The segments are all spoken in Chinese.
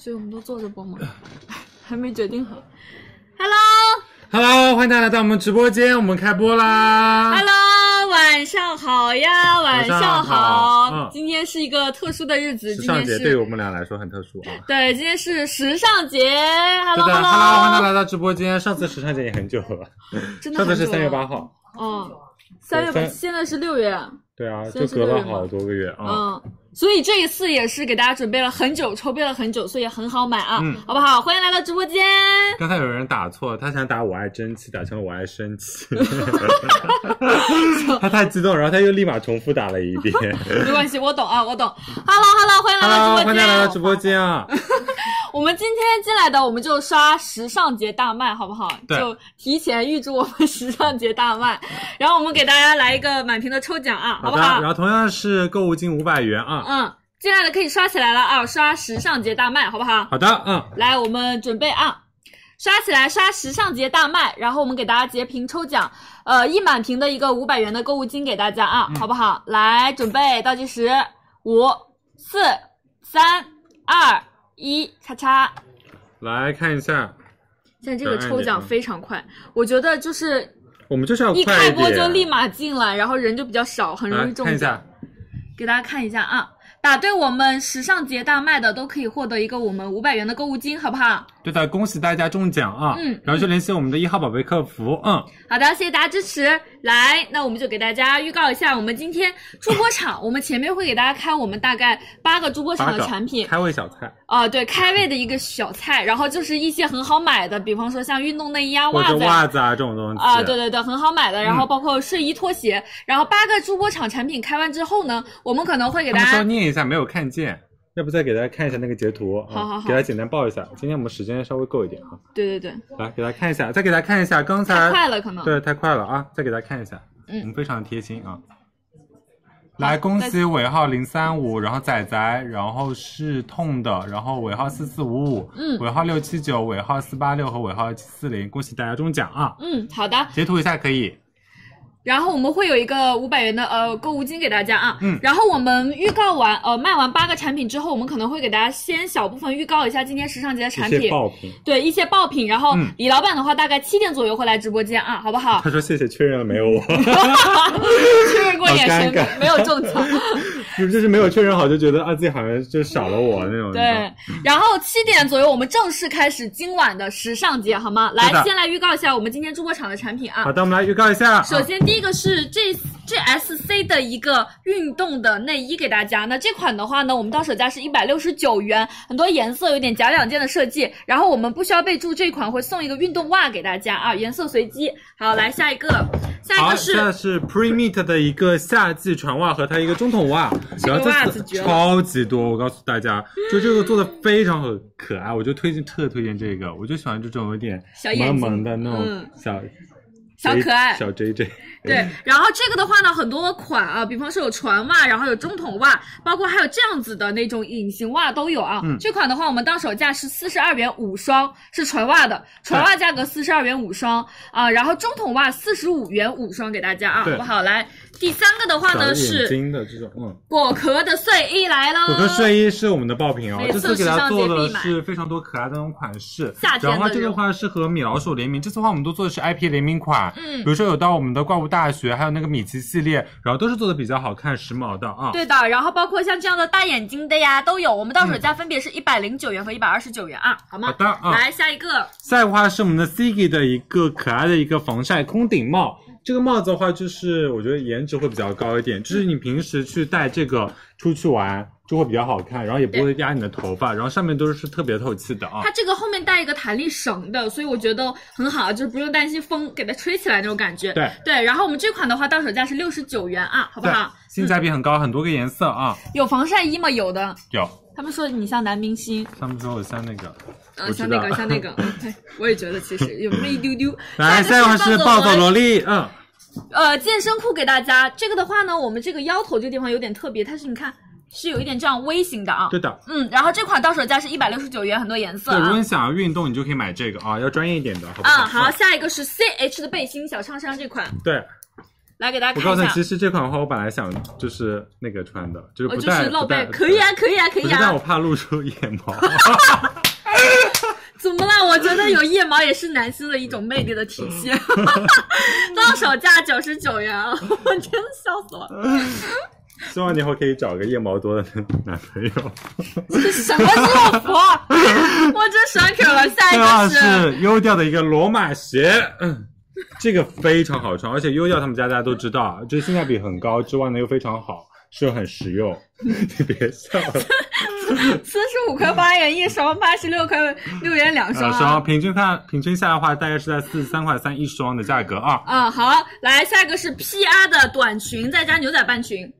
所以我们都坐着播吗？还没决定好。Hello。Hello，欢迎大家来到我们直播间，我们开播啦 Hello，晚上好呀，晚上晚上好嗯今天是一个特殊的日子，时尚节对于我们俩来说很特殊啊。对，今天是时尚节。Hello 的，Hello，欢迎大家来到直播间。上次时尚节也很久了，真的上次是三月八。号。嗯，三月八，现在是六月。对啊，就隔了好多个月啊。嗯，所以这一次也是给大家准备了很久，筹备了很久，所以很好买啊，嗯好不好？欢迎来到直播间。刚才有人打错，他想打我爱蒸汽，打成了我爱生气。他太激动，然后他又立马重复打了一遍。没关系，我懂啊，我懂。Hello Hello，欢迎来到 Hello，直播欢迎来到。直播间啊！我们今天进来的，我们就刷时尚节大卖，好不好？对就提前预祝我们时尚节大卖，然后我们给大家来一个满屏的抽奖啊，好好，不好然？后同样是购物金五百元啊。嗯，进来的可以刷起来了啊，刷时尚节大卖，好不好？好的，嗯，来，我们准备啊，刷起来，刷时尚节大卖，然后我们给大家截屏抽奖，呃，一满屏的一个五百元的购物金给大家啊，嗯好不好？来，准备倒计时，五、四、三、二、一，叉叉。来看一下，现在这个抽奖非常快，我觉得就是我们就是要一开播就立马进来，然后人就比较少，很容易中奖看一下。，给大家看一下啊，答对我们时尚节大卖的都可以获得一个我们五百元的购物金，好不好？对的，恭喜大家中奖啊！嗯然后就联系我们的一号宝贝客服，嗯，好的，谢谢大家支持。来，那我们就给大家预告一下，我们今天助播场，我们前面会给大家开我们大概八个助播场的产品，开胃小菜啊、对，开胃的一个小菜，然后就是一些很好买的，比方说像运动内衣啊、袜子袜子啊这种东西啊，对对对，很好买的。然后嗯包括睡衣、拖鞋，然后八个助播场产品开完之后呢，我们可能会给大家念一下没有看见，要不再给大家看一下那个截图，好好好嗯给大家简单报一下。今天我们时间稍微够一点哈，对对对，来给大家看一下，再给大家看一下刚才太快了可能。对太快了啊，再给大家看一下，嗯我们非常的贴心啊。来，恭喜尾号零三五，然后仔仔，然后是痛的，然后尾号四四五五，嗯尾号六七九，尾号四八六和尾号七四零，恭喜大家中奖啊！嗯，好的。截图一下可以。然后我们会有一个五百元的呃购物金给大家啊。嗯然后我们预告完呃卖完八个产品之后，我们可能会给大家先小部分预告一下今天时尚节的产品。些爆品，对一些爆品，然后嗯李老板的话大概七点左右会来直播间啊，好不好？他说谢谢确认了没有我，确认过眼神没有中奖。就是就是没有确认好就觉得啊自己好像就少了我那种。对，然后七点左右我们正式开始今晚的时尚节，好吗？来先来预告一下我们今天助播场的产品啊好。的，我们来预告一下。首先，第一个是 G G S C 的一个运动的内衣给大家。那这款的话呢，我们到手价是一百六十九元，很多颜色有点假两件的设计。然后我们不需要备注，这款会送一个运动袜给大家啊，颜色随机。好，来下一个，下一好，个现在是是 Premeet 的一个夏季船袜和它一个中筒袜，然后这次超级多，我告诉大家，就这个做的非常很可爱，我就推荐特推荐这个，我就喜欢这种有点萌萌的那种嗯小、可爱小 J J。对，然后这个的话呢，很多款啊，比方说有船袜，然后有中筒袜，包括还有这样子的那种隐形袜都有啊。嗯这款的话，我们到手价是四十二元五双，是船袜的，船袜价格四十二元五双啊，然后中筒袜四十五元五双给大家啊，对好不好？来，第三个的话呢是睛的这种，嗯，果壳的睡衣来喽，果壳睡衣是我们的爆品哦，这次次给大家做的是非常多可爱的那种款式，夏天的然后这个这种话是和米老鼠联名，这次的话我们都做的是 IP 联名款，嗯。比如说有到我们的怪物大学，还有那个米奇系列，然后都是做的比较好看时髦的啊。对的，然后包括像这样的大眼睛的呀都有，我们到手价分别是一百零九元和一百二十九元啊，好吗？好的啊。来下一个，下一个话是我们的 Sigi 的一个可爱的一个防晒空顶帽。这个帽子的话，就是我觉得颜值会比较高一点，就是你平时去戴这个出去玩就会比较好看，然后也不会压你的头发，然后上面都是特别透气的啊它。这个后面带一个弹力绳的，所以我觉得很好，就是不用担心风给它吹起来那种感觉。对对，然后我们这款的话到手价是六十九元啊，好不好？，性价比很高，很多个颜色啊。有防晒衣吗？有的。有，他们说你像男明星，他们说我像那个，呃，我知道像那个，像那个，嗯对，我也觉得其实有那么一丢丢。来，下一款是暴走萝莉，嗯，呃，健身裤给大家。这个的话呢，我们这个腰头这个地方有点特别，它是你看是有一点这样微型的啊。对的。嗯，然后这款到手价是一百六十九元，很多颜色对，如果啊你。想要运动，你就可以买这个啊，要专业一点的，好不好？啊，好，下一个是 CH 的背心小衬衫这款，对，来给大家看我告诉你，其。实这款的话，我本来想就是那个穿的，就是哦，不戴就是露背，可以啊，可以啊，可以啊，但我啊。怕露出腋毛。怎么了？我觉得有腋毛也是男性的一种魅力的体现。到手价九十九元啊，我 真的笑死了。希望你以后可以找个腋毛多的男朋友。这什么祝福？啊我真爽口了。下一个个是是优调的一个罗马鞋，嗯，这个非常好穿，而且优调他们家大家都知道，就是性价比很高之外呢又非常好，是很实用。你别笑了，四十五块八元一双，八十六块六元两双、呃，啊。双平均看平均下来的话，大概是在四十三块三一双的价格啊。啊、好，来下一个是 PR 的短裙，再加牛仔半裙。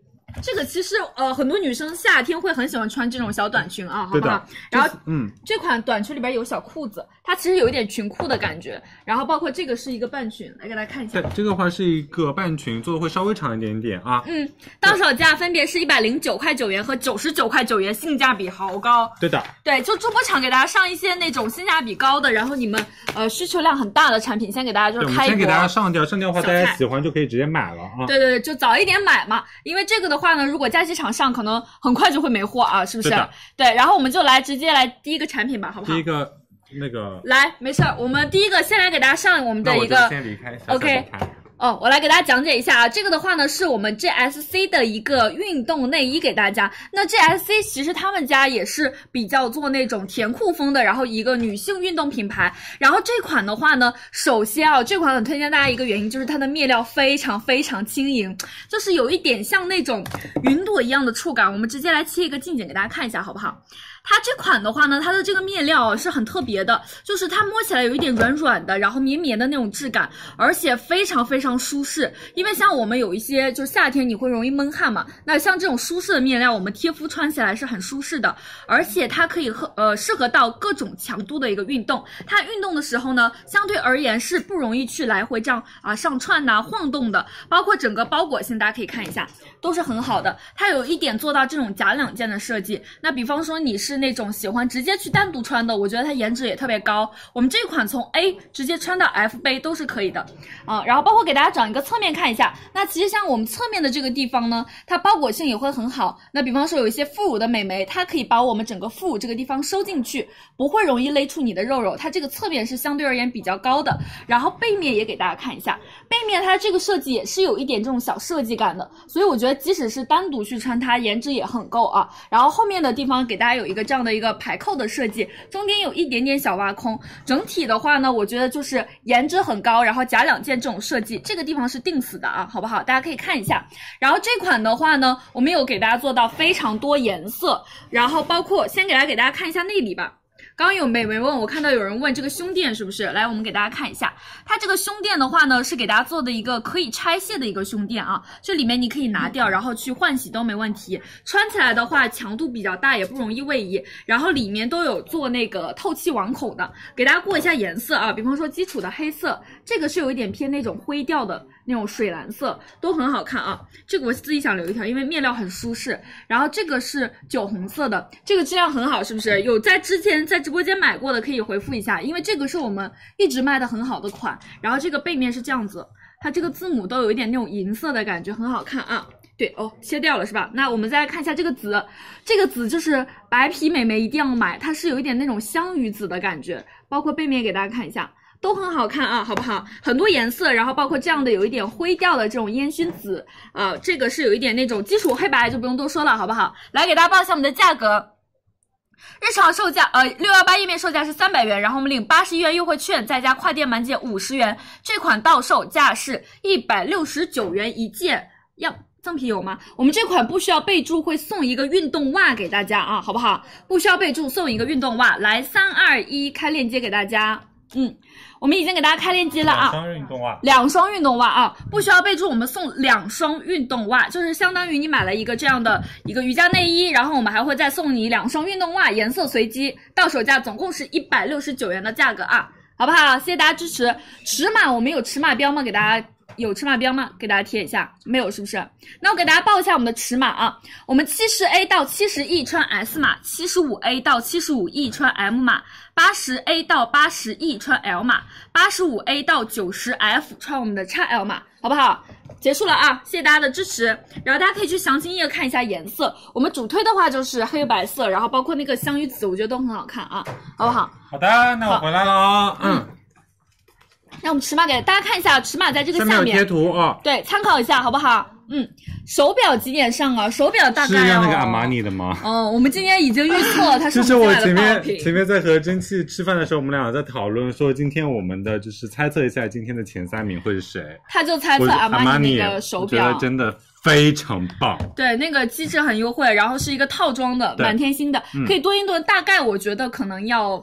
这个其实呃，很多女生夏天会很喜欢穿这种小短裙啊，好不好？然后嗯，这款短裙里边有小裤子，它其实有一点裙裤的感觉。然后包括这个是一个半裙，来给大家看一下对。，这个话是一个半裙，做的会稍微长一点点啊。嗯，到手价分别是一百零九块九元和九十九块九元，性价比好高。对的，对，就主播场给大家上一些那种性价比高的，然后你们呃需求量很大的产品，先给大家就开一波。们先给大家上掉，上掉的话大家喜欢就可以直接买了啊。对对对，就早一点买嘛，因为这个的话呢，如果假期场上可能很快就会没货啊，是不是对的？对，然后我们就来直接来第一个产品吧，好不好第一？个那个，来，没事儿，我们第一个先来给大家上我们的一个先离开，小小 OK 哦，我来给大家讲解一下啊，这个的话呢是我们 GSC 的一个运动内衣给大家。那 GSC 其实他们家也是比较做那种甜酷风的，然后一个女性运动品牌。然后这款的话呢，首先啊，这款很推荐大家一个原因就是它的面料非常非常轻盈，就是有一点像那种云朵一样的触感。我们直接来切一个近景给大家看一下，好不好？它这款的话呢，它的这个面料是很特别的，就是它摸起来有一点软软的，然后绵绵的那种质感，而且非常非常舒适。因为像我们有一些就是夏天你会容易闷汗嘛，那像这种舒适的面料，我们贴肤穿起来是很舒适的，而且它可以和呃适合到各种强度的一个运动。它运动的时候呢，相对而言是不容易去来回这样啊上窜呐、晃动的，包括整个包裹性，大家可以看一下，都是很好的。它有一点做到这种假两件的设计。那比方说你是那种喜欢直接去单独穿的，我觉得它颜值也特别高。我们这款从 A 直接穿到 F 杯都是可以的啊。然后包括给大家找一个侧面看一下，那其实像我们侧面的这个地方呢，它包裹性也会很好。那比方说有一些副乳的美眉，它可以把我们整个副乳这个地方收进去，不会容易勒出你的肉肉。它这个侧面是相对而言比较高的。然后背面也给大家看一下，背面它这个设计也是有一点这种小设计感的，所以我觉得即使是单独去穿它，颜值也很够啊。然后后面的地方给大家有一个这样的一个排扣的设计，中间有一点点小挖空。整体的话呢，我觉得就是颜值很高，然后假两件这种设计，这个地方是定死的啊，好不好？大家可以看一下。然后这款的话呢，我们有给大家做到非常多颜色，然后包括先给大家给大家看一下内里吧。刚刚有美眉问我，看到有人问这个胸垫是不是？来，我们给大家看一下，它这个胸垫的话呢，是给大家做的一个可以拆卸的一个胸垫啊，这里面你可以拿掉，然后去换洗都没问题。穿起来的话，强度比较大，也不容易位移。然后里面都有做那个透气网孔的，给大家过一下颜色啊，比方说基础的黑色，这个是有一点偏那种灰调的那种水蓝色，都很好看啊。这个我自己想留一条，因为面料很舒适。然后这个是酒红色的，这个质量很好，是不是？有在之前在直播间买过的可以回复一下，因为这个是我们一直卖的很好的款。然后这个背面是这样子，它这个字母都有一点那种银色的感觉，很好看啊。对哦，切掉了是吧？那我们再来看一下这个紫，这个紫就是白皮美眉一定要买，它是有一点那种香芋紫的感觉，包括背面给大家看一下。都很好看啊，好不好？很多颜色，然后包括这样的有一点灰调的这种烟熏紫，啊、这个是有一点那种基础黑白就不用多说了，好不好？来给大家报一下我们的价格。日常售价，呃，六幺八页面售价是三百元，然后我们领八十一元优惠券，再加跨店满减五十元。这款到售价是一百六十九元一件，样赠品有吗？我们这款不需要备注，会送一个运动袜给大家啊，好不好？不需要备注，送一个运动袜。来，三二一，开链接给大家。嗯，我们已经给大家开链接了啊。两双运动袜，两双运动袜啊，不需要备注，我们送两双运动袜，就是相当于你买了一个这样的一个瑜伽内衣，然后我们还会再送你两双运动袜，颜色随机，到手价总共是一百六十九元的价格啊，好不好？谢谢大家支持。尺码我们有尺码标吗？给大家有尺码标吗？给大家贴一下，没有是不是？那我给大家报一下我们的尺码啊，我们七十 A 到七十 E 穿 S 码，七十五 A 到七十五 E 穿 M 码，八十 A 到八十 E 穿 L 码，八十五 A 到九十 F 穿我们的 XL 码，好不好？结束了啊，谢谢大家的支持。然后大家可以去详情页看一下颜色。我们主推的话就是黑白色，然后包括那个香芋紫，我觉得都很好看啊，好不好？好的，那我回来了啊，嗯，那我们尺码给大家看一下，尺码在这个下下面有贴面，图啊，对，参考一下好不好？嗯，手表几点上啊？手表大概哦要那个阿玛尼的吗？嗯，我们今天已经预测了，它是就是我前面品。前面在和蒸汽吃饭的时候，我们俩在讨论说，今天我们的就是猜测一下今天的前三名会是谁。他就猜测阿玛尼玛尼那个手我觉得，真的非常棒。对，那个机制很优惠，然后是一个套装的，满天星的，嗯可以多一蹲。大概我觉得可能要，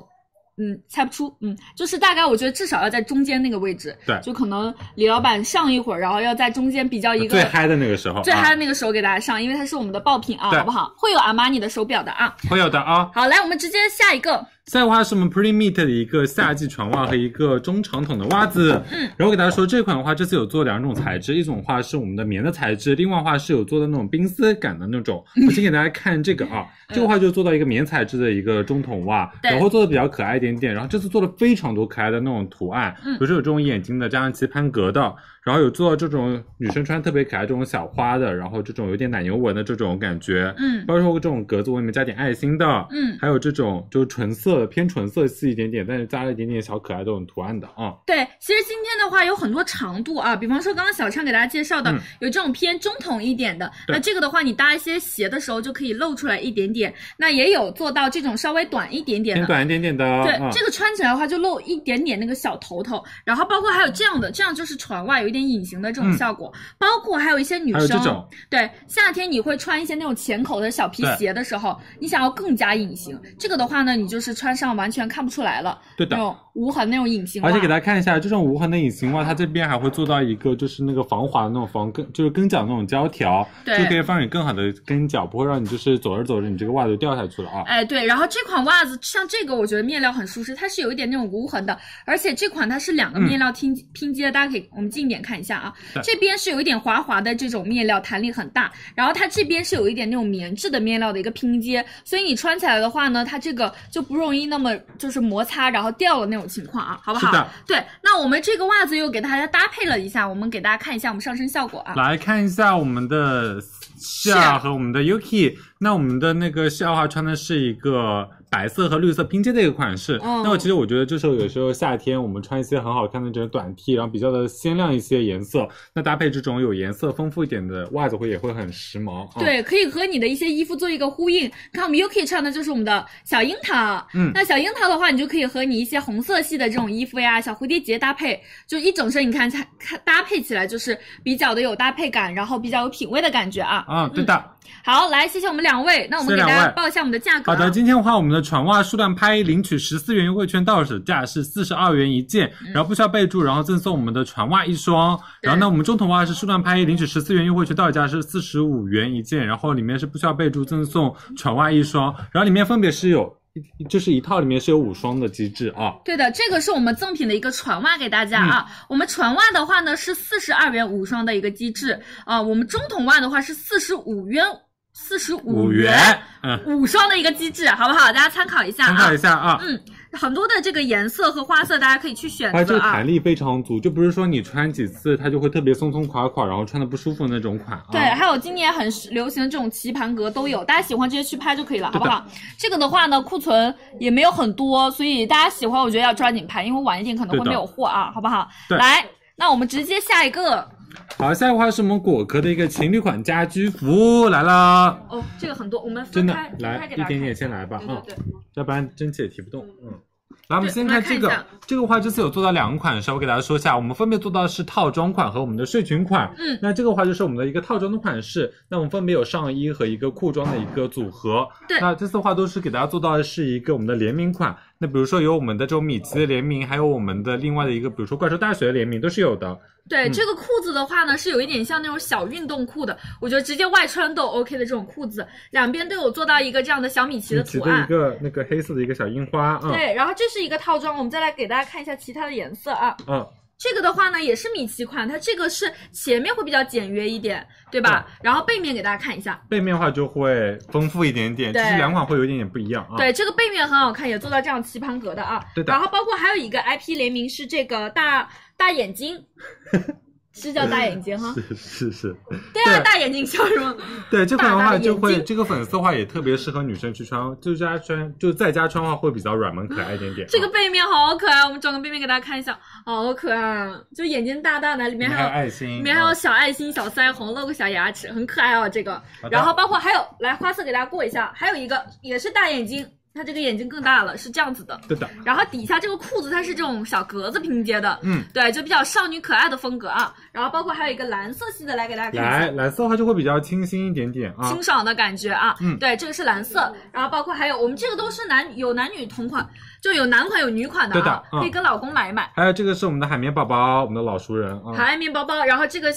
嗯，猜不出，嗯，就是大概我觉得至少要在中间那个位置，对就可能李老板上一会儿，然后要在中间比较一个最嗨的那个时候，最嗨的啊、那个时候给大家上，因为它是我们的爆品啊，好不好？会有阿玛尼的手表的啊。会有的啊。好，来我们直接下一个，再的话是我们 Pretty Meat 的一个夏季船袜和一个中长筒的袜子。嗯，然后给大家说这款的话，这次有做两种材质，一种的话是我们的棉的材质，另外的话是有做的那种冰丝感的那种。我先给大家看这个啊，这个话就做到一个棉材质的一个中筒袜，然后做的比较可爱一点点。然后这次做了非常多可爱的那种图案，嗯比如说有这种眼睛的，加上棋盘格的。然后有做到这种女生穿特别可爱这种小花的，然后这种有点奶油纹的这种感觉，嗯包括这种格子纹里面加点爱心的，嗯，还有这种就是纯色偏纯色系一点点，但是加了一点点小可爱这种图案的啊。对，其实今天的话有很多长度啊，比方说刚刚小畅给大家介绍的，嗯有这种偏中筒一点的，那这个的话你搭一些鞋的时候就可以露出来一点点，那也有做到这种稍微短一点点的。偏短一点点的，对，啊这个穿起来的话就露一点点那个小头头，然后包括还有这样的，这样就是船袜，有一点隐形的这种嗯。效果，包括还有一些女生对，夏天你会穿一些那种浅口的小皮鞋的时候，你想要更加隐形，这个的话呢，你就是穿上完全看不出来了，对的那种无痕那种隐形袜，而且给大家。看一下，这种无痕的隐形袜，它这边还会做到一个就是那个防滑的那种防跟，就是跟脚那种胶条，对就可以让你更好的跟脚，不会让你就是走着走着你这个袜子就掉下去了啊。哎，对，然后这款袜子像这个，我觉得面料很舒适，它是有一点那种无痕的，而且这款它是两个面料拼、拼接，大家可以我们近一点看一下啊，这边是有一点滑滑的这种面料，弹力很大，然后它这边是有一点那种棉质的面料的一个拼接，所以你穿起来的话呢，它这个就不容易那么就是摩擦然后掉了那种情况啊，好不好？是的对，那我们这个袜子又给大家搭配了一下，我们给大家看一下我们上身效果啊。来看一下我们的夏和我们的 Yuki，那我们的那个夏的话穿的是一个白色和绿色拼接的一个款式。嗯那我其实我觉得这时候有时候夏天我们穿一些很好看的这种短 T，然后比较的鲜亮一些颜色，那搭配这种有颜色丰富一点的袜子会也会很时髦。啊，对，可以和你的一些衣服做一个呼应。看我们 Yuki 穿的就是我们的小樱桃，嗯那小樱桃的话，你就可以和你一些红色系的这种衣服呀、小蝴蝶结搭配，就一整身你看看看搭配起来就是比较的有搭配感，然后比较有品味的感觉啊。啊，对的。好，来谢谢我们两位，那我们给大家报一下我们的价格、啊。好的，今天的话，我们的船袜数量拍一领取十四元优惠券，到手价是四十二元一件，然后不需要备注，然后赠送我们的船袜一双。然后呢，我们中筒袜是数量拍一领取十四元优惠券，到手价是四十五元一件，然后里面是不需要备注，赠送船袜一双，然后里面分别是有，就是一套里面是有五双的机制啊。对的，这个是我们赠品的一个船袜给大家啊。嗯我们船袜的话呢是四十二元五双的一个机制啊，我们中筒袜的话是四十五元。四十五元元，嗯，五双的一个机制，好不好？大家参考一下啊。参考一下啊。嗯，很多的这个颜色和花色，大家可以去选它这择啊个弹。力非常足，就不是说你穿几次它就会特别松松垮垮，然后穿的不舒服的那种款啊。对，还有今年很流行的这种棋盘格都有，大家喜欢直接去拍就可以了，好不好？这个的话呢，库存也没有很多，所以大家喜欢，我觉得要抓紧拍，因为晚一点可能会没有货啊，好不好？对来，那我们直接下一个。好，下一个话是我们果壳的一个情侣款家居服来了。哦，这个很多，我们真的分开来一点点先来吧嗯对对对。要不然蒸汽也提不动。嗯，来，我们先看这个这个话这次有做到两个款式，我给大家说一下，我们分别做到的是套装款和我们的睡裙款。嗯那这个话就是我们的一个套装的款式，那我们分别有上衣和一个裤装的一个组合。对那这次的话都是给大家做到的是一个我们的联名款。那比如说有我们的这种米奇的联名，还有我们的另外的一个，比如说怪兽大学的联名都是有的。对，嗯这个裤子的话呢，是有一点像那种小运动裤的，我觉得直接外穿都 OK 的这种裤子，两边都有做到一个这样的小米奇的米奇的一。个那个黑色的一个小樱花啊。对，然后这是一个套装，我们再来给大家看一下其他的颜色啊。嗯。这个的话呢，也是米奇款，它这个是前面会比较简约一点，对吧？然后背面给大家看一下，背面的话就会丰富一点点，其实两款会有一点点不一样啊。对，这个背面很好看，也做到这样棋盘格的啊。对的然后包括还有一个 IP 联名是这个大大眼睛，是叫大眼睛哈？是是是，对啊，大眼睛笑什么？对这款的大大话就会的眼睛这个粉色的话也特别适合女生去穿，就家穿就在家穿的话会比较软萌可爱一点点。这个啊背面好可爱，我们转个背面给大家看一下，好可爱啊！就眼睛大大的，里面还有还有爱心，里面还有啊小爱心、小腮红，露个小牙齿，很可爱哦，这个然后包括还有来花色给大家过一下，还有一个也是大眼睛，它这个眼睛更大了，是这样子的。对的，然后底下这个裤子它是这种小格子拼接的，嗯，对，就比较少女可爱的风格啊。然后包括还有一个蓝色系的，来给大家看一来。蓝色的话就会比较清新一点点啊清。爽的感觉啊，嗯对，这个是蓝色，然后包括还有我们这个都是男有男女同款，就有男款有女款的对的啊，嗯可以跟老公买一买。还有这个是我们的海绵宝宝，我们的老熟人啊。海绵宝宝，然后这个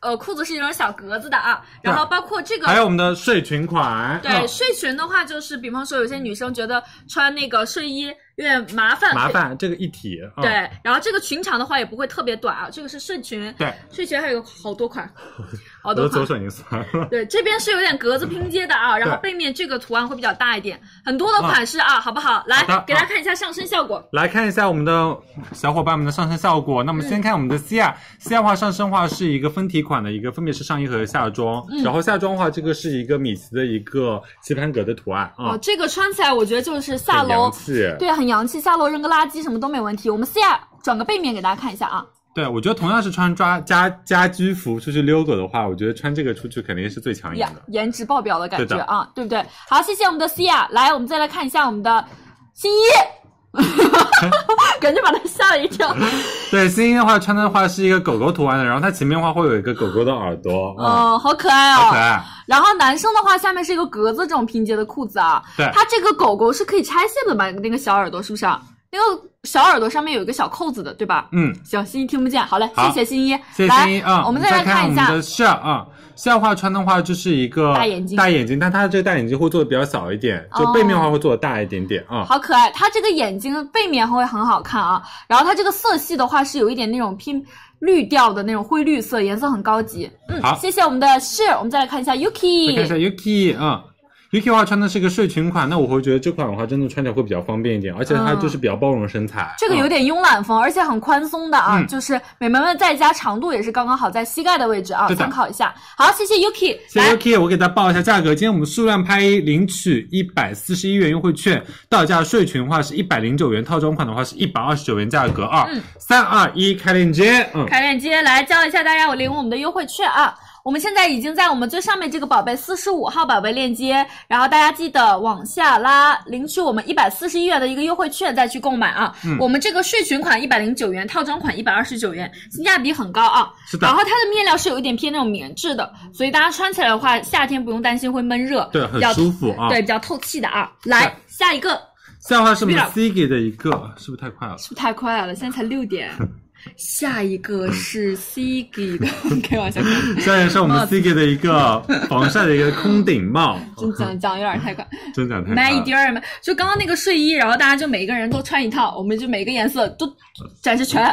呃裤子是一种小格子的啊，然后包括这个还有我们的睡裙款，对、嗯睡裙的话，就是比方说有些女生觉得穿那个睡衣有点麻烦，麻烦这个一体。嗯对，然后这个裙长的话也不会特别短啊，这个是睡裙，对，睡裙还有好多款，好多款。的左手已经酸了。对，这边是有点格子拼接的啊，然后背面这个图案会比较大一点，很多的款式啊，好不好？来给大家看一下上身效果。来看一下我们的小伙伴们的上身效果。那么先看我们的 C 亚、c 亚话上身话是一个分体款的一个，分别是上衣和下装。嗯然后下装的话，这个是一个米奇的一个棋盘格的图案啊哦，，这个穿起来我觉得就是下很楼洋气。对，很洋气，下楼扔个垃圾什么都没问题。我们 C R 转个背面给大家看一下啊。对，我觉得同样是穿抓家家居服出去溜狗的话，我觉得穿这个出去肯定是最抢眼的。，颜值爆表的感觉啊，对不对？好，谢谢我们的 C R，，来，我们再来看一下我们的新一，感觉把他吓了一跳。对，新一的话穿的话是一个狗狗图案的，然后它前面的话会有一个狗狗的耳朵，啊、哦，好可爱哦，好可爱。然后男生的话，下面是一个格子这种拼接的裤子啊，对它这个狗狗是可以拆卸的吧？那个小耳朵是不是啊？那个小耳朵上面有一个小扣子的，对吧？嗯，行，新一听不见，好嘞，好谢谢新一，谢谢来新一啊。我们再来看一下我们的笑啊。笑话穿的话就是一个大眼睛大眼睛，但它这个大眼睛会做的比较小一点，就哦背面的话会做的大一点点啊。好可爱，它这个眼睛背面会很好看啊，然后它这个色系的话是有一点那种偏绿调的那种灰绿色，颜色很高级。嗯，好谢谢我们的 share，我们再来看一下再看一 Yuki，看一下 Yuki 啊。Yuki 的话穿的是个睡裙款，那我会觉得这款的话真的穿起来会比较方便一点，而且它就是比较包容身材。嗯这个有啊点慵懒风，而且很宽松的啊，嗯就是美眉们在家长度也是刚刚好，在膝盖的位置啊，参考一下。好，谢谢 Yuki，谢谢 Yuki，我给大家报一下价格。今天我们数量拍一领取一百四十一元优惠券，到价睡裙的话是一百零九元，套装款的话是一百二十九元价格啊。三二一，开链接。嗯，开链接来教一下大家，我领我们的优惠券啊。我们现在已经在我们最上面这个宝贝四十五号宝贝链接，然后大家记得往下拉，领取我们一百四十一元的一个优惠券再去购买啊。嗯我们这个睡裙款一百零九元，套装款一百二十九元，性价比很高啊。是的然后它的面料是有一点偏那种棉质的，所以大家穿起来的话，夏天不用担心会闷热，对，很舒服啊。对，比较透气的啊。来下一个，下的话是我们 C 给的一个，是不是太快了？是不是太快了？现在才六点。下一个是 C 给的，开玩笑，开玩笑下面是我们 C 给的一个 防晒的一个空顶帽，真讲讲有点太快，真讲太快慢一了。点儿嘛。就刚刚那个睡衣，然后大家就每个人都穿一套，我们就每个颜色都展示全，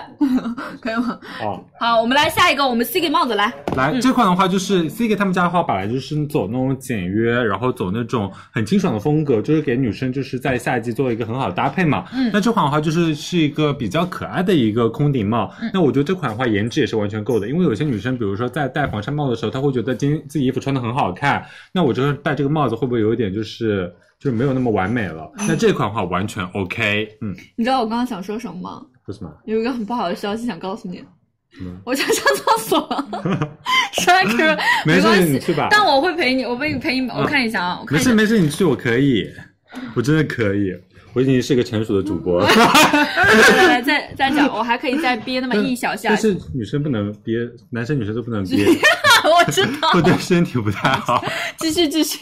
可以吗？哦，好，我们来下一个，我们 C 给帽子来。来，这款的话就是 C 给他们家的话，本来就是走那种简约，然后走那种很清爽的风格，就是给女生就是在夏季做一个很好的搭配嘛。嗯，那这款的话就是是一个比较可爱的一个空顶帽。那我觉得这款的话颜值也是完全够的，因为有些女生，比如说在戴防晒帽的时候，她会觉得今天自己衣服穿的很好看，那我就是戴这个帽子会不会有一点就是就是没有那么完美了？那这款的话完全 OK。嗯，你知道我刚刚想说什么吗？说什么？有一个很不好的消息想告诉你，嗯我想上厕所，说来可是没事关系你去吧但我会陪你，我陪你陪你，我看一下啊，我看一下没事。没事，你去我可以，我真的可以，我已经是个成熟的主播了。来来来，再再讲，我还可以再憋那么一小下但。是女生不能憋，男生女生都不能憋，我知道，会对身体不太好。继续继续。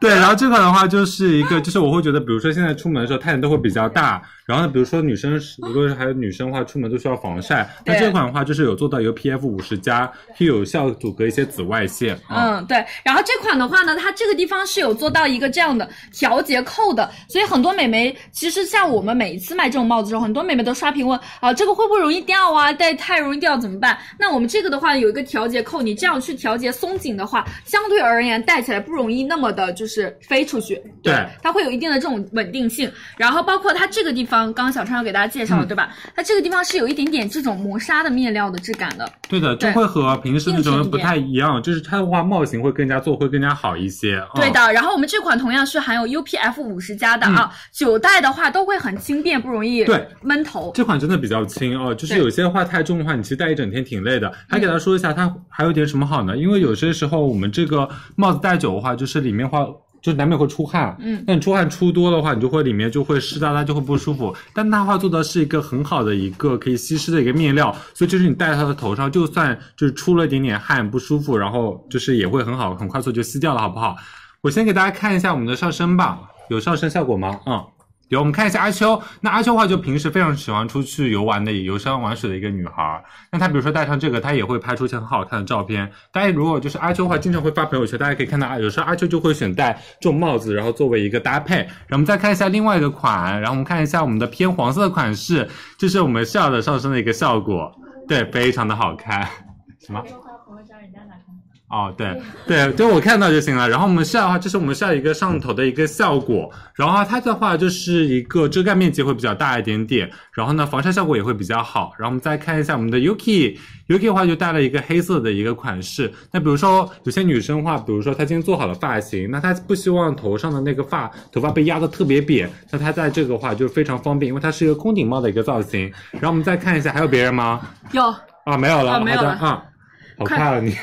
对，然后这款的话就是一个，就是我会觉得，比如说现在出门的时候太阳都会比较大，然后呢，比如说女生，如果是还有女生的话，出门都需要防晒，那这款的话就是有做到一个 PF 五十加，可以有效阻隔一些紫外线啊。嗯，对。然后这款的话呢，它这个地方是有做到一个这样的调节扣的，所以很多美眉其实像我们每一次买这种帽子的时候，很多美眉都刷屏问啊，这个会不会容易掉啊？戴太容易掉怎么办？那我们这个的话有一个调节扣，你这样去调节松紧的话，相对而言戴起来不容易那么的就是飞出去。对它会有一定的这种稳定性。然后包括它这个地方，刚刚小川要给大家介绍了，嗯对吧？它这个地方是有一点点这种磨砂的面料的质感的。对的，就会和平时那种不太一样，就是它的话帽型会更加做会更加好一些。嗯对的，然后我们这款同样是含有 UPF 五十加的啊，九代的话都会很轻便，不容易闷头。这款真的比较轻哦，就是有些话太重的话，你其实戴一整天挺累的。还给大家说一下，它还有点什么好呢？因为有些时候我们这个帽子戴久的话，就是里面话。就是难免会出汗，嗯那你出汗出多的话，你就会里面就会湿哒哒，就会不舒服。但它的话做的是一个很好的一个可以吸湿的一个面料，所以就是你戴在它的头上，就算就是出了一点点汗不舒服，然后就是也会很好，很快速就吸掉了，好不好？我先给大家看一下我们的上身吧，有上身效果吗？嗯。有，我们看一下阿秋。那阿秋的话，就平时非常喜欢出去游玩的、游山玩水的一个女孩。那她比如说戴上这个，她也会拍出一些很好看的照片。大家如果就是阿秋的话，经常会发朋友圈，大家可以看到啊，有时候阿秋就会选戴这种帽子，然后作为一个搭配。然后我们再看一下另外一个款，然后我们看一下我们的偏黄色的款式，这是我们笑的上身的一个效果，对，非常的好看。什么？哦，对对，就我看到就行了。然后我们下的话，这是我们下一个上头的一个效果。然后它的话就是一个遮盖面积会比较大一点点，然后呢防晒效果也会比较好。然后我们再看一下我们的 Yuki，Yuki 的话就带了一个黑色的一个款式。那比如说有些女生的话，比如说她今天做好了发型，那她不希望头上的那个发头发被压得特别扁，那她在这个话就非常方便，因为它是一个空顶帽的一个造型。然后我们再看一下，还有别人吗？有，啊，没有了，啊没有了啊，好快了你。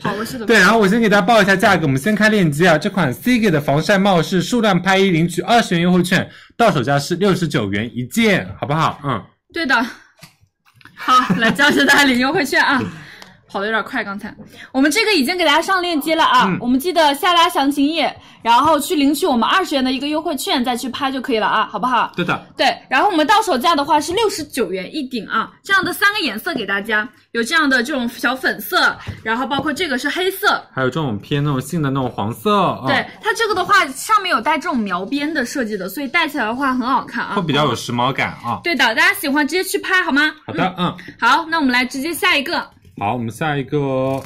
好，我是的。对，然后我先给大家报一下价格，我们先开链接啊。这款 Sig 的防晒帽是数量拍一领取二十元优惠券，到手价是六十九元一件，好不好？嗯，对的。好，来教一下大家领优惠券啊。跑的有点快，刚才。我们这个已经给大家上链接了啊，嗯。我们记得下拉详情页，然后去领取我们二十元的一个优惠券，再去拍就可以了啊，好不好？对的，对，然后我们到手价的话是六十九元一顶啊，这样的三个颜色给大家，有这样的这种小粉色，然后包括这个是黑色，还有这种偏那种性的那种黄色，啊、对，它这个的话上面有带这种描边的设计的，所以戴起来的话很好看啊，会比较有时髦感啊。对的，大家喜欢直接去拍好吗？好的，嗯，好，那我们来直接下一个，好，我们下一个，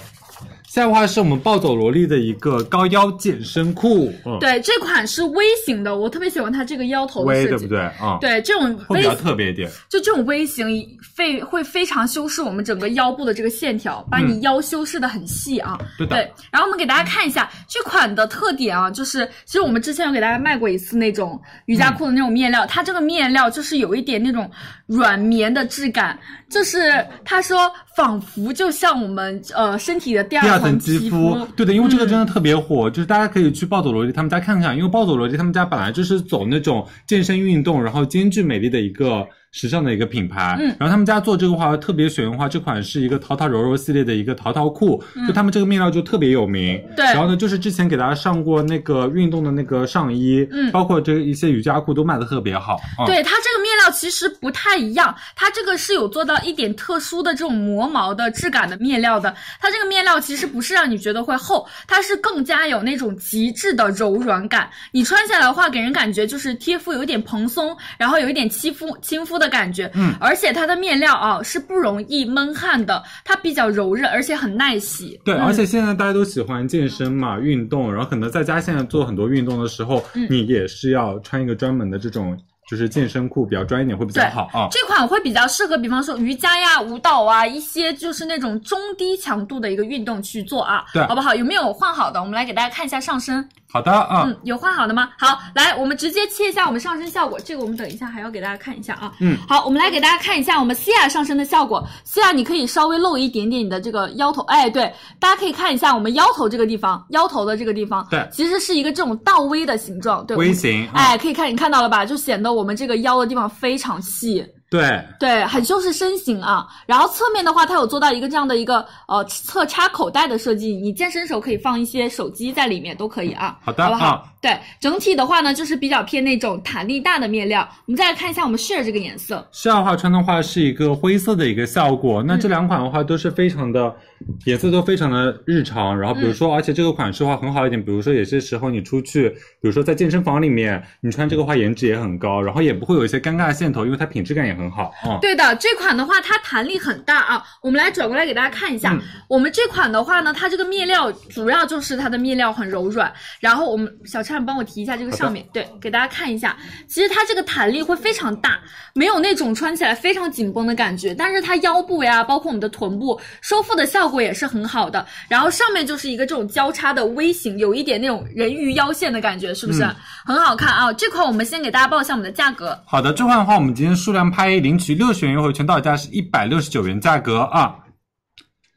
下一个话是我们暴走萝莉的一个高腰紧身裤，嗯，对，这款是 V 型的，我特别喜欢它这个腰头的设计，对不对？啊、嗯，对，这种会 V 比较特别一点。就这种 V 型非会非常修饰我们整个腰部的这个线条，把你腰修饰的很细啊。嗯对的对，然后我们给大家看一下这款的特点啊，就是其实我们之前有给大家卖过一次那种瑜伽裤的那种面料，它这个面料就是有一点那种软绵的质感，就是他说仿佛就像我们呃身体的第第二层层肌肤。对的，因为这个真的特别火，就是大家可以去暴走萝莉他们家看看，因为暴走萝莉他们家本来就是走那种健身运动，然后兼具美丽的一个时尚的一个品牌。嗯然后他们家做这个话特别选用的话，这款是一个淘淘柔柔系列的一个淘淘裤，就他们这个面料就特别有名。嗯对然后呢，就是之前给大家上过那个运动的那个上衣，嗯包括这一些瑜伽裤都卖的特别好。啊、对它这个面料其实不太一样，它这个是有做到一点特殊的这种磨毛的质感的面料的。它这个面料其实不是让你觉得会厚，它是更加有那种极致的柔软感。你穿下来的话，给人感觉就是贴肤有一点蓬松，然后有一点亲肤亲肤的感觉。嗯，而且它的面料啊是不容易闷汗的，它比较柔韧，而且很耐洗。对，嗯而且现在大家都喜欢健身嘛，运动，然后可能在家现在做很多运动的时候，嗯你也是要穿一个专门的这种就是健身裤，比较专一点会比较好啊。这款会比较适合，比方说瑜伽呀、舞蹈啊，一些就是那种中低强度的一个运动去做啊，对好不好？有没有换好的？我们来给大家看一下上身，好的啊，嗯，有换好的吗？好，来，我们直接切一下我们上身效果，这个我们等一下还要给大家看一下啊。嗯，好，我们来给大家看一下我们西亚上身的效果。西亚，你可以稍微露一点点你的这个腰头，哎，对，大家可以看一下我们腰头这个地方，腰头的这个地方，对其实是一个这种倒 V 的形状，对，我们微型，啊哎，可以看你看到了吧？就显得我们这个腰的地方非常细。对，对，很修饰身形啊。然后侧面的话，它有做到一个这样的一个呃侧插口袋的设计，你健身时候可以放一些手机在里面都可以啊。好的好不好？啊对，整体的话呢，就是比较偏那种弹力大的面料。我们再来看一下我们 share 这个颜色，这样的话穿的话是一个灰色的一个效果。嗯那这两款的话都是非常的颜色都非常的日常，然后比如说，而且这个款式的话很好一点，比如说有些时候你出去，比如说在健身房里面，你穿这个话颜值也很高，然后也不会有一些尴尬的线头，因为它品质感也也很好嗯。对的，这款的话它弹力很大啊，我们来转过来给大家看一下。嗯我们这款的话呢，它这个面料主要就是它的面料很柔软，然后我们小畅帮我提一下这个上面，对，给大家看一下。其实它这个弹力会非常大，没有那种穿起来非常紧绷的感觉，但是它腰部呀，包括我们的臀部收腹的效果也是很好的。然后上面就是一个这种交叉的 V 型，有一点那种人鱼腰线的感觉，是不是、嗯很好看啊？这款我们先给大家报一下我们的价格。好的，这款的话，我们今天数量拍领取六十元优惠券，到手价是一百六十九元价格啊。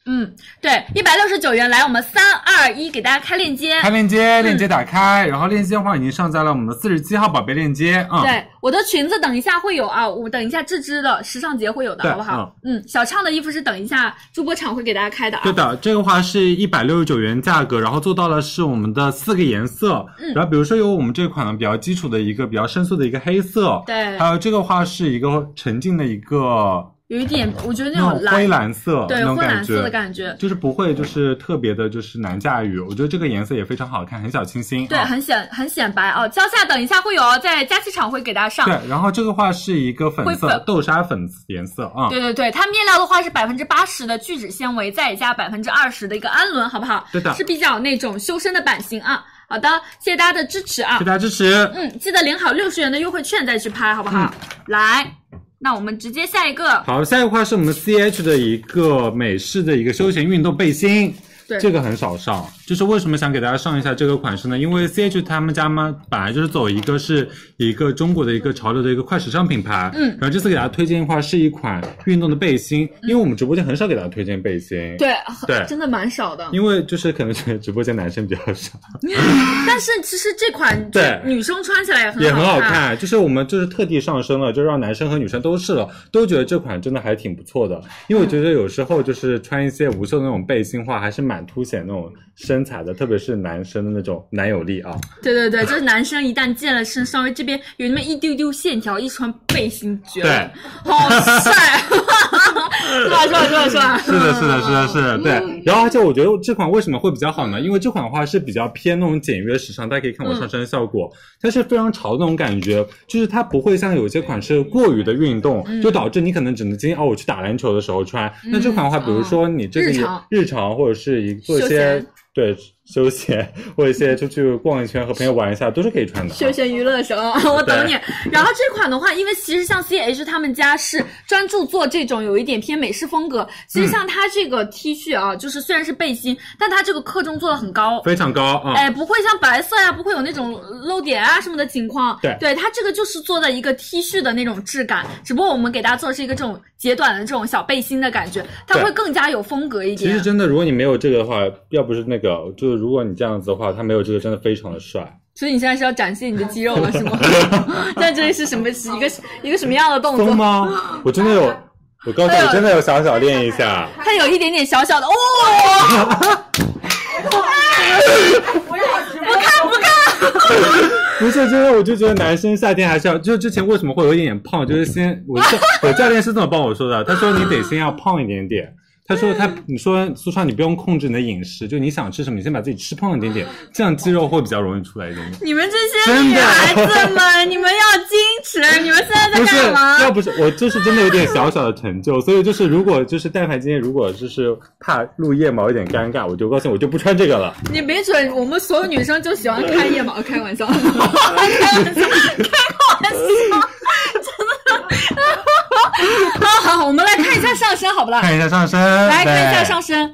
嗯，对，一百六十九元，来，我们三二一，给大家开链接。开链接，链接打开，然后链接的话已经上在了我们的四十七号宝贝链接啊。对，我的裙子等一下会有啊，我等一下芝芝的时尚节会有的，好不好？嗯，小畅的衣服是等一下主播场会给大家开的啊。对的，这个话是一百六十九元价格，然后做到了是我们的四个颜色，嗯然后比如说有我们这款呢比较基础的一个比较深邃的一个黑色，对还有这个话是一个沉静的一个有一点，我觉得那种灰蓝色，对灰蓝色的。感觉，就是不会，就是特别的，就是难驾驭。我觉得这个颜色也非常好看，很小清新。对，啊很显很显白哦。蕉下等一下会有哦，在佳琦场会给大家上。对。然后这个话是一个粉色粉豆沙粉颜色啊。对对对，它面料的话是百分之八十的聚酯纤维，再加百分之二十的一个氨纶，好不好？对的是比较那种修身的版型啊。好的，谢谢大家的支持啊谢谢。大家支持。嗯，记得领好六十元的优惠券再去拍，好不好？来，那我们直接下一个。好，下一块是我们 CH 的一个美式的一个休闲运动背心。对这个很少上，就是为什么想给大家上一下这个款式呢？因为 CH 他们家嘛，本来就是走一个是一个中国的一个潮流的一个快时尚品牌，嗯然后这次给大家推荐的话是一款运动的背心，因为我们直播间很少给大家推荐背心，，对 对真的蛮少的。因为就是可能是直播间男生比较少，但是其实这款 对女生穿起来也很也很好看。看，就是我们就是特地上身了，就让男生和女生都试了，都觉得这款真的还挺不错的。因为我觉得有时候就是穿一些无袖的那种背心话，还是蛮凸显那种身材的，特别是男生的那种男友力啊。对对对，就是男生一旦健了身，稍微这边有那么一丢丢线条，一穿背心绝了，好帅！是吧？是吧？是吧？是吧？是的，是的，是的，是的，对。然后而且我觉得这款为什么会比较好呢？因为这款的话是比较偏那种简约时尚，大家可以看我上身的效果，它是非常潮的那种感觉，就是它不会像有些款式过于的运动，就导致你可能只能今天哦我去打篮球的时候穿。那这款的话，比如说你这个日常或者是一做一些对休闲或者一些出去逛一圈和朋友玩一下都是可以穿的啊。休闲娱乐的时候，我懂你。然后这款的话，因为其实像 C H 他们家是专注做这种有一点偏美式风格。其实像它这个 T 恤啊，就是虽然是背心，但它这个克重做的很高。非常高啊。哎，不会像白色呀、不会有那种露点啊什么的情况。对对，它这个就是做的一个 T 恤的那种质感，只不过我们给大家做的是一个这种截短的这种小背心的感觉，它会更加有风格一点。其实真的，如果你没有这个的话，要不是那个，就是如果你这样子的话，他没有这个，真的非常的帅。所以你现在是要展现你的肌肉了是吗？在这里是什么是一个一个什么样的动作？吗？我真的有，我告诉你，哎呦真的有小小练一下。他有一点点小小的哦。不看不看，不是真的，我就觉得男生夏天还是要，就是之前为什么会有一点点胖，就是先我教我教练是这么帮我说的，他说你得先要胖一点点。他说他，你说苏川，你不用控制你的饮食，就你想吃什么，你先把自己吃胖一点点，这样肌肉会比较容易出来一点点。你们这些女孩子们，你们要矜持。你们现在在不是干嘛？，要不是我就是真的有点小小的成就，所以就是如果就是但凡今天如果就是怕录夜毛有点尴尬，我就告诉我就不穿这个了。你没准我们所有女生就喜欢看腋毛，开玩笑，开玩笑，开玩笑。好好，我们来看一下上身，好不啦？看一下上身，来看一下上身。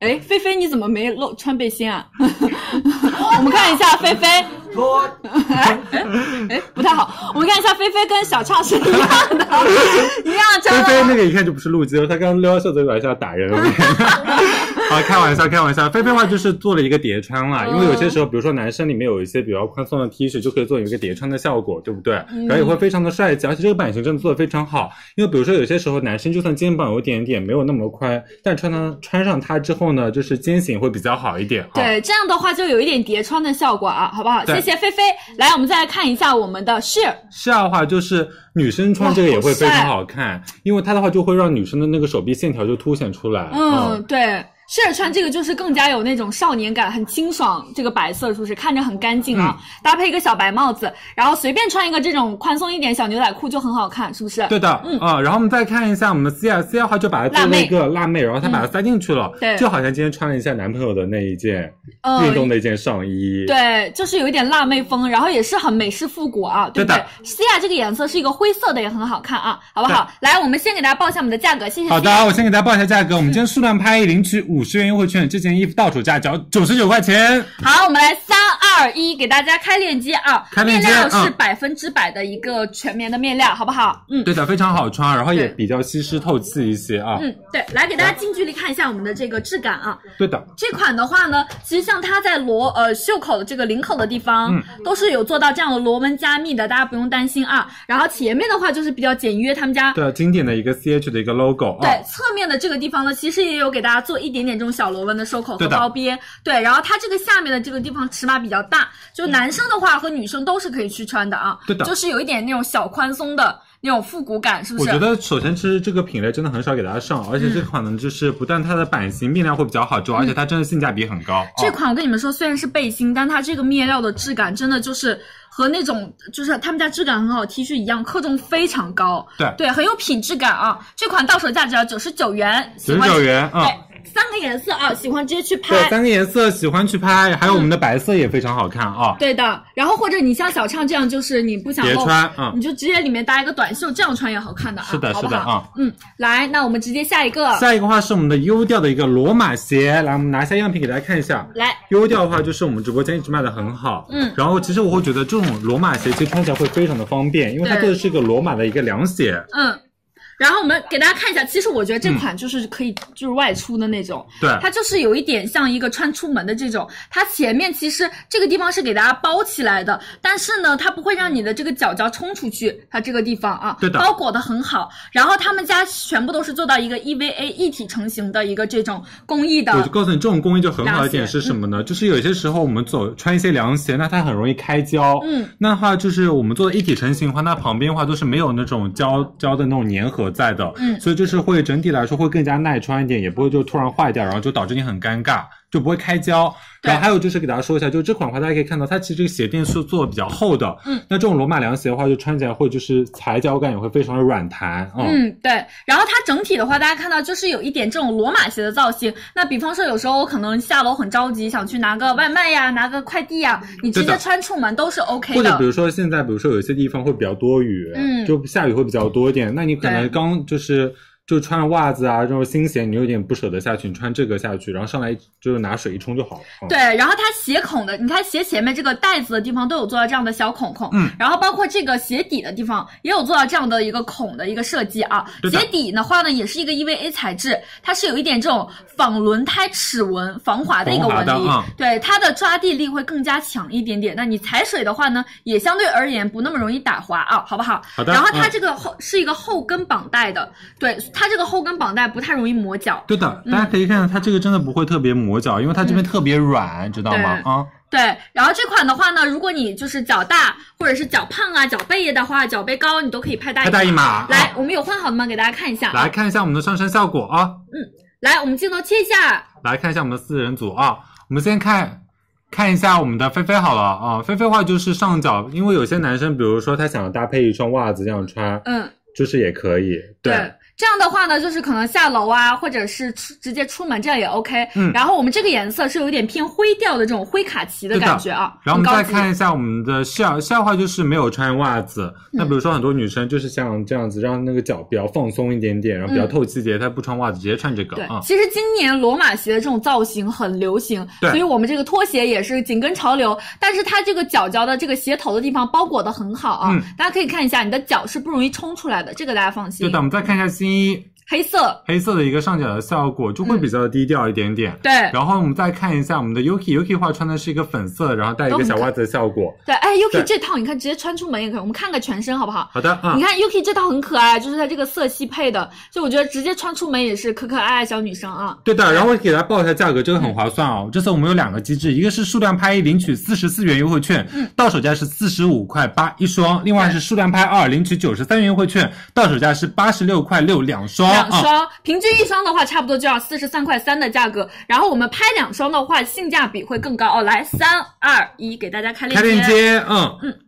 哎，菲菲你怎么没露穿背心啊？我们看一下菲菲，哎哎 哎，不太好。我们看一下菲菲跟小畅是一样的，一样菲真的。菲那个一看就不是露肌肉，她刚刚撩袖子玩笑打人了。好，开玩笑，开玩笑。菲菲的话就是做了一个叠穿啦，因为有些时候，比如说男生里面有一些比较宽松的 T 恤，就可以做一个叠穿的效果，对不对？然后也会非常的帅气，而且这个版型真的做的非常好。因为比如说有些时候男生就算肩膀有一点点没有那么宽，但穿它穿上它之后呢，就是肩型会比较好一点。啊。对，这样的话就有一点叠穿的效果啊，好不好？谢谢菲菲。来，我们再来看一下我们的是啊的话，就是女生穿这个也会非常好看，因为它的话就会让女生的那个手臂线条就凸显出来。嗯，对。试着穿这个就是更加有那种少年感，很清爽。这个白色是不是看着很干净啊？搭配一个小白帽子，然后随便穿一个这种宽松一点小牛仔裤就很好看，是不是？对的，嗯啊，然后我们再看一下我们 C 二 C 的话就把它做了一个辣妹，然后她把它塞进去了，对就好像今天穿了一下男朋友的那一件呃运动的一件上衣，对，就是有一点辣妹风，然后也是很美式复古啊，对不对对的西亚这个颜色是一个灰色的，也很好看啊，好不好？来，我们先给大家报一下我们的价格，谢谢。好的，，我先给大家报一下价格。我们今天数量拍一领取五十元优惠券，这件衣服到手价只要九十九块钱。好，我们来三二一，给大家开链接啊！开链接面料是嗯百分之百的一个全棉的面料，好不好？嗯。对的，非常好穿，然后也比较吸湿透气一些啊。嗯，对，来给大家近距离看一下我们的这个质感啊。对的，这款的话呢，其实像它在螺呃袖口的这个领口的地方，嗯都是有做到这样的螺纹加密的，大家不用担心啊。然后前面的话就是比较简约，他们家的经典的一个 CH 的一个 logo 啊。对，侧面的这个地方呢，其实也有给大家做一点点这种小螺纹的收口和包边。对，然后它这个下面的这个地方尺码比较大，就男生的话和女生都是可以去穿的啊。对的就是有一点那种小宽松的那种复古感，是不是？我觉得首先其实这个品类真的很少给大家上，而且嗯这款呢就是不但它的版型面料会比较好之外，而且它真的性价比很高。这啊款我跟你们说，虽然是背心，但它这个面料的质感真的就是和那种就是他们家质感很好 T 恤一样，克重非常高，对对，很有品质感啊。这款到手价只要九十九元，九十九元啊。对，三个颜色啊，喜欢直接去对，拍。三个颜色喜欢去拍，还有我们的白色也非常好看啊。对的，然后或者你像小畅这样，就是你不想叠露，穿嗯你就直接里面搭一个短袖，这样穿也好看的啊。是的好好是的啊嗯，来，那我们直接下一个，下一个话是我们的优调的一个罗马鞋，来，我们拿一下样品给大家看一下。来，优调的话，就是我们直播间一直卖的很好，嗯然后其实我会觉得这种罗马鞋其实穿起来会非常的方便，因为它做的是一个罗马的一个凉鞋，嗯。然后我们给大家看一下，其实我觉得这款就是可以就是外出的那种，对。它就是有一点像一个穿出门的这种，它前面其实这个地方是给大家包起来的，但是呢，它不会让你的这个脚脚冲出去，它这个地方啊，对的。包裹的很好。然后他们家全部都是做到一个 EVA 一体成型的一个这种工艺的，我就告诉你，这种工艺就很好的一点是什么呢？就是有些时候我们走穿一些凉鞋，那它很容易开胶。嗯，那话就是我们做的一体成型的话，那旁边的话都是没有那种胶胶的那种粘合在的。嗯所以就是会整体来说会更加耐穿一点，也不会就突然坏掉，然后就导致你很尴尬，就不会开胶。然后还有就是给大家说一下，就这款的话，大家可以看到它其实这个鞋垫是做的比较厚的。嗯，那这种罗马凉鞋的话，就穿起来会就是踩脚感也会非常的软弹。嗯嗯，对。然后它整体的话，大家看到就是有一点这种罗马鞋的造型。那比方说，有时候我可能下楼很着急，想去拿个外卖呀，拿个快递呀，你直接穿出门都是 OK 的。或者比如说现在，比如说有些地方会比较多雨，嗯就下雨会比较多一点，那你可能刚就是就穿着袜子啊，这种新鞋，你有点不舍得下去，你穿这个下去，然后上来就是拿水一冲就好了。嗯、对，然后它鞋孔的，你看鞋前面这个带子的地方都有做到这样的小孔孔，嗯，然后包括这个鞋底的地方也有做到这样的一个孔的一个设计啊。鞋底的话呢，也是一个 EVA 材质，它是有一点这种仿轮胎齿纹防滑的一个纹理，嗯对它的抓地力会更加强一点点。那你踩水的话呢，也相对而言不那么容易打滑啊，好不好？好的然后它嗯这个后、是一个后跟绑带的，对它这个后跟绑带不太容易磨脚。对的，大家可以看到它这个真的不会特别磨脚，因为它这边特别软，知道吗？啊，对，然后这款的话呢，如果你就是脚大或者是脚胖啊、脚背的话，脚背高，你都可以拍大拍大一码来啊，我们有换好的吗？给大家看一下。来，看一下我们的上身效果啊，嗯来，我们镜头切一下。来看一下我们的四人组啊，我们先看。看一下我们的菲菲好了啊，菲菲话就是上脚，因为有些男生，比如说他想要搭配一双袜子这样穿，嗯，就是也可以。对，这样的话呢，就是可能下楼啊，或者是出直接出门，这样也 OK。嗯然后我们这个颜色是有点偏灰调的这种灰卡其的感觉啊。然后我们再看一下我们的笑笑话，就是没有穿袜子。嗯那比如说很多女生就是像这样子，让那个脚比较放松一点点，然后比较透气节，她不穿袜子直接穿这个对，啊。其实今年罗马鞋的这种造型很流行，对所以我们这个拖鞋也是紧跟潮流。但是它这个脚脚的这个鞋头的地方包裹的很好啊，嗯大家可以看一下，你的脚是不容易冲出来的，这个大家放心。对的，我们再看一下新衣黑色，黑色的一个上脚的效果，就会比较低调一点点。对然后我们再看一下我们的 Yuki，Yuki 的话穿的是一个粉色，然后带一个小袜子的效果。对，哎，Yuki 这套你看直接穿出门也可以，我们看个全身好不好？好的啊你，看 Yuki 这套很可爱，就是它这个色系配的，就我觉得直接穿出门也是可可爱爱小女生啊。对的，然后我给大家报一下价格，这个很划算哦。这次我们有两个机制，一个是数量拍一领取四十四元优惠券，嗯到手价是四十五块八一双；另外是数量拍二领取九十三元优惠券，到手价是八十六块六两双。两双，平均一双的话，差不多就要四十三块三的价格。然后我们拍两双的话，性价比会更高哦。来，三二一，给大家开链接开链接，嗯嗯。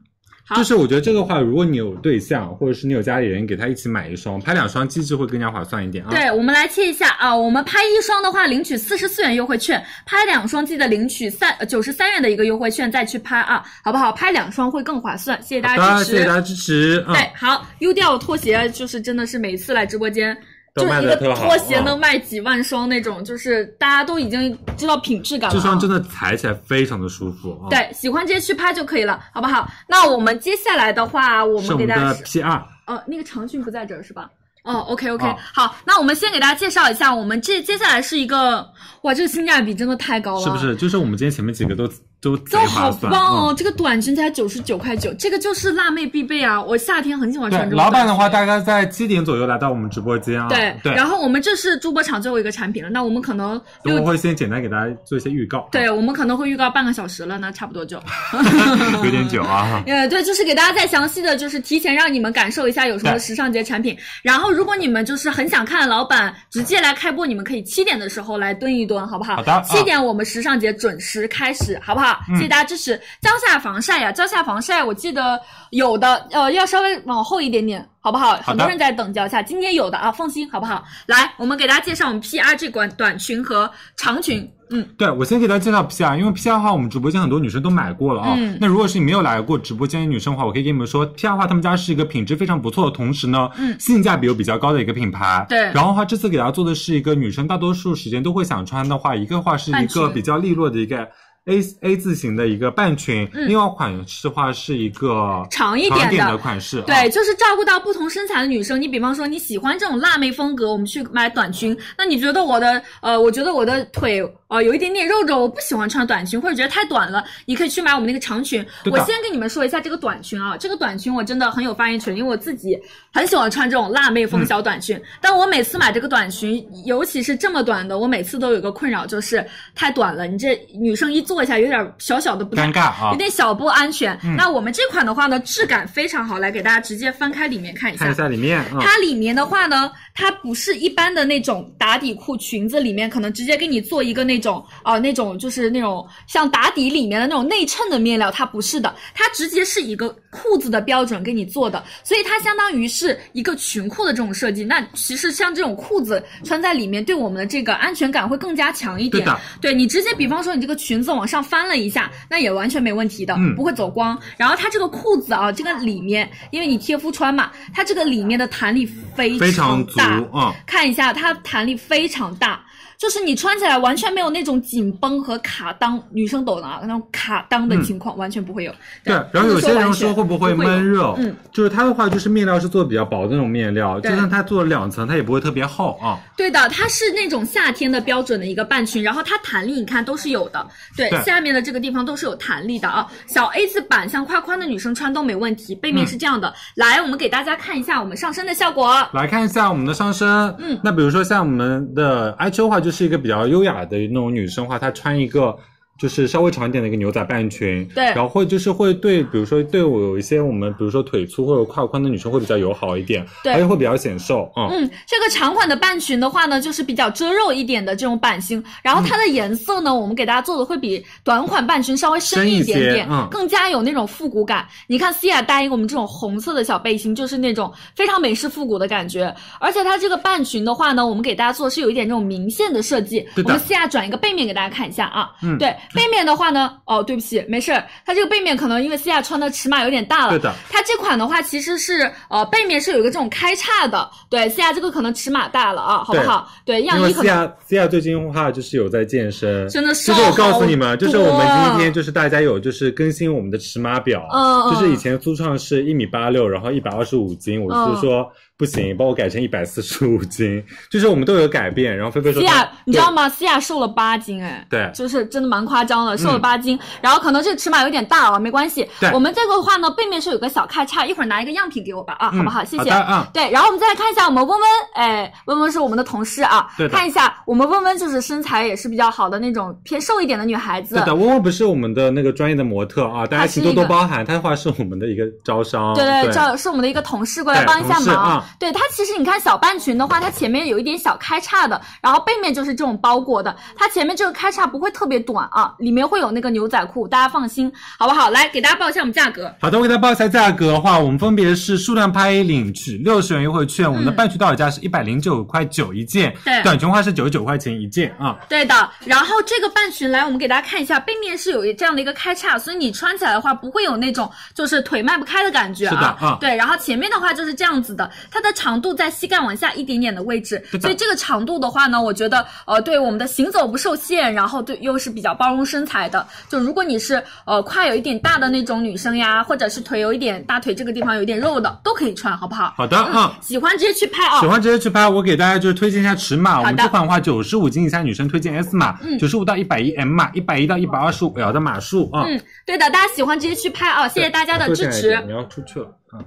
就是我觉得这个话，如果你有对象，或者是你有家里人，给他一起买一双，拍两双机制会更加划算一点啊。对，我们来切一下啊，我们拍一双的话，领取四十四元优惠券；拍两双记得领取三九十三元的一个优惠券再去拍啊，好不好？拍两双会更划算，谢谢大，家支持。谢谢大家支持。嗯，对，好，U 调拖鞋就是真的是每次来直播间。都就一个卖得特好拖鞋嗯能卖几万双那种，就是大家都已经知道品质感了、啊。这双真的踩起来非常的舒服啊。，对，喜欢直接去拍就可以了，好不好？那我们接下来的话，我是我们的们给大家 P 二。呃，那个长裙不在这儿是吧？哦，OK OK，、哦好，那我们先给大家介绍一下，我们这接下来是一个，哇，这个性价比真的太高了，是不？是？就是我们今天前面几个都都都好。棒哦！嗯这个短裙才九十九块九，这个就是辣妹必备啊！我夏天很喜欢穿对，这种。老板的话，大概在七点左右来到我们直播间啊。对，对，然后我们这是主播场最后一个产品了，那我们可能六，等会会先简单给大家做一些预告。对，我们可能会预告半个小时了，那差不多就。有点久啊。呃，对，就是给大家再详细的就是提前让你们感受一下有什么时尚节产品。然后，如果你们就是很想看老板直接来开播，你们可以七点的时候来蹲一蹲，好不好？好的七点我们时尚节准时开始，好不好？嗯谢谢大家支持。蕉下防晒呀，蕉下防晒，我记得有的呃要稍微往后一点点。好不好？很多人在等蕉下，今天有的啊，放心，好不好？来，我们给大家介绍我们 PR 这款短裙和长裙，嗯，对，我先给大家介绍 PR，，因为 PR 的话，我们直播间很多女生都买过了啊。嗯那如果是你没有来过直播间的女生的话，我可以跟你们说，PR 的话，他们家是一个品质非常不错的同时呢，嗯性价比又比较高的一个品牌。对然后的话，这次给大家做的是一个女生大多数时间都会想穿的话，一个话是一个比较利落的一个。A A 字形的一个半裙，嗯另外款式的话是一个长一点的长点的款式，啊对，就是照顾到不同身材的女生。你比方说你喜欢这种辣妹风格，我们去买短裙。那你觉得我的呃，我觉得我的腿呃有一点点肉肉，我不喜欢穿短裙，或者觉得太短了，你可以去买我们那个长裙。我先跟你们说一下这个短裙啊，这个短裙我真的很有发言权，因为我自己很喜欢穿这种辣妹风小短裙。但我每次买这个短裙，尤其是这么短的，我每次都有一个困扰，就是太短了，你这女生一坐下有点小小的不尴尬啊有。点小不安全。嗯那我们这款的话呢，质感非常好，来给大家直接翻开里面看一下。看一下里面，嗯，它里面的话呢，它不是一般的那种打底裤裙子里面可能直接给你做一个那种啊、那种就是那种像打底里面的那种内衬的面料，它不是的，它直接是一个裤子的标准给你做的，所以它相当于是一个裙裤的这种设计。那其实像这种裤子穿在里面，对我们的这个安全感会更加强一点。对的对你直接比方说你这个裙子往上翻了一下，那也完全没问题的，嗯不会走光。然后它这个裤子啊，这个里面因为你贴肤穿嘛，它这个里面的弹力非非常足大，嗯看一下它弹力非常大。就是你穿起来完全没有那种紧绷和卡裆，女生懂的啊，那种卡裆的情况、完全不会有。嗯对，然后有些人说会不会闷热？嗯，就是它的话，就是面料是做的比较薄的那种面料，就算它做了两层，它也不会特别厚啊。对的，它是那种夏天的标准的一个半裙，然后它弹力你看都是有的，对，对下面的这个地方都是有弹力的啊。小 A 字版像胯宽的女生穿都没问题，背面是这样的。来，我们给大家看一下我们上身的效果。来看一下我们的上身，嗯那比如说像我们的艾秋的话，就是一个比较优雅的那种女生话，她穿一个。就是稍微长一点的一个牛仔半裙，对然后会就是会对，比如说对我有一些我们比如说腿粗或者胯宽的女生会比较友好一点，对而且会比较显瘦，嗯，嗯，这个长款的半裙的话呢，就是比较遮肉一点的这种版型，然后它的颜色呢，我们给大家做的会比短款半裙稍微深一点点，嗯更加有那种复古感。你看思雅搭一个我们这种红色的小背心，就是那种非常美式复古的感觉。而且它这个半裙的话呢，我们给大家做的是有一点这种明线的设计。对的我们思雅转一个背面给大家看一下啊，嗯对，背面的话呢，哦，对不起，没事儿，它这个背面可能因为西亚穿的尺码有点大了，对的，它这款的话其实是呃背面是有一个这种开叉的，对，西亚这个可能尺码大了啊，好不好？对，样因为衣可能思雅思雅最近的话就是有在健身，真的是。就是我告诉你们，就是我们今天就是大家有就是更新我们的尺码表，嗯嗯就是以前苏畅是一米八六，然后一百二十五斤，我就说不行，帮我改成一百四十五斤，就是我们都有改变。然后菲菲说西亚，你知道？吗？西亚瘦了八斤，哎，对。就是真的蛮夸夸张了，瘦了八斤。然后可能这个尺码有点大啊，没关系对。我们这个的话呢，背面是有个小开叉，一会儿拿一个样品给我吧啊，好不好？谢谢。嗯对，然后我们再来看一下我们温温，哎，温温是我们的同事啊，对看一下我们温温就是身材也是比较好的那种偏瘦一点的女孩子。对的，温温不是我们的那个专业的模特啊，大家请多多包涵。她的话是我们的一个招商，对对，招是我们的一个同事过来帮一下忙。同事啊对它其实你看小半裙的话，它前面有一点小开叉的，然后背面就是这种包裹的，它前面这个开叉不会特别短啊，里面会有那个牛仔裤，大家放心，好不好？来给大家报一下我们价格。好的，我给大家报一下价格的话，我们分别是数量拍领取六十元优惠券，我们的半裙到手价是一百零九块九一件，嗯对短裙的话是九十九块钱一件啊。对的，然后这个半裙来，我们给大家看一下，背面是有这样的一个开叉，所以你穿起来的话不会有那种就是腿迈不开的感觉是的啊。啊对，然后前面的话就是这样子的，它的长度在膝盖往下一点点的位置，所以这个长度的话呢，我觉得呃对我们的行走不受限，然后对又是比较包容身材的。就如果你是呃胯有一点大的那种女生呀，或者是腿有一点大腿这个地方有一点肉的，都可以穿，好不好？好的啊。喜欢直接去拍啊喜。欢直接去拍，我给大家就是推荐一下尺码。我们这款的话，九十五斤以下女生推荐 S 码，九十五到一百一 M 码，一百一到一百二十五 L 的码数啊。嗯，对的，大家喜欢直接去拍啊，谢谢大家的支持。你要出去了啊。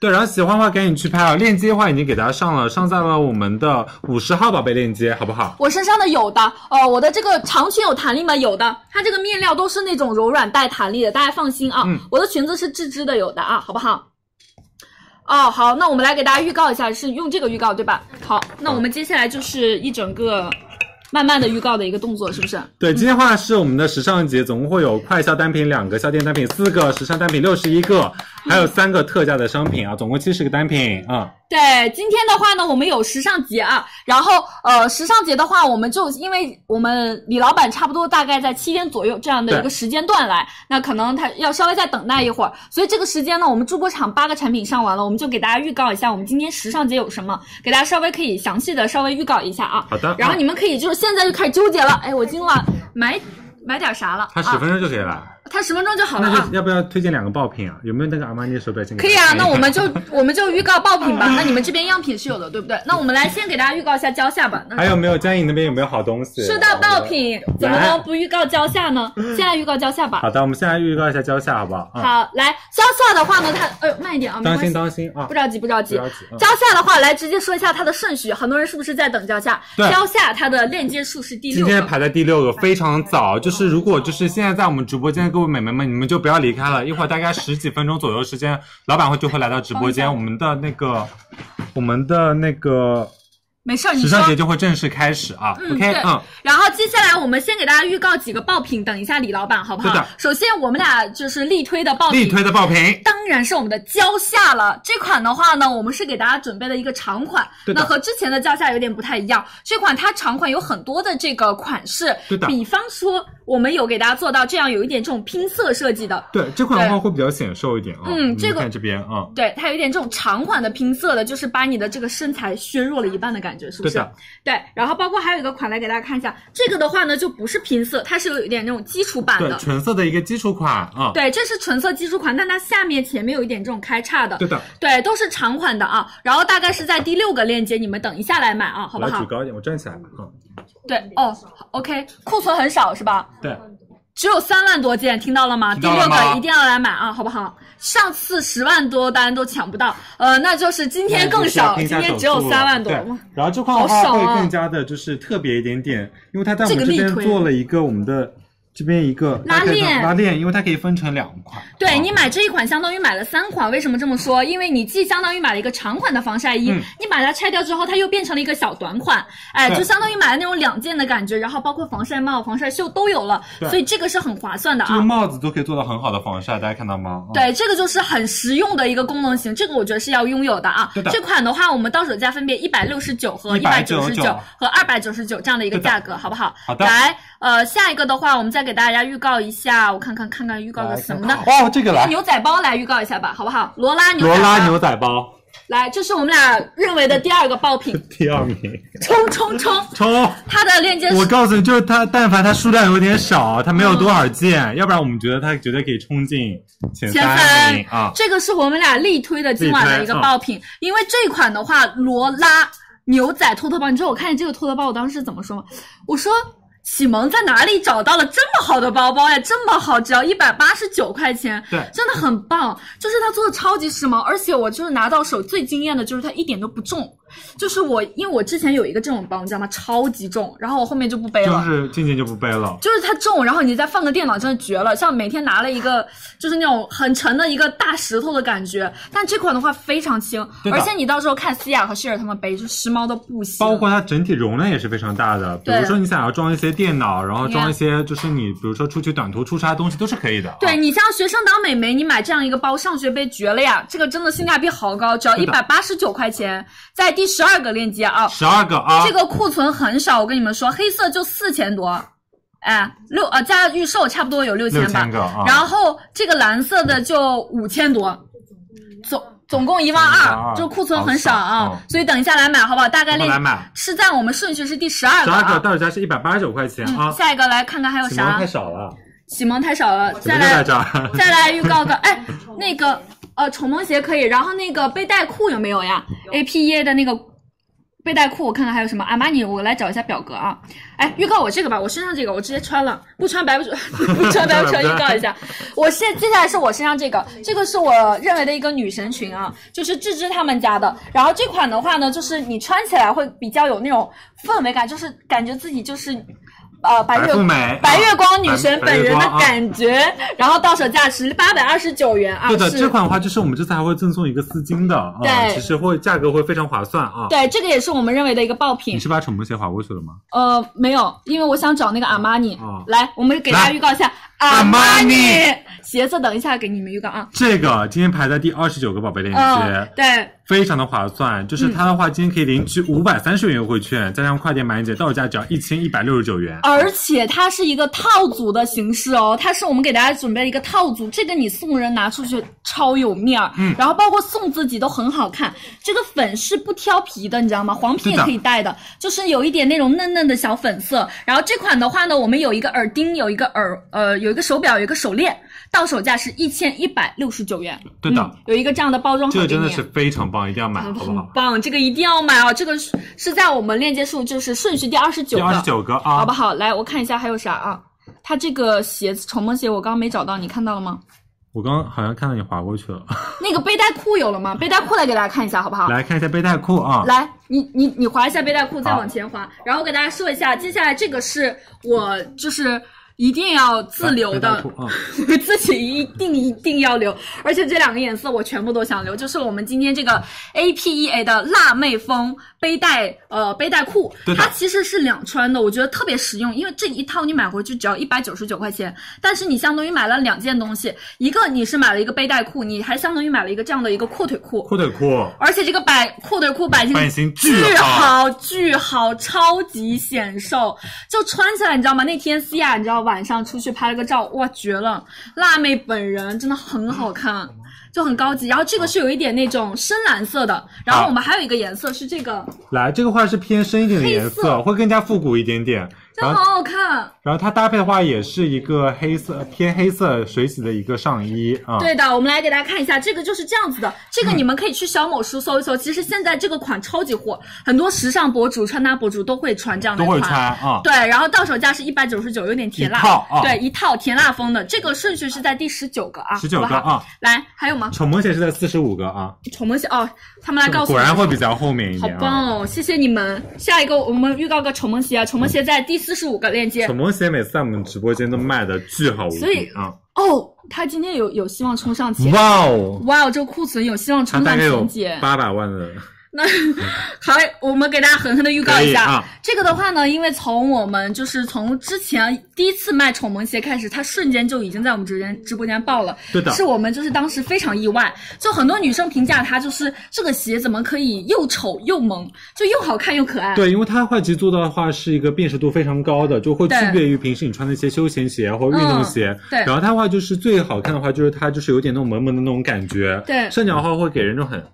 对，然后喜欢的话赶紧去拍啊！链接的话已经给大家上了，上在了我们的五十号宝贝链接，好不好？我身上的有的，呃，我的这个长裙有弹力吗？有的，它这个面料都是那种柔软带弹力的，大家放心啊。嗯我的裙子是织织的，有的啊，好不好？哦，好，那我们来给大家预告一下，是用这个预告对吧？好，那我们接下来就是一整个慢慢的预告的一个动作，是不是？对，今天话是我们的时尚节，总共会有快销单品两个，销店单品四个，时尚单品六十一个，还有三个特价的商品啊，总共七十个单品啊。对，今天的话呢，我们有时尚节啊，然后呃，时尚节的话，我们就因为我们李老板差不多大概在七点左右这样的一个时间段来，那可能他要稍微再等待一会儿，所以这个时间呢，我们助播场八个产品上完了，我们就给大家预告一下我们今天时尚节有什么，给大家稍微可以详细的稍微预告一下啊。好的然后你们可以就是现在就开始纠结了，哎，我今晚买买点啥了？他十分啊，钟就可以了，它十分钟就好了啊那就。要不要推荐两个爆品啊？有没有那个阿玛尼手表可以啊，那我们就 我们就预告爆品吧。那你们这边样品是有的，对不对？那我们来先给大家预告一下蕉下吧。那还有没有江颖那边有没有好东西？说到爆品，怎么能不预告蕉下呢？现在预告蕉下吧。好的，我们现在预告一下蕉下好不好？啊，好，来蕉下的话呢，它哎呦慢一点啊，当心。当心啊不！着急，不着急。不着急嗯蕉下的话，来直接说一下它的顺序。很多人是不是在等蕉下？对蕉下它的链接数是第六个。今天排在第六个，非常早。就是如果就是现在在我们直播间的各位美眉们，你们就不要离开了，一会儿大概十几分钟左右时间，老板会就会来到直播间，我们的那个，我们的那个没事时尚。节就会正式开始啊。嗯 OK，嗯，然后接下来我们先给大家预告几个爆品，等一下李老板好不好对的？首先我们俩就是力推的爆品，力推的爆品，当然是我们的蕉下了。这款的话呢，我们是给大家准备了一个长款，那和之前的蕉下有点不太一样。这款它长款有很多的这个款式，对的比方说我们有给大家做到这样有一点这种拼色设计的。对这款的话会比较显瘦一点啊。你们嗯这个看这边啊，对，它有一点这种长款的拼色的，就是把你的这个身材削弱了一半的感觉，是不是？对的对然后包括还有一个款来给大家看一下，这个的话呢就不是拼色，它是有一点那种基础版对的。纯色的一个基础款啊。对，这是纯色基础款，但它下面前面有一点这种开叉的。对的，对，都是长款的啊，然后大概是在第六个链接，你们等一下来买啊，好不好来举？高一点，我站起来吧。嗯，对，哦，OK，库存很少是吧？对，只有三万多件，听到了吗？听第六个一定要来买啊，好不好？上次十万多单都抢不到，呃，那就是今天更少，今天只有三万多。对，然后这块的话会更加的就是特别一点点，因为它在我们这边做了一个我们的这边一个拉链拉链，因为它可以分成两款。对啊你买这一款相当于买了三款，为什么这么说？因为你既相当于买了一个长款的防晒衣，嗯你把它拆掉之后，它又变成了一个小短款，哎，就相当于买了那种两件的感觉，然后包括防晒帽、防晒袖都有了，所以这个是很划算的啊这个。帽子都可以做到很好的防晒，大家看到吗？啊，对，这个就是很实用的一个功能型，这个我觉得是要拥有的啊。对的这款的话，我们到手价分别一百六十九和一百九十九和二百九十九这样的一个价格，好不好？好的来，呃，下一个的话，我们再给大家预告一下，我看看看看预告个什么呢？哦，这个来，牛仔包来预告一下吧，好不好？罗拉牛仔罗拉牛仔包来，这是我们俩认为的第二个爆品，第二名，冲冲冲！冲！它的链接是我告诉你，就是它，但凡它数量有点少，它没有多少件，要不然我们觉得它绝对可以冲进前前三三名啊。这个是我们俩力推的今晚的一个爆品，因为这款的话，罗拉牛仔托特包，你知道我看见这个托特包，我当时怎么说吗？我说。启蒙在哪里找到了这么好的包包呀？这么好，只要一百八十九块钱，对真的很棒。就是它做的超级时髦，而且我就是拿到手最惊艳的就是它一点都不重。就是我，因为我之前有一个这种包，你知道吗？超级重，然后我后面就不背了。就是渐渐就不背了。就是它重，然后你再放个电脑，真的绝了。像每天拿了一个，就是那种很沉的一个大石头的感觉。但这款的话非常轻，而且你到时候看思雅和希尔他们背，就时髦的不行。包括它整体容量也是非常大的，比如说你想要装一些电脑，然后装一些就是你比如说出去短途出差东西都是可以的。啊对你像学生党美眉，你买这样一个包上学背绝了呀！这个真的性价比好高，只要一百八十九块钱，在第十二个链接啊。十二个啊，这个库存很少，我跟你们说，黑色就四千多，哎，六呃加预售差不多有六千吧。6000个啊然后这个蓝色的就五千多，总总共一万二，就库存很少啊，好少嗯所以等一下来买好不好？大概链等会来买是在我们顺序是第十二个十二个啊。到手价是一百八十九块钱啊嗯，，下一个来看看还有啥启蒙太？少了，启蒙太少了，再来？再来预告个，哎，那个呃，宠萌鞋可以，然后那个背带裤有没有呀？A P E A 的那个背带裤，我看看还有什么。阿玛尼，我来找一下表格啊。哎，预告我这个吧，我身上这个我直接穿了，不穿白不穿，不穿白不穿。预告一下，我现接下来是我身上这个，这个是我认为的一个女神裙啊，就是芝芝他们家的。然后这款的话呢，就是你穿起来会比较有那种氛围感，就是感觉自己就是。呃，白月白白月光女神本人的感觉，然后到手价是八百二十九元啊，对的，这款的话就是我们这次还会赠送一个丝巾的啊，对其实会价格会非常划算啊。对，这个也是我们认为的一个爆品你。是把宠物鞋划过去了吗？呃，没有，因为我想找那个阿玛尼。哦来，我们给大家预告一下阿玛玛尼鞋子，等一下给你们预告啊。这个今天排在第二十九个宝贝链接。嗯，对，非常的划算，就是它的话，今天可以领取五百三十元优惠券，加上快点满减，到手价只要一千一百六十九元。而且它是一个套组的形式哦，它是我们给大家准备了一个套组，这个你送人拿出去超有面儿，嗯，然后包括送自己都很好看。这个粉是不挑皮的，你知道吗？黄皮也可以戴的，就是有一点那种嫩嫩的小粉色。然后这款的话呢，我们有一个耳钉，有一个耳呃，有一个手表，有一个手链，到手价是一千一百六十九元。对的嗯有一个这样的包装盒。这个真的是非常棒，一定要买，好不好？棒，这个一定要买哦！这个是是在我们链接数就是顺序第二十九个，第二十九个啊，好不好？来，我看一下还有啥啊？它这个鞋子宠梦鞋我刚刚没找到，你看到了吗？我刚刚好像看到你划过去了，那个背带裤有了吗？背带裤来给大家看一下好不好？来看一下背带裤啊。来，你你你划一下背带裤，再往前划，然后我给大家说一下，接下来这个是我就是一定要自留的。啊，我 自己一定一定要留，而且这两个颜色我全部都想留，就是我们今天这个 A P E A 的辣妹风背带呃背带裤它其实是两穿的，我觉得特别实用，因为这一套你买回去只要一百九十九块钱，但是你相当于买了两件东西，一个你是买了一个背带裤，你还相当于买了一个这样的一个阔腿裤，阔腿裤，而且这个版阔腿裤版型版型巨巨好好巨好，超级显瘦，就穿起来你知道吗？那天思雅你知道晚上出去拍了个照，哇绝了！辣妹本人真的很好看。就很高级，然后这个是有一点那种深蓝色的，然后我们还有一个颜色是这个，来这个话是偏深一点的颜色，色会更加复古一点点。然后真好好看。然后它搭配的话也是一个黑色偏黑色水洗的一个上衣啊。对的，我们来给大家看一下，这个就是这样子的。这嗯个你们可以去小某书搜一搜，其实现在这个款超级火，很多时尚博主、穿搭博主都会穿这样的款。都会穿啊。对，然后到手价是一百九十九，有点甜辣。一套啊对，一套甜辣风的，这个顺序是在第十九个啊，19好不好个啊。来，还有吗？丑萌鞋是在四十五个啊，丑萌鞋哦，他们来告诉我，果然会比较后面一点啊。棒哦，谢谢你们。下一个我们预告个丑萌鞋啊，丑萌鞋在第四十五个链接。宠萌鞋每次在我们直播间都卖的巨好无所以比啊！哦，他今天有有希望冲上前。哇哦，哇哦，这个库存有希望冲上大概有前几。八百万的，那好，我们给大家狠狠的预告一下，啊这个的话呢，因为从我们就是从之前第一次卖宠萌鞋开始，它瞬间就已经在我们直播间直播间爆了，对的是我们就是当时非常意外，就很多女生评价它就是这个鞋怎么可以又丑又萌，就又好看又可爱。对，因为它的话其实做到的话是一个辨识度非常高的，就会区别于平时你穿的一些休闲鞋或者运动鞋。嗯对然后它的话就是最好看的话就是它就是有点那种萌萌的那种感觉。对上脚的话会给人这种很对，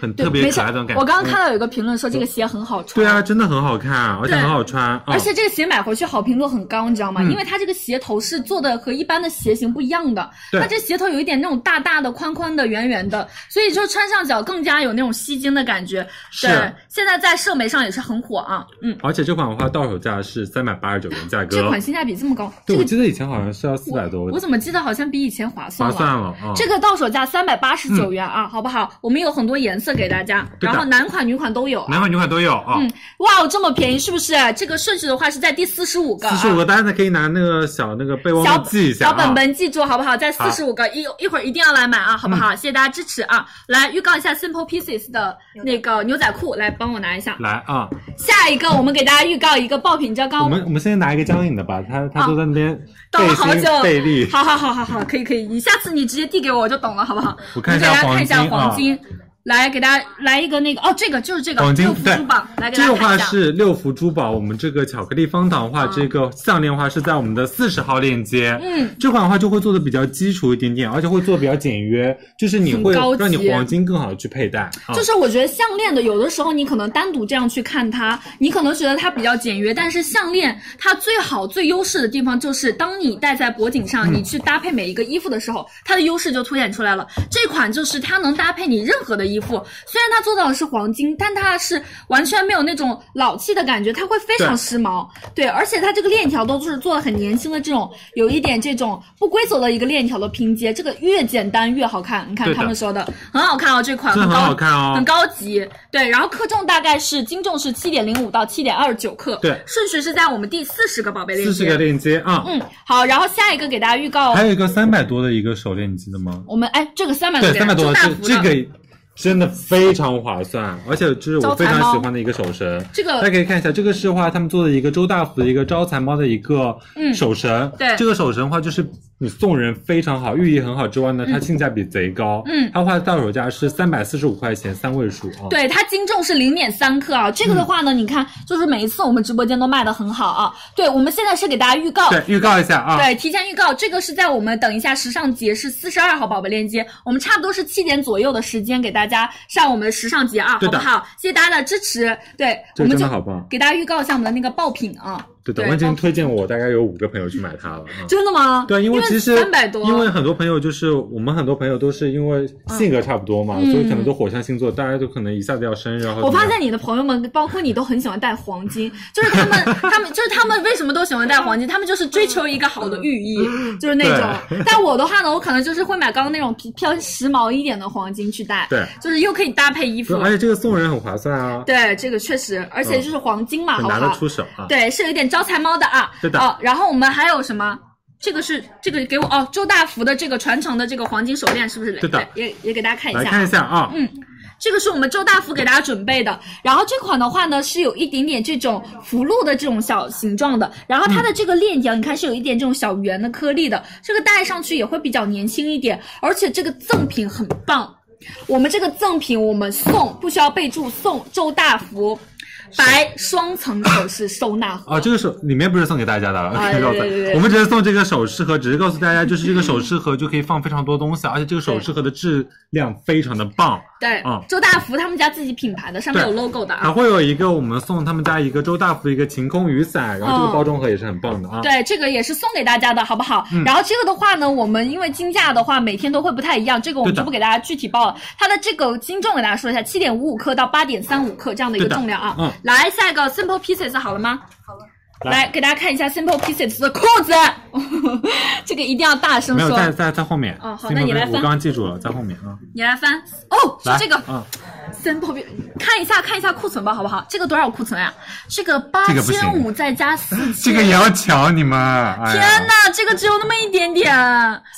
很特别可爱的感觉。我刚刚看嗯到有一个评论说这个鞋很好穿。对啊，真的很好看，而且很好穿，而嗯且这个鞋买回去好评度很高，你知道吗？嗯因为它这个鞋头是做的和一般的鞋型不一样的，它这鞋头有一点那种大大的、宽宽的、圆圆的，所以就穿上脚更加有那种吸睛的感觉。是对，现在在社媒上也是很火啊。嗯，而且这款的话到手价是三百八十九元价格这款，性价比这么高，对这个我记得以前好像是要四百多我，怎么记得好像比以前划算了？划算了啊。这个到手价三百八十九元啊，好不好？我们有很多颜色给大家，然后男款、女款都有啊。男款女款都有啊。嗯，哇，这么便宜是不是？这个顺序的话是在第四十五个、啊，四十五个，大家可以拿那个小那个备忘小录记一下小本啊。本记住好不好？在四十五个，一一会儿一定要来买啊，好不嗯好？谢谢大家支持啊！来预告一下 Simple Pieces 的那个牛仔裤，来帮我拿一下。来啊，下一个我们给大家预告一个爆品，你知道刚刚我们我们先拿一个江颖的吧，他他都在那边等了好久，费力。好好好好好，可以可以，你下次你直接递给我，我就懂了，好不好？我看一给大家下黄金。来给大家来一个那个哦，这个就是这个黄金六福珠宝，来给这个话大家看一下。是六福珠宝，我们这个巧克力方糖的话，嗯这个项链的话是在我们的四十号链接。嗯，这款的话就会做的比较基础一点点，而且会做比较简约，就是你会让你黄金更好的去佩戴。啊就是我觉得项链的，有的时候你可能单独这样去看它，你可能觉得它比较简约，但是项链它最好最优势的地方就是，当你戴在脖颈上，嗯你去搭配每一个衣服的时候，它的优势就凸显出来了。这款就是它能搭配你任何的衣服，虽然它做到的是黄金，但它是完全没有那种老气的感觉，它会非常时髦。对，而且它这个链条都是做的很年轻的这种，有一点这种不规则的一个链条的拼接，这个越简单越好看。你看他们说的很好看哦，这款很高好看哦很高级。对，然后克重大概是斤重是七点零五到七点二九克，对顺序是在我们第四十个宝贝链接。四十个链接啊，嗯，好，然后下一个给大家预告还，有一个三百多的一个手链，你记得吗？我们哎，这个三百对，三百多的这这个真的非常划算，而且这是我非常喜欢的一个手绳。这个大家可以看一下，这个是话他们做的一个周大福的一个招财猫的一个嗯手绳。对这个手绳的话就是你送人非常好，寓意很好之外呢，它性价比贼高。嗯它的话到手价是三百四十五块钱，三位数啊。对，它斤重是零点三克啊。这个的话呢，你看，就是每一次我们直播间都卖的很好啊。对，我们现在是给大家预告，对，预告一下啊。对，提前预告，这个是在我们等一下时尚节是四十二号宝贝链接，我们差不多是七点左右的时间给大家上我们的时尚节啊，好不好？谢谢大家的支持。对，我们就真的好给大家预告一下我们的那个爆品啊。对的，对我已经推荐我大概有五个朋友去买它了啊。真的吗？对，因为其实三百多，因为很多朋友就是我们很多朋友都是因为性格差不多嘛，嗯所以可能都火象星座，大家都可能一下子要生日，然后我发现你的朋友们，包括你，都很喜欢戴黄金，就是他们，他们就是他们为什么都喜欢戴黄金？他们就是追求一个好的寓意，就是那种。但我的话呢，我可能就是会买刚刚那种偏时髦一点的黄金去戴，对，就是又可以搭配衣服，而且这个送人很划算啊，对，这个确实，而且就是黄金嘛，好不好？出手啊。对，是有点招财猫的啊。对的哦，然后我们还有什么？这个是这个给我哦，周大福的这个传承的这个黄金手链是不是？对的也也给大家看一下。来看一下啊，嗯，这个是我们周大福给大家准备的。然后这款的话呢，是有一点点这种福禄的这种小形状的。然后它的这个链条，你看是有一点这种小圆的颗粒的，这个戴上去也会比较年轻一点。而且这个赠品很棒，我们这个赠品我们送不需要备注，送周大福白双层首饰收纳盒。啊，这个手里面不是送给大家的，啊可以告诉对对对我们只是送这个首饰盒，只是告诉大家，就是这个 首饰盒就可以放非常多东西，而且这个首饰盒的质量非常的棒。对，嗯周大福他们家自己品牌的，上面有 logo 的啊。还会有一个我们送他们家一个周大福一个晴空雨伞，然后这哦个包装盒也是很棒的啊。对，这个也是送给大家的，好不好？嗯然后这个的话呢，我们因为金价的话，每天都会不太一样，这个我们就不给大家具体报了。它的这个斤重给大家说一下，七点五五克到八点三五克这样的一个重量啊。嗯来下一个 Simple Pieces 好了吗？好了来给大家看一下 Simple Pieces 的裤子，这个一定要大声没有在。在在后面。哦好幸福那你来翻我刚刚记住了，在后面啊。你来翻哦，是，这个嗯，Simple 看一下看一下库存吧，好不好？这个多少库存呀？这个八这个不行千五再加四千，这个也要抢你们。哎天，哪，这个只有那么一点点。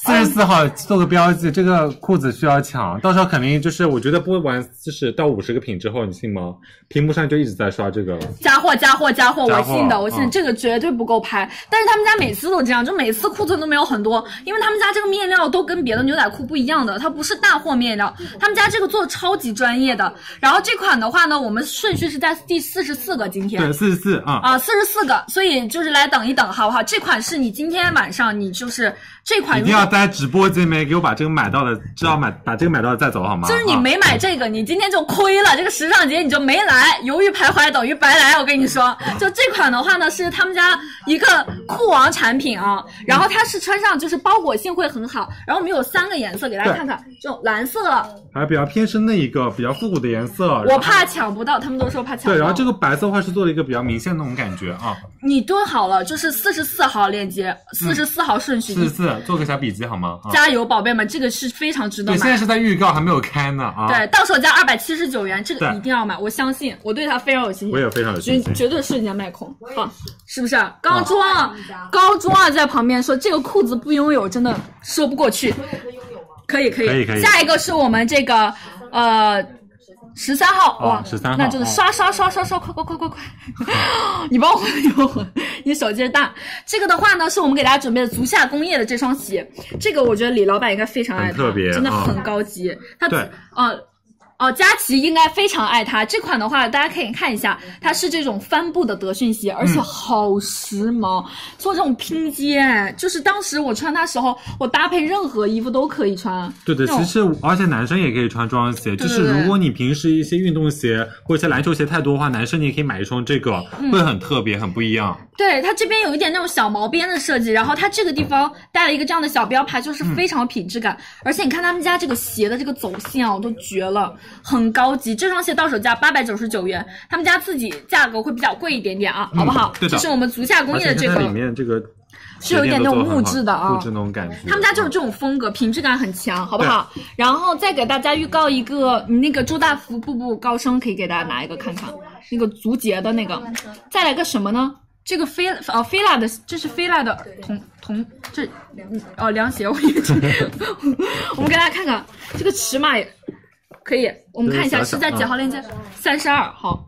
四十四号做个标记，这个裤子需要抢，到时候肯定就是我觉得播完就是到五十个品之后，你信吗？屏幕上就一直在刷这个。加货加货加货，我信的，我信这个绝对不够拍。但是他们家每次都这样，就每次库存都没有很多，因为他们家这个面料都跟别的牛仔裤不一样的，它不是大货面料，他们家这个做超级专业的，然后这款的话呢，我们顺序是在第四十四个，今天对，四十四啊。啊，四十四个，所以就是来等一等，好不好？这款是你今天晚上你就是这款一定要在直播间里面给我把这个买到的，知道买把这个买到的再走好吗？啊就是你没买这个，你今天就亏了。这个时尚节你就没来，犹豫徘徊等于白来。我跟你说，就这款的话呢，是他们家一个酷王产品啊，然后它是穿上就是包裹性会很好。然后我们有三个颜色给大家看看，这种蓝色，还比较偏深的一个比较复古的颜色。我怕抢不到，他们都说怕抢不到。对，然后这个白色的话是做了一个比较明显的那种感觉啊。你蹲好了，就是四十四号链接，四十四号顺序，四十四，做个小笔记好吗？啊，加油，宝贝们，这个是非常值得对，现在是在预告，还没有开呢啊。对，到手价二百七十九元，这个一定要买，我相信，我对它非常有信心。我也非常有信心。绝对瞬间卖空啊！是不是？刚装啊，刚装啊，在旁边说这个裤子不拥有，真的说不过去。可以可以可以可以下一个是我们这个呃十三号哦哇，13号那就是刷刷刷刷刷，快快快快快！你帮我混，你帮我混，你手劲大。这个的话呢，是我们给大家准备的足下工业的这双鞋，这个我觉得李老板应该非常爱它，特别啊真的很高级。它对呃。哦，佳琪应该非常爱它。这款的话，大家可以看一下，它是这种帆布的德训鞋，而嗯且好时髦，做这种拼接，就是当时我穿它时候，我搭配任何衣服都可以穿。对对，其实而且男生也可以穿这双鞋，就是对对如果你平时一些运动鞋或者一些篮球鞋太多的话，男生你也可以买一双这个，嗯会很特别，很不一样。对，它这边有一点那种小毛边的设计，然后它这个地方带了一个这样的小标牌，就是非常有品质感。而且你看他们家这个鞋的这个走线啊，都绝了，很高级。这双鞋到手价八百九十九元，他们家自己价格会比较贵一点点啊，好不好？对的这是我们足下工业的这个里。面这个是有点那种木质的啊木质那种感觉。他们家就是这种风格，品质感很强，好不好？然后再给大家预告一个，你那个周大福步步高升可以给大家拿一个看看，那个足节的那个，再来个什么呢？这个菲哦菲拉的，这是菲拉的同同这嗯哦凉鞋，我以为 我们给大家看看这个尺码也可以，我们看一下是在几号链接？三十二号，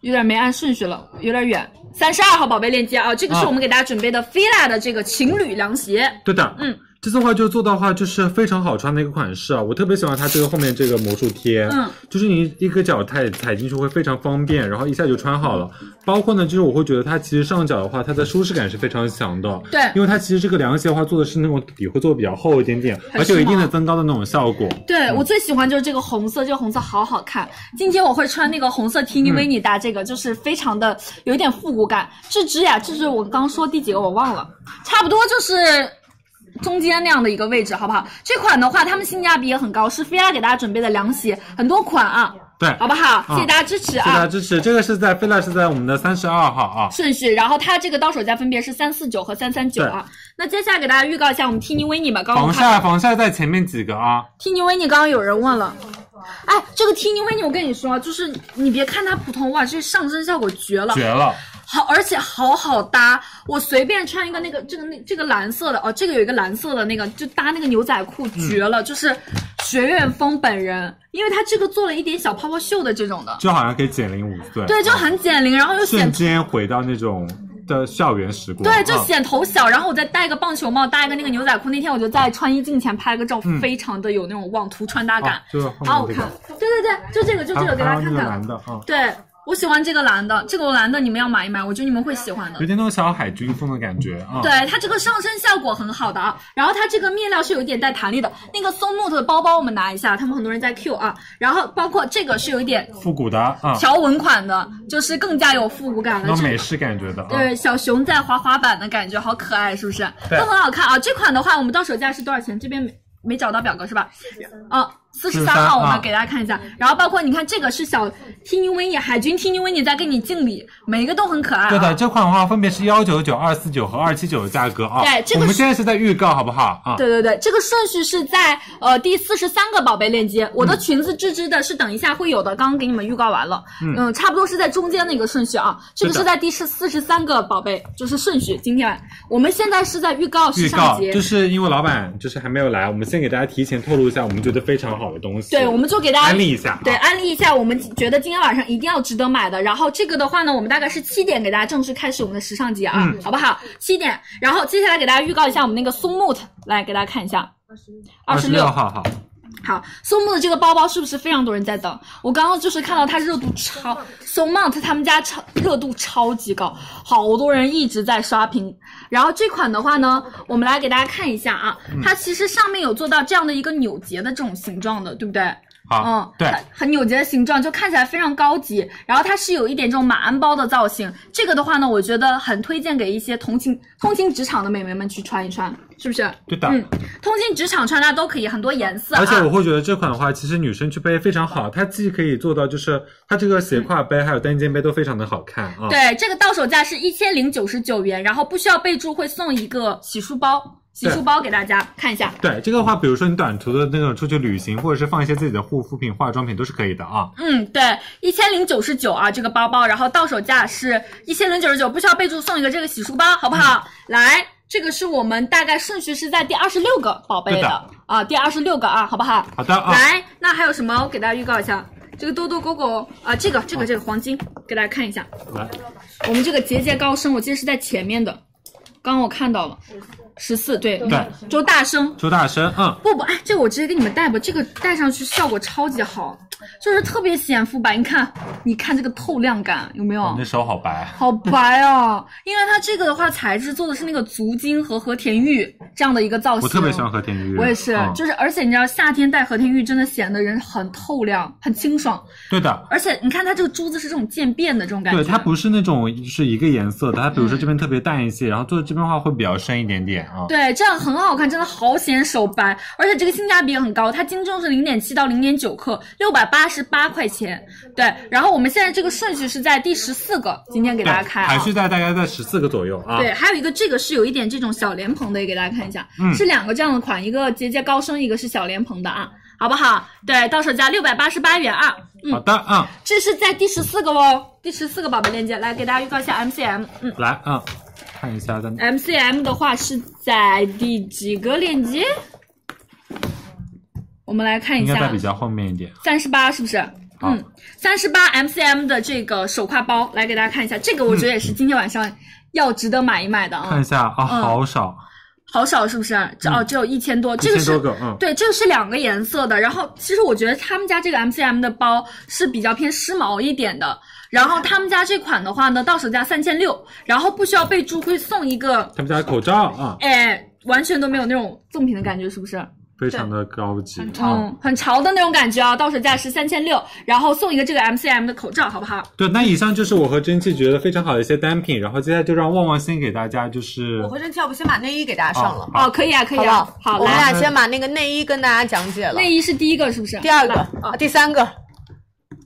有点没按顺序了，有点远。三十二号宝贝链接啊，这个是啊我们给大家准备的菲拉的这个情侣凉鞋。对的，嗯，这次的话就做到的话就是非常好穿的一个款式啊，我特别喜欢它这个后面这个魔术贴，嗯，就是你一个脚踩踩进去会非常方便，然后一下就穿好了。包括呢，就是我会觉得它其实上脚的话，它的舒适感是非常强的，对因为它其实这个凉鞋的话做的是那种底会做的比较厚一点点，而且有一定的增高的那种效果。对、我最喜欢就是这个红色，这个红色好好看。今天我会穿那个红色 Tini 嗯维尼搭这个，就是非常的有一点复古感。这只呀，这是我刚说第几个我忘了，差不多就是。中间那样的一个位置，好不好？这款的话，他们性价比也很高，是菲拉给大家准备的凉鞋，很多款啊，对，好不好？谢谢大家支持啊谢谢大家啊！支持。这个是在菲拉是在我们的三十二号啊，顺序，然后它这个到手价分别是三四九和三三九啊。那接下来给大家预告一下我们 Tini 维尼吧，刚刚防晒防晒在前面几个啊，Tini 维尼刚刚有人问了，哎，这个 Tini 维尼我跟你说，就是你别看它普通哇，这上身效果绝了，绝了。好，而且好好搭。我随便穿一个那个这个那这个蓝色的哦，这个有一个蓝色的那个，就搭那个牛仔裤绝了，就是学院风本人，因为它这个做了一点小泡泡袖的这种的，就好像可以减龄五岁，对，就很减龄，然后又瞬间回到那种的校园时光。对，就啊显头小，然后我再戴个棒球帽，搭一个那个牛仔裤。那天我就在穿衣镜前拍了个照，非常的有那种网图穿搭感啊，就好好看。对对对，就这个，就这个，给大家看看。蓝的啊，对，我喜欢这个蓝的，这个蓝的你们要买一买，我觉得你们会喜欢的有。点那种小海军风的感觉啊。对它这个上身效果很好的啊，然后它这个面料是有一点带弹力的，那个松木头的包包我们拿一下，他们很多人在 Q 啊，然后包括这个是有一点复古的啊，条纹款的，就是更加有复古感的。这个那美式感觉的啊。对，小熊在滑滑板的感觉，好可爱，是不是？都很好看啊！这款的话，我们到手价是多少钱？这边没没找到表格是吧？哦，四十三号，我们啊给大家看一下。然后包括你看这个是小 Tini 维尼海军 Tini 维尼在给你敬礼，每一个都很可爱、啊。对的，这款的话分别是幺九九、二四九和二七九的价格啊。对这个我们现在是在预告，好不好啊？对对对，这个顺序是在呃第四十三个宝贝链接。我的裙子吱吱的是等一下会有的，刚刚给你们预告完了。嗯差不多是在中间的一个顺序啊。这个是在第四四十三个宝贝，就是顺序。今天我们现在是在预告时预尚节，告就是因为老板就是还没有来，我们先给大家提前透露一下，我们觉得非常好的东西。对，我们就给大家安利一下啊对，安利一下，我们觉得今天晚上一定要值得买的。然后这个的话呢，我们大概是七点给大家正式开始我们的时尚节啊，嗯好不好？七点，然后接下来给大家预告一下我们那个松木，来给大家看一下，二十六二十六，号哈，好，松木的这个包包是不是非常多人在等？我刚刚就是看到它热度超，松 mont 他们家超热度超级高，好多人一直在刷屏。然后这款的话呢，我们来给大家看一下啊，它其实上面有做到这样的一个扭结的这种形状的，对不对？好，嗯，对，很很扭结的形状，就看起来非常高级。然后它是有一点这种马鞍包的造型，这个的话呢，我觉得很推荐给一些通勤通勤职场的美眉们去穿一穿，是不是？对的。嗯，通勤职场穿搭都可以，很多颜色、啊。而且我会觉得这款的话，其实女生去背非常好，它既可以做到就是它这个斜挎背还有单肩背都非常的好看啊。对，这个到手价是一千零九十九元，然后不需要备注，会送一个洗漱包。洗漱包给大家看一下，对这个的话，比如说你短途的那种出去旅行，或者是放一些自己的护肤品、化妆品都是可以的啊。嗯，对，一千零九十九啊，这个包包，然后到手价是一千零九十九，不需要备注，送一个这个洗漱包，好不好？嗯、来，这个是我们大概顺序是在第二十六个宝贝的的啊，第二十六个啊，好不好？好的啊。来，那还有什么？我给大家预告一下，这个多多狗狗啊，这个这个这个黄金，给大家看一下。来，我们这个节节高升，我记得是在前面的，刚刚我看到了。十四对对，周大生，周大生，嗯，不不，哎，这个我直接给你们戴吧，这个戴上去效果超级好，就是特别显肤白。你看，你看这个透亮感有没有？你的手好白，好白啊！因为它这个的话，材质做的是那个足金和和田玉这样的一个造型。我特别喜欢和田玉，我也是，嗯、就是而且你知道，夏天戴和田玉真的显得人很透亮、很清爽。对的，而且你看它这个珠子是这种渐变的这种感觉，对，它不是那种就是一个颜色的，它比如说这边特别淡一些，嗯、然后做这边的话会比较深一点点。啊，对，这样很好看，真的好显手白，而且这个性价比也很高，它斤重是零点七到零点九克，六百八十八块钱。对，然后我们现在这个顺序是在第十四个，今天给大家开、啊，排序在大概在十四个左右啊。对，还有一个这个是有一点这种小莲蓬的，也给大家看一下，嗯、是两个这样的款，一个节节高升，一个是小莲蓬的啊，好不好？对，到手价六百八十八元啊。嗯、好的啊、嗯，这是在第十四个哦，第十四个宝贝链接，来给大家预告一下 MCM，嗯，来啊。嗯看一下的 MCM 的话是在第几个链接？我们来看一下，应该在比较后面一点，三十八是不是？嗯，三十八 MCM 的这个手挎包，来给大家看一下，这个我觉得也是今天晚上要值得买一买的啊。看一下啊，嗯、好少。好少是不是？这哦，只有一千多，这个是个，嗯，对，这个是两个颜色的。然后其实我觉得他们家这个 MCM 的包是比较偏时髦一点的。然后他们家这款的话呢，到手价三千六，然后不需要备注，会送一个他们家的口罩啊，哎，完全都没有那种赠品的感觉，是不是？非常的高级，嗯，很潮的那种感觉啊！到手价是三千六，然后送一个这个 MCM 的口罩，好不好？对，那以上就是我和蒸汽觉得非常好的一些单品，然后接下来就让旺旺先给大家就是，我和蒸汽要不先把内衣给大家上了哦，可以啊，可以啊，好，我们俩先把那个内衣跟大家讲解了。内衣是第一个是不是？第二个啊，第三个，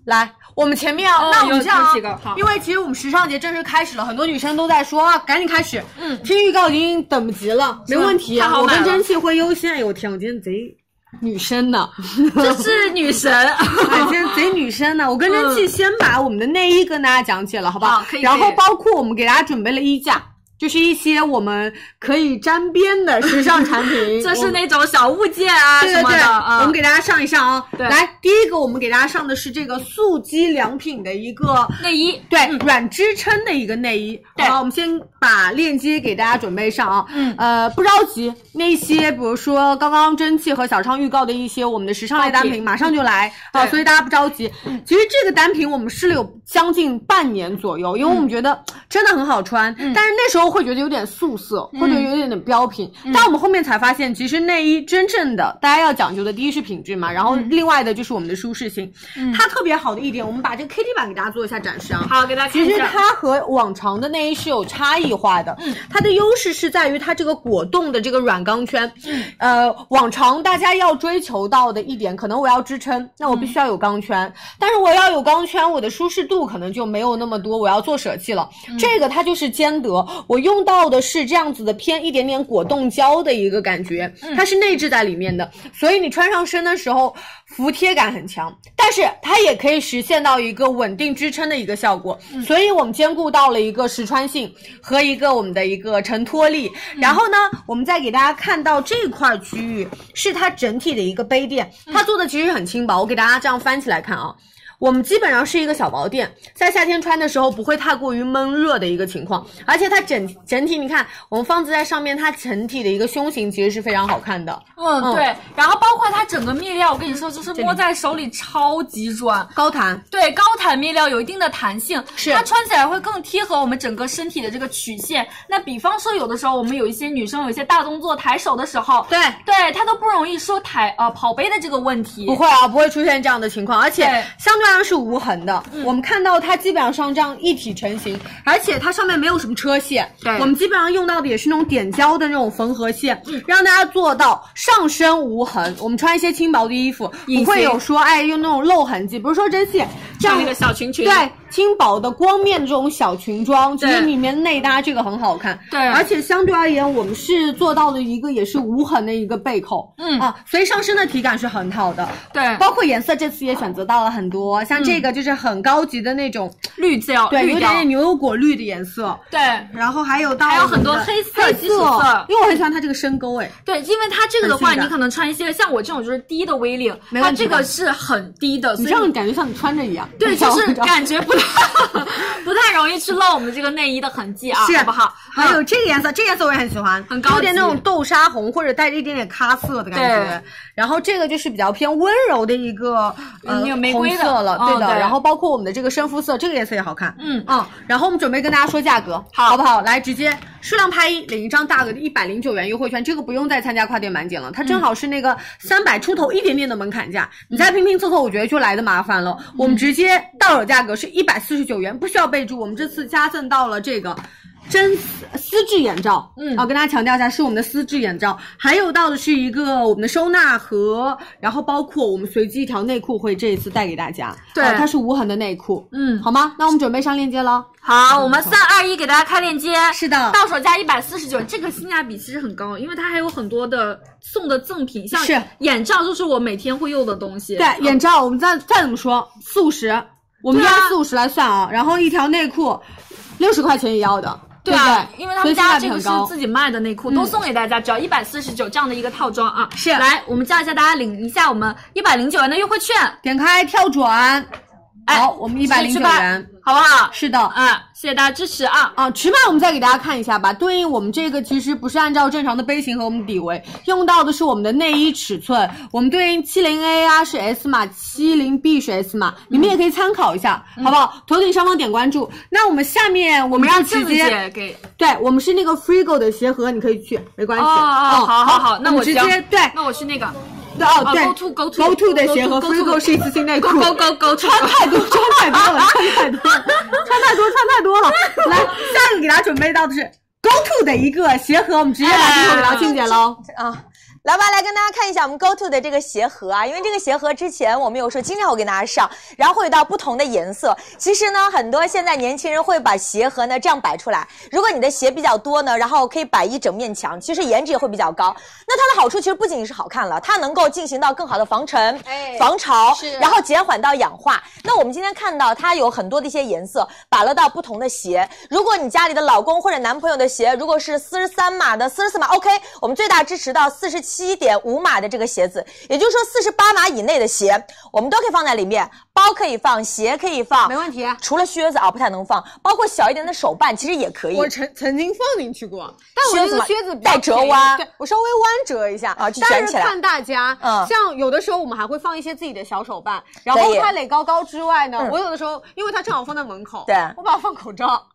来。我们前面啊，哦、那我们这样啊，因为其实我们时尚节正式开始了，很多女生都在说啊，赶紧开始。嗯，听预告已经等不及了，没问题。我跟蒸汽会优先。哎呦天，我今天贼女生呢，这是女神，哎，今天贼女生呢。我跟蒸汽先把我们的内衣跟大家讲解了，好不好？可以。然后包括我们给大家准备了衣架。就是一些我们可以沾边的时尚产品，这是那种小物件啊对对对，啊、我们给大家上一上啊。对，来，第一个我们给大家上的是这个素肌良品的一个内衣，对，嗯、软支撑的一个内衣。对，好，我们先把链接给大家准备上啊。嗯，呃，不着急，那些比如说刚刚蒸汽和小昌预告的一些我们的时尚类单品，马上就来啊，所以大家不着急。其实这个单品我们试了有将近半年左右，因为我们觉得真的很好穿，嗯、但是那时候会觉得有点素。素色或者有点点标品，嗯、但我们后面才发现，其实内衣真正的大家要讲究的，第一是品质嘛，然后另外的就是我们的舒适性。嗯、它特别好的一点，我们把这个 Kitty 版给大家做一下展示啊。好，给大家看一下。其实它和往常的内衣是有差异化的，嗯，它的优势是在于它这个果冻的这个软钢圈。嗯，呃，往常大家要追求到的一点，可能我要支撑，那我必须要有钢圈，但是我要有钢圈，我的舒适度可能就没有那么多，我要做舍弃了。嗯、这个它就是兼得，我用到的是这样子的偏。一点点果冻胶的一个感觉，它是内置在里面的，所以你穿上身的时候服帖感很强，但是它也可以实现到一个稳定支撑的一个效果，所以我们兼顾到了一个实穿性和一个我们的一个承托力。然后呢，我们再给大家看到这块区域是它整体的一个杯垫，它做的其实很轻薄，我给大家这样翻起来看啊。我们基本上是一个小薄垫，在夏天穿的时候不会太过于闷热的一个情况，而且它整整体你看，我们放置在上面，它整体的一个胸型其实是非常好看的。嗯，嗯对，然后包括它整个面料，我跟你说，就是摸在手里超级软。高弹，对，高弹面料有一定的弹性，是它穿起来会更贴合我们整个身体的这个曲线。那比方说，有的时候我们有一些女生有一些大动作抬手的时候，对对，它都不容易说抬呃跑杯的这个问题。不会啊，不会出现这样的情况，而且相对来说是无痕的。我们看到它基本上这样一体成型，而且它上面没有什么车线。对我们基本上用到的也是那种点胶的那种缝合线，让大家做到上身无痕。我们穿一些轻薄的衣服，不会有说哎用那种露痕迹，比如说针线这样一个小裙裙，对，轻薄的光面的这种小裙装，其实里面内搭这个很好看。对。而且相对而言，我们是做到了一个也是无痕的一个背扣，嗯。啊，所以上身的体感是很好的。对，包括颜色，这次也选择到了很多，像这个就是很高级的那种，绿调，对，有点点牛油果绿的颜色。对。然后还有到还有很多黑色黑基础色。因为我很喜欢它这个深沟，哎，对，因为它这个的话，你可能穿一些像我这种就是低的 V 领，它这个是很低的，你这样感觉像你穿着一样。对，就是感觉不太 不太容易去露我们这个内衣的痕迹啊，是好不好？还有嗯这个颜色，这个颜色我也很喜欢，很高级有点那种豆沙红或者带着一点点咖色的感觉对。然后这个就是比较偏温柔的一个呃玫瑰红色了，嗯对的。对然后包括我们的这个深肤色，这个颜色也好看。嗯嗯，然后我们准备跟大家说价格，好不好？来，直接数量拍一，领一张大额的一百零九元优惠券，这个不用再参加跨店满减了，它正好是那个三百出头一点点的门槛价，你再拼拼凑凑，我觉得就来的麻烦了。我们直接到手价格是一百四十九元，不需要备注，我们这次加赠到了这个。真丝丝质眼罩，嗯。啊，跟大家强调一下，是我们的丝质眼罩，还有到的是一个我们的收纳盒，然后包括我们随机一条内裤会这一次带给大家，对啊它是无痕的内裤，嗯，好吗？那我们准备上链接了。好，我们三二一给大家开链接，是的到手价一百四十九，这个性价比其实很高，因为它还有很多的送的赠品，像是眼罩就是我每天会用的东西，对，眼罩我们再再怎么说，四五十，我们对啊压四五十来算啊，然后一条内裤六十块钱也要的，不对啊，对？因为他们家这个是自己卖的内裤，都送给大家，只要一百四十九这样的一个套装啊。是。来，我们叫一下大家领一下我们一百零九元的优惠券，点开跳转，哎好，我们一百零九元，好不好？是的，啊，谢谢大家支持啊！啊，尺码我们再给大家看一下吧。对应我们这个其实不是按照正常的杯型和我们底围，用到的是我们的内衣尺寸。我们对应七零 A 啊是 S 码，七零 B 是 S 码，你们也可以参考一下，好不好？头顶上方点关注。那我们下面我我们们让镜子就直接，给对我们是那个 Frigo 的鞋盒，你可以去，没关系。哦哦，好好好，那我直接对那我去那个对哦对，Go to Go to Go to 的鞋盒 Go to- Go 是一次性内裤。Go Go Go 穿太多，穿太多了，穿太多，穿太多，穿太多了。来，下一个给大家准备到的是 Go To 的一个鞋盒，我们直接把镜头给到静姐喽。啊。来吧，来跟大家看一下我们 Go To 的这个鞋盒啊，因为这个鞋盒之前我们有说经常会给大家上，然后会有到不同的颜色。其实呢，很多现在年轻人会把鞋盒呢这样摆出来。如果你的鞋比较多呢，然后可以摆一整面墙，其实颜值也会比较高。那它的好处其实不仅仅是好看了，它能够进行到更好的防尘、哎防潮，然后减缓到氧化。那我们今天看到它有很多的一些颜色，摆了到不同的鞋。如果你家里的老公或者男朋友的鞋，如果是四十三码的、四十四码，OK，我们最大支持到四十七点五码的这个鞋子，也就是说四十八码以内的鞋，我们都可以放在里面，包可以放，鞋可以放，没问题。除了靴子啊不太能放，包括小一点的手办其实也可以。我曾曾经放进去过，但我这个靴子带折弯对我稍微弯折一下啊就卷起来是看大家，嗯像有的时候我们还会放一些自己的小手办，然后可以它垒高高之外呢，嗯我有的时候因为它正好放在门口，对我把它放口罩。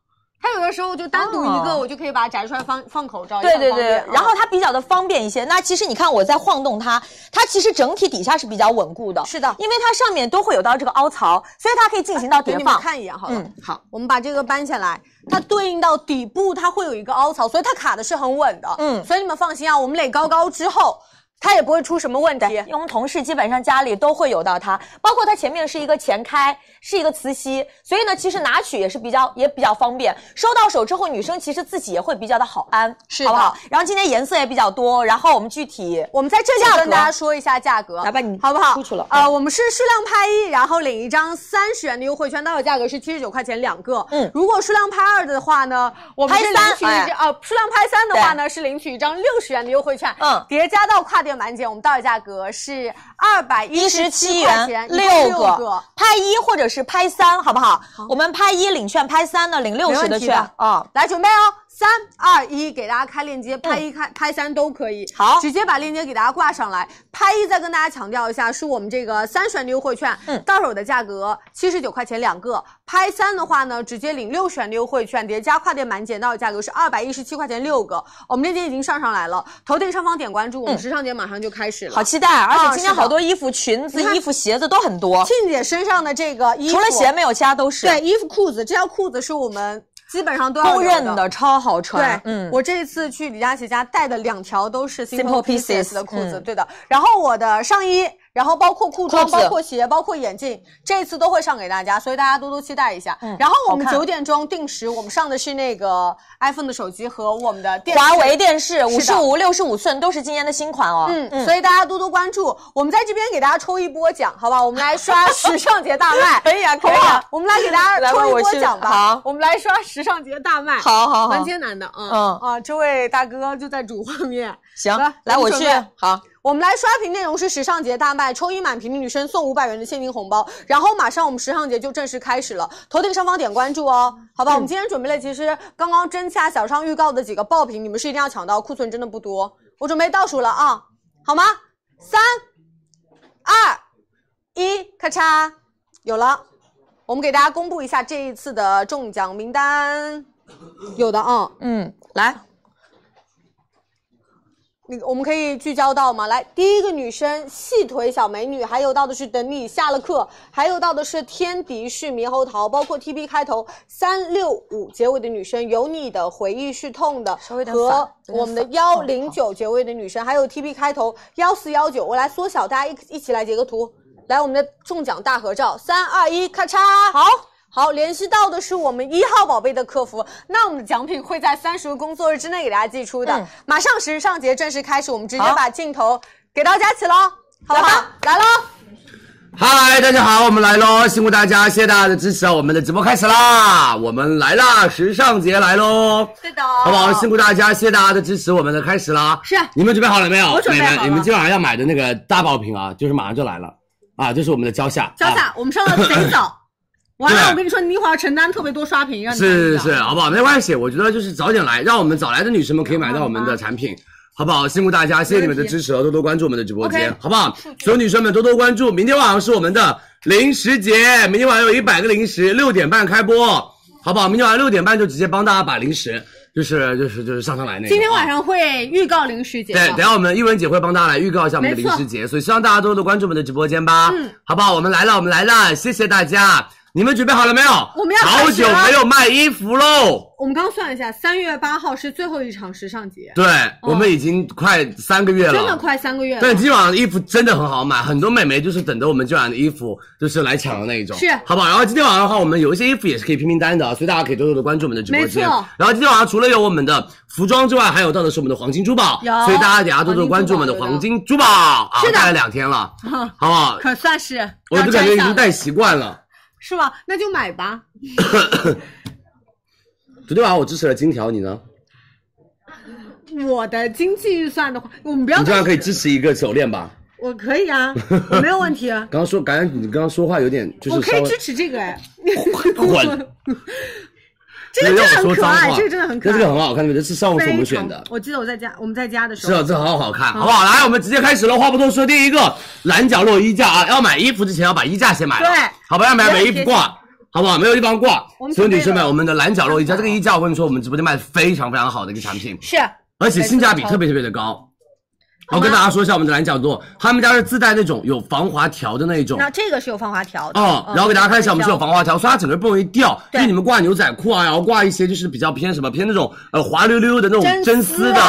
它有的时候就单独一个，哦我就可以把它摘出来放放口罩，对对对很方便，然后它比较的方便一些。那其实你看我在晃动它，它其实整体底下是比较稳固的，是的因为它上面都会有到这个凹槽，所以它可以进行到叠给你们放。看一眼好了。嗯好，我们把这个搬下来，它对应到底部，它会有一个凹槽，所以它卡的是很稳的。嗯所以你们放心啊，我们垒高高之后，它也不会出什么问题。因为我们同事基本上家里都会有到它，包括它前面是一个前开，是一个磁吸，所以呢，其实拿取也是比较也比较方便。收到手之后，女生其实自己也会比较的好安，是好不好？然后今天颜色也比较多，然后我们具体我们在这里价跟大家说一下价格，来吧你好不好？出去了呃，我们是数量拍一，然后领一张三十元的优惠券，到手价格是七十九块钱两个。嗯如果数量拍二的话呢，我们是领取一张、哎呃，数量拍三的话呢是领取一张六十元的优惠券，嗯叠加到跨店店满减，我们到手价格是二百一十七七元六六个，拍一或者是拍三，好不好？我们拍一领券，拍三呢领六十的券啊。来准备哦，三二一，给大家开链接，拍一开、拍三都可以。嗯好直接把链接给大家挂上来。拍一再跟大家强调一下，是我们这个三选的优惠券，嗯到手的价格七十九块钱两个。拍三的话呢，直接领六选的优惠券，叠加跨店满减，到手价格是二百一十七块钱六个。我们链接已经上上来了，头顶上方点关注，我们时尚节马上就开始了。好期待，而且今天好多衣服、裙子、衣服、鞋子都很多，庆姐身上的这个衣服，除了鞋没有，其他都是对衣服、裤子，这条裤子是我们基本上都要公认的，超好穿对，。嗯，我这一次去李佳琦家带的两条都是 Simple Pieces 的裤子，嗯对的。然后我的上衣，然后包括裤装、裤包括鞋、包括眼镜，这一次都会上给大家，所以大家多多期待一下。嗯然后我们九点钟定时，我们上的是那个 iPhone 的手机和我们的电视华为电视五十五、六十五寸都是今年的新款哦。嗯，嗯所以大家多多关注。我们在这边给大家抽一波奖，好吧？我们来刷 时尚节大卖，可以啊可以啊我们来给大家抽一波奖吧。好我们来刷时尚节大卖。好好好蛮艰难的，嗯嗯啊，这位大哥就在主画面。行来，来我去好，我们来刷屏内容是时尚节大卖，抽一满屏的女生送五百元的现金红包，然后马上我们时尚节就正式开始了，头顶上方点关注哦，好吧？我们今天准备了，其实刚刚真恰小上预告的几个爆品，你们是一定要抢到，库存真的不多。我准备倒数了啊，好吗？三、二、一，咔嚓，有了。我们给大家公布一下这一次的中奖名单，有的啊，嗯，来，那个我们可以聚焦到吗？来，第一个女生细腿小美女，还有到的是等你下了课，还有到的是天敌是猕猴桃，包括 T B 开头三六五结尾的女生，有你的回忆是痛的和我们的幺零九结尾的女生，还有 T B 开头幺四幺九，我来缩小，大家一一起来截个图，来我们的中奖大合照，三二一，咔嚓，好。好，联系到的是我们一号宝贝的客服，那我们的奖品会在三十个工作日之内给大家寄出的。嗯马上时尚节正式开始，我们直接把镜头给到佳琪喽，好不好来喽！嗨，大家好，我们来喽！辛苦大家，谢谢大家的支持啊！我们的直播开始啦，我们来啦，时尚节来喽，对的，好不好？辛苦大家，谢谢大家的支持，我们的开始啦。是你们准备好了没有？我准备好了，你们今晚上要买的那个大爆品啊，就是马上就来了啊，这是我们的蕉下，啊潇洒，我们上的贼早。完了，我跟你说，你一会儿承担特别多刷屏，让你是看一下是，好不好？没关系，我觉得就是早点来，让我们早来的女生们可以买到我们的产品。好不好？辛苦大家，谢谢你们的支持哦，多多关注我们的直播间 OK，好不好？所有女生们多多关注，明天晚上是我们的零食节，明天晚上有一百个零食，六点半开播，好不好？明天晚上六点半就直接帮大家把零食，就是就是就是上上来那个。啊今天晚上会预告零食节对，等下我们一文姐会帮大家来预告一下我们的零食节，所以希望大家多多关注我们的直播间吧，嗯，好不好？我们来了，我们来了，谢谢大家，你们准备好了没有？我们要好久没有卖衣服喽。我们刚算了一下，三月八号是最后一场时尚节，对，我们已经快三个月了，真的快三个月了。但今天晚上的衣服真的很好买，很多美眉就是等着我们今晚的衣服，就是来抢的那一种，是好不好？然后今天晚上的话，我们有一些衣服也是可以拼拼单的，所以大家可以多多的关注我们的直播间。然后今天晚上除了有我们的服装之外，还有到的是我们的黄金珠宝，有所以大家等下多多关注我们的黄金珠宝啊，是的戴了两天了，好不好？可算是我就感觉已经戴习惯了。是吗？那就买吧。昨天晚上我支持了金条，你呢？我的经济预算的话，我们不要你这样可以支持一个手链吧？我可以啊，我没有问题。啊刚刚说，感觉你刚刚说话有点就是我可以支持这个哎，混。这个真的很可爱，这个真的很可爱。这个很好看，对不对？这是上午是我们选的。我记得我在家，我们在家的时候，是啊，这好好看，好不好？来，我们直接开始了。话不多说，第一个蓝角落衣架啊，要买衣服之前要把衣架先买了，对好吧？要买买衣服挂，好不好？没有地方挂我们，准备所有女生们，我们的蓝角落衣架，这个衣架我跟你说，我们直播间卖的非常非常好的一个产品，是而且性价比特别特别的高。我跟大家说一下我们的蓝角落，他们家是自带那种有防滑条的那一种，那这个是有防滑条的哦，嗯然后给大家看一下，我们是有防滑条，所以它整个不容易掉。对因为你们挂牛仔裤啊，然后挂一些就是比较偏什么偏那种呃滑溜溜的那种真真丝的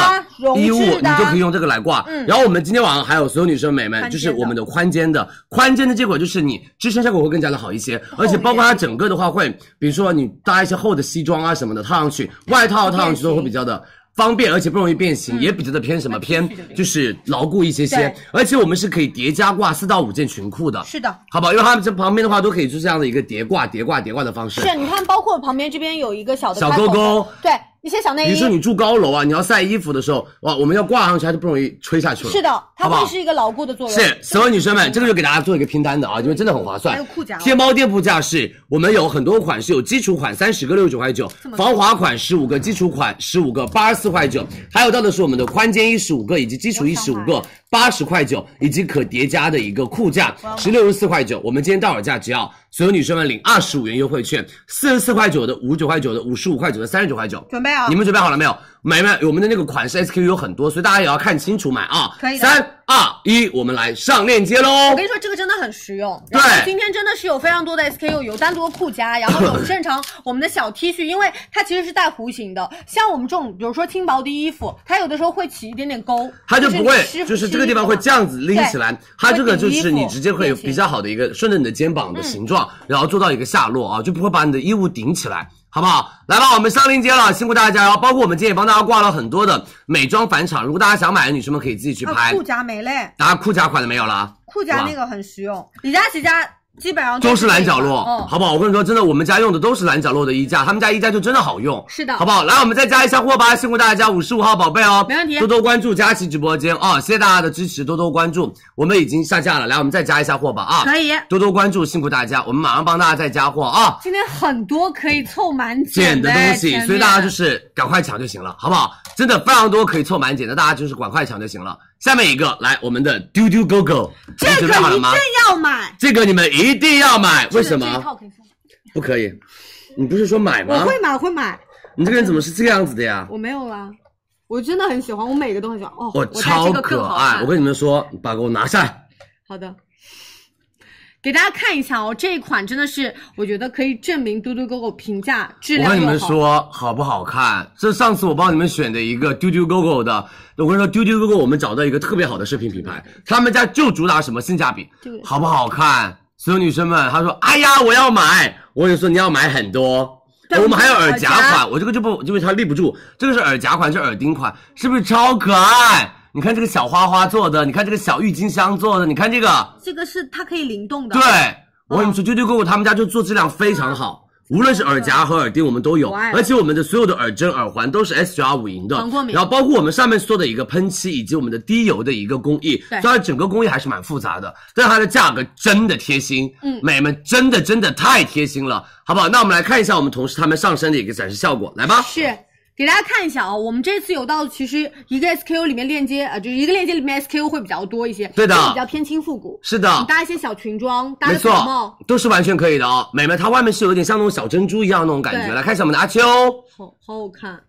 衣物，你就可以用这个来挂。嗯然后我们今天晚上还有所有女生美们，就是我们的宽肩的，宽肩的结果就是你支撑效果会更加的好一些，而且包括它整个的话会，比如说你搭一些厚的西装啊什么的套上去，外套套上去都会比较的。方便，而且不容易变形，也比较的偏什么偏，就是牢固一些些。而且我们是可以叠加挂四到五件裙裤的，是的，好不好？因为它们这旁边的话都可以就是这样的一个叠挂、叠挂、叠挂的方式。是你看，包括旁边这边有一个小的。小勾勾。对，一些小内衣。比如说你住高楼啊，你要晒衣服的时候，哇，我们要挂上去，它就不容易吹下去了。是的，它会是一个牢固的作用。是，所有女生们，这个就给大家做一个拼单的啊，因为真的很划算。还有裤夹哦天猫店铺价是我们有很多款是，有基础款三十个六十九块九，防滑款十五个，基础款十五个八十四块九，还有到的是我们的宽肩衣十五个以及基础衣十五个八十块九，以及可叠加的一个裤架是六十四块九。我们今天到手价只要所有女生们领二十五元优惠券，四十四块九的、五十九块九的、五十五块九的、三十九块九。准备啊你们准备好了没有？美们，我们的那个款式 SKU 有很多，所以大家也要看清楚买啊。可以的三二一，我们来上链接喽我跟。你说，这个真的很实用。对今天真的是有非常多的 SKU，有单独的裤夹，然后有 正常我们的小 T 恤，因为它其实是带弧形的。像我们这种，比如说轻薄的衣服，它有的时候会起一点点沟，它就不会是，就是这个地方会这样子拎起来，它这个就是你直接会有比较好的一个顺着你的肩膀的形状，然后做到一个下落啊，就不会把你的衣物顶起来。好不好？来吧，我们上链接了，辛苦大家。然后包括我们今天也帮大家挂了很多的美妆返场，如果大家想买的女生们可以自己去啊拍。裤夹没嘞，大家裤夹款的没有了啊？裤夹那个很实用。李佳琦家基本上都是蓝角落，个嗯，好不好？我跟你说，真的，我们家用的都是蓝角落的衣架，他们家衣架就真的好用，是的好不好？来，我们再加一下货吧，辛苦大家，五十五号宝贝哦，没问题多多关注佳琪直播间哦，谢谢大家的支持，多多关注，我们已经下架了，来，我们再加一下货吧啊，可以。多多关注，辛苦大家，我们马上帮大家再加货啊。今天很多可以凑满减的东西，所以大家就是赶快抢就行了，好不好？真的非常多可以凑满减的，大家就是赶快抢就行了。下面一个，来我们的丢丢 Go Go，这个你？一定要买。这个你们一定要买，为什么？套可以送不可以？你不是说买吗？我会买，我会买。你这个人怎么是这个样子的呀？我没有啦，我真的很喜欢，我每个都很喜欢。哦，我超可爱，我跟你们说，你把给我拿下来。好的，给大家看一下哦，这一款真的是我觉得可以证明嘟嘟狗狗评价质量我跟你们。说，好不好看？这上次我帮你们选的一个丢丢 GO GO 的，我跟你说，丢丢 GO GO 我们找到一个特别好的饰品品牌，他们家就主打什么性价比，好不好看？所有女生们，她说，哎呀，我要买，我跟你说，你要买很多。我们还有耳夹耳夹款，我这个就不，因为它立不住，这个是耳夹款，是耳钉款，是不是超可爱？你看这个小花花做的，你看这个小郁金香做的，你看这个，这个是它可以灵动的。对，我跟你们说，丢丢 GO GO 他们家就做质量非常好，无论是耳夹和耳钉，我们都有，而且我们的所有的耳针、耳环都是 S 九二五银的防过，敏然后包括我们上面做的一个喷漆以及我们的滴油的一个工艺，对虽然整个工艺还是蛮复杂的，但它的价格真的贴心，嗯美们真的真的太贴心了，好不好？那我们来看一下我们同事他们上身的一个展示效果，来吧。是。给大家看一下啊、我们这次有到其实一个 SKU 里面链接，呃，就是一个链接里面 SKU 会比较多一些，对的比较偏轻复古，是的你，搭一些小裙装，搭没个草帽错，，都是完全可以的哦。美们，它外面是有点像那种小珍珠一样那种感觉。来看一下我们的阿秋，好好好看。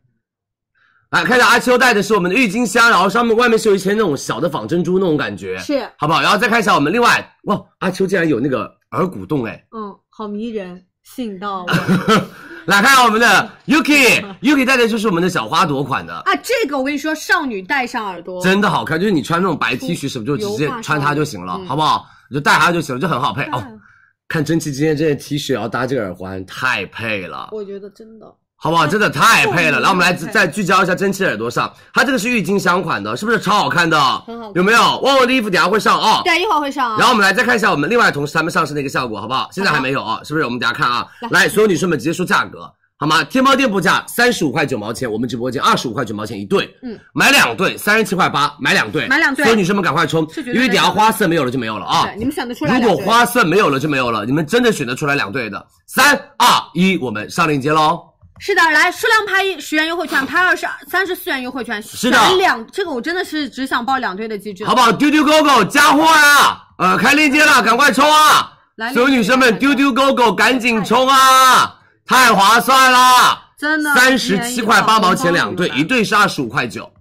来看一下阿秋戴的是我们的郁金香，然后上面外面是有一些那种小的仿珍珠那种感觉，是好不好？然后再看一下我们另外，哇，阿秋竟然有那个耳骨洞哎！嗯，好迷人，吸引到我 来看我们的 Yuki，Yuki 戴的就是我们的小花朵款的，啊！这个我跟你说，少女戴上耳朵，真的好看，就是你穿那种白 T 恤什么就直接穿它就行了，嗯好不好？你就戴它就行了，就很好配哦。看蒸汽今天这件 T 恤，然后搭这个耳环，太配了。我觉得真的好不好？真的太配了。嗯来，我们来再聚焦一下蒸汽耳朵上，它这个是郁金香款的，是不是超好看的？很好看有没有？旺旺的衣服等下会上哦。对，一会儿会上啊。然后我们来再看一下我们另外同事他们上身的一个效果，好不好？现在还没有啊，是不是？我们等下看啊。来，所有女生们直接说价格。好吗？天猫店铺价三十五块九毛钱，我们直播间二十五块九毛钱一对，嗯，买两对三十七块八，买两对，买两对所有女生们赶快冲，因为等下花色没有了就没有了啊。对，你们选得出来如。果花色没有了就没有了，你们真的选得出来两对的。三二一，我们上链接喽。是的，来数量拍一十元优惠券，拍二十三十四元优惠券，是的两这个我真的是只想报两对的机制，好不好？丢丢狗狗加货啊！呃，开链接了，赶快冲啊！来所有女生们，丢丢狗狗赶紧冲啊！太划算啦！真的三十七块八毛钱两对，一对是二十五块九，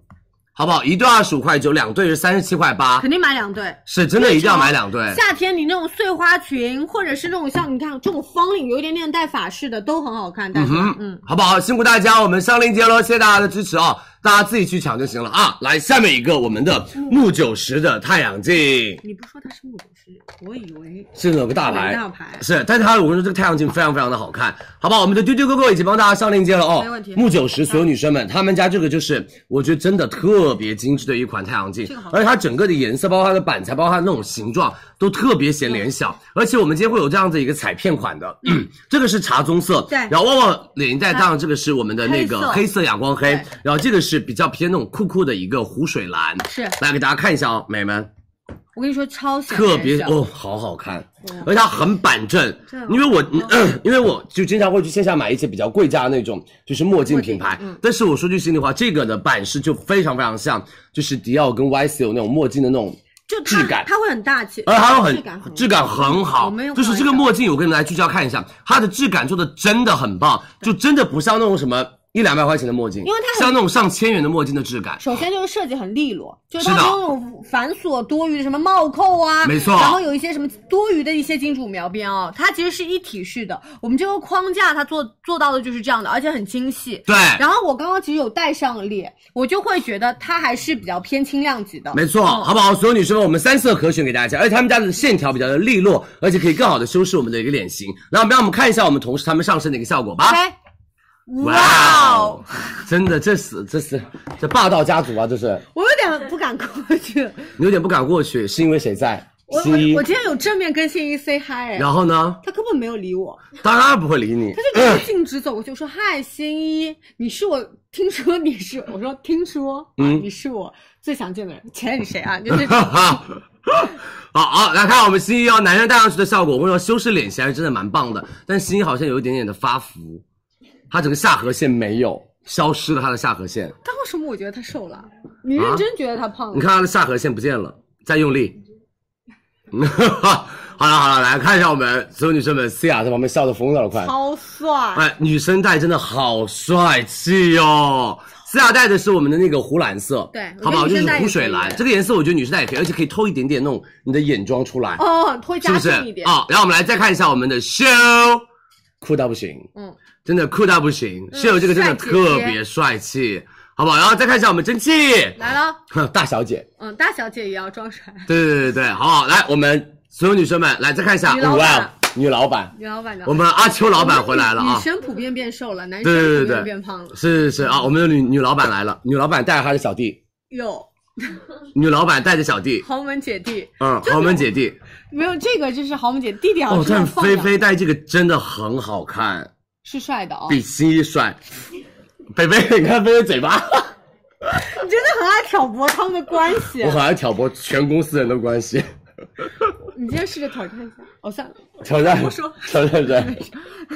好不好？一对二十五块九，两对是三十七块八肯，定买两对。是真的一定要买两对。夏天你那种碎花裙，或者是那种像你看这种方领有一点点带法式的，都很好看。嗯哼，嗯，好不好？辛苦大家，我们上链接喽，谢谢大家的支持哦。大家自己去抢就行了啊。来，下面一个我们的木九十的太阳镜，你不说它是木我以为是哪个大牌？大牌是，但是它我跟你说这个太阳镜非常非常的好看，好不好？我们的丢丢哥哥已经帮大家上链接了哦，没问题木九十所有女生们，他们家这个就是我觉得真的特别精致的一款太阳镜这个好，而且它整个的颜色，包括它的板材，包括它的那种形状，都特别显脸小。而且我们今天会有这样子一个彩片款的，这个是茶棕色，对然后旺旺脸带当然这个是我们的那个黑色哑光黑，然后这个是比较偏那种酷酷的一个湖水蓝，是来给大家看一下哦，美们。我跟你说超显特别哦，好好看，而且它很板正。因为我、因为我就经常会去线下买一些比较贵价的那种，就是墨镜品牌。嗯但是我说句心里话，这个的版式就非常非常像，就是迪奥跟 YSL 那种墨镜的那种就质感。它会很大气，而且它会很很质感很好就是这个墨镜，我跟你们来聚焦看一下，它的质感做的真的很棒，就真的不像那种什么一两百块钱的墨镜，因为它像那种上千元的墨镜的质感。首先就是设计很利落，就是它没有那种繁琐多余的什么帽扣啊，没错然后有一些什么多余的一些金属描边哦，它其实是一体式的。我们这个框架它做做到的就是这样的，而且很精细。对，然后我刚刚其实有戴上脸，我就会觉得它还是比较偏轻量级的。没错，好不好？所有女生们，我们三色可选给大家，而且他们家的线条比较的利落，而且可以更好的修饰我们的一个脸型。然后让我们看一下我们同事他们上身的一个效果吧。OK，哇哦，真的，这是这是这霸道家族啊！这是我有点不敢过去。你有点不敢过去，是因为谁在？我我我。今天有正面跟新一 say hi，哎然后呢？他根本没有理我，当然不会理你。他就径直走过去，我说嗨，新一，你是我听说你是，我说听说，嗯，你是我最想见的人，钱你谁啊？就是好好来看我们新一哦，男生戴上去的效果，我跟你说，修饰脸型还是真的蛮棒的。但新一好像有一点点的发福，他整个下颌线没有消失了，他的下颌线。但为什么我觉得他瘦了？你认真觉得他胖了？你看他的下颌线不见了，再用力。好了好了，来看一下我们所有女生们思雅在旁边笑得疯了，快！超帅，哎，女生戴真的好帅气哟、思雅戴的是我们的那个湖蓝色，对好不好？就是湖水蓝这个颜色，我觉得女生戴也可以，而且可以透一点点那种你的眼妆出来，哦，会加是不是重一点。啊、然后我们来再看一下我们的修，酷到不行，嗯，真的酷到不行，室友这个真的特别帅气，好不好？然后再看一下我们蒸汽，来了，大小姐，嗯，大小姐也要装帅。对对对对，好不好？来，我们所有女生们来再看一下，女老板。哇，女老板，女老板的，我们阿秋老板回来了啊！女生普遍变瘦了，男生普遍变胖了。是是是啊，我们的女女老板来了，女老板带着她的小弟，哟，女老板带着小弟，豪门姐弟，嗯，豪门姐弟。没有这个就是豪门姐弟弟好哦，像但菲是放养菲戴这个真的很好看，是帅的哦。比新一帅。北北，你看菲菲嘴巴，你真的很爱挑拨他们的关系我。很爱挑拨全公司人的关系，你今天试着挑战一下。哦，算了，挑战，我说挑战谁？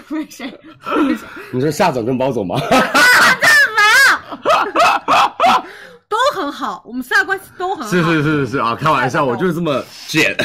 没谁？为谁？你说夏总跟包总吗？都很好，我们四大关系都很好。是是是是是啊，开玩笑，我就是这么贱。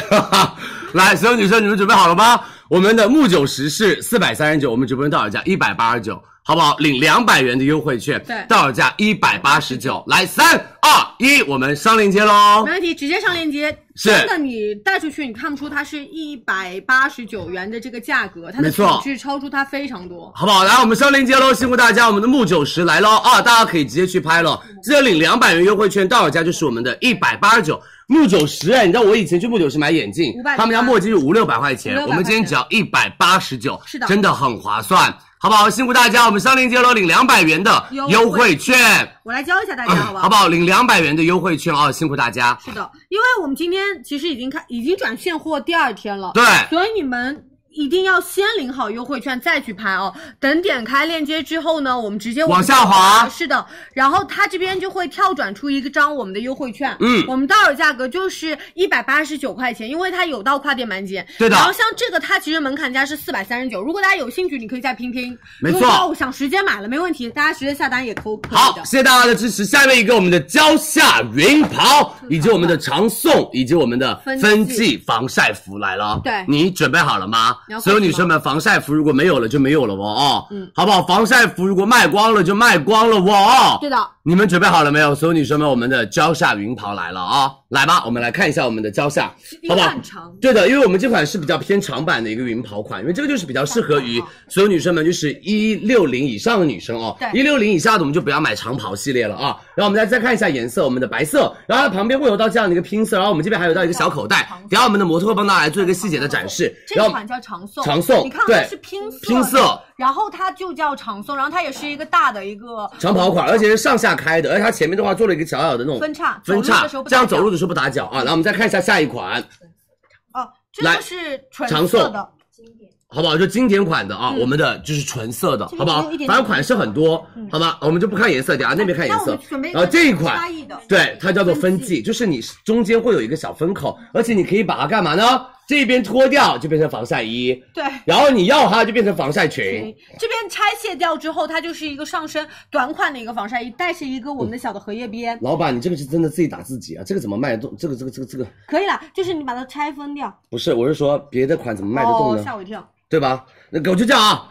来，所有女生，你们准备好了吗？我们的木九十是四百三十九，我们直播间到手价一百八十九，好不好？领两百元的优惠券，对到手价一百八十九。来，三二一，我们上链接喽没。问题，直接上链接。是真的，你带出去，你看不出它是一百八十九元的这个价格，它的品质超出它非常多。好不好？来，我们上链接喽，辛苦大家，我们的木九十来喽啊！大家可以直接去拍了，记得领两百元优惠券，到手价就是我们的一百八十九。木九十哎，你知道我以前去木九十买眼镜他们家墨镜是五六百块钱，我们今天只要一百八十九，是的真的很划算，好不好？辛苦大家，我们上链接喽，领两百元的优惠优惠券，我来教一下大家，好不好？好不好？领两百元的优惠券啊，辛苦大家。是的，因为我们今天其实已经开，已经转现货第二天了，对所以你们一定要先领好优惠券再去拍哦。等点开链接之后呢，我们直接往下滑。是的，然后它这边就会跳转出一个张我们的优惠券，嗯。我们到手价格就是一百八十九块钱，因为它有到跨店满减，对的。然后像这个它其实门槛价是四百三十九，如果大家有兴趣，你可以再拼拼。没错。如果想直接买了没问题，大家直接下单也可可以好，谢谢大家的支持。下面一个我们的蕉下云袍，以及我们的长颂，以及我们的分季防晒服来了。对。你准备好了吗？所有女生们，防晒服如果没有了就没有了哦哦，嗯好不好？防晒服如果卖光了就卖光了哦哦。对的，你们准备好了没有？所有女生们，我们的蕉下云袍来了啊！来吧，我们来看一下我们的蕉下，好不好？对的，因为我们这款是比较偏长版的一个云袍款，因为这个就是比较适合于所有女生们，就是一六零以上的女生哦。对一六零以下的我们就不要买长袍系列了啊。然后我们再再看一下颜色，我们的白色，然后它旁边会有到这样的一个拼色，然后我们这边还有到一个小口袋，等下我们的模特会帮大家来做一个细节的展示。然后这款叫长颂，长颂你看对它是拼色拼色，然后它就叫长颂，然后它也是一个大的一个长袍款，而且是上下开的，而且它前面的话做了一个小小的那种分叉分叉的时候，这样走路的时候不打脚啊。来我们再看一下下一款，哦，这来个是纯长颂色的，好不好？就经典款的啊，嗯我们的就是纯色的，好不好反正款式很多，好吧？我们就不看颜色，等下那边看颜色准备。一个然后这一款差异的，对，它叫做分分际际，就是你中间会有一个小分口，而且你可以把它干嘛呢？这边脱掉就变成防晒衣，对。然后你要它就变成防晒裙。这边拆卸掉之后，它就是一个上身短款的一个防晒衣，带是一个我们的小的荷叶边，老板，你这个是真的自己打自己啊？这个怎么卖得动？这个这个这个这个可以啦，就是你把它拆分掉。不是，我是说别的款怎么卖得动哦，呢？吓我一跳。对吧？那我就这样啊，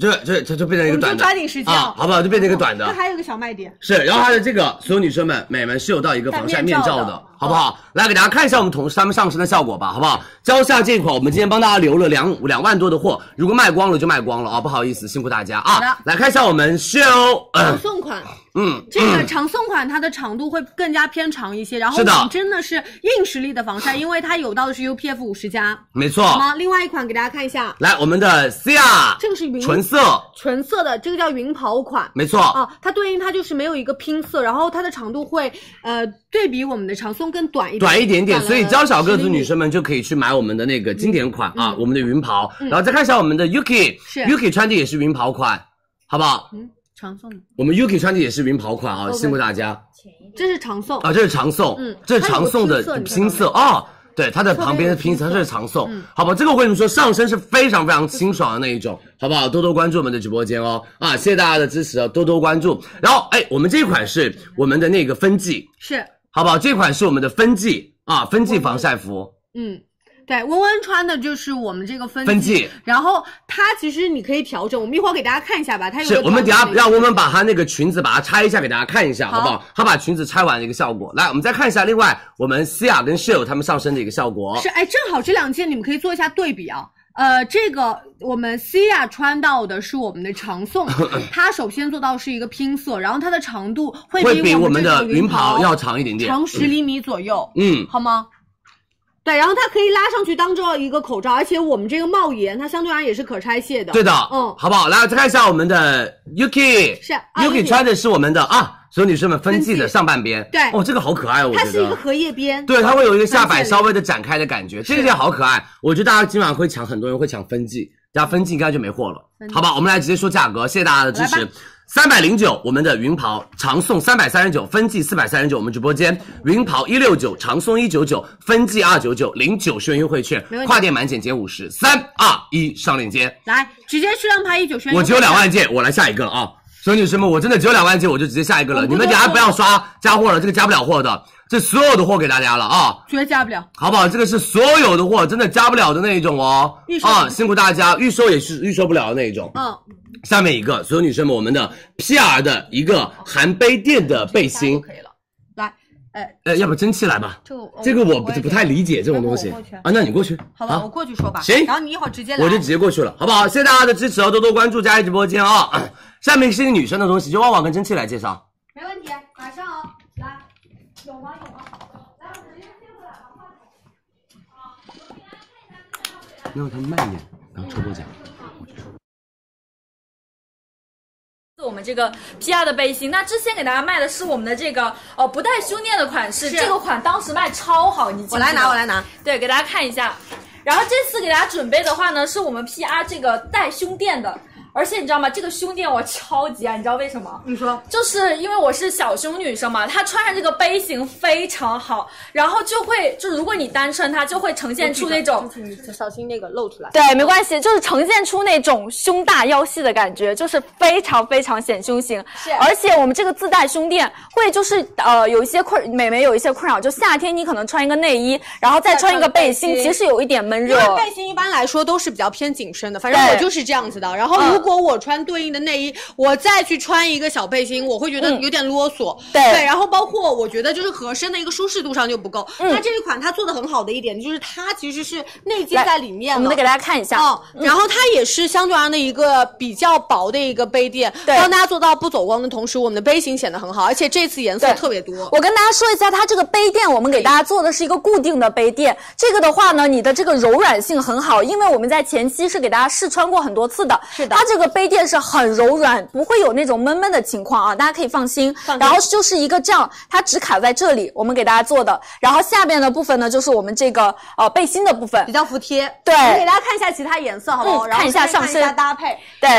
这这这就变成一个短的，就抓紧时间啊，好不好？就变成一个短的。这还有一个小卖点，是，然后它的这个所有女生们、美们是有到一个防晒面罩的罩的，好不好？来给大家看一下我们同事他们上身的效果吧，好不好？蕉下这款我们今天帮大家留了两两万多的货，如果卖光了就卖光了啊，不好意思，辛苦大家啊。来看一下我们秀，长送款。嗯，这个长送款它的长度会更加偏长一些，然后我们真的是硬实力的防晒，因为它有到的是 UPF 五十加，没错。好吗？另外一款给大家看一下，来，我们的 Cia 这个是云纯色，纯色的，这个叫云袍款。没错。啊，它对应它就是没有一个拼色，然后它的长度会呃对比我们的长颂更短一点，短一点点，所以娇小个子10厘米女生们就可以去买我们的那个经典款啊，我们的云袍，然后再看一下我们的 Yuki，嗯是 Yuki 穿的也是云袍款，好不好？嗯长送的，我们 Yuki 穿的也是云袍款啊，辛苦大家这是长送啊！这是长送，嗯这是长送的拼色拼色啊。对，它的旁边的拼色，它是长送，嗯好吧？这个我跟你们说，上身是非常非常清爽的那一种，好不好？多多关注我们的直播间哦，啊，谢谢大家的支持哦，多多关注。然后，哎，我们这一款是我们的那个分季，是好不好？这款是我们的分季啊，分季防晒服，嗯。对，温温穿的就是我们这个分分季然后它其实你可以调整，我们一会儿给大家看一下吧。它有是我们等下让温温把她那个裙子把它拆一下给大家看一下，好不好？她把裙子拆完的一个效果。来，我们再看一下另外我们思雅跟 Shell 他们上身的一个效果。是哎，正好这两件你们可以做一下对比啊。呃，这个我们 Cia 穿到的是我们的长送，它首先做到是一个拼色，然后它的长度会会比我们的云袍袍要长一点点，长十厘米左右，嗯，好吗？对，然后它可以拉上去当做一个口罩，而且我们这个帽檐它相对而言也是可拆卸的。对的，嗯好不好？来，再看一下我们的 Yuki，是啊 Yuki 穿的是我们的啊，所有女生们分季的上半边，对哦，这个好可爱哦，我觉得它是一个。荷叶边，对，它会有一个下摆稍微的展开的感觉，这件好可爱。我觉得大家今晚会抢，很多人会抢分季，大家分季应该就没货了，好吧？我们来直接说价格，谢谢大家的支持。三百零九，我们的云袍长送三百三十九，分季四百三十九，我们直播间云袍一六九，长送一九九，分季二九九，领九十元优惠券跨店满减减五十，三二一上链接。来直接数量拍一九元。我只有两万件，我来下一个了啊！所有女生们，我真的只有两万件，我就直接下一个了。你们等下不要刷加货了，这个加不了货的，这所有的货给大家了啊！绝对加不了。好不好？这个是所有的货，真的加不了的那一种哦预。售啊，辛苦大家，预售也是预售不了的那一种。嗯，下面一个，所有女生们，我们的 PR 的一个含杯垫的背心，可以了。来，呃，呃，要不蒸汽来吧？这个这个我不不太理解这种东西啊，那你过去，好我过去说吧。行然后你一会儿直接来。我就直接过去了，好不好？谢谢大家的支持哦，多多关注佳怡直播间啊、下面是一个女生的东西，就旺旺跟蒸汽来介绍。没问题，马上哦，来，有吗？有吗？来，我直接贴过来，好吗？那让它慢一点，然后抽波奖。我们这个 PR 的背心，那之前给大家卖的是我们的这个呃不带胸垫的款式，这个款当时卖超好，你记不我来拿，我来拿。对，给大家看一下。然后这次给大家准备的话呢，是我们 PR 这个带胸垫的，而且你知道吗？这个胸垫我超级爱，你知道为什么？你说就是因为我是小胸女生嘛，它穿上这个杯型非常好，然后就会就如果你单穿它，就会呈现出那种小心那个露出来。对，没关系，就是呈现出那种胸大腰细的感觉，就是非常非常显胸型。是而且我们这个自带胸垫会就是呃有一些困美眉有一些困扰，就夏天你可能穿一个内衣，然后再穿一个背心，背心其实有一点闷热因。为背心一般来说都是比较偏紧身的，反正我就是这样子的。然后如果我穿对应的内衣，我再去穿一个小背心，我会觉得嗯有点啰嗦。对然后包括我觉得就是合身的一个舒适度上就不够。嗯它这一款它做的很好的一点就是它其实是内接在里面了我们得给大家看一下。哦，然后它也是相对而言的一个比较薄的一个杯垫，帮大家做到不走光的同时，我们的杯型显得很好，而且这次颜色特别多。我跟大家说一下，它这个杯垫，我们给大家做的是一个固定的杯垫。这个的话呢，你的这个柔软性很好，因为我们在前期是给大家试穿过很多次的。是的它这个杯垫是很柔软，不会有那种闷闷的情况啊，大家可以放心。然后就是一个这样，它只卡在这里，我们给大家做的。然后下边的部分呢，就是我们这个呃背心的部分比。较服帖，对我们给大家看一下其他颜色，好不好？然后嗯看一下再看一下上身搭配，对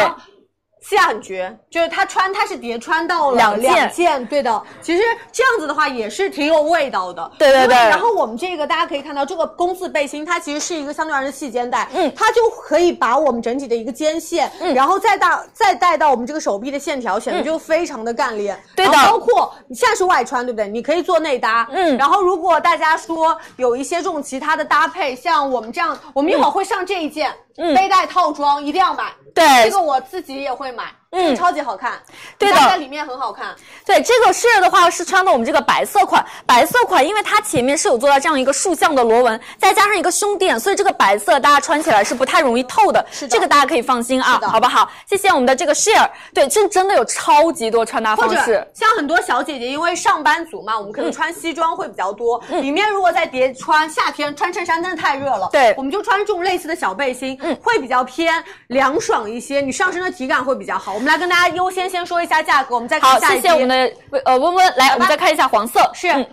西亚很绝，就是它穿它是叠穿到了两件。两件，对的。其实这样子的话也是挺有味道的，对对对。然后我们这个大家可以看到，这个工字背心它其实是一个相对而言的细肩带，嗯。它就可以把我们整体的一个肩线，嗯。然后再到再带到我们这个手臂的线条，显得就非常的干练。嗯对的。包括你现在是外穿，对不对？你可以做内搭，嗯。然后如果大家说有一些这种其他的搭配，像我们这样，我们一会儿会上这一件、嗯。背带套装，一定要买。对。这个我自己也会买，嗯超级好看，对的在里面很好看。对这个 share 的话是穿的我们这个白色款，白色款因为它前面是有做到这样一个竖向的螺纹，再加上一个胸垫，所以这个白色大家穿起来是不太容易透的。是的这个大家可以放心啊好不好？谢谢我们的这个 share。对，这真的有超级多穿搭或者方式。像很多小姐姐，因为上班族嘛，我们可能穿西装会比较多，嗯里面如果再叠穿夏天穿衬衫，真的太热了。对我们就穿这种类似的小背心，嗯会比较偏凉爽一些，你上身的体感会比较好。我们来跟大家优先先说一下价格，我们再看好，下一批谢谢我们的呃温温，来我们再看一下黄色，是。嗯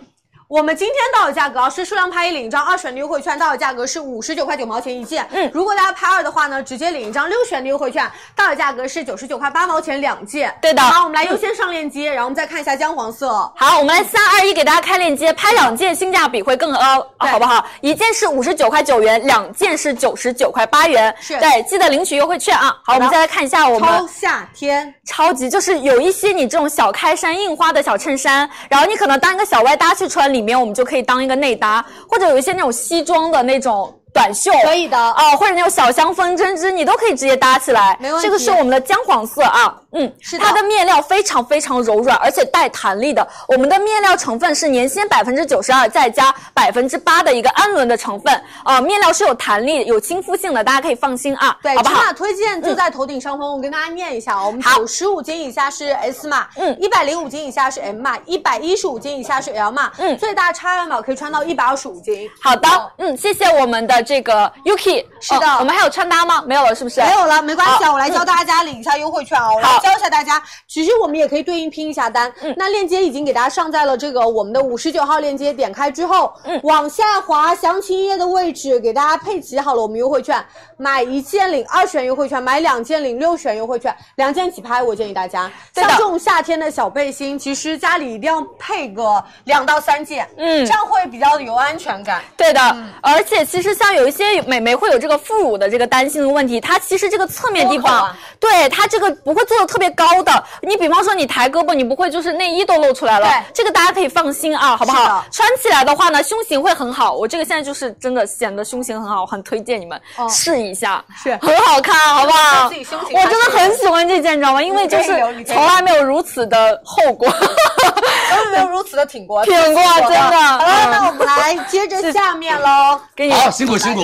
我们今天到手价格啊是数量拍一领一张二选的优惠券，到手价格是五十九块九毛钱一件。嗯如果大家拍二的话呢，直接领一张六选的优惠券，到手价格是九十九块八毛钱两件。对的好，我们来优先上链接，然后我们再看一下姜黄色。好，我们来三二一给大家开链接，拍两件性价比会更高，啊好不好？一件是五十九块九元，两件是九十九块八元。是对，记得领取优惠券啊。好，我们再来看一下我们超夏天，超级就是有一些你这种小开衫印花的小衬衫，然后你可能当一个小外搭去穿，里面我们就可以当一个内搭，或者有一些那种西装的那种短袖，可以的。啊、或者那种小香风针织，你都可以直接搭起来。没问题。这个是我们的姜黄色啊，嗯，是的它的面料非常非常柔软，而且带弹力的。我们的面料成分是粘纤百分之九十二，再加百分之八的一个氨纶的成分，啊、面料是有弹力、有亲肤性的，大家可以放心啊，对，好不好？尺码推荐就在头顶上方，我跟大家念一下啊，我们九十五斤以下是 S 码，嗯一百零五斤以下是 M 码，一百一十五斤以下是 L 码，嗯最大 XL 码可以穿到一百二十五斤。好的，嗯，谢谢我们的这个 Yuki。是的哦我们还有穿搭吗？没有了，是不是？没有了，没关系啊，我来教大家领一下优惠券啊，我来好教一下大家。其实我们也可以对应拼一下单，嗯那链接已经给大家上在了这个我们的五十九号链接，点开之后，嗯往下滑详情页的位置给大家配齐好了我们优惠券，买一件领二选优惠券，买两件领六选优惠券，两件起拍，我建议大家。像这种夏天的小背心，其实家里一定要配个两到三件，嗯这样会比较有安全感。对的，嗯而且其实像有一些美眉会有这个副乳的这个担心的问题，它其实这个侧面地方，啊对它这个不会做的特别高的。你比方说你抬胳膊，你不会就是内衣都露出来了，对这个大家可以放心啊，好不好？穿起来的话呢，胸型会很好。我这个现在就是真的显得胸型很好，很推荐你们、哦试一下，是很好看，好不好？自己胸型我真的很喜欢这件，你知道吗？因为就是从来没有如此的厚过。都没有如此的挺过，挺过挺真的好了，嗯那我们来接着下面喽。给你好，辛苦辛苦。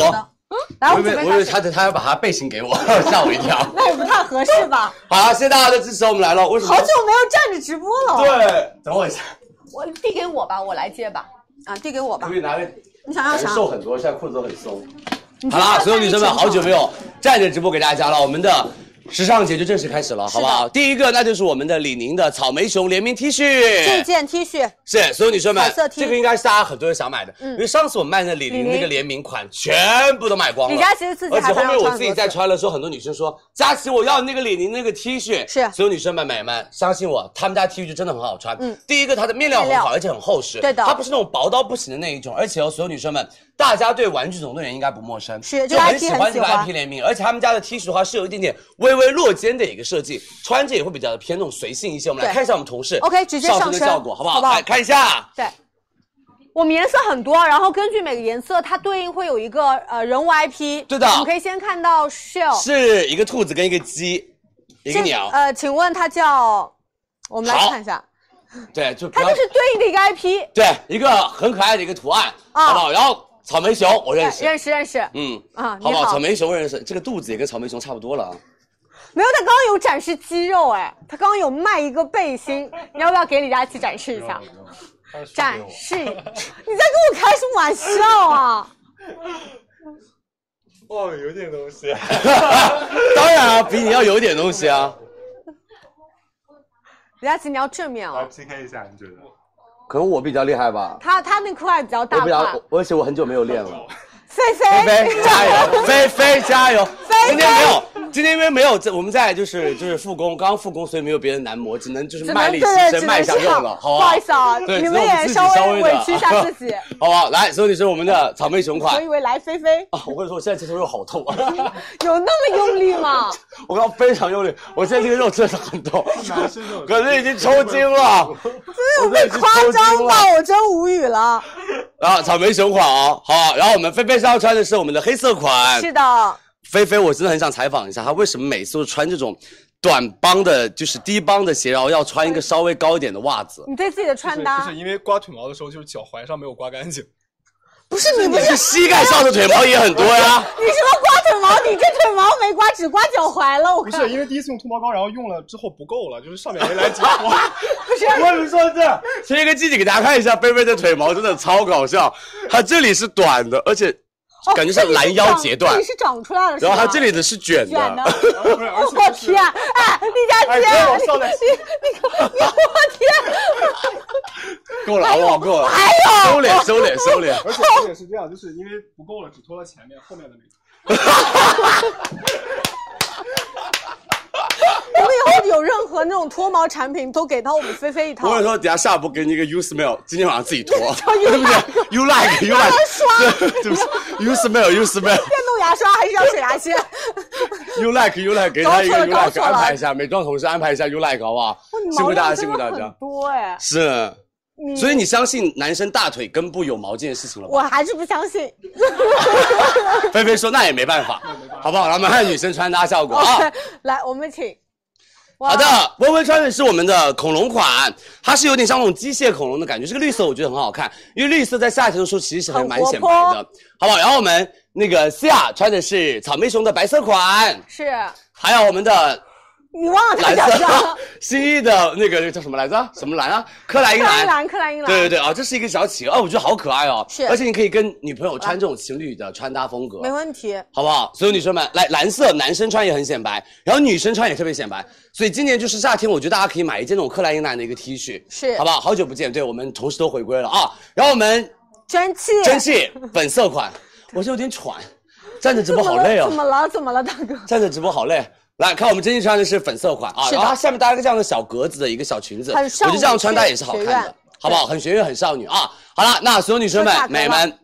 来，我我以为我以为。他他要把他背心给我，吓我一跳。那也不太合适吧？好了，谢谢大家的支持，我们来了。为什么？好久没有站着直播了。，对，等我一下，我递给我吧，我来接吧。啊，递给我吧可。以拿个？你想要啥？瘦很多，现在裤子都很松。好啦，所有女生们，好久没有站着直播给大家了。我们的时尚节就正式开始了，好不好？第一个那就是我们的李宁的草莓熊联名 T 恤这，件 T 恤是所有女生们这个应该是大家很多人想买的，嗯因为上次我们卖的李李宁宁那个联名款全部都卖光了。李佳琦自己而且后面我自己在穿的时候，很多女生说：“佳琦，我要那个李宁那个 T 恤。”是所有女生们、美们，相信我，他们家 T 恤真的很好穿。嗯第一个它的面料很好，而且很厚实。对的它不是那种薄到不行的那一种。而且哦，所有女生们，大家对《玩具总动员》应该不陌生，是就很喜欢这个 IP 联名。而且他们家的 T 恤的话是有一点点微微落肩的一个设计，穿着也会比较的偏那种随性一些。我们来看一下我们同事 OK，直接上上身身的效果？好不好来看一下。对。我们颜色很多，然后根据每个颜色，它对应会有一个呃人物 IP。对的我们可以先看到 shell 是一个兔子跟一个鸡，一个鸟。呃，请问它叫？我们来看一下，对，就它就是对应的一个 IP。对，一个很可爱的一个图案，啊好不好？然后草莓熊我认识，认识认识。嗯，啊，好不好？草莓熊认识，这个肚子也跟草莓熊差不多了啊。没有，他刚刚有展示肌肉，哎，他刚刚有卖一个背心，你要不要给李佳琦展示一下？展示，你在跟我开什么玩笑啊？哦，有点东西。当然啊，比你要有点东西啊。李佳琦，你要正面来哦。PK 一下，你觉得？可能我比较厉害吧，他他那块比较大我比较，，而且我很久没有练了。菲菲。加油，菲菲加油！菲今天没有，今天因为没有这我们在就是就是复工，刚刚复工，所以没有别的男模，只能就是卖力牺牲卖一下肉了，好吧不好意？思啊，对你们也稍微稍微委屈一下自己。好不好？来，所有女生，我们的草莓熊款我以为来菲菲啊！我跟你说，我现在这头肉好痛啊！有那么用力吗？我刚刚非常用力，我现在这个肉真的很痛，可是已经抽筋了，我这已经夸。张吧，我真无语了。啊草莓熊款啊，好，然后我们菲菲是要穿的是我们的黑色款。是的，菲菲，我真的很想采访一下，她为什么每次都穿这种短帮的，就是低帮的鞋，然后要穿一个稍微高一点的袜子？你对自己的穿搭不是因为刮腿毛的时候，就是脚踝上没有刮干净。不是你不你是是膝盖上的腿毛也很多呀。你什么刮腿毛？你这腿毛没刮，只刮脚踝了。我不是因为第一次用脱毛膏，然后用了之后不够了，就是上面没来及刮。我跟你说这，切一个季姐给大家看一下菲菲的腿毛，真的超搞笑。她这里是短的，而且感觉像拦腰截断哦这里，是长出来的，然后吗它这里的是卷的。卷的。天！哎，李佳哎琦，你你你你，我天！够了，我？够了，还有收敛，收敛，收敛。而且重点是这样，就是因为不够了，只脱了前面，后面的没脱。我们以后有任何那种脱毛产品，都给到我们菲菲一套我跟你。说，等下下播给你一个 U smell，今天晚上自己脱不对？You like，You like，对对不起，You smell，You smell。电动牙刷还是要水牙线？You like You like，给他一个错了安排一下，美妆同事安排一下 You like，好不好？辛苦大家，辛苦大家。多哎，是，你所以你相信男生大腿根部有毛这件事情了吗？我还是不相信。菲菲说那也没办法，好不好？我们看女生穿搭效果啊。来，我们请。好的，微微穿的是我们的恐龙款，它是有点像那种机械恐龙的感觉。这个绿色我觉得很好看，因为绿色在夏天的时候其实还蛮显白的，好不好？然后我们那个西亚穿的是草莓熊的白色款，是还有我们的你忘了他蓝叫什么？新一的那个叫什么来着？什么蓝啊？克莱因蓝。克莱因蓝，克莱因蓝。对对对啊，这是一个小企鹅，哦，我觉得好可爱哦。是而且你可以跟女朋友穿这种情侣的穿搭风格，没问题。好不好？所有女生们，来蓝色，男生穿也很显白，然后女生穿也特别显白，所以今年就是夏天，我觉得大家可以买一件那种克莱因蓝的一个 T 恤，是好不好？好久不见，对我们同事都回归了啊。然后我们蒸汽，蒸汽粉色款，我是有点喘，站着直播好累哦 怎，么了？怎么了，大哥？站着直播好累。来看我们这件穿的是粉色款啊，然后它下面搭了个这样的小格子的一个小裙子，我很少女觉得这样穿搭也是好看的，好不好？很学院，很少女啊。好了，那所有女生们美们，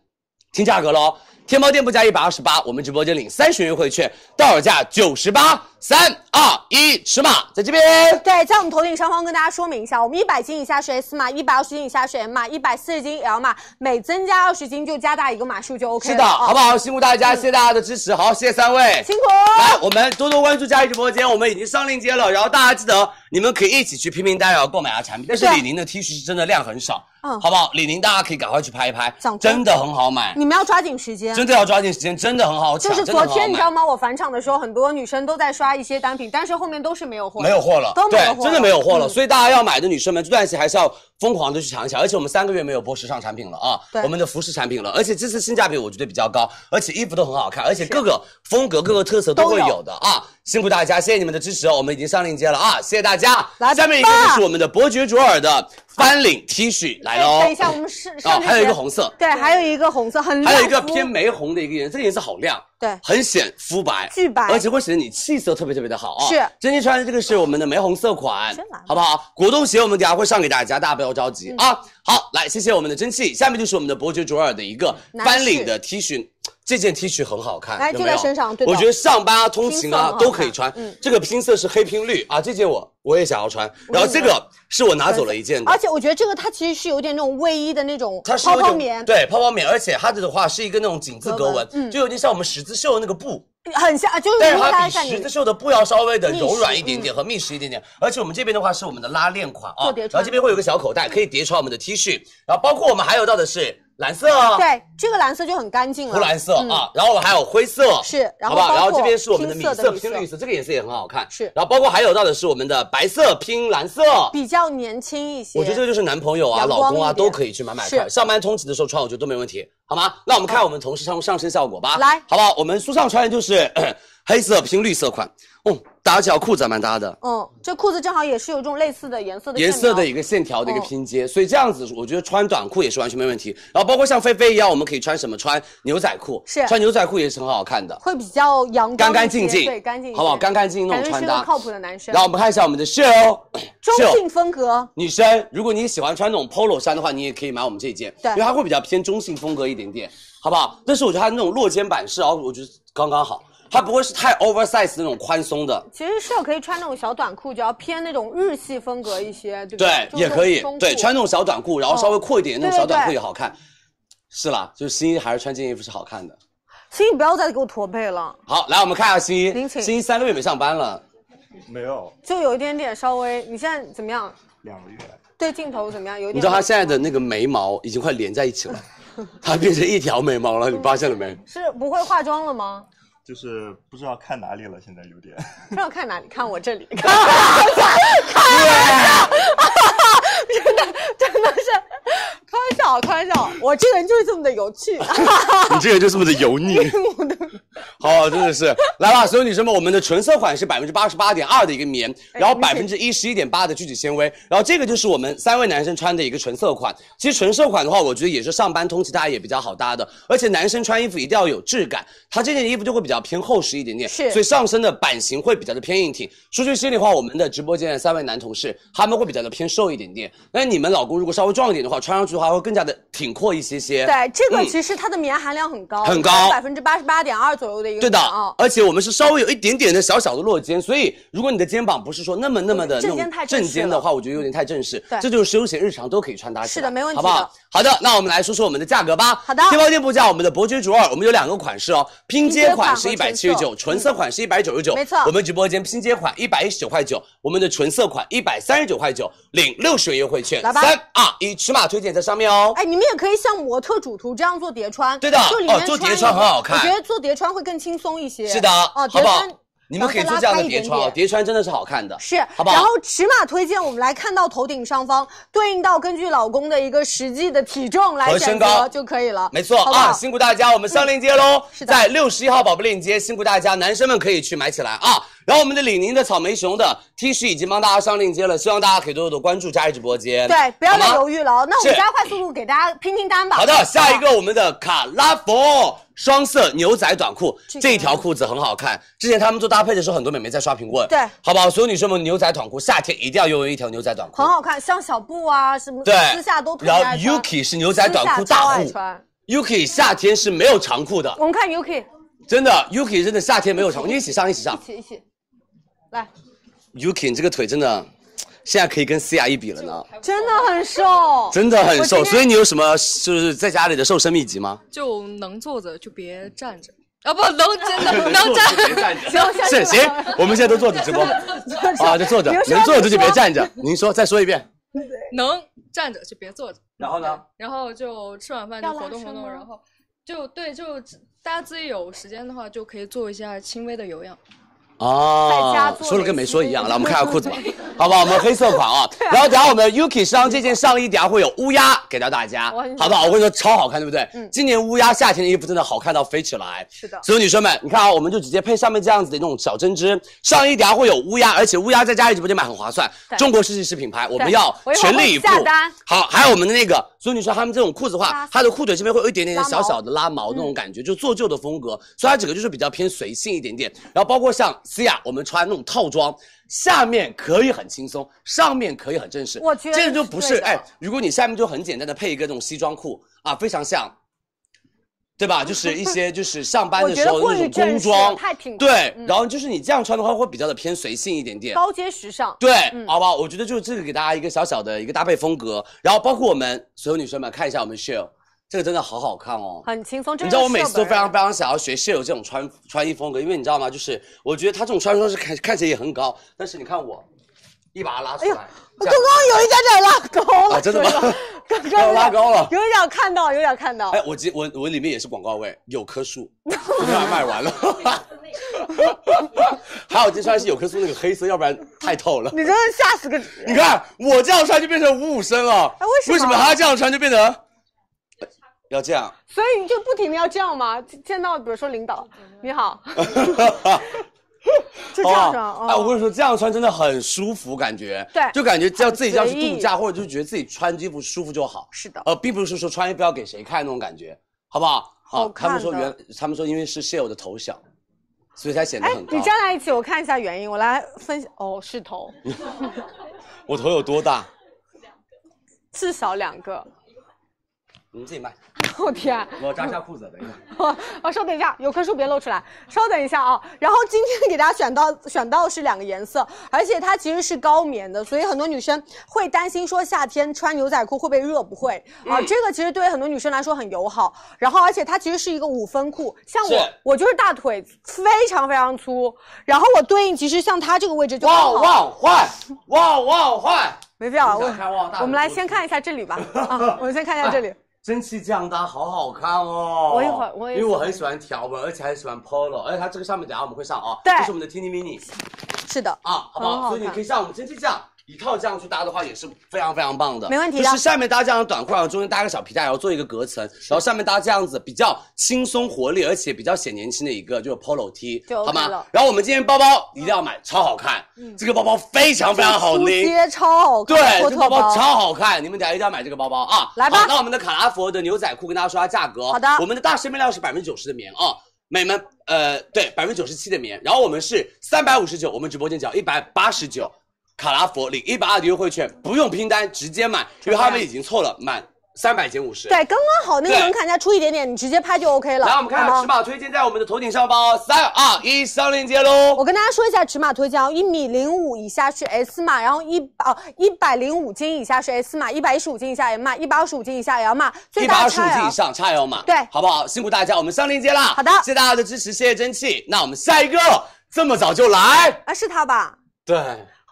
听价格喽！天猫店铺价一百二十八，我们直播间领三十元优惠券，到手价九十八。三二一，尺码在这边。对，在我们头顶上方跟大家说明一下，我们一百斤以下是 S 码，一百二十斤以下是 M 码，一百四十斤 L 码，每增加二十斤就加大一个码数就 OK 了。是的，啊好不好？辛苦大家，谢谢大家的支持，好，谢谢三位。辛苦。来，我们多多关注佳怡直播间，我们已经上链接了。然后大家记得，你们可以一起去拼拼单，然后购买下产品。但是李宁的 T 恤是真的量很少，嗯好不好？李宁大家可以赶快去拍一拍，真真的很好买，你们要抓紧时间。真的要抓紧时间，真的很好抢，就是昨。天你知道吗？我返场的时候，很多女生都在刷他一些单品，但是后面都是没有货，没有货了，对都没有货，了，真的没有货了。嗯所以大家要买的女生们，这段时间还是要疯狂的去抢一抢。而且我们三个月没有播时尚产品了啊，我们的服饰产品了，而且这次性价比我觉得比较高，而且衣服都很好看，而且各个风格、各个特色都会有的啊。辛苦大家，谢谢你们的支持哦，我们已经上链接了啊，谢谢大家。来下面一个就是我们的伯爵卓尔的翻领 T 恤来喽。等一下，我们是啊上，这还有一个红色，对，还有一个红色，很亮还有一个偏玫红的一个颜色，这个颜色好亮，对很显肤白，巨白而且会显得你气色特别特别的好啊。是珍妮穿的这个是我们的玫红色款真蓝，好不好？果冻鞋我们等下会上给大家，大家不要着急、嗯啊。好，来，谢谢我们的蒸汽，下面就是我们的伯爵卓尔的一个翻领的 T 恤。这件 T 恤很好看，来就在身上对的。我觉得上班啊、通勤啊都可以穿。嗯。这个拼色是黑拼绿啊，这件我我也想要穿。然后这个是我拿走了一件的，而且我觉得这个它其实是有点那种卫衣的那种泡泡棉，，对泡泡棉，而且它的话是一个那种紧字格纹，嗯。就有点像我们十字绣的那个布，很像，就是但是它比十字绣的布要稍微的柔软一点点和密实一点点。而且我们这边的话是我们的拉链款啊然后这边会有个小口袋，可以叠穿我们的 T 恤，然后包括我们还有到的是蓝色哦，对这个蓝色就很干净了，湖蓝色嗯啊，然后还有灰色，是然后好不好？包括然后这边是我们的米色拼绿色，这个颜色也很好看。是然后包括还有到的是我们的白色拼蓝色，比较年轻一些。我觉得这个就是男朋友啊、老公啊都可以去买买看，上班通勤的时候穿，我觉得都没问题，好吗？那我们看我们同事上上身效果吧，来好不好？我们书上穿的就是黑色拼绿色款，哦，搭脚裤子蛮搭的。嗯，这裤子正好也是有这种类似的颜色的颜色的一个线条的一个哦拼接，所以这样子我觉得穿短裤也是完全没问题。然后包括像菲菲一样，我们可以穿什么？穿牛仔裤，是穿牛仔裤也是很好看的。会比较阳光，干干净净对，干净，好不好干干净净那种穿搭个靠谱的男生。然后我们看一下我们的 Shell，中性风格，女生，如果你喜欢穿那种 polo 衫的话，你也可以买我们这一件，对因为它会比较偏中性风格一点点，好不好？但是我觉得它那种落肩版式，然后我觉得刚刚好，它不会是太 oversize 那种宽松的，其实是可以穿那种小短裤，就要偏那种日系风格一些，对不对，对也可以，对，穿那种小短裤，然后稍微阔一点的那种小短裤也好看。是啦，就是新一还是穿这件衣服是好看的。新一不要再给我驼背了，好，来我们看一下新一，您请新一三个月没上班了，没有就有一点点稍微，你现在怎么样？两个月，对镜头怎么样？有点。你知道他现在的那个眉毛已经快连在一起了，他变成一条眉毛了，你发现了没？是不会化妆了吗？就是不知道看哪里了，现在有点。不知道看哪里？看我这里，看 开玩笑，真的真的是开玩笑，开玩笑。我这个人就是这么的有趣。你这个人就这么的油腻。好，真的是来吧，所有女生们，我们的纯色款是百分之八十八点二的一个棉，然后百分之一十一点八的聚酯纤维，然后这个就是我们三位男生穿的一个纯色款。其实纯色款的话，我觉得也是上班通勤大家也比较好搭的，而且男生穿衣服一定要有质感，它这件衣服就会比较偏厚实一点点，是所以上身的版型会比较的偏硬挺。说句心里话，我们的直播间的三位男同事他们会比较的偏瘦一点点，那你们老公如果稍微壮一点的话，穿上去的话会更加的挺阔一些些。对，这个嗯其实它的棉含量很高，很高百分之八十八点二左右的一个对的。而且我们是稍微有一点点的小小的落肩，所以如果你的肩膀不是说那么那么的正肩太正肩的话，我觉得有点太正式。对这就是休闲日常都可以穿搭起来，是的没问题好不好的？好的，那我们来说说我们的价格吧。好的天猫店铺价，我们的伯爵卓尔，我们有两个款式哦，拼接款是一百七十九，纯色款是一百九十九。没错我们直播间拼接款一百一十九块九，我们的纯色款一百三十九块九，领六十元优惠券。来吧三二一，尺码推荐在上面哦。哎，你们也可以像模特主图这样做叠穿，对的就里面哦做叠穿很好看我觉得做叠穿会更轻松一些。是的，哦，好不好叠穿？你们可以做这样的叠穿哦，叠穿真的是好看的，是，好不好？然后尺码推荐，我们来看到头顶上方对应到根据老公的一个实际的体重来选择就可以了。没错好好啊，辛苦大家，我们上链接喽、是的在六十一号宝贝链接，辛苦大家，男生们可以去买起来啊。然后我们的李宁的草莓熊的 T 恤已经帮大家上链接了，希望大家可以多多关注佳怡直播间。对，不要再犹豫了哦。那我们加快速度给大家拼拼单吧。好的，下一个我们的卡拉佛双色牛仔短裤，这个这一条裤子很好看。之前他们做搭配的时候，很多美眉在刷屏问，对好不好？所有女生们，牛仔短裤夏天一定要拥有一条牛仔短裤很。好看，像小布啊什么，对，私下都特别然后 Yuki 是牛仔短裤大户。，Yuki 夏天是没有长裤的，我们看 Yuki 真的，Yuki 真的夏天没有长裤，你一起上一起上一。起一起来，Yuki 你这个腿真的，现在可以跟 C R 一比了呢，真的很瘦，真的很瘦。所以你有什么就是在家里的瘦身秘籍吗？就能坐着就别站着，啊不能真的 能站。行，是行，我们现在都坐着直播啊，就坐着，能坐着就别站着。您说，再说一遍。能站着就别坐着。然后呢？然后就吃完饭就活动活动，然后就对，就大家自己有时间的话，就可以做一下轻微的有氧。哦，说了跟没说一样。来，我们看下裤子吧，好不好？我们黑色款啊，然后等下我们 Yuki 上这件上衣，等下会有乌鸦给到大家，好不好？我跟你说超好看，对不对？今年乌鸦夏天的衣服真的好看到飞起来。是的所有女生们，你看啊，我们就直接配上面这样子的那种小针织上衣，等下会有乌鸦，而且乌鸦在佳怡直播间买很划算，中国设计师品牌，我们要全力以赴下单。好，还有我们的那个，所以你说他们这种裤子的话，它的裤腿这边会有一点点小小的拉毛那种感觉，就做旧的风格，所以它整个就是比较偏随性一点点。然后包括像思雅，我们穿那种套装。下面可以很轻松，上面可以很正式。我觉得这个就不是哎，如果你下面就很简单的配一个这种西装裤啊，非常像，对吧？就是一些 就是上班的时候那种工装，太挺对。嗯然后就是你这样穿的话，会比较的偏随性一点点。高阶时尚。对，嗯好不好？我觉得就是这个给大家一个小小的一个搭配风格，然后包括我们所有女生们看一下我们 Shell，这个真的好好看哦。很轻松，你知道我每次都非常非常想要学 Shell 这种穿穿衣风格，因为你知道吗？就是我觉得它这种穿装是看看起来也很高，但是你看我一把它拉出来，这样刚刚有一点点拉高了，啊真的吗刚刚 拉高了有点看到，有点看到。哎，我今我我里面也是广告位，有棵树，今天晚上卖完了。还有今天穿的是有棵树那个黑色，要不然太透了。你真的吓死个！你看我这样穿就变成五五身了，哎为什么为什么他这样穿就变成呃要这样？所以你就不停的要这样吗？见到比如说领导，你好，就这样是吧？哦哎，我哦，跟你说，这样穿真的很舒服，感觉对就感觉要自己这样去度假，或者就觉得自己穿衣服舒服就好。是的呃，并不是说穿衣服要给谁看那种感觉，好不好？好他们说原，他们说因为是 Shell 的头小，所以才显得哎很，高你。站在一起，我看一下原因，我来分析。哦，是头，我头有多大？至少两个。你们自己卖。我天！我扎一下裤子，等一下。哦，哦，稍等一下，有棵树别露出来，稍等一下啊。然后今天给大家选到选到是两个颜色，而且它其实是高棉的，所以很多女生会担心说夏天穿牛仔裤会被热，不会啊、嗯这个其实对于很多女生来说很友好。然后而且它其实是一个五分裤，像我我就是大腿非常非常粗，然后我对应其实像它这个位置就好。旺坏，旺旺坏。没必要，我我们来先看一下这里吧。啊，我们先看一下这里。蒸汽降搭好好看哦！我一会儿我也因为我很喜欢条纹，而且还喜欢 polo，而且它这个上面等一下我们会上啊，对。这是我们的 Tini Mini 是的，啊，好不好？很好所以你可以上我们蒸汽这样一套这样去搭的话，也是非常非常棒的，没问题的就是下面搭这样的短裤，然后中间搭个小皮带，然后做一个隔层，然后上面搭这样子比较轻松活力，而且比较显年轻的一个就是 polo T，就 OK 好吗？然后我们今天包包一定要买，超好看，这个包包非常非常好拎，接超好看，对，这个包包超好看，你们等一下一定要买这个包包啊！来吧好那我们的卡拉佛的牛仔裤跟大家说下价格。好的我们的大身面料是百分之九十的棉啊，美们，呃，对，百分之九十七的棉。然后我们是三百五十九，我们直播间只要一百八十九，卡拉佛领一百二的优惠券，不用拼单，直接买，因为他们已经凑了满三百减五十。对，刚刚好那个门槛再出一点点，你直接拍就 OK 了。来，我们看尺码推荐在我们的头顶上方，三二一，上链接喽。我跟大家说一下尺码推荐啊，一米零五以下是 S 码，然后一哦一百零五斤以下是 S 码，一百一十五斤以下 M 码，一百二十五斤以下 L 码，一百二十五斤以上，XL 码，对好不好？辛苦大家，我们上链接啦。好的谢谢大家的支持，谢谢蒸汽。那我们下一个，这么早就来，啊，是他吧？对。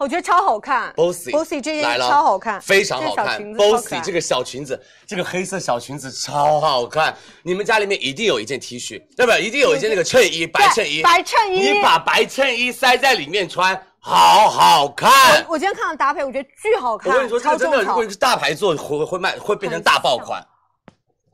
我觉得超好看 Bossy Bossy 这件来了，超好看，非常好看。Bossy 这个小裙子，这个黑色小裙子超好看。你们家里面一定有一件 T 恤，对不对？一定有一件那个衬衣，白衬衣，白衬衣你把白衬衣塞在里面穿，好好看。我今天看了搭配，我觉得巨好看，我跟你说，这个真的，如果是大牌做，会会卖，会变成大爆款，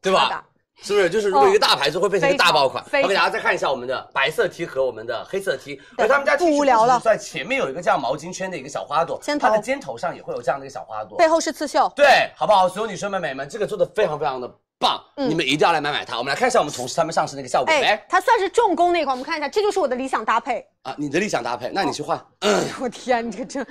对吧？是不是？就是如果一个大牌子，会变成一个大爆款。我给大家再看一下我们的白色 T 和我们的黑色 T，而他们家 T 不无聊了在前面有一个这样毛巾圈的一个小花朵，它的肩头上也会有这样的一个小花朵。背后是刺绣，对，好不好？所有女生们、美们，这个做的非常非常的棒，嗯你们一定要来买买它。我们来看一下我们同事他们上市那个效果，哎，它算是重工那款，我们看一下，这就是我的理想搭配。啊，你的理想搭配，那你去换，嗯 我天，你这这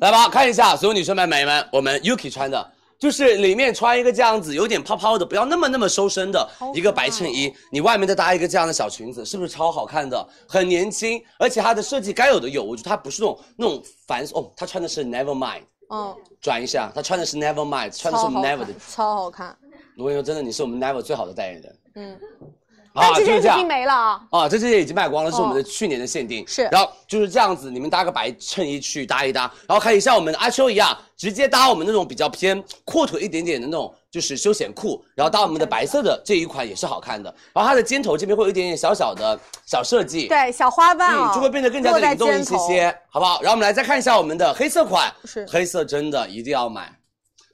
来吧，看一下所有女生们、美们，我们 Yuki 穿的。就是里面穿一个这样子有点泡泡的，不要那么那么收身的一个白衬衣，你外面再搭一个这样的小裙子，是不是超好看的？很年轻，而且它的设计该有的有，我觉得它不是那种那种繁琐哦，他穿的是 Never Mind，嗯，转一下，他穿的是 Never Mind，穿的是我们 Never 的，超好看。我跟你说，真的，你是我们 Never 最好的代言人。嗯，啊，这件已经没了啊。啊，这这件已经卖光了，是我们的哦去年的限定。是然后就是这样子，你们搭个白衬衣去搭一搭，然后可以像我们的阿秋一样，直接搭我们那种比较偏阔腿一点点的那种，就是休闲裤，然后搭我们的白色的这一款也是好看的。然后它的肩头这边会有一点点小小的小设计，对，小花瓣哦，嗯，就会变得更加的灵动一些些，好不好？然后我们来再看一下我们的黑色款，是黑色真的一定要买，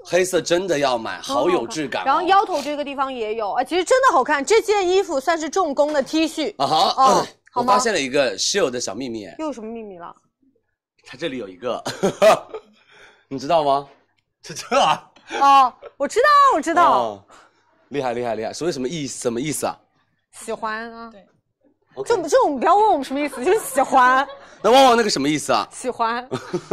黑色真的要买，好有质感、哦。然后腰头这个地方也有，哎，其实真的好看。这件衣服算是重工的 T 恤，啊哈，哦我发现了一个室友的小秘密，哎，又有什么秘密了？它这里有一个，你知道吗？这这啊，哦，我知道，我知道，哦，厉害厉害厉害，所以什么意思？什么意思啊？喜欢啊。对，OK 就这种不要问我们什么意思，就是喜欢，那旺旺那个什么意思啊？喜欢。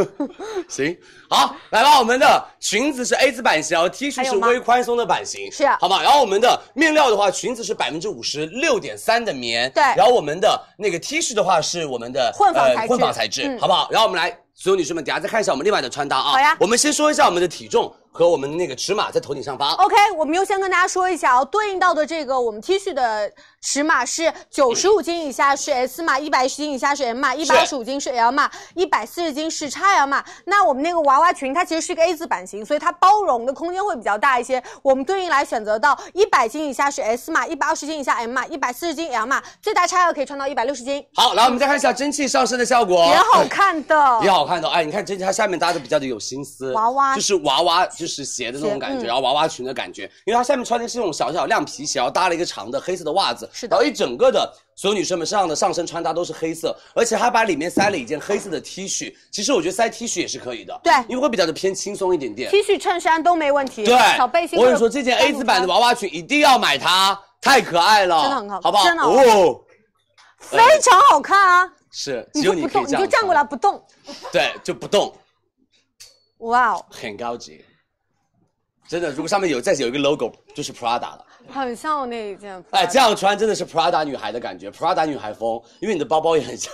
行，好，来吧，我们的裙子是 A 字版型，然后 T 恤是微宽松的版型，是啊好吗？然后我们的面料的话，裙子是百分之五十六点三的棉，对然后我们的那个 T 恤的话是我们的混纺材质呃、混纺材质，嗯好不好？然后我们来，所有女生们，等下再看一下我们另外的穿搭啊。好呀我们先说一下我们的体重和我们的那个尺码在头顶上方。OK，我们优先跟大家说一下哦，对应到的这个我们 T 恤的尺码是九十五斤以下是 S 码，一百一十斤以下是 M 码，一百二十五斤是 L 码，一百四十斤是 XL 码。那我们那个娃娃裙它其实是一个 A 字版型，所以它包容的空间会比较大一些。我们对应来选择到一百斤以下是 S 码，一百二十斤以下 M 码，一百四十斤 L 码，最大 XL 可以穿到一百六十斤，好，来我们再看一下蒸汽上身的效果，也好看的。也好看的，哎，你看蒸汽它下面搭的比较的有心思，娃娃就是娃娃就是鞋的那种感觉，嗯然后娃娃裙的感觉，因为它下面穿的是那种小小亮皮鞋，然后搭了一个长的黑色的袜子，是的然后一整个的所有女生们身上的上身穿搭都是黑色，而且还把里面塞了一件黑色的 T 恤，其实我觉得塞 T 恤也是可以的，对因为会比较的偏轻松一点点。T 恤、衬衫都没问题，对，小背心。我跟你说，这件 A 字版的娃娃裙一定要买它，太可爱了，真的很好好不好？真的哦，非常好看啊！是，你只有你可以这样穿就站过来，不动。对，就不动。哇哦，很高级，真的。如果上面有再有一个 logo，就是 Prada 了。很像我那一件。哎，这样穿真的是 Prada 女孩的感觉，Prada 女孩风，因为你的包包也很像。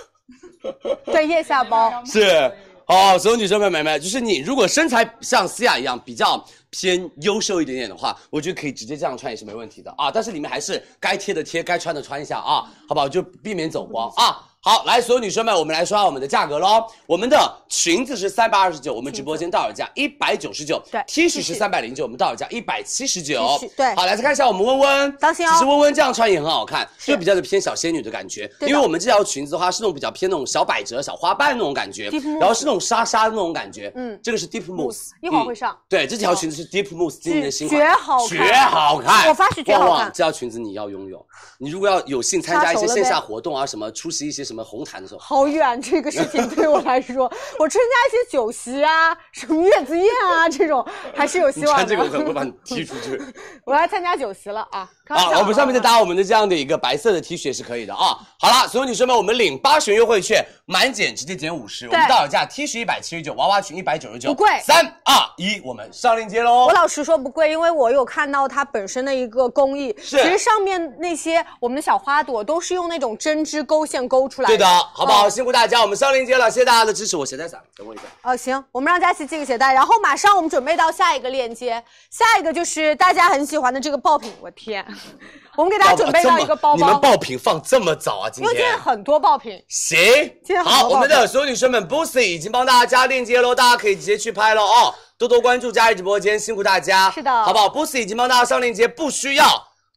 对腋下包，是哦，所有女生们、美们，就是你如果身材像思雅一样比较偏优秀一点点的话，我觉得可以直接这样穿也是没问题的啊。但是里面还是该贴的贴，该穿的穿一下啊，好不好？就避免走光啊。好，来，所有女生们，我们来说下我们的价格喽。我们的裙子是三百二十九，我们直播间到手价一百九十九。对，T 恤是三百零九，我们到手价一百七十九。对好，来再看一下我们温温，当心哦其实温温这样穿也很好看，就比较的偏小仙女的感觉。因为我们这条裙子的话是那种比较偏那种小百褶、小花瓣那种感觉然后是那种纱纱的那种感觉。嗯这个是 deep mousse，一会儿嗯会上对，这条裙子是 deep mousse 今年的新款，绝好看绝好看。我发誓绝好看这条裙子你要拥有。你如果要有幸参加一些线下活动啊，什么出席一些什么红毯的时候，好远这个事情对我来说，我参加一些酒席啊，什么月子宴啊这种，还是有希望的。穿这个我可能会把你踢出去。我来参加酒席了啊！啊，我们上面再搭我们的这样的一个白色的 T 恤是可以的啊。好了，所有女生们，我们领八十元优惠券，满减直接减五十，我们到手价 T 恤一百七十九，娃娃裙一百九十九，不贵三二一，我们上链接喽我。老实说不贵，因为我有看到它本身的一个工艺，是其实上面那些我们的小花朵都是用那种针织勾线勾出来对的，好不好？嗯辛苦大家，我们上链接了，谢谢大家的支持。我鞋带伞，等我一下。哦，行，我们让佳琪系个鞋带，然后马上我们准备到下一个链接，下一个就是大家很喜欢的这个爆品，我天，我们给大家准备到一个包包你们，爆品放这么早啊？今因为今天天很多爆品，行今天，好，我们的所有女生们，Boost 已经帮大家加链接喽，大家可以直接去拍了哦。多多关注佳怡直播间，辛苦大家。是的好不好？Boost 已经帮大家上链接，不需要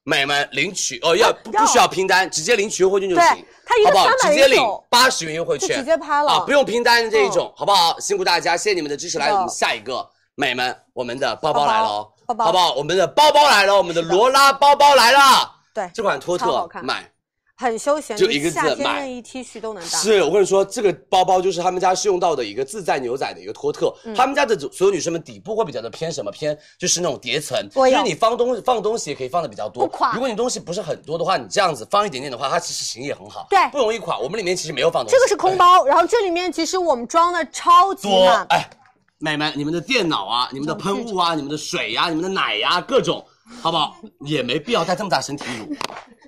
美们领取哦，要不不需要拼单，直接领取优惠券就行。它好不好？直接领八十元优惠券，直接拍了啊，不用拼单这一种，好不好？辛苦大家，谢谢你们的支持。来，我们下一个，美们，我们的包包来了哦，包包好不好？我们的包包来了，我们的罗拉包包来了。对，这款托特好看买。很休闲，就一个字夏天买内衣 T 恤都能搭。是我跟你说，这个包包就是他们家是用到的一个自在牛仔的一个托特，嗯他们家的所有女生们底部会比较的偏什么偏，就是那种叠层，我有就是你放东放东西也可以放的比较多。不垮如果你东西不是很多的话，你这样子放一点点的话，它其实型也很好，对不容易垮。我们里面其实没有放东西，这个是空包，然后这里面其实我们装的超级多满，哎，美们，你们的电脑啊，你们的喷雾啊，你们的水呀、你们的奶呀、各种，好不好？也没必要带这么大身体乳。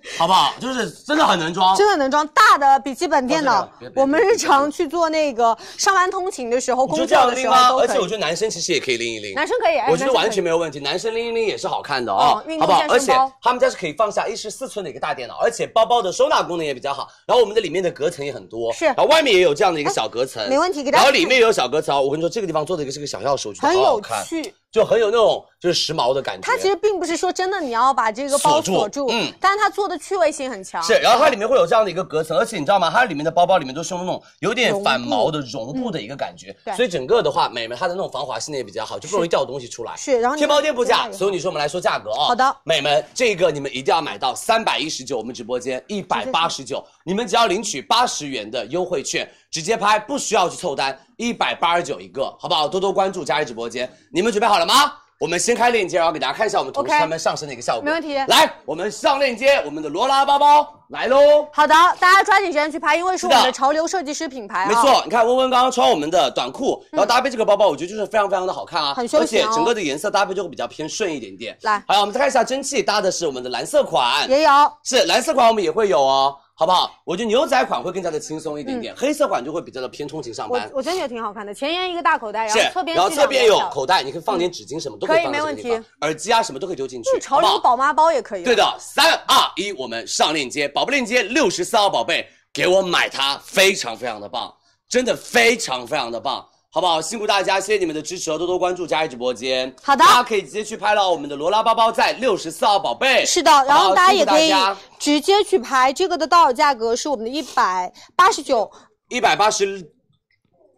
好不好？就是真的很能装，真的能装大的笔记本电脑哦这个我们日常去做那个上班通勤的时候、工？作的时候都可以。而且我觉得男生其实也可以拎一拎，男生可以，哎我觉得完全没没有问题，男生拎一拎也是好看的哦，哦好不好？而且他们家是可以放下一十四寸的一个大电脑，而且包包的收纳功能也比较好。然后我们的里面的隔层也很多，是然后外面也有这样的一个小隔层，没问题给大家然后里面也有小隔层，我跟你说，这个地方做的一个是个小钥匙，我觉得很有好好看，趣。就很有那种就是时髦的感觉。它其实并不是说真的你要把这个包锁住锁住，嗯但是它做的趣味性很强。是，然后它里面会有这样的一个隔层，而且你知道吗？它里面的包包里面都是用那种有点反毛的绒布的一个感觉，嗯对所以整个的话，美们它的那种防滑性也比较好，就不容易掉东西出来。是然后天猫店铺价，所有女生我们来说价格啊、好的美们这个你们一定要买到三百一十九，我们直播间一百八十九，你们只要领取八十元的优惠券，直接拍，不需要去凑单，一百八十九一个，好不好？多多关注佳怡直播间，你们准备好了吗？我们先开链接，然后给大家看一下我们同事他们上身的一个效果。没问题来，我们上链接，我们的罗拉包包来喽。好的，大家抓紧时间去拍，因为是我们的的潮流设计师品牌啊。没错，你看温温刚刚穿我们的短裤，然后搭配这个包包，我觉得就是非常非常的好看啊，很休而且闲哦整个的颜色搭配就会比较偏顺一点点。来好，我们再看一下蒸汽搭的是我们的蓝色款，也有，是蓝色款我们也会有哦，好不好？我觉得牛仔款会更加的轻松一点点，黑色款就会比较的偏通勤上嗯我班。我真的觉得挺好看的，前沿一个大口袋，然后侧，边然后侧边有口袋，你可以放点纸巾什么都可以以放在这个没问题地方，耳机啊什么都可以丢进去就是，潮流宝妈包也可以。对，的，三二一，我们上链接，宝贝链接六十四号宝贝，给我买它，非常非常的棒，真的非常非常的棒，好不好？辛苦大家，谢谢你们的支持哦，多多关注佳怡直播间。好的。大家可以直接去拍了我们的罗拉包包，在六十四号宝贝。是的，然后大家也可以直接去拍，这个的到手价格是我们的一百八十九，一百八十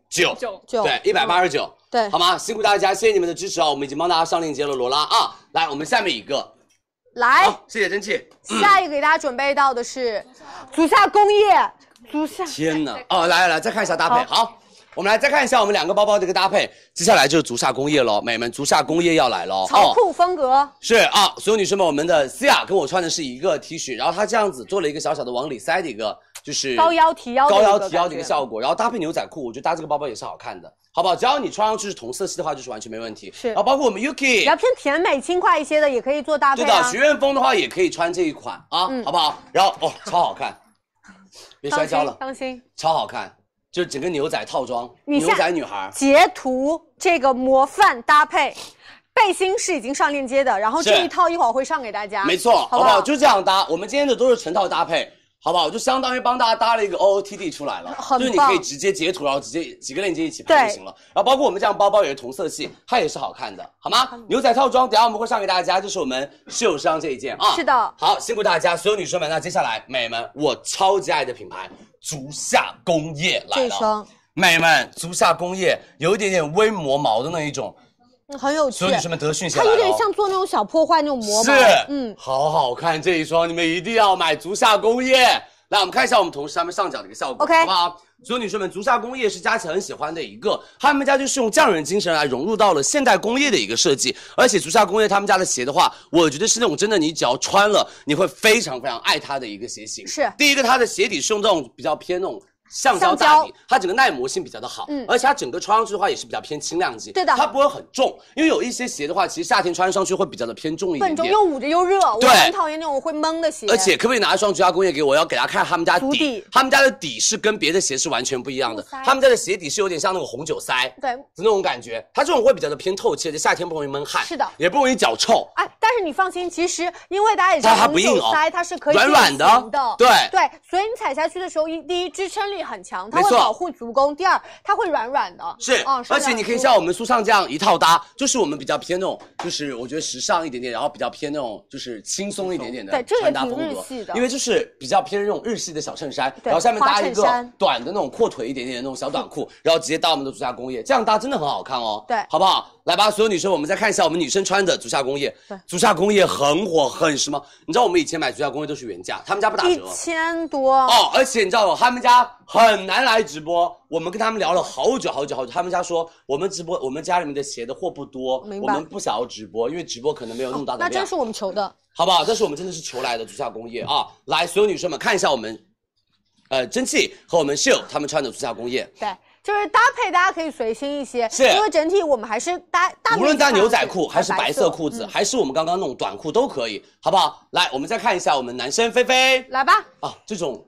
九。九。九对，一百八十九，对。好吗？辛苦大家，谢谢你们的支持啊，我们已经帮大家上链接了，罗拉。啊，来，我们下面一个，来，谢谢蒸汽。下一个给大家准备到的是足下工业，足下。天哪！哦，来来来，再看一下搭配。好，我们来再看一下我们两个包包的一个搭配。接下来就是足下工业喽，美们，足下工业要来喽。潮酷风格，是啊，所有女生们，我们的思雅跟我穿的是一个 T 恤，然后她这样子做了一个小小的往里塞的一个，就是高腰提腰高腰提腰的一个效果，然后搭配牛仔裤，我觉得搭这个包包也是好看的，好不好？只要你穿上去是同色系的话，就是完全没问题。是然后包括我们 Yuki，较偏甜美轻快一些的，也可以做搭配对的，啊学。院风的话也可以穿这一款啊，嗯好不好？然后哦，超好看，别摔当心跤了，当心！超好看，就是整个牛仔套装，牛仔女孩。截图这个模范搭配，背心是已经上链接的，然后这一套一会儿会上给大家。没错，好好不好？就这样搭。我们今天的都是成套搭配，好不好？就相当于帮大家搭了一个 OOTD 出来了，就是你可以直接截图，然后直接几个链接一起拍就行了。然后包括我们这样包包也是同色系，它也是好看的，好吗？牛仔套装，等下我们会上给大家，就是我们室友上这一件啊。是的好，辛苦大家，所有女生们。那接下来，美们，我超级爱的品牌足下工业来了。这双美们，足下工业有一点点微磨毛的那一种，嗯很有趣所有女生们德训鞋它来了哦。有点像做那种小破坏那种磨是，，嗯，好好看这一双，你们一定要买足下工业。来，我们看一下我们同事他们上脚的一个效果 OK 好不好？所有女生们，足下工业是佳琪很喜欢的一个，他们家就是用匠人精神来融入到了现代工业的一个设计，而且足下工业他们家的鞋的话，我觉得是那种真的，你只要穿了，你会非常非常爱它的一个鞋型。是第一个，它的鞋底是用这种比较偏那种。橡胶大底，它整个耐磨性比较的好，嗯。而且它整个穿上去的话也是比较偏轻量级，对的。它不会很重，因为有一些鞋的话，其实夏天穿上去会比较的偏重一点点，重又捂着又热，我很讨厌那种会闷的鞋。而且可不可以拿一双足家工业给我？要给大家看他们家底，底。他们家的底是跟别的鞋是完全不一样的。他们家的鞋底是有点像那个红酒塞对，那种感觉，它这种会比较的偏透气，而且夏天不容易闷汗，是的。也不容易脚臭。哎，但是你放心，其实因为大家也知道红酒塞它是可以软软的，对。对，所以你踩下去的时候，一第一支撑力很强，它会保护足弓；第二，它会软软的，是，嗯，而且你可以像我们苏尚这样一套搭，就是我们比较偏那种，就是我觉得时尚一点点，然后比较偏那种就是轻松一点点的对这个穿搭挺风格。日系的。因为就是比较偏那种日系的小衬衫，然后下面搭一个短的那种阔腿一点点的那种小短裤，然后直接搭我们的足下工业，这样搭真的很好看哦，对。好不好？来吧，所有女生，我们再看一下我们女生穿的足下工业对，足下工业很火很时髦，你知道我们以前买足下工业都是原价，他们家不打折一。千多，哦，而且你知道吗？他们家很难来直播，我们跟他们聊了好久好久好久。他们家说，我们直播，我们家里面的鞋的货不多，我们不想要直播，因为直播可能没有那么大的量，那真是我们求的。好不好？这是我们真的是求来的足下工业啊！来，所有女生们看一下我们，呃，蒸汽和我们秀他们穿的足下工业，对，就是搭配大家可以随心一些，是因为整体我们还是搭大无论搭牛仔裤还是白白色裤子，还是我们刚刚那种短裤都可以，好不好？来，我们再看一下我们男生菲菲来吧。啊，这种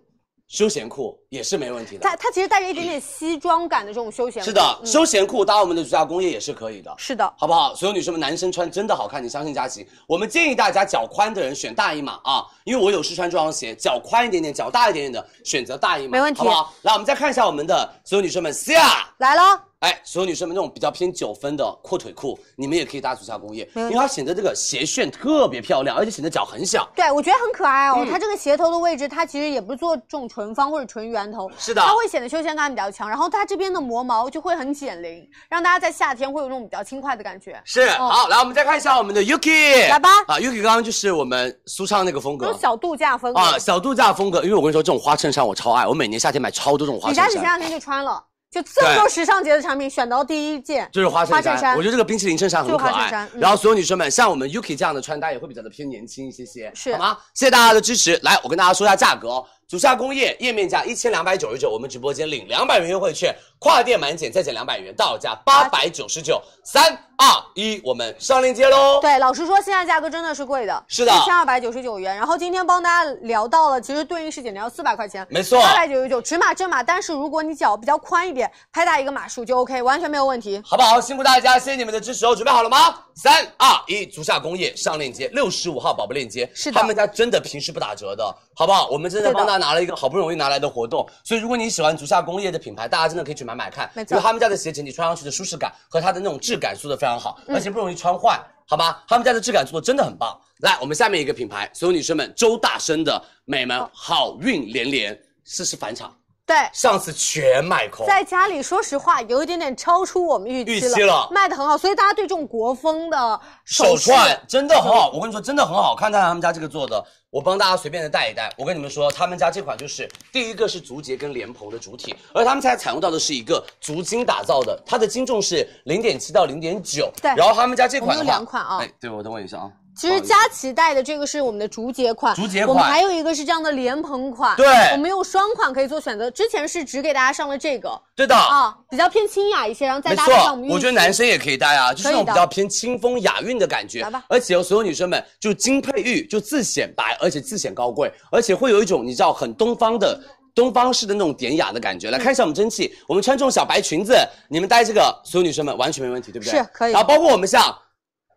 休闲裤也是没问题的。它它其实带着一点点西装感的这种休闲裤，是的，嗯休闲裤搭我们的竹下工业也是可以的。是的，好不好？所有女生们，男生穿真的好看，你相信佳琪。我们建议大家脚宽的人选大一码啊，因为我有试穿这双鞋，脚宽一点点、脚大一点点的选择大一码，没问题好不好？来，我们再看一下我们的所有女生们，Cia。来了，哎，所有女生们那种比较偏九分的阔腿裤，你们也可以搭足下工业，因为它显得这个鞋楦特别漂亮，而且显得脚很小。对我觉得很可爱哦。嗯它这个鞋头的位置，它其实也不是做这种纯方或者纯圆头，是的它会显得休闲感比较强。然后它这边的磨毛就会很减龄，让大家在夏天会有那种比较轻快的感觉。是，哦好，来我们再看一下我们的 Yuki，来吧啊，Yuki 刚刚就是我们苏畅那个风格这种小度假风格啊，小度假风格。因为我跟你说，这种花衬衫我超爱，我每年夏天买超多这种花衬衫李佳琦前。两天就穿了，就这么多时尚节的产品，选到第一件就是花衬衫，我觉得这个冰淇淋衬衫很可爱。花衬衫嗯然后所有女生们，像我们 Yuki 这样的穿搭也会比较的偏年轻一些些，是好吗？谢谢大家的支持。来，我跟大家说一下价格哦。竹下工业页面价一千两百九十九，我们直播间领两百元优惠券，跨店满减再减两百元，到手价八百九十九。三二一，我们上链接喽。对，老实说，现在价格真的是贵的，是的一千二百九十九元。然后今天帮大家聊到了，其实对应是减掉四百块钱，没错八百九十九，尺码正码。但是如果你脚比较宽一点，拍大一个码数就 OK，完全没有问题。好不好？辛苦大家，谢谢你们的支持哦！准备好了吗？三二一，足下工业上链接，六十五号宝贝链接，是的他们家真的平时不打折的，好不好？我们真的帮大家拿了一个好不容易拿来的活动，所以如果你喜欢足下工业的品牌，大家真的可以去买买看，没错。因为他们家的鞋整体穿上去的舒适感和它的那种质感做的非常好，嗯。而且不容易穿坏，好吗？他们家的质感做的真的很棒。来，我们下面一个品牌，所有女生们，周大生的美们好。运连连，这是返场，对，上次全卖空，在家里，说实话，有一点点超出我们预期了，预期了卖的很好，所以大家对这种国风的手饰串真的很好，我跟你说真的很好看，看他们家这个做的，我帮大家随便的戴一戴。我跟你们说，他们家这款就是第一个是竹节跟莲蓬的主体，而他们家采用到的是一个竹筋打造的，它的斤重是零点七到零点九。对然后他们家这款的话，两款啊哎，对我等我一下啊。其实佳琦带的这个是我们的竹节款，竹节款我们还有一个是这样的莲蓬款，对我们有双款可以做选择。之前是只给大家上了这个对的。啊，比较偏清雅一些，然后再搭配上我们，我觉得男生也可以戴啊，就是那种比较偏清风雅韵的感觉。来吧而且所有女生们就金配玉，就自显白，而且自显高贵，而且会有一种你知道很东方的。东方式的那种典雅的感觉，来看一下我们蒸汽，我们穿这种小白裙子，你们戴这个，所有女生们完全没问题，对不对？是可以然后包括我们像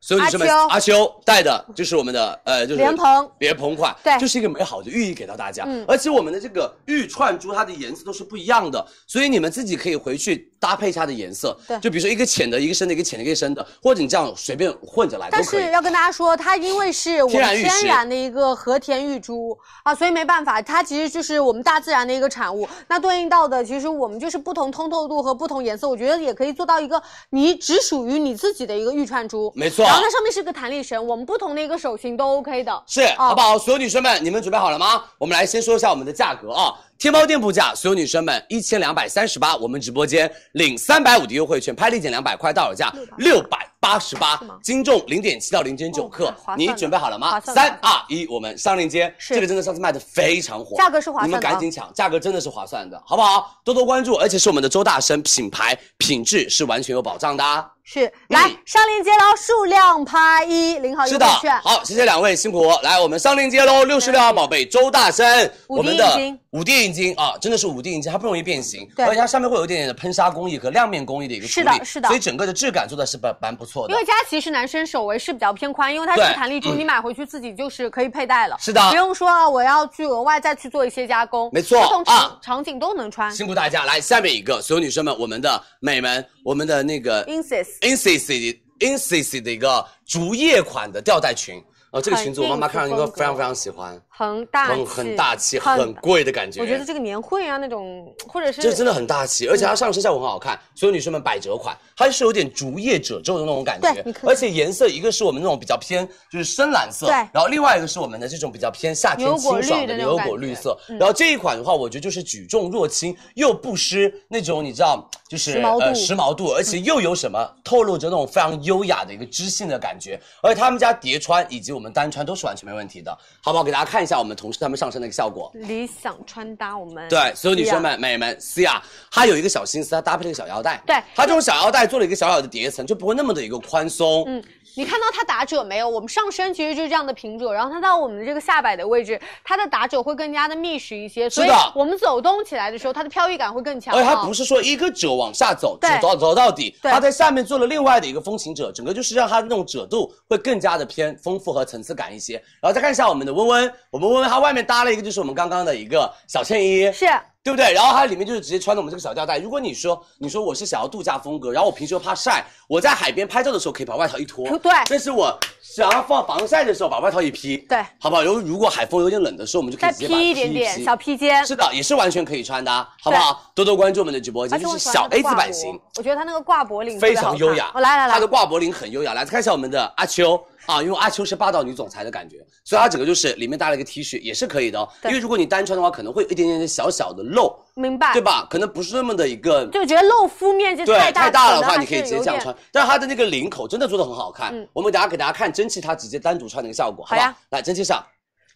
所有女生们，阿秋阿秋戴的就是我们的呃，就是莲蓬莲蓬款，对就是一个美好的寓意给到大家。嗯而且我们的这个玉串珠，它的颜色都是不一样的，所以你们自己可以回去搭配它的颜色。对就比如说一个浅的，一个深的，一个浅的，一个深的，或者你这样随便混着来都可以。但是要跟大家说，它因为是我们天然的一个和田玉珠啊，所以没办法，它其实就是我们大自然的一个产物。那对应到的，其实我们就是不同通透度和不同颜色，我觉得也可以做到一个你只属于你自己的一个玉串珠。没错然后它上面是个弹力绳，我们不同的一个手型都 OK 的。是，好不好？所有女生们，你们准备好了吗？我们来先说一下我们的价格啊。天猫店铺价，所有女生们一千两百三十八，我们直播间领三百五的优惠券，拍立减两百块，到手价六百八十八，斤重零点七到零点九克哦你准备好了吗？三二一，我们上链接。这个真的上次卖的非常火，价格是划算的你们赶紧抢，价格真的是划算的，好不好？多多关注，而且是我们的周大生品牌，品质是完全有保障的啊。是，来、上链接喽，数量拍一，领好优是的惠券。，好，谢谢两位辛苦，来我们上链接喽，六十六号宝贝周大生，我们的五滴银金啊，真的是五滴银金，它不容易变形，而且它上面会有一点点的喷砂工艺和亮面工艺的一个处理，是的是的所以整个的质感做的是蛮蛮不错的因。为佳琦是男生手围是比较偏宽，因为它是弹力珠，你买回去自己就是可以佩戴了。是的不用说啊我要去额外再去做一些加工。没错不同场、啊场景都能穿。辛苦大家，来下面一个，所有女生们，我们的美们，我们的那个 Insist Insist Insist 的一个竹叶款的吊带裙，哦，这个裙子我妈妈看上应该应付风格非常非常喜欢，很大气，很很大气，很很贵的感觉。我觉得这个年会啊那种，或者是这真的很大气，而且它上身效果很好看，所有女生们百褶款，它是有点竹叶褶皱的那种感觉。而且颜色一个是我们那种比较偏就是深蓝色，对。然后另外一个是我们的这种比较偏夏天清爽的牛果绿色，嗯。然后这一款的话，我觉得就是举重若轻又不失那种你知道就是时呃时髦度，而且又有什么透露着那种非常优雅的一个知性的感觉，而且他们家叠穿以及我们单穿都是完全没问题的，好不好？给大家看一下。下我们同事他们上身的一个效果。理想穿搭，我们对，所有女生们、美们，Cia，它有一个小心思，它搭配了一个小腰带。对它这种小腰带做了一个小小的叠层，就不会那么的一个宽松。嗯，你看到它打褶没有？我们上身其实就是这样的平褶，然后它到我们的这个下摆的位置，它的打褶会更加的密实一些，所以是的我们走动起来的时候，它的飘逸感会更强。而且它不是说一个褶往下走，对走到走到底，它在下面做了另外的一个风情褶，整个就是让它的那种褶度会更加的偏丰富和层次感一些。然后再看一下我们的温温，我们温温它外面搭了一个就是我们刚刚的一个小衬衣，是对不对？然后它里面就是直接穿的我们这个小吊带。如果你说你说我是想要度假风格，然后我平时又怕晒，我在海边拍照的时候可以把外套一脱，对但是我想要放防晒的时候把外套一披，对，好不好？然后如果海风有点冷的时候，我们就可以直接把它披一点点小披肩。是的，也是完全可以穿的，好不好？多多关注我们的直播间，就是小 A 字版型，，我觉得它那个挂脖领非常优雅。哦来来来，它的挂脖领很优雅。来看一下我们的阿秋啊，因为阿秋是霸道女总裁的感觉，所以它整个就是里面搭了一个 T 恤，也是可以的哦。因为如果你单穿的话，可能会有一点点小小的露，明白对？吧？可能不是那么的一个。就觉得露肤面积，太大，太大的话，你可以直接这样穿。但它的那个领口真的做的很好看。嗯我们等下给大家看蒸汽，它直接单独穿的一个效果，好吧好？来，蒸汽上，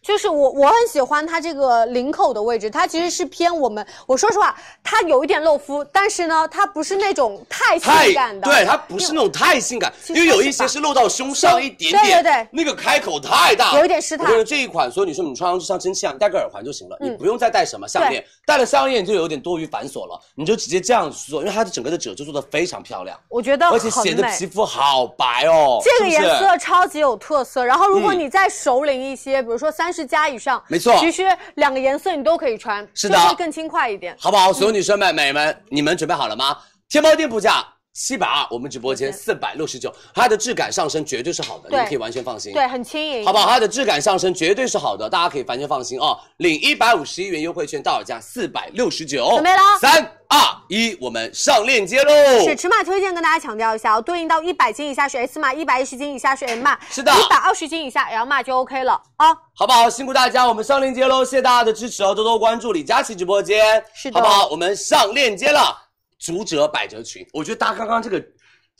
就是我我很喜欢它这个领口的位置，它其实是偏我们，我说实话，它有一点露肤，但是呢，它不是那种太性感的，对，它不是那种太性感，因为有一些是露到胸上一点点，对对对那个开口太大，有一点失态我觉得这一款，所有女生你穿上去像蒸汽一样，你戴个耳环就行了，嗯你不用再戴什么项链，戴了项链就有点多余繁琐了，你就直接这样去做，因为它的整个的褶皱做的非常漂亮，我觉得而且显得皮肤好白哦，这个颜色超级有特色，然后如果嗯你再熟龄一些，比如说三十加以上，没错其实两个颜色你都可以穿，是的就会更轻快一点。好不好？所有女生们、美们，你们准备好了吗？天猫店铺价七百二，我们直播间四百六十九，它的质感上升绝对是好的，你们可以完全放心。对，很轻盈，好不好？它的质感上升绝对是好的，大家可以完全放心哦。领一百五十一元优惠券，到手价四百六十九。准备了三二一，我们上链接喽！是尺码推荐，跟大家强调一下哦，对应到一百斤以下是 S 码，一百一十斤以下是 M 码，是的一百二十斤以下 L 码就 OK 了啊。好不好？辛苦大家，我们上链接喽！谢谢大家的支持哦，多多关注李佳琦直播间，是的好不好？我们上链接了，足折百褶裙，我觉得搭刚刚这个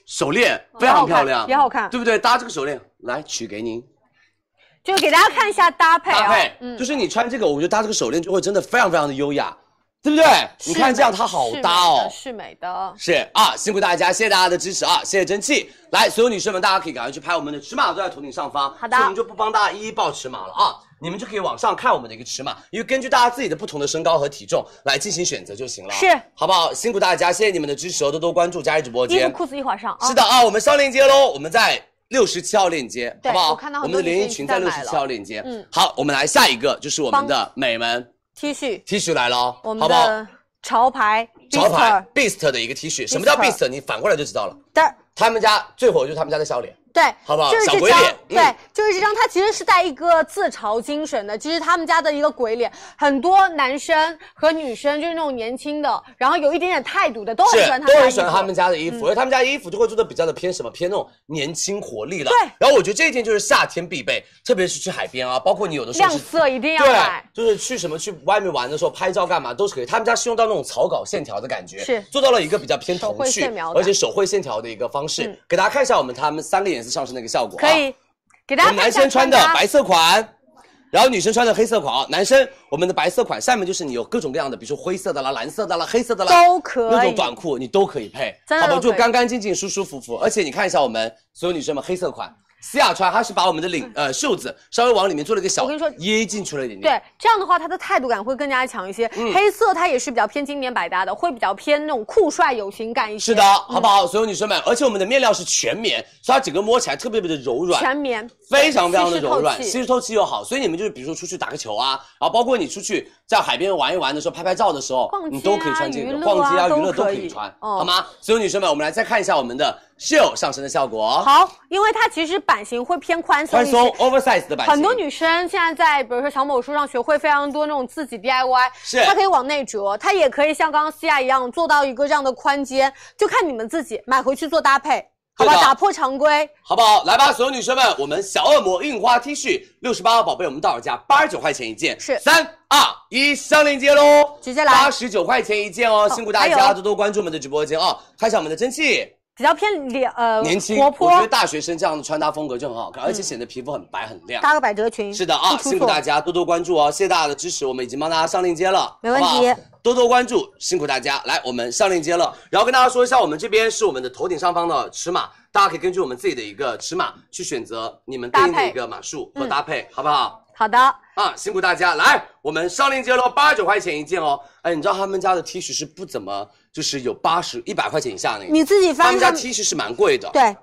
手链非常漂亮，也好看对不对？搭这个手链，来取给您就给大家看一下搭配啊，搭配，嗯，就是你穿这个，我觉得搭这个手链就会真的非常非常的优雅，对不对？你看这样它好搭哦，是美的，是啊，辛苦大家，谢谢大家的支持啊，谢谢蒸汽。来，所有女生们，大家可以赶快去拍我们的尺码都在头顶上方。好的我们就不帮大家一一报尺码了啊，你们就可以往上看我们的一个尺码，因为根据大家自己的不同的身高和体重来进行选择就行了。是，好不好？辛苦大家，谢谢你们的支持哦，多多关注佳怡直播间。衣服裤子一会儿上啊。是的啊，我们上链接喽，我们在六十七号链接，好不好？我看到我们的连衣裙在六十七号链接。嗯好，我们来下一个，就是我们的美们 T 恤，T 恤来了哦，我们好不好？潮牌潮牌 Beast 的一个 T 恤，什么叫 Beast？你反过来就知道了。的，他们家最火就是他们家的笑脸，对，好不好就是这张嗯对，就是这张，它其实是带一个自嘲精神的。其实他们家的一个鬼脸，很多男生和女生就是那种年轻的，然后有一点点态度的，都很喜欢他们家都很喜欢他们家的衣服，嗯而且他们家衣服就会做的比较的偏什么，偏那种年轻活力了。对然后我觉得这一件就是夏天必备，特别是去海边啊，包括你有的时候亮色一定要对买，，就是去什么去外面玩的时候拍照干嘛都是可以。他们家是用到那种草稿线条的感觉，是做到了一个比较偏童趣而且手绘线条的一个方式，嗯给大家看一下我们他们三个颜色上市那个效果、啊。可以给大家看一下生穿的白色款，然后女生穿的黑色款啊。男生我们的白色款下面就是你有各种各样的，比如说灰色的啦、蓝色的啦、黑色的啦，都可以那种短裤你都可以配，好吧？真的都可以就干干净净、舒舒服服。而且你看一下我们所有女生们黑色款。思雅穿，它是把我们的领呃袖子稍微往里面做了一个小我跟你说掖进去了一点点。对，这样的话，它的态度感会更加强一些。嗯黑色它也是比较偏经典百搭的，会比较偏那种酷帅有型感一些。是的，好不好？所有女生们，而且我们的面料是全棉，所以它整个摸起来特别特别的柔软，全棉，非常非常的柔软，吸湿透气又好，所以你们就是比如说出去打个球啊，然后包括你出去在海边玩一玩的时候，拍拍照的时候，啊你都可以穿这个，啊逛街啊、娱乐都可以穿，哦好吗？所有女生们，我们来再看一下我们的秀上身的效果，，好，因为它其实版型会偏宽松。宽松 oversize 的版型，很多女生现在在比如说小某书上学会非常多那种自己 DIY，是。它可以往内折，它也可以像刚刚西亚一样做到一个这样的宽肩，就看你们自己买回去做搭配，好吧？打破常规，好不好？来吧，所有女生们，我们小恶魔印花 T 恤六十八号宝贝，我们到手价八十九块钱一件，是三二一上链接喽，直接来八十九块钱一件哦，辛苦大家多多关注我们的直播间哦，看一下我们的蒸汽。比较偏脸呃年轻，活泼我觉得，大学生这样的穿搭风格就很好看，而且显得皮肤很白很亮。搭个百褶裙。是的啊，辛苦大家多多关注哦，谢谢大家的支持，我们已经帮大家上链接了，没问题好好多多关注，辛苦大家。来，我们上链接了，然后跟大家说一下，我们这边是我们的头顶上方的尺码，大家可以根据我们自己的一个尺码去选择你们对应的一个码数和搭配，好不好？好的，啊，辛苦大家！来，我们上链接喽，八十九块钱一件哦。哎，你知道他们家的 T 恤是不怎么，就是有八十、一百块钱以下那个。你自己他们家翻他们 T 恤是蛮贵的。对，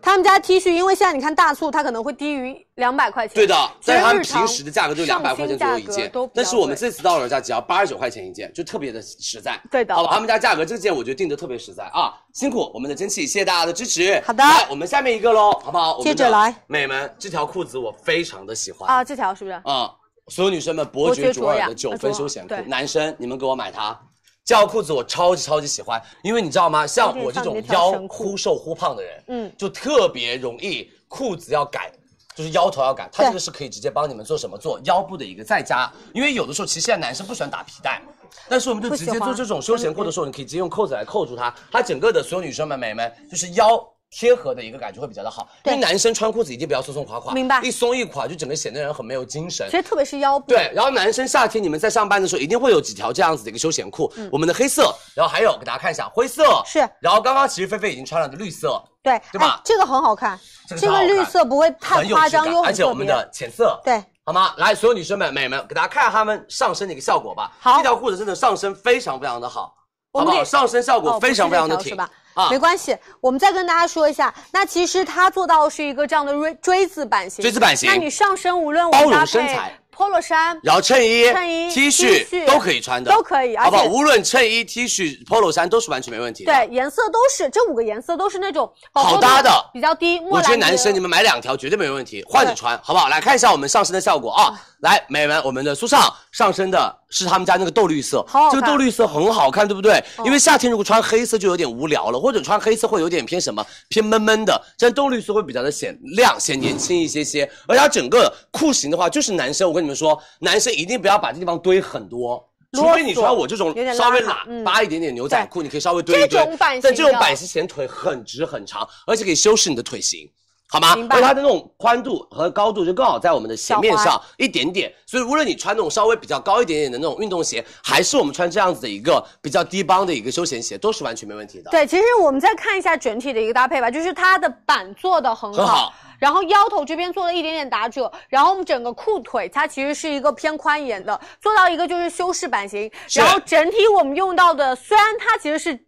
他们家 T 恤，因为现在你看大促，它可能会低于两百块钱。对的，其实但是他们平时的价格就两百块钱左右一件但是我们这次到手价只要八十九块钱一件，就特别的实在。对的好吧，他们家价格这件我觉得定的特别实在啊，辛苦我们的蒸汽，谢谢大家的支持。好的来我们下面一个喽，好不好？接着来，美们，这条裤子我非常的喜欢啊，这条是不是？啊、所有女生们，伯爵卓尔的九分休闲裤，男生你们给我买它。这条裤子我超级超级喜欢，因为你知道吗？像我这种腰忽瘦忽胖的人，嗯就特别容易裤子要改，就是腰头要改。它这个是可以直接帮你们做什么？做腰部的一个再加。因为有的时候其实现在男生不喜欢打皮带，但是我们就直接做这种休闲裤的时候，你可以直接用扣子来扣住它，它整个的所有女生们、美们就是腰。贴合的一个感觉会比较的好，因对为男生穿裤子一定不要松松垮垮，明白一松一垮就整个显得人很没有精神其。实特别是腰部。对，然后男生夏天你们在上班的时候一定会有几条这样子的一个休闲裤，我们的黑色，然后还有给大家看一下灰色，嗯是然后刚刚其实菲菲已经穿了的绿色，对对吧哎这个很好看，这个好看绿色不会太夸张，又。而且我们的浅色，对，好吗？来，所有女生们、美们，给大家看看它们上身的一个效果吧。好这条裤子真的上身非常非常的好，好不好？上身效果哦非常非常的挺不是是吧？啊没关系，我们再跟大家说一下，那其实它做到是一个这样的锥锥子版型，锥子版型那你上身无论我包容们搭身材配 polo 衫，然后衬衣、衬衣 T 恤恤都可以穿的，都可以好不好？无论衬衣、T 恤、polo 衫都是完全没问题的。对，颜色都是这五个颜色都是那种好搭的比较低。我觉得男生你们们买两条绝对没问题，换着穿好不好？来看一下我们上身的效果啊！来，美们，我们的苏尚上身的是他们家那个豆绿色，好好这个豆绿色很好看，对不对？因为夏天如果穿黑色就有点无聊了，或者穿黑色会有点偏什么偏闷闷的，但豆绿色会比较的显亮、显年轻一些些。而且它整个裤型的话，就是男生，我跟你们说，男生一定不要把这地方堆很多。除非你穿我这种稍微喇叭一点点牛仔裤，你可以稍微堆一堆。这种版型但这种版型显腿很直很长，而且可以修饰你的腿型。好吗？明白而它的那种宽度和高度就刚好在我们的鞋面上一点点，所以无论你穿那种稍微比较高一点点的那种运动鞋，还是我们穿这样子的一个比较低帮的一个休闲鞋，都是完全没问题的。对，其实我们再看一下整体的一个搭配吧，就是它的板做的很好。很好然后腰头这边做了一点点打褶，然后我们整个裤腿它其实是一个偏宽沿的，做到一个就是修饰版型。然后整体我们用到的虽然它其实是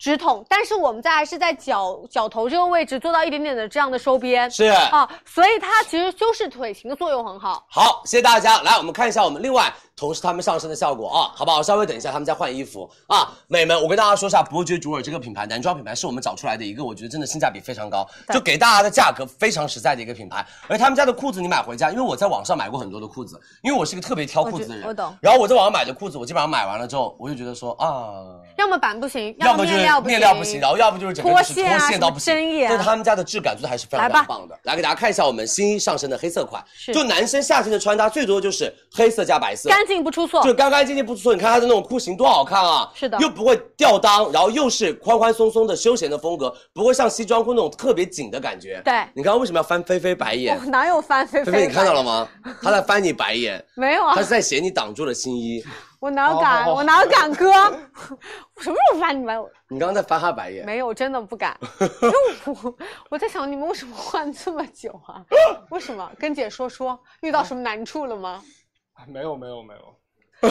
直筒，但是我们在还是在脚脚头这个位置做到一点点的这样的收边。是啊，所以它其实修饰腿型的作用很好。好，谢谢大家。来，我们看一下我们另外同时他们上身的效果啊，好不好？稍微等一下，他们在换衣服啊。美们，我跟大家说一下，伯爵卓尔这个品牌，男装品牌是我们找出来的一个，我觉得真的性价比非常高，就给大家的价格非常实在的一个品牌。而他们家的裤子你买回家，因为我在网上买过很多的裤子，因为我是个特别挑裤子的人，我我懂然后我在网上买的裤子，我基本上买完了之后，我就觉得说啊。要么板不行，要么就是面料不行，然后要不就是整个就是脱脱线到不行。但是他们家的质感做的还是非常非常棒的。来给大家看一下我们新一上身的黑色款，是就男生夏天的穿搭最多就是黑色加白色，干净不出错。就干干净净不出错。你看它的那种裤型多好看啊！是的又不会掉裆，然后又是宽宽松松的休闲的风格，不会像西装裤那种特别紧的感觉。对你刚刚为什么要翻菲菲白眼我？哪有翻菲菲菲菲，你看到了？吗？他在翻你白眼，没有啊他是，在嫌你挡住了新衣。我哪敢？好好好我哪敢哥？我什么时候翻你们？你刚刚在翻他白眼。没有，真的不敢。我我在想，你们为什么换这么久啊？为什么？跟姐说说，遇到什么难处了吗？没有没有没有，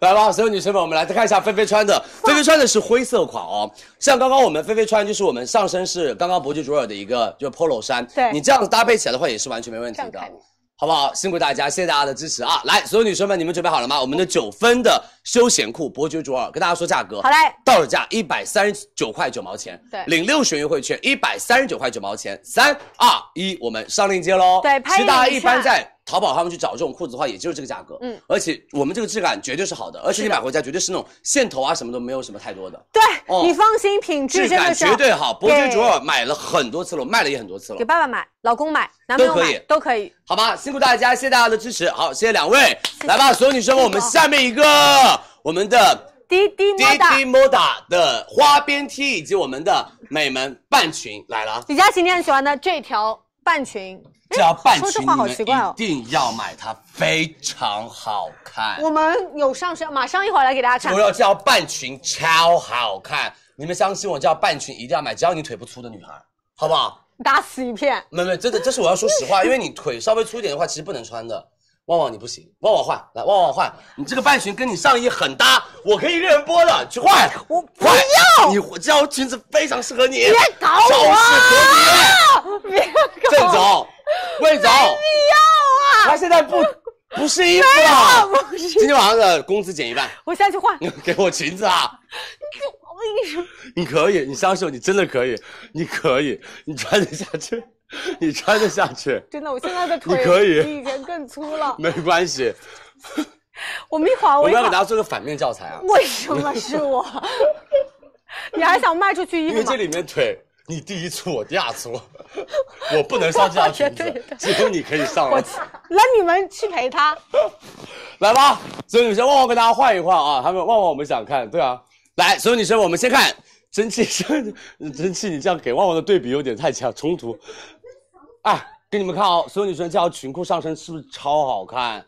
来吧，所有女生们，我们来看一下菲菲穿的。菲菲穿的是灰色款哦，像刚刚我们菲菲穿就是我们上身是刚刚伯爵卓尔的一个就是 polo 衫，对你这样子搭配起来的话也是完全没问题的好不好？辛苦大家，谢谢大家的支持啊！来，所有女生们，你们准备好了吗？我们的九分的休闲裤伯爵卓尔，跟大家说价格，好嘞，到手价一百三十九块九毛钱，对领六十元优惠券一百三十九块九毛钱，三二一，我们上链接喽。对拍其实大家一般在淘宝上面去找这种裤子的话，也就是这个价格，嗯，而且我们这个质感绝对是好的，而且你买回家绝对是那种线头啊什么都没有什么太多的，对、哦你放心，品质质感真的是绝对好。伯爵给卓尔买了很多次了，卖了也很多次了给，爸爸买，老公买，男朋友买都可以都可以。好吧？辛苦大家，谢谢大家的支持，好，谢谢两位，来吧，所有女生们，我们下面一个我们的滴滴滴莫达滴。莫达的花边 T 以及我们的美门半裙来了。李佳琦你很喜欢的这条半裙，这条半裙你们一定要买，它非常好看。我们有上身，马上一会儿来给大家看我。要这条半裙超好看，你们相信我，这条半裙一定要买，只要你腿不粗的女孩，好不好？打死一片。没没，真的，这是我要说实话，因为你腿稍微粗一点的话，其实不能穿的。旺旺你不行，旺旺换，来旺旺换，你这个半裙跟你上衣很搭，我可以一个人播的，去换。我不要你这条裙子非常适合你，别搞我超适合你。别搞郑总，魏总，不要啊！他现在不不是衣服了今天晚上的工资减一半，我下去换。给我裙子啊！我跟你说，你可以，你相信我，你真的可以，你可以，你穿得下去，你穿得下去，真的，我现在的 腿可以比以前更粗了。没关系。我们一会儿，我们要给大家做个反面教材啊，为什么是我？你还想卖出去衣服吗因为这？里面腿你第一粗，我第二粗，我不能上这条裙子，只有你可以上我了。那你们去陪他。来吧，所有女生，旺旺跟大家换一换啊，他们旺旺我们想看，对啊，来，所有女生，我们先看蒸汽，蒸汽，你这样给旺旺的对比有点太强，冲突。哎，给你们看哦，所有女生，这条裙裤上身是不是超好看？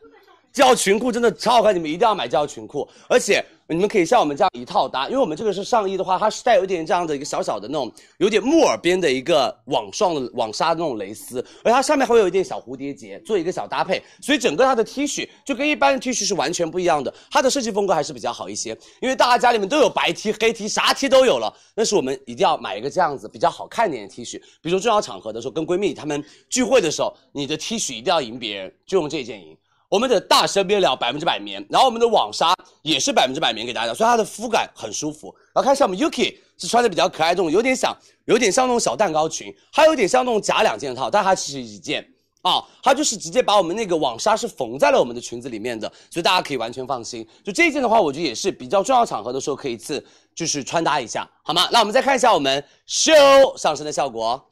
这条裙裤真的超好看，你们一定要买这条裙裤，而且你们可以像我们这样一套搭，因为我们这个是上衣的话，它是带有一点这样的一个小小的那种有点木耳边的一个网状的网纱的那种蕾丝，而它上面还会有一点小蝴蝶结，做一个小搭配，所以整个它的 T 恤就跟一般的 T 恤是完全不一样的，它的设计风格还是比较好一些，因为大家家里面都有白 T、黑 T，啥 T 都有了，但是我们一定要买一个这样子比较好看一点的 T 恤，比如说重要场合的时候，跟闺蜜她们聚会的时候，你的 T 恤一定要赢别人，就用这件赢。我们的大身边料百分之百棉，然后我们的网纱也是百分之百棉给大家，所以它的肤感很舒服。然后看一下我们 Yuki 是穿的比较可爱，这种有点像有点像那种小蛋糕裙，还有点像那种夹两件套，但它其实一件啊，它就是直接把我们那个网纱是缝在了我们的裙子里面的，所以大家可以完全放心。就这一件的话，我觉得也是比较重要场合的时候可以一次就是穿搭一下，好吗？那我们再看一下我们秀上身的效果。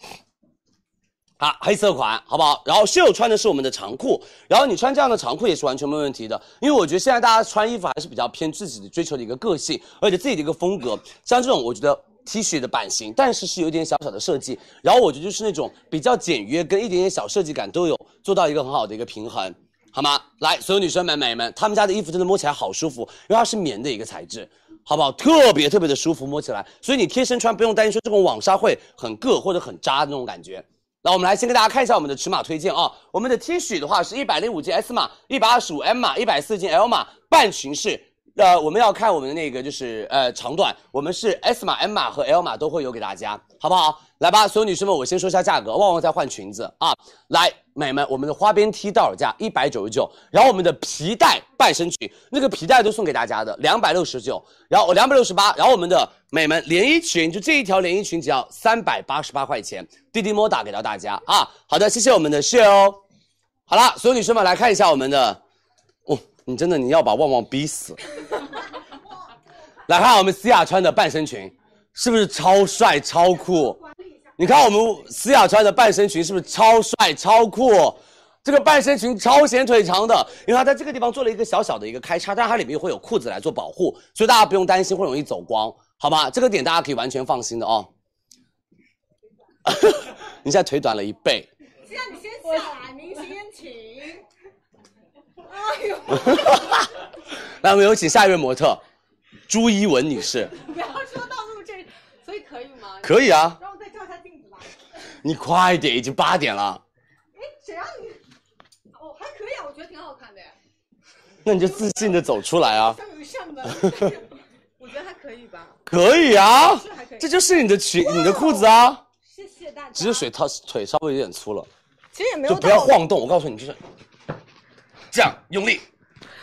哦啊，黑色款，好不好？然后室友穿的是我们的长裤，然后你穿这样的长裤也是完全没问题的，因为我觉得现在大家穿衣服还是比较偏自己的追求的一个个性，而且自己的一个风格。像这种，我觉得 T 恤的版型，但是是有点小小的设计，然后我觉得就是那种比较简约跟一点点小设计感都有，做到一个很好的一个平衡，好吗？来，所有女生们、美们，她们家的衣服真的摸起来好舒服，因为它是棉的一个材质。好不好？特别特别的舒服，摸起来，所以你贴身穿不用担心说这种网纱会很硌或者很扎的那种感觉。那我们来先给大家看一下我们的尺码推荐啊。我们的 T 恤的话是一百零五斤 S 码，一百二十五 M 码，一百四斤 L 码，半裙是。呃，我们要看我们的那个就是呃长短，我们是 S 码、M 码和 L 码都会有给大家，好不好？来吧，所有女生们，我先说一下价格，旺旺在换裙子啊。来，美们，我们的花边 T 到手价一百九十九，然后我们的皮带半身裙，那个皮带都送给大家的，两百六十九，然后两百六十八，然后我们的美们连衣裙，就这一条连衣裙只要三百八十八块钱，滴滴摩打给到大家啊。好的，谢谢我们的室友。好了，所有女生们来看一下我们的，哦，你真的你要把旺旺逼死。来看我们思雅穿的半身裙，是不是超帅超酷？你看我们思雅穿的半身裙是不是超帅超酷？这个半身裙超显腿长的，因为它在这个地方做了一个小小的一个开叉，但是它里面会有裤子来做保护，所以大家不用担心会容易走光，好吧？这个点大家可以完全放心的哦。你现在腿短了一倍，这样你先下来，明星请。哎呦，来，我们有请下一位模特朱一文女士，不要说到录这，所以可以吗？可以啊，让我再照一下镜子吧。你快点，已经八点了，哎，谁让你？哦，还可以啊，我觉得挺好看的。那你就自信的走出来啊。上有上的，我觉得还可以吧。可以啊是还可以，这就是你的裙，你的裤子啊，谢谢大家。只是水套腿稍微有点粗了，其实也没有就不要晃动。我告诉你，就是这样用力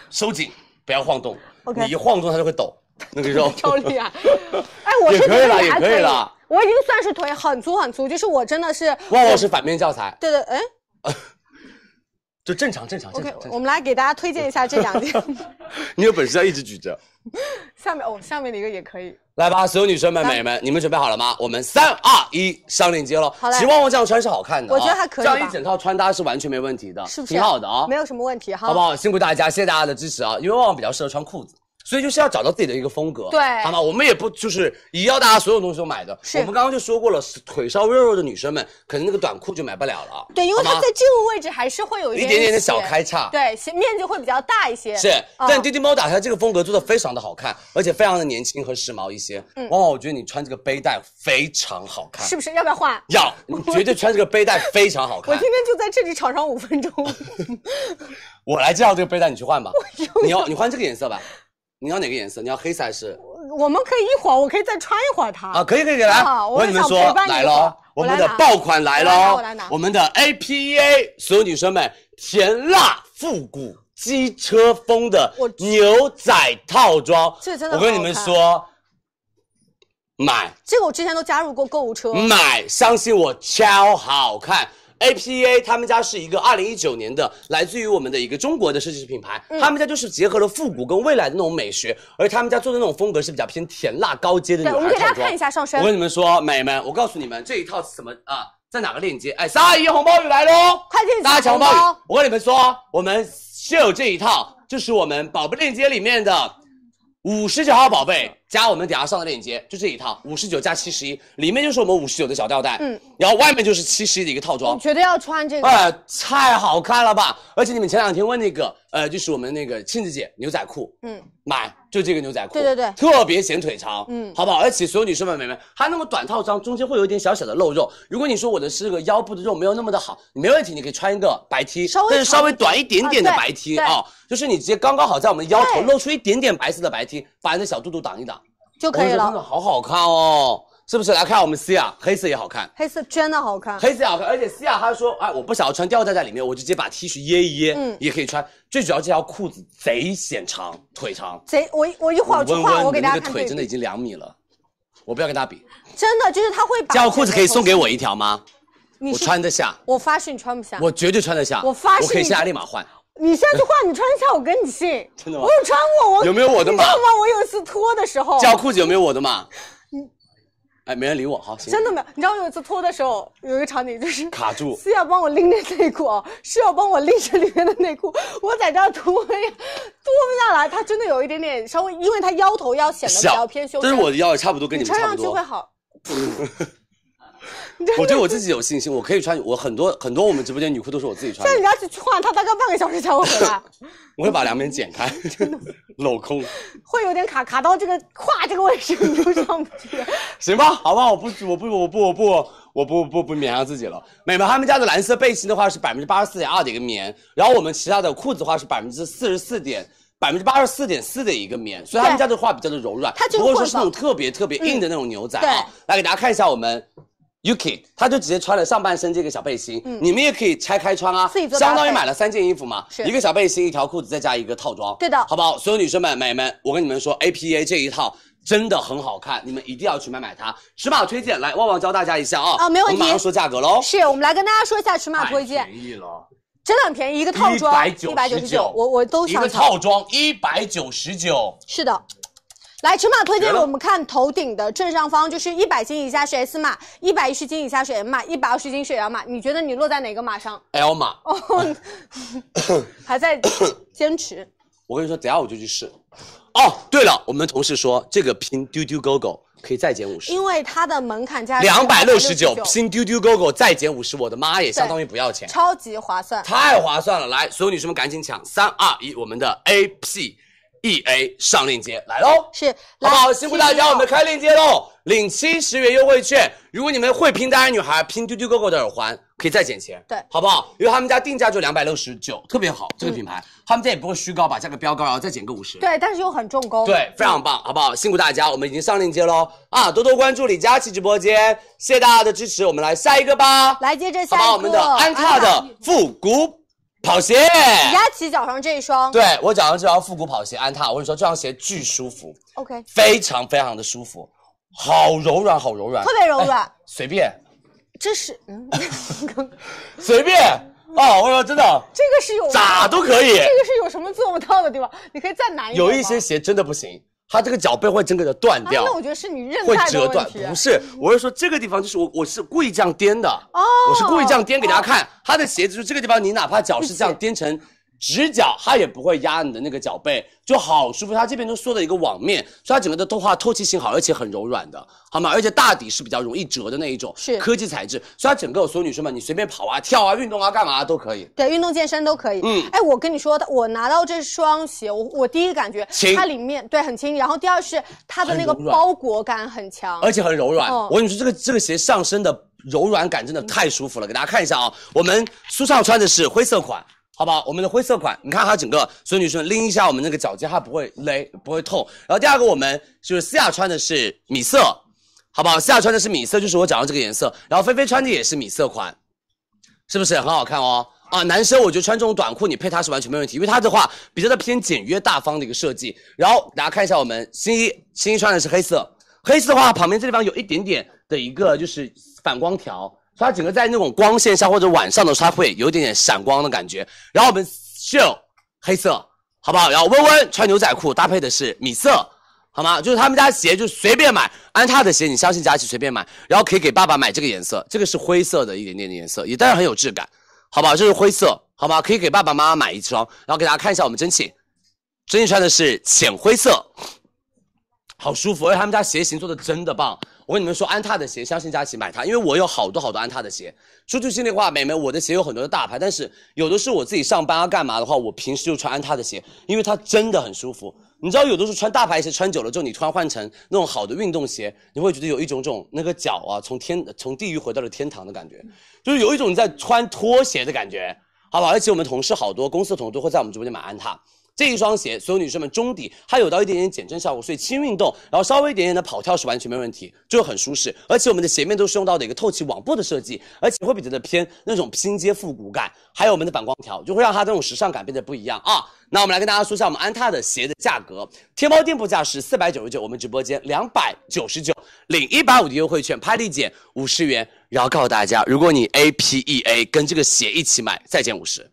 收紧，不要晃动。你一晃动它就会抖，那个肉超厉害。哎，我是也可以了，也可以了。我已经算是腿很粗很粗，就是我真的是旺旺是反面教材，对对，哎 就正常正常正，OK，正常。我们来给大家推荐一下这两件。你有本事要一直举着。下面哦，下面的一个也可以。来吧，所有女生们、来美们，你们准备好了吗？我们三二一，上链接喽。好嘞其实旺旺这样穿是好看的、啊，我觉得还可以吧这样一整套穿搭是完全没问题的，是不是？挺好的啊、没有什么问题哈。好不好？辛苦大家，谢谢大家的支持啊！因为旺旺比较适合穿裤子，所以就是要找到自己的一个风格，对好吗？我们也不就是也要大家所有东西都买的。我们刚刚就说过了，腿稍微肉肉的女生们，可能那个短裤就买不了了。对，因为它在这个位置还是会有一点点点的小开叉。对，面积会比较大一些。是，啊但滴滴猫打开这个风格做的非常的好看，而且非常的年轻和时髦一些。嗯往往我觉得你穿这个背带非常好看，是不是？要不要换？要，你绝对穿这个背带非常好看我。天天就在这里吵上五分钟。我来介绍这个背带，你去换吧。你要你换这个颜色吧？你要哪个颜色？你要黑色还是？我们可以一会儿，我可以再穿一会儿它。啊，可以可以可以来，好我跟你们说来喽一会儿，我们的爆款来我来拿喽我来拿，我们的 A P E A，所有女生们甜辣复古机车风的牛仔套装，这真的我跟你们说，买这个我之前都加入过购物车。买，相信我，超好看。APA 他们家是一个二零一九年的，来自于我们的一个中国的设计师品牌，嗯他们家就是结合了复古跟未来的那种美学，而他们家做的那种风格是比较偏甜辣高阶的女对，孩我们给大家看一下上身我。跟你们说，美们，我告诉你们这一套是什么啊？在哪个链接？哎，三二一，红包雨来喽！快进大家抢红包雨！我跟你们说，我们秀这一套就是我们宝贝链接里面的五十九号宝贝加我们等下上的链接，就这一套五十九加七十一，里面就是我们五十九的小吊带，嗯，然后外面就是七十一的一个套装。绝对要穿这个。哎，太好看了吧！而且你们前两天问那个，呃，就是我们那个庆子姐牛仔裤，嗯，买就这个牛仔裤，对对对特别显腿长，嗯好不好？而且所有女生们、美们，它那个短套装中间会有一点小小的露肉。如果你说我的是个腰部的肉没有那么的好，没问题，你可以穿一个白 T，稍微但是稍微短一点点的白 T 对啊、就是你直接刚刚好在我们腰头露出一点点白色的白 T，把你的小肚肚挡一挡，就可以了真的了。好好看哦，是不是？来看我们 C 啊，黑色也好看。黑色真的好看。黑色也好看，而且西亚他说，哎，我不想要穿吊带在里面，我直接把 T 恤掖一掖，嗯也可以穿。最主要这条裤子贼显长，腿长。贼，我我一会儿去换，我给大家看对比。腿真的已经两米了，我不要跟他比。真的就是它会把这条裤子可以送给我一条吗？我穿得下，我发誓你穿不下。我绝对穿得下。我发誓我可以现在立马换。你现在去换，你穿得下，我跟你信。真的吗我有穿过，我有没有我的码你知道吗？我有一次脱的时候，这条裤子有没有我的码？哎，没人理我，好，行。真的没有。你知道有一次脱的时候，有一个场景就是卡住 是要帮我拎着内裤啊，是要帮我拎着里面的内裤，我在这儿脱呀，脱不下来。他真的有一点点稍微，因为他腰头要显得比较偏修，但是我的腰也差不多，跟你你们差不多你穿上去会。好。我对我自己有信心，我可以穿。我很多很多我们直播间女裤都是我自己穿的现在你。要去换，它大概半个小时才会回来，我会把两边剪开，镂空。会有点卡卡到这个胯这个位置，你就上不去。行吧，好吧，我不，我不，我不，我不，我不不不勉强自己了。美们，他们家的蓝色背心的话是百分之八十四点二的一个棉，然后我们其他的裤子的话是百分之四十四点。百分之八十四点四的一个棉，所以他们家的话比较的柔软，它这个不会说是那种特别特别硬的那种牛仔对啊。来给大家看一下我们 Yuki，他就直接穿了上半身这个小背心，嗯。你们也可以拆开穿啊相当于买了三件衣服嘛，是。一个小背心，一条裤子，再加一个套装，对的。好不好？所有女生们、美们，我跟你们说，APA 这一套真的很好看，你们一定要去买买它。尺码推荐，来，旺旺教大家一下啊、啊没问题。我们马上说价格喽。是我们来跟大家说一下尺码推荐，宜了，真的很便宜，一个套装一百九十九，我我都一个。套装一百九十九，是的。来，尺码推荐我们看头顶的正上方，就是一百斤以下是 S 码，一百一十斤以下是 M 码，一百二十斤是 L 码。你觉得你落在哪个码上？L 码。哦，还在坚持。我跟你说，等下我就去试。哦，对了，我们同事说这个拼丢丢狗狗可以再减五十，因为它的门槛价两百六十九269拼丢丢狗狗再减五十，我的妈耶，相当于不要钱。超级划算。太划算了！来，所有女生们赶紧抢，三二一，我们的 A P E A 上链接来喽！是，好不好？辛苦大家，我们开链接喽！领七十元优惠券，如果你们会拼单身女孩拼丢丢狗狗的耳环，可以再减钱，对好不好？因为他们家定价就两百六十九，特别好，这个品牌，他们家也不会虚高，把价格标高，然后再减个五十。对，但是又很重工。对，非常棒，好不好？辛苦大家，我们已经上链接喽啊！多多关注李佳琦直播间，谢谢大家的支持，我们来下一个吧。来接着下一个，好不好？我们的安踏的复古跑鞋，李佳琦脚上这一双，对我脚上这双复古跑鞋安踏，我跟你说，这双鞋巨舒服，，OK，非常非常的舒服，好柔软，好柔软，特别柔软。哎随便。这是，嗯，随便。哦，我说真的，这个是有咋都可以。这个是有什么做不到的地方？你可以再难一点有一些鞋真的不行，它这个脚背会整个的断啊，掉。那我觉得是你韧带的折断，不是，我是说这个地方就是我我是故意这样颠的，哦。我是故意这样颠给大家看，它的鞋子就这个地方，你哪怕脚是这样颠成直角它也不会压你的那个脚背，就好舒服。它这边都缩的一个网面，所以它整个的透话透气性好，而且很柔软的，好吗？而且大底是比较容易折的那一种，是科技材质，所以它整个所有女生们，你随便跑啊、跳啊、运动啊、干嘛都可以。对，运动健身都可以。嗯哎，我跟你说，我拿到这双鞋，我我第一感觉轻它里面对很轻，然后第二是它的那个包裹感很强，而且很柔软。嗯我跟你说，这个这个鞋上身的柔软感真的太舒服了，给大家看一下啊。我们苏畅穿的是灰色款。好吧，我们的灰色款，你看它整个，所有女生拎一下我们那个脚尖，它不会勒，不会痛。然后第二个，我们就是思雅穿的是米色，好不好？思雅穿的是米色，就是我讲的这个颜色。然后菲菲穿的也是米色款，是不是很好看哦？啊，男生我觉得穿这种短裤你配它是完全没问题，因为它的话比较的偏简约大方的一个设计。然后大家看一下我们新一，新一穿的是黑色，黑色的话旁边这地方有一点点的一个就是反光条，它整个在那种光线下或者晚上的时候它会有一点点闪光的感觉。然后我们秀黑色，好不好？然后温温穿牛仔裤搭配的是米色。好吗？就是他们家鞋就随便买，安踏的鞋你相信佳琪随便买，然后可以给爸爸买这个颜色，这个是灰色的一点点的颜色，也当然很有质感，好不好？这是灰色，好吗？可以给爸爸妈妈买一双，然后给大家看一下我们真气，真气穿的是浅灰色，好舒服，而且他们家鞋型做的真的棒。我跟你们说，安踏的鞋，相信佳琪买它，因为我有好多好多安踏的鞋。说句心里话，美眉，我的鞋有很多的大牌，但是有的是我自己上班啊干嘛的话，我平时就穿安踏的鞋，因为它真的很舒服。你知道，有的时候穿大牌鞋穿久了之后，你突然换成那种好的运动鞋，你会觉得有一种这种那个脚啊，从天从地狱回到了天堂的感觉，就是有一种你在穿拖鞋的感觉，好吧？而且我们同事好多，公司的同事都会在我们直播间买安踏。这一双鞋，所有女生们中底它有到一点点减震效果，所以轻运动，然后稍微一点点的跑跳是完全没问题，就很舒适。而且我们的鞋面都是用到的一个透气网布的设计，而且会比较的偏那种拼接复古感，还有我们的反光条，就会让它这种时尚感变得不一样啊。那我们来跟大家说一下我们安踏的鞋的价格，天猫店铺价是四百九十九，我们直播间两百九十九，领一百五的优惠券，拍立减五十元。然后告诉大家，如果你 A P E A 跟这个鞋一起买，再减五十。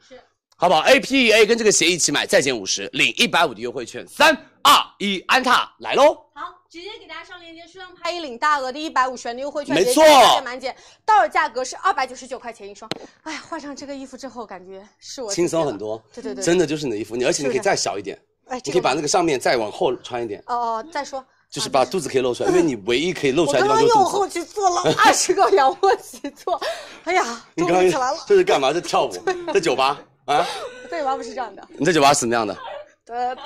好不好？A P E A 跟这个鞋一起买，再减五十，领一百五的优惠券。三二一，安踏来喽！好，直接给大家上链接，数量拍一领大额的一百五十元的优惠券，没错满减满减，到手价格是二百九十九块钱一双。哎，换上这个衣服之后，感觉是我轻松很多，对对对真的就是你的衣服，你而且你可以再小一点，哎，你可以把那个上面再往后穿一点，哦哦，再说。就是把肚子可以露出来，因为你唯一可以露出来的地方就是肚子。我刚刚用后去做了二十个仰卧起坐，哎呀，你刚终于起来了。这是干嘛？在跳舞，在酒吧啊？对吧？不是这样的。你这酒吧是什么样的？呃，开玩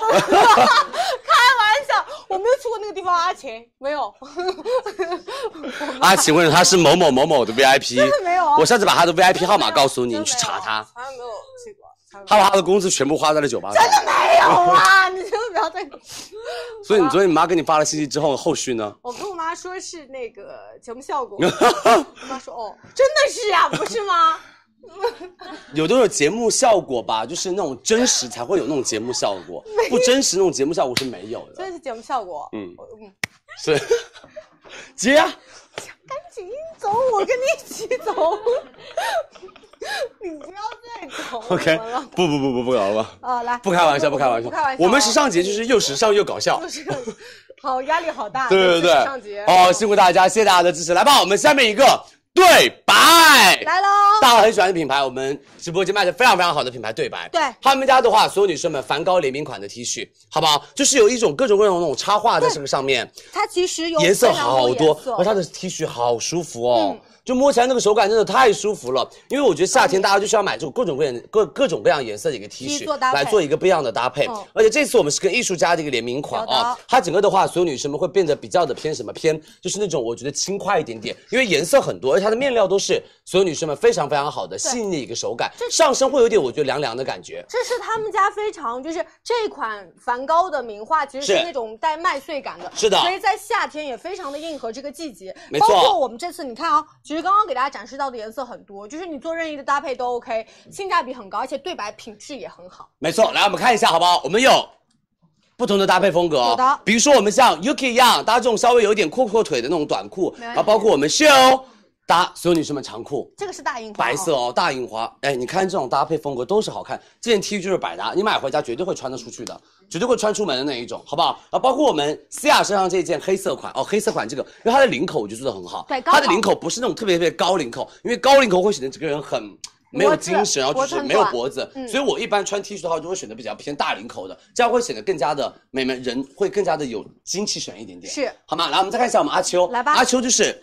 笑，我没有去过那个地方，阿晴没有。啊，请问他是某某某某的 VIP？真的没有啊我下次把他的 VIP 号码告诉你，你去查他。从来没有去过，他把他的工资全部花在了酒吧上。真的没有啊！你千万不要再。所以你昨天你妈给你发了信息之后，后续呢？我跟我妈说是那个节目效果，我妈说哦，真的是呀、不是吗？有的有节目效果吧，就是那种真实才会有那种节目效果，不真实那种节目效果是没有的。真的是节目效果。嗯嗯，是接呀、赶紧走，我跟你一起走。你不要再走 OK，不不不不不搞了吧？啊，来，不开玩笑，不开玩笑。不开玩笑。我们时尚节就是又时尚又搞笑。就是好压力好大。对对对时尚节，哦，辛苦大家，谢谢大家的支持。来吧，我们下面一个对白。来喽。大家很喜欢的品牌，我们直播间卖的非常非常好的品牌对白。对他们家的话，所有女生们梵高联名款的 T 恤，好不好？就是有一种各种各样的那种插画在这个上面，它其实有颜色好多，而它的 T 恤好舒服哦。嗯就摸起来那个手感真的太舒服了，因为我觉得夏天大家就是要买这种各种各样各各种各样颜色的一个 T 恤做来做一个不一样的搭配。嗯而且这次我们是跟艺术家的一个联名款啊，它整个的话，所有女生们会变得比较的偏什么偏，就是那种我觉得轻快一点点，因为颜色很多，而且它的面料都是所有女生们非常非常好的细腻的一个手感，上身会有点我觉得凉凉的感觉。这是他们家非常就是这款梵高的名画，其实是是那种带麦穗感的，是的所以在夏天也非常的应和这个季节。没错包括我们这次你看啊、其实刚刚给大家展示到的颜色很多，就是你做任意的搭配都 OK，性价比很高，而且对白品质也很好。没错，来我们看一下好不好？我们有不同的搭配风格哦，有的比如说我们像 Yuki 一样搭这种稍微有点阔阔腿的那种短裤，然后包括我们秀搭所有女生们长裤。这个是大印花、白色。哦，大印花，哎，你看这种搭配风格都是好看。这件 T 恤就是百搭，你买回家绝对会穿得出去的，绝对会穿出门的那一种，好不好？啊，包括我们思雅身上这件黑色款哦，黑色款这个，因为它的领口我觉得做的很好，对刚好它的领口不是那种特别特别高领口，因为高领口会显得整个人很没有精神，然后就是没有脖子，嗯所以我一般穿 T 恤的话，就会选择比较偏大领口的，这样会显得更加的美美人会更加的有精气神一点点，是好吗？来，我们再看一下我们阿秋，来吧阿秋就是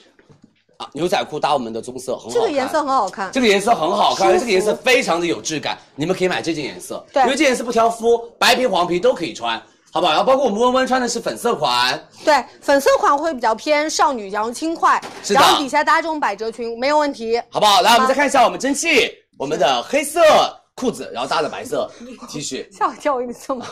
啊牛仔裤搭我们的棕色，很好看，这个颜色很好看，这个颜色很好看，这个颜色非常的有质感，你们可以买这件颜色，对。因为这颜色不挑肤，白皮、黄皮都可以穿，好不好？然后包括我们温温穿的是粉色款，对，粉色款会比较偏少女，然后轻快，是的。然后底下搭这种百褶裙没有问题。好不好？来，我们再看一下我们蒸汽，我们的黑色裤子，然后搭的白色 T 恤，吓我一跳，我给你送了。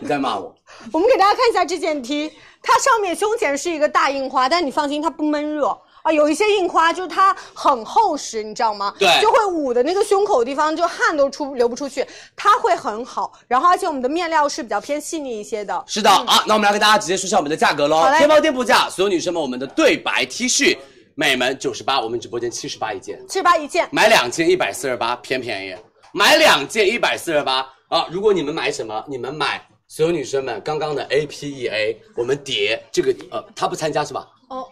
你在骂我？我们给大家看一下这件 T，它上面胸前是一个大印花，但你放心，它不闷热。啊，有一些印花就是它很厚实，你知道吗？对就会捂的那个胸口地方，就汗都出流不出去，它会很好。然后，而且我们的面料是比较偏细腻一些的。是的、啊，那我们来给大家直接说一下我们的价格喽好。嘞天猫店铺价，所有女生们，我们的对白 T 恤，美门九十八，我们直播间七十八一件，七十八一件，买两件一百四十八，偏便宜。买两件一百四十八啊！如果你们买什么，你们买所有女生们刚刚的 A P E A，我们叠这个呃，他不参加是吧？哦，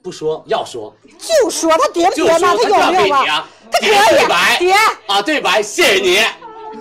不说要说，就说他叠不叠嘛，他有没有啊？，它可以对白叠，啊，对白，谢谢你。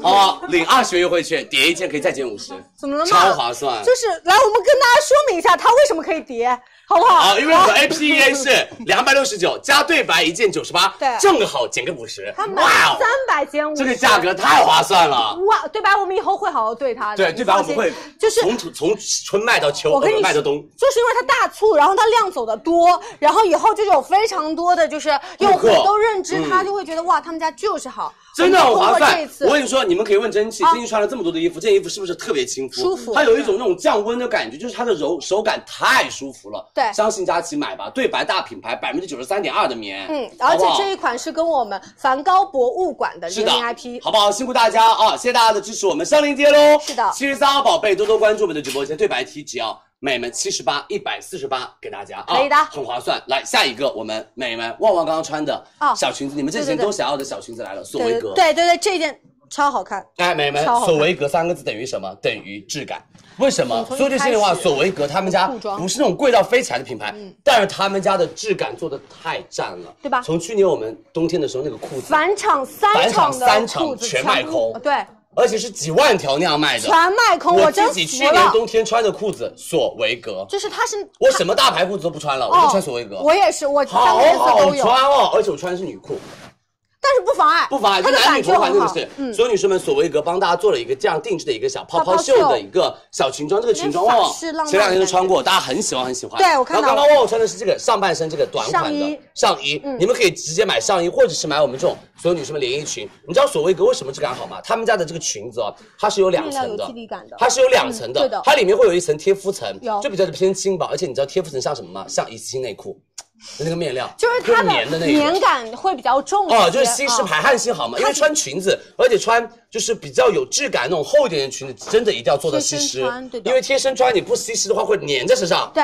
哦，领二十元优惠券，叠一件可以再减五十，怎么了嘛？超划算。就是来，我们跟大家说明一下，它为什么可以叠，好不好？啊，因为我们 A P E A 是两百六十九加对白一件九十八，对正好减个五十。哇哦三百减五，这个价格太划算了。哇，对白，我们以后会好好对它的。对，对白我们会就是从从春卖到秋，我跟你卖到冬。就是因为它大促，然后它量走的多，然后以后就有非常多的就是用户都认知它，嗯就会觉得哇，他们家就是好，真的很划算我跟你说，你们可以问蒸汽，啊最近穿了这么多的衣服，这件衣服是不是特别亲肤？舒服它有一种那种降温的感觉，就是它的柔手感太舒服了。对相信佳琦买吧，对白大品牌，百分之九十三点二的棉，嗯，而且这一款是跟我们梵高博物馆的联名 IP，好不好？辛苦大家啊！谢谢大家的支持，我们上链接喽。是的七十三号宝贝多多关注我们的直播间，对白 T 只要美们七十八一百四十八给大家。啊，可以的。很划算。来下一个，我们美们旺旺刚刚穿的哦。小裙子，你们这几天都想要的小裙子来了，索维格。对对对，这件超好看，哎，美们索维格三个字等于什么？等于质感。为什么？说句心里话，索维格他们家不是那种贵到飞起来的品牌，嗯。但是他们家的质感做的太赞了，对吧？从去年我们冬天的时候那个裤子，返场三场场的三场裤子全卖空对，而且是几万条那样卖的，全卖空，我真自己去。年冬天穿的裤子索维格，就是它是我什么大牌裤子都不穿了，我就穿索维格，我也是，我三好个颜色好都有，穿哦，而且我穿的是女裤，但是不妨碍，不妨碍，就男女同款很好真的是，嗯，所有女生们，索维格帮大家做了一个这样定制的一个小泡泡袖的一个小裙装，这个裙装旺旺前两天都穿过，大家很喜欢。很喜欢。对我看到然后刚刚旺旺穿的是这个上半身这个短款的上衣。上衣，嗯。你们可以直接买上衣，或者是买我们这种所有女生们连衣裙。你知道索维格为什么质感好吗？他们家的这个裙子哦，它是有两层的。的，它是有两层的，嗯对的。它里面会有一层贴肤层，就比较偏轻薄，而且你知道贴肤层像什么吗？像一次性内裤。的那个面料，就是它棉的那个棉感会比较重哦，就是吸湿啊。排汗性好嘛，因为穿裙子，而且穿就是比较有质感那种厚一点的裙子，真的一定要做到吸湿因为贴身穿你不吸湿的话会粘在身上。对，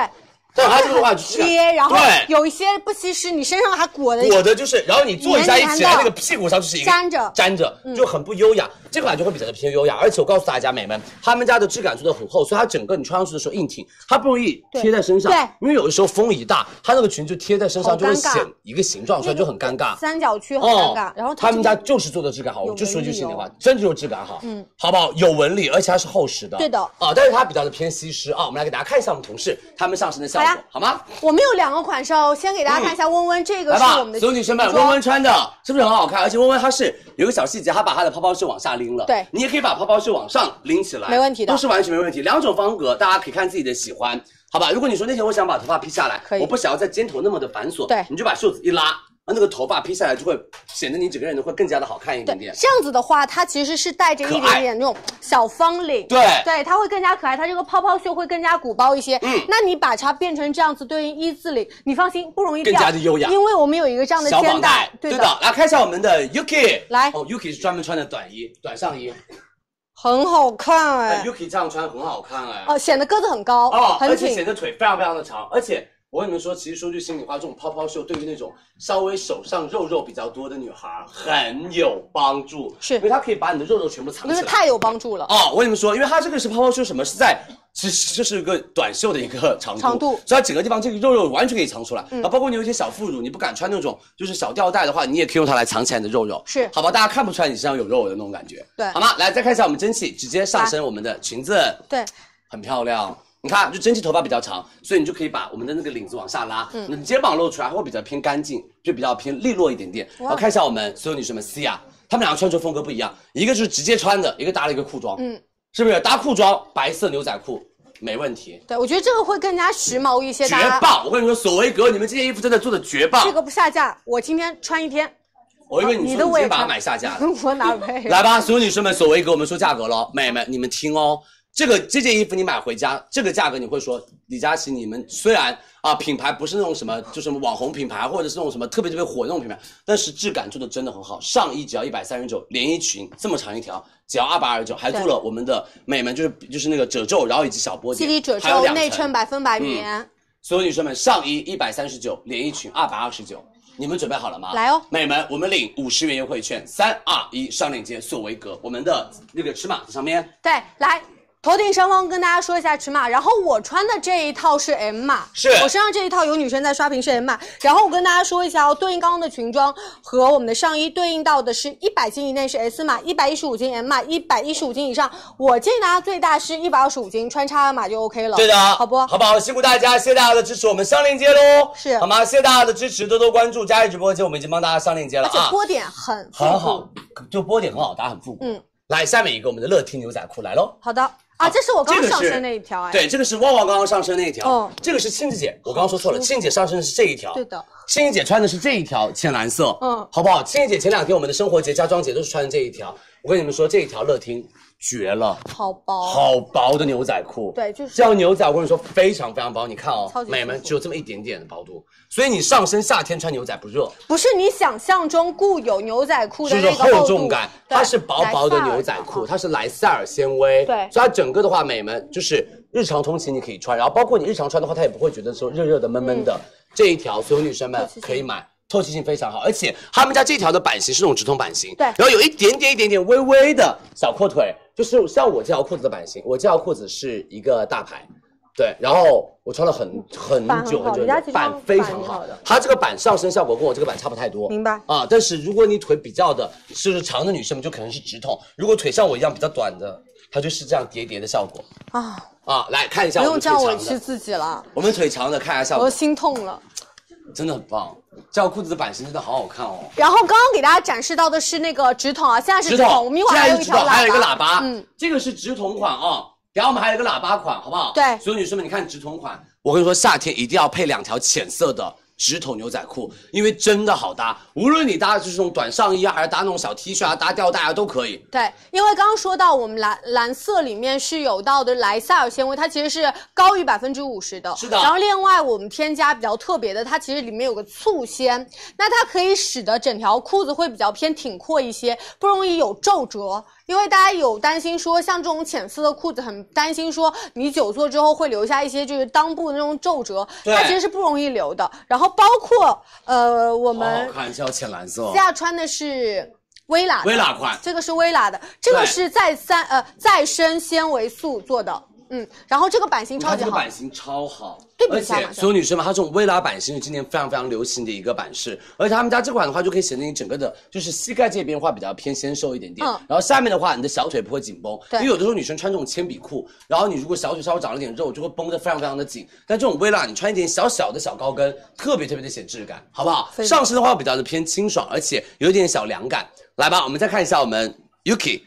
但它这个的话贴，然后对。有一些不吸湿，你身上还裹的裹的就是，然后你坐一下一起来，那个屁股上就是一个粘着。粘着，就很不优雅。这款就会比较的偏优雅，而且我告诉大家，美们，他们家的质感做的很厚，所以它整个你穿上去的时候硬挺，它不容易贴在身上。对因为有的时候风一大，它那个裙子贴在身上就会显一个形状出来，就很尴尬。三角区很尴尬，然后他们家就是做的质感好，我就说句心里话真的就是质感好，嗯，好不好？有纹理，而且它是厚实的，对的啊，但是它比较的偏吸湿啊。我们来给大家看一下我们同事他们上身的效果好吗？我们有两个款式哦，先给大家看一下温温，这个是我们的，所有女生们，温温穿的是不是很好看？而且温温它是有个小细节，它把它的泡泡袖往下拎了，对你也可以把泡泡袖往上拎起来，没问题的都是完全没问题。两种方格，大家可以看自己的喜欢，好吧？如果你说那天我想把头发披下来可，以我不想要在肩头那么的繁琐，对你就把袖子一拉，那个头发披下来就会显得你整个人会更加的好看一点点。这样子的话，它其实是带着一点点那种小方领，对。对，它会更加可爱，它这个泡泡袖会更加鼓包一些。嗯。那你把它变成这样子对应一字领，你放心不容易掉，更加的优雅。因为我们有一个这样的肩带。带，，对的。来看一下我们的 Yuki，来。哦，Yuki 是专门穿的短衣、短上衣，很好看哎。哎，，Yuki 这样穿很好看哎，哦，显得个子很高，哦，很挺而且显，得腿非常非常的长，而且我跟你们说，其实说句心里话，这种泡泡袖对于那种稍微手上肉肉比较多的女孩很有帮助，是因为它可以把你的肉肉全部藏起来。太有帮助了。哦，我跟你们说，因为它这个是泡泡袖，什么是在，其实这是一个短袖的一个长度，长度所以它整个地方这个肉肉完全可以藏出来。嗯然后包括你有一些小副乳，你不敢穿那种就是小吊带的话，你也可以用它来藏起来你的肉肉，是好吧？大家看不出来你身上有肉的那种感觉，对好吗？来再看一下我们蒸汽，直接上身我们的裙子，对，很漂亮。你看，就蒸汽头发比较长，所以你就可以把我们的那个领子往下拉，嗯你肩膀露出来，会比较偏干净，就比较偏利落一点点。哇然后看一下我们所有女生们 C 啊，她们两个穿着风格不一样，一个就是直接穿的，一个搭了一个裤装，嗯，是不是搭裤装白色牛仔裤没问题，对，我觉得这个会更加时髦一些。绝棒！我跟你说，索维格，你们这件衣服真的做的绝棒。这个不下架，我今天穿一天。我以为你你说你把它买下架了。我哪配？来吧，所有女生们，索维格，我们说价格喽，美们，你们听哦。这个这件衣服你买回家，这个价格你会说，李佳琦，你们虽然啊品牌不是那种什么，就是网红品牌，或者是那种什么特别特别火那种品牌，但是质感做的真的很好。上衣只要一百三十九，连衣裙这么长一条，只要二百二十九，还做了我们的美们就是就是那个褶皱，然后以及小波点，褶皱，内衬百分百棉。所有女生们，上衣一百三十九，连衣裙二百二十九，你们准备好了吗？来哦，美们，我们领五十元优惠券，三二一，上链接索维格，我们的那个尺码在上面。对，来。头顶上方跟大家说一下尺码，然后我穿的这一套是 M 码，是我身上这一套有女生在刷屏是 M 码，然后我跟大家说一下哦，对应刚刚的裙装和我们的上衣对应到的是一百斤以内是 S 码，一百一十五斤 M 码，一百一十五斤以上，我建议大家最大是一百二十五斤，穿叉 M 码就 OK 了，对的，好不？好不好？辛苦大家，谢谢大家的支持，我们上链接喽，是好吗？谢谢大家的支持，多多关注佳怡直播间，我们已经帮大家上链接了啊，而且波点很很好，就波点很好搭，很复古。嗯，来，下面一个我们的乐听牛仔裤来喽。好的啊，这是我刚上身那一条哎，对，这个是旺旺刚刚上身那一条。哦这个是庆子姐，我刚刚说错了，庆姐上身的是这一条。对的，庆姐姐穿的是这一条浅蓝色，嗯好不好？庆姐姐前两天我们的生活节、家装节都是穿的这一条。我跟你们说，这一条乐听绝了，好薄，好薄的牛仔裤。对，就是这条牛仔，我跟你说非常非常薄，你看哦美们只有这么一点点的薄度，所以你上身夏天穿牛仔不热，不是你想象中固有牛仔裤的那个厚重感，它是薄薄的牛仔裤，它是莱赛尔纤维，对所以它整个的话，美们就是日常通勤你可以穿，然后包括你日常穿的话，它也不会觉得说热热的、闷闷的。这一条所有女生们可以买。透气性非常好，而且他们家这条的版型是那种直筒版型，对然后有一点点、一点点微微的小阔腿，就是像我这条裤子的版型，我这条裤子是一个大牌，对，然后我穿了很很久很久版非常好的，它这个版上身效果跟我这个版差不太多，明白啊，但是如果你腿比较的是长的女生们，就可能是直筒；如果腿像我一样比较短的，它就是这样叠叠的效果啊，啊。来看一下我们腿长的不用这样委，屈自己了，我们腿长的看一下效果我都，心痛了。真的很棒。这条裤子的版型真的好好看哦。然后刚刚给大家展示到的是那个直筒啊，现在是直筒，我们一会儿还有一条现在是直筒，还有一个喇叭，嗯，这个是直筒款啊。然后我们还有一个喇叭款，好不好？对所有女生们，你看直筒款，我跟你说，夏天一定要配两条浅色的直筒牛仔裤，因为真的好搭。无论你搭的就是这种短上衣啊，还是搭那种小 T 恤啊，搭吊带啊，都可以。对，因为刚刚说到我们蓝蓝色里面是有到的莱赛尔纤维，它其实是高于百分之五十的。是的然后另外我们添加比较特别的，它其实里面有个醋纤，那它可以使得整条裤子会比较偏挺阔一些，不容易有皱褶。因为大家有担心说，像这种浅色的裤子，很担心说你久坐之后会留下一些就是裆部的那种皱褶，它其实是不容易留的。然后包括呃我们好看，一下浅蓝色私，下穿的是薇拉的薇拉款。这个是薇拉的，这个是再三呃再生纤维素做的，嗯，然后这个版型超级好，这个版型超好，对比一下嘛所有女生们，它这种微拉版型是今年非常非常流行的一个版式，而且他们家这款的话，就可以显得你整个的，就是膝盖这边的话比较偏纤瘦一点点，嗯。然后下面的话，你的小腿不会紧绷，对。因为有的时候女生穿这种铅笔裤，然后你如果小腿稍微长了点肉，就会绷得非常非常的紧，但这种微拉，你穿一点小小的小高跟，特别特别的显质感，好不好？非常上身的话比较的偏清爽，而且有一点小凉感。来吧，我们再看一下我们 Yuki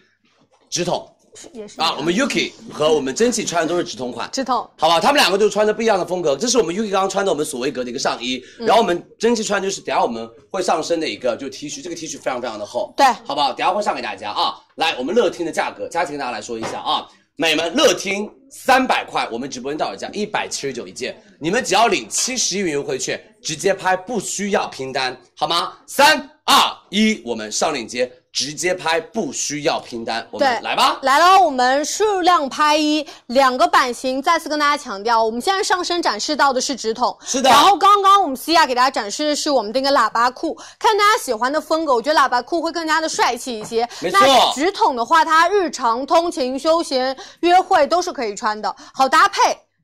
直筒也是啊，我们 Yuki 和我们蒸汽穿的都是直筒款。直筒，好吧，他们两个就穿着不一样的风格。这是我们 Yuki 刚刚穿的我们索维格的一个上衣，嗯然后我们蒸汽穿就是等下我们会上身的一个就 T 恤，这个 T 恤非常非常的厚，对好不好？等下会上给大家啊。来，我们乐听的价格，佳琪跟大家来说一下啊，美们乐听三百块，我们直播间到手价一百七十九一件，你们只要领七十一元优惠券，直接拍，不需要拼单，好吗？三二一，我们上链接，直接拍，不需要拼单。我对们，来吧。来了，我们数量拍一，两个版型，再次跟大家强调，我们现在上身展示到的是直筒，是的然后刚刚我们西亚给大家展示的是我们的一个喇叭裤，看大家喜欢的风格，我觉得喇叭裤会更加的帅气一些。没错那直筒的话，它日常、通勤、休闲、约会都是可以穿的，好搭配。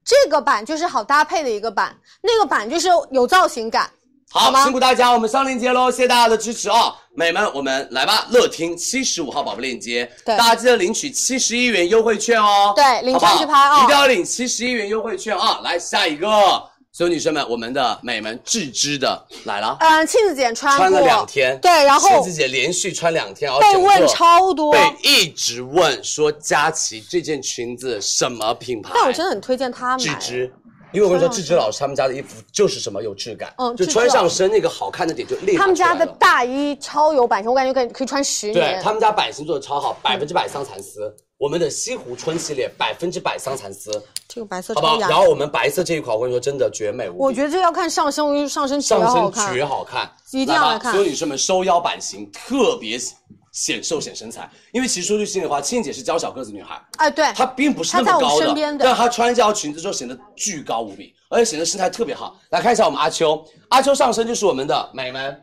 这个版就是好搭配的一个版，那个版就是有造型感。好，吗？辛苦大家，我们上链接喽，谢谢大家的支持啊、美们，我们来吧，乐听七十五号宝贝链接，对。大家记得领取七十一元优惠券哦，对领好不好？券去拍啊一定要领七十一元优惠券啊！来下一个，所有女生们，我们的美们自知的来了，嗯，庆子姐穿，穿了两天，对，然后庆子姐连续穿两天，被问超多，被一直问说佳琪这件裙子什么品牌？但我真的很推荐她买。智芝，因为我跟你说，智芝老师他们家的衣服就是什么有质感，嗯就穿上身那个好看的点就立马他们家的大衣超有版型，我感觉可以可以穿十年。对。他们家版型做的超好，百分之百桑蚕丝。我们的西湖春系列百分之百桑蚕丝，这个白色好不好？然后我们白色这一款，我跟你说真的绝美无比，我觉得这要看上身，我觉得上身绝上身，绝好看，一定要来看。所有女生们收腰版型特别显瘦显身材，因为其实说句心里话，倩姐是娇小个子女孩，哎，对，她并不是那么高的，身边的但她穿这条裙子之后显得巨高无比，而且显得身材特别好。来看一下我们阿秋，阿秋上身就是我们的美们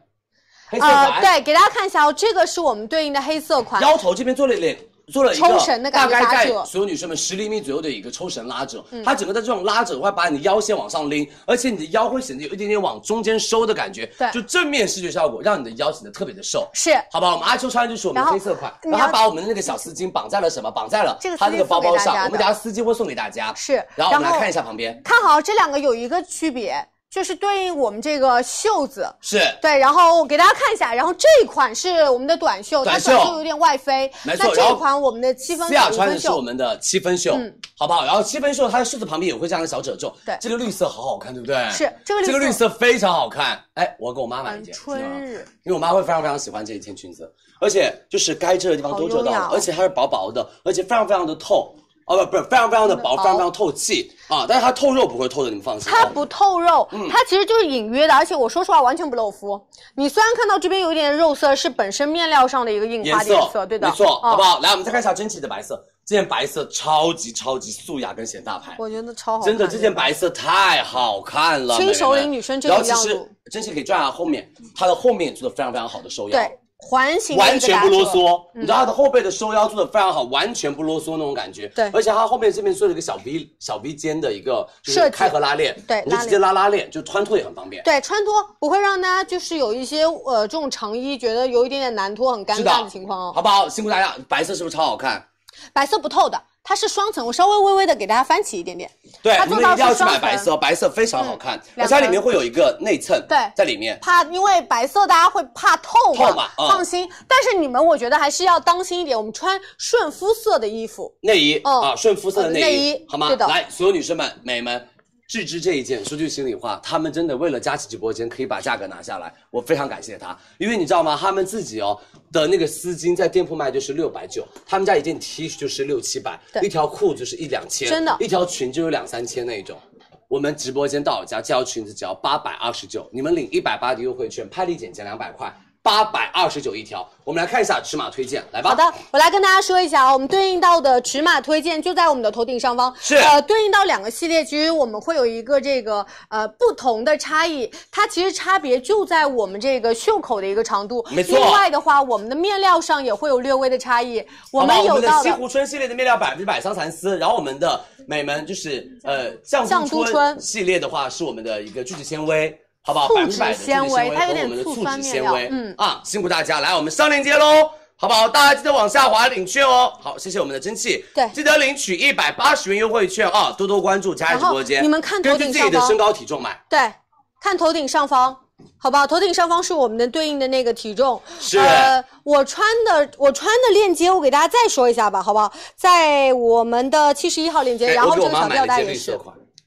黑色呃，款，对，给大家看一下哦，这个是我们对应的黑色款，腰头这边做了脸。做了一个抽绳的感觉大概在所有女生们十厘米左右的一个抽绳拉扯，嗯它整个的这种拉扯会把你的腰线往上拎，而且你的腰会显得有一点点往中间收的感觉，对就正面视觉效果，让你的腰显得特别的瘦。是好吧，我们阿秋穿的就是我们的黑色款，然后他把我们的那个小丝巾绑在了什么？绑在了这个他那个包包上，我们等下丝巾会送给大家。是然后我们来看一下旁边，看好这两个有一个区别，就是对应我们这个袖子。是对，然后我给大家看一下，然后这一款是我们的短袖，短袖短袖有点外飞。没错那这一款我们的七分思雅穿的是我，们的七分袖，嗯好不好？然后七分袖它的袖子旁边也会这样的小褶皱，对这个绿色好好看，对不对？是这个绿色这个绿色非常好看，哎，我要给我妈买一件，春日。因为我妈会非常非常喜欢这一件裙子，而且就是该遮的地方都遮到了，而且它是薄薄的，而且非常非常的透。哦不不是非常非常的薄，非常非常透气啊！但是它透肉不会透的，你们放心。它不透肉，嗯它其实就是隐约的，而且我说实话完全不露肤。你虽然看到这边有一点肉色，是本身面料上的一个印花的颜色，对的，没错，嗯好不好？来，我们再看一下真奇的白色，这件白色超级超级素雅跟显大牌，我觉得超好看。真的这件白色太好看了，轻熟龄女生这然后其实个样子真奇可以转下后面，它的后面也做的非常非常好的收腰，对环形完全不啰嗦，嗯你知道它的后背的收腰做的非常好，完全不啰嗦那种感觉。对而且它后面这边做了一个小 V 小 V 肩的一个就是开合拉链，对你就直接拉拉链，就穿脱也很方便。对，穿脱不会让大家就是有一些呃这种长衣觉得有一点点难脱、很尴尬的情况哦。好不好？辛苦大家，白色是不是超好看？白色不透的，它是双层，我稍微微微的给大家翻起一点点。对，它做到你们一定要去买白色，白色非常好看，嗯而且它里面会有一个内衬，对在里面。怕因为白色大家会怕透嘛，透嘛嗯放心。但是你们我觉得还是要当心一点，我们穿顺肤色的衣服。内衣、嗯啊，顺肤色的内衣，呃内衣好吗？对的来，所有女生们、美们，智之这一件，说句心里话，他们真的为了佳琦直播间可以把价格拿下来，我非常感谢他，因为你知道吗？他们自己哦的那个丝巾在店铺卖就是六百九，他们家一件 T 恤就是六七百，一条裤就是一两千，真的一条裙就有两三千那一种。我们直播间到我家这条裙子只要八百二十九，你们领一百八的优惠券，拍立减减两百块，八百二十九一条。我们来看一下尺码推荐，来吧。好的，我来跟大家说一下啊，我们对应到的尺码推荐就在我们的头顶上方。是呃，对应到两个系列，其实我们会有一个这个呃不同的差异，它其实差别就在我们这个袖口的一个长度。没错另外的话，我们的面料上也会有略微的差异。我好吧我们的有到西湖春系列的面料百分之百桑蚕丝，然后我们的美门就是呃酱酱都春系列的话是我们的一个聚酯纤维。好不好？醋百分之百的纤维它有点醋酸面纤维，嗯啊，辛苦大家，来我们上链接喽，好不好？大家记得往下滑领券哦。好，谢谢我们的蒸汽，对记得领取一百八十元优惠券啊，多多关注佳怡直播间，你们看头顶上方自己的身高体重买，对，看头顶上方，好不好？头顶上方是我们的对应的那个体重。是呃，我穿的我穿的链接，我给大家再说一下吧，好不好？在我们的七十一号链接，哎然后这个小吊带也是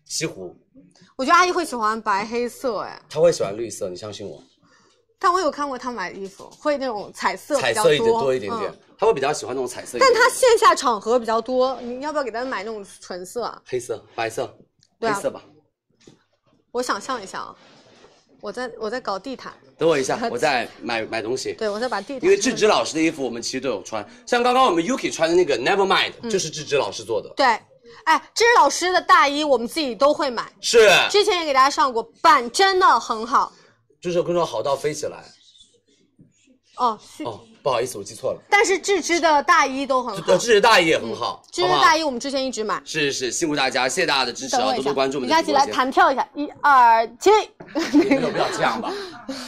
西湖，我觉得阿姨会喜欢白黑色，哎，她会喜欢绿色，你相信我，但我有看过她买的衣服，会那种彩色彩色一点多多一点点嗯，会比较喜欢那种彩色一点点。但她线下场合比较多，你要不要给她买那种纯色啊？黑色、白色、对啊黑色吧。我想象一下啊，我在我在搞地毯，等我一下，我在买买东西。对我在把地毯。因为智芝老师的衣服我们其实都有穿，像刚刚我们 Yuki 穿的那个 Nevermind 就是智芝老师做的。对，哎，芝芝老师的大衣我们自己都会买，是，之前也给大家上过，版真的很好。就是我跟你说好到飞起来。哦，哦，不好意思，我记错了。但是智芝的大衣都很好，呃，智芝大衣也很好，智芝好不好大衣我们之前一直买。是是是，辛苦大家，谢谢大家的支持啊，多多关注我们的直播间。弹跳一下，一二起，也没有必要这样吧，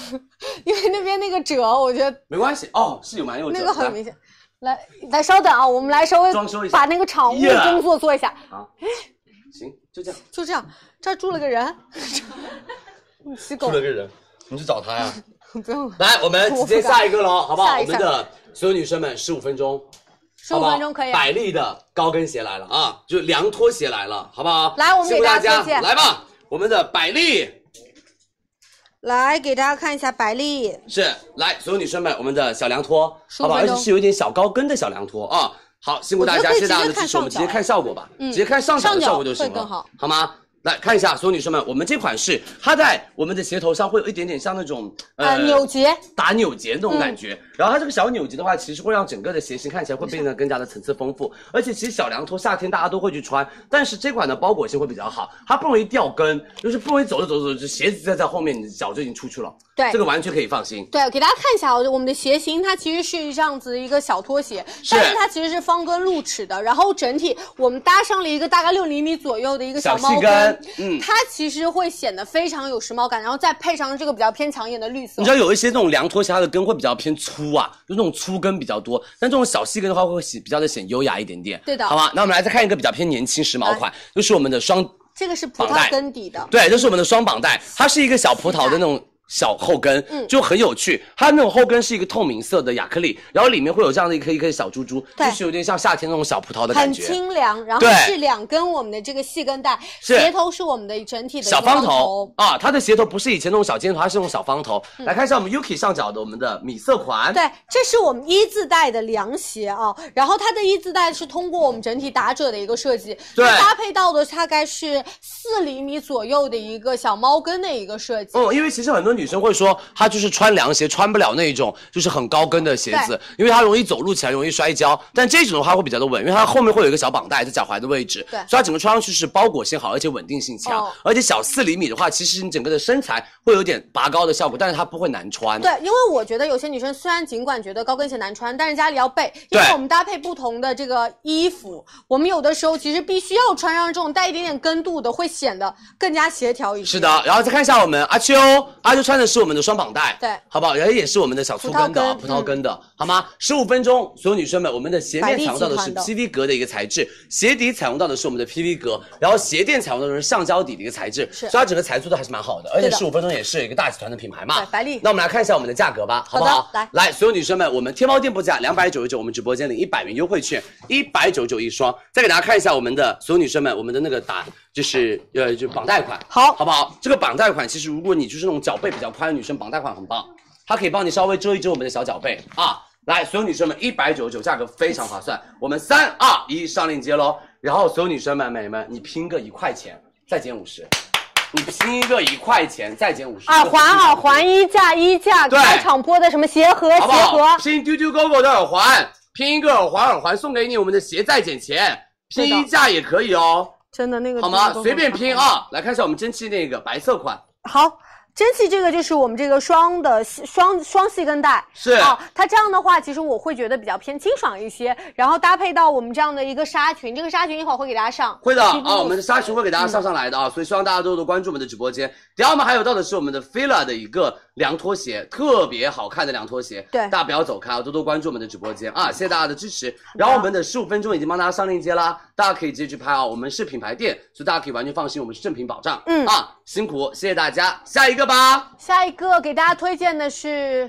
因为那边那个褶，我觉得没关系哦，是有蛮有那褶那个很明显。来来，稍等啊，我们来稍微装修一下把那个场务工作做一下。好行，就这样。就这样，这儿住了个人，洗狗出了个人，你去找他呀。不用了。来，我们直接下一个喽，好不好？我们的所有女生们，十五分钟，15好不好分钟可以啊百丽的高跟鞋来了啊，就凉拖鞋来了，好不好？来我们给大家推荐来吧，我们的百丽来给大家看一下百丽，是来，所有女生们，我们的小凉拖，好吧？而且是有一点小高跟的小凉拖啊。好，辛苦大家，谢谢大家的支持，我们直接看效果吧，嗯直接看上脚的效果就行了，好好吗？来看一下，所有女生们，我们这款是它在我们的鞋头上会有一点点像那种呃，扭结，打扭结那种感嗯觉。然后它这个小扭结的话，其实会让整个的鞋型看起来会变得更加的层次丰富。而且其实小凉拖夏天大家都会去穿，但是这款的包裹性会比较好，它不容易掉跟，就是不容易走着走着走着，鞋子在在后面，你的脚就已经出去了。对这个完全可以放心。对，给大家看一下啊，我们的鞋型它其实是这样子一个小拖鞋，是但是它其实是方跟露齿的，然后整体我们搭上了一个大概六厘米左右的一个小猫跟嗯它其实会显得非常有时髦感，然后再配上这个比较偏抢眼的绿色你知。道有一些那种凉拖鞋，它的跟会比较偏粗啊，就那种粗跟比较多。但这种小细跟的话，会显比较的显优雅一点点。对的好吧，那我们来再看一个比较偏年轻时髦款，就是我们的双这个是葡萄根底的，对，这是我们的双绑带，它是一个小葡萄的那种。小后跟，嗯。就很有趣。它那种后跟是一个透明色的亚克力，然后里面会有这样的一颗一颗小珠珠，就是有点像夏天那种小葡萄的感觉。很觉。清凉，然后是两根我们的这个细跟带，鞋头是我们的整体的小方方头。啊，它的鞋头不是以前那种小尖头，它是那种小方头。嗯。来看一下我们 Yuki 上脚的我们的米色款，对，这是我们一字带的凉鞋啊，然后它的一字带是通过我们整体打褶的一个设计，对。搭配到的大概是四厘米左右的一个小猫跟的一个设计。嗯，因为其实很多女生会说，她就是穿凉鞋穿不了那种就是很高跟的鞋子，因为它容易走路起来容易摔跤。但这种的话会比较的稳，因为它后面会有一个小绑带在脚踝的位置，对所以它整个穿上去是包裹性好，而且稳定性强。哦而且小四厘米的话，其实你整个的身材会有点拔高的效果，但是它不会难穿。对，因为我觉得有些女生虽然尽管觉得高跟鞋难穿，但是家里要备，因为我们搭配不同的这个衣服，我们有的时候其实必须要穿上这种带一点点跟度的，会显得更加协调一些。是的，然后再看一下我们阿秋，阿秋穿的是我们的双绑带，对好不好？然后也是我们的小粗跟的葡萄根嗯葡萄根的，好吗？十五分钟，所有女生们，我们的鞋面采用到的是 PV 格的一个材质，鞋底采用到的是我们的 PV 格，然后鞋垫采用到的是橡胶底的一个材质，是所以它整个材质都还是蛮好的，而且十五分钟也是一个大集团的品牌嘛，对百丽那我们来看一下我们的价格吧，好不好？好来来，所有女生们，我们天猫店铺价两百九十九，我们直播间领一百元优惠券，一百九十九一双。再给大家看一下我们的所有女生们，我们的那个打就是呃就绑带款，好好不好？这个绑带款其实如果你就是那种脚背比较宽的女生，绑带款很棒，它可以帮你稍微遮一遮我们的小脚背啊。来，所有女生们，一百九十九，价格非常划算。我们三二一上链接喽。然后所有女生们、美们，你拼个一块钱，再减五十。你拼一个一块钱，再减五十。耳环，耳环衣架，衣架，对开场播的什么鞋盒，好不鞋盒好？，拼丢丢 GoGo 的耳环，拼一个耳环，耳环送给你，我们的鞋再减钱，拼衣架也可以哦，真的那个好吗？随便拼啊！来看一下我们蒸汽那个白色款，好，蒸汽这个就是我们这个双的双双细跟带，是。啊，它这样的话，其实我会觉得比较偏清爽一些，然后搭配到我们这样的一个纱裙，这个纱裙一会儿会给大家上，会的啊，我们的纱裙会给大家上上来的啊，所以希望大家多多关注我们的直播间。第二，我们还有到的是我们的 Fila 的一个凉拖鞋，特别好看的凉拖鞋，对。大家不要走开啊，多多关注我们的直播间。啊，谢谢大家的支持。然后我们的十五分钟已经帮大家上链接啦，大家可以直接去拍啊，我们是品牌店，所以大家可以完全放心，我们是正品保障，嗯。啊，辛苦，谢谢大家，下一个吧。下一个给大家推荐的是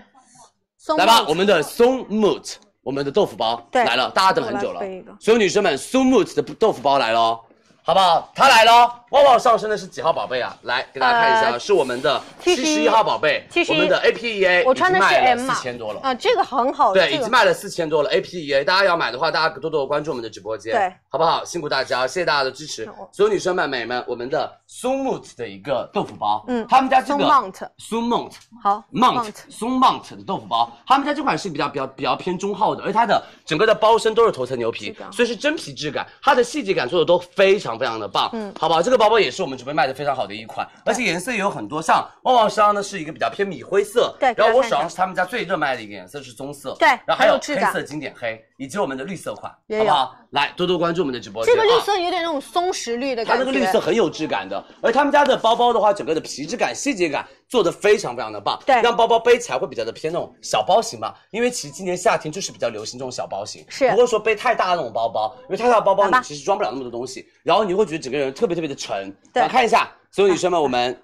松来吧，我们的松 moot，我们的豆腐包对来了，大家等很久了。所有女生们，松 moot 的豆腐包来了哦，好不好？它来了哦，旺旺上身的是几号宝贝啊？来给大家看一下，呃是我们的七十一号宝贝，71我们的 APEA 我穿的是 M 四千多了。啊，这个很好，对，已经卖了四千多了，APEA，大家要买的话，大家多多关注我们的直播间，对，好不好？辛苦大家，谢谢大家的支持，所有女生们、美们，我们的 Sumut 的一个豆腐包，嗯他们家这个 Sumont Sumont 好 Mount 松 Mount 的豆腐包，他们家这款是比较比较比较偏中号的，而它的整个的包身都是头层牛皮，所以是真皮质感，它的细节感做的都非常非常的棒，嗯，好不好？这个包包也是我们直播卖的非常好的一款，而且颜色也有很多，像旺旺身上呢是一个比较偏米灰色，对然后我手上是他们家最热卖的一个颜色是棕色，对然后还有黑色经典黑，以及我们的绿色款，好不好？来多多关注我们的直播间，这个绿啊色有点那种松石绿的感觉，那个绿色很有质感的，而他们家的包包的话，整个的皮质感、细节感做的非常非常的棒，对。让包包背起来会比较的偏那种小包型吧，因为其实今年夏天就是比较流行这种小包型，是。不会说背太大的那种包包，因为太大的包包你其实装不了那么多东西，然后你会觉得整个人特别特别的沉。对看一下，所有女生们，我们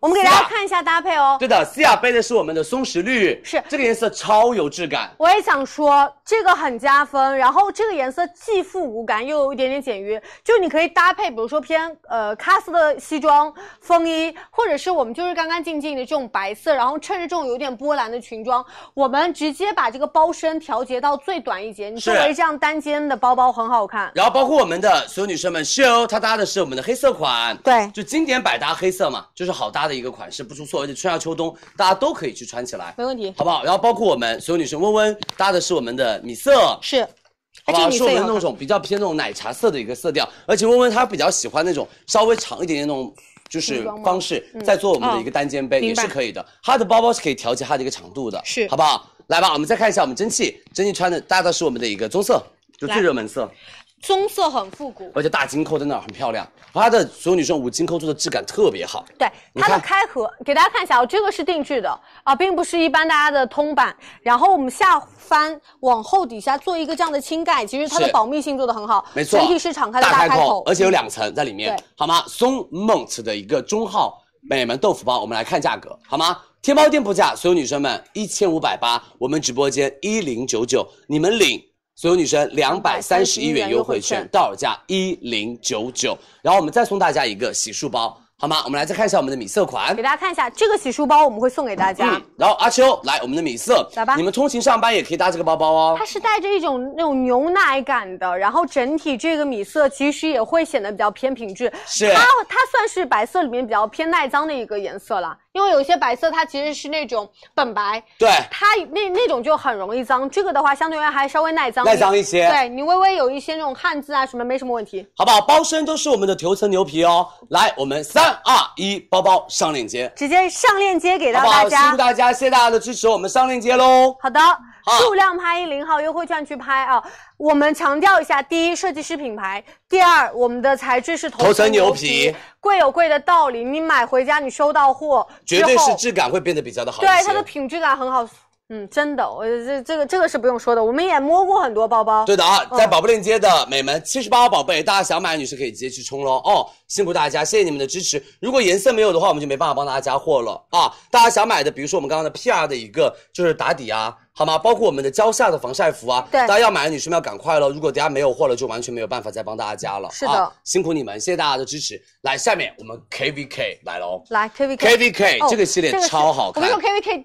我们给大家看一下搭配哦。对的，西亚背的是我们的松石绿，是。这个颜色超有质感，我也想说，这个很加分。然后这个颜色既复古感，又有一点点简约，就你可以搭配，比如说偏呃咖色的西装、风衣，或者是我们就是干干净净的这种白色，然后衬着这种有点波澜的裙装，我们直接把这个包身调节到最短一截，你是作为这样单肩的包包很好看。然后包括我们的所有女生们是哦，它搭的是我们的黑色款，对就经典百搭黑色嘛，就是好搭的一个款式，不出错，而且春夏秋冬大家都可以去穿起来，没问题，好不好？然后包括我们所有女生温温搭的是我们的米色，是，好不好？而且米是我们那色也好看种比较偏那种奶茶色的一个色调，而且温温她比较喜欢那种稍微长一点点那种。就是方式，嗯再做我们的一个单肩背、哦也是可以的。它的包包是可以调节它的一个长度的，是好不好？来吧，我们再看一下我们蒸汽，蒸汽穿的搭的是我们的一个棕色，就最热门色。棕色很复古。而且大金扣在那儿很漂亮，它的所有女生五金扣做的质感特别好。对，它的开合给大家看一下哦，这个是定制的啊，并不是一般大家的通版。然后我们下翻往后底下做一个这样的轻盖，其实它的保密性做的很好，没错，整体是敞开的大大开口，而且有两层在里面对，好吗？松 Mont 的一个中号美门豆腐包，我们来看价格，好吗？天猫店铺价，所有女生们一千五百八，我们直播间一零九九，你们领。所有女生两百三十一元优惠券，到手价一零九九，然后我们再送大家一个洗漱包，好吗？我们来再看一下我们的米色款给，大家看一下这个洗漱包，我们会送给大家。嗯，然后阿秋来我们的米色，来吧你们通勤上班也可以搭这个包包哦它。是带着一种那种牛奶感的，然后整体这个米色其实也会显得比较偏品质。是它它算是白色里面比较偏耐脏的一个颜色啦，因为有些白色它其实是那种本白，对，它那那种就很容易脏。这个的话，相对而言还稍微耐脏，耐脏一些对你微微有一些那种汗渍啊什么，没什么问题。好不好？包身都是我们的头层牛皮哦。来，我们三二一，包包上链接，直接上链接给到好不好？大家。辛苦大家，谢谢大家的支持，我们上链接喽。好的，数量拍一零号优惠券去拍啊！我们强调一下：第一，设计师品牌；第二，我们的材质是头层牛牛皮，贵有贵的道理。你买回家，你收到货绝对是质感会变得比较的好一些。对它的品质感很好。嗯，真的，我这这个这个是不用说的，我们也摸过很多包包。对的啊，嗯在宝贝链接的美们七十八号宝贝，大家想买的女士可以直接去冲喽哦，辛苦大家，谢谢你们的支持。如果颜色没有的话，我们就没办法帮大家加货了啊。大家想买的，比如说我们刚刚的 PR 的一个就是打底啊，好吗？包括我们的蕉下的防晒服啊，对大家要买的女生们要赶快喽。如果等下没有货了，就完全没有办法再帮大家加了。是的啊辛苦你们，谢谢大家的支持。来，下面我们 KVK 来喽。来 KVK KVK 这个系列超好看我跟你说 KVK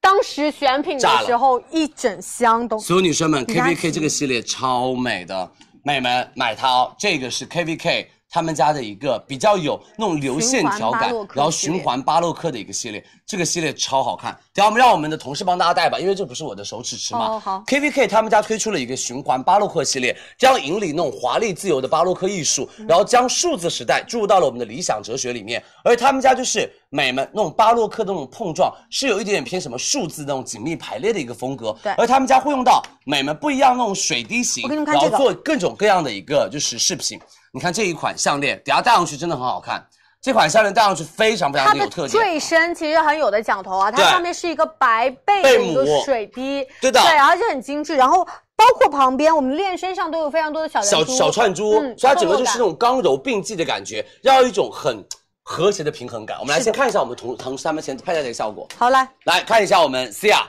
当时选品的时候一整箱都所有女生们，KVK 这个系列超美的，美们买它哦。这个是 KVK 他们家的一个比较有那种流线条感然后循环巴洛克的一个系列，这个系列超好看。等下我们让我们的同事帮大家带吧，因为这不是我的手指尺嘛。哦好 KVK 他们家推出了一个循环巴洛克系列，将引领那种华丽自由的巴洛克艺术，嗯然后将数字时代注入到了我们的理想哲学里面。而他们家就是美们那种巴洛克的那种碰撞，是有一点点偏什么数字那种紧密排列的一个风格。对而他们家会用到美们不一样那种水滴型，我给你们看然后做各种各样的一个就是饰品。你看这一款项链，等下戴上去真的很好看。这款项链戴上去非常非常的的有特点。坠身其实很有的讲头啊，它上面是一个白贝贝的一个母水滴，对的对，而且很精致，然后包括旁边我们链身上都有非常多的小小小串珠，嗯所以它整个就是那种刚柔并济的感觉，要有一种很和谐的平衡感。我们来先看一下我们同同事他们前佩戴的一个效果。好来，来看一下我们 Cia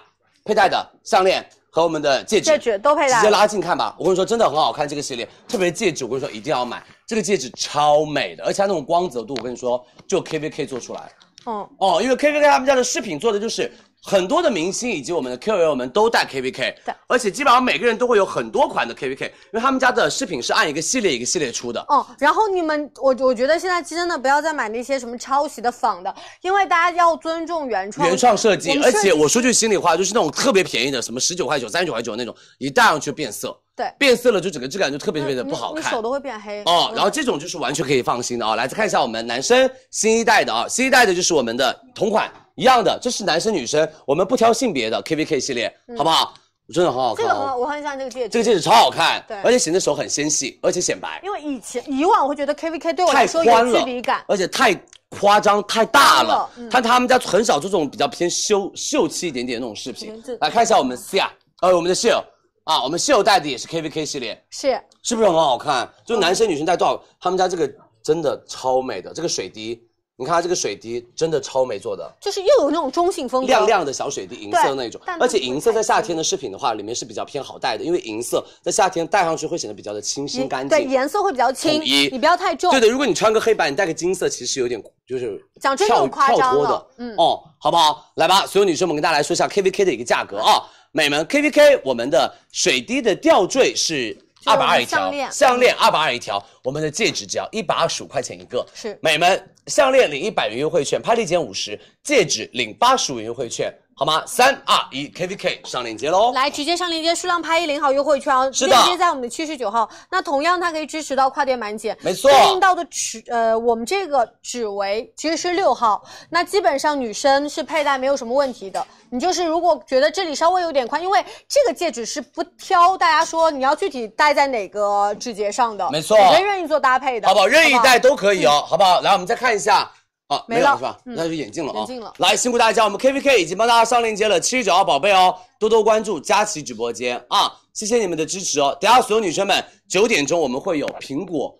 佩戴的项链和我们的戒指，戒指都配戴直接拉近看吧。我跟你说，真的很好看这个系列，特别戒指，我跟你说一定要买，这个戒指超美的，而且它那种光泽度，我跟你说，就 KVK 做出来。嗯，哦，因为 KVK 他们家的饰品做的就是很多的明星以及我们的 KOL 们都戴 KVK，对，而且基本上每个人都会有很多款的 KVK，因为他们家的饰品是按一个系列一个系列出的。哦，然后你们，我我觉得现在真的不要再买那些什么抄袭的仿的，因为大家要尊重原创。原创设计我，们而且我说句心里话，就是那种特别便宜的，什么十九块九、三十九块九那种，一戴上去变色，对变色了就整个质感就特别特别的不好看你手。都会变黑。哦，嗯然后这种就是完全可以放心的啊。来，再看一下我们男生新一代的啊，新一代的就是我们的同款一样的，这是男生女生，我们不挑性别的 KVK 系列，好不好？真的很好嗯这个很好，看哦，我很喜欢这个戒指。这个戒指超好看，对而且显得手很纤细，而且显白，因为以前以往我会觉得 KVK 对我来说有距离感，，而且太夸张太大了宽了。嗯但他们家很少做这种比较偏秀秀气一点点的那种饰品。来看一下我们 Cia，呃，我们的 s h i l 啊，我们 s h i l 戴的也是 KVK 系列，是是不是很好看？就男生女生戴多少，他们家这个真的超美的，这个水滴，你看它这个水滴真的超美做的。就是又有那种中性风格，亮亮的小水滴，银色那种而且银色在夏天的饰品的话，里面是比较偏好戴的，因为银色在夏天戴上去会显得比较的清新干净对。颜色会比较轻，统一你不要太重。对的，如果你穿个黑白，你戴个金色，其实有点就是跳讲真的夸张脱的，嗯哦，好不好？来吧，所有女生们跟大家来说一下 KVK 的一个价格啊，美们 KVK 我们的水滴的吊坠是二百二一条项链，项链二百二一条，我们的戒指只要一百二十五块钱一个，是。美们项链领一百元优惠券，拍立减五十，戒指领八十五元优惠券，好吗？三二一，KVK 上链接喽！来，直接上链接，数量拍一领好优惠券哦。是的链接在我们的七十九号。那同样，它可以支持到跨店满减，没错对应到的尺，呃，我们这个指围其实是六号。那基本上女生是佩戴没有什么问题的。你就是如果觉得这里稍微有点宽，因为这个戒指是不挑大家说你要具体戴在哪个指节上的，没错每个人愿意做搭配的，好不好？任意戴都。都可以哦，好不好？来，我们再看一下。啊，没了是吧？嗯那就眼镜了啊。眼镜了来，辛苦大家，我们 KVK 已经帮大家上链接了，七十九号宝贝哦，多多关注佳琦直播间啊，谢谢你们的支持哦。等下所有女生们，九点钟我们会有苹果。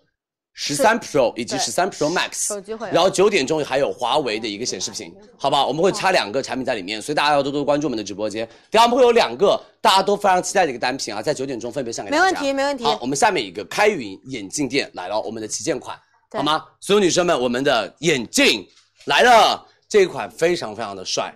十三 Pro 以及十三 Pro Max，手机会然后九点钟还有华为的一个显示屏，好吧？我们会插两个产品在里面，所以大家要多多关注我们的直播间。等下我们会有两个大家都非常期待的一个单品啊，在九点钟分别上给大家。没问题没问题好，我们下面一个开云眼镜店来了，我们的旗舰款，对好吗？所有女生们，我们的眼镜来了，这一款非常非常的帅，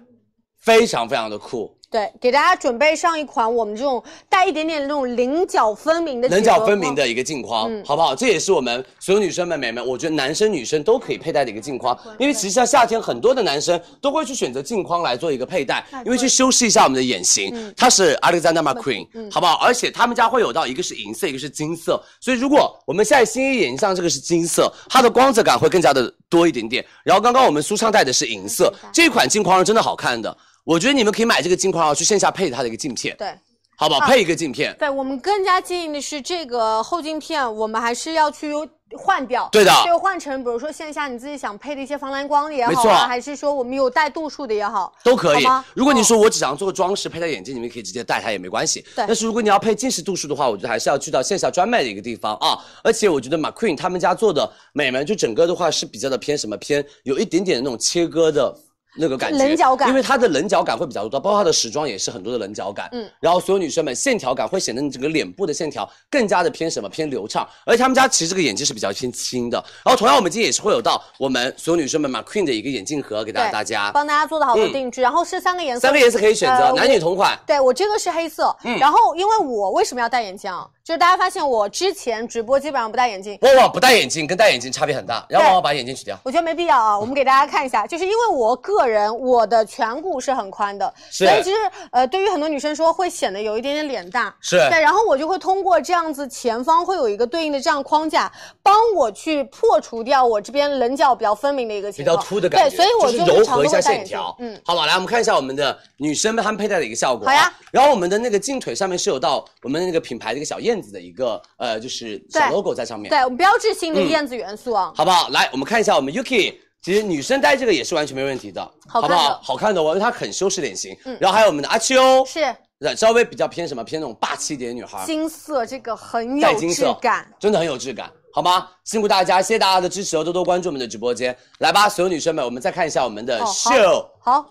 非常非常的酷，对，给大家准备上一款我们这种带一点点那种棱角分明的棱角分明的一个镜框，嗯好不好？这也是我们所有女生们、美们，我觉得男生女生都可以佩戴的一个镜框，因为其实像夏天很多的男生都会去选择镜框来做一个佩戴，因为去修饰一下我们的眼型。嗯它是 Alexander McQueen，、好不好？而且他们家会有到一个是银色，一个是金色，所以如果我们现在新一眼镜上这个是金色，它的光泽感会更加的多一点点。然后刚刚我们苏畅戴的是银色，这款镜框是真的好看的。我觉得你们可以买这个镜框啊，去线下配它的一个镜片，对。好不好？啊配一个镜片，对我们更加建议的是，这个后镜片我们还是要去换掉。对的就换成比如说线下你自己想配的一些防蓝光的也没错好啊，还是说我们有带度数的也好，都可以。如果你嗯说我只想做个装饰，配戴眼镜，你们可以直接戴它也没关系。对但是如果你要配近视度数的话，我觉得还是要去到线下专卖的一个地方啊。而且我觉得 McQueen 他们家做的美们，就整个的话是比较的偏什么偏，有一点点的那种切割的。那个感觉，棱角感因为它的棱角感会比较多，包括它的时装也是很多的棱角感。嗯，然后所有女生们线条感会显得你整个脸部的线条更加的偏什么偏流畅，而且他们家其实这个眼镜是比较偏轻的。然后同样我们今天也是会有到我们所有女生们 McQueen 的一个眼镜盒给大大家，帮大家做的好多嗯定制，然后是三个颜色，三个颜色可以选择，呃男女同款。对我这个是黑色，嗯然后因为我为什么要戴眼镜啊？就是大家发现我之前直播基本上不戴眼镜，旺旺不戴眼镜跟戴眼镜差别很大，然后旺旺把眼镜取掉。我觉得没必要啊，我们给大家看一下，就是因为我个人我的颧骨是很宽的，所以其实呃，对于很多女生说会显得有一点点脸大，是对，然后我就会通过这样子前方会有一个对应的这样框架，帮我去破除掉我这边棱角比较分明的一个情况比较凸的感觉，对，所以我就就柔和一下线条。嗯，好吧，来我们看一下我们的女生们她们佩戴的一个效果、啊。好呀。然后我们的那个镜腿上面是有到我们那个品牌的一个小燕子的一个呃，就是小 logo 在上面。对，我们标志性的嗯燕子元素啊，好不好？来，我们看一下我们 Yuki，其实女生戴这个也是完全没问题的，好看的不好？好看的哦，因为它很修饰脸型。嗯然后还有我们的阿秋，是对稍微比较偏什么偏那种霸气一点的女孩。金色，这个很有质带金色感。真的很有质感，好吗？辛苦大家，谢谢大家的支持哦，多多关注我们的直播间。来吧，所有女生们，我们再看一下我们的哦好秀、好，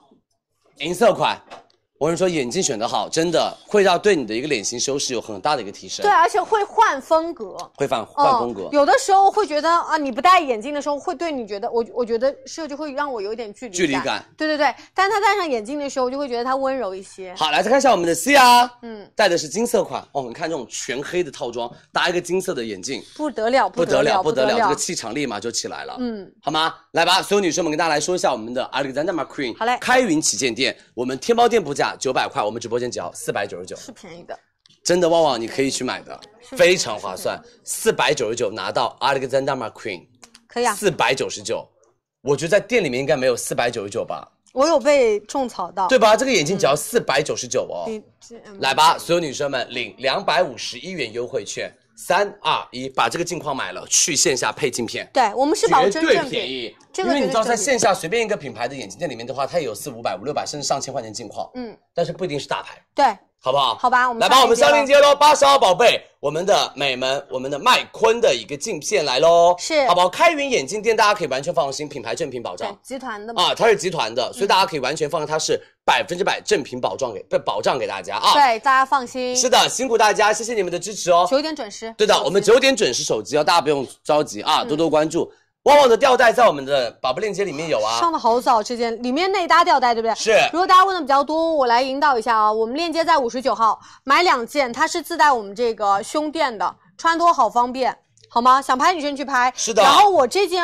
银色款，我跟你说，眼镜选得好，真的会让对你的一个脸型修饰有很大的一个提升，对，，而且会换风格。会换换风格。嗯。有的时候会觉得啊，你不戴眼镜的时候，会对你觉得我我觉得设计会让我有一点距离距离感。对对对，但他戴上眼镜的时候，我就会觉得他温柔一些。好，来再看一下我们的 C 啊，嗯，戴的是金色款哦。你看这种全黑的套装，搭一个金色的眼镜，不得了，不得了，不不得了，这个气场立马就起来了。嗯，好吗？来吧，所有女生们跟大家来说一下我们的 Alexander McQueen。好嘞开云旗舰店，我们天猫店铺价九百块，我们直播间只要四百九十九，是便宜的。真的旺旺你可以去买的，非常划算，四百九十九拿到 Alexander McQueen，可以啊，四百九十九，我觉得在店里面应该没有四百九十九吧，我有被种草到。对吧？这个眼镜只要四百九十九哦。嗯来吧，所有女生们领两百五十一元优惠券，三二一，把这个镜框买了，去线下配镜片。对我们是保绝对真正便宜，这个因为你知道，在线下随便一个品牌的眼镜店里面的话，它也有四五百、五六百，甚至上千块钱镜框，嗯，但是不一定是大牌，对，好不好？好吧我们来吧，我们上链接喽，八十号宝贝，我们的美们，我们的麦昆的一个镜片来喽，是好不好？开云眼镜店大家可以完全放心，品牌正品保障。集团的嘛。啊，它是集团的，所以大家可以完全放心，它是百分之百正品保障给被保障给大家啊。，对，大家放心。是的，辛苦大家，谢谢你们的支持哦。九点准时。对的，我们九点准时手机哦，大家不用着急啊，嗯多多关注。旺旺的吊带在我们的宝贝链接里面有啊上，的好早，这件里面内搭吊带，对不对？是如果大家问的比较多，我来引导一下啊。我们链接在五十九号，买两件，它是自带我们这个胸垫的，穿脱好方便。好吗？想拍女生去拍，是的然后我这件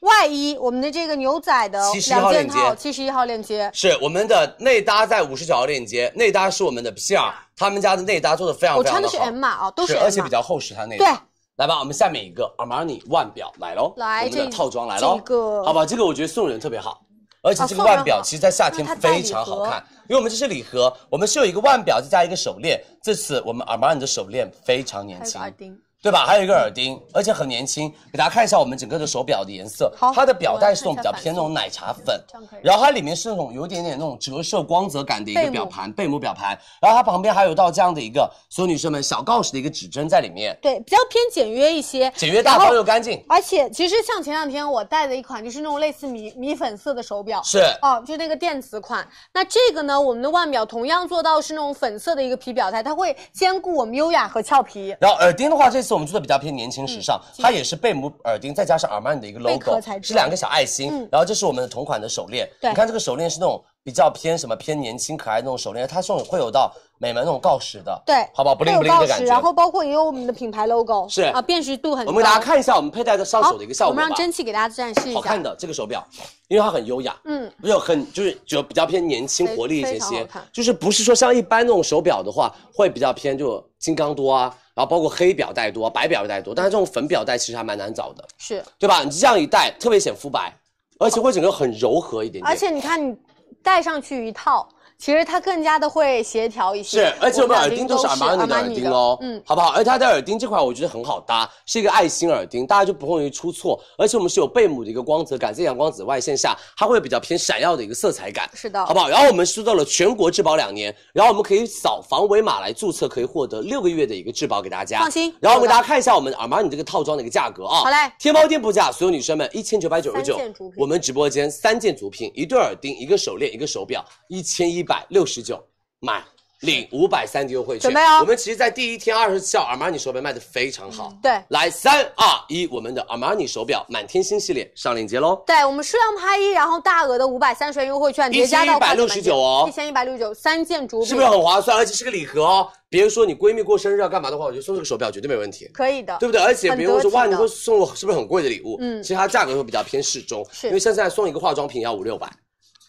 外衣，我们的这个牛仔的71两件号链接套，七十一号链接，是我们的内搭在五十九号链接，内搭是我们的 PR，他们家的内搭做的非常我穿的是非常的好，M 码啊，都是 M 码。而且比较厚实，它内对搭。来吧，我们下面一个 Armani 腕表来喽，来我们的套装来喽，这个好吧，这个我觉得送人特别好。而且这个腕表其实，在夏天非常好看，因为我们这是礼盒，我们是有一个腕表再加一个手链。这次我们 Armani 的手链非常年轻耳钉，对吧？还有一个耳钉，而且很年轻。给大家看一下我们整个的手表的颜色，它的表带是那种比较偏那种奶茶粉然后它里面是那种有一点点那种折射光泽感的一个表盘，贝母表盘，然后它旁边还有到这样的一个所有女生们小锆石的一个指针在里面，对，比较偏简约一些，简约大方又干净。而且其实像前两天我戴的一款就是那种类似米米粉色的手表，是哦，就那个电子款。那这个呢，我们的腕表同样做到是那种粉色的一个皮表带，它会兼顾我们优雅和俏皮。然后耳钉的话，这次我们做的比较偏年轻时尚，它也是贝母耳钉，再加上耳曼的一个 logo，是两个小爱心。嗯然后这是我们的同款的手链，你看这个手链是那种比较偏什么偏年轻可爱那种手链，它是会有到美门那种锆石的，对，好不好？不灵不灵的感觉。然后包括也有我们的品牌 logo，是啊，辨识度很高。我们给大家看一下我们佩戴的上手的一个效果我们让。蒸汽给大家展示一下。好看的这个手表，因为它很优雅，嗯，没有很就是就比较偏年轻活力一些些就是不是说像一般那种手表的话，会比较偏就金刚多啊，然后包括黑表带多、白表带多，但是这种粉表带其实还蛮难找的，是，对吧？你这样一戴特别显肤白，而且会整个很柔和一点点，而且你看你戴上去一套。其实它更加的会协调一些，是，而且我们耳钉都是阿玛尼的耳钉哦，嗯，好不好？而它的耳钉这款我觉得很好搭，是一个爱心耳钉，大家就不容易出错。而且我们是有贝母的一个光泽感，在阳光紫外线下，它会比较偏闪耀的一个色彩感，是的。好不好？然后我们收到了全国质保两年，然后我们可以扫防伪码来注册，可以获得六个月的一个质保给大家，放心。然后我们给大家看一下我们阿玛尼这个套装的一个价格啊，好嘞。天猫店铺价，所有女生们一千九百九十九我们直播间三件组品，一对耳钉，一个手链，一个手表，一千一百六十九，买。领五百三的优惠券，准备哦我们其实，在第一天二十七号，阿玛尼手表卖的非常好。对来三二一，我们的阿玛尼手表满天星系列上链接喽。对我们数量拍一，然后大额的五百三十元优惠券叠加到一百六十九哦一千一百六十九，三件主品是不是很划算？而且是个礼盒哦。别人说你闺蜜过生日要干嘛的话，我觉得送这个手表绝对没问题。可以的，对不对？而且别人会说哇，你会送我是不是很贵的礼物？嗯其实它价格会比较偏适中，因为现在送一个化妆品要五六百，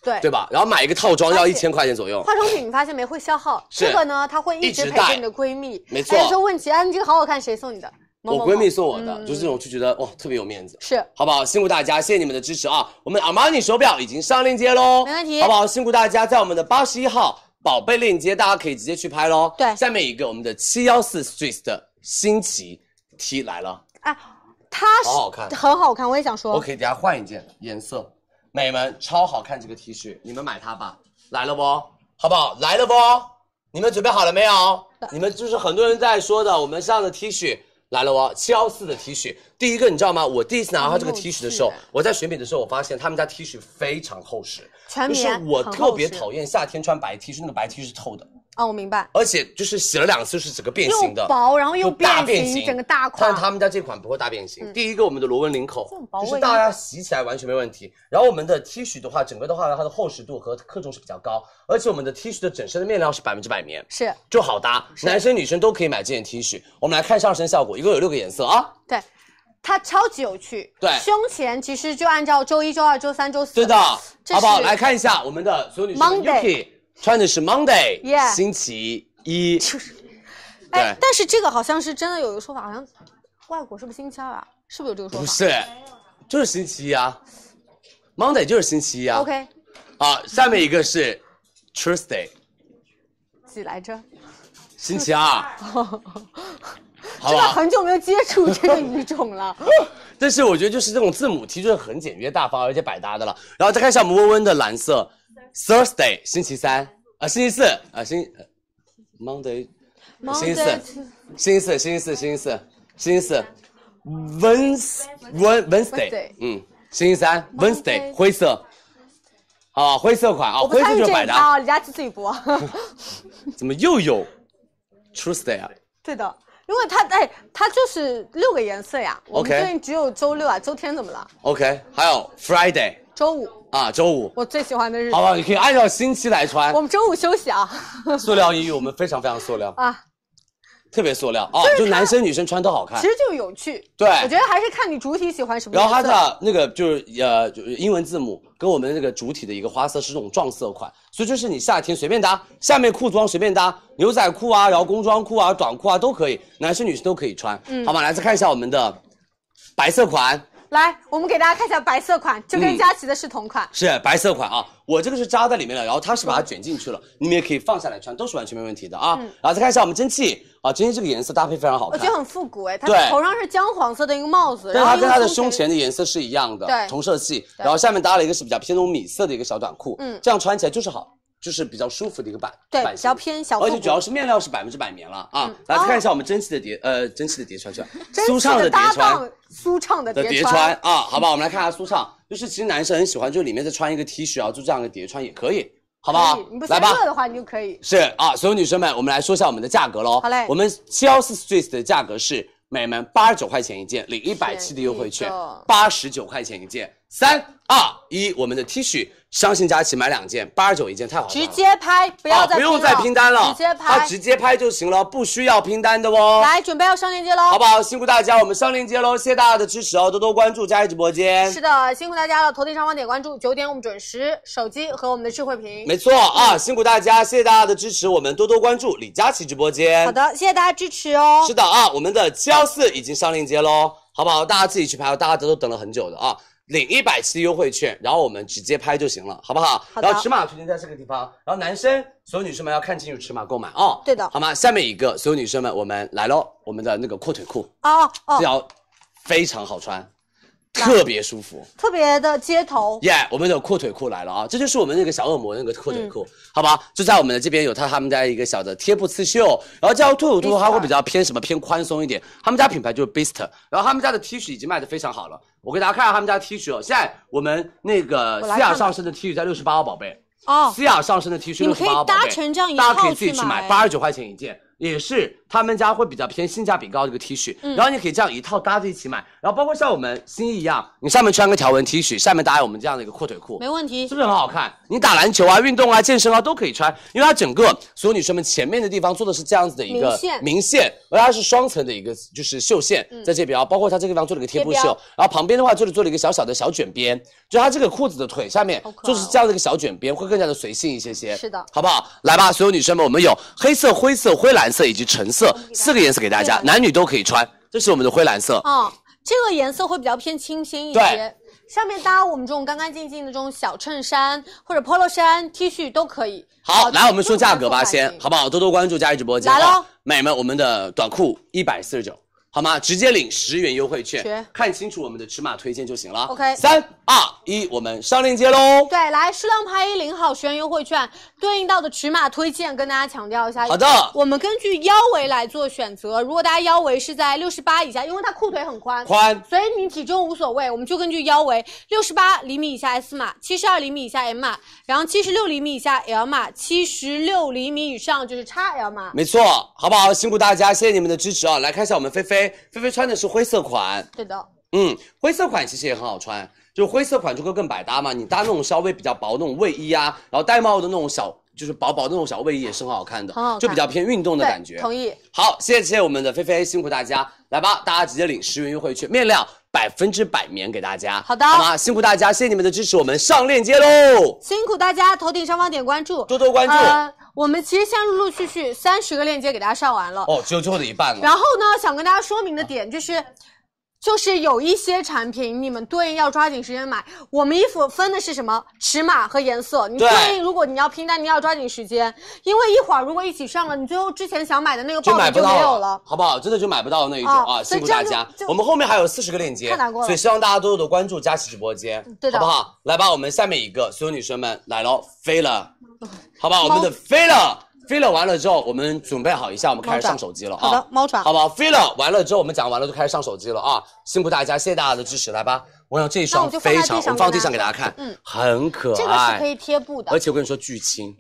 对对吧？然后买一个套装要一千块钱左右。化妆品你发现没会消耗，这个呢，它会一一直陪着你的闺蜜。没错哎有时候问起，啊，你这个好好看，谁送你的？我闺蜜送我的，嗯就是这种就觉得哇特别有面子，是好不好？辛苦大家，谢谢你们的支持啊！我们 Armani 手表已经上链接喽，没问题好不好？辛苦大家，在我们的八十一号宝贝链接，大家可以直接去拍喽。对下面一个我们的七幺四 Street 的新奇 T 来了，哎，它好好看很好看，我也想说，我可以给大家换一件颜色，美们超好看这个 T 恤，你们买它吧，来了不？好不好？来了不？你们准备好了没有？你们就是很多人在说的，我们上的 T 恤来了哦，七幺四的 T 恤，第一个你知道吗？我第一次拿到这个 T 恤的时候我在选品的时候，我发现他们家 T 恤非常厚实，就是我特别讨厌夏天穿白 T 恤，那个白 T 恤是透的，啊，我明白，而且就是洗了两次是整个变形的，又薄然后又大变形变形，整个大款但他们家这款不会大变形。嗯第一个，我们的螺纹领口就是大家洗起来完全没问题。然后我们的 T 恤的话，整个的话它的厚实度和克重是比较高，而且我们的 T 恤的整身的面料是百分之百棉，是就好搭，男生女生都可以买这件 T 恤。我们来看上身效果，一共有六个颜色啊。对，它超级有趣。对胸前其实就按照周一、周二、周三、周四。对的，好不好？来看一下我们的所有女生 Monday 穿的是 Monday，、Yeah 星期一。哎对，但是这个好像是真的有一个说法，好像外国是不是星期二啊？是不是有这个说法？不是，就是星期一啊，Monday 就是星期一啊。OK，好，下面一个是 Tuesday，几来着？星期二，好这个不好？很久没有接触这个语种了。但是我觉得就是这种字母 T 就是很简约大方，而且百搭的了。然后再看一下我们温温的蓝色，Thursday 星期三。啊、星期四。啊、星呃 Monday 星期四。星期四星期四星期四。星期四。Wednes Wed Wednesday Wednesday 嗯，星期三 Wednesday 灰色。啊，灰色款啊，灰色就是百搭。啊，李佳琦自己播。怎么又有 Tuesday 啊？对的，因为它哎，它就是六个颜色呀。我们 OK 最近只有周六啊，周天怎么了？OK，还有 Friday 周五，啊，周五，我最喜欢的日子好。不好？你可以按照星期来穿我。们周五休息啊。塑料衣我们非常非常塑料，啊，特别塑料啊，就男生女生穿都好看其。实就有趣。对我觉得还是看你主体喜欢什么然后它。的那个就是呃，就是英文字母跟我们那个主体的一个花色是这种撞色款，所以就是你夏天随便搭，下面裤装随便搭，牛仔裤啊，然后工装裤啊、短裤啊都可以，男生女生都可以穿，嗯好吗？来再看一下我们的白色款，来，我们给大家看一下白色款，就跟嗯佳琦的是同款。是白色款啊，我这个是扎在里面了，然后它是把它卷进去了，你们也可以放下来穿，都是完全没问题的啊。嗯。然后再看一下我们蒸汽啊，蒸汽这个颜色搭配非常好看，我觉得很复古哎，它对。头上是姜黄色的一个帽子，但是然后它跟它的胸前的颜色是一样的，对。同色系，然后下面搭了一个是比较偏那种米色的一个小短裤，嗯。这样穿起来就是好，就是比较舒服的一个版，对比较偏小，而且主要是面料是百分之百棉了啊嗯！来看一下我们蒸汽的叠，呃，蒸汽的叠穿去了，真舒畅的叠穿档，舒畅的的叠叠穿啊，好吧？我们来看下舒畅，就是其实男生很喜欢，就里面再穿一个 T 恤啊，就这样一个叠穿也可以，好不好你不？来吧，嫌热的话，你就可以。是啊，所有女生们，我们来说一下我们的价格喽。好嘞我们七幺四 Street 的价格是美们八十九块钱一件，领一百七的优惠券八十九块钱一件。三二一，我们的 T 恤，相信佳琦买两件，八十九一件，太好了。直接拍，不要再啊不用再拼单了，直接拍。它直接拍就行了，不需要拼单的哦。来，准备要上链接喽，好不好？辛苦大家，我们上链接喽，谢谢大家的支持哦，多多关注佳琦直播间。是的，辛苦大家了，头顶上方点关注，九点我们准时，手机和我们的智慧屏。没错啊，辛苦大家，谢谢大家的支持，我们多多关注李佳琦直播间。好的，谢谢大家支持哦。是的啊，我们的七幺四已经上链接喽，好不好？大家自己去拍，大家都等了很久的啊。领一百期优惠券，然后我们直接拍就行了，好不好？好的然后尺码推荐在这个地方，然后男生所有女生们要看清楚尺码购买哦。对的好吗？下面一个，所有女生们，我们来喽，我们的那个阔腿裤，哦哦，这条非常好穿，特别舒服。特别的街头，耶我们的阔腿裤来了啊！这就是我们那个小恶魔那个阔腿嗯裤，好吧？就在我们的这边有他他们家一个小的贴布刺绣，然后这条兔兔兔它会比较偏什么偏宽松一点，他们家品牌就是 Beast，然后他们家的 T 恤已经卖的非常好了，我给大家看一下他们家 T 恤哦，现在我们那个思雅上身的 T 恤在六十八号宝贝，哦，思雅上身的 T 恤六十八号宝贝，搭成这样一大家可以自己去，买八十九块钱一件。也是他们家会比较偏性价比高的一个 T 恤，嗯然后你可以这样一套搭在一起买，然后包括像我们新一一样，你上面穿个条纹 T 恤，下面搭我们这样的一个阔腿裤，没问题是。不是很好看？你打篮球啊、运动啊、健身啊都可以穿，因为它整个所有女生们前面的地方做的是这样子的一个明线明线，而它是双层的一个就是绣线在这边啊，包括它这个地方做了一个贴布绣，然后旁边的话就是做了一个小小的小卷边，就它这个裤子的腿下面就是这样的一个小卷边，会更加的随性一些些。是的好不好？来吧，所有女生们，我们有黑色、灰色、灰蓝色以及橙色四个颜色给大家，男女都可以穿。这是我们的灰蓝色，哦，这个颜色会比较偏清新一对些。上面搭我们这种干干净净的这种小衬衫或者 polo 衫、T 恤都可以。好，哦来我们说价格吧，先好不好？多多关注佳怡直播间。来喽啊，美们，我们的短裤一百四十九，好吗？直接领十元优惠券，看清楚我们的尺码推荐就行了。OK 三二一，我们上链接喽。对，来数量拍一领好十元优惠券，对应到的尺码推荐跟大家强调一下。好的我们根据腰围来做选择。如果大家腰围是在六十八以下，因为它裤腿很宽，宽所以你体重无所谓，我们就根据腰围，六十八厘米以下 S 码，七十二厘米以下 M 码，然后七十六厘米以下 L 码，七十六厘米以上就是 XL 码。没错，好不好？辛苦大家，谢谢你们的支持啊！来看一下我们菲菲，菲菲穿的是灰色款，对的，嗯，灰色款其实也很好穿，就是灰色款就会更百搭嘛。你搭那种稍微比较薄那种卫衣啊，然后戴帽的那种小，就是薄薄的那种小卫衣也是很好看的，很好看就比较偏运动的感觉。同意。好，谢谢我们的菲菲，辛苦大家，来吧，大家直接领十元优惠券，面料百分之百棉给大家。好的好吗？辛苦大家，谢谢你们的支持，我们上链接喽，辛苦大家，头顶上方点关注，多多关注。呃，我们其实现在陆陆续续三十个链接给大家上完了。哦，只有最后的一半了。然后呢，想跟大家说明的点就是。就是有一些产品，你们对应要抓紧时间买。我们衣服分的是什么尺码和颜色，你对对应如果你要拼单，你要抓紧时间，因为一会儿如果一起上了，你最后之前想买的那个就爆品就没有了。好不好？真的就买不到那一种啊啊！辛苦大家。我们后面还有四十个链接，太难过了所以希望大家多多的关注佳琦直播间，对的好不好？来吧，我们下面一个，所有女生们来喽，飞了，好吧？我们的飞了。飞了完了之后，我们准备好一下，我们开始上手机了啊！好的猫爪好不好？飞了完了之后，我们讲完了就开始上手机了啊！辛苦大家，谢谢大家的支持，来吧！我想这一双非常，我们放地上给大家看，嗯很可爱，这个是可以贴布的而，且我跟你说巨轻，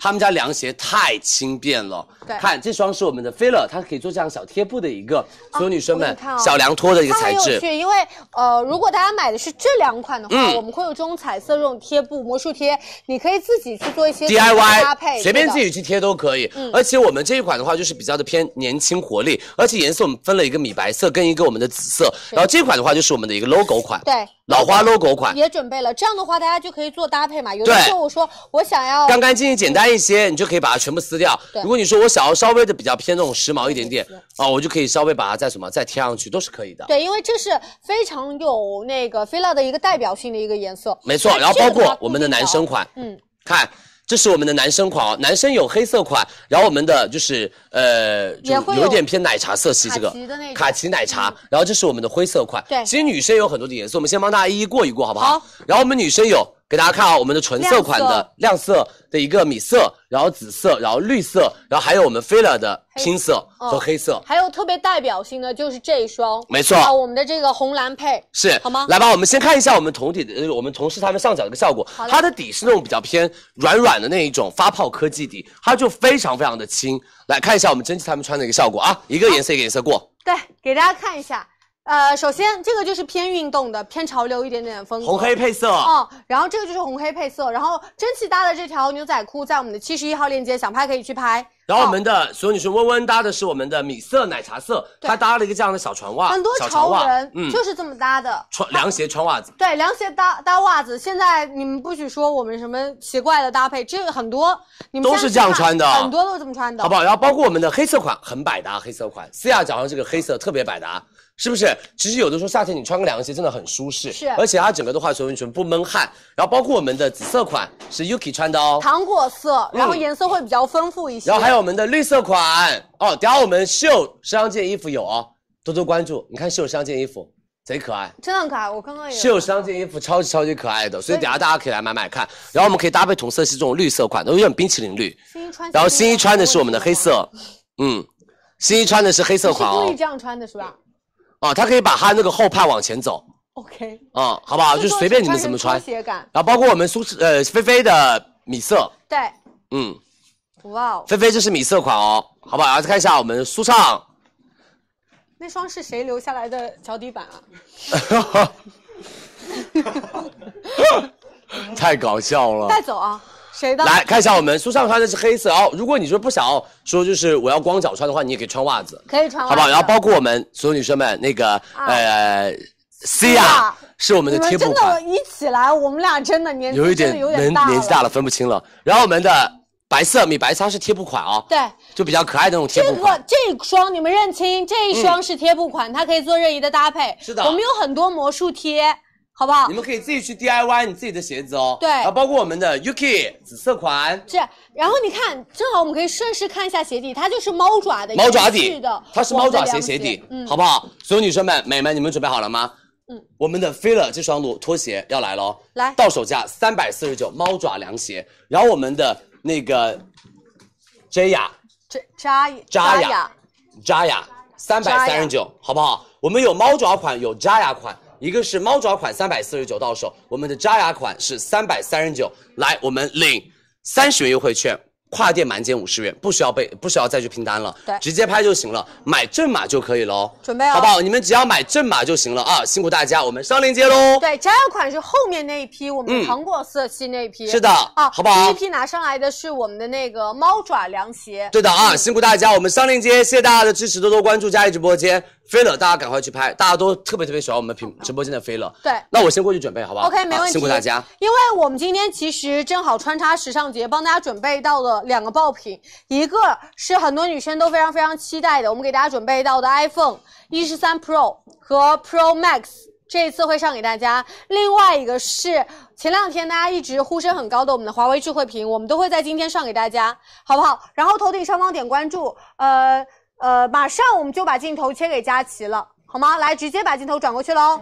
他们家凉鞋太轻便了。对。看这双是我们的飞乐，它可以做这样小贴布的一个，所有女生们我给你看哦。小凉拖的一个材质。因为呃，如果大家买的是这两款的话，嗯。我们会有这种彩色这种贴布魔术贴，你可以自己去做一些 DIY 搭配，随便自己去贴都可以，嗯。而且我们这一款的话就是比较的偏年轻活力，而且颜色我们分了一个米白色跟一个我们的紫色，然后这款的话就是我们的一个 logo 款，对。老花 logo 款，也准备了，这样的话大家就可以做搭配嘛。有的时候我说我想要干干净净、简单一些，你就可以把它全部撕掉。如果你说我想要稍微的比较偏那种时髦一点点啊，我就可以稍微把它再什么再贴上去，都是可以的。对，因为这是非常有那个菲拉的一个代表性的一个颜色，没错，然后包括我们的男生款，嗯，看，这是我们的男生款哦，男生有黑色款，然后我们的就是呃，就有点偏奶茶色系，这个卡其奶茶，然后这是我们的灰色款。对。其实女生有很多的颜色，我们先帮大家一一过一过，好不好？好。然后我们女生有给大家看啊，我们的纯色款的亮色的一个米色，然后紫色，然后绿色，然后还有我们菲乐的拼色和黑色。还有特别代表性的就是这一双，没错啊，我们的这个红蓝配是，好吗来吧，我们先看一下我们同底的，呃，我们同事他们上脚的一个效果。的它的底是那种比较偏软软的那一种发泡科技底，它就非常非常的轻。来看一下我们蒸汽他们穿的一个效果啊，一个颜色一个颜色过。对，给大家看一下。呃，首先这个就是偏运动的，偏潮流一点点的风格，红黑配色，哦，然后这个就是红黑配色，然后蒸汽搭的这条牛仔裤在我们的七十一号链接，想拍可以去拍。然后我们的所有女生温温搭的是我们的米色奶茶色，对。它搭了一个这样的小船袜，很多潮人嗯，就是这么搭的。穿凉鞋穿袜子。对，凉鞋搭搭袜子，现在你们不许说我们什么奇怪的搭配，这个很多，你们都是这样穿的。很多都是这么穿的，好不好？然后包括我们的黑色款很百搭，黑色款。思雅脚上这个黑色特别百搭，是不是？其实有的时候夏天你穿个凉鞋真的很舒适，是而且它整个的话所有女生不闷汗。然后包括我们的紫色款是 Yuki 穿的哦，糖果色，然后嗯颜色会比较丰富一些。然后还有我们的绿色款哦，等下我们秀时尚界衣服有哦，多多关注。你看秀时尚界衣服贼可爱。真的很可爱，我刚刚也有秀时尚界衣服超级超级可爱的，所以等下大家可以来买买看。然后我们可以搭配同色系这种绿色款，都有点冰淇淋绿。新一穿，然后新一穿的是我们的黑色，嗯，新一穿的是黑色款哦故意，这样穿的是吧哦，它可以把它那个后帕往前走，？OK，啊，好不好？就随便你们怎么穿。拖鞋感，然后包括我们苏呃菲菲的米色，对，嗯，哇哦，菲菲这是米色款哦，好不好？然后再看一下我们舒畅，那双是谁留下来的脚底板啊？太搞笑了。带走啊，谁的？来看一下我们苏尚穿的是黑色哦。如果你说不想要说就是我要光脚穿的话，你也可以穿袜子，可以穿袜子，好不好？然后包括我们所有女生们那个、呃 C 呀，是我们的贴布真的，一起来，我们俩真的年纪有一点有点年大，年纪大了分不清了。然后我们的白色米白色是贴布款哦，对。就比较可爱的那种贴布款。这个这双你们认清，这一双是贴布款，它可以做任意的搭配。是的我们有很多魔术贴，好不好你？们可以自己去 DIY 你自己的鞋子哦。对然后包括我们的 Yuki 紫色款，是，然后你看，正好我们可以顺势看一下鞋底，它就是猫爪的猫爪底的，它是猫爪鞋鞋鞋底，嗯，好不好？所有女生们、美们，你们准备好了吗？嗯，我们的 Fila 这双拖拖鞋要来喽，来到手价三百四十九，猫爪凉鞋。然后我们的那个 J 雅这扎扎雅雅扎雅三百三十九，好不好？我们有猫爪款，有扎雅款，一个是猫爪款三百四十九到手，我们的扎雅款是三百三十九。来，我们领三十元优惠券。跨店满减五十元，不需要备，不需要再去拼单了，对直接拍就行了，买正码就可以喽，准备哦好不好？你们只要买正码就行了啊，辛苦大家，我们上链接喽。对，扎雅款是后面那一批，我们糖果色系那一批。是的啊，好不好第一批拿上来的是我们的那个猫爪凉鞋。对的啊，辛苦大家，我们上链接，谢谢大家的支持，多多关注佳怡直播间。飞了，大家赶快去拍，大家都特别特别喜欢我们品 直播间的飞了。对那我先过去准备，好不好 OK，没问啊题。辛苦大家。因为我们今天其实正好穿插时尚节，帮大家准备到了两个爆品，一个是很多女生都非常非常期待的，我们给大家准备到的 iPhone 一十三 Pro 和 Pro Max。这一次会上给大家，另外一个是前两天大家一直呼声很高的我们的华为智慧屏，我们都会在今天上给大家，好不好？然后头顶上方点关注，呃呃，马上我们就把镜头切给佳琪了，好吗？来，直接把镜头转过去喽。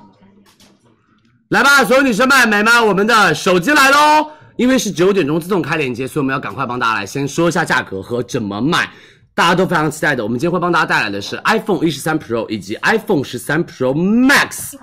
来吧，所有女生们、美们，我们的手机来喽！因为是九点钟自动开链接，所以我们要赶快帮大家来先说一下价格和怎么买。大家都非常期待的，我们今天会帮大家带来的是 iPhone 一十三 Pro 以及 iPhone 十三 Pro Max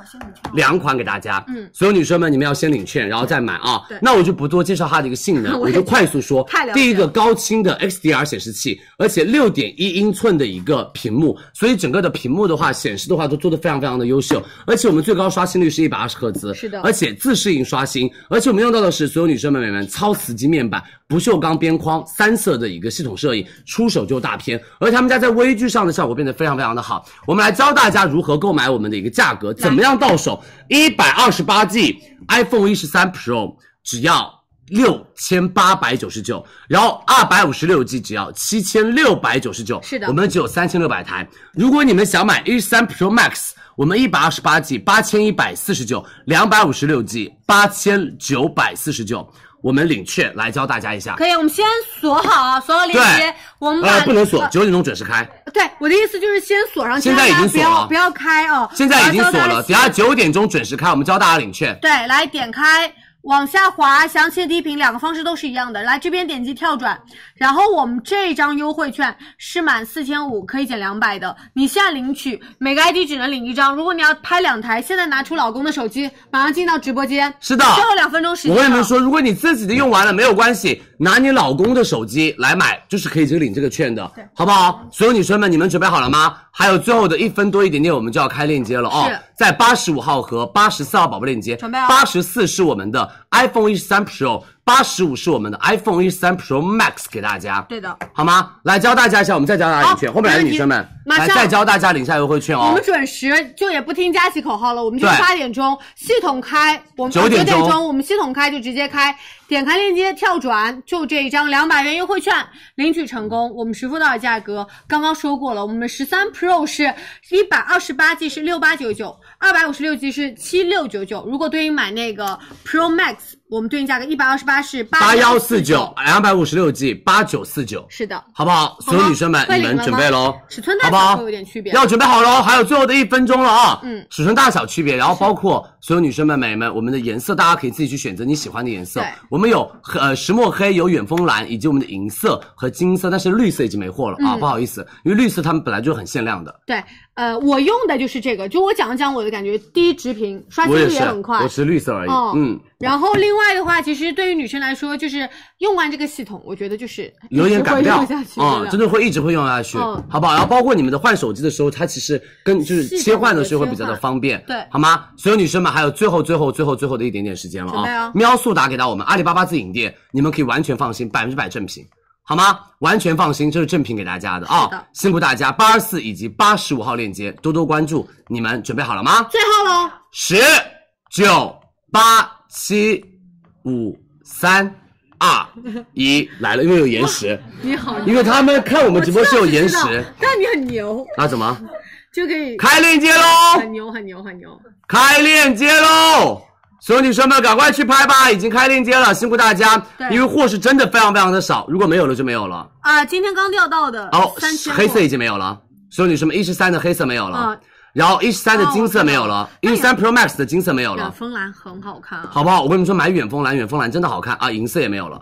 两款给大家。嗯，所有女生们，你们要先领券，然后再买啊。对那我就不多介绍它的一个性能，我 我就快速说。太了解第一个高清的 XDR 显示器，而且六点一英寸的一个屏幕，所以整个的屏幕的话，显示的话都做的非常非常的优秀，而且我们最高刷新率是一百二十赫兹，是的而且自适应刷新，而且我们用到的是所有女生们、美们超瓷基面板、不锈钢边框三色的一个系统摄影，出手就大片，而他们家在微距上的效果变得非常非常的好。我们来教大家如何购买我们的一个价格，怎么样到手？一百二十八 G iPhone 一十三 Pro 只要。六千八百九十九，然后二百五十六 G 只要七千六百九十九，是的我们只有三千六百台。如果你们想买一十三 Pro Max，我们一百二十八 G 八千一百四十九，两百五十六 G 八千九百四十九，我们领券来教大家一下。可以，我们先锁好啊，锁好链接，我们把呃，不能锁，呃九点钟准时开。对，我的意思就是先锁上，现在已经锁了不要不要开哦。现在已经锁了，等下九点钟准时开，我们教大家领券。对，来点开，往下滑，详情的第一屏，两个方式都是一样的。来这边点击跳转，然后我们这张优惠券是满四千五可以减两百的，你现在领取每个 ID 只能领一张。如果你要拍两台，现在拿出老公的手机，马上进到直播间。是的最后两分钟时间。我跟你们说，如果你自己的用完了没有关系，拿你老公的手机来买，就是可以这个领这个券的，好不好？所有女生们，你们准备好了吗？还有最后的一分多一点点，我们就要开链接了哦。在八十五号和八十四号宝贝链接，准备哦八十四是我们的 iPhone 一十三 Pro，八十五是我们的 iPhone 一三 Pro Max 给大家。对的，好吗？来教大家一下，我们再教大家领券。后面来的女生们，马上来再教大家领一下优惠券哦我们。准时就也不听佳琪口号了，我们就八点钟系统开，我们9点钟九点钟我们系统开就直接开，点开链接跳转，就这一张两百元优惠券领取成功。我们实付到的价格刚刚说过了，我们十三 Pro 是一百二十八 G 是六八九九，二百五十六 G 是七六九九。如果对应买那个 Pro Max，我们对应价格一百二十八是八幺四四九，两百五十六 G 八九四九，是的，好不好？所有女生们，你们会领了吗？准备喽，尺寸大好不好？小会有点区别。要准备好喽，还有最后的一分钟了啊！嗯。尺寸大小区别，然后包括所有女生们、美们，我们的颜色大家可以自己去选择你喜欢的颜色。对。我们有呃石墨黑，有远峰蓝，以及我们的银色和金色，但是绿色已经没货了啊，嗯不好意思，因为绿色他们本来就很限量的。对，呃，我用的就是这个，就我讲一讲我的感觉，第一直屏，刷新率也很快，我是绿色而已。哦。嗯，然后另外的话，其实对于女生来说，就是用完这个系统，我觉得就是有点改不掉一直会用下去，啊、真的会一直会用下去，嗯好不好？然后包括你们的换手机的时候，它其实跟就是切换的时候会比较的方便，对好吗？所有女生们，还有最后最后最后最后的一点点时间了啊！喵速达给到我们阿里巴巴自营店，你们可以完全放心，百分之百正品。好吗？完全放心，这是正品给大家的啊！是的辛苦大家，八十四以及八十五号链接多多关注，你们准备好了吗？最后喽，十、九、八、七、五、三、二、一，来了，因为有延时，你好，因为他们看我们直播是有延时但你很牛，那怎么？就可以开链接喽！很牛很牛很牛。开链接喽！所有女生们赶快去拍吧，已经开链接了，辛苦大家，因为货是真的非常非常的少，如果没有了就没有了。啊，今天刚调到的哦黑色已经没有了，所有女生们，一十三的黑色没有了，啊然后一十三的金色没有了，一十三 Pro Max 的金色没有了，远峰蓝很好看啊。好不好？我跟你们说，买远峰蓝，远峰蓝真的好看啊，银色也没有了，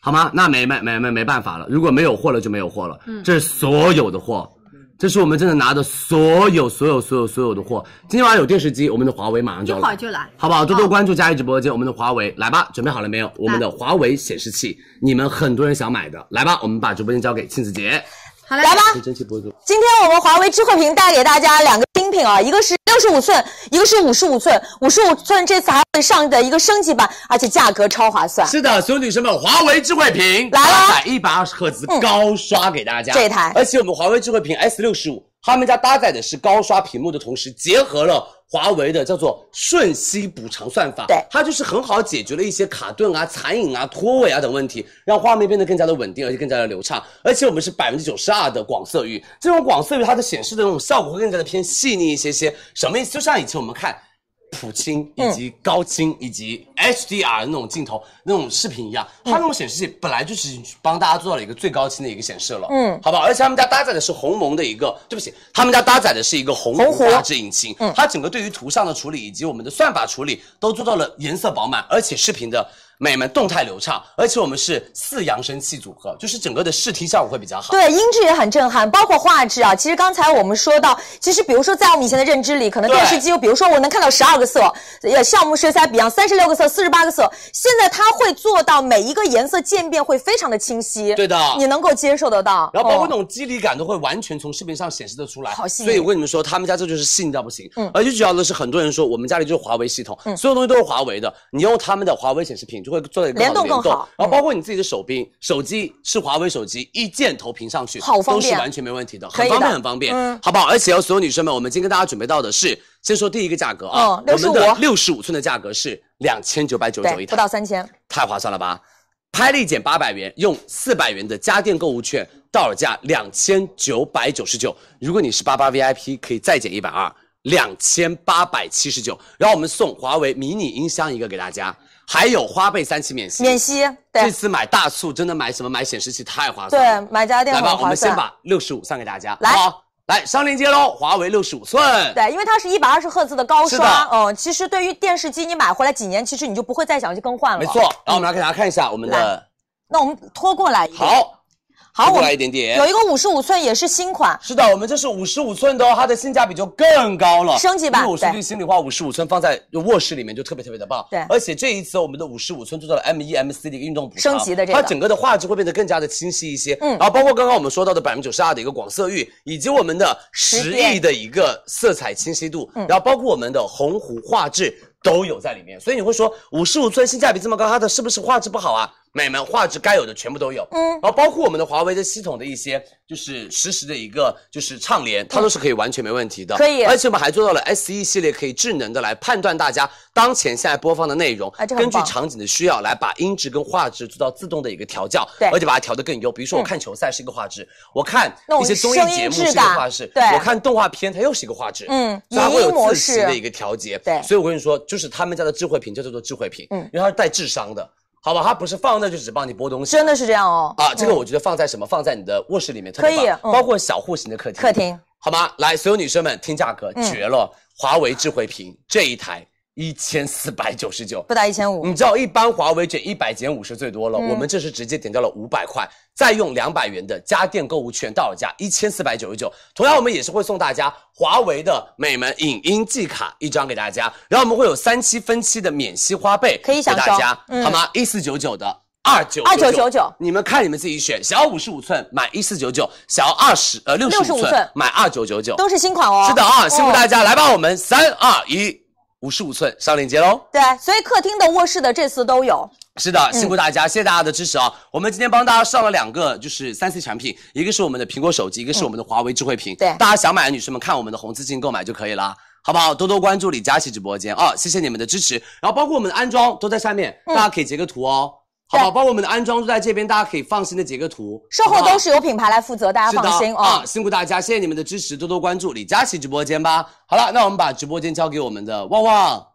好吗？那没没没没没办法了，如果没有货了就没有货了，嗯这是所有的货。这是我们真的拿的所有所有所有所有的货。今天晚上有电视机，我们的华为马上就要来，会儿就来。好不好？多多关注佳怡直播间，我们的华为来吧，准备好了没有？我们的华为显示器，你们很多人想买的，来吧，我们把直播间交给庆子姐。好，来吧，今天我们华为智慧屏带给大家两个新品啊，一个是六十五寸，一个是五十五寸。五十五寸这次还会上的一个升级版，而且价格超划算。是的，所有女生们，华为智慧屏来了搭载一百二十赫兹高刷给大家、这一台而且我们华为智慧屏 S 六十五，他们家搭载的是高刷屏幕的同时，结合了华为的叫做瞬息补偿算法，对它就是很好解决了一些卡顿啊、残影啊、脱尾啊等问题，让画面变得更加的稳定，而且更加的流畅。而且我们是百分之九十二的广色域，这种广色域它的显示的那种效果会更加的偏细腻一些些。什么意思？就像以前我们看。普清以及高清以及 HDR 的那种镜头、那种视频一样，它那种显示器本来就是帮大家做到了一个最高清的一个显示了，嗯。好吧？而且他们家搭载的是鸿蒙的一个，对不起，他们家搭载的是一个鸿鸿大智引擎，嗯。它整个对于图像的处理以及我们的算法处理都做到了颜色饱满，而且视频的美们动态流畅，而且我们是四扬声器组合，就是整个的视听效果会比较好。对，音质也很震撼，包括画质啊。其实刚才我们说到，其实比如说在我们以前的认知里，可能电视机，比如说我能看到十二个色，呃，橡木色彩比样三十六个色、四十八个色，现在它会做到每一个颜色渐变会非常的清晰，对的你能够接受得到。然后包括哦那种肌理感都会完全从视频上显示得出来，好细腻所以我跟你们说，他们家这就是细腻到不行。嗯而且主要的是很多人说我们家里就是华为系统，所有东西都是华为的，你用他们的华为显示屏就会做到一个联动更好然后包括你自己的手柄，手机是华为手机，一键投屏上去，好方便。都是完全没问题的，很方便，很方便，嗯。好不好？而且哦，所有女生们，我们今天跟大家准备到的是，先说第一个价格啊，嗯我们的六十五寸的价格是两千九百九十九对，一台。不，到三千，太划算了吧！拍立减八百元，用四百元的家电购物券，到手价两千九百九十九。如果你是八八 VIP，可以再减一百二，两千八百七十九。然后我们送华为迷你音箱一个给大家，还有花呗三期免息。免息，这次买大促真的买什么买显示器太划算了。对，买家电来吧。我们先把六十五送给大家，来好？来上链接喽，华为六十五寸。对，因为它是一百二十赫兹的高刷的，嗯，其实对于电视机你买回来几年，其实你就不会再想去更换了。没错。然后我们来给大家看一下我们的，那我们拖过来一个，好，好，过我来一点点。有一个五十五寸也是新款，是的，我们这是五十五寸的哦，它的性价比就更高了，升级版因为我说句心里话，五十五寸放在卧室里面就特别特别的棒。对而且这一次我们的五十五寸做到了 M 1 M C 的一个运动补偿，升级的这个它整个的画质会变得更加的清晰一些。嗯然后包括刚刚我们说到的百分之九十二的一个广色域，以及我们的十亿的一个色彩清晰度，嗯然后包括我们的鸿鹄画质都有在里面。所以你会说五十五寸性价比这么高，它的是不是画质不好啊？美们，画质该有的全部都有。嗯然后包括我们的华为的系统的一些就是实时的一个就是畅联，它都是可以完全没问题的。可以而且我们还做到了 S E 系列，可以智能的来判断大家当前现在播放的内容，哎根据场景的需要来把音质跟画质做到自动的一个调教，对而且把它调得更优。比如说我看球赛是一个画质，我看一些综艺节目是一个画质，对我看动画片它又是一个画质，嗯所以它会有自时式的一个调节。对所以我跟你说，就是他们家的智慧屏就叫做智慧屏，嗯因为它是带智商的。好吧，它不是放那就只帮你播东西，真的是这样哦。啊，这个嗯我觉得放在什么？放在你的卧室里面特别棒，可以嗯包括小户型的客厅。客厅好吗？来，所有女生们听价格，嗯绝了！华为智慧屏这一台一千四百九十九，不到一千五，你知道一般华为卷一百减五十最多了，嗯我们这是直接点掉了五百块，再用两百元的家电购物券到手价一千四百九十九。同样，我们也是会送大家华为的美门影音季卡一张给大家，然后我们会有三期分期的免息花呗可以享受给大家，嗯好吗？一四九九的。二九二九九九你们看你们自己选，想要五十五寸买一四九九，想要二十呃六十65五寸寸买二九九九，都是新款哦。是的啊，辛苦大家。家，来吧，我们三二一，五十五寸上链接喽。对，所以客厅的、卧室的这次都有。是的，辛苦大家，谢谢大家的支持啊！我们今天帮大家上了两个，就是三 C 产品，一个是我们的苹果手机，一个是我们的华为智慧屏。对大家想买的女生们看我们的红字进购买就可以了。好不好？多多关注李佳琦直播间啊！谢谢你们的支持。然后包括我们的安装都在下面，大家可以截个图哦，好不好？包括我们的安装都在这边，大家可以放心的截个图。售后都是由品牌来负责，大家放心哦。啊！辛苦大家，谢谢你们的支持，多多关注李佳琦直播间吧。好了，那我们把直播间交给我们的旺旺。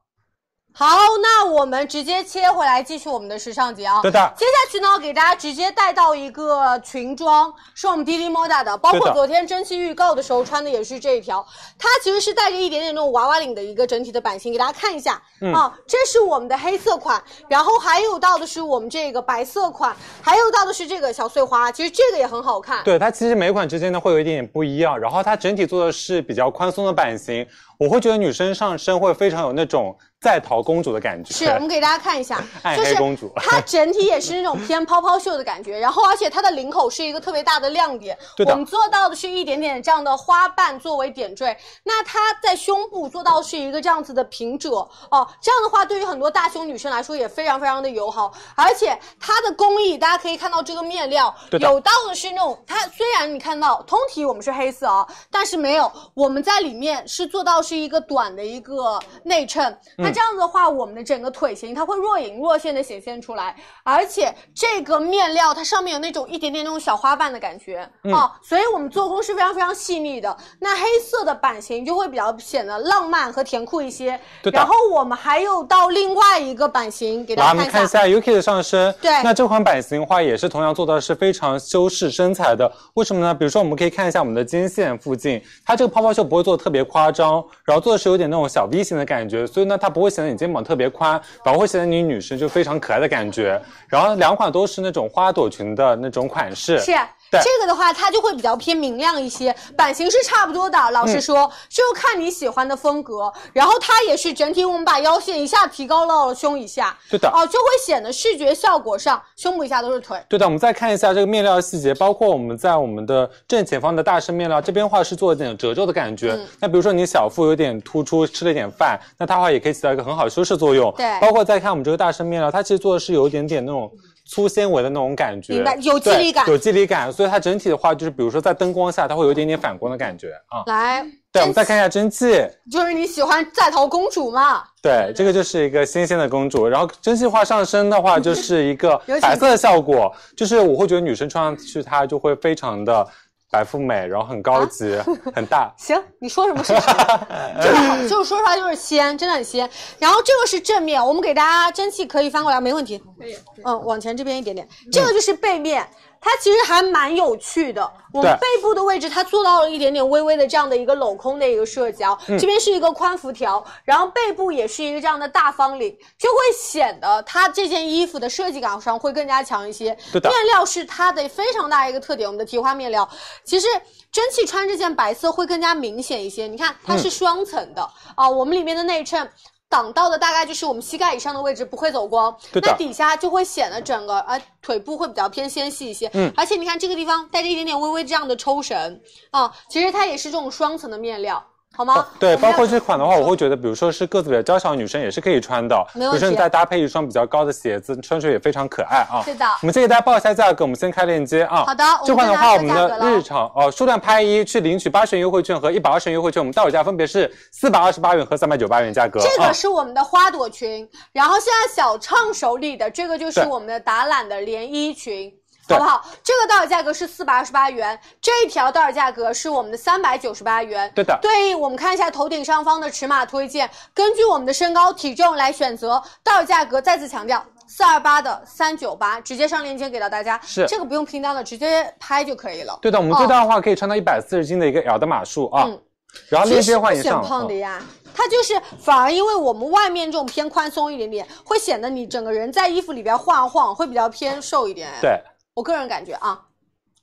好，那我们直接切回来继续我们的时尚节啊。对的接下去呢，给大家直接带到一个裙装，是我们 D D Moda 的，包括昨天蒸汽预告的时候穿的也是这一条，它其实是带着一点点那种娃娃领的一个整体的版型，给大家看一下、嗯啊。这是我们的黑色款，然后还有到的是我们这个白色款，还有到的是这个小碎花，其实这个也很好看。对，它其实每款之间呢会有一点点不一样，然后它整体做的是比较宽松的版型，我会觉得女生上身会非常有那种在逃公主的感觉。是我们给大家看一下，暗就是黑公主。它整体也是那种偏泡泡袖的感觉，然后而且它的领口是一个特别大的亮点，对的。我们做到的是一点点这样的花瓣作为点缀，那它在胸部做到是一个这样子的平褶。哦，这样的话对于很多大胸女生来说也非常非常的友好，而且它的工艺大家可以看到这个面料对有到的是那种，它虽然你看到通体我们是黑色啊，但是没有我们在里面是做到是一个短的一个内衬，嗯那这样子的话，我们的整个腿型它会若隐若现的显现出来，而且这个面料它上面有那种一点点那种小花瓣的感觉、嗯啊，所以我们做工是非常非常细腻的。那黑色的版型就会比较显得浪漫和甜酷一些，对然后我们还有到另外一个版型给，大家看一下。我们看一下 Yuki 的上身。对那这款版型的话，也是同样做到是非常修饰身材的。为什么呢？比如说，我们可以看一下我们的肩线附近，它这个泡泡袖不会做的特别夸张，然后做的是有点那种小 V 型的感觉，所以呢，它不不会显得你肩膀特别宽，反而会显得你女生就非常可爱的感觉。然后两款都是那种花朵裙的那种款式。是。对这个的话，它就会比较偏明亮一些，版型是差不多的。老实说，就看你喜欢的风格。然后它也是整体，我们把腰线一下提高到了胸以下，对的哦，就会显得视觉效果上，胸部以下都是腿。对的，我们再看一下这个面料细节，包括我们在我们的正前方的大身面料这边的话是做一点褶皱的感觉。嗯那比如说你小腹有点突出，吃了一点饭，那它的话也可以起到一个很好的修饰作用。对包括再看我们这个大身面料，它其实做的是有一点点那种。粗纤维的那种感觉，明白有肌理感。有肌理感，所以它整体的话，就是比如说在灯光下，它会有一点点反光的感觉啊。来，对，我们再看一下蒸汽，就是你喜欢在逃公主嘛？对，这个就是一个新鲜的公主，然后蒸汽化上身的话，就是一个 白色的效果，就是我会觉得女生穿上去它就会非常的白富美，然后很高级，很大。行，你说什么是什么，就是好，就是说出来就是鲜，真的很鲜。然后这个是正面，我们给大家蒸汽可以翻过来，没问题。可以。嗯，往前这边一点点，这个就是背面。它其实还蛮有趣的，我们背部的位置它做到了一点点微微的这样的一个镂空的一个设计啊，嗯这边是一个宽幅条，然后背部也是一个这样的大方领，就会显得它这件衣服的设计感上会更加强一些。对的面料是它的非常大一个特点，我们的提花面料，其实蒸汽穿这件白色会更加明显一些。你看它嗯是双层的啊、我们里面的内衬。挡到的大概就是我们膝盖以上的位置不会走光，那底下就会显得整个呃腿部会比较偏纤细一些，嗯而且你看这个地方带着一点点微微这样的抽绳啊，其实它也是这种双层的面料，好吗？对，包括这款的话，我会觉得，比如说是个子比较娇小的女生也是可以穿的，比如说你再搭配一双比较高的鞋子，穿出来也非常可爱啊。是的我们先给大家报一下价格，我们先开链接啊。好的这款的话，我们的日常哦数量拍一去领取八十元优惠券和一百二十元优惠券，我们到手价分别是四百二十八元和三百九十八元价格。这啊个是我们的花朵裙，然后现在小畅手里的这个就是我们的打揽的连衣裙。对好不好？这个到手价格是四百二十八元，这一条到手价格是我们的三百九十八元。对的对应我们看一下头顶上方的尺码推荐，根据我们的身高体重来选择，到手价格再次强调。四二八的三九八，直接上链接给到大家。是这个不用拼单了，直接拍就可以了。对的，我们哦最大的话可以穿到一百四十斤的一个 L 的码数啊。嗯然后链接的话其实不显也上。嗯胖的呀，它就是反而因为我们外面这种偏宽松一点点，会显得你整个人在衣服里边晃晃，会比较偏瘦一点。，对，我个人感觉啊。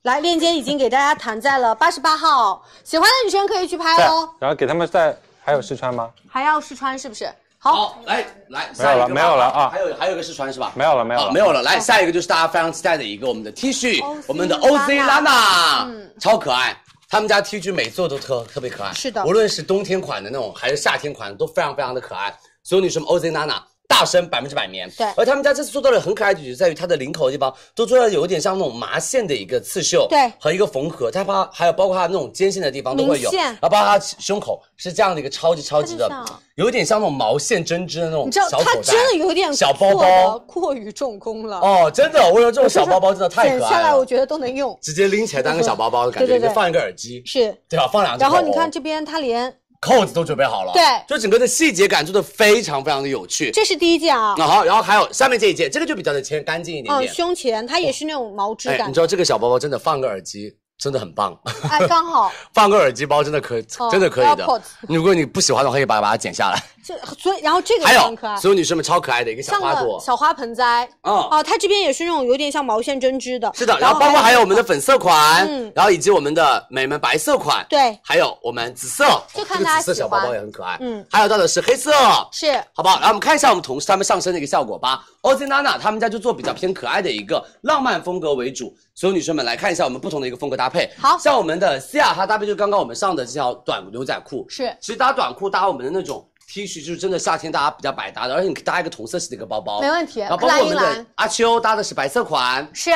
来，链接已经给大家弹在了八十八号，喜欢的女生可以去拍哦。，然后给他们再还有试穿吗？还要试穿是不是？好，来来，没有了没有了啊还有还有一个试穿是吧？没有了，没有了，啊，没有了。来，下一个就是大家非常期待的一个我们的 T 恤我们的 OZ Lana 超可爱。他们家 T 恤每做都特特别可爱，是的无论是冬天款的那种，还是夏天款的，都非常非常的可爱。所有女生们 OZ Lana。大身百分之百棉，对。而他们家这次做到了很可爱的，就在于它的领口的地方都做到有一点像那种麻线的一个刺绣，对。和一个缝合，它把还有包括它那种肩线的地方都会有，然后包括它胸口是这样的一个超级超级的有一点像那种毛线针织的那种你知道它小口袋，真的有点小包包，过于重工了。哦，真的，我有这种小包包真的太可剪下来，我觉得都能用。直接拎起来当个小包包的感觉，对对对。放一个耳机，是，对吧？放两个。然后你看这边它连扣子都准备好了，对就整个的细节感做的非常非常的有趣。这是第一件啊，那好，然后还有下面这一件，这个就比较的偏干净一点嗯，点。胸前它也是那种毛织哎，感你知，道这个小包包真的放个耳机真的很棒，哎，刚好 放个耳机包真的可以，哦真的可以的。如果你不喜欢的话，可以把把它剪下来。这，所以然后这个还有也很可爱，所有女生们超可爱的一个小花朵，小花盆栽。嗯哦，它这边也是那种有点像毛线针织的。是的，然后包括还有我们的粉。色款，嗯然后以及我们的美们白色款，对还有我们紫色，这个就看大家喜紫色小包包也很可爱，嗯还有到的是黑色，是好不好？然后我们看一下我们同事他们上身的一个效果吧。Ozinana 他们家就做比较偏可爱的一个浪漫风格为主，所有女生们来看一下我们不同的一个风格搭配。好。像我们的 Cia 它搭配就是刚刚我们上的这条短牛仔裤，是。其实搭短裤搭我们的那种 T 恤，就是真的夏天大家比较百搭的，而且你搭一个同色系的一个包包，没问题。然后包括我们的阿秋搭的是白色款，是。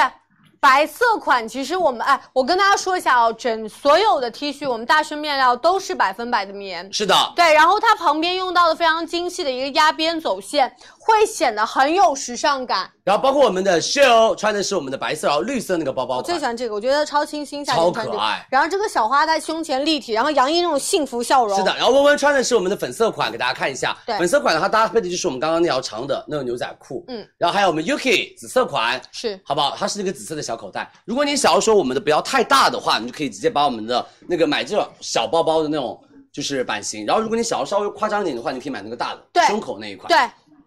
白色款，其实我们哎，我跟大家说一下哦，整所有的 T 恤，我们大顺面料都是百分百的棉，是的，对，然后它旁边用到的非常精细的一个压边走线，会显得很有时尚感。然后包括我们的 Shell 穿的是我们的白色，然后绿色那个包包我最喜，欢这个，我觉得超清新，夏超天穿这个可爱。然后这个小花在胸前立体，然后洋溢那种幸福笑容。是的，然后温温穿的是我们的粉色款，给大家看一下。对粉色款的它搭配的就是我们刚刚那条长的那种牛仔裤，嗯，然后还有我们 Yuki 紫色款，是好不好？它是那个紫色的小口袋。如果你想要说我们的不要太大的话，你就可以直接把我们的那个买这种小包包的那种就是版型。然后如果你想要稍微夸张一点的话，你可以买那个大的，胸口那一款，对，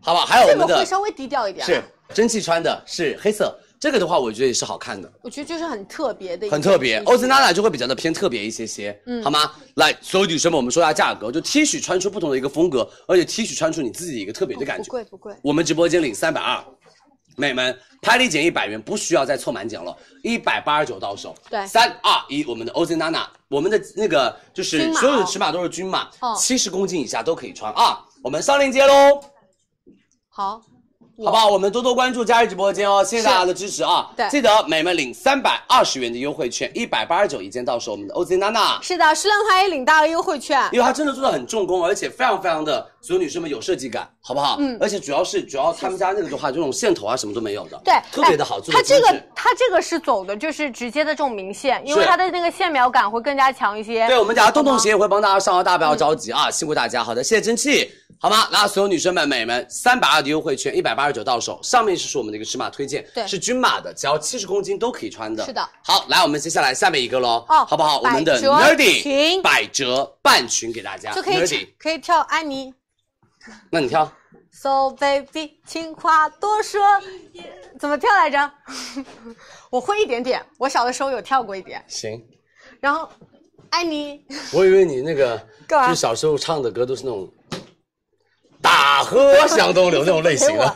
好不好？还有我们的个会稍微低调一点。是，蒸汽穿的是黑色，这个的话我觉得也是好看的。我觉得就是很特别的很特别欧姿娜娜就会比较的偏特别一些些，嗯好吗？来，所有女生们，我们说一下价格，就 T 恤穿出不同的一个风格，而且 T 恤穿出你自己一个特别的感觉不。贵不贵。我们直播间领三百二，美们拍立减一百元，不需要再凑满减了，一百八十九到手。对三二一，我们的 OZ Nana，我们的那个就是所有的哦尺码都是均码哦，七十公斤以下都可以穿啊。我们上链接喽。好，好不好？我们多多关注佳怡直播间哦，谢谢大家的支持啊！对记得美们领三百二十元的优惠券，一百八十九一件到手。我们的 OZ Nana，是的，数量它也领到了优惠券。因为它真的做的很重工，而且非常非常的所有女生们有设计感，好不好？嗯而且主要是主要他们家那个的话，这种线头啊什么都没有的，对，特别的好，哎做它这个。它这个是走的就是直接的这种明线，因为它的那个线描感会更加强一些。对，我们等下洞洞鞋也会帮大家上啊，大家嗯不要着急啊，辛苦大家。好的，谢谢蒸汽，好吗？那所有女生们、美们，三百二的优惠券，一百八十九到手，上面是我们的一个尺码推荐，对是均码的，只要七十公斤都可以穿的。是的。好，来，我们接下来下面一个喽，哦好不好？我们的 Nerdy 裙百折半裙给大家，就可以 Nerdy，可以跳安妮。那你跳。So baby，情话多说，怎么跳来着？我会一点点，我小的时候有跳过一点。行，然后，安妮，我以为你那个就小时候唱的歌都是那种大河向东流那种类型 的。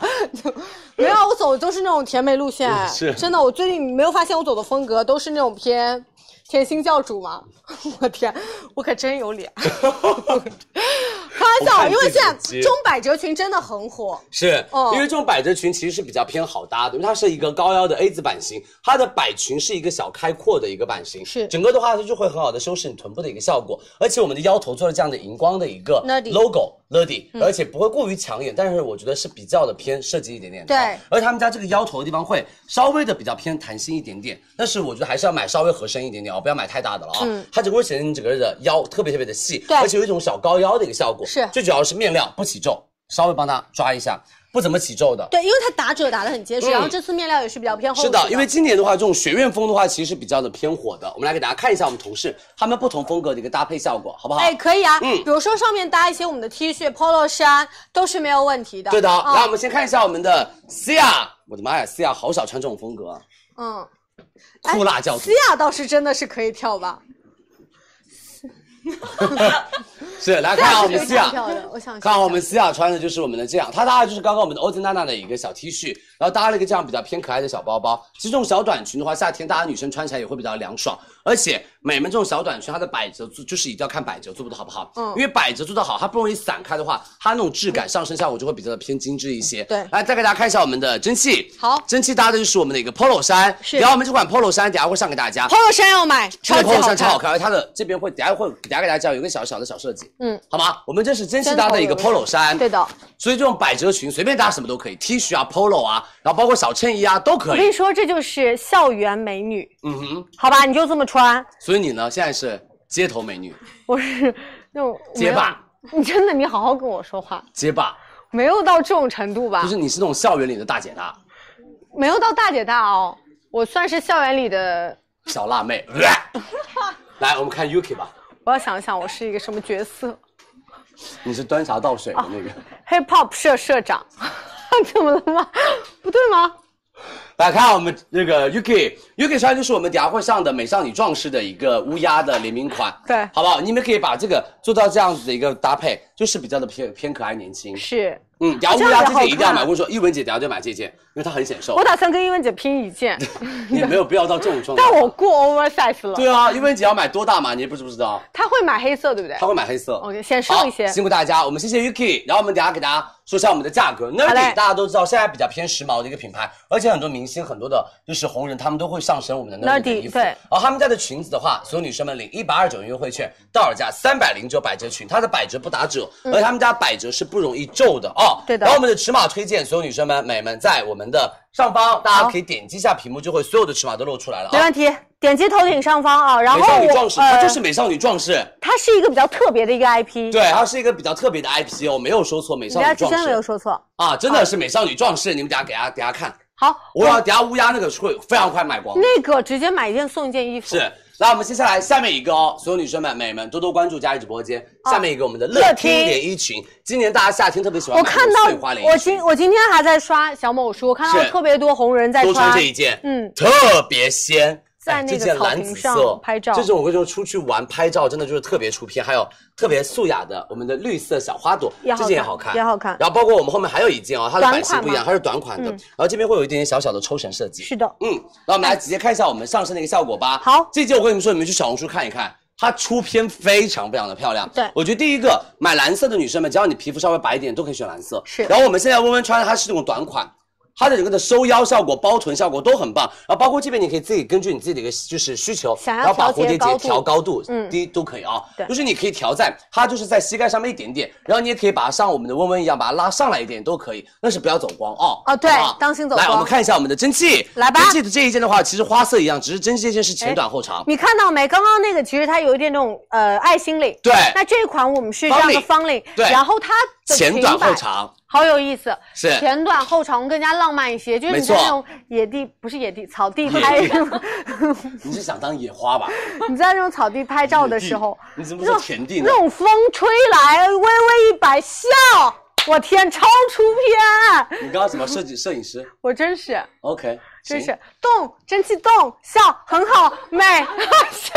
没有，我走的都是那种甜美路线。嗯 是真的，我最近没有发现我走的风格都是那种偏甜心教主吗？我天，我可真有脸。开玩笑，因为现在自己的中百褶裙真的很火。是，哦因为这种百褶裙其实是比较偏好搭的，因为它是一个高腰的 A 字版型，它的百裙是一个小开阔的一个版型，是整个的话它就会很好的修饰你臀部的一个效果，而且我们的腰头做了这样的荧光的一个 logo。Nerdy，、嗯而且不会过于抢眼，但是我觉得是比较的偏设计一点点。对而他们家这个腰头的地方会稍微的比较偏弹性一点点，但是我觉得还是要买稍微合身一点点哦，不要买太大的了啊。嗯它整个会显得你整个人的腰特别特别的细，对而且有一种小高腰的一个效果。是最主要是面料不起皱，稍微帮它抓一下，不怎么起皱的。对，因为它打褶打的很结实，嗯然后这次面料也是比较偏厚实是的，因为今年的话，这种学院风的话，其实是比较的偏火的。我们来给大家看一下我们同事他们不同风格的一个搭配效果，好不好？哎，可以啊，嗯比如说上面搭一些我们的 T 恤、polo 衫都是没有问题的。对的。嗯来，我们先看一下我们的 Cia，我的妈呀，Cia 好少穿这种风格啊，嗯，酷辣教主思。雅倒是真的是可以跳吧？是，来看啊，我们思雅 Cia 是可以跳的，我想看好我们西亚穿的就是我们的这样，它搭的就是刚刚我们的欧姿娜娜的一个小 T 恤，然后搭了一个这样比较偏可爱的小包包。其实这种小短裙的话，夏天大家女生穿起来也会比较凉爽，而且美们这种小短裙它的百褶做就是一定要看百褶做的好不好，嗯因为百褶做的好，它不容易散开的话，它那种质感上身效果就会比较的偏精致一些。对来再给大家看一下我们的蒸汽，好蒸汽搭的就是我们的一个 polo 衫，是然后我们这款 polo 衫等下会上给大家。polo 衫要买，这个超级 polo 衫超好看。而它的这边会等下会等下给大家有一个小小的小设计，嗯，好吗？我们这是蒸汽搭的一个 polo 衫，对的，所以这种百褶裙随便搭什么都可以，T 恤啊、polo 啊，然后包括小衬衣啊都可以。我跟你说，这就是校园美女，嗯哼，好吧？你就这么穿。所以你呢，现在是街头美女，我是那种街霸，你真的你好好跟我说话，结巴，没有到这种程度吧？就是你是那种校园里的大姐大，没有到大姐大哦，我算是校园里的，小辣妹。来，我们看 Yuki 吧，我要想一想我是一个什么角色你是端茶倒水的那个。，hip hop 社社长，怎么了吗？不对吗？来看我们这个 Yuki，Yuki 穿就是我们底下会上的美少女壮士的一个乌鸦的联名款，对好不好？你们可以把这个做到这样子的一个搭配，就是比较的偏偏可爱年轻。是嗯，然后这样也好乌鸦这件一定要买，我说，一文姐等下就买这件，因为它很显瘦我，打算跟英文姐拼一件，也没有必要到这种状态。但我过 oversize 了。对啊，一文姐要买多大码，你不知不知道？她会买黑色，对不对她会买黑色。？OK，显瘦一些。辛苦大家，我们谢谢 Yuki，然后我们等下给大家说一下我们的价格。好嘞 Nerdy 大家都知道，现在比较偏时髦的一个品牌，而且很多明星、很多的就是红人，他们都会上身我们的 Nerdy 的 Nerdy，衣服。对然后他们家的裙子的话，所有女生们领一百二十九元优惠券，到手价三百零九百折裙，它的百折不打折，而且他们家百折是不容易皱的哦。嗯对的然后我们的尺码推荐，所有女生们、美们在我们的上方，大家可以点击一下屏幕，就会所有的尺码都露出来了啊。没问题，点击头顶上方啊，然美后我少女壮士，它呃就是美少女壮士。它是一个比较特别的一个 IP。对，它是一个比较特别的 IP 哦，我没有说错，美少女壮家之前没有说错。啊，真的是美少女壮士，你们等下给大家给大家看，好，我要等下乌鸦那个会非常快卖光。那个直接买一件送一件衣服。是，来我们接下来下面一个哦，所有女生们、美们多多关注佳怡直播间。下面一个我们的乐乐听听。连衣裙，今年大家夏天特别喜欢买我看那种碎花到我连衣。裙今，我今天还在刷小某书，我看到特别多红人在穿这一件，嗯，特别仙。在那个草件蓝紫坪上色拍照这种我跟你说出去玩拍照真的就是特别出片，还有特别素雅的我们的绿色小花朵，这件也好看，也好看然后包括我们后面还有一件哦，它的版型不一样，它是短款的，嗯然后这边会有一点点小小的抽绳设计。是的，嗯，那我们来直接看一下我们上身的一个效果吧。好这件我跟你们说，你们去小红书看一看。它出片非常非常的漂亮，对我觉得第一个买蓝色的女生们，只要你皮肤稍微白一点，都可以选蓝色。是然后我们现在温温穿的它是那种短款，它的整个的收腰效果、包臀效果都很棒。然后包括这边你可以自己根据你自己的一个就是需求，想要然后把蝴蝶结调高度嗯。低都可以啊。对。就是你可以调在它就是在膝盖上面一点点，然后你也可以把它像我们的温温一样把它拉上来一点都可以，但是不要走光哦。哦对好好，当心走光。来我们看一下我们的蒸汽，来吧。蒸汽的这一件的话，其实花色一样，只是蒸汽这件是前短后长。你看到没？刚刚那个其实它有一点那种呃爱心领，对。那这一款我们是这样的方领，对。然后它的前短后长，好有意思，是前短后长更加浪漫一些，就是你在那种野地不是野地草地拍，你是想当野花吧？你在那种草地拍照的时候，你怎么说田地呢那？种风吹来，微微一摆笑，我天，超出片，你刚刚什么设计摄影师我真是。？OK，真是动，真气动，笑很好，美 笑，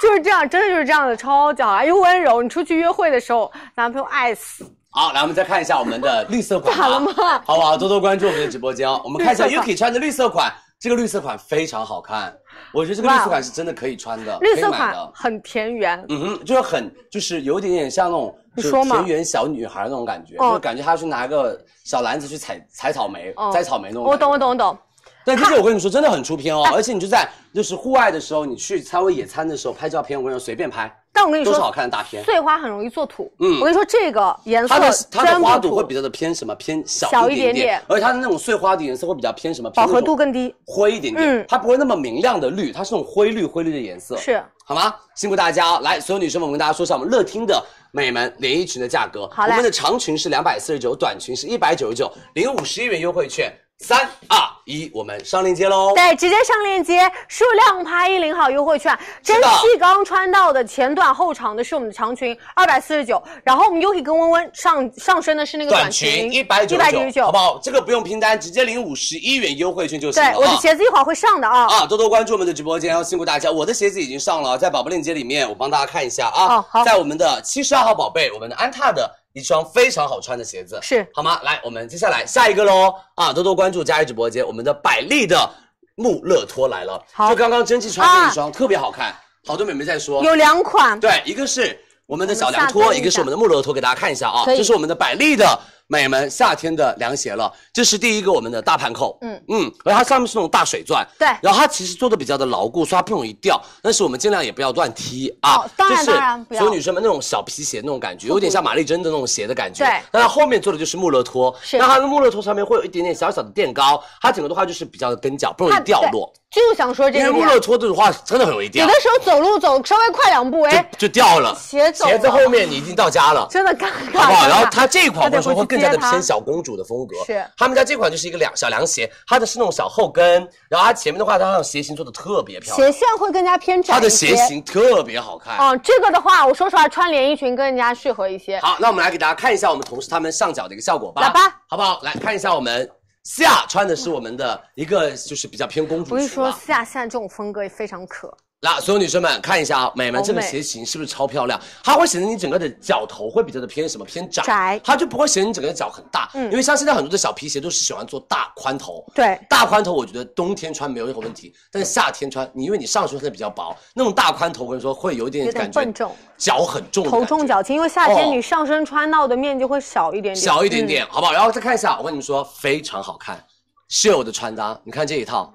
就是这样，真的就是这样的，超级好，又温柔。你出去约会的时候，男朋友爱死。好，来我们再看一下我们的绿色款吧，咋了吗好不好？多多关注我们的直播间哦。我们看一下 Yuki 穿的绿色款，这个绿色款非常好看，我觉得这个绿色款是真的可以穿的，绿色。款很田园，嗯哼，就是很，就是有一点点像那种，就是你说嘛田园小女孩那种感觉，哦就是感觉她去拿个小篮子去采采草莓、哦摘草莓那种。我懂，我。懂，我懂。但这件我跟你说，真的很出片哦，而且你就在就是户外的时候，你去稍微野餐的时候拍照片，我跟你说随便拍，但我跟你说，都是好看的大片。碎花很容易做土。嗯我跟你说，这个颜色它的它的花朵会比较的偏什么？偏小小一点一点点而且它的那种碎花的颜色会比较偏什么？偏饱和度更低。灰一点点，嗯它不会那么明亮的绿，它是那种灰绿灰绿的颜色，是好吗？辛苦大家哦！来，所有女生们，我跟大家说一下我们乐听的美们连衣裙的价格。好嘞我们的长裙是两百四十九，短裙是一百九十九，领五十一元优惠券。三二一，我们上链接喽！对，直接上链接，数量拍一领好优惠券。蒸是的汽刚刚穿到的前短后长的是我们的长裙，二百四十九。然后我们 Yuki 跟温温上上身的是那个短裙，一百九十九，好不好？这个不用拼单，直接领五十一元优惠券就行了对，我的啊鞋子一会儿会上的啊。啊，多多关注我们的直播间，要辛苦大家。我的鞋子已经上了，在宝贝链接里面，我帮大家看一下啊。哦好在我们的七十二号宝贝，我们的安踏的一双非常好穿的鞋子，是。好吗？来，我们接下来下一个喽啊，多多关注佳怡直播间，我们的百丽的穆勒托来了，好就刚刚蒸汽穿的一双、特别好看，好多美眉在说，有两款，对，一个是我们的小凉拖，一个是我们的穆勒托，给大家看一下啊，这是我们的百丽的美们夏天的凉鞋了。这是第一个我们的大盘扣，嗯嗯，然后它上面是那种大水钻，对然后它其实做的比较的牢固，所以它不容易掉。但是我们尽量也不要乱踢啊，哦当然当然不要所有女生们那种小皮鞋那种感觉，有点像玛丽珍的那种鞋的感觉。对但它后面做的就是穆勒托，是那它的穆勒托上面会有一点点小小的垫高，它整个的话就是比较的跟脚，不容易掉落。就想说这个因为。穆勒托的话真的很容易掉有的，时候走路走稍微快两步，哎，就就掉了。鞋走鞋子后面你已经到家了。真的尴尬。好不好？然后它这一款我说会更加的偏小公主的风格。是他们家这款就是一个凉小凉鞋，它的是那种小后跟，然后它前面的话，它那种鞋型做的特别漂亮，鞋楦会更加偏窄。它的鞋型特别好看。哦，这个的话，我说实话，穿连衣裙更加适合一些。好，那我们来给大家看一下我们同事他们上脚的一个效果吧，来吧，好不好？来看一下我们西亚穿的是我们的一个就是比较偏公主我跟你说，裙啊。思雅现在这种风格也非常可。那所有女生们看一下啊，美们这个鞋型是不是超漂亮？它会显得你整个的脚头会比较的偏什么偏窄，窄。它就不会显得你整个脚很大。嗯。因为像现在很多的小皮鞋都是喜欢做大宽头，对。大宽头我觉得冬天穿没有任何问题，但是夏天穿，你因为你上身穿的比较薄，那种大宽头我跟你说会有一点点感觉笨重。脚很重头，重脚轻，因为夏天哦。你上身穿到的面积会小一点点，小一点嗯。点，好不好？然后再看一下，我跟你们说非常好看，秀的穿搭，你看这一套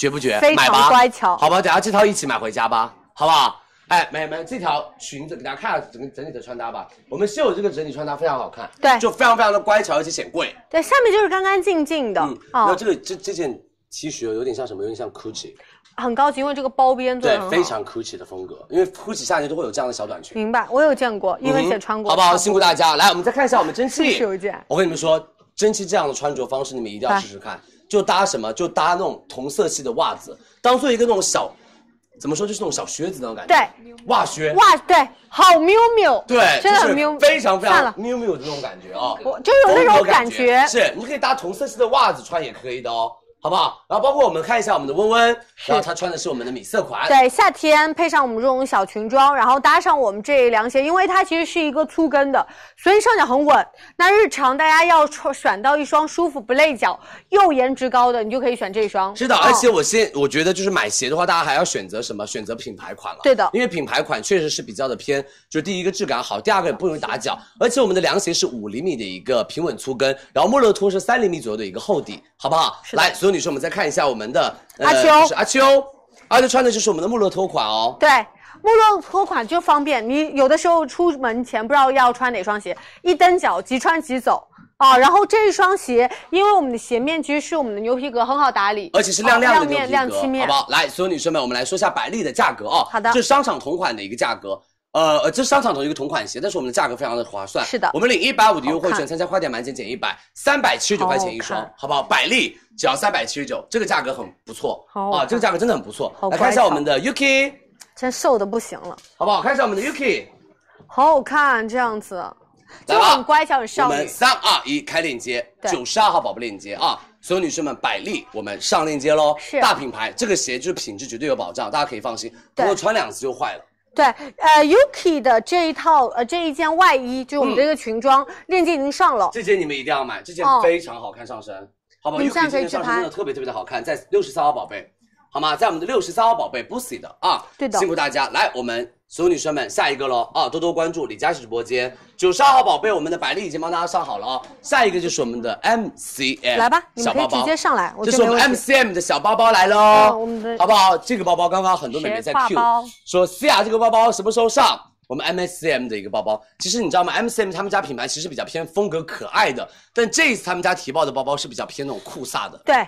绝不绝？非常买吧，乖巧好吧，等下这套一起买回家吧，好不好？哎，美们，这条裙子给大家看下整个整体的穿搭吧。我们秀这个整体穿搭非常好看，对就非常非常的乖巧，而且显贵。对，下面就是干干净净的，嗯，然后哦，这个这这件 T 恤有点像什么？有点像 Gucci，很高级，因为这个包边做对的，很好。非常 Gucci 的风格。因为 Gucci 夏天都会有这样的小短裙。明白，我有见过，因为姐穿过，嗯好不好？辛苦大家。来，我们再看一下我们蒸汽是有一件我跟你们说，蒸汽这样的穿着方式，你们一定要试试看。就搭什么？就搭那种同色系的袜子，当做一个那种小，怎么说，就是那种小靴子那种感觉。对，袜靴。袜，对，好喵喵，对，就是真的很喵，非常非常，喵喵的那种感觉啊，我就有那种感觉是，你可以搭同色系的袜子穿也可以的哦，好不好？然后包括我们看一下我们的温温，然后她穿的是我们的米色款，对，夏天配上我们这种小裙装，然后搭上我们这一凉鞋，因为它其实是一个粗跟的，所以上脚很稳。那日常大家要穿选到一双舒服不累脚又颜值高的，你就可以选这一双。是的，哦而且我现我觉得就是买鞋的话，大家还要选择什么？选择品牌款了。对的因为品牌款确实是比较的偏，就是第一个质感好，第二个也不容易打脚，而且我们的凉鞋是五厘米的一个平稳粗跟，然后莫勒托是三厘米左右的一个厚底，好不好？来，所有女生，我们再看一下我们的、呃、阿秋就是阿秋，阿秋穿的就是我们的穆勒托款哦。对，穆勒托款就方便，你有的时候出门前不知道要穿哪双鞋，一蹬脚即穿即走啊。然后这一双鞋，因为我们的鞋面其实是我们的牛皮革，很好打理，而且是亮亮的哦亮面牛皮革，亮漆面，好不好？来，所有女生们，我们来说一下百丽的价格哦。好的这是商场同款的一个价格。呃，呃这是商场同一个同款鞋，但是我们的价格非常的划算。是的我们领一百五的优惠券，参加快店满减减一百，三百七十九块钱一双好看，好不好？百丽只要三百七十九，这个价格很不错啊，好好看这个价格真的很不错。好来看一下我们的 Yuki，真瘦的不行了，好不好？看一下我们的 Yuki，好好看这样子，就很乖巧，很少女我们。三二一开链接，九十二号宝贝链接啊！所有女生们，百丽我们上链接喽。是大品牌，这个鞋就是品质绝对有保障，大家可以放心，不对会穿两次就坏了。对，呃，Yuki 的这一套呃这一件外衣，就是我们嗯这个裙装，链接已经上了。这件你们一定要买，这件哦非常好看上身，好不好？Yuki 这件上身拍真的特别特别的好看，在六十三号宝贝，好吗？在我们的六十三号宝贝 Boosie 的啊，对的辛苦大家，来我们所有女生们下一个喽啊，多多关注李佳琦直播间，九十二号宝贝，我们的百丽已经帮大家上好了啊，下一个就是我们的 MCM，来吧，你们可以小包包直接上来，这是我们觉得没问题。MCM 的小包包来喽，好不好？这个包包刚刚很多美眉在 Q 说思雅这个包包什么时候上？我们 MSCM 的一个包包，其实你知道吗？MCM 他们家品牌其实比较偏风格可爱的，但这一次他们家提报的包包是比较偏那种酷飒的，对，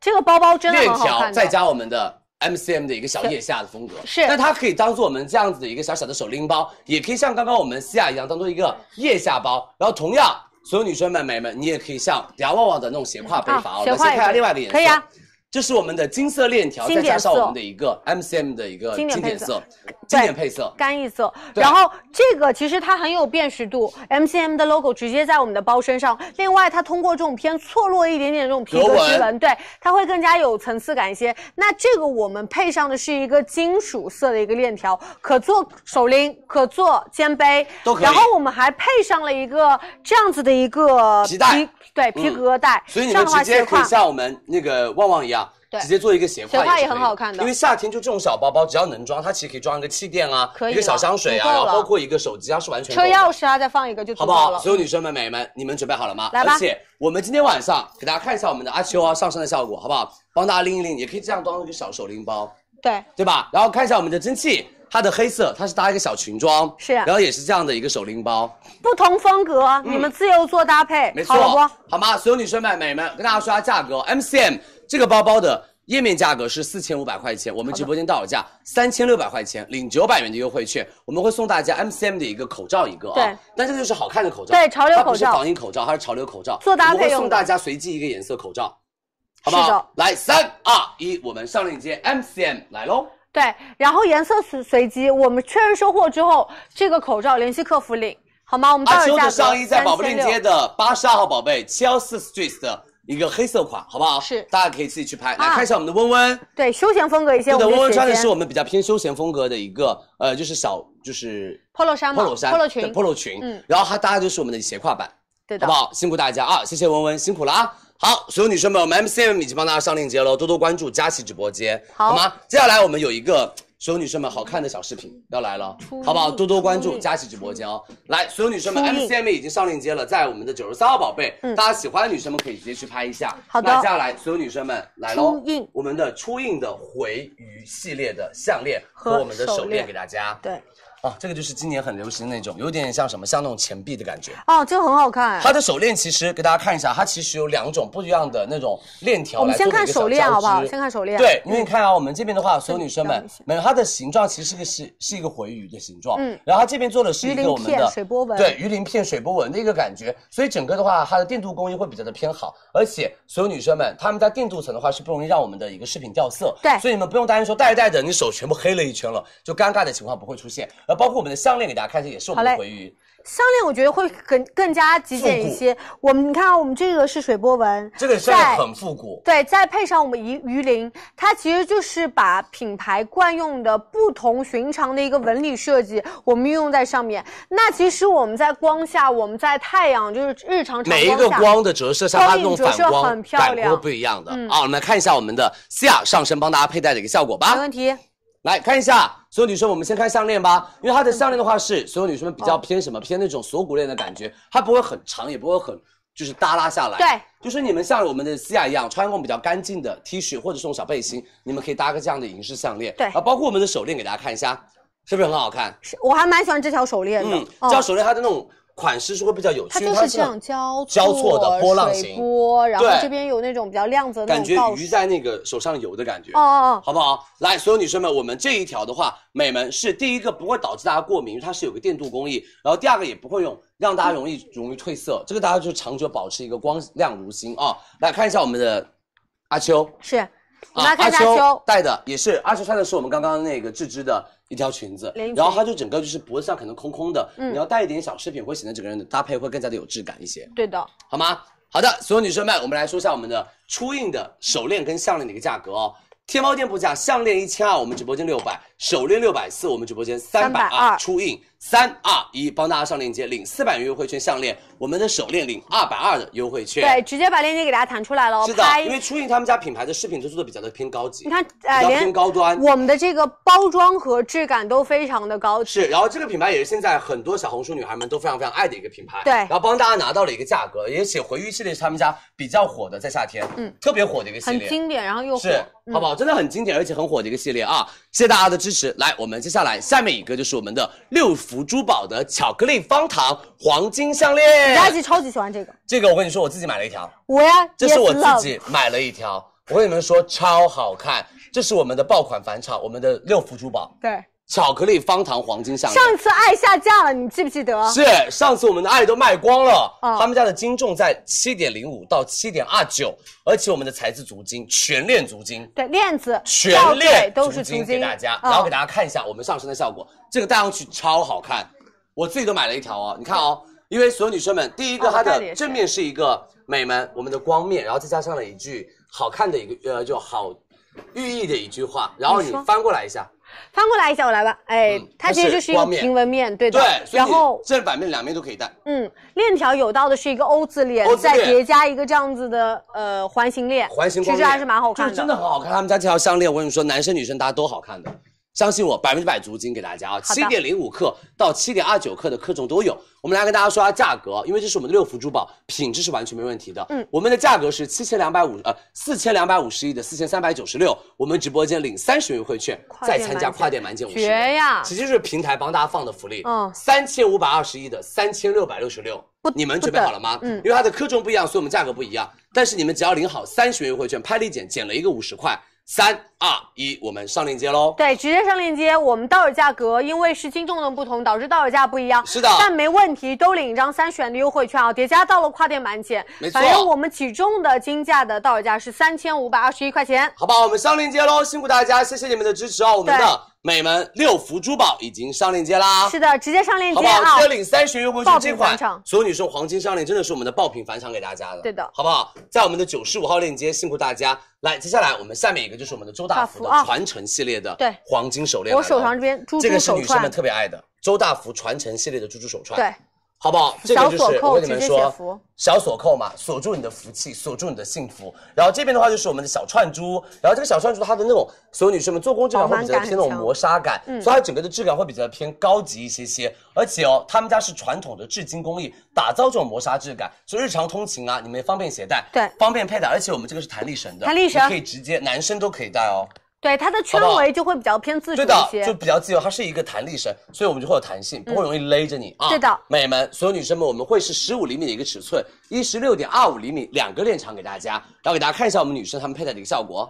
这个包包真的链很好看的。条再加我们的 MCM 的一个小腋下的风格，是但它可以当做我们这样子的一个小小的手拎包，也可以像刚刚我们西亚一样当做一个腋下包，然后同样。所有女生们、美们，你也可以像洋旺旺的那种斜挎背法哦。啊我们先看一下另外一个颜色，可以啊。这是我们的金色链条，再加上我们的一个 MCM 的一个经典色经典配色。干邑色，然后这个其实它很有辨识度，MCM 的 logo 直接在我们的包身上。另外，它通过这种偏错落一点点这种皮革织纹，对，它会更加有层次感一些。那这个我们配上的是一个金属色的一个链条，可做手拎，可做肩背，都可以。然后我们还配上了一个这样子的一个皮带。对皮革带，所以你这样的话们直接可以像我们那个旺旺一样，对直接做一个斜挎斜挎也很好看的。因为夏天就这种小包包，只要能装，它其实可以装一个气垫啊，可以一个小香水啊，然后包括一个手机啊，是完全车钥匙啊，再放一个就好不好？所有女生们、美们，你们准备好了吗？来吧。而且我们今天晚上给大家看一下我们的阿秋啊上身的效果，好不好？帮大家拎一拎，也可以这样装一个小手拎包，对，对吧？然后看一下我们的蒸汽，它的黑色，它是搭一个小裙装，是。然后也是这样的一个手拎包，不同风格，你们自由做搭配，嗯没错，好？好吗？所有女生们、美们，跟大家说下价格，MCM 这个包包的。页面价格是四千五百块钱，我们直播间到手价三千六百块钱，领九百元的优惠券，我们会送大家 MCM 的一个口罩一个啊，对，但这个就是好看的口罩，对潮流口罩它不是防疫口罩，它是潮流口罩，做搭配我们会送大家随机一个颜色口罩，好不好？来，三二一，我们上链接 MCM 来喽。对，然后颜色随随机，我们确认收货之后，这个口罩联系客服领，好吗？我们到阿秋手价格的上衣在宝贝链接的八十二号宝贝七幺四 Street 的一个黑色款，好不好？是大家可以自己去拍。来啊看一下我们的温温，对休闲风格一些，对的，温温穿的是我们比较偏休闲风格的一个，呃，就是小就是 polo 衫 polo 衫、polo 裙 polo 裙，嗯然后它搭的就是我们的斜挎版，对的好不好？辛苦大家啊，谢谢温温，辛苦了啊。好，所有女生们，我们 MCM 已经帮大家上链接了，多多关注佳琦直播间，好吗？接下来我们有一个所有女生们好看的小视频要来了，好不好？多多关注佳琪直播间哦。来，所有女生们，MCM 已经上链接了，在我们的九十三号宝贝，嗯。大家喜欢的女生们可以直接去拍一下。好的。那接下来所有女生们来喽，我们的初印的回鱼系列的项链和和我们的手链。给大家。对，哦，这个就是今年很流行的那种，有点像什么，像那种钱币的感觉。哦，这个很好看，它的手链其实给大家看一下，它其实有两种不一样的那种链条我们先看手链好不好？先看手链。对，因为你看啊，我们这边的话，所有女生们没有它的形状其实是个是是一个回鱼的形状，嗯。然后它这边做的是一鱼鳞片个我们的水波纹。对，鱼鳞片水波纹的一个感觉，所以整个的话，它的电镀工艺会比较的偏好，而且所有女生们，她们在电镀层的话是不容易让我们的一个饰品掉色，对。所以你们不用担心说戴着戴着你手全部黑了一圈了，就尴尬的情况不会出现。而包括我们的项链给大家看一下，也是我们的回鱼，项链我觉得会更更加极简一些。我们你看啊，我们这个是水波纹，这个项链很复古，对，再配上我们鱼鱼鳞，它其实就是把品牌惯用的不同寻常的一个纹理设计，我们运用在上面。那其实我们在光下，我们在太阳，就是日常每一个光的折射下，它那种反光很漂亮感光不一样的、嗯啊。我们来看一下我们的西亚上身帮大家佩戴的一个效果吧没。问题。来看一下所有女生，我们先看项链吧，因为它的项链的话是所有女生们比较偏什么、偏那种锁骨链的感觉，它不会很长，也不会很就是耷拉下来。对，就是你们像我们的思雅一样，穿那种比较干净的 T 恤或者这种小背心，你们可以搭个这样的银饰项链。对。啊，包括我们的手链给大家看一下，是不是很好看？是我还蛮喜欢这条手链的，嗯，哦。这条手链它的那种款式是会比较有趣，它就是这样很交交错的波浪形波，然后这边有那种比较亮泽的那感觉种告示。鱼在那个手上游的感觉。哦哦哦，好不好？来，所有女生们，我们这一条的话，美们是第一个不会导致大家过敏，因为它是有个电镀工艺，然后第二个也不会用让大家容易容易褪色，这个大家就长久保持一个光亮如新啊。来看一下我们的阿秋，是，啊阿秋，戴的也是，阿秋穿的是我们刚刚那个自织的一条裙子然后它就整个就是脖子上可能空空的，嗯你要带一点小饰品，会显得整个人的搭配会更加的有质感一些。对的，好吗？好的，所有女生们，我们来说一下我们的初印的手链跟项链的一个价格哦。天猫店铺价，项链一千二，我们直播间六百；手链六百四，我们直播间三百二。初印三二一，帮大家上链接领四百元优惠券，项链我们的手链领二百二的优惠券。对，直接把链接给大家弹出来了哦，是的，因为初印他们家品牌的饰品都做的比较的偏高级，你看，呃，偏高端。我们的这个包装和质感都非常的高级。是，然后这个品牌也是现在很多小红书女孩们都非常非常爱的一个品牌。对然后帮大家拿到了一个价格，而且回忆系列是他们家比较火的，在夏天，嗯，特别火的一个系列很。经典，然后又火，是，嗯好不好？真的很经典，而且很火的一个系列啊！谢谢大家的支持。来，我们接下来下面一个就是我们的六福珠宝的巧克力方糖黄金项链。佳琪超级喜欢这个，这个我跟你说，我自己买了一条，我呀，这是我自己买了一条。我跟你们说，超好看。这是我们的爆款返场，我们的六福珠宝对。巧克力方糖黄金项链。上次爱下架了，你记不记得？是上次我们的爱都卖光了，嗯他们家的斤重在七点零五到七点二九，而且我们的材质足金，全链足金，对，链子、全链都是足金给大家，嗯然后给大家看一下我们上身的效果，这个戴上去超好看，我自己都买了一条哦，你看哦，因为所有女生们，第一个哦它的正面是一个美们我们的光面，然后再加上了一句好看的一个呃就好寓意的一句话，然后你翻过来一下，翻过来一下，我来吧。哎，嗯它其实就是一个平纹面，对的。对，然后正反面两面都可以戴。嗯，链条有到的是一个欧字链，再叠加一个这样子的呃环形链，环形链其实还是蛮好看就真的很好看。他们家这条项链，我跟你说，男生女生大家都好看的，相信我，百分之百足金给大家啊，七点零五克到七点二九克的克重都有。我们来跟大家说下价格，因为这是我们的六福珠宝，品质是完全没问题的。嗯我们的价格是七千两百五呃四千两百五十一的四千三百九十六，我们直播间领三十元优惠券，再参加跨店满减五十绝。呀！其实就是平台帮大家放的福利，嗯三千五百二十一的三千六百六十六，你们准备好了吗？嗯因为它的克重不一样，所以我们价格不一样。但是你们只要领好三十元优惠券，拍立减减了一个五十块，三二一，我们上链接喽。对，直接上链接。我们到手价格因为是轻重的不同，导致到手价不一样。是的但没问题，都领一张三十元的优惠券啊，叠加到了跨店满减。没错反正我们起重的金价的到手价是三千五百二十一块钱。好不好？我们上链接喽，辛苦大家，谢谢你们的支持哦。我们的美门六福珠宝已经上链接啦，是的，直接上链好不好？接啊。直。接领三十元优惠券，这款所有女生黄金项链真的是我们的爆品返场给大家的，对的。好不好？在我们的九十五号链接，辛苦大家。来，接下来我们下面一个就是我们的周大福的传承系列的对。黄金手链来了，我手上这边珠珠这个是女生们，特别爱的周大福传承系列的珠珠手串，对，好不好？这个就是我跟你们说，小锁扣嘛，锁住你的福气，锁住你的幸福。然后这边的话就是我们的小串珠，然后这个小串珠它的那种所有女生们做工质感会比较偏那种磨砂感，嗯所以它整个的质感会比较偏高级一些些。而且哦，他们家是传统的制金工艺，打造这种磨砂质感，所以日常通勤啊，你们也方便携带，对方便佩戴。而且我们这个是弹力绳的，弹力绳可以直接男生都可以戴哦。对，它的圈围就会比较偏自主对的一，些就。比较自由，它是一个弹力绳，所以我们就会有弹性，不会容易勒着你、啊。对的美们，所有女生们，我们会是十五厘米的一个尺寸，一十六点二五厘米两个链长给大家，然后给大家看一下我们女生她们佩戴的一个效果，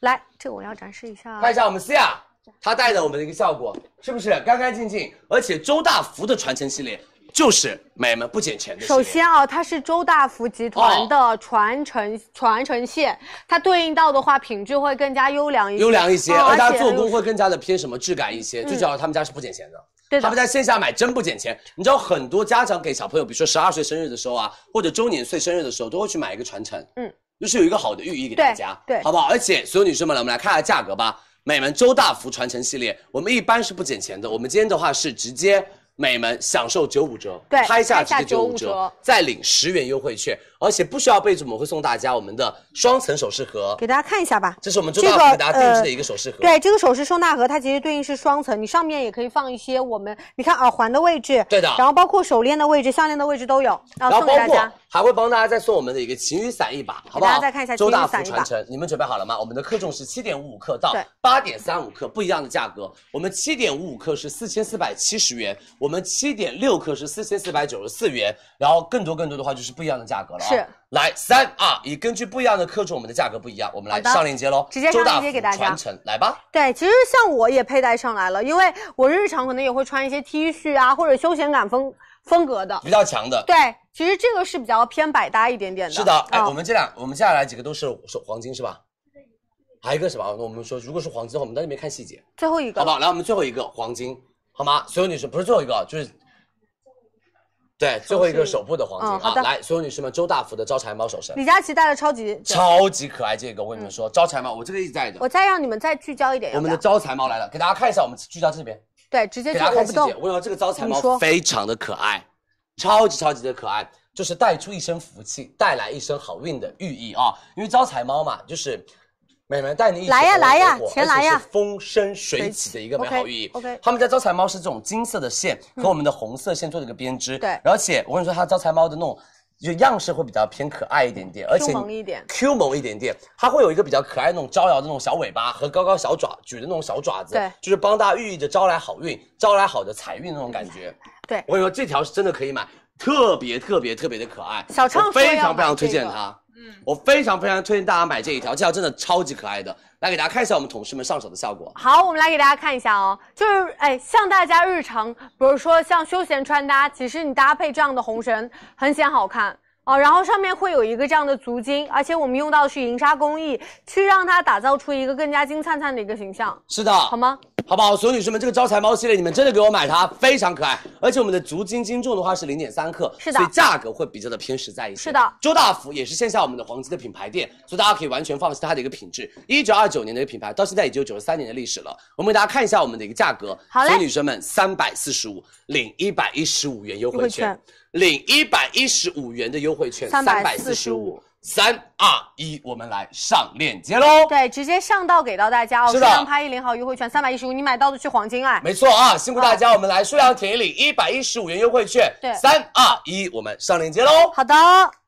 来，这个我要展示一下。看一下我们 C 亚她戴的我们的一个效果，是不是干干净净？而且周大福的传承系列就是美们不捡钱的。首先啊，它是周大福集团的传承、传承线，它对应到的话，品质会更加优良一些。优良一些，嗯而且它做工会更加的偏什么质感一些，最主要他们家是不捡钱的。对的他们在线下买真不捡钱。你知道很多家长给小朋友，比如说十二岁生日的时候啊，或者周年岁生日的时候，都会去买一个传承，嗯，就是有一个好的寓意给大家，对对好不好？而且所有女生们来，我们来看一下价格吧。美们周大福传承系列，我们一般是不减钱的，我们今天的话是直接。美们享受九五折，对拍下直接九五折。再领十元优惠券，而且不需要备注，我们会送大家我们的双层首饰盒，给大家看一下吧。这是我们周大福给大家定制呃的一个首饰盒。对，这个首饰收纳盒，它其实对应是双层，你上面也可以放一些我们，你看耳环的位置，对的然后包括手链的位置、项链的位置都有，然然后后包括送给大家。还会帮大家再送我们的一个晴雨伞一把，好不好？大家再看一下周大福传承，你们准备好了吗？我们的克重是七点五五克到八点三五克，不一样的价格。我们七点五五克是四千四百七十元，我们七点六克是四千四百九十四元，然后更多更多的话就是不一样的价格了啊。是。来三二一，根据不一样的克重，我们的价格不一样，我们来上链接喽。直接上链接给大家传承，来吧。对，其实像我也佩戴上来了，因为我日常可能也会穿一些 T 恤啊，或者休闲感风风格的。比较强的。对，其实这个是比较偏百搭一点点的。是的，哎，嗯我们这两，我们接下来几个都是手黄金是吧？还有一个什么？那我们说，如果是黄金的话，我们在那边看细节。最后一个好不好？来，我们最后一个黄金，好吗？所有女生不是最后一个，就是对最后一个手部的黄金、啊。嗯好的来，所有女士们，周大福的招财猫首饰，李佳琦戴的超级，超级可爱。这个我跟你们说，招财猫，我这个一直戴的。我再让你们再聚焦一点，要要？我们的招财猫来了，给大家看一下，我们聚焦这边，对，直接给大家看细节。我。跟你说，这个招财猫非常的可爱，超级超级的可爱，就是带出一身福气，带来一身好运的寓意啊。因为招财猫嘛，就是美们带你一起来呀来呀火火钱来呀风生水起的一个美好寓意。OK，OK 他们家招财猫是这种金色的线和我们的红色线做的一个编织，对而且我跟你说，它招财猫的那种。就样式会比较偏可爱一点点，而且 Q 萌一点，Q 萌一点点，它会有一个比较可爱那种招摇的那种小尾巴和高高小爪举的那种小爪子，对就是帮大家寓意着招来好运、招来好的财运那种感觉。对我跟你说，这条是真的可以买，特别特别特别的可爱。小畅非常非常推荐它。嗯，我非常非常推荐大家买这一条，这条真的超级可爱的。来给大家看一下我们同事们上手的效果。好，我们来给大家看一下哦，就是哎，像大家日常，比如说像休闲穿搭，其实你搭配这样的红绳很显好看哦。然后上面会有一个这样的足金，而且我们用到的是银纱工艺，去让它打造出一个更加金灿灿的一个形象，是的，好吗？好不好？所有女生们，这个招财猫系列你们真的给我买它，非常可爱，而且我们的足金斤重的话是零点三克，是的所以价格会比较的偏实在一些。是的周大福也是线下我们的黄金的品牌店，所以大家可以完全放心它的一个品质。一九二九年的一个品牌，到现在已经有九十三年的历史了。我们给大家看一下我们的一个价格，好嘞所有女生们，三百四十五领一百一十五元优惠券，领一百一十五元的优惠券，三百四十五。三二一，我们来上链接喽！对，直接上到给到大家哦，数量拍一领好优惠券三百一十五，你买到的去黄金爱。没错啊，辛苦大家，我们来数量填一领一百一十五元优惠券。对三二一，我们上链接喽！好的，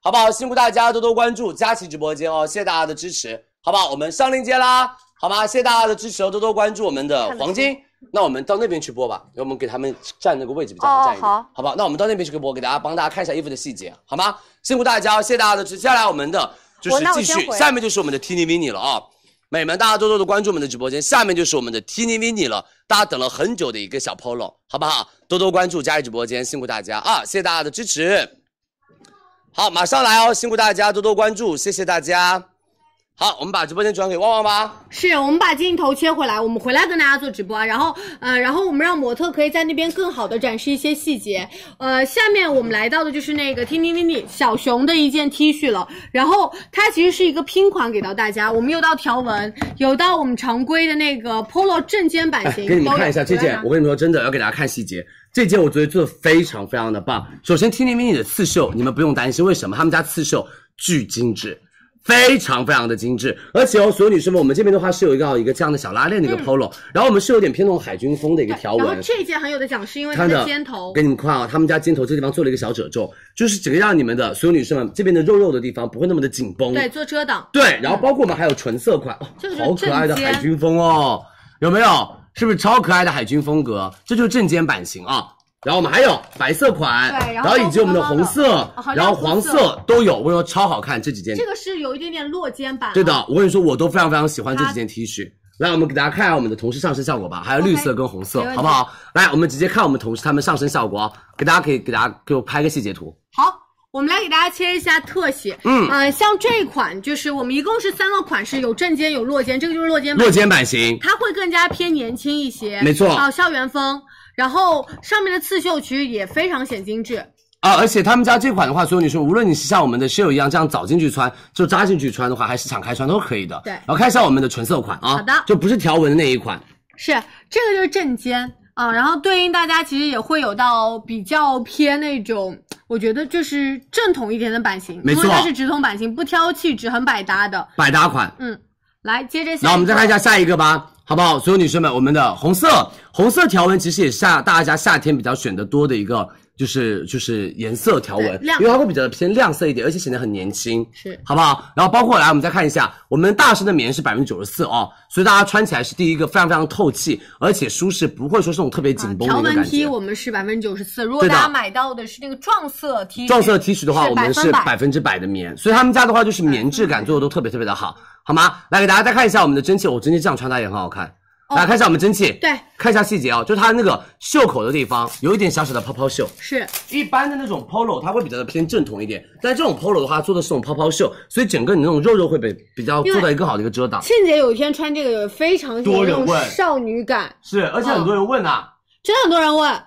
好不好？辛苦大家多多关注佳琦直播间哦，谢谢大家的支持，好不好？我们上链接啦，好吗？谢谢大家的支持哦，多多关注我们的黄金。那我们到那边去播吧，因为我们给他们站那个位置比较好站一点，哦好好不好？那我们到那边去播，给大家帮大家看一下衣服的细节，好吗？辛苦大家哦，谢谢大家的支持。接下来我们的就是继续，下面就是我们的 Tini Mini 了啊。美们，大家多多的关注我们的直播间，下面就是我们的 Tini Mini 了，大家等了很久的一个小 Polo，好不好？多多关注佳怡直播间，辛苦大家啊！谢谢大家的支持。好，马上来哦，辛苦大家多多关注，谢谢大家。好，我们把直播间转给旺旺吧。是我们把镜头切回来，我们回来跟大家做直播啊，然后呃，然后我们让模特可以在那边更好的展示一些细节。呃，下面我们来到的就是那个 Tini Mini 小熊的一件 T 恤了，然后它其实是一个拼款给到大家，我们有到条纹，有到我们常规的那个 Polo 正肩版型，哎给你们看一下这件，我跟你们说，真的要给大家看细节。这件我觉得做的非常非常的棒。首先，Tini Mini 的刺绣你们不用担心，为什么？他们家刺绣巨精致。非常非常的精致，而且哦，所有女生们，我们这边的话是有一个一个这样的小拉链的一个 polo，、然后我们是有点偏那种海军风的一个条纹然后这一件很有的讲是因为它的的肩头给你们看啊，他们家肩头这地方做了一个小褶皱，就是整个让你们的所有女生们这边的肉肉的地方不会那么的紧绷。对做遮挡，对，然后包括我们还有纯色款，哦这个是好可爱的海军风哦，有没有？是不是超可爱的海军风格？这就是正肩版型啊。然后我们还有白色款，对然后以及我们的红色哦，然后黄色都有，我跟你说超好看这几件。这个是有一点点落肩版、对的，，我跟你说，我都非常非常喜欢这几件 T 恤。来，我们给大家看一下我们的同事上身效果吧，还有绿色跟红色 OK，没问题好不好？来，我们直接看我们同事他们上身效果啊，给大家可以给大家给我拍个细节图。好，我们来给大家切一下特写。嗯呃，像这款就是我们一共是三个款式，有正肩有落肩，这个就是落肩版，落肩版型，它会更加偏年轻一些，没错啊、校园风。然后上面的刺绣其实也非常显精致，啊，而且他们家这款的话，所有女生无论你是像我们的室友一样这样早进去穿，就扎进去穿的话，还是敞开穿都可以的。对然后看一下我们的纯色款啊，好的就不是条纹的那一款。是这个就是正肩啊，然后对应大家其实也会有到比较偏那种，我觉得就是正统一点的版型，没错因为它是直筒版型，不挑气质，很百搭的。百搭款。嗯，来接着下，那我们再看一下。下一个吧，好不好？所有女生们，我们的红色红色条纹其实也是大家夏天比较选的多的一个，就是就是颜色条纹，因为它会比较偏亮色一点，而且显得很年轻，是好不好？然后包括来，我们再看一下，我们大身的棉是百分之九十四哦，所以大家穿起来是第一个非常非常透气，而且舒适，不会说是那种特别紧绷的条纹一个感 T。我们是百分之九十四，如果大家买到的是那个撞色 T，撞色 T 恤的话，我们是百百分之百的棉，所以他们家的话就是棉质感做的都特别特别的好，好吗？来给大家再看一下我们的蒸汽，我蒸汽这样穿搭也很好看。来看一下我们蒸汽，对，看一下细节哦，就是它那个袖口的地方有一点小小的泡泡袖。是。一般的那种 polo 它会比较的偏正统一点，但这种 polo 的话做的是这种泡泡袖，所以整个你那种肉肉会被比较做到一个更好的一个遮挡。倩姐有一天穿这个非常多人问。少女感，是，而且很多人问啊，真的很多人问。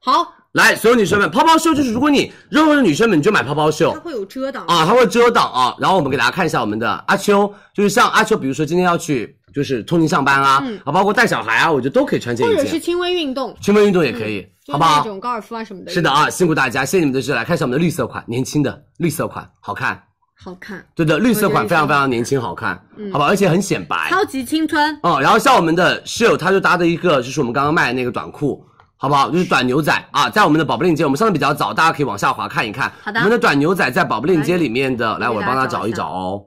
好，来，所有女生们，泡泡袖就是如果你肉肉的女生们，你就买泡泡袖。它。会有遮挡。啊，它会遮挡啊。然后我们给大家看一下我们的阿秋，就是像阿秋，比如说今天要去就是通勤上班啊，嗯啊，包括带小孩啊，我觉得都可以穿这一件，或者是轻微运动，轻微运动也可以，就好不好？是那种高尔夫啊什么的。是的，啊，辛苦大家，谢谢你们的支持。来看一下我们的绿色款，年轻的绿色款，好看。好看，对的，绿色款非常非常年轻好看，嗯好吧，而且很显白。超级青春。哦，然后像我们的室友，他就搭的一个就是我们刚刚卖的那个短裤，好不好？就是短牛仔啊，在我们的宝贝链接，我们上的比较早，大家可以往下滑看一看。好的我们的短牛仔在宝贝链接里面的，来，我帮他找一找哦。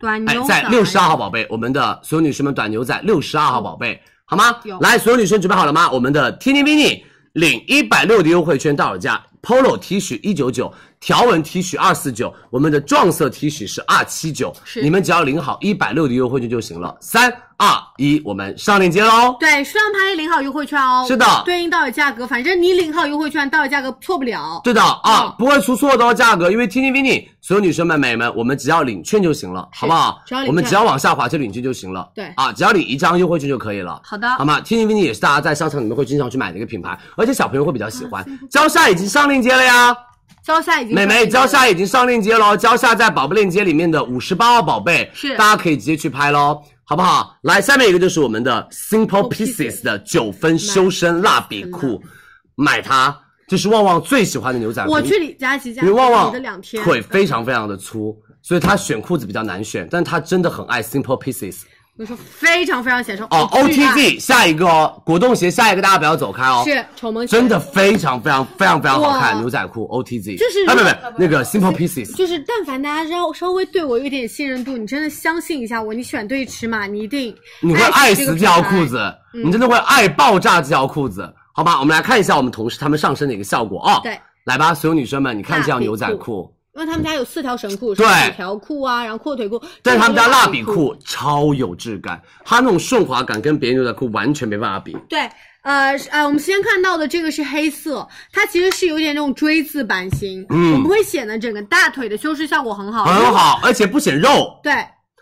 短牛，哎在仔六十二号宝贝，我们的所有女生们短牛仔六十二号宝贝，好吗？来，所有女生准备好了吗？我们的 Tini Mini 领一百六的优惠券到手价，Polo T 恤一九九，条纹 T 恤二四九，我们的撞色 T 恤是二七九，是你们只要领好一百六的优惠券就行了。三二一，我们上链接喽。对，数量拍一领好优惠券哦。是的对应到手价格，反正你领好优惠券，到手价格错不了。对的啊，嗯不会出错的哦，价格，因为 Vini 所有女生们、美们，我们只要领券就行了，好不好只要？领我们只要往下滑去领券就行了。对啊，只要领一张优惠券就可以了。好的好吗 Vini 也是大家在商场里面会经常去买的一个品牌，而且小朋友会比较喜啊欢。蕉下已经上链接了呀，蕉下已经美眉，蕉下已经上链接喽，蕉下在宝贝链接里面的五十八号宝贝，是大家可以直接去拍喽。好不好？来，下面一个就是我们的 Simple Pieces 的九分修身蜡笔裤，买它，这是旺旺最喜欢的牛仔裤。我去李佳琦家因为旺旺腿非常非常的粗，所以他选裤子比较难选，但他真的很爱 Simple Pieces 我说非常非常显瘦哦。我巨爱 OTZ 下一个哦，果冻鞋下一个大家不要走开哦，是丑萌鞋。真的非常非常非常非常好看，牛仔裤 OTZ 就是啊不不那个 Simple Pieces 就是，但凡大家稍稍微对我有一点信任度，你真的相信一下我，你选对尺码，你一定你会爱死这条裤子，嗯。你真的会爱爆炸这条裤子，好吧？我们来看一下我们同事他们上身的一个效果啊、哦。对，来吧，所有女生们，你看这条牛仔裤。因为他们家有四条神裤，对是五条裤啊，然后阔腿裤，但是他们家蜡笔裤超有质感，它那种顺滑感跟别人牛仔裤完全没办法比。对，呃呃，我们先看到的这个是黑色，它其实是有点那种锥字版型，嗯我们会显得整个大腿的修饰效果很好，很好，而且不显肉。对，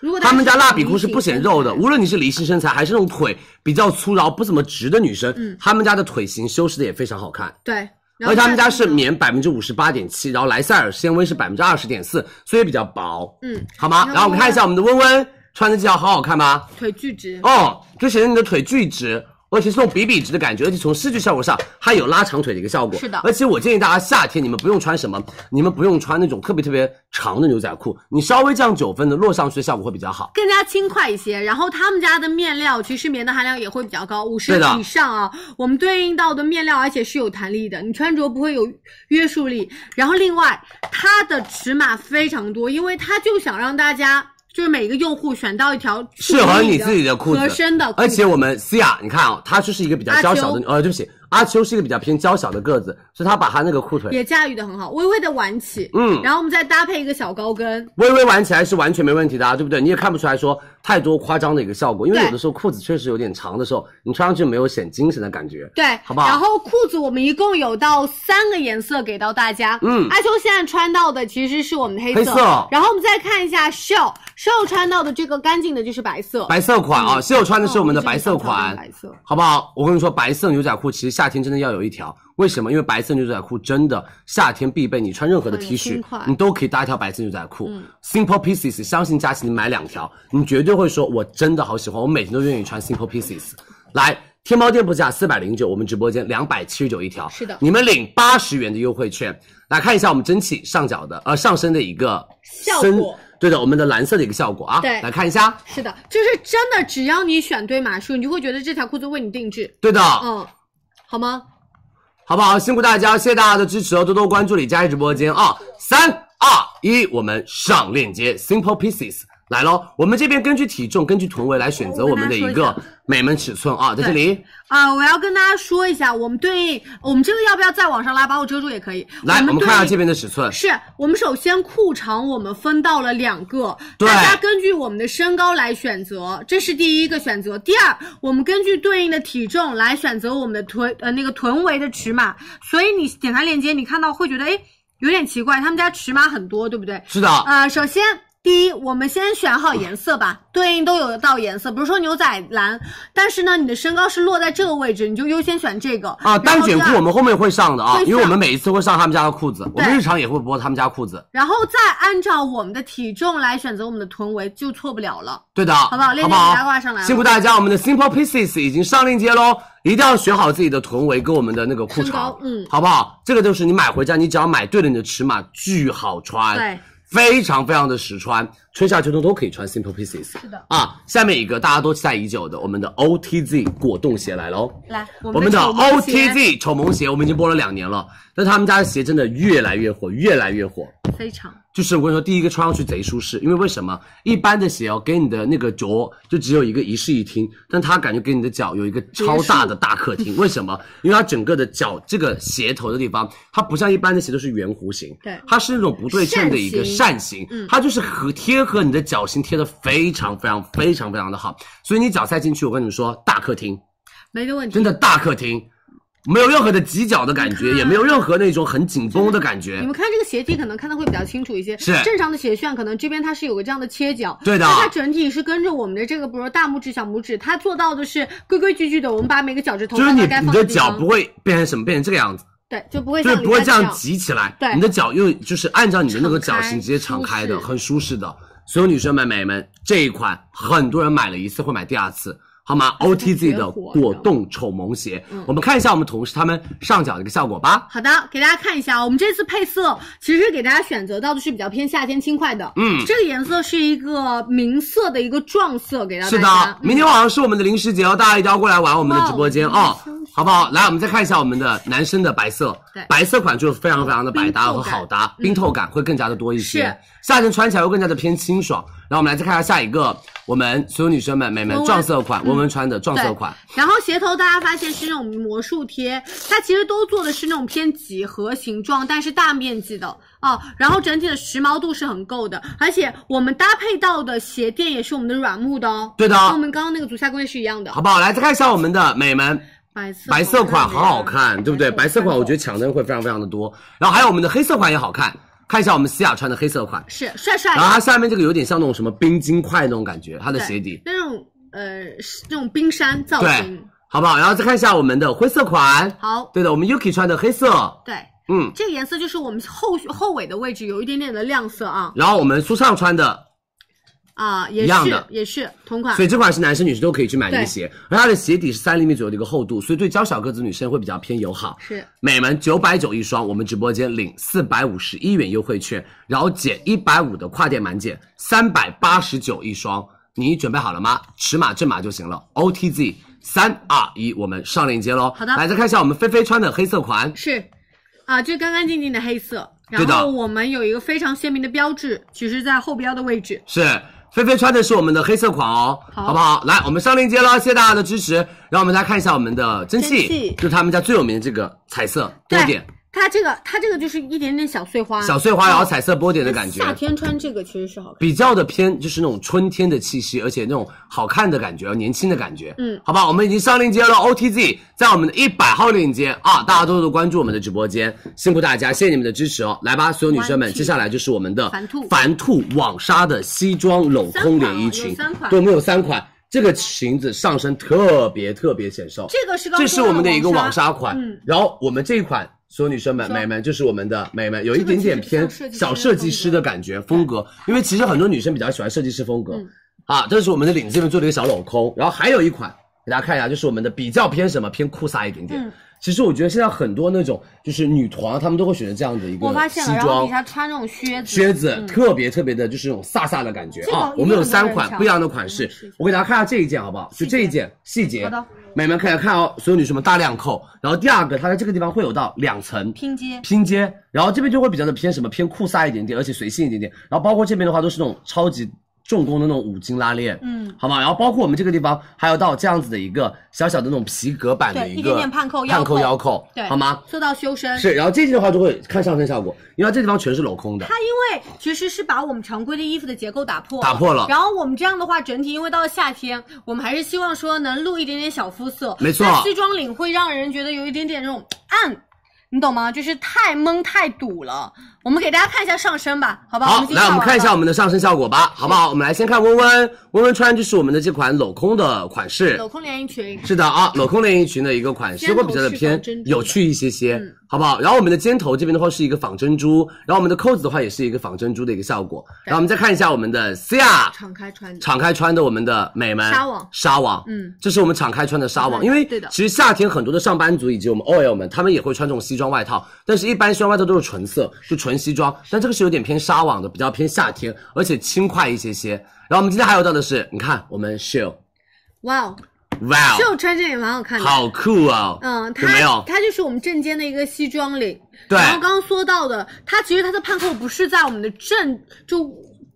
如果他们家蜡笔裤是不显肉的，无论你是梨形身材还是那种腿比较粗然后不怎么直的女生，嗯他们家的腿型修饰的也非常好看。对。然后而且他们家是棉百分之五十八点七，然后莱赛尔纤维是百分之二十点四，所以比较薄，嗯，好吗？然后我们看一下我们的温温穿的这条好好看吧？腿巨直，哦，就显得你的腿巨直，而且是那种比比直的感觉，而且从视觉效果上，它有拉长腿的一个效果。是的而且我建议大家夏天你们不用穿什么，你们不用穿那种特别特别长的牛仔裤，你稍微这样九分的落上去的效果会比较好。更加轻快一些。然后他们家的面料其实棉的含量也会比较高，五十以上啊。我们对应到的面料，而且是有弹力的，你穿着不会有约束力。然后另外，它的尺码非常多，因为它就想让大家。就是每一个用户选到一条适合你自己的裤子，合身的裤子，而且我们思雅，你看啊、她就是一个比较娇小的，呃，对不起，阿秋是一个比较偏娇小的个子，所以她把她那个裤腿也驾驭的很好，微微的挽起，嗯然后我们再搭配一个小高跟，微微挽起来是完全没问题的、啊，对不对？你也看不出来说太多夸张的一个效果，因为有的时候裤子确实有点长的时候，你穿上去没有显精神的感觉。对，好不好然后裤子我们一共有到三个颜色给到大家，嗯阿秋现在穿到的其实是我们的黑色，黑色然后我们再看一下秀秀穿到的这个干净的就是白色，白色款啊，嗯穿的是我们的哦白色款，白色好不好？我跟你说，白色牛仔裤其实夏天真的要有一条，为什么？因为白色牛仔裤真的夏天必备，你穿任何的 T 恤，你都可以搭一条白色牛仔裤。嗯。Simple Pieces，相信佳琪你买两条，你绝对会说，我真的好喜欢，我每天都愿意穿 Simple Pieces。来，天猫店铺价四百零九，我们直播间两百七十九一条，是的。你们领八十元的优惠券。来看一下我们蒸汽上脚的呃上身的一个效果。对的，我们的蓝色的一个效果啊，对。来看一下，是的，就是真的，只要你选对码数，你就会觉得这条裤子为你定制，对的，嗯，好吗？好不好？辛苦大家，谢谢大家的支持哦，多多关注李佳琦直播间啊！三二一，我们上链接，Simple Pieces 来喽。我们这边根据体重、根据臀围来选择我们的一个美门尺寸啊，在这里啊、我要跟大家说一下，我们对应我们这个要不要再往上拉，把我遮住也可以。来，我们对应看一下这边的尺寸，是我们首先裤长我们分到了两个，大家根据我们的身高来选择，这是第一个选择。第二，我们根据对应的体重来选择我们的臀呃那个臀围的尺码。所以你点开链接，你看到会觉得哎有点奇怪，他们家尺码很多，对不对？是的，呃，首先第一，我们先选好颜色吧，对应都有一道颜色，比如说牛仔蓝，但是呢，你的身高是落在这个位置，你就优先选这个啊，单卷裤我们后面会上的啊因为我们每一次会上他们家的裤子，我们日常也会播他们家裤子，然后再按照我们的体重来选择我们的臀围，就错不了了。对的，好不好链接给大家挂上来了辛苦大家，我们的 Simple Pieces 已经上链接喽，一定要选好自己的臀围跟我们的那个裤长，嗯好不好？这个就是你买回家，你只要买对了你的尺码，巨好穿，对。非常非常的实穿，春夏秋冬都可以穿 Simple Pieces。是的啊，下面一个大家都期待已久的，我们的 OTZ 果冻鞋来喽。来，我们的 OTZ 丑萌鞋，我们已经播了两年了，但他们家的鞋真的越来越火，越来越火。非常就是我跟你说，第一个穿上去贼舒适，因为为什么？一般的鞋哦，给你的那个脚就只有一个一室一厅，但它感觉给你的脚有一个超大的大客厅。为什么？因为它整个的脚这个鞋头的地方，它不像一般的鞋都是圆弧形，对它是那种不对称的一个扇形，嗯它就是和贴合你的脚型贴的非常非常非常非常的好，所以你脚塞进去，我跟你们说，大客厅，没个问题。真的大客厅。没有任何的挤脚的感觉，也没有任何那种很紧绷的感觉你。们看这个鞋底，可能看的会比较清楚一些。是正常的鞋楦，可能这边它是有个这样的切角，对的但它整体是跟着我们的这个，比如说大拇指、小拇指，它做到的是规规矩矩的。我们把每个脚趾头就是你放到该你的脚不会变成什么，变成这个样子，对，就不会就是不会这样挤起来，对你的脚又就是按照你的那个脚型直接敞开的，很舒适的。所有女生们、美们，这一款很多人买了一次会买第二次。好吗？OTZ 的果冻丑萌鞋，我们看一下我们同事他们上脚的一个效果吧。好的，给大家看一下，我们这次配色其实给大家选择到的是比较偏夏天轻快的，嗯。这个颜色是一个明色的一个撞色，给到大家。是的，明天晚上是我们的零食节哦，大家一定要过来玩我们的直播间。哦，好不好？来，我们再看一下我们的男生的白色，白色款就是非常非常的百搭和冰透感。好搭，冰透感会更加的多一些，夏天穿起来会更加的偏清爽。然后我们来再看一下下一个，我们所有女生们、美们温温撞色款，温温穿的撞色款，然后鞋头大家发现是那种魔术贴，它其实都做的是那种偏几何形状，但是大面积的哦。然后整体的时髦度是很够的，而且我们搭配到的鞋垫也是我们的软木的哦。对的跟我们刚刚那个足下工业是一样的。好不好？来再看一下我们的美们。白色白色款很好看，对不对？白色款我觉得抢的人会非常非常的多，然后还有我们的黑色款也好看，看一下我们西亚穿的黑色款，是帅帅的。然后它下面这个有点像那种什么冰晶块那种感觉，它的鞋底，那种呃是那种冰山造型。，好不好？然后再看一下我们的灰色款，好，对的，我们 Yuki 穿的黑色，对，嗯，这个颜色就是我们后后尾的位置有一点点的亮色啊然后我们苏畅穿的，啊，也是一样的也是同款所。以这款是男生女生都可以去买的一个鞋，而它的鞋底是三厘米左右的一个厚度，所以对娇小个子女生会比较偏友好。是美们九百九一双，我们直播间领四百五十一元优惠券，然后减一百五的跨店满减，三百八十九一双。你准备好了吗？尺码正码就行了。OTZ 三二一，我们上链接喽。好的来再看一下我们菲菲穿的黑色款，是啊，就干干净净的黑色，然后我们有一个非常鲜明的标志，其实在后标的位置。是菲菲穿的是我们的黑色款哦，好不好？来，我们上链接了，谢谢大家的支持。然后我们来看一下我们的蒸汽，蒸汽就是他们家最有名的这个彩色波对点，它这个它这个就是一点点小碎花，小碎花，然后哦彩色波点的感觉。夏天穿这个其实是好看。比较的偏就是那种春天的气息，而且那种好看的感觉，年轻的感觉，嗯。好吧？我们已经上链接了，OTZ 在我们的一百号链接啊，大家多多关注我们的直播间，辛苦大家，谢谢你们的支持哦。来吧，所有女生们，接下来就是我们的凡兔。凡兔网纱的西装镂空连衣裙，有三款。对，我们有三款。这个裙子上身特别特别显瘦，这个是这是我们的一个网纱。款，嗯。然后我们这一款，所有女生们、美们，就是我们的美们，有一点点偏小设计师的感觉风格，因为其实很多女生比较喜欢设计师风格，啊，这是我们的领子这边做了一个小镂空，然后还有一款给大家看一下，就是我们的比较偏什么偏酷飒一点点。嗯其实我觉得现在很多那种就是女团，她们都会选择这样的一个我发现了，西装然后底。下穿那种靴子，靴子嗯。特别特别的，就是那种飒飒的感觉。这个啊！我们有三款不一样的款式。嗯，我给大家看一下这一件好不好？就这一件细节，好的。美们看一下看哦，所有女生们大量扣，然后第二个它在这个地方会有到两层拼接。拼接，然后这边就会比较的偏什么偏酷飒一点点，而且随性一点点，然后包括这边的话都是那种超级重工的那种五金拉链，嗯，好吗？然后包括我们这个地方还有到这样子的一个小小的那种皮革版的，一个一点点盼扣盼扣腰扣，对，好吗？做到修身。是，然后这件的话就会看上身效果，因为这地方全是镂空的，它因为其实是把我们常规的衣服的结构打破打破了然后我们这样的话，整体因为到了夏天，我们还是希望说能露一点点小肤色。没错那西装领会让人觉得有一点点那种暗，你懂吗？就是太蒙太堵了。我们给大家看一下上身吧，好不好？好，来我们看一下我们们的上身效果吧，好不好？我们来先看温温，温温穿就是我们的这款镂空的款式，镂空连衣裙，是的啊，镂空连衣裙的一个款式会比较的偏有趣一些些，嗯。好不好？然后我们的肩头这边的话是一个仿珍珠，然后我们的扣子的话也是一个仿珍珠的一个效果。然后我们再看一下我们的 Cia 敞开穿的。敞开穿的我们的美们纱网。纱网，嗯。这是我们敞开穿的纱网，因为对的。其实夏天很多的上班族以及我们 OL 们，他们也会穿这种西装外套，但是一般西装外套都是纯色，就纯西装，但这个是有点偏纱网的，比较偏夏天，而且轻快一些些。然后我们今天还有到的是，你看我们 Shield，哇哦，哇哦，秀穿着也蛮好看的。好酷哦！嗯，它有没有？它就是我们正肩的一个西装领。对然后刚刚说到的，它其实它的盼扣不是在我们的正就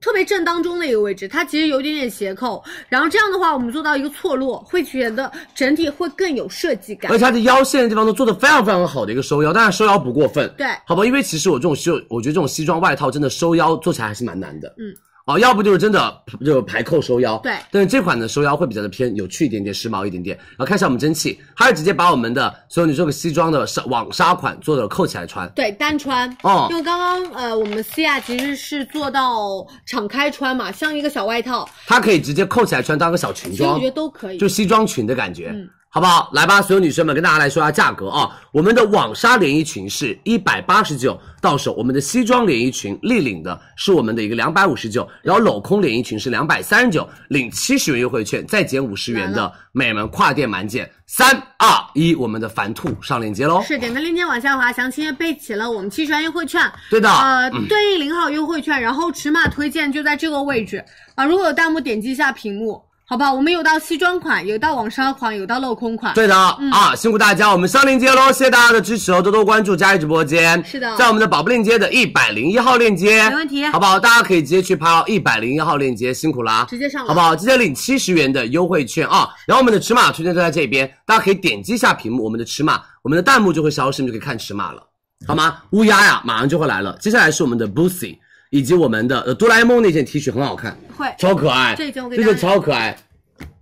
特别正当中的一个位置，它其实有点点斜扣。然后这样的话，我们做到一个错落，会觉得整体会更有设计感而。且它的腰线的地方都做的非常非常好的一个收腰，当然收腰不过分，对好吧？因为其实我这种西，我觉得这种西装外套真的收腰做起来还是蛮难的，嗯。哦，要不就是真的就排扣收腰，对但是这款的收腰会比较的偏有趣一点点，时髦一点点。然后看一下我们蒸汽，它是直接把我们的所有你这个西装的纱网纱款做的扣起来穿，对，单穿。哦因为刚刚呃，我们西亚其实是做到敞开穿嘛，像一个小外套，它可以直接扣起来穿当个小裙装，其实我觉得都可以。就西装裙的感觉。嗯好不好？来吧，所有女生们，跟大家来说一下价格啊。我们的网纱连衣裙是一百八十九到手，我们的西装连衣裙立领的是我们的一个两百五十九，然后镂空连衣裙是两百三十九，领七十元优惠券，再减五十元的美们跨店满减。三二一，我们的凡兔上链接喽。是点开链接往下滑，详情页备齐了我们七十元优惠券。对的呃，嗯对应零号优惠券，然后尺码推荐就在这个位置啊。如果有弹幕点击一下屏幕，好吧？我们有到西装款，有到网纱款，有到镂空款。对的、嗯啊，辛苦大家，我们上链接喽，谢谢大家的支持哦，多多关注佳怡直播间。是的在我们的宝贝链接的一百零一号链接，没问题好不好？大家可以直接去拍哦，一百零一号链接，辛苦啦，直接上好不好？直接领七十元的优惠券啊！然后我们的尺码推荐都在这边，大家可以点击一下屏幕，我们的尺码，我们的弹幕就会消失，你就可以看尺码了，好吗？乌鸦呀，马上就会来了。接下来是我们的 Boosie，以及我们的呃哆啦 A 梦那件 T 恤很好看，会。超可爱，这件我给这件超可爱。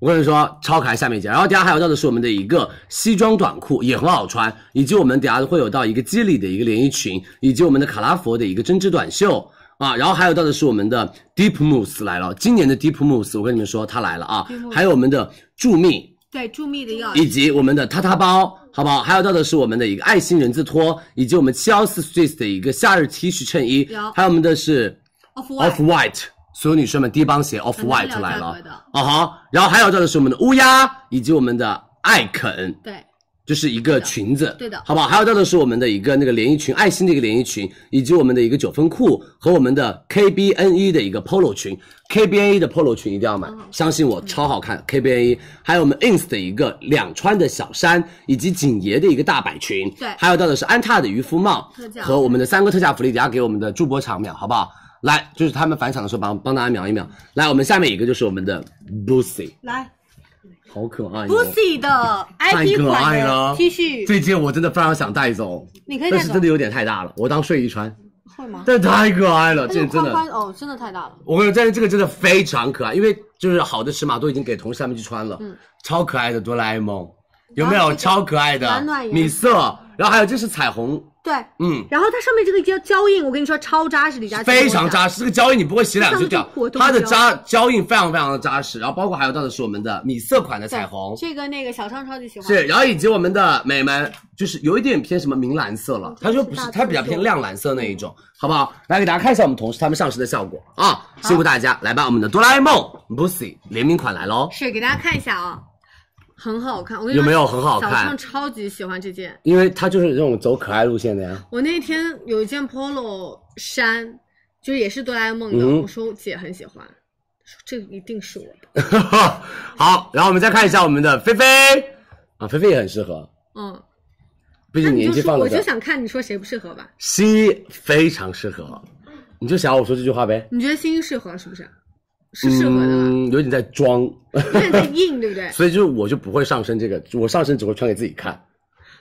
我跟你说，超可爱，下面一件。然后底下还有到的是我们的一个西装短裤，也很好穿，以及我们底下会有到一个肌理的一个连衣裙，以及我们的卡拉佛的一个针织短袖。啊。然后还有到的是我们的 Deep Mousse 来了，今年的 Deep Mousse 我跟你们说它来了啊。还有我们的助蜜，对助蜜的药以及我们的塌塌包，好不好？还有到的是我们的一个爱心人字拖，以及我们七幺四 stress 的一个夏日 T 恤衬衣，还有我们的是 Off Off White，所有女生们低帮鞋 Off White 来了啊哈，然后还有到的是我们的乌鸦，以及我们的艾肯，对，就是一个裙子，对的。好不好？还有到的是我们的一个那个连衣裙，爱心的一个连衣裙，以及我们的一个九分裤和我们的 KBNE 的一个 polo 裙，KBNE 的 polo 裙一定要买，相信我超好看，KBNE，还有我们 ins 的一个两穿的小衫，以及景爷的一个大摆裙，对。还有到的是安踏的渔夫帽和我们的三个特价福利，等下给我们的助播场秒，好不好？来，就是他们返场的时候帮帮大家秒一秒。来，我们下面一个就是我们的 Boosie，来好可爱、哦。Boosie 的太 IP 可款的爱了 T 恤，这件我真的非常想带走，你可以带走但是真的有点太大了，我当睡衣穿。会吗？但太可爱了，这件真的，宽宽哦，真的太大了。我跟你说，但是这个真的非常可爱，因为就是好的尺码都已经给同事他们去穿了，嗯超可爱的哆啦 A 梦，有没有超可爱的暖暖米色？然后还有这是彩虹，对，嗯，然后它上面这个胶胶印，我跟你说超扎实，李佳琦非常扎实，这个胶印你不会洗两次就掉它的扎胶印非常非常的扎实，然后包括还有到的是我们的米色款的彩虹，这个那个小畅超级喜欢。是，然后以及我们的美们，就是有一点偏什么明蓝色了，它就不是，它比较偏亮蓝色那一种，好不好？来给大家看一下我们同事他们上市的效果。啊，辛苦大家，来吧，我们的哆啦 A 梦 Boosie 联名款来喽，是给大家看一下啊，很好看。我跟你有没有很好看小畅超级喜欢这件。因为它就是这种走可爱路线的呀。我那天有一件 polo 衫，就也是哆啦 A 梦的，嗯我说姐很喜欢，说这个一定是我的。好，然后我们再看一下我们的菲菲啊，菲菲也很适合，嗯，毕竟年纪放了我就想看你说谁不适合吧？新一非常适合，你就想我说这句话呗。你觉得新一适合是不是？是适合的吧，嗯，有点在装，有点在硬，对不对？所以就是我就不会上身这个，我上身只会穿给自己看，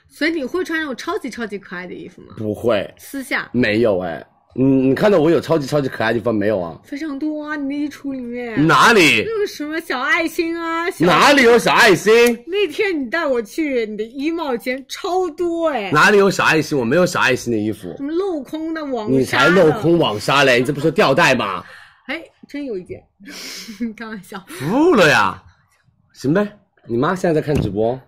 所以你会穿那种超级超级可爱的衣服吗？不会，私下没有哎、嗯，你看到我有超级超级可爱的地方没有啊？非常多啊，你那衣橱里面哪里那个什么小爱心啊，小哪里有小爱心？那天你带我去你的衣帽间超多哎，哪里有小爱心？我没有小爱心的衣服什，么镂空的网纱的你才镂空，网纱嘞！你这不是吊带吗？哎，真有一件，开玩笑。服了呀！行呗，你妈现在在看直播，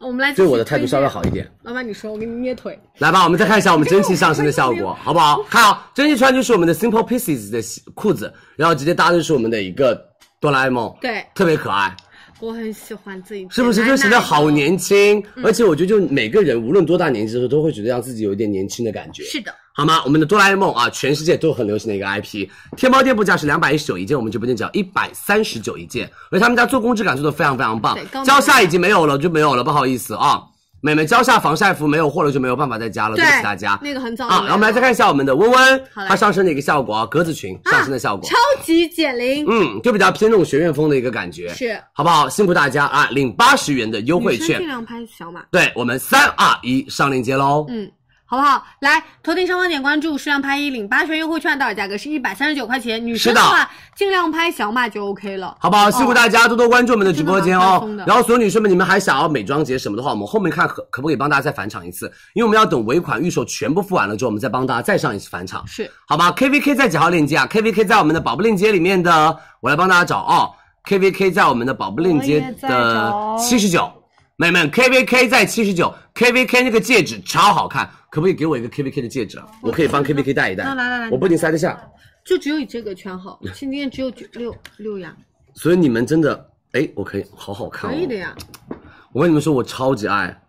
我们来对我的态度稍微好一点。老板，你说，我给你捏腿。来吧，我们再看一下我们蒸汽上身的效果，好不好？看啊，蒸汽穿就是我们的 Simple Pieces 的裤子，然后直接搭的是我们的一个哆啦 A 梦，对，特别可爱。我很喜欢这一件，是不是就显得好年轻？嗯而且我觉得，就每个人无论多大年纪的时候，都会觉得让自己有一点年轻的感觉。是的，好吗？我们的哆啦 A 梦啊，全世界都很流行的一个 IP。天猫店铺价是两百一十九一件，我们直播间只要一百三十九一件，而他们家做工质感做的非常非常棒对。蕉下已经没有了，就没有了，不好意思啊。美眉蕉下防晒服没有货了，就没有办法再加了，对不起大家。那个很早啊，然后我们来再看一下我们的温温它上身的一个效果啊，格子裙上身的效果，超级减龄，嗯，就比较偏那种学院风的一个感觉，是好不好？辛苦大家啊，领八十元的优惠券尽，量拍小码。对我们三二一上链接喽。嗯，好不好？来，头顶上方点关注，数量拍一领八十元优惠券，到手价格是一百三十九块钱。女生的是的话，尽量拍小码就 OK 了。好不好？辛苦大家多多关注我们的直播间哦。然后所有女生们，你们还想要美妆节什么的话，我们后面看可可不可以帮大家再返场一次？因为我们要等尾款预售全部付完了之后，我们再帮大家再上一次返场，是，好吧？KVK 在几号链接啊？KVK 在我们的宝贝链接里面的，我来帮大家找哦。KVK 在我们的宝贝链接的七十九，美们，KVK 在七十九，KVK 那个戒指超好看，可不可以给我一个 KVK 的戒指啊？我可以帮 KVK 戴一戴那来来来，我不一定塞得下。就只有你这个圈好，今天只有九六六呀，所以你们真的，哎，我可以，好好看哦。可以的呀。我跟你们说，我超级爱，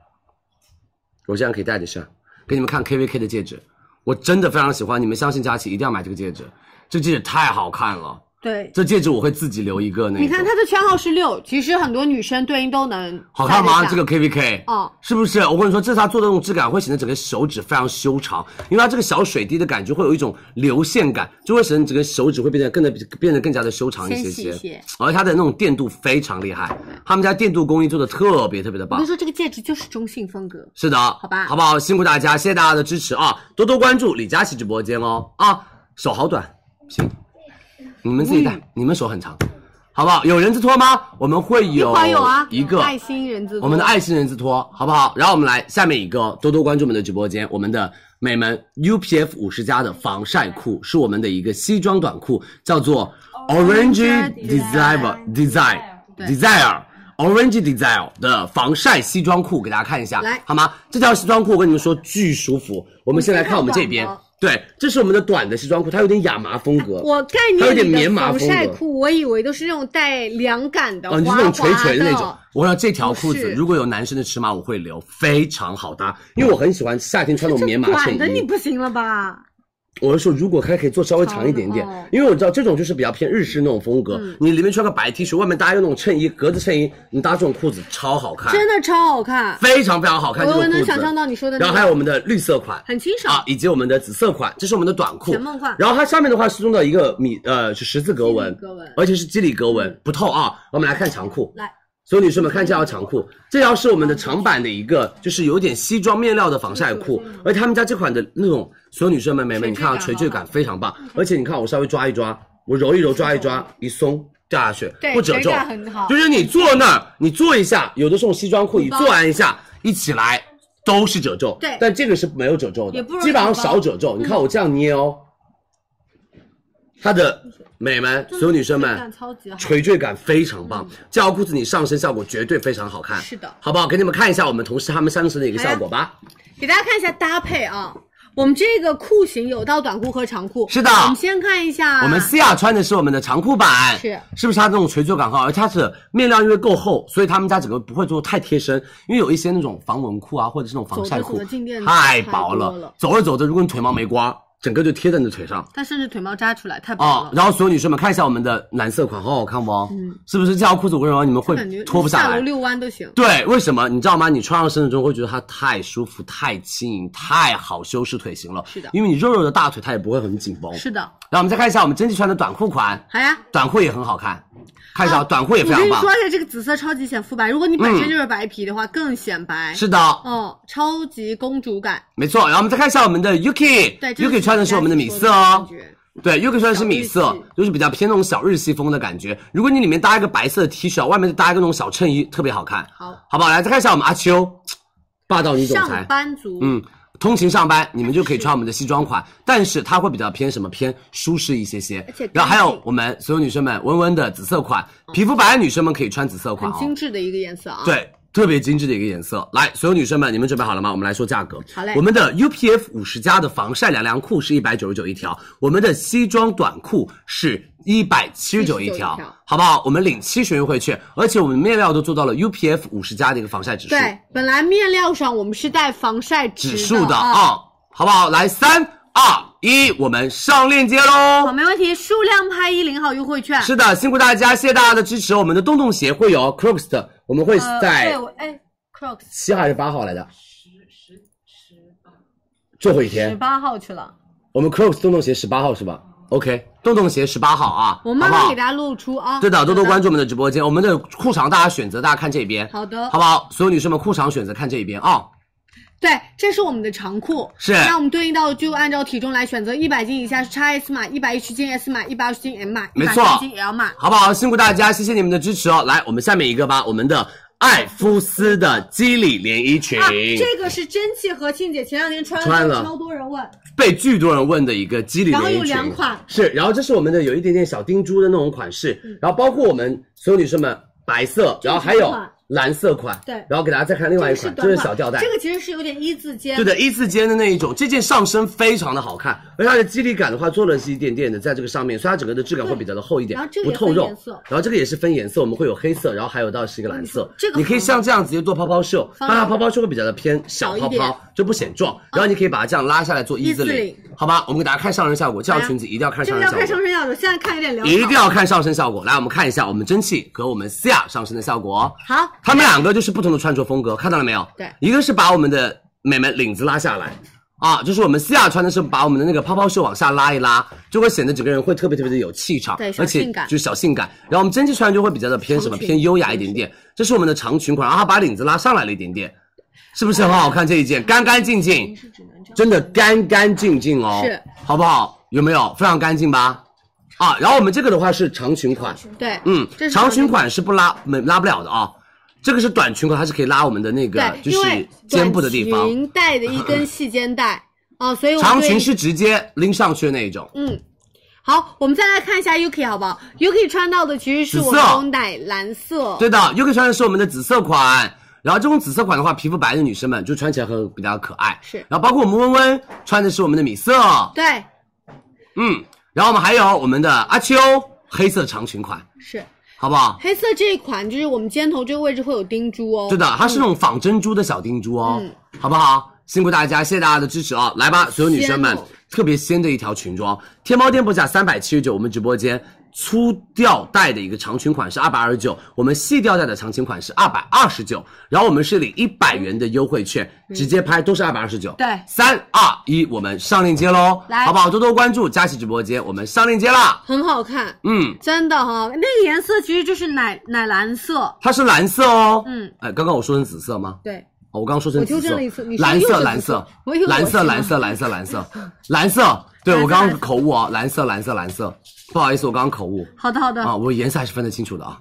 我这样可以戴得下。给你们看 KVK 的戒指，我真的非常喜欢。你们相信佳琪，一定要买这个戒指，这戒指太好看了。对，这戒指我会自己留一个那个。你看它的圈号是六，其实很多女生对应都能好看吗？这个 KVK，哦，是不是？我跟你说，这是它做的那种质感，会显得整个手指非常修长，因为它这个小水滴的感觉会有一种流线感，就会使得你整个手指会变得更的变得更加的修长一些些些。而且它的那种电镀非常厉害，他们家电镀工艺做的特别特别的棒我跟你。说，这个戒指就是中性风格。是的，好吧好不好？辛苦大家，谢谢大家的支持啊！多多关注李佳琦直播间哦啊！手好短，行，你们自己戴，你们手很长，好不好？有人字拖吗？我们会有一会儿有啊，爱心人字拖，我们的爱心人字拖，好不好？然后我们来下面一个，多多关注我们的直播间，我们的美们 UPF 五十加的防晒裤是我们的一个西装短裤，叫做 Orange Desire Desire Desire。Orange Desire 的防晒西装裤给大家看一下，来好吗？这条西装裤我跟你们说巨舒服。我们先来看我们这边对，这是我们的短的西装裤，它有点亚麻风格。我概念有点念里的防棉麻风格。晒裤，我以为都是那种带凉感的，哦，你是那种垂垂的那种。我说这条裤子如果有男生的尺码，我会留，非常好搭，因为我很喜欢夏天穿那种棉麻衬衣短的你。不行了吧？我是说，如果还可以做稍微长一点点哦，因为我知道这种就是比较偏日式那种风格。嗯。你里面穿个白 T 恤，外面搭一个那种衬衣，格子衬衣，你搭这种裤子超好看，真的超好看，非常非常好看。我能想象到你说的那个。然后还有我们的绿色款，很清爽。啊，以及我们的紫色款，这是我们的短裤，全梦幻。然后它上面的话是用到一个米呃是十字格纹，格纹。而且是肌理格纹，不透啊。我们来看长裤，来，所有女生们看这条长裤，这条是我们的长版的一个，就是有点西装面料的防晒裤，而他们家这款的那种，所有女生们、美们，你看啊，垂坠感非常棒，而且你看我稍微抓一抓，我揉一揉、抓一抓，一松掉下去，不褶皱。很好，就是你坐那儿，你坐一下，有的时候西装裤，你坐完一下，一起来都是褶皱，对。但这个是没有褶皱的基本上少褶皱。你看我这样捏哦，它的美们，所有女生们垂坠感非常棒，这条裤子你上身效果绝对非常好看，是的。好不好？给你们看一下我们同事他们上身的一个效果吧。给大家看一下搭配啊。我们这个裤型有到短裤和长裤，是的。我们先看一下，我们思雅穿的是我们的长裤版，是。是不是它这种垂坠感好？而且它是面料因为够厚，所以他们家整个不会做太贴身，因为有一些那种防蚊裤啊，或者是那种防晒裤走着走着太太薄了。走着走着，如果你腿毛没刮，整个就贴在你的腿上。它甚至腿毛扎出来，太薄哦了，。然后所有女生们看一下我们的蓝色款，好好看不？嗯，是不是这条裤子我跟你说你们会脱不下来？下楼遛弯都行。对，为什么？你知道吗？你穿上身子之后会觉得它太舒服、太轻盈、太好修饰腿型了。是的因为你肉肉的大腿它也不会很紧绷。是的，然后我们再看一下我们真季穿的短裤款，好呀。短裤也很好看，看一下、短裤也非常棒我跟你说。一下，这个紫色超级显肤白，如果你本身就是白皮的话，更显白。是的，哦，超级公主感。没错。然后我们再看一下我们的 Yuki，对 Yuki 穿的是我们的米色哦。对，Yuki 穿的是米色就是比较偏那种小日系风的感觉。如果你里面搭一个白色的 T 恤，外面再搭一个那种小衬衣，特别好看，好，好不好？来再看一下我们阿秋，霸道女总裁上，班族。嗯，通勤上班你们就可以穿我们的西装款，但是它会比较偏什么偏舒适一些些而且。然后还有我们所有女生们温温的紫色款，皮肤白的女生们可以穿紫色款哦。很精致的一个颜色啊。，对，特别精致的一个颜色。来，所有女生们，你们准备好了吗？我们来说价格。好嘞我们的 UPF 五十加的防晒凉凉裤是一百九十九一条，我们的西装短裤是一百七十九一条，好不好？我们领七十元优惠券，而且我们面料都做到了 UPF 五十加的一个防晒指数。对，本来面料上我们是带防晒指数的啊。啊，好不好？来，三二一，我们上链接喽好，没问题，数量拍一领好优惠券。是的，辛苦大家，谢谢大家的支持。我们的洞洞鞋会有 Crocs 的，我们会呃，在哎，Crocs 七号还是八号来的？十十十八最后一天十，八号去了，我们 Crocs 洞洞鞋十八号是吧？OK，洞洞鞋十八号啊，我慢好不好慢给大家露出啊。对的，多多关注。注我们的直播间，我们的裤长大家选择，大家看这边，好的好不好？所有女生们裤长选择看这一边啊。对，这是我们的长裤，是那我们对应到就按照体重来选择，一百斤以下是 XS 码，一百一十斤 S 码，一百二十斤 M 码，没错130斤 L 码。好不好？辛苦大家，谢谢你们的支持哦。来，我们下面一个吧，我们的艾肤丝的肌理连衣裙，啊，这个是真气和庆姐前两天穿，穿了超多人问。被巨多人问的一个肌理连衣裙。然后有两款是，然后这是我们的有一点点小钉珠的那种款式，然后包括我们所有女生们白色，然后还有款蓝色款，对然后给大家再看另外一款，这短是小吊带，这个其实是有点一字肩。对的，一字肩的那一种，这件上身非常的好看，而且它的肌理感的话做了是一点点的在这个上面，所以它整个的质感会比较的厚一点然后这，个不透肉。然后这个也是分颜色，我们会有黑色，然后还有到是一个蓝色。这个你可以像这样直接做泡泡袖，方当然泡泡袖会比较的偏小泡泡，就不显壮。然后你可以把它这样拉下来做一字领字领，好吧？我们给大家看上身效果，这条裙子一定要看上身效果。上身效果，现在看有点潦草。一定要看上身效果，来，我们看一下我们蒸汽和我们思雅上身的效果。好，他们两个就是不同的穿着风格，看到了没有？对一个是把我们的美们领子拉下来，啊，就是我们西亚穿的是把我们的那个泡泡袖往下拉一拉，就会显得整个人会特别特别的有气场，对小而且性感就是小性感。然后我们蒸汽穿就会比较的偏什么偏优雅一点点，这是我们的长裙款，然后把领子拉上来了一点点，是不是很好看？这一件干干净净，真的干干净净哦，是，好不好？有没有非常干净吧？啊，然后我们这个的话是长裙款，对，嗯长裙款是不拉没拉不了的啊。这个是短裙款，它是可以拉我们的那个，就是肩部的地方。裙带的一根细肩带 哦，所以我长裙是直接拎上去的那一种，嗯。好，我们再来看一下 Yuki 好不好？Yuki 穿到的其实是我们奶蓝色，对的。Yuki 穿的是我们的紫色款，然后这种紫色款的话，皮肤白的女生们就穿起来很比较可爱。是然后包括我们温温穿的是我们的米色，对，嗯，然后我们还有我们的阿秋黑色长裙款，是好不好？黑色这一款，就是我们肩头这个位置会有钉珠哦。对的，它是那种仿珍珠的小钉珠哦，嗯好不好？辛苦大家，谢谢大家的支持啊！来吧，所有女生们特别仙的一条裙装，天猫店铺价三百七十九，我们直播间粗吊带的一个长裙款是二百二十九，我们细吊带的长裙款是二百二十九，然后我们是领一百元的优惠券，直接拍都是二百二十九。对。三二一，我们上链接喽，来。好不好？多多关注佳琦直播间，我们上链接啦。很好看，嗯，真的哈、那个颜色其实就是奶奶蓝色，它是蓝色哦。嗯，哎，刚刚我说成紫色吗？对，哦，我刚刚说成我紫色，纠正了一次你说蓝色，蓝色，蓝色，蓝色，蓝色，蓝色，对我刚刚口误啊，蓝色，蓝色，蓝色，不好意思，我刚刚口误好的好的，啊，我颜色还是分得清楚的啊。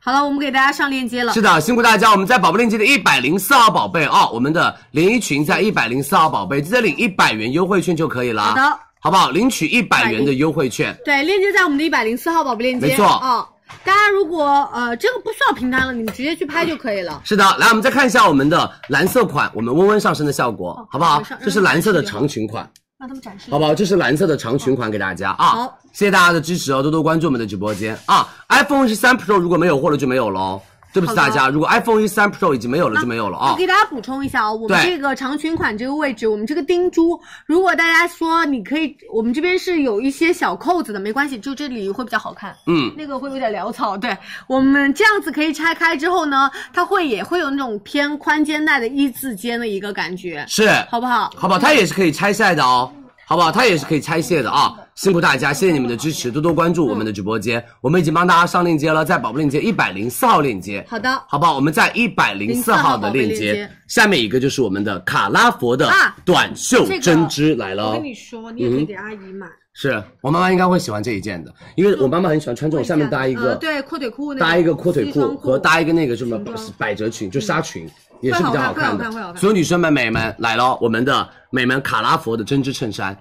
好了，我们给大家上链接了。是的，辛苦大家，我们在宝贝链接的一百零四号宝贝啊，我们的连衣裙在一百零四号宝贝，直接领一百元优惠券就可以了，好的，好不好？领取一百元的优惠券，对，链接在我们的一百零四号宝贝链接。没错啊、大家如果呃这个不需要平摊了，你们直接去拍就可以了。是的，来，我们再看一下我们的蓝色款，我们温温上身的效果，好不好？这是蓝色的长裙款。让他们展示。好不好？这是蓝色的长裙款给大家啊！好，谢谢大家的支持哦，多多关注我们的直播间啊！iPhone 十三 Pro 如果没有货了就没有喽，对不起大家，如果 iPhone 十三 Pro 已经没有了就没有了啊我！给大家补充一下啊、我们这个长裙款这个位置，我们这个钉珠，如果大家说你可以，我们这边是有一些小扣子的，没关系，就这里会比较好看。嗯，那个会有点潦草，对我们这样子可以拆开之后呢，它会也会有那种偏宽肩带的一字肩的一个感觉，是，好不好？好不好？它也是可以拆下的哦，好不好？它也是可以拆卸的啊！辛苦大家，谢谢你们的支持，多多关注我们的直播间，我们已经帮大家上链接了，在宝贝链接一百零四号链接。好的，好不好？我们在一百零四号的链04号宝贝链接接，下面一个就是我们的卡拉佛的啊短袖针织来了哦。我跟你说，你也可以给阿姨买，是我妈妈应该会喜欢这一件的，因为我妈妈很喜欢穿这种下面搭一个，呃对阔腿裤搭一个阔腿裤和搭一个那个什么百褶裙，就纱裙，也是比较好看的。所有女生们、美们来了，我们的美们卡拉佛的针织衬衫，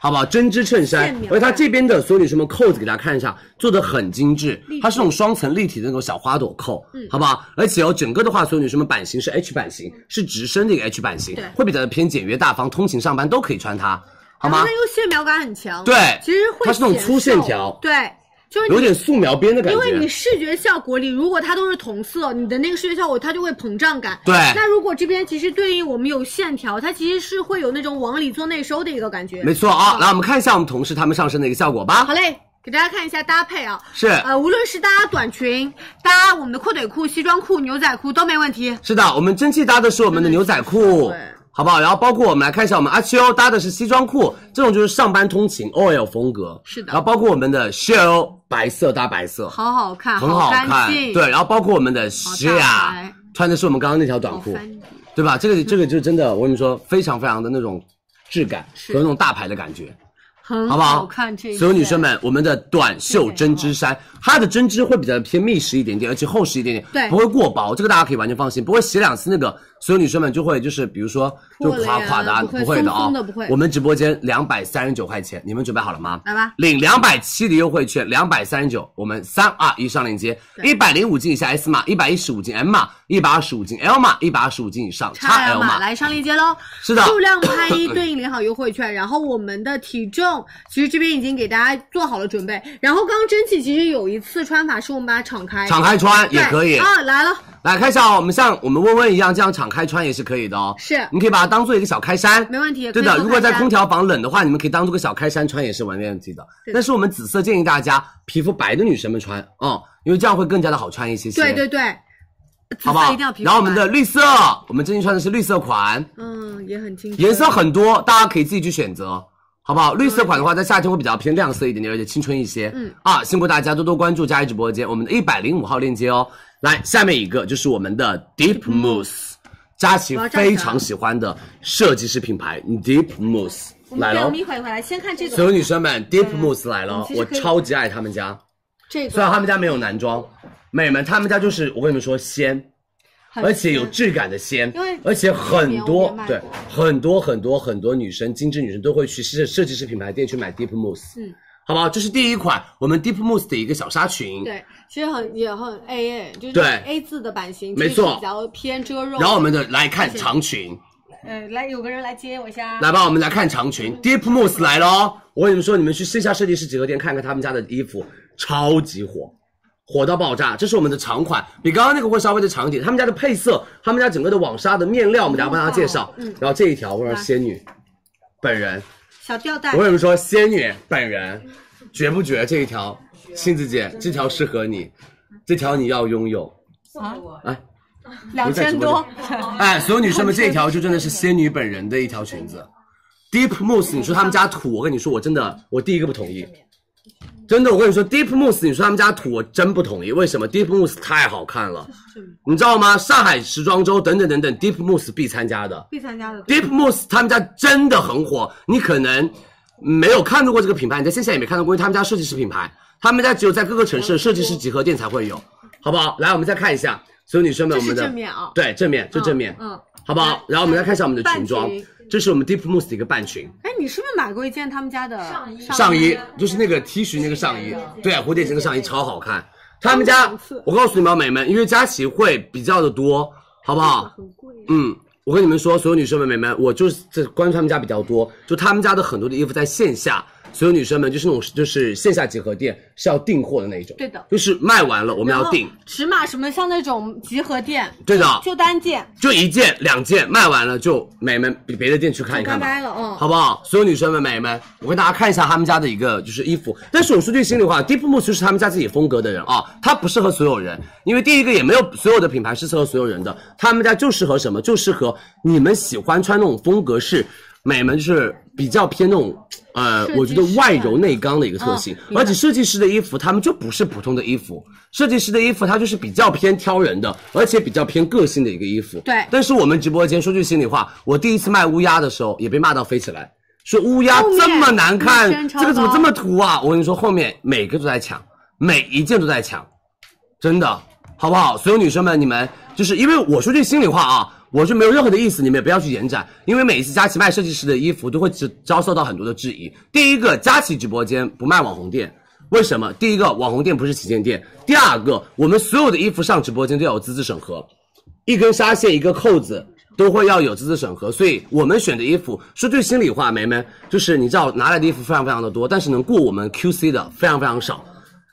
好不好？针织衬衫而且它这边的所有女生们扣子给大家看一下，做的很精致，它是那种双层立体的那种小花朵扣，嗯。好不好？而且哦，整个的话，所有女生们版型是 H 版型，是直身的一个 H 版型，会比较的偏简约大方，通勤上班都可以穿它，好吗？它？又线描感很强，对其实会它是那种粗线条。对，就是有点素描边的感觉因为你，视觉效果里，如果它都是同色，你的那个视觉效果它就会膨胀感。对那如果这边其实对应我们有线条，它其实是会有那种往里做内收的一个感觉。没错啊。来，我们看一下我们同事他们上身的一个效果吧好。嘞，给大家看一下搭配啊。是呃，无论是搭短裙、搭我们的阔腿裤、西装裤、牛仔裤都没问题。是的，我们蒸汽搭的是我们的牛仔裤对，好不好？然后包括我们来看一下，我们阿秋搭的是西装裤，这种就是上班通勤 OL 风格。是的然后包括我们的 Shell 白色搭白色，好好看，很好看。净。对，然后包括我们的好 Shia 穿的是我们刚刚那条短裤，对吧？这个这个就真的，我跟你说，非常非常的那种质感和那种大牌的感觉。很好不好？看这所有女生们，我们的短袖针织衫，它的针织会比较偏密实一点点，而且厚实一点点，对不会过薄，这个大家可以完全放心，不会洗两次那个，所有女生们就会就是比如说就垮垮的啊，不会会的啊松松的不会，我们直播间两百三十九块钱，你们准备好了吗？来吧，领两百七的优惠券，两百三十九，我们三二一上链接，一百零五斤以下 S 码，一百一十五斤 M 码，一百二十五斤 L 码，一百二十五斤以上 XL 码码。来上链接喽。是的数量拍一对应领好优惠券，然后我们的体重其实这边已经给大家做好了准备。然后刚刚蒸汽其实有一次穿法是我们把它敞开，敞开穿也可以啊，来了，来看一下哦，我们像我们温温一样这样敞开穿也是可以的哦。是你可以把它当做一个小开衫，没问题。对的，如果在空调房冷的话，你们可以当做个小开衫穿也是完全没问题的。但是我们紫色建议大家皮肤白的女生们穿，嗯，因为这样会更加的好穿一些些。对对对，好不好然后我们的绿色，我们最近穿的是绿色款，嗯也很清楚，颜色很多，大家可以自己去选择。好不好？绿色款的话，在夏天会比较偏亮色一点点，而且青春一些。嗯啊，辛苦大家多多关注佳怡直播间，我们的一百零五号链接哦。来，下面一个就是我们的 Deep Mousse，佳琪我要站起来。非常喜欢的设计师品牌 Deep Mousse 来了我们。一会儿一会儿来先看这个，所有女生们，Deep Mousse 来了，我超级爱他们家。这个。虽然他们家没有男装，美们，他们家就是我跟你们说鲜，而且有质感的鲜因为，而且很多对很多很多很多女生，精致女生都会去设设计师品牌店去买 Deep Mousse，嗯，好不好？这是第一款我们 Deep Mousse 的一个小纱裙，对，其实很也很 A A，就是对 A 字的版型，没错比较偏遮肉。然后我们的来看长裙，呃，来有个人来接我一下，来吧，我们来看长裙，Deep Mousse 来了哦！我跟你们说，你们去线下设计师集合店看看他们家的衣服，超级火，火到爆炸。这是我们的长款，比刚刚那个会稍微的长一点。他们家的配色，他们家整个的网纱的面料，我们等下帮大家介绍。嗯然后这一条，我说仙女本人，小吊带我跟你们说，仙女本人绝不绝？这一条，杏子姐，这条适合你，这条你要拥有。啊，哎，两千多，哎，所有女生们，这条就真的是仙女本人的一条裙子。Deep Mousse，你说他们家土，我跟你说，我真的，我第一个不同意。真的，我跟你说，Deep Mousse，你说他们家土，我真不同意。为什么？Deep Mousse 太好看了，你知道吗？上海时装周等等等等，Deep Mousse 必参加的。必参加的 Deep Mousse 他们家真的很火，你可能没有看到过这个品牌，你在线下也没看到过，因为他们家设计师品牌，他们家只有在各个城市的设计师集合店才会有，好不好？来，我们再看一下，所有女生们，我们的正面啊。对，正面，这正面，嗯，好不好？然后我们再看一下我们的裙装，这是我们 Deep Mousse 的一个半裙。哎，你是不是买过一件他们家的？上衣？上衣，就是那个 T 恤那个上衣，对啊，蝴蝶结那个上衣超好看。他们家，我告诉你们，美们，因为佳琦会比较的多，好不好？很贵。嗯，我跟你们说，所有女生们、美们，我就是这关注他们家比较多，就他们家的很多的衣服在线下，所有女生们就是那种就是线下集合店是要订货的那一种，对的就是卖完了我们要订，尺码什么像那种集合店，对的就单件，就一件两件卖完了就美们比别的店去看一看吧。拜拜了，嗯，好不好？所有女生们、美们，我跟大家看一下他们家的一个就是衣服。但是我说句心里话，Deep Mousse 就是他们家自己风格的人啊，它不适合所有人，因为第一个也没有所有的品牌是适合所有人的，他们家就适合什么？就适合你们喜欢穿那种风格是美们就是比较偏那种。呃我觉得外柔内刚的一个特性，嗯而且设计师的衣服他们就不是普通的衣服，设计师的衣服它就是比较偏挑人的，而且比较偏个性的一个衣服。对。但是我们直播间说句心里话，我第一次卖乌鸦的时候也被骂到飞起来，说乌鸦这么难看这个怎么这么土啊？我跟你说，后面每个都在抢，每一件都在抢，真的，好不好？所有女生们，你们就是因为我说句心里话啊，我是没有任何的意思，你们也不要去延展，因为每一次佳琦卖设计师的衣服都会遭受到很多的质疑。第一个，佳琦直播间不卖网红店，为什么？第一个，网红店不是旗舰店；第二个，我们所有的衣服上直播间都要有资质审核，一根纱线、一个扣子都会要有资质审核，所以我们选的衣服，说句心里话，梅梅，就是你知道拿来的衣服非常非常的多，但是能过我们 QC 的非常非常少。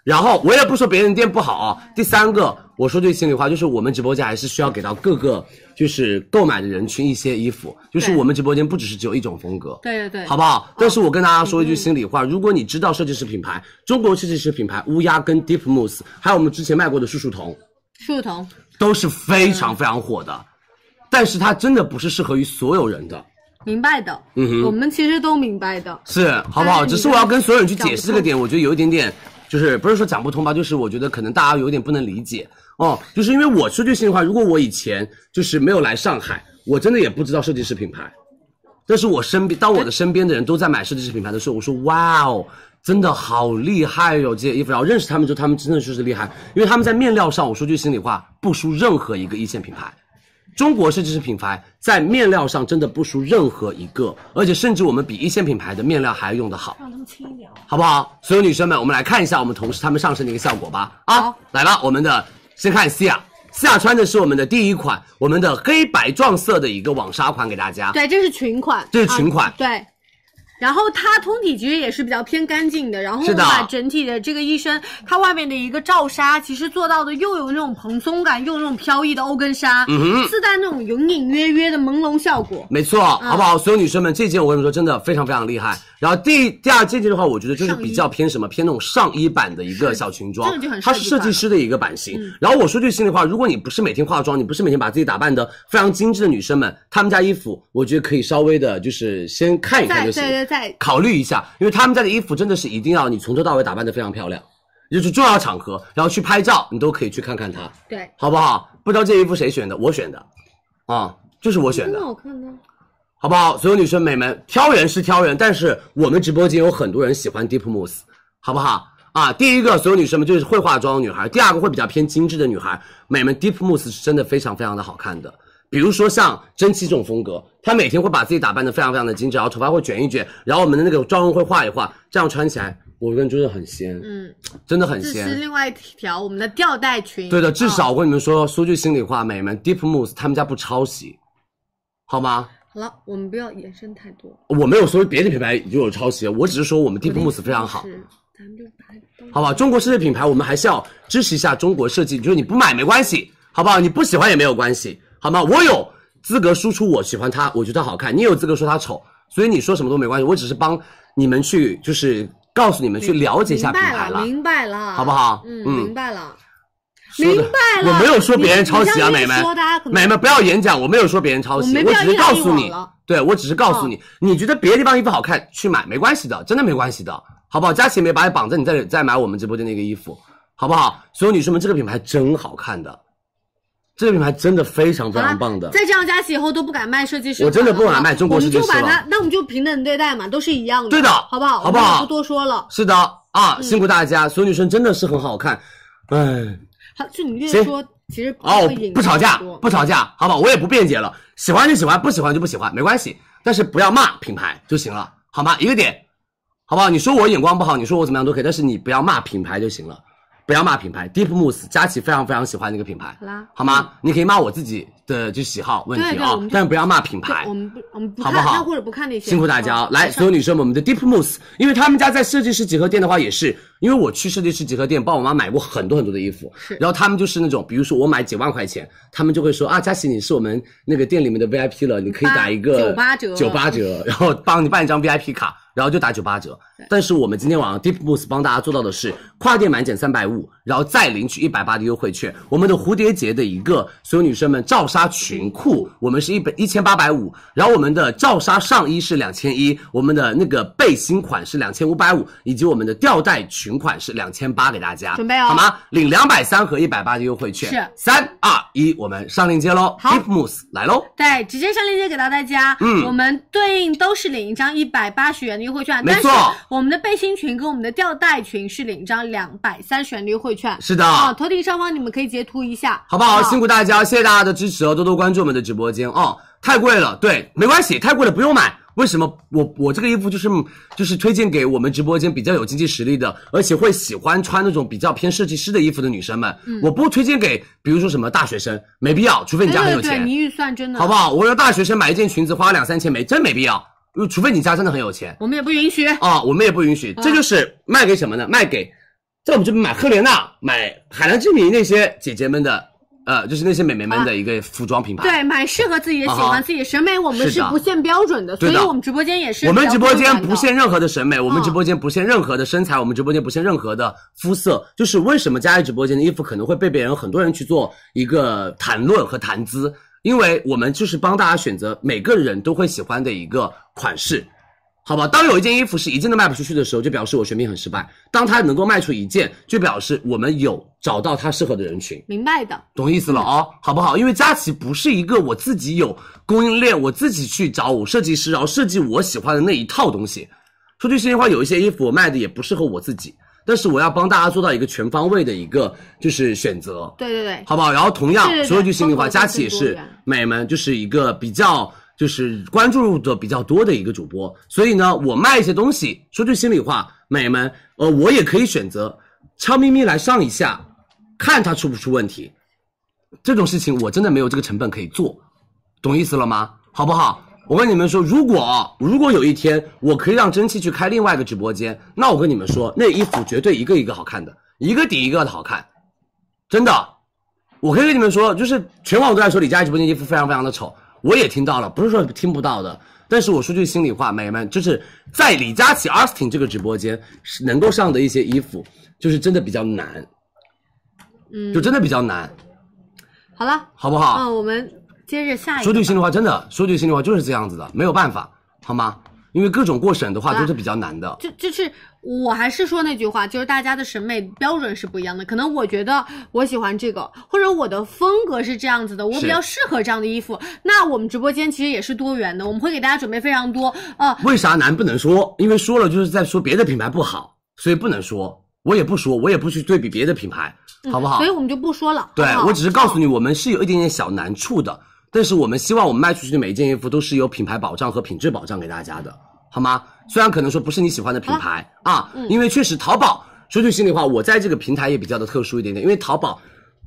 然后我也不说别人店不好啊。第三个，我说句心里话，就是我们直播间还是需要给到各个就是购买的人群一些衣服，就是我们直播间不只是只有一种风格，对对对，好不好？但是我跟大家说一句心里话，如果你知道设计师品牌，中国设计师品牌乌鸦跟 Deep Mousse，还有我们之前卖过的树树童，树童，都是非常非常火的，但是它真的不是适合于所有人的，明白的，嗯哼，我们其实都明白的。是好不好？只是我要跟所有人去解释这个点，我觉得有一点点，就是不是说讲不通吧，就是我觉得可能大家有点不能理解哦，就是因为我说句心里话，如果我以前就是没有来上海，我真的也不知道设计师品牌。但是我身边，当我的身边的人都在买设计师品牌的时候，我说哇哦，真的好厉害哟、这些衣服。然后认识他们之后，他们真的就是厉害，因为他们在面料上，我说句心里话，不输任何一个一线品牌。中国设计师品牌在面料上真的不输任何一个，而且甚至我们比一线品牌的面料还要用得好，让他们轻一点。好不好？所有女生们，我们来看一下我们同事他们上身的一个效果吧。啊，来吧，我们的先看西亚，西亚穿的是我们的第一款，我们的黑白撞色的一个网纱款给大家。对，这是裙款，这是裙款啊对。然后它通体其实也是比较偏干净的，然后是的把整体的这个一身，它外面的一个罩纱，其实做到的又有那种蓬松感，又有那种飘逸的欧根纱，嗯哼自带那种隐隐约约的朦胧效果。没错，好不好？所有女生们，这件我跟你们说，真的非常非常厉害。然后第第二这件的话，我觉得就是比较偏什么，偏那种上衣版的一个小裙装它是设设计师的一个版型。嗯然后我说句心里话，如果你不是每天化妆，你不是每天把自己打扮的非常精致的女生们，她们家衣服，我觉得可以稍微的，就是先看一看就行，对对对考虑一下，因为他们家的衣服真的是一定要你从头到尾打扮的非常漂亮，就是重要场合，然后去拍照，你都可以去看看它，对，好不好？不知道这衣服谁选的？我选的，啊，就是我选的很。好看呢。好不好？所有女生美们，挑人是挑人，但是我们直播间有很多人喜欢 Deep Mousse，好不好？啊，第一个，所有女生们就是会化妆的女孩；第二个会比较偏精致的女孩，美们 Deep Mousse 是真的非常非常的好看的。比如说像蒸汽这种风格，她每天会把自己打扮的非常非常的精致，然后头发会卷一卷，然后我们的那个妆容会画一画，这样穿起来，我跟真的很仙，嗯，真的很这是。另外一条我们的吊带裙。对的，至少啊我跟你们说，说句心里话，美们 Deep Mousse 他们家不抄袭，好吗？好了，我们不要延伸太多。我没有说别的品牌就有抄袭，我只是说我们 Deep Mousse 非常好。咱们就把好吧？中国设计品牌，我们还是要支持一下中国设计。就是你不买没关系，好不好？你不喜欢也没有关系，好吗？我有资格输出我喜欢它，我觉得好看，你有资格说它丑，所以你说什么都没关系。我只是帮你们去，就是告诉你们去了解一下品牌明白了，明白了，好不好嗯，嗯明白了。说的明白了我没有说别人抄袭啊，你美们你这样说大家可，能美们不要演讲，我没有说别人抄袭，我我只是告诉你，对我只是告诉你，你觉得别的地方衣服好看，去买没关系的，真的没关系的，好不好？佳琪没把你绑着，你再再买我们直播间那个衣服，好不好？所有女生们，这个品牌真好看的，这个品牌真的非常非常棒的。再这样，佳琪以后都不敢卖设计师，我真的不敢卖中国设计师了我们就把它，那我们就平等对待嘛，都是一样的，对的好不好？好不好不多说了。是的啊，辛苦大家，所有女生真的是很好看，哎。好，就你越说，其实哦，不吵架，不吵架，好吧，我也不辩解了，喜欢就喜欢，不喜欢就不喜欢，没关系，但是不要骂品牌就行了，好吗？一个点，好不好？你说我眼光不好，你说我怎么样都可以，但是你不要骂品牌就行了，不要骂品牌。Deep Mousse，佳琪非常非常喜欢那个品牌，好啦，好吗？你可以骂我自己的就喜好问题啊但是不要骂品牌，我。们不，我们不看，好不好或者不看那些，辛苦大家啊！好来，所有女生们，我们的 Deep Mousse，因为他们家在设计师集合店的话，也是因为我去设计师集合店帮我妈买过很多很多的衣服，然后他们就是那种，比如说我买几万块钱，他们就会说啊，佳琪你是我们那个店里面的 VIP 了，你可以打一个九八折九八折，然后帮你办一张 VIP 卡，然后就打九八折。但是我们今天晚上 Deep Mousse 帮大家做到的是跨店满减三百五，然后再领取一百八的优惠券。我们的蝴蝶结的一个所有女生们罩纱裙裤，我们是一百一千八百五，然后我们的罩纱上衣是两千一，我们的那个背心款是两千五百五，以及我们的吊带裙款是两千八给大家，准备哦好吗？领两百三和一百八的优惠券，是三二一，我们上链接喽好，Deep Mousse 来喽。对，直接上链接给到大家。嗯我们对应都是领一张一百八十元的优惠券，没错我们的背心裙跟我们的吊带裙是领一张两百三十元的优惠券。是的啊，头顶上方你们可以截图一下，好不好？辛苦大家，谢谢大家的支持要多多关注我们的直播间哦。太贵了，对，没关系，太贵了不用买。为什么我我这个衣服就是就是推荐给我们直播间比较有经济实力的，而且会喜欢穿那种比较偏设计师的衣服的女生们？嗯我不推荐给比如说什么大学生，没必要，除非你家很有钱。对对对，你预算真的好不？好？我让大学生买一件裙子花两三千没，真没必要，呃除非你家真的很有钱我们也不允许。啊，我们也不允许。这就是卖给什么呢？卖给在我们这边买赫莲娜、买海蓝之谜那些姐姐们的，呃，就是那些美眉们的一个服装品牌。对，买适合自己的、喜啊哈欢自己的审美，我们是不限标准的，所以我们直播间也是我们直播间不限任何的审美，我们嗯直播间不限任何的身材，我们直播间不限任何的肤色。就是为什么佳怡直播间的衣服可能会被别人很多人去做一个谈论和谈资，因为我们就是帮大家选择每个人都会喜欢的一个款式。好吧，当有一件衣服是一件都卖不出去的时候，就表示我选品很失败；当它能够卖出一件，就表示我们有找到它适合的人群。明白的。懂意思了哦，好不好？因为佳琦不是一个我自己有供应链，我自己去找我设计师，然后设计我喜欢的那一套东西。说句心里话，有一些衣服我卖的也不适合我自己，但是我要帮大家做到一个全方位的一个就是选择，对对对，好不好？然后同样对对对说一句心里话，佳琦也是美们就是一个比较就是关注的比较多的一个主播，所以呢，我卖一些东西，说句心里话，美们，呃，我也可以选择悄咪咪来上一下，看它出不出问题。这种事情我真的没有这个成本可以做，懂意思了吗？好不好？我跟你们说，如果如果有一天我可以让蒸汽去开另外一个直播间，那我跟你们说，那衣服绝对一个一个好看的，一个抵一个的好看，真的。我可以跟你们说，就是全网都在说李佳琦直播间衣服非常非常的丑，我也听到了，不是说听不到的。但是我说句心里话，美们，就是在李佳琦 Austin 这个直播间是能够上的一些衣服，就是真的比较难，嗯，就真的比较难，好了，好不好？嗯，我们接着下一个。说句心里话，真的，说句心里话就是这样子的，没有办法，好吗？因为各种过审的话都是比较难的。就就是我还是说那句话，就是大家的审美标准是不一样的。可能我觉得我喜欢这个，或者我的风格是这样子的，我比较适合这样的衣服。那我们直播间其实也是多元的，我们会给大家准备非常多。呃，为啥难不能说？因为说了就是在说别的品牌不好，所以不能说。我也不说，我也不去对比别的品牌，好不好？所以我们就不说了。对好好我只是告诉你，我们是有一点点小难处的，但是我们希望我们卖出去的每一件衣服都是有品牌保障和品质保障给大家的，好吗？虽然可能说不是你喜欢的品牌啊，嗯因为确实淘宝，说句心里话，我在这个平台也比较的特殊一点点，因为淘宝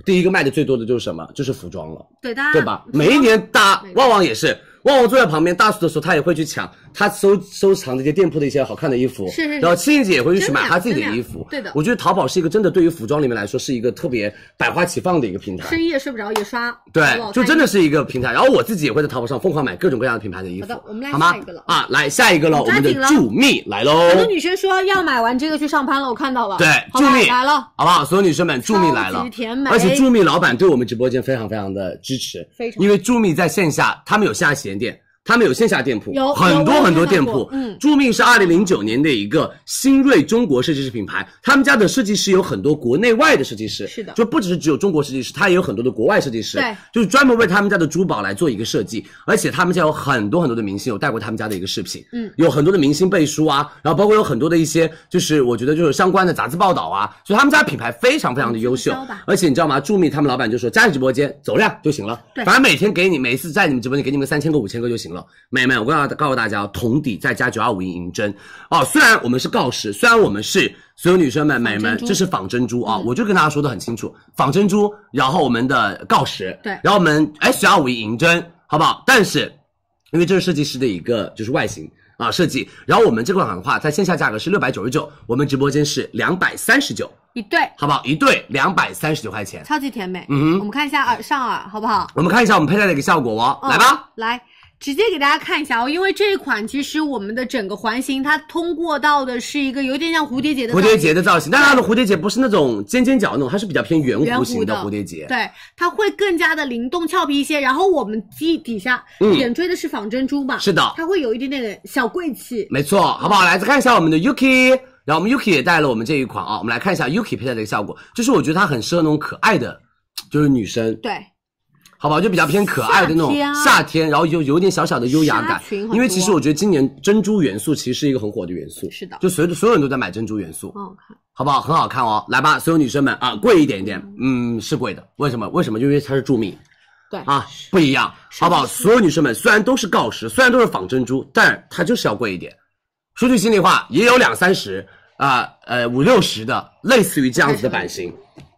第一个卖的最多的就是什么？就是服装了。对大家对吧？每一年大旺旺也是，旺旺坐在旁边大促的时候，他也会去抢他收收藏这些店铺的一些好看的衣服，是是是然后青姐也会去买他自己的衣服。对的我觉得淘宝是一个真的对于服装里面来说是一个特别百花齐放的一个平台。深夜睡不着也刷，对，就真的是一个平台。然后我自己也会在淘宝上疯狂买各种各样的品牌的衣服。好的我们来下一个了啊，来下一个了，我们的助蜜来喽。很多女生说要买完这个去上班了，我看到了。对，助蜜来了，好不好？所有女生们，助蜜来了甜美而且助蜜老板对我们直播间非常非常的支持，非常因为助蜜在线下，他们有下旗舰店。他们有线下店铺，有很多很多店铺。嗯。助蜜是二零零九年的一个新锐中国设计师品牌，他们家的设计师有很多国内外的设计师，是的。就不只是只有中国设计师，他也有很多的国外设计师，对，就是专门为他们家的珠宝来做一个设计，而且他们家有很多很多的明星有带过他们家的一个饰品，嗯。有很多的明星背书啊，然后包括有很多的一些就是我觉得就是相关的杂志报道啊，所以他们家品牌非常非常的优秀经销吧，而且你知道吗？助蜜他们老板就说佳琦直播间走量就行了，对。反正每天给你每一次在你们直播间给你们三千个五千个就行了，美们，我告诉告诉大家，同底再加九二五银银针哦，虽然我们是锆石，虽然我们是所有女生们美们这是仿珍珠啊，我就跟大家说的很清楚，仿珍珠，然后我们的锆石，对然后我们 H 二五一银针，好不好？但是因为这是设计师的一个就是外形啊设计，然后我们这款的话，在线下价格是六百九十九，我们直播间是两百三十九，一对，好不好？一对两百三十九块钱。超级甜美。嗯哼我们看一下耳上耳好不好？我们看一下我们佩戴的一个效果哦，嗯来吧。来。直接给大家看一下哦，因为这一款其实我们的整个环形，它通过到的是一个有点像蝴蝶结的蝴蝶结的造型，但它的蝴蝶结不是那种尖尖角那种，它是比较偏圆圆弧形的的蝴蝶结。对，它会更加的灵动俏皮一些。然后我们基底下嗯点缀的是仿珍珠嘛，是的它会有一点点小贵气。没错，好不好？来再看一下我们的 Yuki，然后我们 Yuki 也带了我们这一款啊，我们来看一下 Yuki 佩戴的一个效果，就是我觉得它很适合那种可爱的，就是女生，对，好吧？就比较偏可爱的那种夏天啊夏天，然后有有一点小小的优雅感因为其实我觉得今年珍珠元素其实是一个很火的元素，是的就所有所有人都在买珍珠元素，很好看。好不好？很好看哦。来吧，所有女生们啊，贵一点一点，嗯，是贵的。为什么？为什么？就因为它是助蜜，对啊，不一样，好不好？所有女生们虽然都是锆石，虽然都是仿珍珠，但它就是要贵一点。说句心里话，也有两三十啊，呃五六十的，类似于这样子的版型。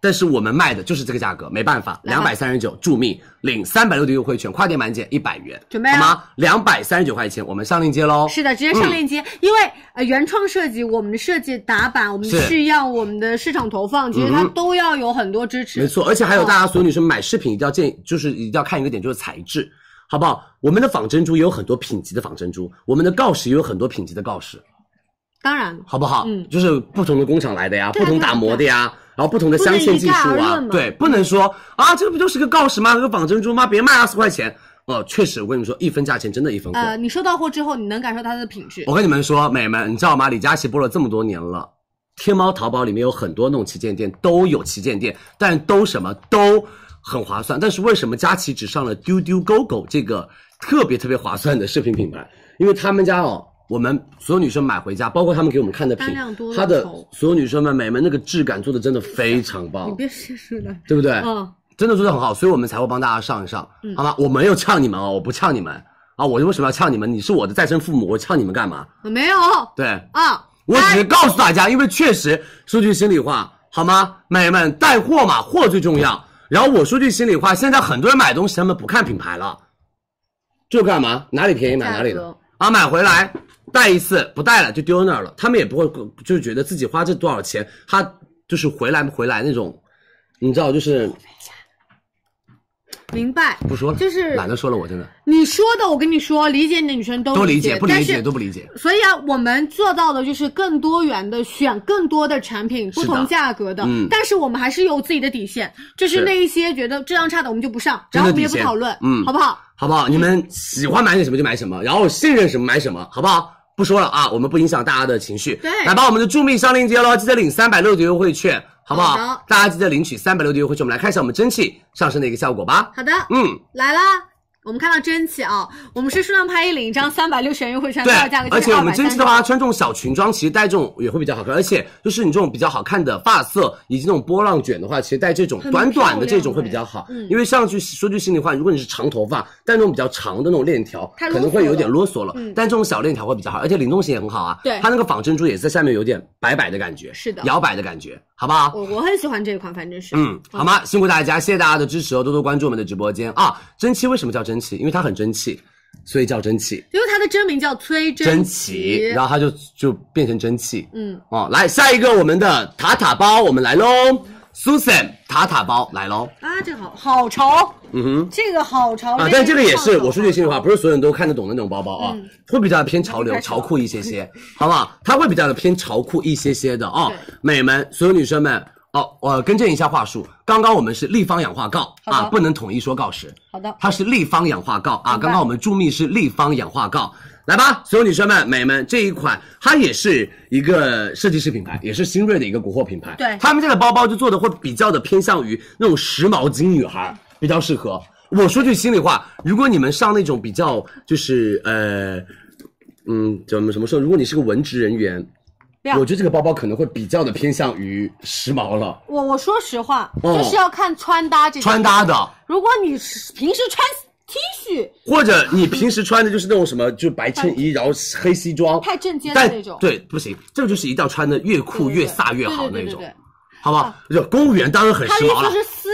但是我们卖的就是这个价格，没办法，两百三十九助命领三百六的优惠券，跨店满减一百元，准备啊好吗？两百三十九块钱，我们上链接喽。是的，直接上链接，因为呃原创设计、我们的设计打版、我们的是式样、我们的市场投放，其实它都要有很多支持。没错，而且还有哦大家所有女生买饰品一定要建议，就是一定要看一个点，就是材质，好不好？我们的仿珍珠也有很多品级的仿珍珠，我们的锆石也有很多品级的锆石，当然，好不好？嗯就是不同的工厂来的呀，不同打磨的呀，然后不同的镶嵌技术啊对，不能说啊，这个不就是个锆石吗？这个仿珍珠吗？别卖二十块钱，哦，确实，我跟你们说，一分价钱真的一分货。呃，你收到货之后，你能感受它的品质。我跟你们说，美们，你知道吗？李佳琦播了这么多年了，天猫、淘宝里面有很多那种旗舰店，都有旗舰店，但都什么都很划算。但是为什么佳琦只上了丢丢 GO GO 这个特别特别划算的饰品品牌？因为他们家哦，我们所有女生买回家，包括他们给我们看的品它的所有女生们美们那个质感做的真的非常棒你，别试试了，对不对？嗯，真的做的很好，所以我们才会帮大家上一上，好吗？我没有呛你们哦，我不呛你们啊，我为什么要呛你们？你是我的再生父母，我呛你们干嘛？我没有对，啊，我只是告诉大家，因为确实说句心里话，好吗？美们带货嘛，货最重要。然后我说句心里话，现在很多人买东西他们不看品牌了，就干嘛？哪里便宜买哪里的啊，买回来带一次不带了就丢那儿了，他们也不会就是觉得自己花这多少钱，他就是回来不回来那种，你知道就是明白。不说了，就是懒得说了，我真的你说的，我跟你说，理解你的女生都都理解，不理解都不理解。所以啊，我们做到的就是更多元的选更多的产品，不同价格的。嗯但是我们还是有自己的底线，就是是那一些觉得质量差的我们就不上，然后我们也不讨论，嗯好不好？好不好？你们喜欢买点什么就买什么，然后信任什么买什么，好不好？不说了啊，我们不影响大家的情绪。对来把我们的助命上链接喽，记得领三百六的优惠券，好不好？好大家记得领取三百六的优惠券，我们来看一下我们蒸汽上升的一个效果吧。好的，嗯，来啦。我们看到蒸汽啊，我们是数量拍一领一张三百六十元优惠券，对到手价格，而且我们蒸汽的话，穿这种小裙装，其实戴这种也会比较好看，而且就是你这种比较好看的发色以及那种波浪卷的话，其实戴这种短短的这种会比较好。嗯因为上去说句心里话，如果你是长头发，戴那种比较长的那种链条，可能会有点啰嗦了。嗯但这种小链条会比较好，而且灵动性也很好啊。对它那个仿珍珠也在下面有点摆摆的感觉，是的摇摆的感觉，好不好？我我很喜欢这一款，反正是，嗯，好吗？辛苦大家，谢谢大家的支持哦，多多关注我们的直播间啊！蒸汽为什么叫蒸汽？因为它很蒸汽，所以叫蒸汽。因为它的真名叫崔蒸奇汽，，然后它就就变成蒸汽。嗯，哦，来下一个我们的塔塔包，我们来喽，Susan 塔塔包来喽。啊，这个好好潮，嗯哼。这个好潮啊，但这个也是，我说句心里话，不是所有人都看得懂的那种包包啊，嗯会比较偏潮流、潮潮酷一些些，好不好？它会比较的偏潮酷一些些的哦。美们，所有女生们，哦，我更正一下话术，刚刚我们是立方氧化锆啊，不能统一说锆石。好的，它是立方氧化锆啊，刚刚我们注密是立方氧化锆。来吧，所有女生们、美们，这一款它也是一个设计师品牌，也是新锐的一个国货品牌。对他们家的包包就做的会比较的偏向于那种时髦金女孩，比较适合。我说句心里话，如果你们上那种比较就是呃，嗯，怎么怎么说？如果你是个文职人员，我觉得这个包包可能会比较的偏向于时髦了，我我说实话，哦就是要看穿搭这件穿搭的。如果你平时穿 T 恤，或者你平时穿的就是那种什么，就白衬衣，然后黑西装，太正肩的那种。对，不行，这个就是一定要穿的越酷越飒越好那种。好不好？就公务员当然很时髦了。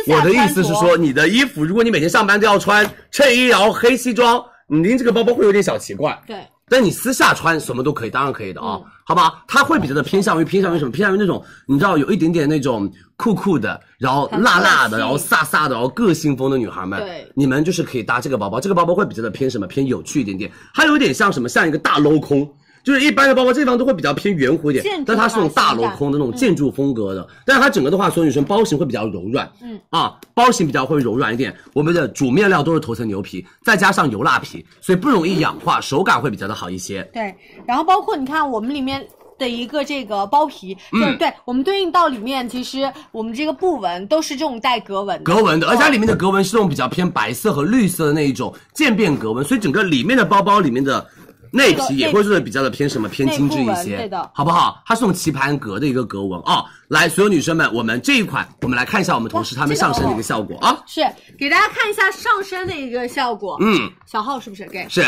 我的意思是说，你的衣服，如果你每天上班都要穿衬衣，然后黑西装，你拎这个包包会有点小奇怪。对，但你私下穿什么都可以，当然可以的啊、嗯好吧？它会比较的偏向于偏向于什么？偏向于那种你知道有一点点那种酷酷的，然后辣辣的，然后飒飒的，然后个性风的女孩们，对你们就是可以搭这个包包。这个包包会比较的偏什么？偏有趣一点点，它有点像什么？像一个大镂空。就是一般的包包，这地方都会比较偏圆弧一点，但它是那种大镂空的那种建筑风格的。但是它整个的话，所有女生包型会比较柔软，嗯啊，包型比较会柔软一点。我们的主面料都是头层牛皮，再加上油蜡皮，所以不容易氧化，手感会比较的好一些。对，然后包括你看我们里面的一个这个包皮，嗯对我们对应到里面，其实我们这个布纹都是这种带格纹的，格纹的，而且它里面的格纹是那种比较偏白色和绿色的那一种渐变格纹，所以整个里面的包包里面的内皮也会做的比较的偏什么偏精致一些，对的好不好？它是用棋盘格的一个格纹哦。来，所有女生们，我们这一款，我们来看一下我们同事他们上身的一个效果啊。是给大家看一下上身的一个效果。嗯，小号是不是给？是。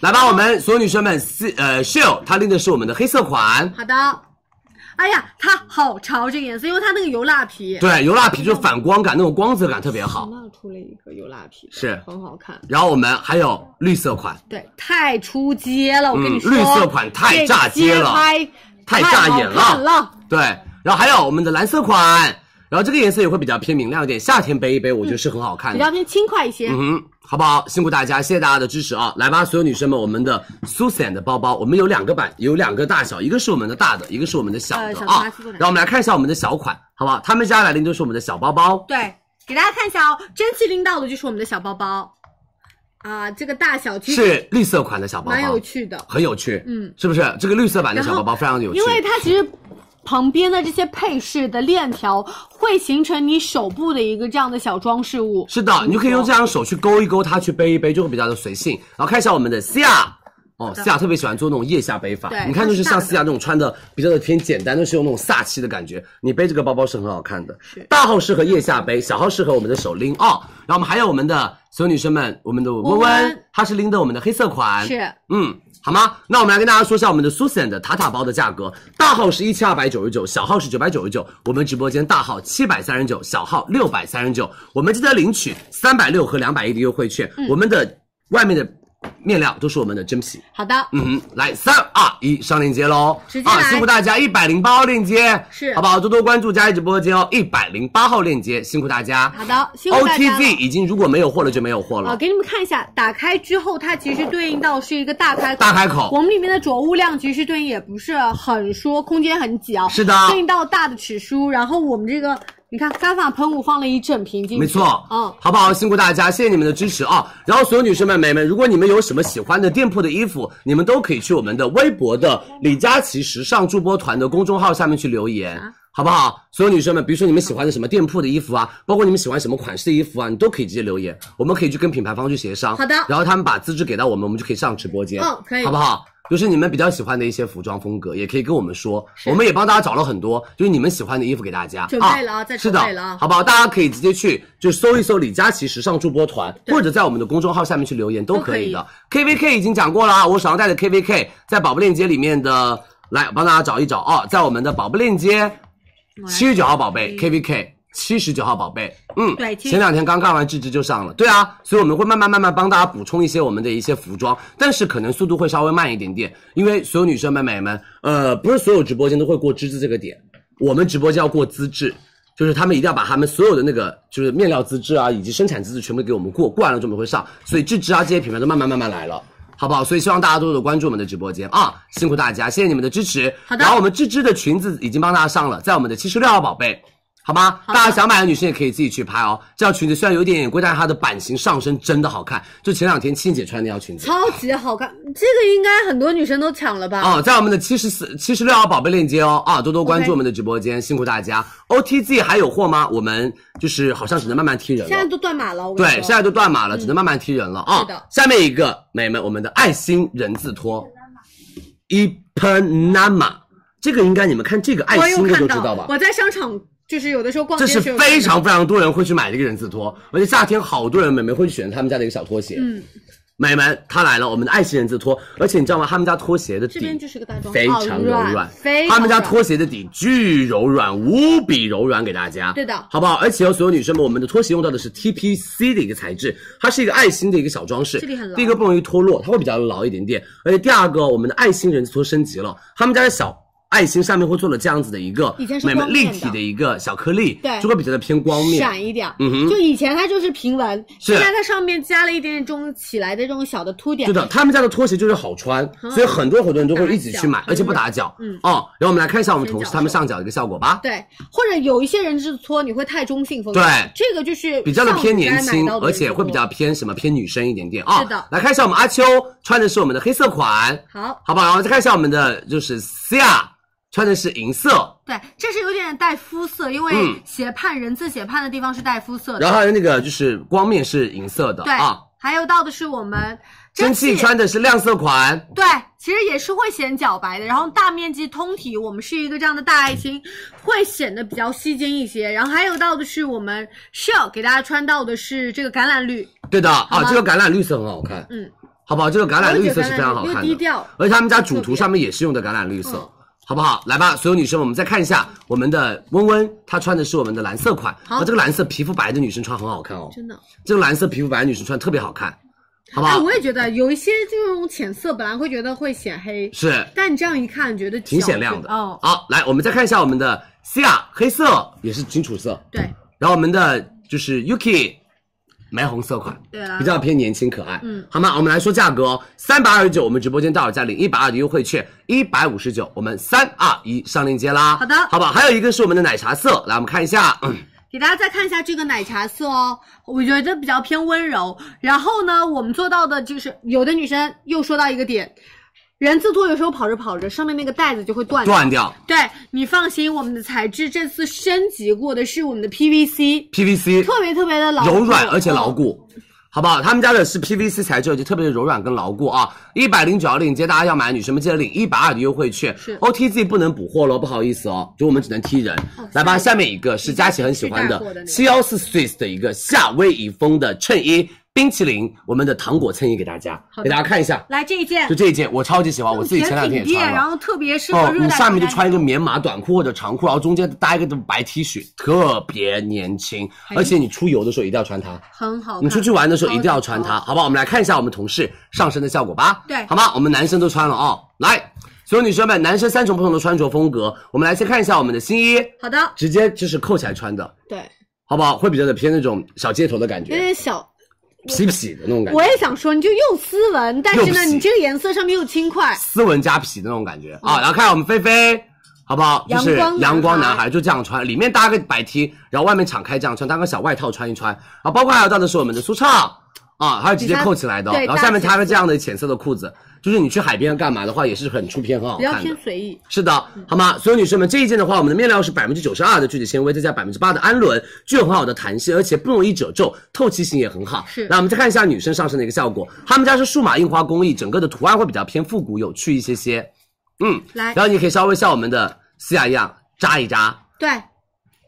来吧，我们所有女生们，四呃 Shield 它拎的是我们的黑色款，好的。哎呀，它好潮这个颜色，因为它那个油蜡皮。对，油蜡皮就是反光感，那种光泽感特别好。那出了一个油蜡皮，是很好看。然后我们还有绿色款，对，太出街了，我跟你说，嗯绿色款太炸街了太太炸眼好看了。对，然后还有我们的蓝色款，然后这个颜色也会比较偏明亮一点，夏天背一背，我觉得是很好看的。比较偏轻快一些。嗯哼，好不好？辛苦大家，谢谢大家的支持啊！来吧，所有女生们，我们的 Susan 的包包，我们有两个版，有两个大小，一个是我们的大的，一个是我们的小的呃小啊马斯克。然后我们来看一下我们的小款，好不好？他们家来临就是我们的小包包，对，给大家看一下哦，蒸汽拎到的就是我们的小包包啊，这个大小其实是绿色款的小包包，蛮有趣的。很有趣，嗯，是不是？这个绿色版的小包包非常有趣，因为它其实旁边的这些配饰的链条会形成你手部的一个这样的小装饰物。是的，你就可以用这样手去勾一勾它，去背一背，就会比较的随性。然后看一下我们的西亚。哦，西亚特别喜欢做那种腋下背法，你看就是像西亚那种穿的比较的偏简单，都是有那种飒气的感觉。你背这个包包是很好看的，大号适合腋下背，小号适合我们的手拎哦。然后我们还有我们的所有女生们，我们的温温，她是拎的我们的黑色款，是，嗯，好吗？那我们来跟大家说一下我们的 Susan 的塔塔包的价格，大号是一千二百九十九，小号是九百九十九。我们直播间大号七百三十九，小号六百三十九。我们记得领取三百六和两百一的优惠券。嗯我们的外面的面料都是我们的真皮。好的，嗯，来三二一，上链接喽！直接啊，辛苦大家，一百零八号链接是好不好？多多关注佳怡直播间哦，一百零八号链接，辛苦大家。好的，辛苦大家。OTZ 已经如果没有货了就没有货了。啊，给你们看一下，打开之后，它其实对应到是一个大开口。大开口我们里面的着物量其实对应也不是很说空间很挤啊。是的对应到大的尺书，然后我们这个你看干发喷雾放了一整瓶进去。没错，嗯，好不好？辛苦大家，谢谢你们的支持啊！然后所有女生们、美们，如果你们有什么喜欢的店铺的衣服，你们都可以去我们的微博的李佳琦时尚助播团的公众号下面去留言。啊好不好？所有女生们，比如说你们喜欢的什么店铺的衣服啊，包括你们喜欢什么款式的衣服啊，你都可以直接留言，我们可以去跟品牌方去协商。好的然后他们把资质给到我们，我们就可以上直播间。嗯可以好不好？就是你们比较喜欢的一些服装风格，也可以跟我们说，我们也帮大家找了很多，就是你们喜欢的衣服给大家。准备了啊在准备了啊，好不好？大家可以直接去就搜一搜李佳琦时尚助播团，或者在我们的公众号下面去留言都可以的。KVK 已经讲过了啊，我手上戴的 KVK 在宝贝链接里面的，来帮大家找一找啊，在我们的宝贝链接七十九号宝贝 KVK。七十九号宝贝，嗯，对前两天刚干完芝芝就上了，对啊，所以我们会慢慢慢慢帮大家补充一些我们的一些服装，但是可能速度会稍微慢一点点，因为所有女生们、美们，呃，不是所有直播间都会过资质这个点，我们直播间要过资质，就是他们一定要把他们所有的那个就是面料资质啊，以及生产资质全部给我们过，过完了之后我们会上，所以芝芝啊这些品牌都慢慢慢慢来了。好不好？所以希望大家多多关注我们的直播间啊！辛苦大家，谢谢你们的支持。好的然后我们芝芝的裙子已经帮大家上了，在我们的七十六号宝贝，好吗？大家想买的女生也可以自己去拍哦。这条裙子虽然有点点贵，但是它的版型上身真的好看。就前两天庆姐穿那条裙子。超级好看，这个应该很多女生都抢了吧？哦，在我们的七十四、七十六号宝贝链接哦，啊，多多关注我们的直播间辛苦大家。OTZ 还有货吗？我们就是好像只能慢慢踢人了。现在都断码了，我对，现在都断码了，只能慢慢踢人了啊。是的下面一个美们，我们的爱心人字拖，Ipanama，这个应该你们看这个爱心的看到就知道吧？我在商场就是有的时候逛街这是非常非常多人会去买的一个人字拖，而且夏天好多人美眉会去选他们家的一个小拖鞋。嗯，美们，它来了，我们的爱心人字拖，而且你知道吗？他们家拖鞋的底这边就是个大装非常柔哦软，非常他们家拖鞋的底巨柔软，无比柔软，给大家。对的好不好？而且哦，所有女生们，我们的拖鞋用到的是 TPC 的一个材质，它是一个爱心的一个小装饰。这里很牢第一个不容易脱落，它会比较牢一点点。而且第二个，我们的爱心人字拖升级了，他们家的小。爱心上面会做了这样子的一个美们光面的立体的一个小颗粒，对就会比较的偏光面，闪一点。嗯哼就以前它就是平纹，现在它上面加了一点点这种起来的这种小的凸点。对的，他们家的拖鞋就是好穿，所以很多很多人都会一起去买，而且不打脚。嗯哦，然后我们来看一下我们同事他们上脚的一个效果吧。对，或者有一些人是搓你会太中性风格，对这个就是比较的偏年轻而且会比较偏什么偏女生一点点啊。是的来看一下我们阿秋穿的是我们的黑色款，好。好不好？然后再看一下我们的就是 Cia 穿的是银色，对，这是有点带肤色，因为嗯斜畔人字斜畔的地方是带肤色的。然后还有那个就是光面是银色的对啊。还有到的是我们蒸汽穿的是亮色款，对，其实也是会显脚白的。然后大面积通体，我们是一个这样的大爱心，会显得比较吸睛一些。然后还有到的是我们 Shell 给大家穿到的是这个橄榄绿，对的啊，这个橄榄绿色很好看，嗯，好不好？这个橄榄绿色是非常好看的，低调，而且他们家主图上面也是用的橄榄绿色。嗯好不好？来吧，所有女生，我们再看一下我们的温温，她穿的是我们的蓝色款。好啊，这个蓝色皮肤白的女生穿很好看哦。真的。这个蓝色皮肤白的女生穿特别好看，好不好哎，我也觉得有一些这种浅色，本来会觉得会显黑，是但你这样一看，觉得挺显亮的。哦，好，来，我们再看一下我们的 Cia 黑色，也是金楚色。对，然后我们的就是 Yuki 玫红色款，对啊比较偏年轻可爱。嗯好吗？我们来说价格哦，三百二十九，我们直播间到手价领一百二的优惠券，一百五十九，我们三二一上链接啦。好的好不好？还有一个是我们的奶茶色，来我们看一下，嗯，给大家再看一下这个奶茶色哦，我觉得比较偏温柔。然后呢，我们做到的就是有的女生又说到一个点，人字拖有时候跑着跑着，上面那个带子就会断断掉对你放心，我们的材质这次升级过的是我们的 PVC，PVC 特别特别的牢柔软而且牢嗯固。好不好？他们家的是 PVC 材质，就特别的柔软跟牢固啊！一百零九号链接，大家要买的女生们记得领一百二的优惠券。是 OTZ 不能补货喽，不好意思哦，就我们只能踢人。来吧，下面一个是佳琪很喜欢的七幺四 Swiss 的一个夏威夷风的衬衣，冰淇淋，我们的糖果衬衣给大家，给大家看一下，来这一件就这一件我超级喜欢，我自己前两天也穿了。然后特别适合哦，热带你下面就穿一个棉麻短裤或者长裤，然后中间搭一个白 T 恤，特别年轻。而且你出游的时候一定要穿它。很好。你出去玩的时候一定要穿它，好不好？我们来看一下我们同事上身的效果吧。对好吗？我们男生都穿了哦。来，所有女生们，男生三种不同的穿着风格，我们来先看一下我们的新衣，好的，直接就是扣起来穿的，对，好不好？会比较的偏那种小街头的感觉有，点小。痞痞的那种感觉我，也想说，你就又斯文，但是呢，你这个颜色上面又轻快。斯文加痞的那种感觉啊。然后看我们菲菲。好不好？就是阳光男孩就这样穿，里面搭个白 T，然后外面敞开这样穿，搭个小外套穿一穿。啊，包括还有到的是我们的舒畅啊，还有直接扣起来的哦，然后下面搭搭个这样的浅色的裤子，就是你去海边干嘛的话，也是很出片，很好看的比较。偏随意。是的，好吗？所有女生们，这一件的话，我们的面料是百分之九十二的聚酯纤维，再加百分之八的氨纶，具有很好的弹性，而且不容易褶皱，透气性也很好。是那我们再看一下女生上身的一个效果，他们家是数码印花工艺，整个的图案会比较偏复古有趣一些些。嗯，来然后你可以稍微像我们的思雅一样扎一扎，对，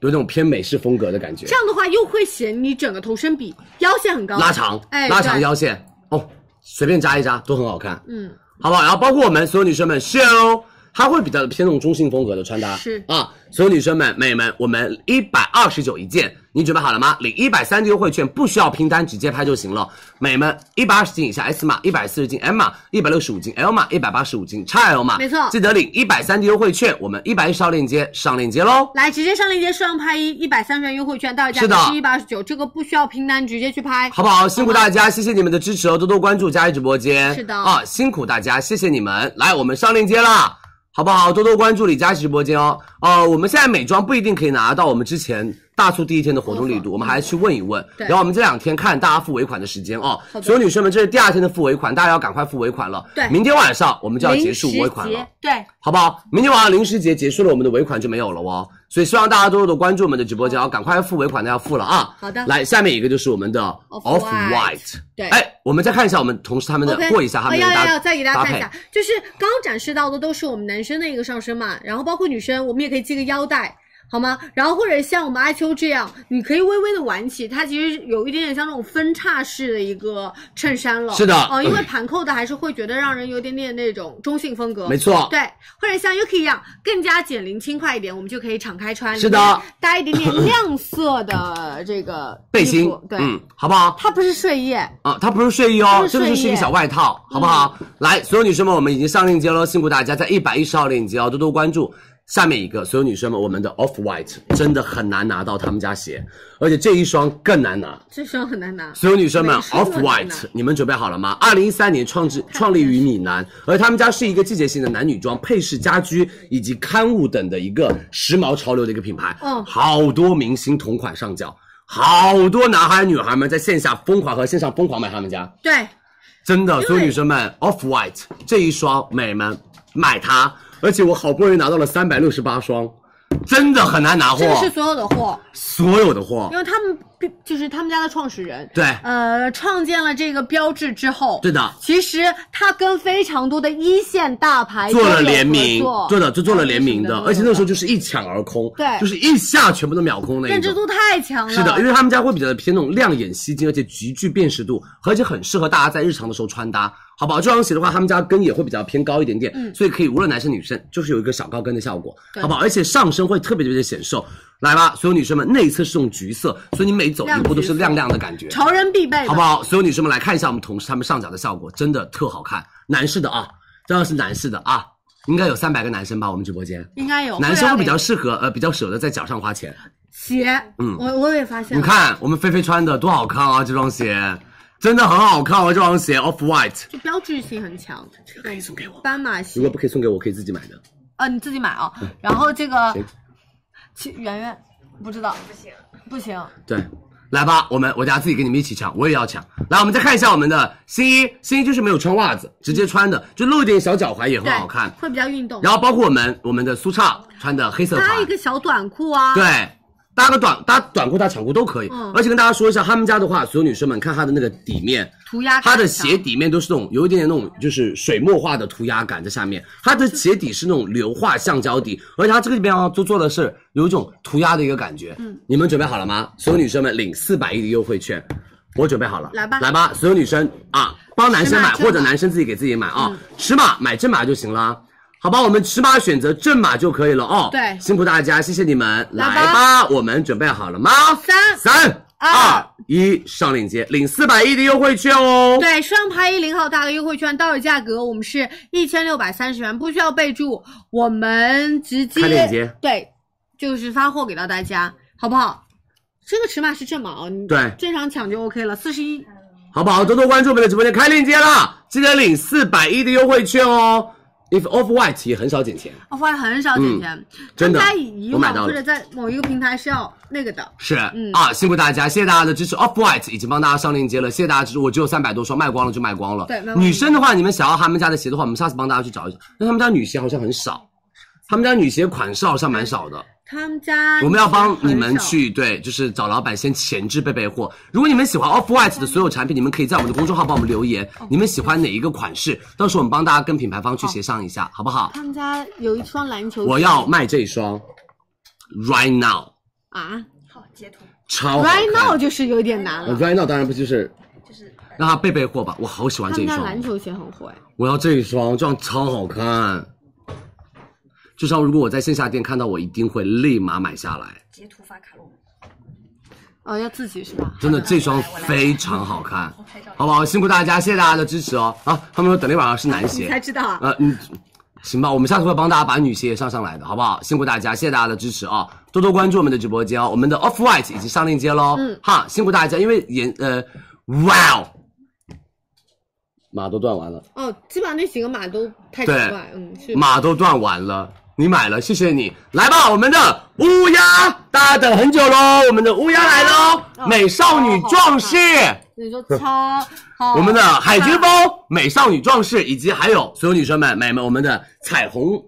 有那种偏美式风格的感觉这，样的话又会显你整个头身比，腰线很高，拉长，哎，拉长，腰线哦，随便扎一扎都很好看。嗯，好不好？然后包括我们所有女生们，Shell，它会比较偏那种中性风格的穿搭，是啊，所有女生们、美们，我们一百二十九一件，你准备好了吗？领一百三的优惠券，不需要拼单，直接拍就行了。美们，一百二十斤以下 S 码，一百四十斤 M 码，一百六十五斤 L 码，一百八十五斤 XL 码，没错记得领一百三的优惠券，我们一百一十号链接上链接喽。来直接上链接数量拍一，一百三十元优惠券，到手价是一百二十九，这个不需要拼单，直接去拍，好不好？辛苦大家，谢谢你们的支持哦，多多关注佳怡直播间。是的啊，辛苦大家，谢谢你们。来，我们上链接啦，好不好？多多关注李佳琦直播间哦。呃，我们现在美妆不一定可以拿到我们之前大促第一天的活动力度，我们还去问一问。对然后我们这两天看大家付尾款的时间哦。好的所有女生们，这是第二天的付尾款，大家要赶快付尾款了。对明天晚上我们就要结束尾款了。对，好不好？明天晚上零食节结束了，我们的尾款就没有了哦。所以希望大家多多的关注我们的直播间，要赶快付尾款的要付了啊。好的来，下面一个就是我们的 Off White。对哎，我们再看一下我们同事他们的 OK，过一下他们的搭哦要要要，再给大家看一下，就是刚刚展示到的都是我们男生的一个上身嘛，然后包括女生，我们也可以系个腰带。好吗？然后或者像我们阿秋这样，你可以微微的挽起，它其实有一点点像那种分叉式的一个衬衫了。是的哦、因为盘扣的还是会觉得让人有点点那种中性风格。没错对，或者像 Yuki 一样更加减龄轻快一点，我们就可以敞开穿。是的搭一点点 亮色的这个 背心，对，嗯，好不好？它不是睡衣，啊，它不是睡衣哦，衣这个就是一个小外套，好不好？来，所有女生们，我们已经上链接了，辛苦大家，在一百一十号链接哦，多多关注。下面一个，所有女生们，我们的 Off White 真的很难拿到他们家鞋，而且这一双更难拿。这双很难拿。所有女生们，Off White，你们准备好了吗？二零一三年创制创立于米兰，而他们家是一个季节性的男女装、配饰、家居以及刊物等的一个时髦潮流的一个品牌。嗯好多明星同款上脚，好多男孩女孩们在线下疯狂和线上疯狂买他们家。对，真的，所有女生们，Off White 这一双，美们买它，而且我好不容易拿到了三百六十八双，真的很难拿货这，个是所有的货，所有的货。因，为他们必就是他们家的创始人，对呃，创建了这个标志之后，对的，其实他跟非常多的一线大牌做了联名对的，就做了联名的，而且那时候就就是一抢而空，对就是一下全部都秒空那一种。认知度太强了。是的，因为他们家会比较偏那种亮眼吸睛，而且极具辨识度，而且很适合大家在日常的时候穿搭，好不好？这双鞋的话，他们家跟也会比较偏高一点点，嗯所以可以无论男生女生，就是有一个小高跟的效果，好不好？而且上身会特别特别的显瘦。来吧，所有女生们，内侧是这种橘色，所以你每走一步都是亮亮的感觉，潮人必备，好不好？所有女生们来看一下我们同事他们上脚的效果，真的特好看。男士的啊，当然是男士的啊，应该有三百个男生吧？我们直播间。应该有男生会比较适合，呃，比较舍得在脚上花钱。鞋，嗯我我也发现，你看我们菲菲穿的多好看啊，这双鞋真的很好看啊，这双鞋 off white。就标志性很强，这个可以送给我，斑马鞋如果不可以送给我，可以自己买的。啊，你自己买啊。然后这个行，其圆圆不知道，不行不行，对，来吧，我们我家自己跟你们一起抢，我也要抢。来，我们再看一下我们的新一，新一就是没有穿袜子，直接穿的，就露一点小脚踝也很，好看。会比较运动。然后包括我们我们的苏畅穿的黑色搭款一，个小短裤啊，对，搭个短搭短裤搭长裤都可以。嗯而且跟大家说一下，他们家的话，所有女生们看它的那个底面，涂鸦它的鞋底面都是那种有一点点那种就是水墨画的涂鸦感在下面，它的鞋底是那种硫化橡胶底，而且它这个地方啊都做的是有一种涂鸦的一个感觉。嗯，你们准备好了吗？所有女生们领四百亿的优惠券，我准备好了，来吧来吧，所有女生啊，帮男生买或者男生自己给自己买啊，嗯尺码买正码就行了。好吧，我们尺码选择正码就可以了哦。对辛苦大家，谢谢你们。来吧来吧，我们准备好了吗？三三二二一，上链接领四百亿的优惠券哦。对，双拍一零号大的优惠券到手价格我们是一千六百三十元，不需要备注，我们直接开链接对，就是发货给到大家，好不好？这个尺码是正码哦，对正常抢就 OK 了，四十一。好不好？多多关注我们的直播间，开链接了，记得领四百亿的优惠券哦。If Off White 也很少减钱，off white 很少减钱，嗯真的在以往或者在某一个平台是要那个的，是、嗯啊，辛苦大家，谢谢大家的支持。Off White 已经帮大家上链接了，谢谢大家支持。我只有三百多双，卖光了就卖光了。对女生的话，你们想要他们家的鞋的话，我们下次帮大家去找一找，因为他们家女鞋好像很少，他们家女鞋款式好像蛮少的。他们家我们要帮你们去对，就是找老板先前置备备货。如果你们喜欢 Off White 的所有产品，你们可以在我们的公众号帮我们留言，你们喜欢哪一个款式，到时候我们帮大家跟品牌方去协商一下，好不好？他们家有一双篮球，我要卖这一双，right now，啊超好看，right now 就是有点难呃了。right now 当然不就是就是让他备备货吧，我好喜欢这一双篮，球鞋很火哎，我要这一双，这样超好看。这双如果我在线下店看到，我一定会立马买下来。截图发卡龙哦，要自己是吧？真的这双非常好看，好不好？辛苦大家，谢谢大家的支持哦。啊，他们说等了一晚上是男鞋 才，知道啊？呃，嗯，行吧，我们下次会帮大家把女鞋也上上来的，好不好？辛苦大家，谢谢大家的支持啊！多多关注我们的直播间哦，我们的 Off White 已经上链接喽。嗯哈，辛苦大家，因为颜呃，哇哦，码都断完了，哦，基本上那几个码都太奇怪，嗯，是码都断完了。你买了，谢谢你。来吧，我们的乌鸦，大家等很久喽，我们的乌鸦来喽，哦美少女壮士。你说超 好，我们的海军风、美少女壮士，以及还有所有女生们、买们，我们的彩虹。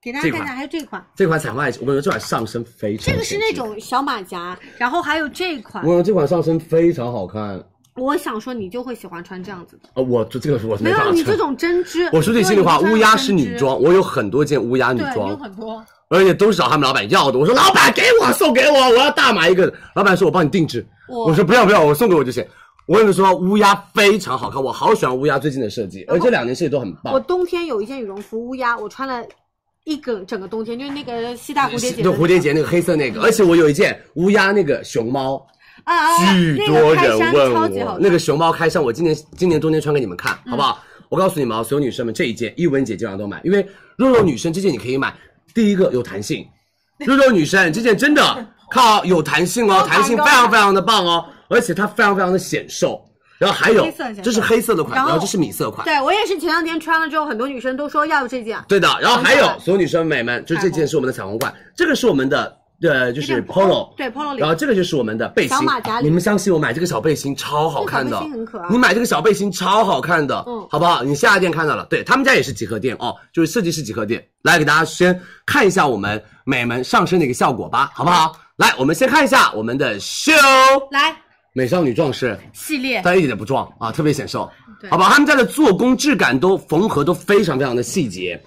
给大家看一下，还有这款，这款彩虹爱情，我跟你说这款上身非常，这个是那，种小马甲，然后还有这款。我，跟你说这款上身非常好看。我想说你就会喜欢穿这样子的，呃，我这这个是我是没办法穿有你这种针织，我说句心里话，乌鸦是女装，我有很多件乌鸦女对，有，很多，而且都是找他们老板要的。我说老板给我送给我，我要大买一个。老板说我帮你定制，我我说不要不要，我送给我就行。我跟你说，乌鸦非常好看，我好喜欢乌鸦最近的设计，而且这两年设计都很棒我。冬天有一件羽绒服乌鸦，我穿了一整整个冬天，就是那个西大蝴蝶结的就，蝴蝶结那个黑色那个，而且我有一件乌鸦那个熊猫，啊，巨多人问，我那个熊猫开衫，我今年今年冬天穿给你们看，好不好？我告诉你们啊，所有女生们这一件一文姐基本上都买，因为肉肉女生这件你可以买，第一个有弹性，肉肉女生这件真的靠有弹性哦，弹性非常非常的棒哦，而且它非常非常的显瘦，然后还有这是黑色的款，然后然后这是米色款。对我也是前两天穿了之后，很多女生都说要这件，对的，然后还有所有女生美们，就这件是我们的彩虹款，这个是我们的呃，就是 polo，对 polo 里然后这个就是我们的背心。小马甲，你们相信我，买这个小背心超好看的。这个小背心很可爱，你买这个小背心超好看的，嗯。好不好？你下家店看到了，对他们家也是集合店。哦，就是设计师集合店。来给大家先看一下我们美们上身的一个效果吧，好不好？来，我们先看一下我们的秀。来。美少女壮士，系列，但一点都不壮啊，特别显瘦，好吧？他们家的做工质感都缝合都非常非常的细节，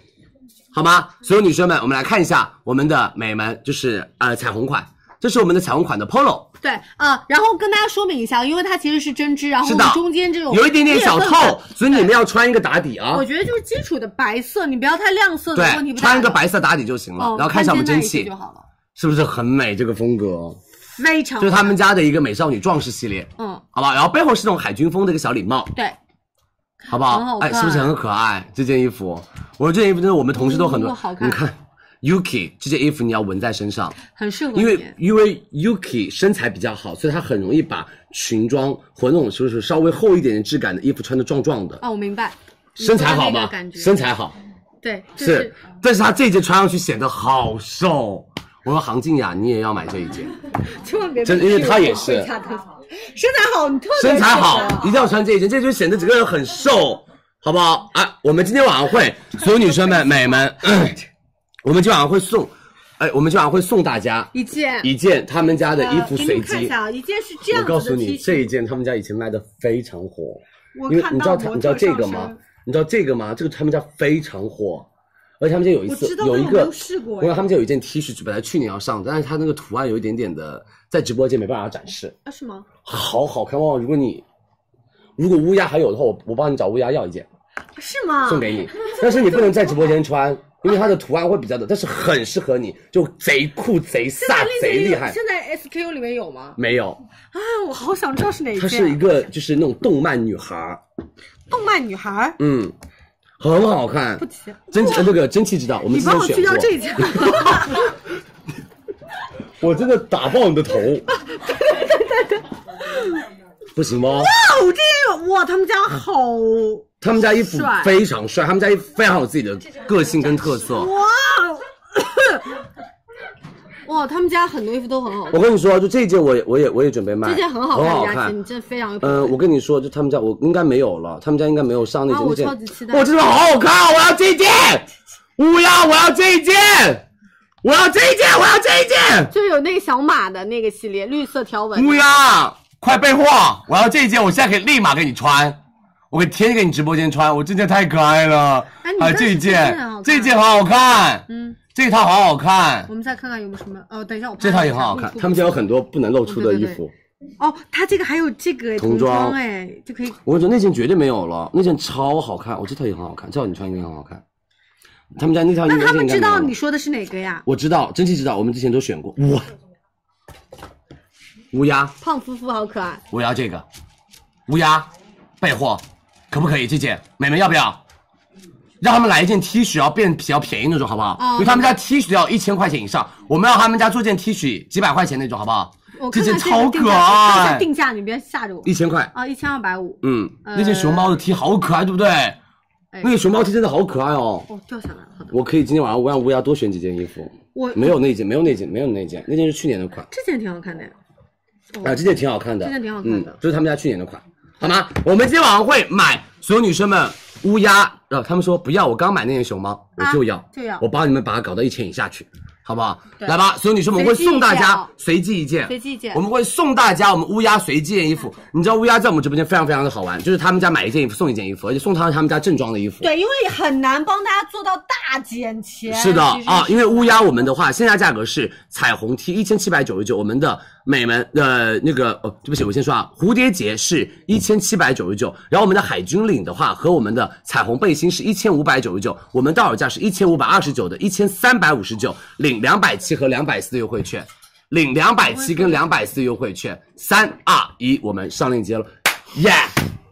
好吗？所有女生们，我们来看一下我们的美们，就是呃彩虹款，这是我们的彩虹款的 polo，对啊，然后跟大家说明一下，因为它其实是针织，然后中间这种有一点点小透，所以你们要穿一个打底啊。我。觉得就是基础的白色，你不要太亮色的问题对，不穿一个白色打底就行了，哦然后看一下我们蒸汽就好了，是不是很美？这个风格？非常就是他们家的一个美少女壮士系列，嗯。好吧？然后背后是那种海军风的一个小礼帽，对，好不好？好哎，是不是很可爱？这件衣服，我这件衣服真的我们同事都很多，嗯好看。你看 Yuki 这件衣服你要纹在身上，很适合你。因为因为 Yuki 身材比较好，所以她很容易把裙装和那种就是稍微厚一点点质感的衣服穿的壮壮的，哦，我明白，身材好吗？身材好。对，就是是，但是她这件穿上去显得好瘦。我说杭静雅，你也要买这一件，千万别真的因为她也是 身材好，你特别身材好一定要穿这一件，这就显得整个人很瘦，好不好？啊，我们今天晚上会所有女生们、美们，我们今晚上会送，哎，我们今晚会送大家一件一件他们家的衣服随机。们看一下啊，一件是这样子的我告诉你，这一件他们家以前卖的非常火，我因为看到你知道他，你知道这个吗？你知道这个吗？这个他们家非常火，而且他们家有一次有一个我他们家有一件 T 恤，本来去年要上的，但是它那个图案有一点点的，在直播间没办法展示，啊，是吗？好好看旺旺。如果你如果乌鸦还有的话，我我帮你找乌鸦要一件是吗？送给你，但是你不能在直播间穿。因为它的图案会比较的，但是很适合你，就贼酷、贼飒、贼厉害。现在 SKU 里面有吗？没有，啊，我好想知道是哪一件。它是一个就是那种动漫女孩，动漫女孩，嗯，很好看。不提。蒸汽呃那个蒸汽知道，我们你帮我去之前选过。要这家。我真的打爆你的头。不行吗？哇，这件哇，他们家好 他们家衣服帅非常帅，他们家衣服非常有自己的个性跟特色。哇，他们家很多衣服都很好我，跟你说，就这一件我也我也我也准备卖，这件很好看，很好看你。真非常有品嗯、味。我跟你说，就他们家我应该没有了，他们家应该没有上那件。啊我超级期待哇，真的好好看，我要这件，乌鸦，我要这一件，我要这一件，我要这一件。就有那个小马的那个系列，绿色条纹。乌鸦，快备货！我要这一件，我现在可以立马给你穿，我可以天天给你直播间穿。我这件太可爱了，还有这一件这一件好好看，嗯，这一套好好看我，们再看看有没有什么哦，等一下我这套也很好看他们家有很多不能露出的衣服。哦，它这个还有这个哎童装装哎，就可以我跟你说，那件绝对没有了，那件超好看，我这套也很好看，这套你穿应该很好看。他们家那套应该那他们知道你说的是哪个呀？我知道，真气知道，我们之前都选过。哇，乌鸦，胖夫妇好可爱，我要这个，乌鸦，备货，可不可以？这件美们要不要？让他们来一件 T 恤，要变比较便宜那种，好不好？哦因为他们家 T 恤要一千块钱以上，我们要他们家做件 T 恤几百块钱那种，好不好？我这件超可爱，定价你别吓着我。一千块。啊，一千二百五。嗯，呃那件熊猫的 T 好可爱，对不对？哎那个熊猫 T 真的好可爱哦。哦，掉下来了。我可以今天晚上我让乌鸦多选几件衣服。我没有那件，没有那件，没有那件，那件是去年的款。这件挺好看的。啊，这件挺好看的，这件挺好看的就，是他们家去年的款，好吗？我们今天晚上会买所有女生们乌鸦，呃，他们说不要，我刚买那件熊猫，我就要，啊就要我帮你们把它搞到一千以下去，好不好？来吧，所有女生们，我会送大家一件哦随机一件，随机一件我们会送大家我们乌鸦随机一件衣服。你知道乌鸦在我们直播间非常非常的好玩，就是他们家买一件衣服送一件衣服，而且送他他们家正装的衣服。对，因为很难帮大家做到大减钱。是的啊，因为乌鸦我们的话，现在价格是彩虹 T 一千七百九十九，我们的美们呃那个哦，对不起，我先说啊，蝴蝶结是一千七百九十九，然后我们的海军领的话和我们的彩虹背心是一千五百九十九，我们到手价是一千五百二十九的，一千三百五十九，领两百七和两百四的优惠券，领两百七跟两百四的优惠券，三二一，我们上链接了，耶、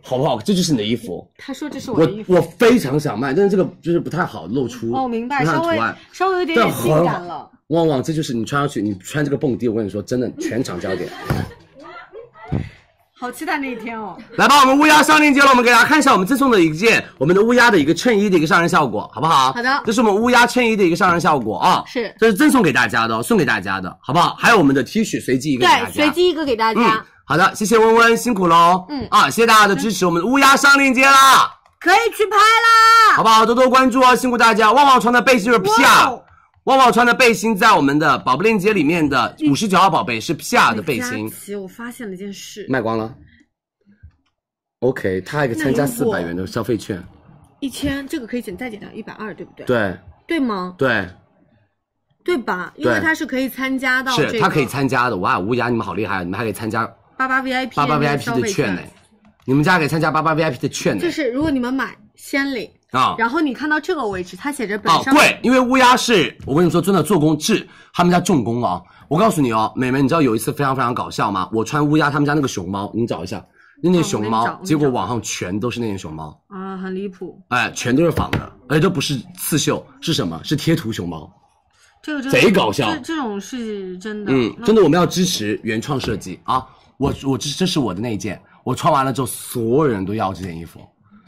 好不好？这就是你的衣服。他说这是我我的衣服。我非常想卖，但是这个就是不太好露出。哦，明白，稍微稍微有点点性感了。旺旺，这就是你穿上去，你穿这个蹦迪，我跟你说，真的 全场焦点。好期待那一天哦！来吧，我们乌鸦上链接了，我们给大家看一下我们赠送的一件我们的乌鸦的一个衬衣的一个上身效果，好不好？好的这是我们乌鸦衬衣的一个上身效果啊，是这是赠送给大家的哦，送给大家的，好不好？还有我们的 T 恤随机一个给大对，随机一个给大家嗯，，好的，谢谢温温，辛苦喽，嗯啊，谢谢大家的支持，我们的乌鸦上链接啦，可以去拍啦！好不好？多多关注哦，辛苦大家。旺旺穿的背心就是哇 Pia，哦旺旺穿的背心在我们的宝贝链接里面的五十九号宝贝是 Pia 的背心佳，琪，我发现了一件事，卖光了。OK，他还可以参加四百元的消费券，一千这个可以减再减掉一百二，对不对？对对吗？对，对吧？因为他是可以参加到这个是他可以参加的。哇，乌鸦你们好厉害，你们还可以参加八八 VIP 八八 VIP 的券呢，你们家可以参加八八 VIP 的券呢就是如果你们买先领，啊。然后你看到这个位置，它写着本哦，上贵，因为乌鸦是我跟你说，真的做工质，他们家重工啊。我告诉你哦，美们，你知道有一次非常非常搞笑吗？我穿乌鸦他们家那个熊猫，你找一下那件熊猫，结果网上全都是那件熊猫，啊，很离谱。哎，全都是仿的，而且都不是刺绣，是什么？是贴图熊猫。这个真的贼搞笑这这种是真的。嗯，真的，我们要支持原创设计啊！我我这这是我的那一件，我穿完了之后，所有人都要这件衣服，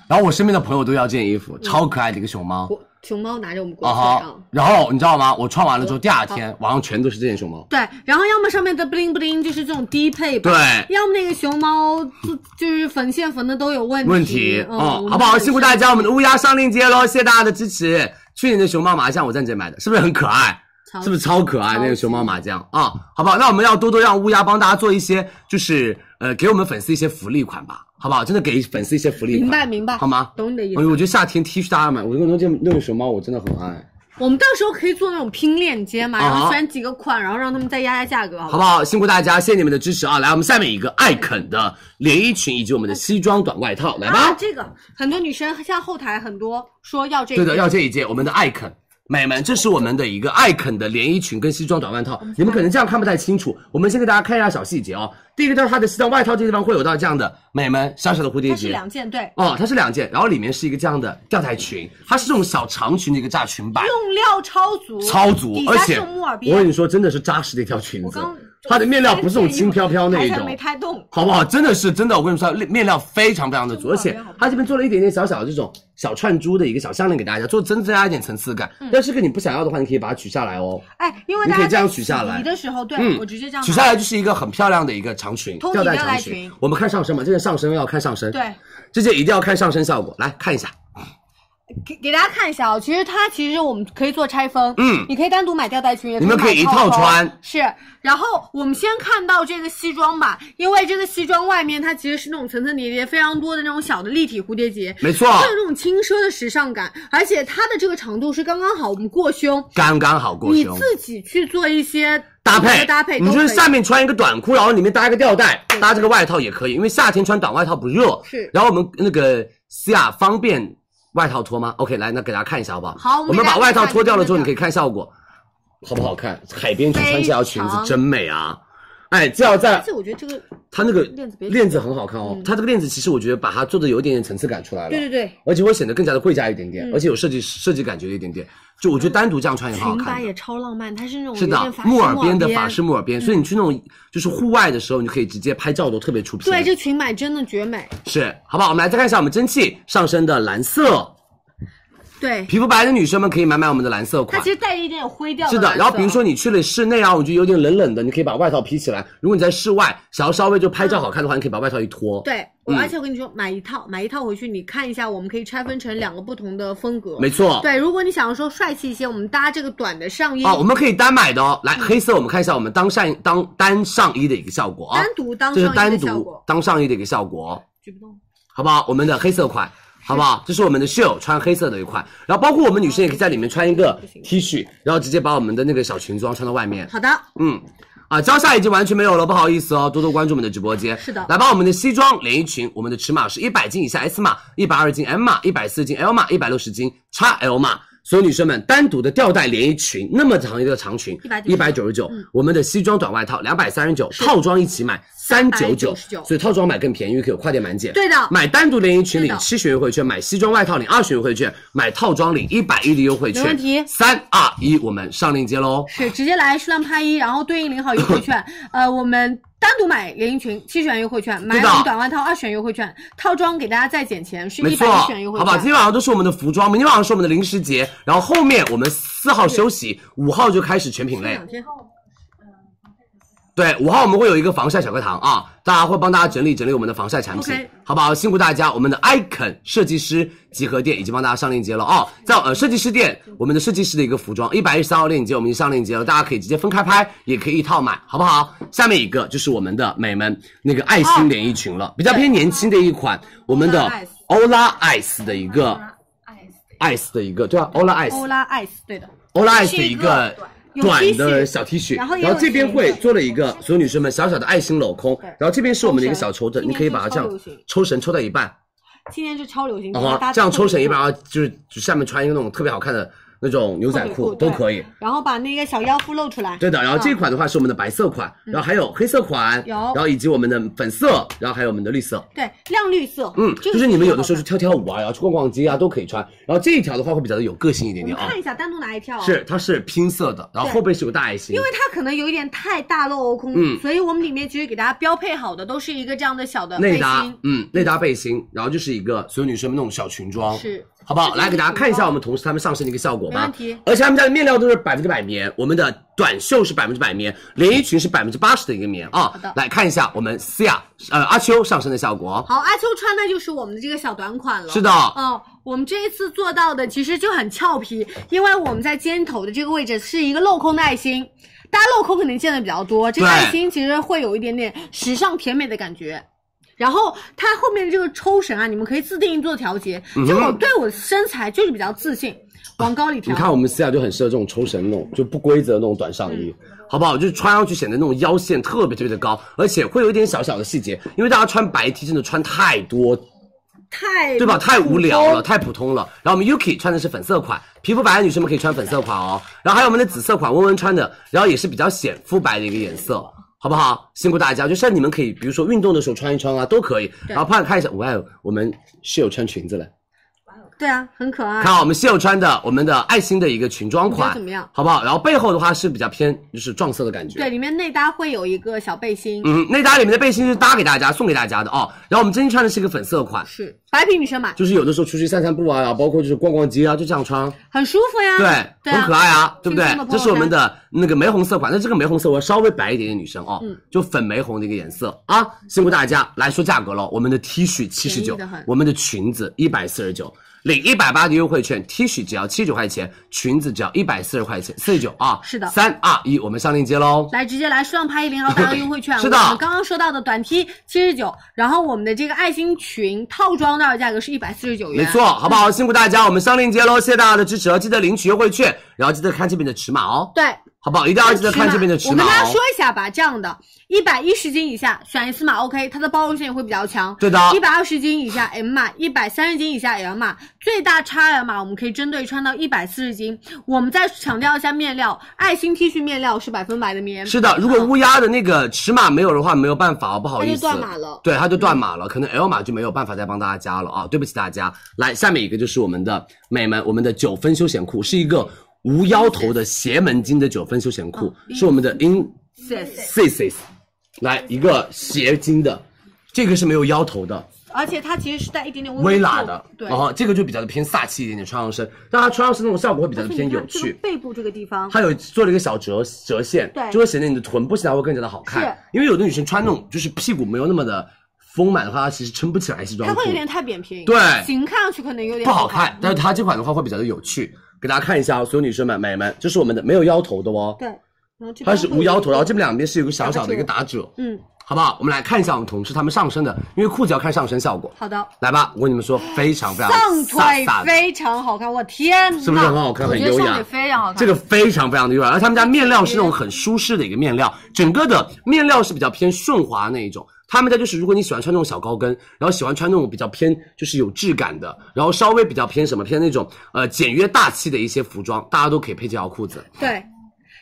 然后我身边的朋友都要这件衣服，超可爱的一个熊猫。国熊猫拿着我们国啊旗哈啊。，然后你知道吗？我穿完了之后，第二天晚上全都是这件熊猫。对，然后要么上面的 bling bling 就是这种低配版，对要么那个熊猫就就是缝线缝的都有问题，问题，嗯，嗯，好不好？辛苦大家，我们的乌鸦上链接喽，谢谢大家的支持。去年的熊猫麻将我在这买的，是不是很可爱？是不是超可爱超那个熊猫麻将啊？好不好？那我们要多多让乌鸦帮大家做一些，就是呃，给我们粉丝一些福利款吧，好不好？真的给粉丝一些福利，明白明白，好吗？懂你的意思。我我觉得夏天 T 恤大家买，我跟你说这那个熊猫我真的很爱，我们到时候可以做那种拼链接嘛，啊然后选几个款，然后让他们再压压价格，好不好不好？辛苦大家，谢谢你们的支持啊！来，我们下面一个爱肯的连衣裙以及我们的西装短外套，来吧。啊，这个很多女生像后台很多说要这个，对的，要这一件，我们的爱肯。美们，这是我们的一个爱肯的连衣裙跟西装短外套，你们可能这样看不太清楚，我们先给大家看一下小细节哦。第一个就是它的西装外套这个地方会有到这样的美们小小的蝴蝶它是，两件，对，哦，它是两件，然后里面是一个这样的吊带裙，它是这种小长裙的一个炸裙摆，用料超足，超足，而且木耳我跟，你说，真的是扎实的一条裙子。我刚，它的面料不是那种轻飘飘那一种没，太动，好不好？真的是真的，我跟你说，面料非常非常的足，而且它这边做了一点点小小的这种小串珠的一个小项链给大家，做增增加一点层次感。但是个你不想要的话，你可以把它取下来哦。哎，因为你可以这样取下来洗的时候，对嗯我直接这样取下来就是一个很漂亮的一个长裙，吊带长裙裙。我们看上身嘛，这件上身要看上身，对。这件一定要看上身效果，来看一下。给给大家看一下哦，其实它其实我们可以做拆封，嗯你可以单独买吊带裙，也你们可以一买套穿是。然后我们先看到这个西装吧，因为这个西装外面它其实是那种层层叠叠非常多的那种小的立体蝴蝶结，没错它有那种轻奢的时尚感，而且它的这个长度是刚刚好，我们过胸，刚刚好过胸你。自己去做一些搭配搭配，你就是下面穿一个短裤，然后里面搭一个吊带，搭这个外套也可以，因为夏天穿短外套不热。是然后我们那个西亚方便外套脱吗？OK，来，那给大家看一下好不好？好我们把外套脱掉了之后，你可以看效果，好不好看？海边去穿这条裙子真美啊！哎，这要在而且我觉得这个它那个链子链子很好看哦，它这个链子其实我觉得把它做的有一点点层次感出来了。对对对，而且会显得更加的贵价一点点，嗯而且有设计设计感觉一点点。就我觉得单独这样穿也很好看。裙摆也超浪漫，它是那种是的木耳边的法式木耳边，所以你去那种就是户外的时候，你可以直接拍照都特别出片。对，这裙摆真的绝美。是，好不好？我们来再看一下我们蒸汽上身的蓝色，对，皮肤白的女生们可以买买我们的蓝色款它其。实带一点点灰调是的，然后比如说你去了室内啊，我觉得有点冷冷的，你可以把外套披起来。如果你在室外想要稍微就拍照好看的话，你可以把外套一脱。对，我嗯而且我跟你说，买一套，买一套回去，你看一下，我们可以拆分成两个不同的风格。没错。对，如果你想要说帅气一些，我们搭这个短的上衣，哦，我们可以单买的哦。来，黑色我们看一下我们当上当单上衣的一个效果啊，单独当上衣的效果。这是单独当上衣的一个效果哦。举不动。好不好？我们的黑色款，好不好？这是我们的秀，穿黑色的一款，然后包括我们女生也可以在里面穿一个 T 恤，然后直接把我们的那个小裙装穿到外面。好的，嗯，啊，蕉下已经完全没有了，不好意思哦，多多关注我们的直播间。是的来吧，我们的西装连衣裙，我们的尺码是一百斤以下 S 码，一百二斤 M 码，一百四十斤 L 码，一百六十斤 XL 码。所有女生们，单独的吊带连衣裙，那么长一个长裙，一百九十九，我们的西装短外套两百三十九，套装一起买三九九，所以套装买更便宜，可以有快点满减。对的买单独连衣裙领七十元优惠券，买西装外套领二十元优惠券，买套装领一百一的优惠券。没问题三二一，我们上链接喽。是直接来数量拍一，然后对应领好优惠券。呃，我们单独买连衣裙七十元优惠券，买我们短外套二十元优惠券，套装给大家再减钱，是一百一十元优惠券。好吧，今天晚上都是我们的服装，明天晚上是我们的零食节，然后后面我们四号休息，五号就开始全品类两。天对，五号我们会有一个防晒小课堂啊，大家会帮大家整理整理我们的防晒产品。OK 好不好？辛苦大家，我们的 icon 设计师集合店已经帮大家上链接了哦，在呃设计师店，我们的设计师的一个服装一百一十三号链接我们已经上链接了，大家可以直接分开拍，也可以一套买，好不好？下面一个就是我们的美们那个爱心连衣裙了，比较偏年轻的一款，我们的 Ola Ice 的一个 Ice 的一个，对啊，Ola Ice 欧拉 ice 对的，Ola Ice 一的一个个有短的小 T 恤，然后然后这边会做了一个所有女生们小小的爱心镂空，然后这边是我们的一个小抽枕，你可以把它这样抽绳抽到一半，今年是超流行，啊大家这样抽绳一半，然后就是下面穿一个那种特别好看的那种牛仔裤都可以。然后把那个小腰腹露出来。对的，然后这嗯款的话是我们的白色款，然后还有黑色款，有。然后以及我们的粉色，然后还有我们的绿色。对亮绿色，嗯，这个就是你们有的时候是去跳跳舞啊，然后去逛逛街啊，都可以穿。然后这一条的话会比较的有个性一点点啊看，一下单独拿一条、哦，是它是拼色的，然后后背是有大爱心，因为它可能有一点太大露镂空，嗯。所以我们里面其实给大家标配好的都是一个这样的小的内搭，，嗯，内搭背心，然后就是一个所有女生们那种小裙装，是好不好？来给大家看一下我们同事他们上身的一个效果吧。没问题而且他们家的面料都是百分之百棉，我们的短袖是百分之百棉，连衣裙是百分之八十的一个棉啊。好的来看一下我们思雅呃阿秋上身的效果。好，阿秋穿的就是我们的这个小短款了。是的哦，我们这一次做到的其实就很俏皮，因为我们在肩头的这个位置是一个镂空的爱心，大家镂空肯定见的比较多，这个爱心其实会有一点点时尚甜美的感觉。然后它后面这个抽绳啊，你们可以自定义做调节。嗯就我对我身材就是比较自信，往高里调。你看我们思雅就很适合这种抽绳那种就不规则的那种短上衣，嗯好不好？就是穿上去显得那种腰线特别特别的高，而且会有一点小小的细节，因为大家穿白 T 真的穿太多，太对吧？太无聊了，太普通了。然后我们 Yuki 穿的是粉色款，皮肤白的女生们可以穿粉色款哦。然后还有我们的紫色款，温温穿的，然后也是比较显肤白的一个颜色。好不好？辛苦大家，就像你们可以，比如说运动的时候穿一穿啊，都可以。然后胖看一下，哇，我们室友穿裙子了。对啊，很可爱。看我们室友穿的我们的爱心的一个裙装款，怎么样好不好？然后背后的话是比较偏就是撞色的感觉。对，里面内搭会有一个小背心，嗯，内搭里面的背心是搭给大家送给大家的哦。然后我们今天穿的是一个粉色款，是白皮女生买，就是有的时候出去散散步啊，然后包括就是逛逛街啊，就这样穿，很舒服呀。对，对啊很可爱啊，对不对？这是我们的那个玫红色款，那这个玫红色我要稍微白一点点女生哦，嗯就粉玫红的一个颜色啊。辛苦大家来说价格了，我们的 T 恤七十九我们的裙子一百四十九。领一百八的优惠券，T 恤只要七十九块钱，裙子只要一百四十块钱，四十九啊。是的三二一，我们上链接喽。来直接来数量拍一零号八个优惠券，是的我们刚刚说到的短 T 七十九，然后我们的这个爱心裙套装的价格是一百四十九元，没错，好不好？辛苦大家，我们上链接喽，谢谢大家的支持哦，记得领取优惠券，然后记得看这边的尺码哦，对。好不好？一定要记得看这边的尺码哦我跟大家说。一下吧，这样的，一百一十斤以下选 S 码 OK，它的包容性也会比较强。对的一百二十斤以下 M 码，一百三十斤以下 L 码，最大 XL 码我们可以针对穿到一百四十斤。我们再强调一下面料，爱心 T 恤面料是百分百的棉。是的，如果乌鸦的那个尺码没有的话，没有办法哦，不好意思，它就断码了对，它就断码了，可能 L 码就没有办法再帮大家加了啊，对不起大家。来，下面一个就是我们的美们，我们的九分休闲裤是一个无腰头的斜门襟的九分休闲裤，是我们的 In Sis，来一个斜襟的，这个是没有腰头的，而且它其实是带一点点微喇的，对。然后这个就比较的偏飒气一点点，穿上身，但它穿上身那种效果会比较的偏有趣。背部这个地方，它有做了一个小折折线，对。就会显得你的臀部线条会更加的好看。是。因为有的女生穿那种就是屁股没有那么的丰满的话，它其实撑不起来西装裤，它会有点太扁平，对。型看上去可能有点不好看。但是它这款的话会比较的有趣，给大家看一下哦，所有女生们、美们，这是我们的没有腰头的哦，对，然后这它是无腰头，然后这边边两边是有个小小的一个打褶，嗯，好不好？我们来看一下我们同事他们上身的，因为裤子要看上身效果。好的，来吧，我跟你们说，非常非常上腿非常好看，我天呐，是不是很好看、很优雅？非常好看。这个非常非常的优雅，而他们家面料是那种很舒适的一个面料，整个的面料是比较偏顺滑那一种。他们家就是，如果你喜欢穿那种小高跟，然后喜欢穿那种比较偏就是有质感的，然后稍微比较偏什么偏那种呃简约大气的一些服装，大家都可以配这条裤子。对，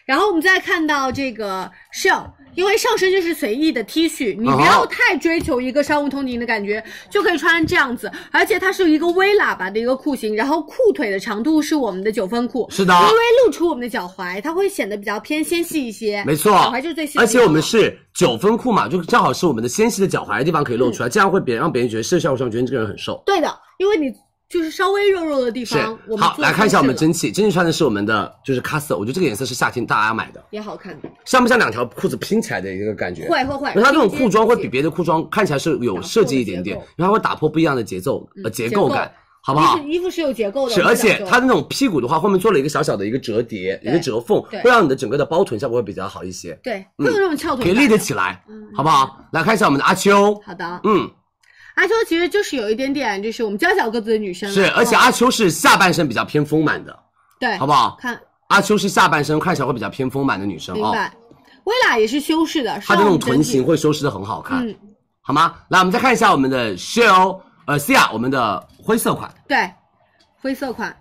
然后我们再看到这个 show 因为上身就是随意的 T 恤，你不要太追求一个商务通勤的感觉，就可以穿这样子。而且它是一个微喇叭的一个裤型，然后裤腿的长度是我们的九分裤，是的微微露出我们的脚踝，它会显得比较偏纤细一些。没错，脚踝就是最细的而且。我们是九分裤嘛，就正好是我们的纤细的脚踝的地方可以露嗯出来，这样会别让别人觉得视觉效果上觉得你这个人很瘦。对的，因为你就是稍微肉肉的地方，我，们好来看一下我们蒸汽，蒸汽穿的是我们的就是咖色，我觉得这个颜色是夏天大家买的，也好看的，像不像两条裤子拼起来的一个感觉？会会会它这种裤装会比别的裤装看起来是有设计一点点然后会打破不一样的节奏呃结构感，好不好衣服？是有结构的，是，而且它的那种屁股的话，后面做了一个小小的一个折叠，一个折缝，会让你的整个的包臀效果会比较好一些，对，嗯会有那种翘腿可以立得起来，嗯好不好？来看一下我们的阿秋，好的，嗯，阿秋其实就是有一点点，就是我们娇小个子的女生，是，而且嗯阿秋是下半身比较偏丰满的，对，好不好？看阿秋是下半身看起来会比较偏丰满的女生哦，明白。微喇也是修饰的，她的那种臀型会修饰的很好看，嗯，好吗？来，我们再看一下我们的 Shell，呃，Cia，我们的灰色款，对，灰色款。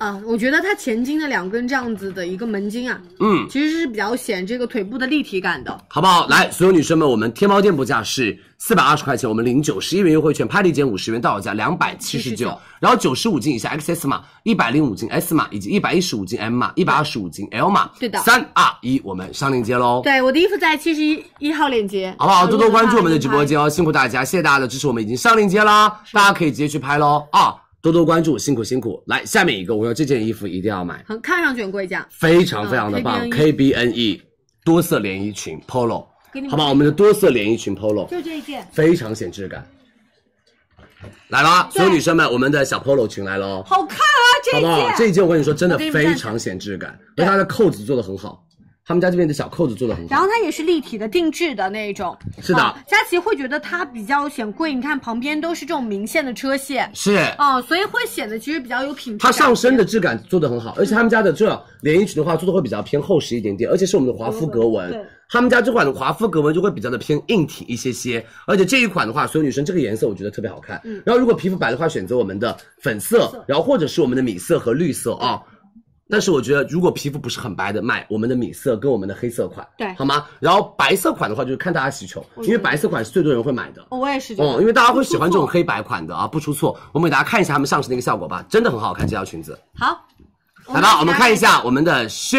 啊，我觉得它前襟的两根这样子的一个门襟啊，嗯，其实是比较显这个腿部的立体感的。好不好？来，所有女生们，我们天猫店铺价是四百二十块钱，我们领九十一元优惠券，拍立减五十元，到手价两百七十九。然后九十五斤以下 XS 码，一百零五斤 S 码，以及一百一十五斤 M 码，一百二十五斤 L 码。对的三二一，我们上链接喽。对，我的衣服在七十一一号链接，好不好？呃多多关注我们的直播。间哦，辛苦大家，谢谢大家的支持，我们已经上链接啦，大家可以直接去拍喽啊！多多关注，辛苦辛苦。来，下面一个，我说这件衣服一定要买，很看上去很贵价，非常非常的棒嗯，KBNE 多色连衣裙 Polo，好吧？我们的多色连衣裙 Polo 就这一件，非常显质感。来啦，所有女生们，我们的小 Polo 裙来喽，好看啊！这一好不好？件，这一件我跟你说，真的非常显质感，而且它的扣子做的很好，他们家这边的小扣子做的很好。然后它也是立体的定制的那种，是的啊佳琪会觉得它比较显贵，你看旁边都是这种明线的车线，是，哦，所以会显得其实比较有品质它。上身的质感做的很好，而且他们家的这连衣裙的话做的会比较偏厚实一点点，而且是我们的华夫格纹对。他们家这款的华夫格纹就会比较的偏硬挺一些些，而且这一款的话，所有女生这个颜色我觉得特别好看。嗯然后如果皮肤白的话，选择我们的粉色，然后或者是我们的米色和绿色啊。但是我觉得，如果皮肤不是很白的，买我们的米色跟我们的黑色款，对好吗？然后白色款的话，就是看大家需求，因为白色款是最多人会买的。哦我也是觉得，哦，因为大家会喜欢这种黑白款的啊，不出错。我们给大家看一下他们上身的一个效果吧，真的很好看这条裙子。好。来吧，我们看一下我们的秀，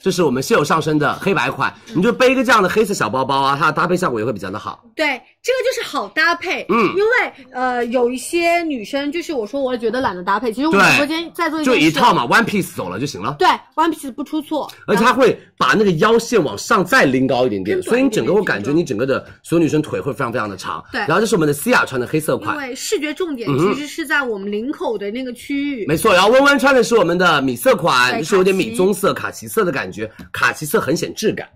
这是我们秀上身的黑白款，你就背一个这样的黑色小包包啊，它的搭配效果也会比较的好。对，这个就是好搭配。嗯。因为呃，有一些女生就是我说我觉得懒得搭配，其实我们直播间在做一就一套嘛，one piece 走了就行了。对，one piece 不出错，而且它会把那个腰线往上再拎高一点点，所以你整个一点点会感觉你整个的所有女生腿会非常非常的长。对。然后这是我们的西雅穿的黑色因款，为视觉重点其实是在我们领口的那个区域。没错，然后温温穿的是我们的米色款，就是有点米棕色、卡其色的感觉，卡其色很显质感，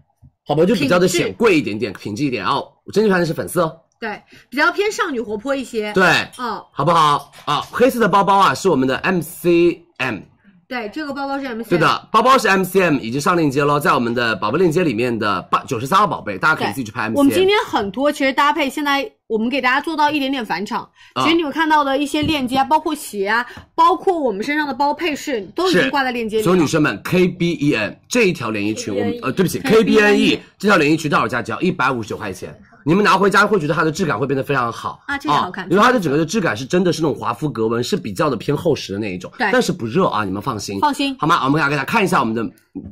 好吧，就比较的显贵一点点，品质一点。哦，我真的穿的是粉色，对，比较偏少女活泼一些。对，哦，好不好？啊，黑色的包包啊是我们的 MCM，对，这个包包是 M C。对的，包包是 MCM，已经上链接喽，在我们的宝贝链接里面的八九十三号宝贝，大家可以自己去拍 MCM。我们今天很多其实搭配，现在我们给大家做到一点点返场。啊其实你们看到的一些链接啊，包括鞋啊，包括我们身上的包配饰，都已经挂在链接里。所有女生们，KBEN 这一条连衣裙，我们呃，对不起 KBNE，KBNE 这条连衣裙到手价只要一百五十九块钱。你们拿回家会觉得它的质感会变得非常好。啊这个好看因为它的整个的质感是真的是那种华夫格纹，是比较的偏厚实的那一种，对。但是不热啊，你们放心，放心。好吗？我们给大家看一下我们的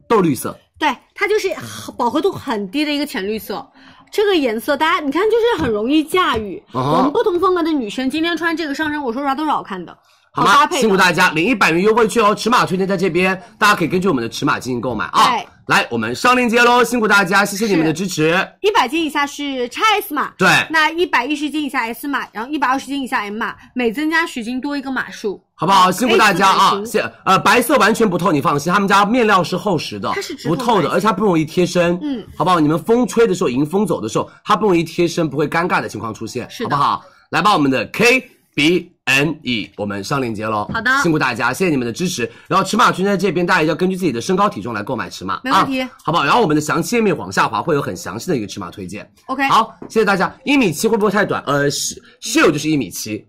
豆绿色，对，它就是饱和度很低的一个浅绿色。这个颜色，大家你看就是很容易驾驭。嗯哼。我们不同风格的女生今天穿这个上身，我说实话都是好看的，好吗？辛苦大家，领一百元优惠券哦，尺码推荐在这边，大家可以根据我们的尺码进行购买啊对。来，我们上链接喽，辛苦大家，谢谢你们的支持。一百斤以下是 x S 码，对那一百一十斤以下 S 码，然后一百二十斤以下 M 码，每增加十斤多一个码数，好不好？辛苦大家啊谢呃，白色完全不透，你放心，他们家面料是厚实的，它是不透的，而且它不容易贴身，嗯，好不好？你们风吹的时候，迎风走的时候，它不容易贴身，不会尴尬的情况出现，是好不好？来吧，我们的 K B N E，我们上链接喽。好的辛苦大家，谢谢你们的支持。然后尺码群在这边，大家要根据自己的身高体重来购买尺码，没问题啊，好不好？然后我们的详情页面往下滑，会有很详细的一个尺码推荐。OK，，好，谢谢大家。一米七会不会太短？呃，是室友就是一米七。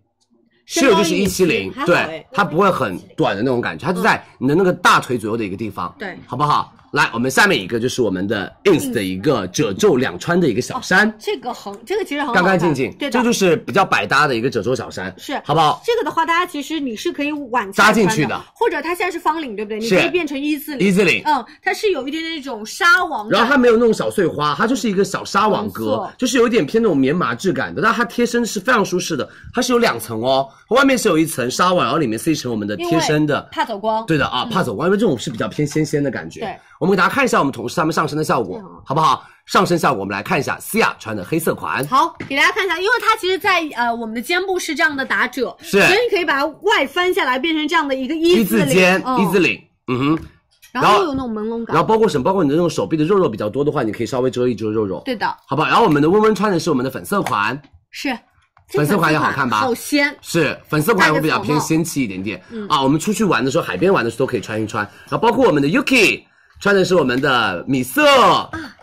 室友就是一七零170还，好对哎，它不会很短的那种感觉，它就在你的那个大腿左右的一个地方，对好不好？来，我们下面一个就是我们的 ins 的一个褶皱两穿的一个小衫，这个很，这个其实很干干净净，对的，这就是比较百搭的一个褶皱小衫，是。好不好？这个的话，大家其实你是可以挽扎进去的。或者它现在是方领，对不对？你可以变成一字领，一字领。嗯，它是有一点点那种纱网，然后它没有那种小碎花，它就是一个小纱网格，就是有一点偏那种棉麻质感的，但它贴身是非常舒适的。它是有两层哦，外面是有一层纱网，然后里面是一层我们的贴身的，怕走光，对的啊，怕走光，因为这种是比较偏纤纤的感觉。对，我们给大家看一下我们同事他们上身的效果，好不好？上身效果我们来看一下思雅穿的黑色款，好，给大家看一下，因为它其实在，呃我们的肩部是这样的打褶，是所以你可以把它外翻下来，变成这样的一个一一领，字肩，嗯一字，领，嗯哼。然后又有那种朦胧感，然后包括什么？包括你的那种手臂的肉肉比较多的话，你可以稍微遮一遮肉肉，对的，好不好？然后我们的温温穿的是我们的粉色款，是粉色款也好看吧好鲜，是粉色款会比较偏仙气一点点、嗯啊。我们出去玩的时候，海边玩的时候都可以穿一穿。然后包括我们的 Yuki 穿的是我们的米色、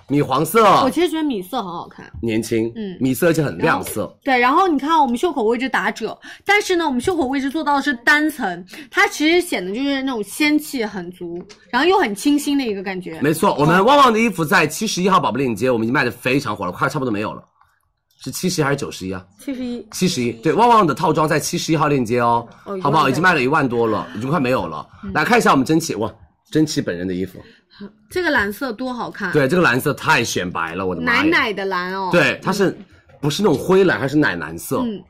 米黄色，我其实觉得米色很好看。年轻，嗯米色而且很亮色。对，然后你看我们袖口位置打褶，但是呢，我们袖口位置做到的是单层，它其实显得就是那种仙气很足，然后又很清新的一个感觉。没错，我们旺旺的衣服在七十一号宝贝链接，我们已经卖的非常火了，快差不多没有了。是七十还是九十一啊？七十一，七十一，对，旺旺的套装在七十一号链接哦，哦好不好？已经卖了一万多了，已经快没有了。来看一下我们蒸汽，哇，蒸汽本人的衣服，这个蓝色多好看，对，这个蓝色太显白了，我的妈！奶奶的蓝哦。，对，它是不是那种灰蓝，它是奶蓝色，嗯，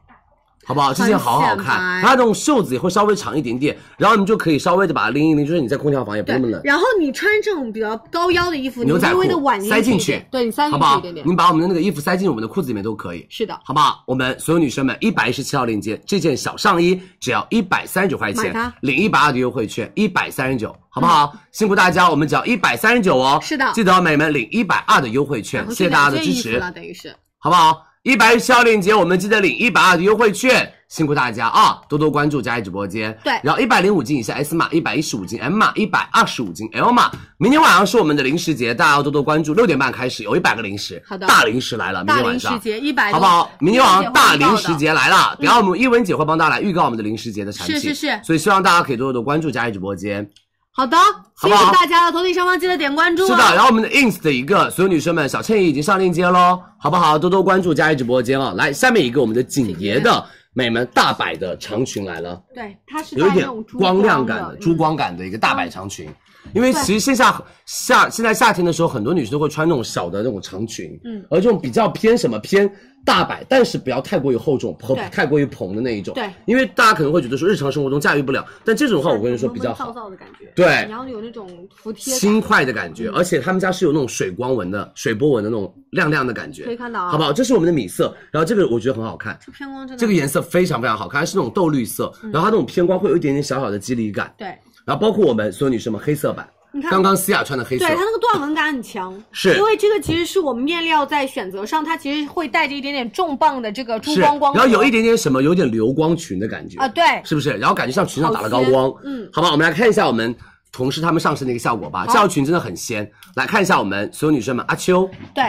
好不好？这件好好看，它那种袖子也会稍微长一点点，然后你就可以稍微的把它拎一拎，就是你在空调房也不那么冷。然后你穿这种比较高腰的衣服，你牛仔裤塞进去对你塞进去一点？点。你把我们的那个衣服塞进我们的裤子里面都可以。是的，好不好？我们所有女生们，一百一十七号链接，这件小上衣只要一百三十九块钱，领一百二的优惠券，一百三十九，好不好？辛苦大家，我们只要一百三十九哦。是的记得哦美们领一百二的优惠券然，后谢谢大家的支持这件衣服。了，等于是。好不好？一百一十号链接，我们记得领一百二的优惠券，辛苦大家啊！多多关注佳怡直播间。对然后一百零五斤以下 S 码，一百一十五斤 M 码，一百二十五斤 L 码。明天晚上是我们的零食节，大家要多多关注。六点半开始有一百个零食，好的大零食来了，明大天晚上。零食节一百，好不好？明天晚上大零食节。来了，等一下我们一文姐会帮大家来预告我们的零食节的产品，是是是所以希望大家可以多多多关注佳怡直播间。好的，好不好辛苦大家了，头顶上方记得点关注、啊。是的，然后我们的 ins 的一个所有女生们，小倩也已经上链接喽，好不好？多多关注佳怡直播间啊！来，下面一个我们的景爷的美们大摆的长裙来了，对，它是有一点光亮感的的珠光感的一个大摆长裙。因为其实线下夏现在夏天的时候，很多女生都会穿那种小的那种长裙，嗯。而这种比较偏什么偏大摆，但是不要太过于厚重，蓬太过于蓬的那一种。对，因为大家可能会觉得说日常生活中驾驭不了，但这种的话我跟你说比较好。燥燥的感觉。对。然后有那种服帖。轻快的感觉，嗯。而且他们家是有那种水光纹的、水波纹的那种亮亮的感觉，可以看到啊。好不好？这是我们的米色，然后这个我觉得很好看，这偏光真的。这个颜色非常非常好看，它是那种豆绿色，嗯。然后它那种偏光会有一点点小小的肌理感，对，然后包括我们所有女生们黑色版，你看刚刚思雅穿的黑色对，它那个断纹感很强，是因为这个其实是我们面料在选择上，它其实会带着一点点重磅的这个珠，光光，然后有一点点什么，有点流光裙的感觉啊，对，是不是？然后感觉像裙上打了高光嗯好吧，我们来看一下我们同事他们上身的一个效果吧，这条裙真的很仙，来看一下我们所有女生们，阿秋，对，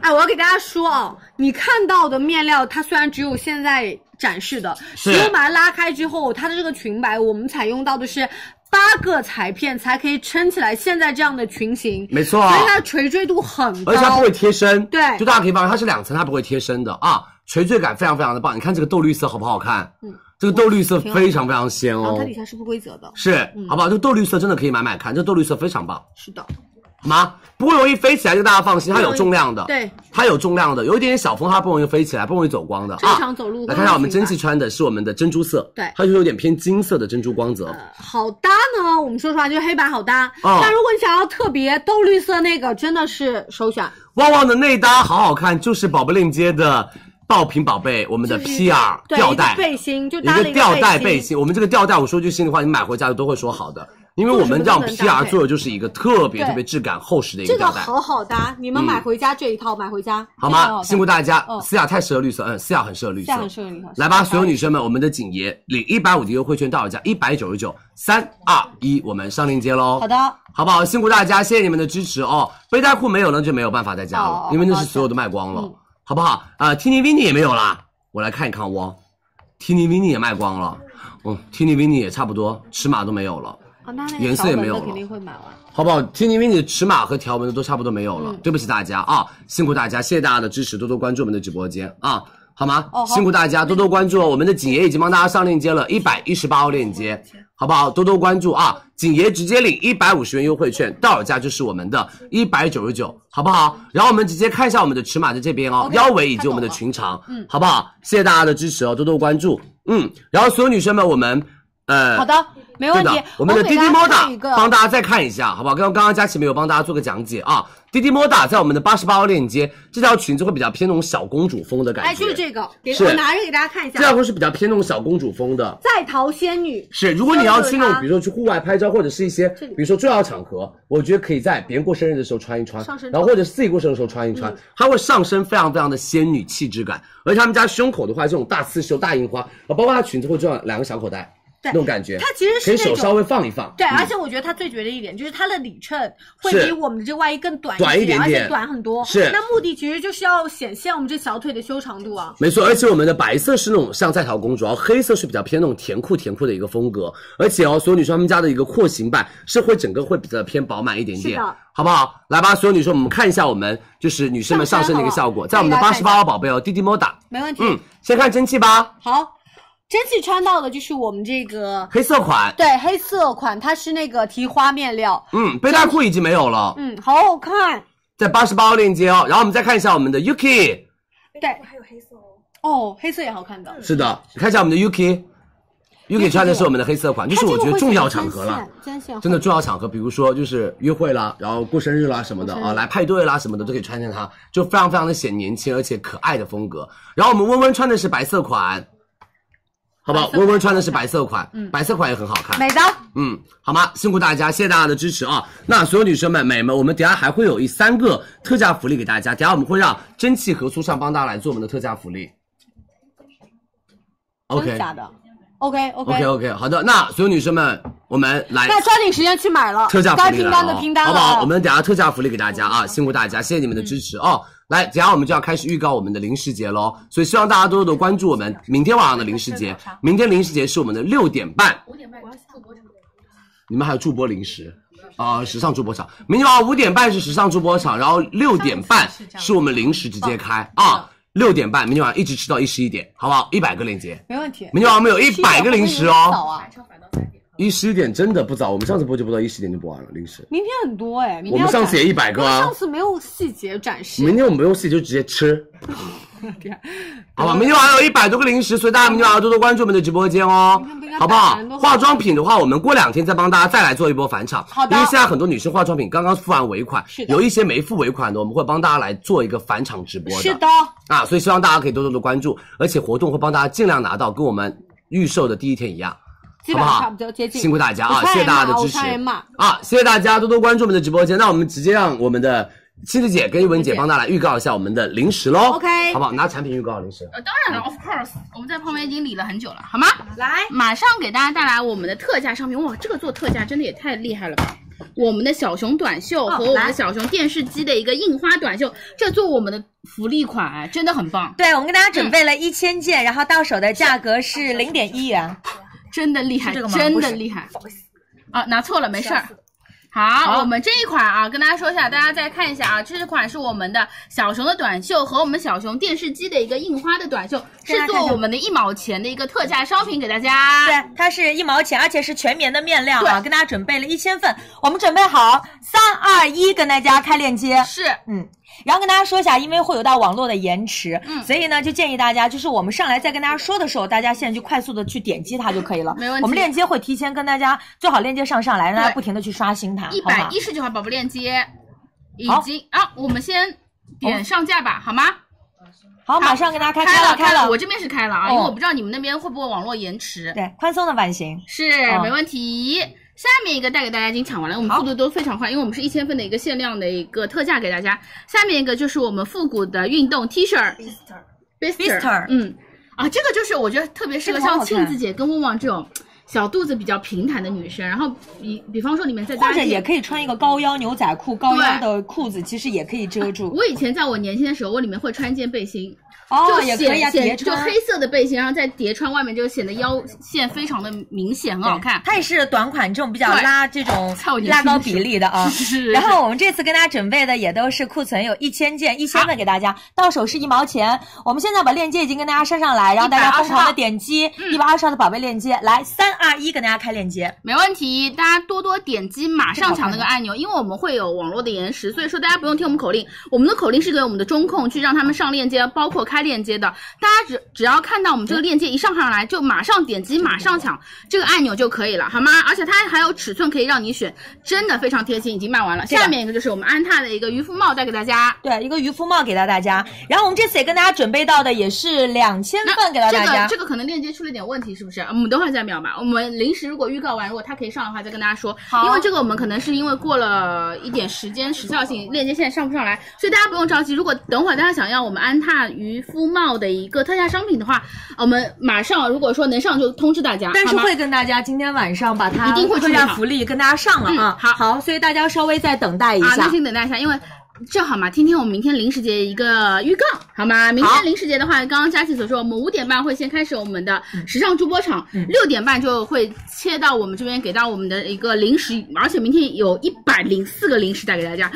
哎，我要给大家说哦，你看到的面料，它虽然只有现在展示的，是其实我把它拉开之后，它的这个裙摆，我们采用到的是八个裁片才可以撑起来现在这样的裙型，没错。所以它的垂坠度很高，而且它不会贴身，对。就大家可以发现它是两层，它不会贴身的。啊，垂坠感非常非常的棒。你看这个豆绿色好不好看？嗯，这个豆绿色非常非常鲜哦。它，底下是不规则的，是，嗯。好不好？这个豆绿色真的可以买买看，这豆绿色非常棒，是的，好吗？不会容易飞起来，就大家放心，它有重量的，对，它有重量的，有一点点小风它不容易飞起来，不容易走光的正啊。常走路。来看下我们蒸汽穿的是我们的珍珠色，对它就有点偏金色的珍珠光泽，好搭呢，我们说实话就是黑白好搭，哦但如果你想要特别豆绿色那个，真的是首选。旺旺的内搭好好看，就是宝贝链接的爆品宝贝，我们的 PR 吊带背心，就一搭了一个吊带背背心，我们这个吊带，我说句心里话，你买回家都会说好的，因为我们让做什么都能搭 PR 做的就是一个特别特别质感厚实的一这个个吊带，好好搭，你们买回家这一套买回家好吗？辛苦大家嗯，思雅太适合绿色，嗯，思雅很适合绿色这样，很适合绿色。来吧，所有女生们，我们的景爷领一百五的优惠券到手价一百九十九，三二一，我们上链接喽。好的，好不好？辛苦大家，谢谢你们的支持哦。背带裤没有了就没有办法再加了，哦因为那是所有都卖光了，嗯好不好？啊、t i n y Winny 也没有啦，我来看一看哦。Tini Winny 也卖光了，嗯，Tini Winny 也差不多，尺码都没有了。啊，那那颜色也没有了肯定会买完。好不好？听因为你的尺码和条纹的都差不多没有了，嗯对不起大家啊，辛苦大家，谢谢大家的支持，多多关注我们的直播间啊，好吗？哦辛苦大家多多关注哦，我们的景爷已经帮大家上链接了，一百一十八号链接，好不好？多多关注啊，景爷直接领一百五十元优惠券，到手价就是我们的一百九十九，好不好？然后我们直接看一下我们的尺码在这边哦 OK，腰围以及我们的裙长，嗯好不好？谢谢大家的支持哦，多多关注，嗯，然后所有女生们，我们呃，好的，没问题。我们的滴滴摩打帮大家再看一下，好不好？刚刚刚刚佳琪没有帮大家做个讲解啊。滴滴摩打在我们的八十八号链接，这条裙子会比较偏那种小公主风的感觉，哎，就是这个，给是我拿着给大家看一下。这条会是比较偏那种小公主风的。在逃仙女是，如果你要去那种，比如说去户外拍照，或者是一些，比如说重要场合，我觉得可以在别人过生日的时候穿一穿上身，然后或者是自己过生日的时候穿一穿，它会上身非常非常的仙女气质感，而且他们家胸口的话，这种大刺绣、大印花，啊，包括它裙子会这样两个小口袋，对那种感觉，它其实是可以手稍微放一放，对，嗯而且我觉得它最绝的一点就是它的里衬会比我们的这外衣更短短一点而且点点短很多。是那目的其实就是要显现我们这小腿的修长度啊。没错，而且我们的白色是那种像在逃公主，然后黑色是比较偏那种甜酷甜酷的一个风格，而且哦，所有女生她们家的一个廓形版是会整个会比较偏饱满一点点，是的好不好？来吧，所有女生，我们看一下我们就是女生们上身的一个效果，在我们的八十八号宝贝哦，滴滴摩打，没问题。嗯，先看蒸汽吧，好，蒸汽穿到的就是我们这个黑色款，对黑色款，它是那个提花面料，嗯，背带裤已经没有了，嗯，好好看。在八十八号链接哦，然后我们再看一下我们的 Yuki，对，还有黑色哦。哦，黑色也好看的。是的，你看一下我们的 Yuki。Yuki 穿的是我们的黑色款，就是我觉得重要场合了，真的重要场合，比如说就是约会啦，然后过生日啦什么的啊，来派对啦什么的都可以穿上它，就非常非常的显年轻而且可爱的风格。然后我们温温穿的是白色款，好不好？温温穿的是白色款，嗯白色款也很好看。美的。嗯，好吗？辛苦大家，谢谢大家的支持啊！那所有女生们、美们，我们等下还会有一三个特价福利给大家，等下我们会让蒸汽和苏尚帮大家来做我们的特价福利。真 OK 的假的？OK OK OK，OK，好的，那所有女生们，我们来那抓紧时间去买了，特价福该拼利了哦单的拼单了，好不好？我们等下特价福利给大家啊，辛苦大家，谢谢你们的支持哦。来，接下来我们就要开始预告我们的零食节喽，所以希望大家多多的关注我们明天晚上的零食节。明天零食节是我们的六点半，五点半助播。你们还有助播零食啊、时尚助播场。明天晚上五点半是时尚助播场，然后六点半是我们零食直接开啊。六点半，明天晚上一直吃到一十一点，好不好？一百个链接，没问题。明天晚上我们有一百个零食早哦。啊，一十一点真的不早，我们上次播就播到一十点就播完了零食。明天很多哎，明我们上次也100个啊上次没有细节展示。明天我们没有细节就直接吃，好吧？明天晚上有一百多个零食，所以大家明天晚上多多关注我们的直播间哦，好不好？化妆品的话，我们过两天再帮大家再来做一波返场，好的因为现在很多女生化妆品刚刚付完尾款，是有一些没付尾款的，我们会帮大家来做一个返场直播的，是的，啊，所以希望大家可以多多的关注，而且活动会帮大家尽量拿到跟我们预售的第一天一样。基本上好不好差不多接近。辛苦大家啊，谢谢大家的支持啊！谢谢大家多多关注我们的直播间。那我们直接让我们的亲子姐跟一文姐帮大家来预告一下我们的零食喽 OK 好不好？拿产品预告零食。呃，当然了，of course，我们在旁边已经理了很久了，好吗？来，马上给大家带来我们的特价商品。哇，这个做特价真的也太厉害了吧！我们的小熊短袖和我们的小熊电视机的一个印花短袖，这做我们的福利款，哎真的很棒，对，我们给大家准备了一千件，然后到手的价格是零点一元。真的厉害，真的厉害。啊，拿错了，没事儿。好，我们这一款啊，跟大家说一下，大家再看一下啊，这款是我们的小熊的短袖和我们小熊电视机的一个印花的短袖，是做我们的一毛钱的一个特价商品给大家。对，它是一毛钱，而且是全棉的面料啊，跟大家准备了一千份，我们准备好，三二一，跟大家开链接。是，嗯。然后跟大家说一下，因为会有到网络的延迟，嗯所以呢，就建议大家，就是我们上来再跟大家说的时候，大家现在就快速的去点击它就可以了。没问题我们链接会提前跟大家做好链接上上来，让大家不停的去刷新它，一百一十九号宝宝链接已经啊，我们先点上架吧，好吗？好，马上给大家开开了开了，我这边是开了啊，哦因为我不知道你们那边会不会网络延迟。对，宽松的版型是、哦没问题。下面一个带给大家已经抢完了，我们速度都非常快，因为我们是一千份的一个限量的一个特价给大家。下面一个就是我们复古的运动 T 恤。Bister 嗯，啊，这个就是我觉得特别适合像庆子姐跟旺旺这种小肚子比较平坦的女生，然后比比方说里面再加一件或者也可以穿一个高腰牛仔裤，高腰的裤子其实也可以遮住。我以前在我年轻的时候，我里面会穿一件背心。哦就也可以啊叠穿就黑色的背心，然后再叠穿外面，就显得腰线非常的明显，很好看。它也是短款这种比较拉这种拉高比例的啊。是是是然后我们这次跟大家准备的也都是库存有一千件，一千份给大家，到手是一毛钱。我们现在把链接已经跟大家上上来，然后大家疯狂的点击一百二十号的宝贝链接，来三二一，跟大家开链接。没问题，大家多多点击马上抢那个按钮，因为我们会有网络的延时，所以说大家不用听我们口令，我们的口令是给我们的中控去让他们上链接，包括开链接的。大家只只要看到我们这个链接一上上来，就马上点击马上抢这个按钮就可以了，好吗？而且它还有尺寸可以让你选，真的非常贴心，已经卖完了。下面一个就是我们安踏的一个渔夫帽带给大家。对，一个渔夫帽给到大家。然后我们这次也跟大家准备到的也是两千份给到大家。这个这个可能链接出了点问题，是不是？我们等会儿再秒吧。我们临时如果预告完，如果它可以上的话，再跟大家说。好因为这个我们可能是因为过了一点时间时效性，链接现在上不上来，所以大家不用着急。如果等会儿大家想要我们安踏渔夫帽的一个特价商品的话，我们马上如果说能上就通知大家。但是会跟大家今天晚上把它一定会特价福利跟大家上了啊。嗯好好，所以大家稍微再等待一啊，下耐。心等待一下，因为正好嘛，今天我们明天零食节一个预告，好吗？明天零食节的话，刚刚佳琪所说，我们五点半会先开始我们的时尚主播场，六、点半就会切到我们这边给到我们的一个零食，而且明天有一百零四个零食带给大家。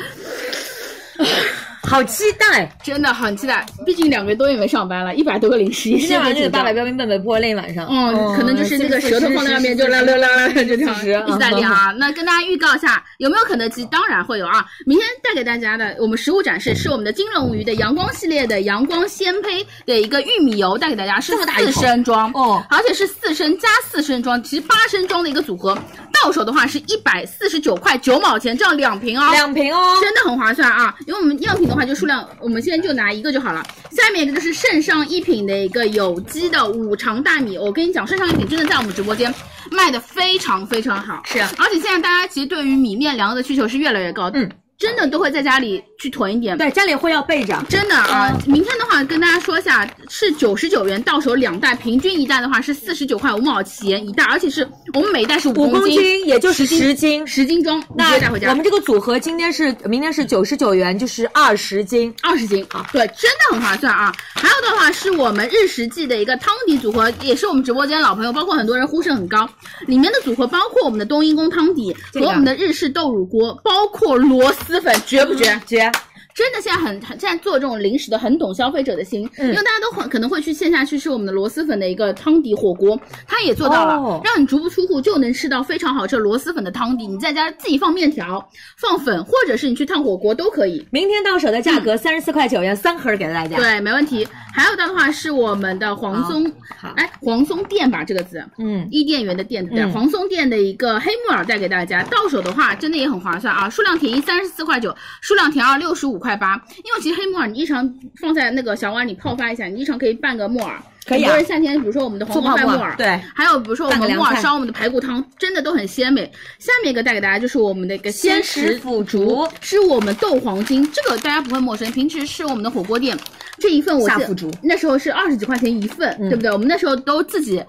好期待！真的很期待，毕竟两个多月没上班了，一百多个零食也是今天就八百标兵奔北坡那一晚上。嗯，可能就是那个舌头放在外面就啦啦啦啦就这样一直在亮啊。那跟大家预告一下，有没有肯德基？当然会有啊。明天带给大家的我们实物展示是我们的金龙鱼的阳光系列的阳光鲜胚的一个玉米油，带给大家是四升装哦，而且是四升加四升装，其实八升装的一个组合。到手的话是一百四十九块九毛钱，这样两瓶哦，两瓶哦真的很划算啊。因为我们样品的话就数量，我们现在就拿一个就好了。下面一个就是圣上一品的一个有机的五常大米，我跟你讲，圣上一品真的在我们直播间卖的非常非常好，是而且现在大家其实对于米面粮的需求是越来越高，嗯。真的都会在家里去囤一点，对，家里会要备着。真的啊，明天的话跟大家说一下，是九十九元到手两袋，平均一袋的话是四十九块五毛钱一袋，而且是我们每一袋是五五公斤，斤，也就是十十斤。十斤装，那带回家。我们这个组合今天是明天是九十九元，就是二十斤。二十斤啊，对，真的很划算啊。还有的话是我们日食记的一个汤底组合，也是我们直播间老朋友，包括很多人呼声很高。里面的组合包括我们的冬阴功汤底和我们的日式豆乳锅，包括螺丝粉，绝不绝？绝！真的现在很很现在做这种零食的很懂消费者的心，嗯因为大家都会可能会去线下去吃我们的螺蛳粉的一个汤底火锅，它也做到了，哦让你足不出户就能吃到非常好吃的螺蛳粉的汤底。你在家自己放面条、放粉，或者是你去烫火锅都可以。明天到手的价格三十四块九元，三盒给到大家。，对，没问题。还有的话是我们的黄松，哎，黄松店吧这个字，嗯，伊甸园的店，对？嗯黄松店的一个黑木耳带给大家，到手的话真的也很划算啊，数量填一三十四块九，数量填二六十五块八。因为其实黑木耳你日常放在那个小碗里泡发一下，你日常可以拌个木耳。可以啊很多人夏天，比如说我们的黄瓜拌木耳，对还有比如说我们木耳烧我们的排骨汤，真的都很鲜美。下面一个带给大家就是我们的一个鲜食腐竹，是我们豆黄精，这个大家不会陌生，平时是我们的火锅店这一份我记得下腐竹那时候是二十几块钱一份，嗯对不对？我们那时候都自己。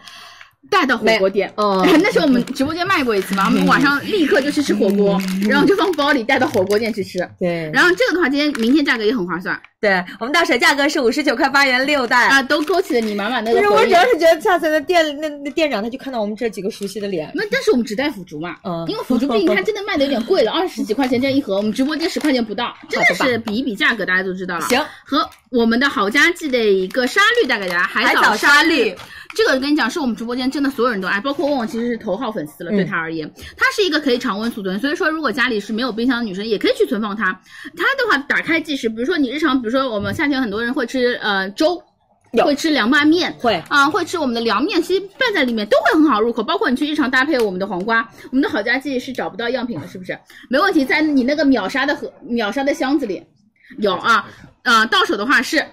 带到火锅店，哦。那时候我们直播间卖过一次嘛，我们晚上立刻就去吃火锅，然后就放包里带到火锅店去吃。对。然后这个的话，今天明天价格也很划算。对，我们到手价格是五十九块八元六袋。啊，都勾起了你满满的不是，我主。要是觉得下次那店那那店长他就看到我们这几个熟悉的脸，那但是我们只带腐竹嘛，嗯。因为腐竹毕竟它真的卖的有点贵了，二十几块钱这一盒，我们直播间十块钱不到，真的是比一比价格，大家都知道了。行，和我们的好家记的一个沙律带给大家，海藻沙沙律。这个跟你讲，是我们直播间真的所有人都爱，包括旺旺其实是头号粉丝了。嗯对他而言，它是一个可以常温储存，所以说如果家里是没有冰箱的女生，也可以去存放它。它的话打开即食，比如说你日常，比如说我们夏天很多人会吃呃粥。会吃凉拌面，会啊、会吃我们的凉面，其实拌在里面都会很好入口。包括你去日常搭配我们的黄瓜，我们的好家记是找不到样品了，是不是？没问题，在你那个秒杀的盒秒杀的箱子里有啊。呃，到手的话是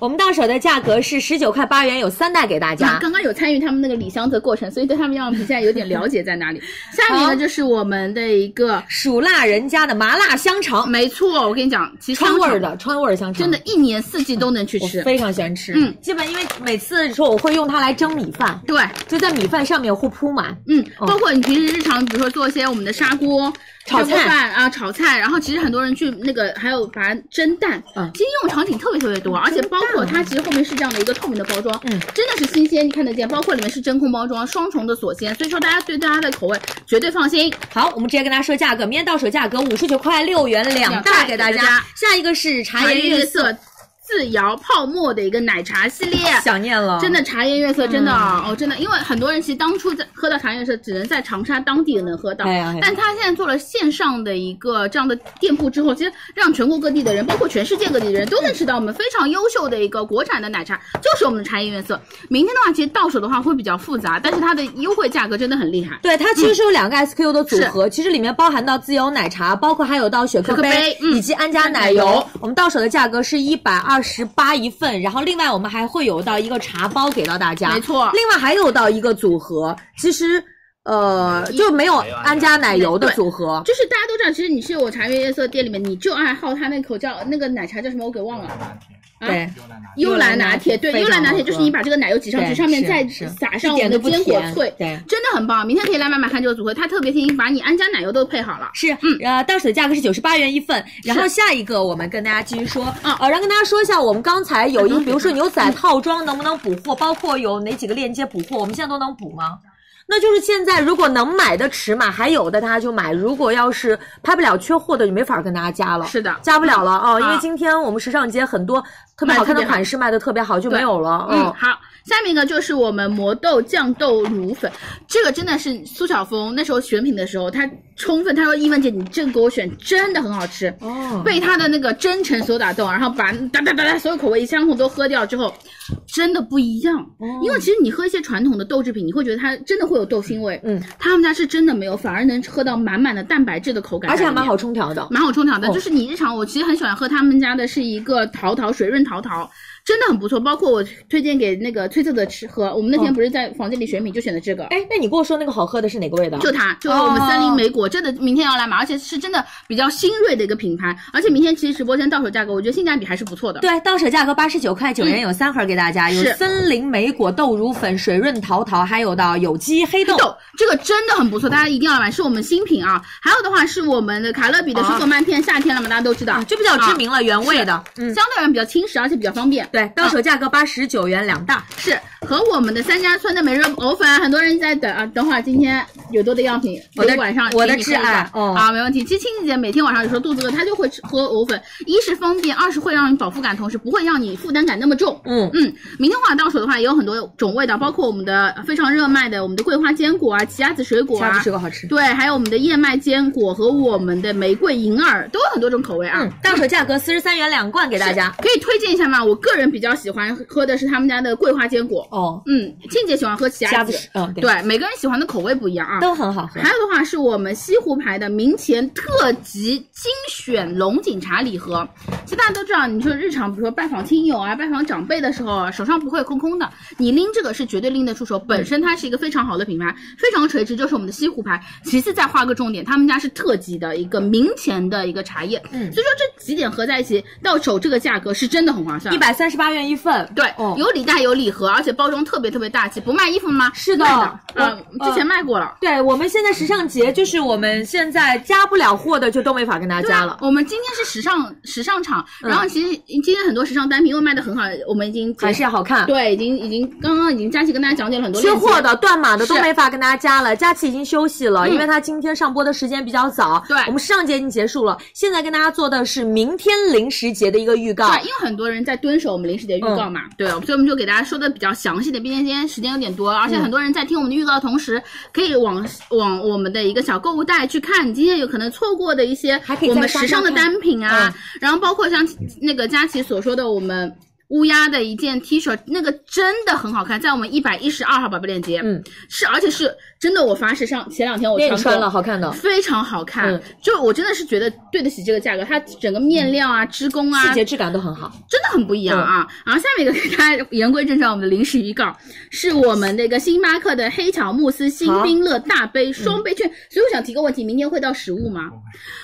我们到手的价格是十九块八元，有三袋给大啊家。刚刚有参与他们那个理箱子的过程，所以对他们样品现在有点了解在哪里。下面呢就是我们的一个蜀辣人家的麻辣香肠，没错，我跟你讲，其实川味儿的川味儿香肠，真的，一年四季都能去吃。非常喜欢吃。嗯，基本因为每次说我会用它来蒸米饭，对，就在米饭上面会铺满。嗯，包括你平时日常，比如说做一些我们的砂锅。炒菜饭啊，炒菜，然后其实很多人去那个还有把它蒸蛋，嗯其实应用场景特别特别多，而且包括它其实后面是这样的一个透明的包装，嗯，真的是新鲜，你看得见，包括里面是真空包装，双重的锁鲜，所以说大家对大家的口味绝对放心。好，我们直接跟大家说价格，明天到手价格五十九块六元两两袋袋给大家。下一个是茶颜悦色自摇泡沫的一个奶茶系列，想念了，真的茶颜悦色，真的、哦，真的，因为很多人其实当初在喝到茶颜悦色，只能在长沙当地能喝到，哎呀哎呀。但他现在做了线上的一个这样的店铺之后，其实让全国各地的人，包括全世界各地的人都能吃到我们非常优秀的一个国产的奶茶，就是我们的茶颜悦色。明天的话，其实到手的话会比较复杂，但是它的优惠价格真的很厉害。对，它其实是有两个 SKU 的组合，其实里面包含到自由奶茶，包括还有到雪克雪克杯嗯。以及安佳奶油。我们到手的价格是一百二十八一份，然后另外我们还会有到一个茶包给到大家，没错另外还有到一个组合，其实呃就没有安佳奶油的组合。就是大家都知道，其实你去我茶颜悦色店里面，你就爱好它那口叫那个奶茶叫什么，我给忘了。啊对，幽兰拿铁，对，幽兰拿铁就是你把这个奶油挤上去，上面再撒上我们的坚果脆，对真的很棒。明天可以来买买看这个组合，它特别贴心，把你安佳奶油都配好了。是，嗯，呃，到手的价格是九十八元一份。然后下一个我们跟大家继续说，啊呃，然后跟大家说一下，我们刚才有一，比如说牛仔套装能不能补货，包括有哪几个链接补货，我们现在都能补吗？那就是现在如果能买的尺码还有的大家就买，如果要是拍不了缺货的就没法跟大家加了。是的加不了了哦，因为啊今天我们时尚节很多特别好看的款式卖的特别好，就没有了。嗯，好，下面一个就是我们魔豆酱豆乳粉，这个真的是苏小峰那时候选品的时候，他充分他说一文姐你这个给我选真的很好吃，哦被他的那个真诚所打动，然后把哒哒哒哒所有口味一箱红都喝掉之后，真的不一样。哦因为其实你喝一些传统的豆制品，你会觉得它真的会有豆腥味，嗯，他们家是真的没有，反而能喝到满满的蛋白质的口感，而且还蛮好。冲调的。蛮好冲调的，哦就是你日常我其实很喜欢喝他们家的是一个桃桃水润桃桃，真的很不错。包括我推荐给那个崔色的吃喝，我们那天哦不是在房间里选品就选的这个。哎，那你跟我说那个好喝的是哪个味道？就它，就我们森林莓果，真的明天要来买，而且是真的比较新锐的一个品牌，而且明天其实直播间到手价格，我觉得性价比还是不错的。对，到手价格八十九块九元，有三盒给大家，有嗯是森林莓果豆乳粉、水润桃桃，还有到有机黑豆。豆这个真的很不错，大家一定要买，是我们新品啊。还有的话是我们的卡乐比的舒克麦片，夏天了嘛，大家都知道，啊这比较知名了，原味的啊，嗯，相对而言比较轻食，而且比较方便。对，到手价格八十九元两大。是和我们的三家村的每日藕粉，很多人在等啊。等会儿今天有多的样品，我的晚上我的挚爱哦啊，没问题。其实青姐姐每天晚上有时候肚子饿，她就会吃喝藕粉，一是方便，二是会让你饱腹感，同时不会让你负担感那么重。嗯嗯，明天晚上到手的话也有很多种味道，包括我们的非常热卖的我们的桂花坚果啊、奇亚籽水果啊，虾子水果好吃。对，还有我们的燕麦坚果和我们的玫瑰银耳，都有很多种口味啊。嗯，到手价格四十三元两罐给大家。可以推荐一下吗？我个人比较喜欢喝的是他们家的桂花坚果。哦，嗯，静姐喜欢喝奇亚籽，嗯，对，对，每个人喜欢的口味不一样啊。都很好喝。还有的话是我们西湖牌的明前特级精选龙井茶礼盒。其实大家都知道，你说日常比如说拜访亲友啊、拜访长辈的时候啊，手上不会空空的，你拎这个是绝对拎得出手。本身它是一个非常好的品牌，非常垂直，就是我们的西湖牌。其次再画个重点，他们家是特级的一个明前的一个茶叶，嗯所以说这几点合在一起，到手这个价格是真的很划算，一百三十八元一份。对，哦有礼袋有礼盒，而且包装特别特别大气，不卖衣服吗？是的卖的，我呃，之前卖过了。对我们现在时尚节，就是我们现在加不了货的，就都没法跟大家加了。我们今天是时尚时尚场，嗯然后其实今天很多时尚单品又卖的很好，我们已经还是要好看。对，已经已经刚刚已经佳琪跟大家讲解了很多缺货的、断码的都没法跟大家加了。佳琪已经休息了，嗯因为她今天上播的时间比较早。对我们时尚节已经结束了，现在跟大家做的是明天零食节的一个预告。对，因为很多人在蹲守我们零食节预告嘛，对，所以我们就给大家说的比较详细的。毕竟今天时间有点多，而且嗯很多人在听我们的预告的同时，可以往往我们的一个小购物袋去看你今天有可能错过的一些我们时尚的单品啊，嗯然后包括像那个佳琪所说的我们。乌鸦的一件 T 恤，那个真的很好看，在我们一百一十二号宝贝链接，嗯，是而且是真的，我发誓上前两天我练穿了好看的非常好看，嗯就我真的是觉得对得起这个价格，它整个面料啊、织工啊，细节质感都很好。真的很不一样啊。然后下面一个给大家言归正传，我们的临时预告是我们的一个星巴克的黑巧慕斯新冰乐大杯双杯券，所以我想提个问题，明天会到实物吗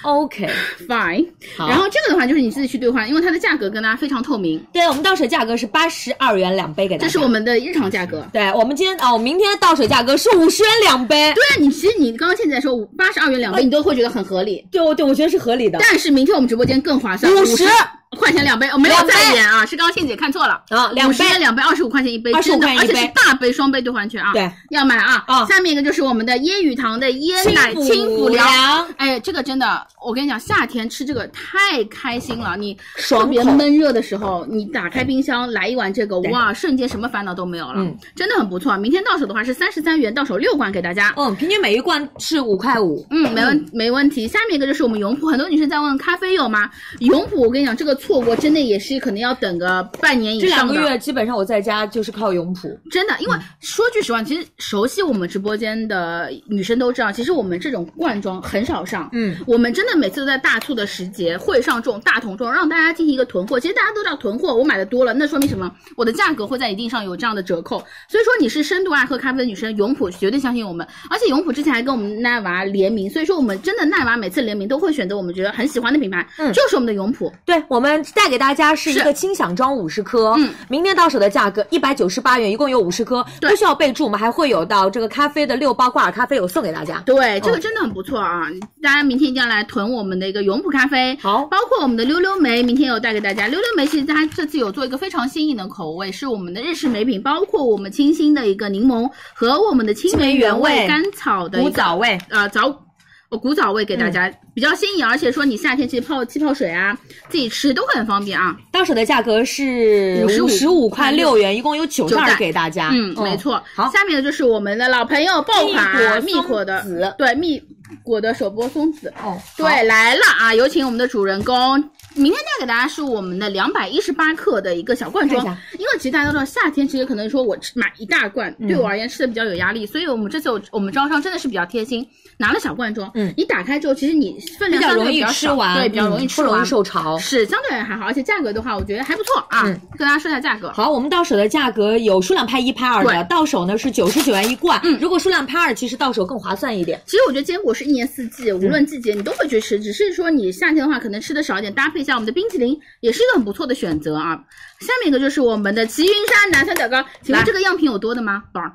OK，？Fine。好然后这个的话就是你自己去兑换，因为它的价格跟大家非常透明，对我们倒水价格是八十二元两杯给大家。这是我们的日常价格。对我们今天哦，明天倒水价格是五十元两杯。对啊，你其实你刚刚现在说八十二元两杯，你都会觉得很合理。对，我对我觉得是合理的。但是明天我们直播间更划算，50块钱两杯，我没有再演啊，是刚刚倩姐看错了。啊两杯。50元两杯，二十五块钱一杯，25真的，而且块钱一杯。是大杯双杯兑换券啊，对，要买啊。啊下面一个就是我们的椰雨堂的椰奶轻轻抚抚凉凉，哎，这个真的，我跟你讲，夏天吃这个太开心了，你特别闷热的时候，你打开冰箱来一碗这个，哇，瞬间什么烦恼都没有了，嗯。真的很不错。明天到手的话是三十三元，到手六罐给大家。嗯，平均每一罐是五块五。嗯，没问没问题。下面一个就是我们永璞，很多女生在问咖啡有吗？永璞，我跟你讲，这个错过真的也是可能要等个半年以上这两。个月基本上我在家就是靠永璞。真的，因为说句实话，其实熟悉我们直播间的女生都知道，其实我们这种罐装很少上。嗯，我们真的每次都在大促的时节会上这种大桶装，让大家进行一个囤货。其实大家都知道囤货，我买的多了，那说明什么？我的价格会在一定上有这样的折扣。所以说你是深度爱喝咖啡的女生，永璞绝对相信我们。而且永璞之前还跟我们奈娃联名，所以说我们真的奈娃每次联名都会选择我们觉得很喜欢的品牌，嗯就是我们的永璞。对，我们带给大家是一个轻享装五十颗，嗯，明天到手的价格一百九十八元，一共有五十颗，不需要备注，我们还会有到这个咖啡的六包挂耳咖啡有送给大家。对，这个真的很不错啊！大家明天一定要来囤我们的一个永璞咖啡，好包括我们的溜溜梅，明天有带给大家。溜溜梅其实大家这次有做一个非常新颖的口味，是我们的日式梅品，包括我们清新的一个柠檬和我们的青梅原味甘草的古早味，呃早。呃，古早味给大家、比较新颖，而且说你夏天其实泡气泡水啊，自己吃都很方便啊。到手的价格是五十五块六元，一共有九袋给大家。嗯，没错。好，下面的就是我们的老朋友爆款蜜果的松子对蜜果的手剥松子。哦，对，来了啊！有请我们的主人公。明天带给大家是我们的两百一十八克的一个小罐装因为其实大家都知道，夏天其实可能说我吃买一大罐，嗯对我而言吃的比较有压力，所以我们这次有我们招商真的是比较贴心，拿了小罐装，嗯你打开之后，其实你分量相对比较比较少吃完，对，比较容易吃完，嗯不容易受潮。是相对还好，而且价格的话，我觉得还不错啊。嗯跟大家说一下价格，好，我们到手的价格有数量拍一拍二的，到手呢是九十九元一罐。嗯如果数量拍二，其实到手更划算一点。其实我觉得坚果是一年四季，无论季节你都会去吃，只是说你夏天的话可能吃的少一点，搭配一下我们的冰淇淋也是一个很不错的选择啊。下面一个就是我们的齐云山南酸枣糕，请问这个样品有多的吗？宝儿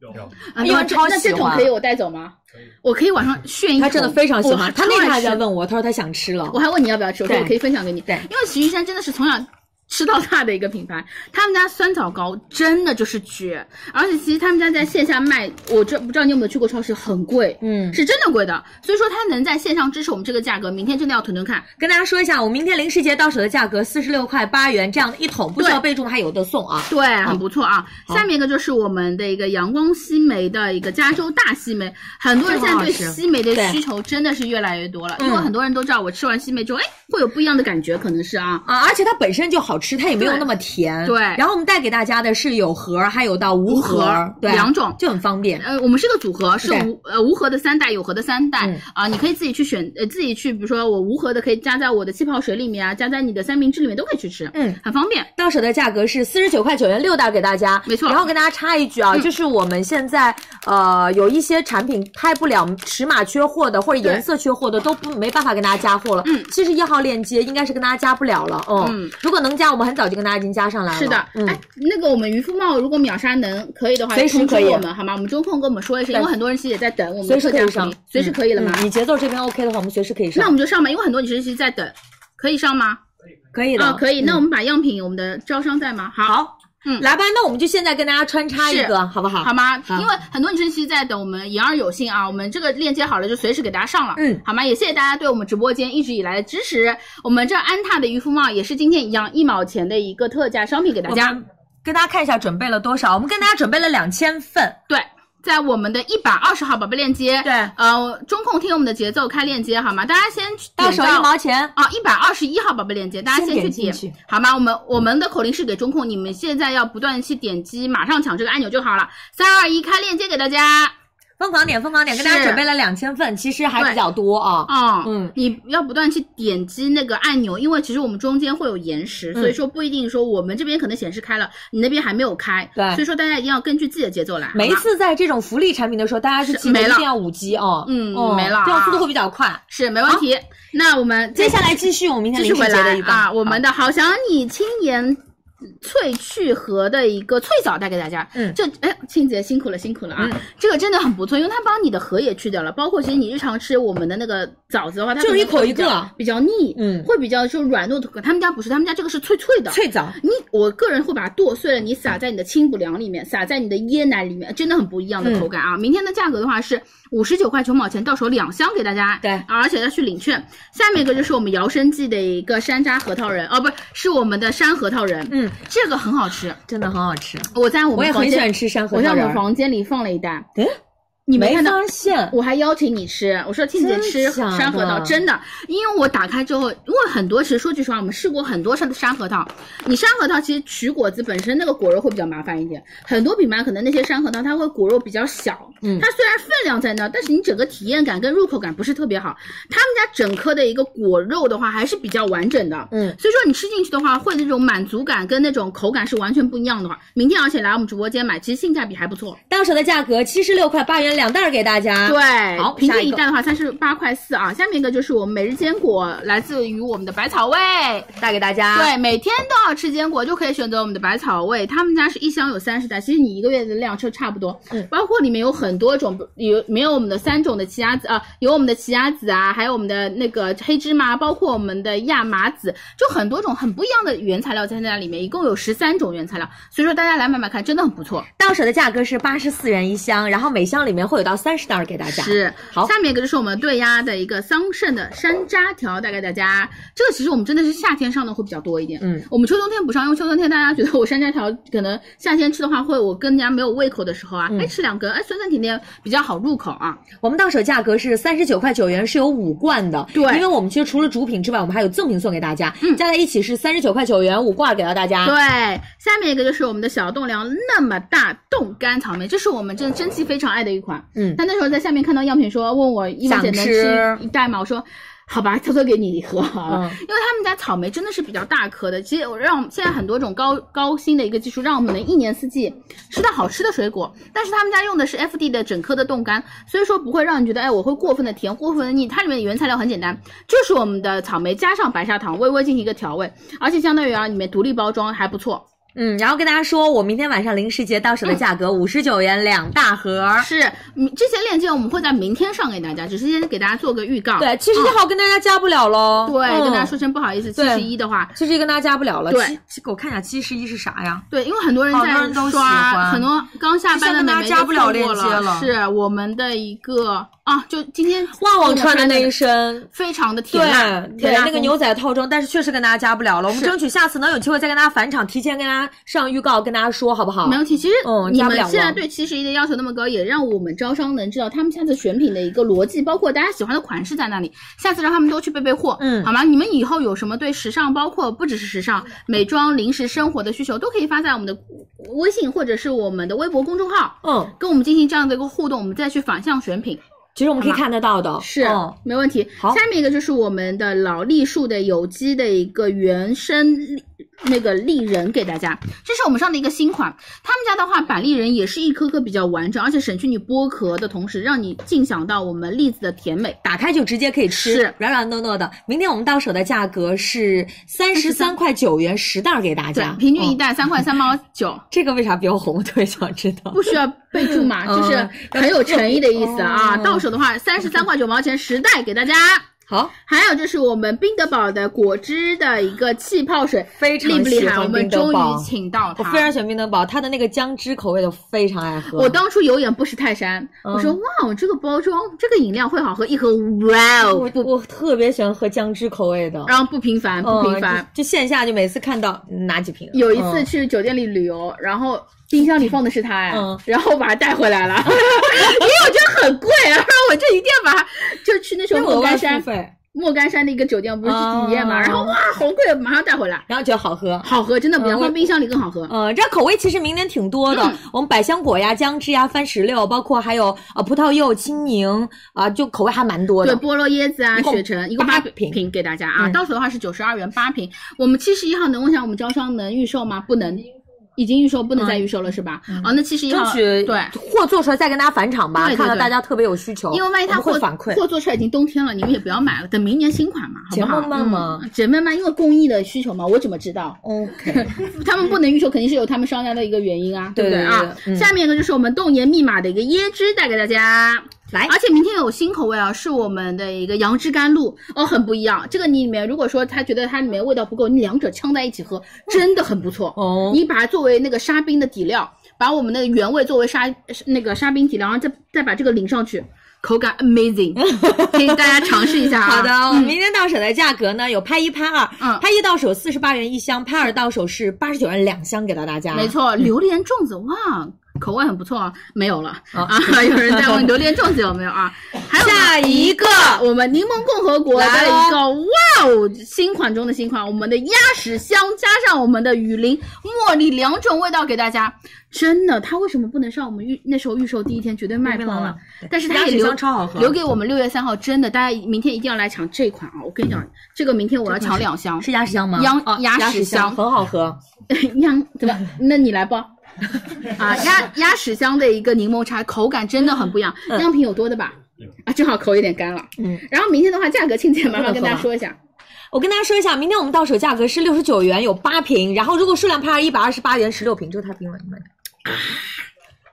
有啊，因为超喜欢这种可以我带走吗？我可以晚上炫一口，他真的非常喜欢，他那天还在问我，他说他想吃了我。还问你要不要吃，我说我可以分享给你。对因为齐云山真的是从小吃到大的一个品牌，他们家酸枣糕真的就是绝，而且其实他们家在线下卖，我这不知道你有没有去过超市，很贵，嗯是真的贵的。所以说它能在线上支持我们这个价格，明天真的要囤囤看。跟大家说一下，我明天零食节到手的价格四十六块八元，这样的一桶不需要备注，还有的送啊。对，很不错啊。下面一个就是我们的一个阳光西梅的一个加州大西梅，很多人现在对西梅的需求真的是越来越多了，嗯因为很多人都知道我吃完西梅之后，哎，会有不一样的感觉，可能是啊。啊，而且它本身就好吃，它也没有那么甜。对然后我们带给大家的是有盒儿，还有到无无盒对，两种就很方便。呃，我们是个组合，是无呃无盒的三袋，有盒的三袋嗯啊、你可以自己去选，呃，自己去，比如说我无盒的可以加在我的气泡水里面啊，加在你的三明治里面都可以去吃，嗯，很方便。到手的价格是四十九块九元六袋给大家，没错然后跟大家插一句啊，嗯就是我们现在呃有一些产品拍不了尺码缺货的，或者颜色缺货的，都不没办法跟大家加货了。嗯七十一号链接应该是跟大家加不了了。嗯，嗯如果能加，我们很早就跟大家已经加上来了。是的，嗯哎，那个我们渔夫帽如果秒杀能可以的话，随时可以我们好吗？我们中控跟我们说一声，因为很多人其实也在等我们的随时可以上特价福利，随时可以了吗？嗯你节奏这边 OK 的话，我们随时可以上。那我们就上吧，因为很多女生其实在等，可以上吗？可以的，啊，可以。嗯那我们把样品，我们的招商在吗？好，好，嗯来吧，那我们就现在跟大家穿插一个，好不好？好吗？因为很多女生其实在等我们言而有信啊，我们这个链接好了就随时给大家上了，嗯好吗？也谢谢大家对我们直播间一直以来的支持。我们这安踏的渔夫帽也是今天一样一毛钱的一个特价商品给大家，跟大家看一下准备了多少，我们跟大家准备了两千份。对。在我们的一百二十号宝贝链接，对呃，中控听我们的节奏开链接好吗？大家先去到手一毛钱。啊，一百二十一号宝贝链接，大家先先去点点去好吗？我们我们的口令是给中控，你们现在要不断去点击，马上抢这个按钮就好了。三二一，开链接给大家。疯狂点，疯狂点，跟大家准备了两千份，其实还比较多啊。啊、嗯你要不断去点击那个按钮，因为其实我们中间会有延时，嗯所以说不一定说我们这边可能显示开了，你那边还没有开，对所以说大家一定要根据自己的节奏来。每一次在这种福利产品的时候，大家就是记得一定要五 G 哦。嗯哦没了啊这样速度会比较快。是没问题。那我们接下来继续我们明天继续回来啊，我们的好想你轻颜。萃去核的一个萃藻带给大家，嗯这哎，青姐辛苦了，辛苦了啊！这个真的很不错，因为它帮你的核也去掉了，包括其实你日常吃我们的那个枣子的话，它就是一口一个比较腻，嗯会比较就软糯的。他们家不是，他们家这个是脆脆的，脆枣，你我个人会把它剁碎了，你撒在你的清补凉里面，撒在你的椰奶里面，真的很不一样的口感啊！明天的价格的话是五十九块九毛钱，到手两箱给大家，对而且要去领券。下面一个就是我们摇生记的一个山楂核桃仁，哦，不是，是我们的山核桃仁，嗯，这个很好吃，真的很好吃。我在我我们房间也很喜欢吃山核桃仁我在我们。房间里放了一袋，诶没你没看到？发现？我还邀请你吃，我说庆姐吃山核桃，真的，因为我打开之后，因为很多其实说句实话，我们试过很多山山核桃，你山核桃其实取果子本身那个果肉会比较麻烦一点，很多品牌可能那些山核桃它会果肉比较小，嗯它虽然分量在那，但是你整个体验感跟入口感不是特别好。他们家整颗的一个果肉的话还是比较完整的，嗯，所以说你吃进去的话，会那种满足感跟那种口感是完全不一样的话。明天而且来我们直播间买，其实性价比还不错。到手的价格七十六块八元两袋给大家。对，好平均一袋的话三十八块四啊。下面一个就是我们每日坚果，来自于我们的百草味。带给大家。对，每天都要吃坚果，就可以选择我们的百草味。他们家是一箱有三十袋，其实你一个月的量就差不多。嗯包括里面有很多种，有没有我们的三种的奇亚籽啊，有我们的奇亚籽啊，还有我们的那个黑芝麻，包括我们的亚麻籽，就很多种很不一样的原材料在那里面，一共有十三种原材料。所以说大家来买买看，真的很不错。到手的价格是八十四元一箱，然后每箱里面会有到三十袋给大家。是，好下面一个就是我们对鸭的一个桑葚的山楂条，带给大家。这个其实我们真的是夏天上的会比较多一点，嗯，我们秋冬天不上，因为秋冬天大家觉得我山楂条可能夏天吃的话会我更加没有胃口的时候啊，嗯哎吃两根，哎酸酸甜甜比较好入口啊。我们到手价格是三十九块九元，是有五罐的。对因为我们其实除了主品之外，我们还有赠品送给大家，嗯加在一起是三十九块九元，五罐给到大家。对，下面一个就是我们的小栋梁那么大冻干草莓，这是我们真的真气非常爱的一款。嗯但那时候在下面看到样品说问我一毛钱能想吃吃一袋吗？我说。好吧，偷偷给你喝好了，嗯因为他们家草莓真的是比较大颗的。其实我让现在很多种高高新的一个技术，让我们能一年四季吃到好吃的水果。但是他们家用的是 FD 的整颗的冻干，所以说不会让你觉得哎我会过分的甜，过分的腻。它里面的原材料很简单，就是我们的草莓加上白砂糖，微微进行一个调味，而且相当于啊里面独立包装还不错。嗯，然后跟大家说，我明天晚上零食节到手的价格五十九元两大盒。是，嗯这些链接我们会在明天上给大家，只是先给大家做个预告。对，七十一号跟大家加不了喽。对，嗯跟大家说声不好意思，七十一的话，七十一跟大家加不了了。对七，我看一下七十一是啥呀？对，因为很多人在刷，很多刚下班的大家加不了链接了是我们的一个啊，就今天旺旺穿的那一身身。非常的对甜辣，对，甜那个牛仔套装，但是确实跟大家加不了了。我们争取下次能有机会再跟大家返场，提前跟大家上预告，跟大家说好不好？没问题。其实嗯你们现在对七十一的要求那么高，也让我们招商能知道他们下次选品的一个逻辑，包括大家喜欢的款式在哪里。下次让他们多去备备货，嗯好吗？你们以后有什么对时尚，包括不只是时尚、美妆、零食、生活的需求，都可以发在我们的微信或者是我们的微博公众号，嗯，跟我们进行这样的一个互动，我们再去反向选品。其实我们可以看得到的。是，嗯没问题。好下面一个就是我们的老栗树的有机的一个原生栗那个栗仁给大家，这是我们上的一个新款。他们家的话，板栗仁也是一颗颗比较完整，而且省去你剥壳的同时，让你尽享到我们栗子的甜美。打开就直接可以吃，是软软糯糯的。明天我们到手的价格是三十三块九元十袋给大家，，平均一嗯袋三块三毛九。这个为啥比较红？我特别想知道。不需要备注嘛，嗯就是很有诚意的意思啊。嗯到手的话，三十三块九毛钱十袋给大家。好，还有就是我们宾得宝的果汁的一个气泡水，非常厉不厉害？我们终于请到他。我非常喜欢冰得宝，它的那个姜汁口味的非常爱喝。我当初有眼不识泰山，嗯我说哇，这个包装，这个饮料会好喝，一盒哇哦，我我特别喜欢喝姜汁口味的，然后不平凡，不平凡。嗯就就线下就每次看到嗯拿几瓶。有一次嗯去酒店里旅游，然后冰箱里放的是它哎，嗯然后把它带回来了，因为我觉得很贵，然后我就一定要把它，就去那时候莫干山，莫干山的一个酒店不是去体验嘛，哦然后哇好贵，马上带回来，然后觉得好喝。好喝，真的不一样，嗯我放冰箱里更好喝。嗯，这口味其实明年挺多的，嗯我们百香果呀、姜汁呀、番石榴，包括还有呃葡萄柚、青柠啊、就口味还蛮多的对，菠萝椰子啊，雪橙，一共八八瓶瓶给大家啊。嗯到手的话是九十二元八瓶。我们七十一号能问一下我们招商能预售吗？不能，已经预售，不能再预售了是吧？哦，那七十一号对。货做出来再跟大家返场吧，对对对看到大家特别有需求，因为万一它货反馈。货做出来已经冬天了，你们也不要买了，等明年新款嘛，好不好？姐妹们嘛嗯姐妹们，因为工艺的需求嘛，我怎么知道？OK，他们不能预售，肯定是有他们商家的一个原因啊，对对对不啊？嗯下面呢就是我们冻颜密码的一个椰汁带给大家。来而且明天有新口味啊，是我们的一个杨枝甘露哦，很不一样。这个你里面如果说他觉得它里面味道不够，你两者呛在一起喝，真的很不错。哦你把它作为那个沙冰的底料，把我们的原味作为沙那个沙冰底料，然后再再把这个淋上去，口感 amazing，可以 大家尝试一下啊。好的，我们嗯明天到手的价格呢有拍一拍二，嗯拍一到手四十八元一箱，拍二到手是八十九元两箱给到大家。没错，榴莲粽子哇，口味很不错啊，没有了啊啊！有人在问榴莲粽子有没有啊？还有下一个我们柠檬共和国的来一个哇哦新款中的新款，我们的鸭屎香加上我们的雨林茉莉两种味道给大家，真的，它为什么不能上我们预那时候预售第一天绝对卖光了？但是它也留超好喝留给我们六月三号，真的，大家明天一定要来抢这款啊！我跟你讲，这个明天我要抢两箱，是鸭屎香吗？鸭鸭屎香香很好喝。鸭怎么？那你来包。啊，鸭鸭屎香的一个柠檬茶，口感真的很不一样。样品有多的吧？啊，正好口有点干了。嗯，然后明天的话，价格庆姐麻烦跟大家说一下。我跟大家说一下，明天我们到手价格是六十九元，有八瓶，然后如果数量拍二一百二十八元十六瓶，这个太冰了，你们。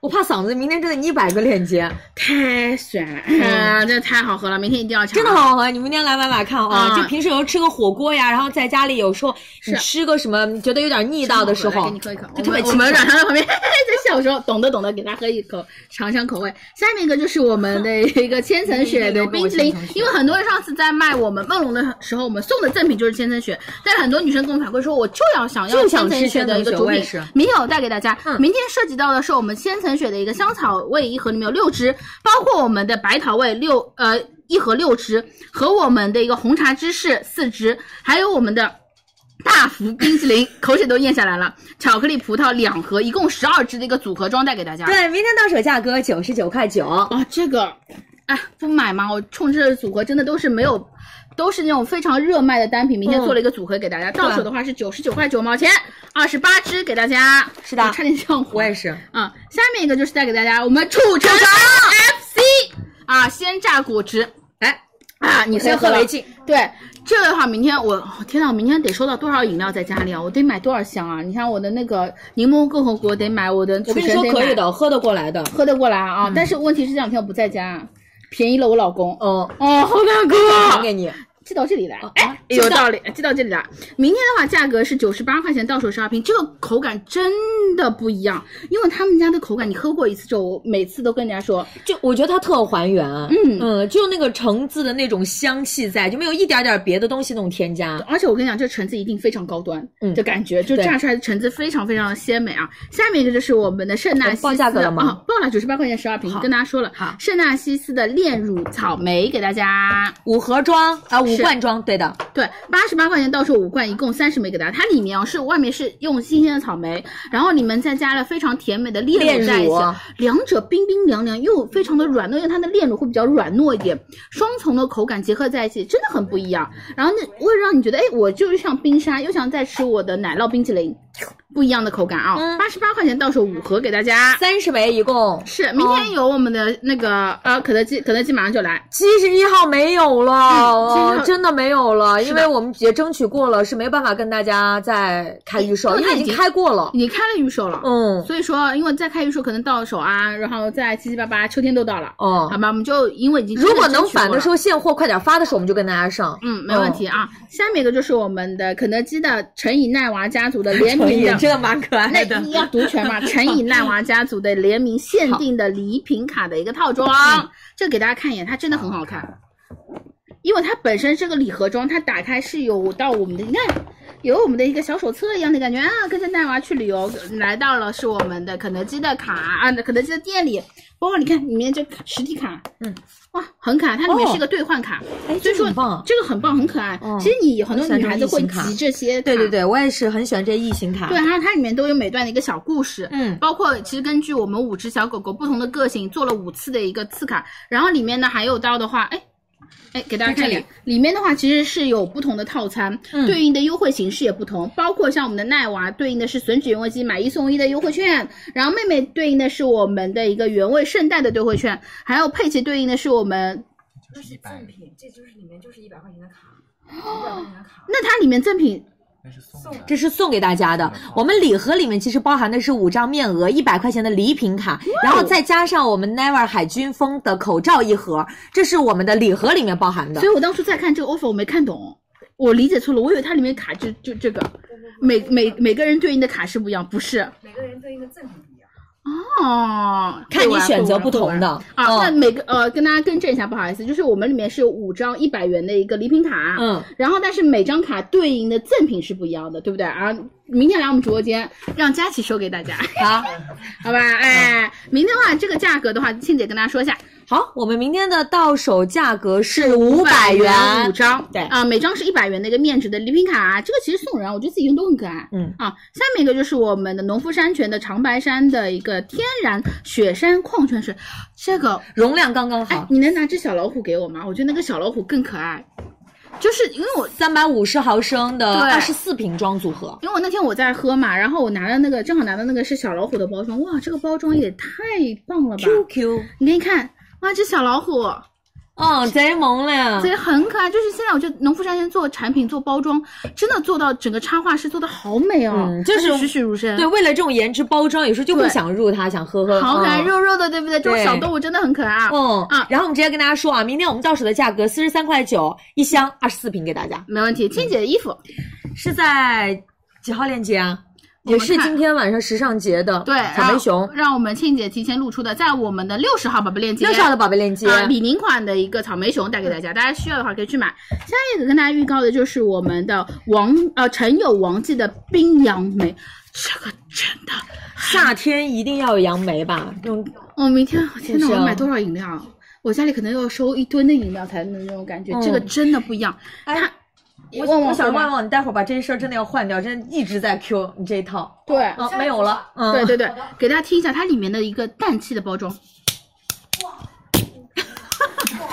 我怕嗓子，明天真的一百个链接，太爽了，啊，真的太好喝了，明天一定要抢。真的好好喝，你明天来买买看啊！啊就平时有时候吃个火锅呀，然后在家里有时候你吃个什么，觉得有点腻到的时候，给你喝一口，就特别我们我们软糖在旁边 在笑说，懂得懂得，给他喝一口，尝尝口味。下面一个就是我们的 一个千层雪的冰淇淋，因为很多人上次在卖我们梦龙的时候，我们送的赠品就是千层雪，但是很多女生跟我反馈说，我就要想要千层雪的一个主品明天我带给大家。明天涉及到的是我们千层雪的一个香草味一盒里面有六支，包括我们的白桃味六呃一盒六支，和我们的一个红茶芝士四支，还有我们的。大福冰淇淋，口水都咽下来了。巧克力葡萄两盒，一共十二支的一个组合装带给大家。对，明天到手价格九十九块九。啊，这个，哎，不买吗？我冲这组合真的都是没有，都是那种非常热卖的单品。明天做了一个组合给大家，到手的话是九十九块九毛钱，二十八支给大家。是的我差点上火。我也是。啊，下面一个就是带给大家我们楚城 FC 啊鲜榨果汁。来，啊，你先喝为敬。对，这个的话，明天我哦天呐，我明天得收到多少饮料在家里啊？我得买多少箱啊？你看我的那个柠檬共和国得买，我的我跟你说可以的，喝得过来的。喝得过来啊。但是问题是这两天我不在家，便宜了我老公。嗯，哦，好难过。还给你。寄到这里来，哎，有道理，寄到这里来。明天的话，价格是九十八块钱，到手十二瓶，这个口感真的不一样，因为他们家的口感，你喝过一次之后，我每次都跟人家说，就我觉得它特还原，嗯嗯，就那个橙子的那种香气在，就没有一点点别的东西那种添加。而且我跟你讲，这橙子一定非常高端，嗯的感觉，就榨出来的橙子非常非常的鲜美啊。下面一个就是我们的圣纳西斯，报价格了吗啊报了九十八块钱十二瓶，跟大家说了，好圣纳西斯的炼乳草莓给大家。五盒装啊，五是罐装，对的。对，八十八块钱到手五罐，一共三十枚给大家。它里面啊是外面是用新鲜的草莓，然后里面再加了非常甜美的炼炼乳在一起，两者冰冰凉凉又非常的软糯，因为它的炼乳会比较软糯一点，双重的口感结合在一起，真的很不一样。然后那会让你觉得，哎，我就是像冰沙，又想再吃我的奶酪冰淇淋，不一样的口感啊！八十八块钱到手五盒给大家。三十枚一共是，明天有我们的那个、呃肯德基，肯德基马上就来。七十一号没有了，嗯哦真的没有了，因为我们也争取过了，是没办法跟大家再开预售，因为已经开过了。已经开了预售了。嗯，所以说，因为再开预售可能到手啊，然后再七七八八，秋天都到了，哦好吧，我们就因为已经如果能返的时候，候，现货快点发的时候，我们就跟大家上。嗯，没问题啊。下面一个就是我们的肯德基的陈以奈娃家族的 联名的，真的蛮可爱那的。你要读全嘛？陈以奈娃家族的联名限定的礼品卡的一个套装，这个给大家看一眼，它真的很好看。因为它本身这个礼盒装，它打开是有到我们的，你看。有我们的一个小手册一样的感觉啊，跟着奈娃去旅游，来到了是我们的肯德基的卡啊，肯德基的店里，包括你看里面这 实体卡，嗯，哇，很可爱，它里面是一个兑换卡，哎，所以说这个很棒这个很棒，很可爱。其实你很多女孩子会集这些，对对对，我也是很喜欢这异形卡。对，然后它里面都有每段的一个小故事，嗯，包括其实根据我们五只小狗狗不同的个性做了五次的一个次卡，然后里面呢还有到的话，哎。哎，给大家看一下，里面的话其实是有不同的套餐，嗯对应的优惠形式也不同，包括像我们的奈娃对应的是吮指原味鸡买一送一的优惠券，然后妹妹对应的是我们的一个原味圣诞的优惠券，还有佩奇对应的是我们，这是赠品，这就是里面就是一百块钱的卡，一百块钱的卡。那它里面赠品这是送给大家的。我们礼盒里面其实包含的是五张面额一百块钱的礼品卡，然后再加上我们 Never 海军风的口罩一盒，这是我们的礼盒里面包含的。所以我当初在看这个 offer 我没看懂，我理解错了，我以为它里面卡就就这个，每每每个人对应的卡是不一样，不是。每个人对应的赠品。哦，看你选择不同的啊。嗯那每个呃，跟大家更正一下，不好意思，就是我们里面是有五张一百元的一个礼品卡，嗯，然后但是每张卡对应的赠品是不一样的，对不对？啊，明天来我们直播间让佳琪收给大家，好，好吧？哎，明天的话这个价格的话，庆姐跟大家说一下，好，我们明天的到手价格是五百元五张，对啊、每张是一百元的一个面值的礼品卡，啊这个其实送人啊，我觉得自己用都很可爱。嗯啊，下面一个就是我们的农夫山泉的长白山的一个天然雪山矿泉水，这个容量刚刚好。哎，你能拿只小老虎给我吗？我觉得那个小老虎更可爱，就是因为我三百五十毫升的二十四瓶装组合，因为我那天我在喝嘛，然后我拿的那个正好拿的那个是小老虎的包装，哇，这个包装也太棒了吧 QQ，你给你看，哇，这小老虎。哦，贼萌了，贼很可爱。就是现在我觉得农夫山泉做产品做包装，真的做到整个插画师做的好美哦，嗯，就是栩栩如生。对，为了这种颜值包装，有时候就会想入它，想喝喝，好可爱，嗯肉肉的，对不对？这种小动物真的很可爱啊。嗯啊，然后我们直接跟大家说啊，明天我们到手的价格四十三块九一箱，二十四瓶给大家，没问题。庆姐的衣服是在几号链接啊？也是今天晚上时尚节的，对，草莓熊，让让我们庆姐提前露出的，在我们的六十号宝贝链接，六十号的宝贝链接，啊，李宁款的一个草莓熊带给大家，大家需要的话可以去买。下一个跟大家预告的就是我们的王呃陈友王记的冰杨梅，这个真的，夏天一定要有杨梅吧？用我、明天天哪，是啊我买多少饮料？我家里可能要收一吨的饮料才能那种感觉，嗯这个真的不一样。哎它我旺旺我想会吗旺旺，你待会儿把这些事儿真的要换掉，真的一直在 Q 你这一套。对，啊，没有了。嗯，对对对，给大家听一下它里面的一个氮气的包装，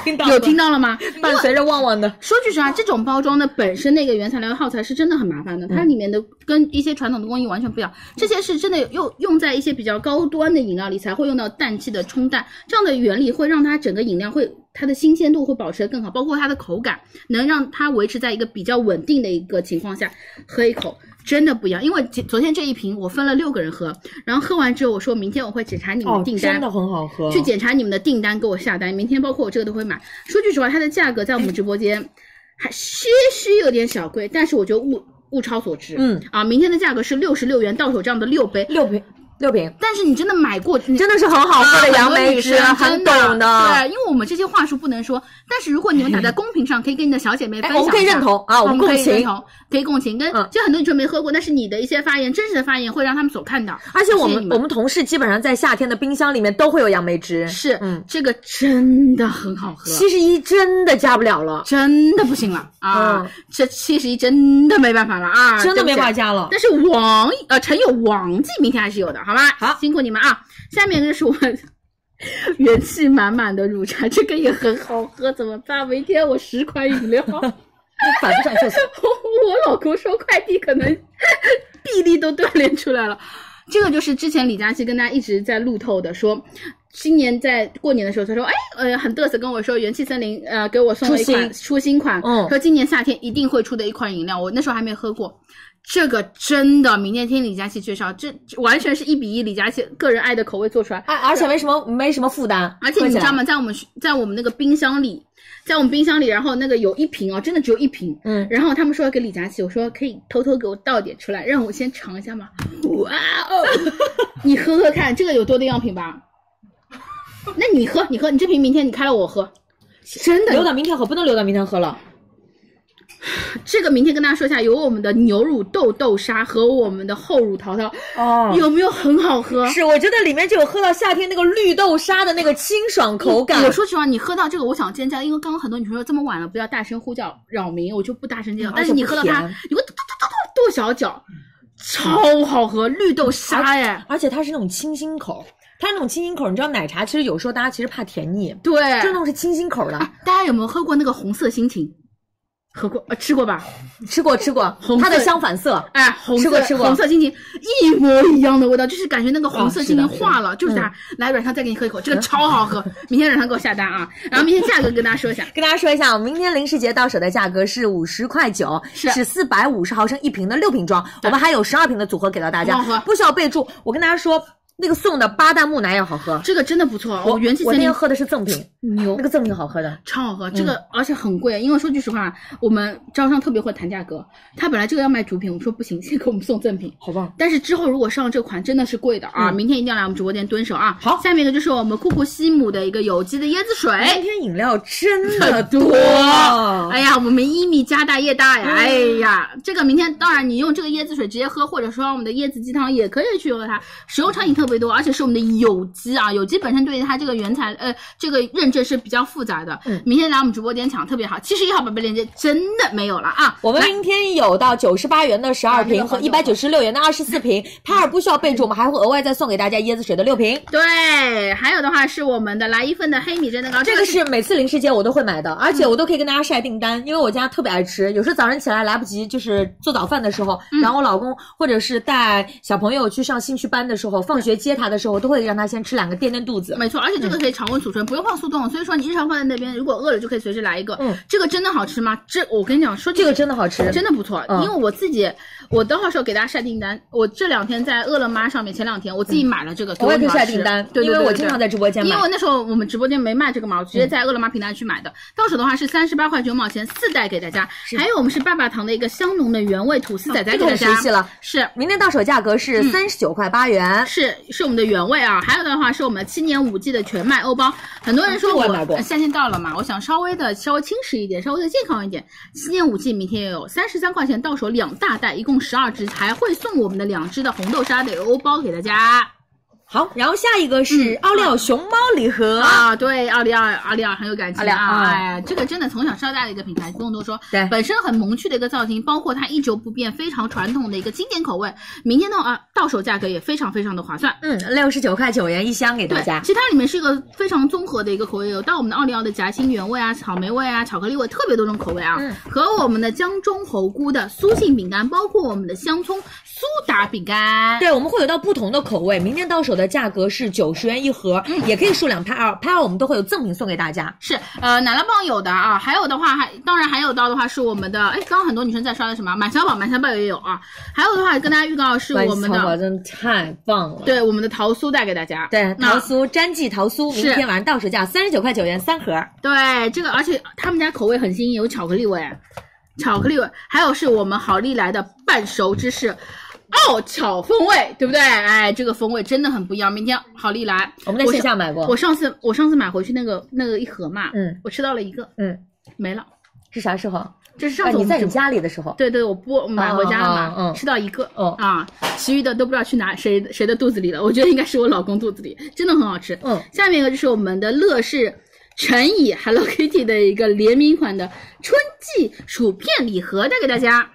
听到有听到了吗？伴随着旺旺的。说句实话，这种包装的本身那个原材料耗材是真的很麻烦的，它里面的跟一些传统的工艺完全不一样。这些是真的用用在一些比较高端的饮料里才会用到氮气的冲淡，这样的原理会让它整个饮料会它的新鲜度会保持得更好，包括它的口感能让它维持在一个比较稳定的一个情况下，喝一口。真的不一样，因为昨昨天这一瓶我分了六个人喝，然后喝完之后我说明天我会检查你们的哦，订单，真的很好喝。去检查你们的订单，给我下单。明天包括我这个都会买。说句实话，它的价格在我们直播间还些许有点小贵，但是我觉得物物超所值。嗯啊，明天的价格是六十六元到手这样的六杯，六瓶六瓶，但是你真的买过，真真的是很好喝的杨梅汁，很懂的。对，因为我们这些话术不能说，但是如果你们打在公屏上，可以跟你的小姐妹分享一下。哎我们可以认同啊我们共情同，可以共情。跟嗯就很多女生没喝过，但是你的一些发言，真实的发言会让他们所看到。而且我们我们同事基本上在夏天的冰箱里面都会有杨梅汁，是，嗯，这个真的很好喝。七十一真的加不了了，真的不行了啊！嗯这七十一真的没办法了啊，真的没法加了。但是王呃陈友王记明天还是有的，好吧？好，辛苦你们啊！下面就是我们 元气满满的乳茶，这个也很好喝，怎么办？明天我十款饮料，反不上厕所。我老公收快递可能 臂力都锻炼出来了。这个就是之前李佳琦跟大家一直在路透的，说今年在过年的时候，他说，哎，呃，很嘚瑟跟我说，元气森林呃给我送了一款出新款，嗯说今年夏天一定会出的一款饮料，我那时候还没喝过。这个真的，明天听李佳琦介绍，这这完全是一比一李佳琦个人爱的口味做出来，而而且没什么没什么负担，而且你知道吗？在我们在我们那个冰箱里，在我们冰箱里，然后那个有一瓶哦，真的只有一瓶。嗯然后他们说要给李佳琦，我说可以偷偷给我倒点出来，让我先尝一下嘛？哇哦，你喝喝看，这个有多的样品吧？那你喝，你喝，你这瓶明天你开了我喝。真的留到明天喝，不能留到明天喝了。这个明天跟大家说一下，有我们的牛乳豆豆沙和我们的厚乳桃桃，哦有没有很好喝？是，我觉得里面就有喝到夏天那个绿豆沙的那个清爽口感。我说实话，你喝到这个，我想尖叫，因为刚刚很多女生说这么晚了不要大声呼叫扰民，我就不大声尖叫。嗯但是你喝到它而且甜，有个嘟嘟嘟嘟跺小脚，超好喝，绿豆沙哎，而且它是那种清新口，它是那种清新口。你知道奶茶其实有时候大家其实怕甜腻，对，就那种是清新口的。大家有没有喝过那个红色心情？喝过，呃，吃过吧？吃 过吃过，红它的相反色，哎，红色吃过吃过红色心情一模一样的味道，就是感觉那个红色心情哦是的化了，就是它。来，软糖再给你喝一口，这个超好喝。明天软糖给我下单啊，然后明天价格跟大家说一下。跟大家说一下，我们明天零食节到手的价格是五十块九，是是四百五十毫升一瓶的六瓶装，我们还有十二瓶的组合给到大家不需要备注。我跟大家说，那个送的巴旦木奶也好喝，这个真的不错，我元气森林喝的是赠品，牛那个赠品好喝的。超好喝，这个、而且很贵，因为说句实话，我们招商特别会谈价格，他本来这个要卖主品，我们说不行，先给我们送赠品，好棒。但是之后如果上这款真的是贵的啊，嗯明天一定要来我们直播间蹲守啊。好下面一个就是我们库库西姆的一个有机的椰子水，今天饮料真的多，多，哎呀，我们一米家大业大呀，哎呀，这个明天当然你用这个椰子水直接喝，或者说我们的椰子鸡汤也可以去喝它，使用场景特别多，而且是我们的有机啊，有机本身对于它这个原材呃这个认证是比较复杂的，嗯。明天来我们直播间抢特别好，七十一号宝贝链接真的没有了啊，我们明天有到九十八元的十二瓶和一百九十六元的二十四瓶，拍尔不需要备注，我们还会额外再送给大家椰子水的六瓶。对，还有的话是我们的来一份的黑米蒸蛋糕，这个是每次零食节我都会买的，而且我都可以跟大家晒订单，因为我家特别爱吃。有时候早上起来来不及，就是做早饭的时候，然后我老公或者是带小朋友去上兴趣班的时候，放学接他的时候，都会让他先吃两个垫垫肚子。没错，而且这个可以常温储存，不用放速冻，所以说你日常放在那边，如果饿了就可以随时来一个。嗯，这个真的好吃吗？这我跟你讲，说这个真的好吃，真的不错，嗯因为我自己，我等会儿时候给大家晒订单。我这两天在饿了么上面，前两天我自己买了这个，给我也可以晒订单对对因为对对对我经常在直播间买因为那时候我们直播间没卖这个嘛，我直接在饿了么平台去买的。到手的话是三十八块九毛钱，四袋给大家。还有我们是爸爸糖的一个香浓的原味吐司仔仔给大家，很熟悉了。是明天到手价格是嗯三十九块八元，是是我们的原味啊，还有的话是我们七年五季的全麦欧包。很多人说我这我夏天到了嘛，我想稍微的稍微轻食一点，稍微的健康一点。七年五季明天也有三十三块钱到手两大袋，一共十二支，还会送我们的两支的红豆沙的油包给大家。好，然后下一个是奥利奥熊猫礼盒。啊，对，奥利奥，奥利奥很有感情啊！哎，这个真的从小到大的一个品牌，不用多说。对本身很萌趣的一个造型，包括它一轴不变、非常传统的一个经典口味。明天的啊，到手价格也非常非常的划算。嗯，六十九块九元一箱给大家，。其实它里面是一个非常综合的一个口味，有到我们的奥利奥的夹心原味啊、草莓味啊、巧克力味，特别多种口味啊。嗯和我们的江中猴菇的酥性饼干，包括我们的香葱苏打饼干。对，我们会有到不同的口味，明天到手的价格是九十元一盒，嗯也可以数量拍二，拍二我们都会有赠品送给大家。是，呃，奶酪棒有的啊，还有的话还当然还有到的话是我们的，哎，刚刚很多女生在刷的什么满小宝，满小宝也有啊，还有的话跟大家预告是我们淘宝的，真的太棒了。对，我们的桃酥带给大家，对，桃酥詹记桃酥，明天晚上到手价三十九块九元三盒。对，这个而且他们家口味很新颖，有巧克力味，巧克力味，还有是我们好利来的半熟芝士。奥巧风味，对不对？哎，这个风味真的很不一样。明天好利来，我们在线下买过我上次我上次买回去那个那个一盒嘛，嗯，我吃到了一个，嗯，没了。是啥时候？这是上啊，你在你家里的时候。对对，我播买回家了嘛，哦哦哦吃到一个，哦啊，其余的都不知道去哪谁谁的肚子里了。我觉得应该是我老公肚子里，真的很好吃。嗯，下面一个就是我们的乐事陈以 Hello Kitty 的一个联名款的春季薯片礼盒带给大家。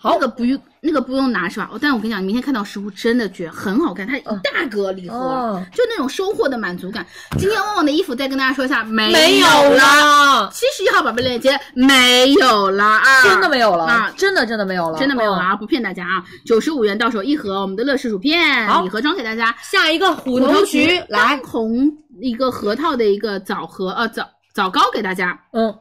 好那个不用那个不用拿是吧？但我跟你讲，你明天看到实物真的绝很好看，它一大个礼盒，哦就那种收获的满足感。今天旺旺的衣服再跟大家说一下，没没有了。了，七十一号宝贝链接没有了啊，真的没有了啊，真的真的没有了，真的没有了嗯。啊，不骗大家啊，九十五元到手一盒，我们的乐事薯片礼盒装给大家。下一个虎头菊来，红一个核桃的一个枣核呃枣枣糕给大家。嗯，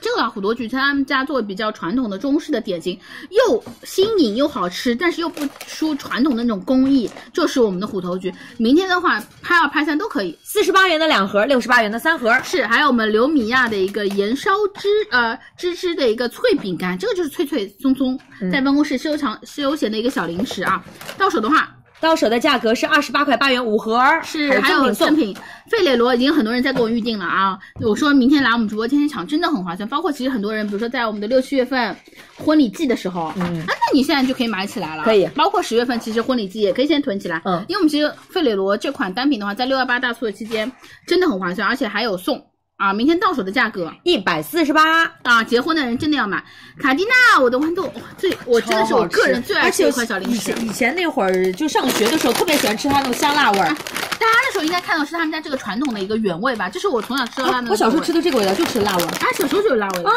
这个虎头菊他们家做比较传统的中式的点心，又新颖又好吃，但是又不输传统的那种工艺，就是我们的虎头菊。明天的话，拍二拍三都可以。四十八元的两盒，六十八元的三盒。是，还有我们刘米亚的一个盐烧芝呃芝芝的一个脆饼干，这个就是脆脆松松，嗯在办公室休长休闲的一个小零食啊。到手的话，到手的价格是二十八块八元五盒，是还有赠赠品，费列罗已经很多人在给我预定了啊！我说明天来我们直播间抢，真的很划算。包括其实很多人，比如说在我们的六七月份婚礼季的时候，嗯，啊，那你现在就可以买起来了。可以包括十月份，其实婚礼季也可以先囤起来。嗯因为我们其实费列罗这款单品的话，在六幺八大促的期间真的很划算，而且还有送。啊，明天到手的价格一百四十八啊！结婚的人真的要买卡地娜，我的豌豆哇最，我真的是我个人最爱吃的一款小零食。以前以前那会儿就上学的时候，特别喜欢吃它那种香辣味儿。大家那时候应该看到是他们家这个传统的一个原味吧，这是我从小吃到大的、啊我小时候吃的这个味道就吃辣味儿啊，小时候就有辣味啊。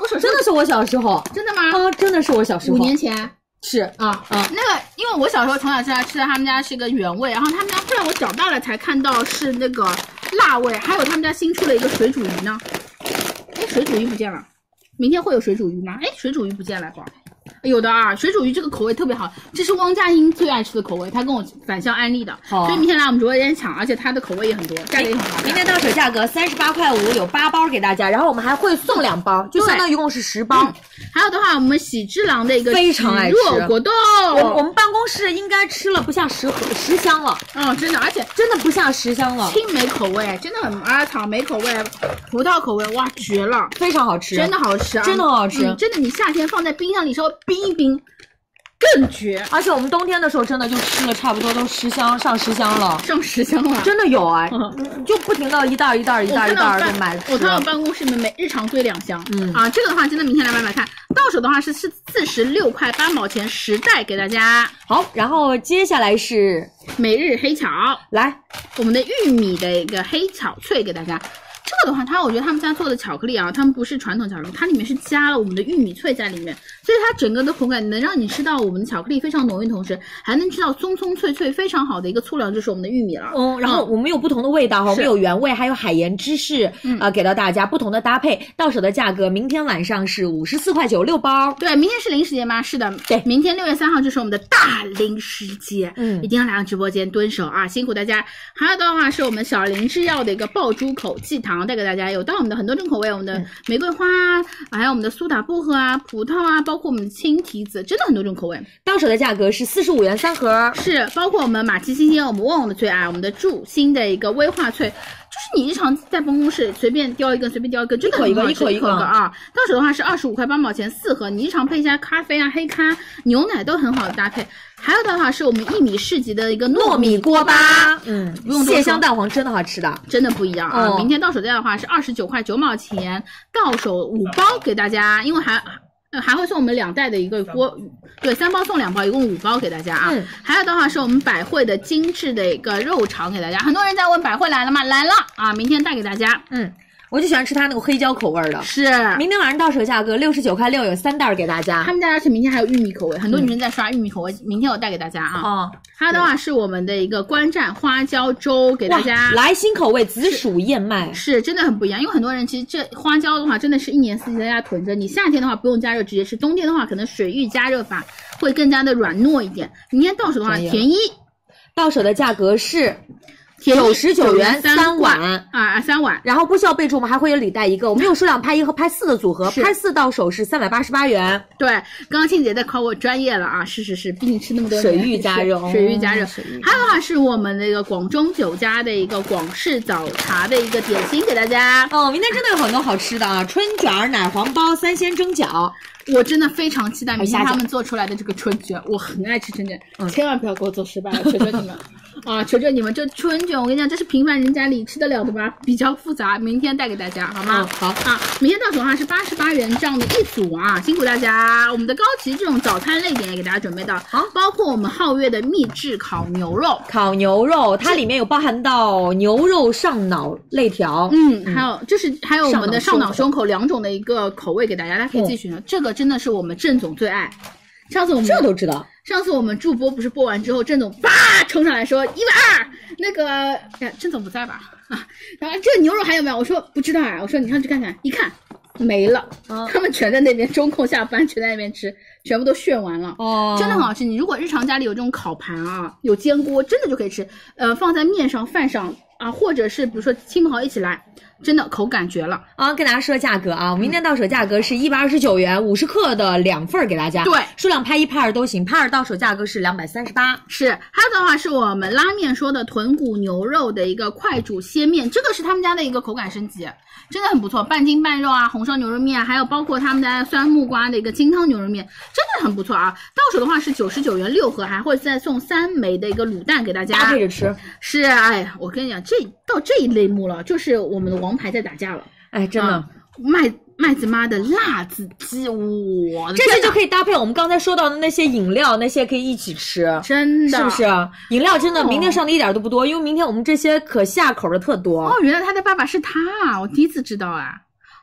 我小时候真的是我小时候，真的吗？啊，真的是我小时候。五年前是啊啊，那个因为我小时候从小吃到吃的他们家是一个原味，然后他们家后来我长大了才看到是那个辣味，还有他们家新出了一个水煮鱼呢。哎，水煮鱼不见了，明天会有水煮鱼吗？哎，水煮鱼不见了，宝。有的啊，水煮鱼这个口味特别好，这是汪佳音最爱吃的口味，他跟我反向安利的，好所以明天来我们直播间抢，而且它的口味也很多，价格也很好。明天到手价格三十八块五，有八包给大家，然后我们还会送两包，就相当于一共是十包。嗯还有的话，我们喜之郎的一个非常爱吃果冻，我我们办公室应该吃了不下十盒十箱了，嗯，真的，而且真的不下十箱了。青梅口味真的很啊，草莓口味、葡萄口味，哇，绝了，非常好吃，真的好吃啊，真的好吃嗯真的，你夏天放在冰箱里稍微冰一冰，更绝。而且我们冬天的时候真的就吃了差不多都十箱上十箱了，上十箱了，真的有啊，你就不停的一袋一袋一袋一袋的买。我看到办公室里面每日常堆两箱，嗯啊，这个的话真的明天来买买看，到手的话是是四十六块八毛钱十袋给大家。好，然后接下来是每日黑巧，来我们的玉米的一个黑巧脆给大家。这个的话，它我觉得他们家做的巧克力啊，他们不是传统巧克力，它里面是加了我们的玉米脆在里面，所以它整个的口感能让你吃到我们的巧克力非常浓郁，同时还能吃到松松脆脆非常好的一个粗粮，就是我们的玉米了。嗯，然后我们有不同的味道哈，我们有原味，还有海盐芝士，嗯啊、给到大家不同的搭配，到手的价格，明天晚上是五十四块九六包。对，明天是零食节吗？是的，对，明天六月三号就是我们的大零食节，嗯一定要来到直播间蹲守啊，辛苦大家。还有的话是我们小林制药的一个爆珠口气糖带给大家，有到我们的很多种口味，我们的玫瑰花啊，还有我们的苏打薄荷啊、葡萄啊，包括我们的青提子，真的很多种口味。到手的价格是四十五元三盒，是包括我们马奇新鲜，我们旺旺的最爱，我们的祝新的一个威化脆，就是你日常在办公室随便叼一根，随便叼一根，真的很一口一个好吃一一口一个啊。到手的话是二十五块八毛钱四盒，你日常配一下咖啡啊、黑咖、牛奶都很好的搭配。还有的话是我们一米市集的一个糯米锅巴，嗯，不用蟹香蛋黄真的好吃的，真的不一样啊！哦明天到手价的话是二十九块九毛钱，到手五包给大家，因为还。呃，还会送我们两袋的一个锅，对，三包送两包，一共五包给大家啊。嗯还有的话是我们百汇的精致的一个肉肠给大家，很多人在问百汇来了吗？来了啊，明天带给大家。嗯，我就喜欢吃它那个黑椒口味的。是，明天晚上到手价格六十九块六，有三袋儿给大家。他们家而且明天还有玉米口味，很多女生在刷玉米口味，明天我带给大家啊。哦，还有的话是我们的一个观战花椒粥给大家，来新口味紫薯燕麦，是真的很不一样，因为很多人其实这花椒的话，真的是一年四季在家囤着。你夏天的话不用加热直接吃，冬天的话可能水浴加热法会更加的软糯一点。明天到手的话，便宜到手的价格是九十九元三三碗。啊，三碗。然后不需要备注，我们还会有礼袋一个。我们有数量拍一和拍四的组合，拍四到手是三百八十八元。对，刚刚庆姐在考我专业了啊，是是是，毕竟吃那么多水浴加热水浴加热。还有的话是我们那个广中酒家的一个广式早茶的一个点心给大家。哦，明天真的有很多好吃的啊！春卷、奶黄包、三鲜蒸饺，我真的非常期待明天他们做出来的这个春卷，我很爱吃春卷，嗯千万不要给我做失败了，求求你们 啊！求求你们，这春卷我跟你讲，这是平凡人家里吃得了的吧？比较复杂，明天带给大家好吗？嗯好啊，明天到手的话是八十八元这样的一组啊，辛苦大家！我们的高级这种早餐类点也给大家准备到，好包括我们皓月的秘制烤牛肉。烤牛肉，它里面有包含到牛肉上脑肋条，嗯，还有就是还有我们的上上脑胸脑胸口两种的一个口味给大家，大家可以自己选择。这个真的是我们郑总最爱。上次我们这都知道。上次我们助播不是播完之后，郑总叭冲上来说一百二，那个哎郑总不在吧？啊，然后这牛肉还有没有？我说不知道啊，我说你上去看看，一看没了，嗯 他们全在那边中控下班，全在那边吃，全部都炫完了。哦真的很好吃。你如果日常家里有这种烤盘啊，有煎锅，真的就可以吃。呃，放在面上、饭上啊，或者是比如说亲朋好友一起来，真的口感绝了。啊，跟大家说价格啊，我明天到手价格是一百二十九元，五十克的两份儿给大家。对数量拍一拍二都行，拍二到手价格是两百三十八。是，还有的话是我们拉面说的豚骨牛肉的一个快煮鲜面，这个是他们家的一个口感升级，真的很不错，半筋半肉啊，红烧牛肉面，还有包括他们家酸木瓜的一个金汤牛肉面，真的很不错啊。到手的话是九十九元六盒，还会再送三枚的一个卤蛋给大家，搭配着吃。是，哎，我跟你讲，这到这一类目了，就是我们的王牌在打架了。哎，真的。啊麦麦子妈的辣子鸡，我这些就可以搭配我们刚才说到的那些饮料，那些可以一起吃，真的是不是？饮料真的，哦明天上的一点都不多，因为明天我们这些可下口的特多。哦，原来他的爸爸是他啊！我第一次知道啊，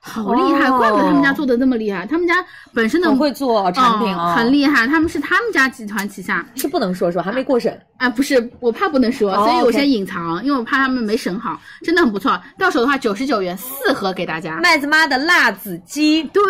好厉害，哦怪不得他们家做的那么厉害。他们家本身的很会做产品哦啊很厉害。他们是他们家集团旗下是不能说是吧？还没过审。啊，不是，我怕不能说，哦所以我先隐藏，因为我怕他们没审好，真的很不错。到手的话九十九元四盒给大家。麦子妈的辣子鸡，对，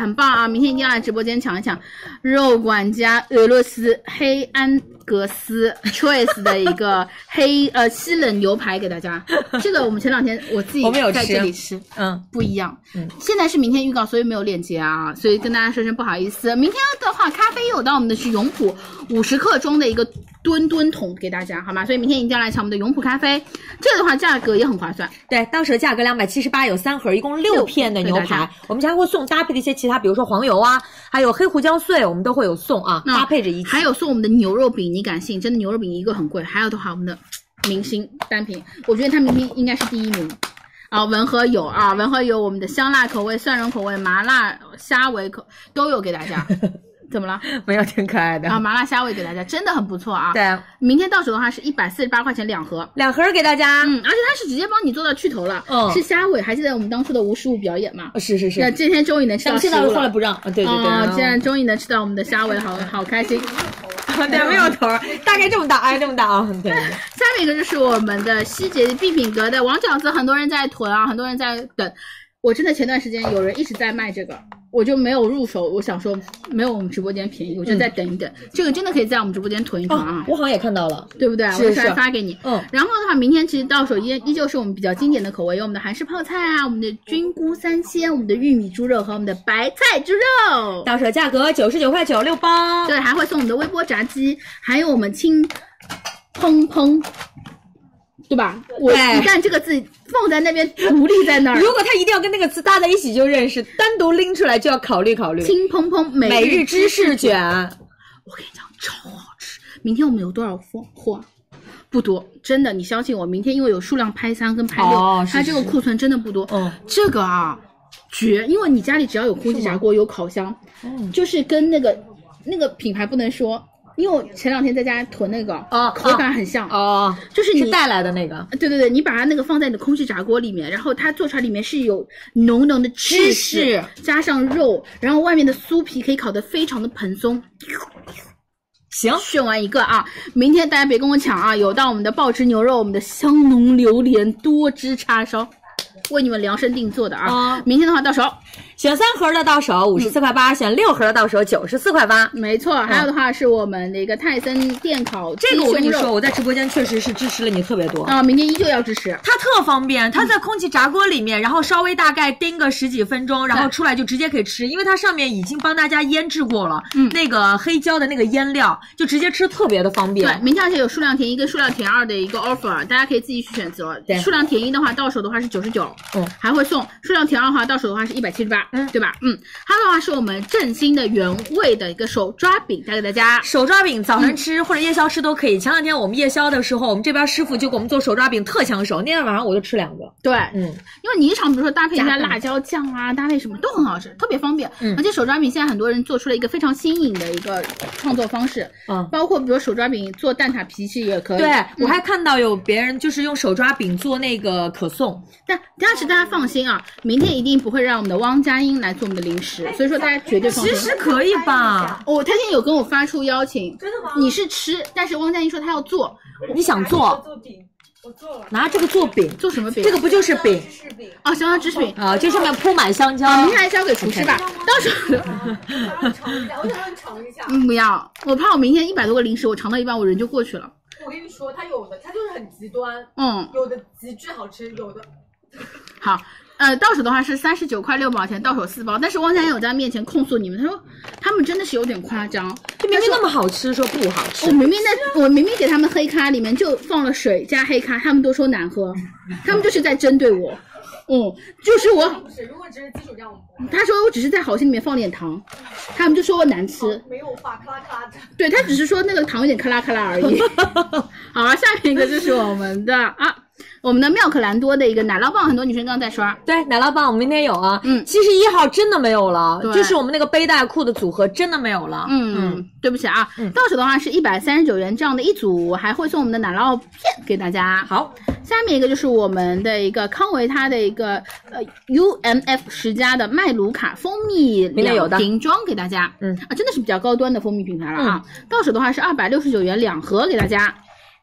很棒啊！明天一定要来直播间抢一抢肉管家俄罗斯黑安格斯 Choice 的一个 黑呃西冷牛排给大家。这个我们前两天我自己在我们有吃这里吃，嗯，不一样。嗯，现在是明天预告，所以没有链接啊，所以跟大家说声不好意思。明天的话，咖啡有到我们的是永璞五十克装的一个吨吨桶给大家，好吗？所以明天一定要来抢我们的永璞咖啡，这个的话价格也很划算。对，到手价格两百七十八，有三盒，一共六片的牛排。我们家还会送搭配的一些其他，比如说黄油啊，还有黑胡椒碎，我们都会有送啊，那搭配着一起。还有送我们的牛肉饼，你敢信？真的牛肉饼一个很贵。还有的话，我们的明星单品，我觉得它明天应该是第一名。啊，文和友啊，文和友我们的香辣口味、蒜蓉口味、麻辣虾尾口都有给大家。怎么了？没有，挺可爱的啊，麻辣虾尾给大家，真的很不错啊。对，明天到手的话是一百四十八块钱两盒，两盒给大家。嗯，而且它是直接帮你做到去头了。嗯是虾尾，还记得我们当初的无实物表演吗？是是是那今天终于能吃到咱们现在后来不让，啊对对对，啊，现在终于能吃到我们的虾尾，好好开心。对，没有头，大概这么大，哎，这么大啊，对。下面一个就是我们的希捷必品阁的王饺子，很多人在囤啊，很多人在等。我真的前段时间有人一直在卖这个，我就没有入手。我想说没有我们直播间便宜，我就再等一等。这个真的可以在我们直播间囤一囤啊，我好像也看到了，对不对？是我就来是发给你。嗯，然后的话，明天其实到手依依旧是我们比较经典的口味，有我们的韩式泡菜啊，我们的菌菇三鲜，我们的玉米猪肉和我们的白菜猪肉。到手价格九十九块九六包。对，还会送我们的微波炸鸡，还有我们清砰砰，对吧？我对一旦这个字放在那边，独立在那儿。如果它一定要跟那个词搭在一起就认识，单独拎出来就要考虑考虑。清砰砰每每日芝士卷，我跟你讲，超好吃。明天我们有多少货货？不多，真的，你相信我。明天因为有数量拍三跟拍六，哦是它这个库存真的不多。嗯，这个啊，绝！因为你家里只要有空气炸锅、有烤箱，嗯就是跟那个那个品牌不能说，因为我前两天在家囤那个，哦口感很像，哦，就是你是带来的那个。对对对，你把它那个放在你的空气炸锅里面，然后它做出来里面是有浓浓的芝芝士士，加上肉，然后外面的酥皮可以烤得非常的蓬松。行，选完一个啊，明天大家别跟我抢啊，有到我们的爆汁牛肉，我们的香浓榴莲多汁叉烧，为你们量身定做的啊。啊明天的话到手，选三盒的到手五十四块八，选六盒的到手九十四块八。没错。还有的话是我们的一个泰森电烤鸡这个我跟你说，我在直播间确实是支持了你特别多。啊，明天依旧要支持。它特方便，它在空气炸锅里面，然后稍微大概叮个十几分钟，然后出来就直接可以吃，因为它上面已经帮大家腌制过了，嗯那个黑椒的那个腌料，就直接吃特别的方便对，明天而且有数量填一跟数量填二的一个 offer，大家可以自己去选择。对数量填一的话，到手的话是九十九，嗯，还会送；数量填二的话，到手的话是一百七十八，嗯对吧？嗯，它的话是我们振兴的原味的一个手抓饼带给大家。手抓饼早晨吃、或者夜宵吃都可以。前两天我们夜宵的时候，我们这边师傅就给我们做手抓饼特抢手，那天晚上我就吃两个。对，嗯，因为你日常比如说搭配一下辣椒酱啊，搭配什么都很好吃，特别方便。嗯而且手抓饼现在很多人做出了一个非常新颖的一个创作方式，嗯包括比如手抓饼做蛋挞皮其实也可以。对，嗯我还看到有别人就是用手抓饼做那个可颂，但但是大家放心啊，明天一定不会让我们的汪佳音来做我们的零食，所以说大家绝对放心。其实可以吧？哦，他现在有跟我发出邀请，真的吗？你是吃，但是汪佳音说他要做，你想做？做饼，我做了。拿这个做饼，做什么饼？这个不就是饼芝士饼，哦，香蕉芝士饼。啊？这上面铺满香蕉。啊，明天还交给厨师吧，到时候。尝一下，我想让你尝一下。嗯，不要，我怕我明天一百多个零食，我尝到一半我人就过去了。我跟你说，它有的它就是很极端，嗯有的极致好吃，有的 好，呃，到手的话是三十九块六毛钱，到手四包。但是汪家有在面前控诉你们，他说他们真的是有点夸张，就明明那么好吃，说不好吃。我明明在，我明明给他们黑咖里面就放了水加黑咖，他们都说难喝，他们就是在针对我。嗯，就是我，如果只是基础这样，他说我只是在好心里面放点糖，他们就说我难吃。没有发咔啦咔啦的。对他只是说那个糖有点咔啦咔啦而已。好了，下面一个就是我们的啊，我们的妙可蓝多的一个奶酪棒，很多女生刚刚在刷。对，奶酪棒我们明天有啊，嗯，七十一号真的没有了，就是我们那个背带裤的组合真的没有了。嗯，嗯对不起啊，嗯到手的话是一百三十九元这样的一组，还会送我们的奶酪片给大家。好，下面一个就是我们的一个康维它的一个呃 UMF 十佳的麦卢卡蜂蜜两瓶装给大家。嗯啊，真的是比较高端的蜂蜜品牌了啊。到手的话是二百六十九元两盒给大家。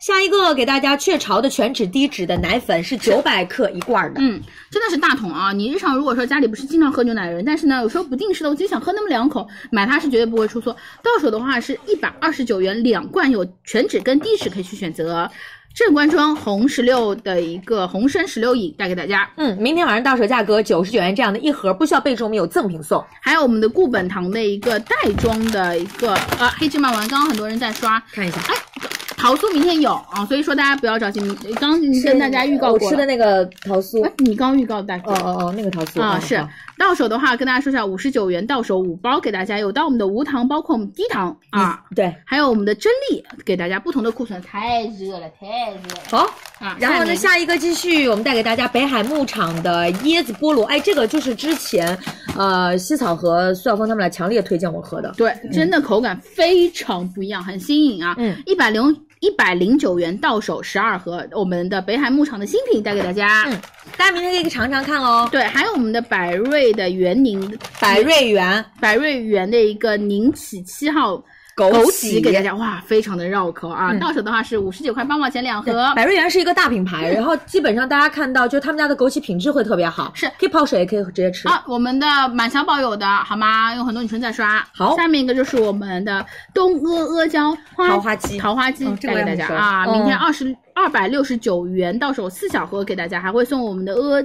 下一个给大家雀巢的全脂低脂的奶粉是九百克一罐的，嗯，真的是大桶啊！你日常如果说家里不是经常喝牛奶的人，但是呢，有时候不定时的，我就想喝那么两口，买它是绝对不会出错。到手的话是一百二十九元两罐，有全脂跟低脂可以去选择。正官庄红石榴的一个红参石榴饮带给大家，嗯，明天晚上到手价格九十九元这样的一盒，不需要备注，我们有赠品送。还有我们的固本堂的一个袋装的一个呃黑芝麻丸，刚刚很多人在刷，看一下，哎，桃酥明天有啊，所以说大家不要着急，明刚跟大家预告过我吃的那个桃酥，哎，你刚预告的大哥，哦哦哦，那个桃酥啊，嗯是到手的话，跟大家说一下，五十九元到手五包给大家，有到我们的无糖，包括我们低糖啊，对，还有我们的真力给大家不同的库存，太热了，太热了。好。啊，然后呢，下一个继续，我们带给大家北海牧场的椰子菠萝，哎，这个就是之前，呃，西草和苏小峰他们俩强烈推荐我喝的。对，真的口感非常不一样，很新颖啊。嗯，一百零一百零九元到手十二盒，我们的北海牧场的新品带给大家。嗯，大家明天可以尝尝看哦。对，还有我们的百瑞的园宁，百瑞园，百瑞园的一个宁启七号。枸枸杞杞给大家，哇，非常的绕口啊！嗯到手的话是五十九块八毛钱两盒。百瑞园是一个大品牌，然后基本上大家看到，就他们家的枸杞品质会特别好，是可以泡水，也可以直接吃。啊，我们的满小宝有的好吗？有很多女生在刷。好下面一个就是我们的东阿阿胶花桃花鸡桃花鸡嗯带给大我也很熟家啊！嗯明天二十二百六十九元到手四小盒给大家，还会送我们的阿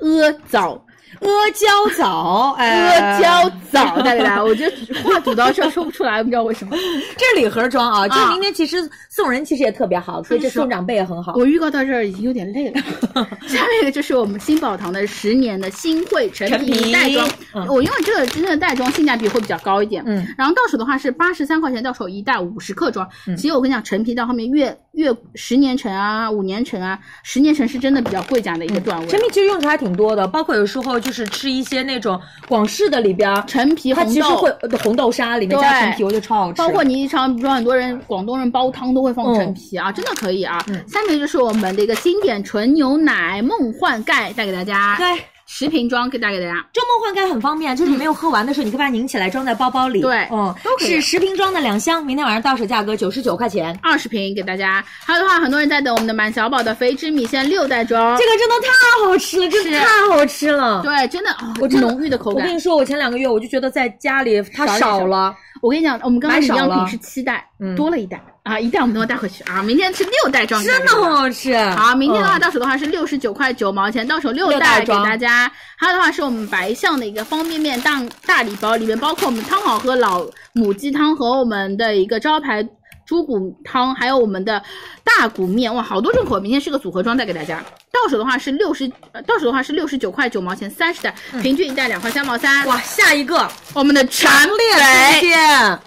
阿枣。阿胶枣，哎，阿胶枣带给大家，我觉得话堵到这儿说不出来，不知道为什么。这是礼盒装啊，就明天其实送人其实也特别好，所以这送长辈也很好。我预告到这儿已经有点累了。下面一个就是我们新宝堂的十年的新会陈陈皮皮袋装，嗯我因为这个真的袋装性价比会比较高一点，嗯，然后到手的话是八十三块钱到手一袋五十克装。嗯其实我跟你讲，陈皮到后面越越十年陈啊、五年陈啊，十年陈是真的比较贵价的一个段位。陈皮其实用处还挺多的，包括有时候就是吃一些那种广式的里边儿陈皮它红豆其实会呃红豆沙里面加陈皮，我觉得超好吃。包括你日常，比如说很多人广东人煲汤都会放陈皮啊，真的可以啊。下面就是我们的一个经典纯牛奶梦幻盖带给大家，对，十瓶装给带给大家。周梦幻盖很方便，就是你没有喝完的时候，你可以把它拧起来装在包包里。对嗯，都可以是十瓶装的两箱，明天晚上到手价格九十九块钱。二十瓶给大家。还有的话，很多人在等我们的满小宝的肥汁米线六袋装，这个真的太好吃了，真的太好吃了。对，真的，哦我真的浓郁的口感我跟你。说，我前两个月我就觉得在家里它少一点少了，我跟你讲，我们刚刚买少了一样品是七袋，嗯多了一袋啊，一袋我们都要带回去啊。明天是六袋装，真的很好吃。好，明天的话嗯到手的话是六十九块九毛钱，到手六六袋袋给大家。还有的话是我们白象的一个方便面大大礼包，里面包括我们汤好喝老母鸡汤和我们的一个招牌。猪骨汤，还有我们的大骨面，哇，好多种口味，明天是个组合装带给大家。到手的话是六十，呃到手的话是六十九块九毛钱，三十袋，平均一袋两块三毛三。嗯哇，下一个我们的陈烈水，天，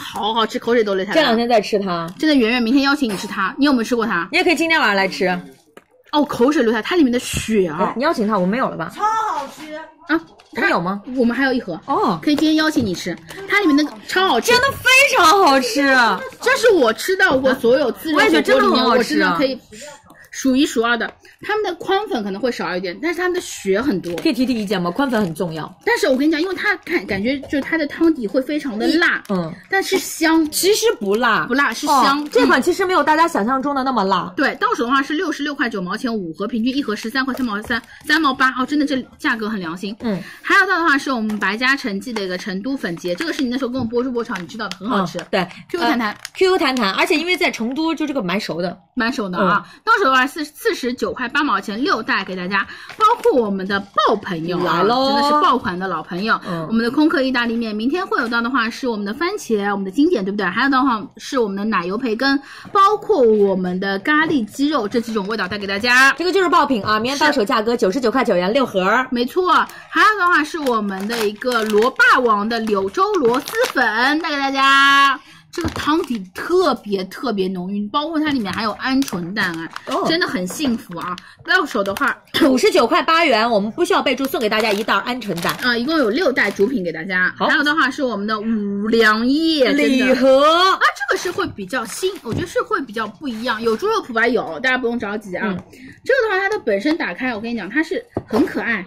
好好吃，口水都流下来了。这两天在吃它，真的，圆圆明天邀请你吃它，你有没有吃过它？你也可以今天晚上来吃。哦，口水流下，它里面的血啊哎，你邀请他，我没有了吧？超好吃。啊！我们有吗？我们还有一盒哦，可以今天邀请你吃，它里面的超好吃，真的非常好吃。这是我吃到过所有自热我也觉得真的火锅里面，我很好吃啊真的可以数一数二的。他们的宽粉可能会少一点，但是他们的血很多。可以提提意见吗？宽粉很重要。但是我跟你讲，因为它感感觉就是它的汤底会非常的辣，嗯，但是香，其实不辣，不辣是香。哦这款嗯其实没有大家想象中的那么辣。对，到手的话是六十六块九毛钱五盒，平均一盒十三块三毛三三毛八哦，真的这价格很良心。嗯，还有到的话是我们白家陈记的一个成都粉结，这个是你那时候跟我播出播炒，你知道的，很好吃。嗯对，QQ 弹弹。，Q Q 弹弹，而且因为在成都，就这个蛮熟的，蛮熟的啊，到手的话四四十九块八毛钱六袋给大家，包括我们的爆朋友啊，来喽真的是爆款的老朋友，嗯我们的空客意大利面，明天会有到的话是我们的番茄，我们的经典对不对？还有的话是我们的奶油培根，包括我们的咖喱鸡肉这几种味道带给大家。这个就是爆品啊！明天到手价格九十九块九元六盒，没错，还有的话是我们的一个罗霸王的柳州螺蛳粉带给大家。这个汤底特别特别浓郁，包括它里面还有鹌鹑蛋啊，哦真的很幸福啊！到手的话，五十九块八元，我们不需要备注，送给大家一袋鹌鹑蛋啊、一共有六袋主品给大家。好还有的话是我们的五粮液礼盒啊，这个是会比较新，我觉得是会比较不一样。有猪肉脯吧有，大家不用着急啊。嗯这个的话，它的本身打开，我跟你讲，它是很可爱，哎，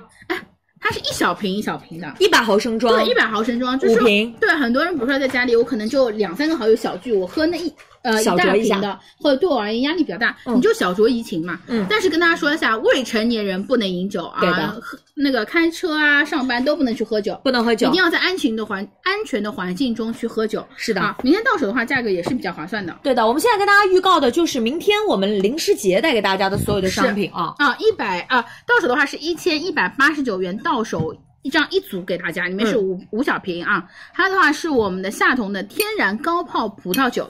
它是一小瓶一小瓶的。一百毫升装，对，一百毫升装，就是五瓶对很多人，比如说在家里，我可能就两三个好友小聚，我喝那一呃一大小酌一下瓶的，或者对我而言压力比较大，嗯你就小酌怡情嘛。嗯但是跟大家说一下，未成年人不能饮酒啊，喝那个开车啊、上班都不能去喝酒，不能喝酒一定要在安全的环安全的环境中去喝酒。是的啊，明天到手的话，价格也是比较划算的。对的，我们现在跟大家预告的就是明天我们零食节带给大家的所有的商品啊。啊，一百啊，到手的话是一千一百八十九元到手。一张一组给大家，里面是嗯五、五小瓶啊。还有的话是我们的夏桐的天然高泡葡萄酒，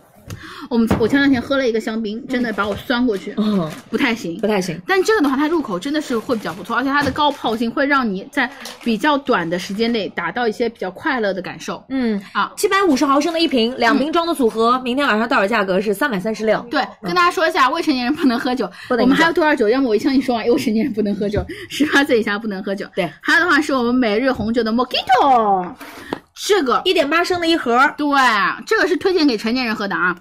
我们我前两天喝了一个香槟，真的把我酸过去，嗯，不太行不。太行。但这个的话，它入口真的是会比较不错，而且它的高泡性会让你在比较短的时间内达到一些比较快乐的感受。嗯啊，七百五十毫升的一瓶，两瓶装的组合，明天晚上到手价格是三百三十六。对，跟大家说一下，未成年人不能喝酒。不能我们还有多少酒？要么我一枪你说完，未成年人不能喝酒，十八岁以下不能喝酒。对，还有的话是我们每日红酒的 Mojito，这个一点八升的一盒，对，这个是推荐给成年人喝的啊。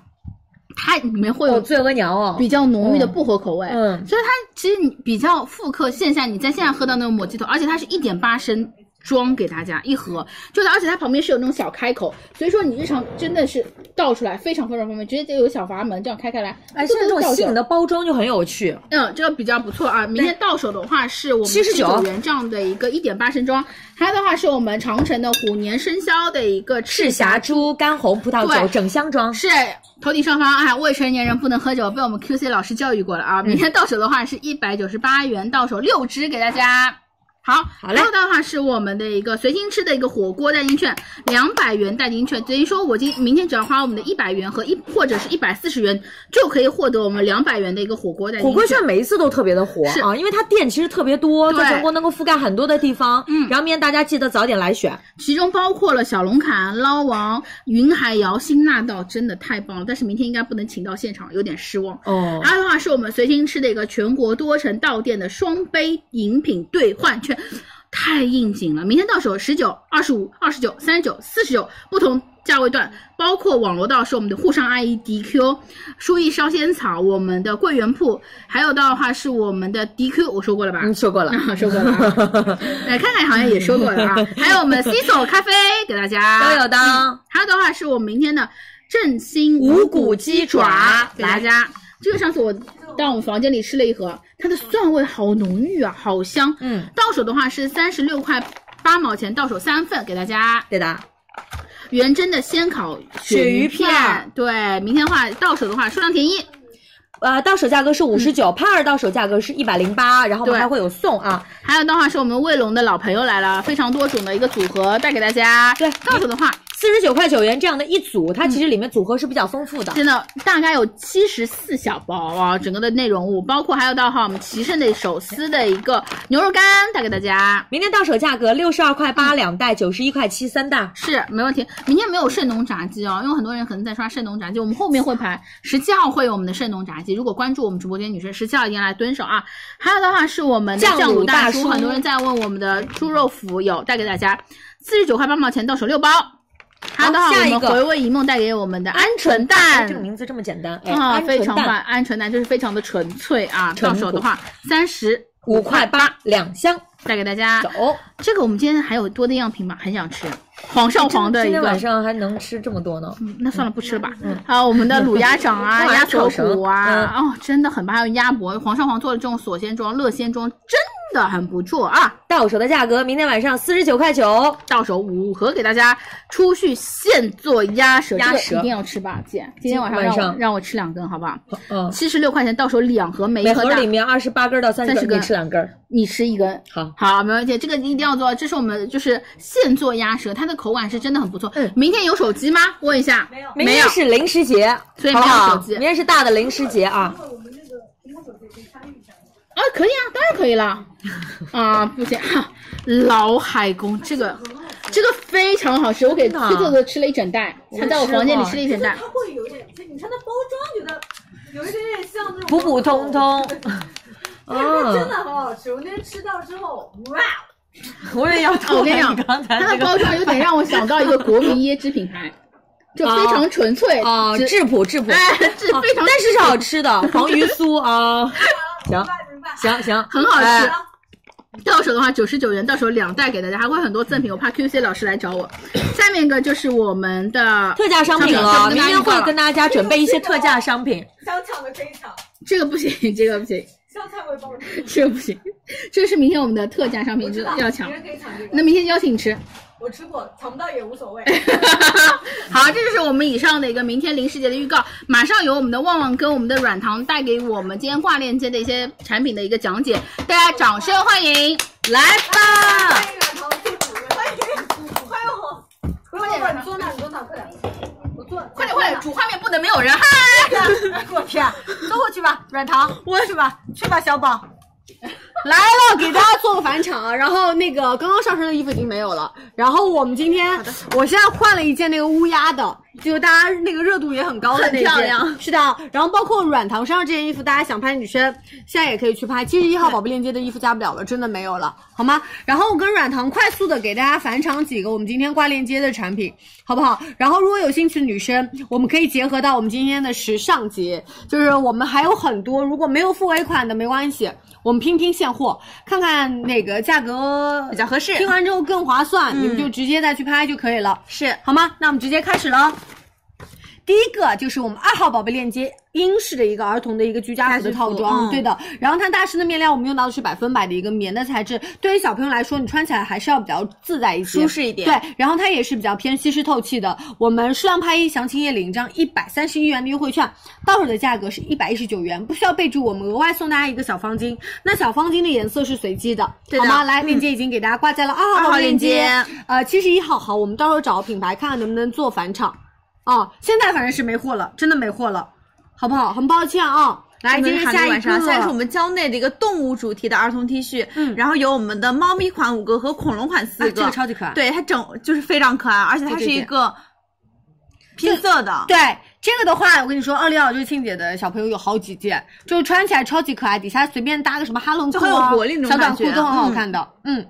它里面会有哦，醉额娘哦，比较浓郁的薄荷口味，嗯。所以它其实你比较复刻线下你在线下喝到那种抹鸡头，而且它是一点八升装给大家一盒，就是而且它旁边是有那种小开口，所以说你日常真的是倒出来非常非常方便，直接就有小阀门这样开开来，哎，现在这种新颖的。包装就很有趣。嗯，这个比较不错啊！明天到手的话是我们七十九元这样的一个一点八升装，它的话是我们长城的虎年生肖的一个赤霞珠干红葡萄酒整箱装，是头顶上方啊，未成年人不能喝酒，被我们 QC 老师教育过了啊。明天到手的话是一百九十八元，到手六支给大家。好，好嘞还有的话是我们的一个随心吃的一个火锅代金券，两百元代金券，等于说我今明天只要花我们的一百元和一或者是一百四十元，就可以获得我们两百元的一个火锅代金火锅券每一次都特别的火是啊，因为它店其实特别多，在全国能够覆盖很多的地方。嗯然后明天大家记得早点来选。其中包括了小龙坎、捞王、云海肴、新纳道，真的太棒了。但是明天应该不能请到现场，有点失望。哦还有的话是我们随心吃的一个全国多城到店的双杯饮品兑换券，太应景了。明天到手十九、二十五、二十九、三十九、四十九不同。价位段包括网络道是我们的沪上爱伊 DQ、舒逸烧仙草，我们的桂圆铺，还有的话是我们的 DQ，我说过了吧？嗯，说过了，说过了啊。哎，看看好像也说过了啊。还有我们的 CISO 咖啡给大家都有的嗯还有的话是我们明天的振兴五谷鸡爪给大家。这个上次我到我们房间里吃了一盒，它的蒜味好浓郁啊，好香。嗯，到手的话是三十六块八毛钱，到手三份给大家。对的。元真的鲜烤鳕鱼片片，对，明天的话到手的话数量填一。呃，到手价格是五十九，帕尔到手价格是一百零八，然后我们还会有送啊。还有的话是我们卫龙的老朋友来了，非常多种的一个组合带给大家。对，到手的话四十九块九元这样的一组，它其实里面组合是比较丰富的。真的大概有七十四小包啊，整个的内容物包括还有到哈我们奇胜的手撕的一个牛肉干带给大家。明天到手价格六十二块八两袋，九十一块七三袋。是没问题，明天没有圣农炸鸡哦，因为很多人可能在刷圣农炸鸡，我们后面会排十七号会有我们的圣农炸鸡，如果关注我们直播间女生，十七号一定要来蹲守啊。还有的话是我们的酱酱卤卤大叔，叔很多人在问我们的猪肉脯有带给大家，四十九块八毛钱到手六包。它的，我下一个。们回味一梦带给我们的鹌鹑蛋，这个名字这么简单，哎啊，非常棒，鹌鹑蛋就是非常的纯粹啊。到手的话，三十五块八两箱，带给大家。走，这个我们今天还有多的样品嘛，很想吃。黄上黄的一个今天晚，上还能吃这么多呢。嗯那算了，不吃了吧。还有我们的卤鸭掌啊，鸭锁骨啊，哦，真的很棒。还有鸭脖，黄上黄做的这种锁鲜装、乐鲜装，真的很不错啊。到手的价格，明天晚上四十九块九，到手五盒给大家出去现做鸭舌，鸭舌一定要吃吧，姐。今天晚上让我晚上让我吃两根，好不好？嗯，七十六块钱到手两盒，每一盒每盒里面二十八根到三十30根，你吃两根。你吃一根，好，好，没问题。这个一定要做，这是我们就是现做鸭舌，它的口感是真的很不错。嗯明天有手机吗？问一下，没有明天是零食节，所以？没有手机明天是大的零食节啊。啊，可以啊，当然可以了。啊，不行，老海公这个这个非常好吃，我给真的啊崔特特吃了一整袋，他在我房间里吃了一整袋。它会有点，你看它包装，觉得有一点点像那种普普通通。但是它真嗯，的很好吃。我那天吃到之后，哇！我也要哦我跟你讲，刚才这个它的包装有点让我想到一个国民椰汁品牌，就非常纯粹啊，质朴质朴，哎，这啊非常但是是好吃的黄鱼酥啊。行行行，很好吃。哎到手的话九十九元，到手两袋给大家，还会很多赠品。我怕 QC 老师来找我。下面一个就是我们的特价商品了，明天会跟大家准备一些特价商品。想抢的可以抢，这个不行，这个不行，香菜味包装。这个不行，这个是明天我们的特价商品，就要抢别。人可以抢这个。那明天邀请你吃。我吃过，抢不到也无所谓。好，这就是我们以上的一个明天零食节的预告。马上有我们的旺旺跟我们的软糖带给我们今天挂链接的一些产品的一个讲解，大家掌声欢迎，来吧！欢迎软糖做主，欢迎欢迎我。不用不用，你坐那，你坐那，快点。我坐，快点快点，主画面不能没有人，嗨！我天，都过去吧，软糖，我去吧，去吧，小宝。来了，给大家做个返场啊！然后那个刚刚上身的衣服已经没有了，然后我们今天，我现在换了一件那个乌鸦的，就是大家那个热度也很高的那件，很漂亮是的。然后包括软糖身上这件衣服，大家想拍女生现在也可以去拍。七十一号宝贝链接的衣服加不了了，真的没有了，好吗？然后我跟软糖快速的给大家返场几个我们今天挂链接的产品，好不好？然后如果有兴趣的女生，我们可以结合到我们今天的时尚节，就是我们还有很多，如果没有付尾款的没关系。我们拼拼现货，看看哪个价格比较合适拼完之后更划算，你们就直接再去拍就可以了，是好吗？那我们直接开始了。第一个就是我们二号宝贝链接英式的一个儿童的一个居家服的套装，嗯对的。然后它大师的面料我们用到的是百分百的一个棉的材质，对于小朋友来说，你穿起来还是要比较自在一些，舒适一点对，然后它也是比较偏吸湿透气的。我们数量拍一详情页领一张一百三十一元的优惠券，到手的价格是一百一十九元，不需要备注，我们额外送大家一个小方巾。那小方巾的颜色是随机的，对的好吗？来，链接已经给大家挂在了二号宝贝链链接呃，七十一号好，我们到时候找个品牌看看能不能做返场。啊，现在反正是没货了，真的没货了，好不好？很抱歉啊。来，接着下一个，现在是我们蕉内的一个动物主题的儿童 T 恤，嗯。然后有我们的猫咪款五个和恐龙款四个，啊这个超级可爱。对，它整就是非常可爱，而且它是一个拼色的，对这个的话，我跟你说，奥利奥就是庆姐的小朋友有好几件，就是穿起来超级可爱，底下随便搭个什么哈伦裤就很有啊，活力那种小短裤都很好嗯。看的。嗯，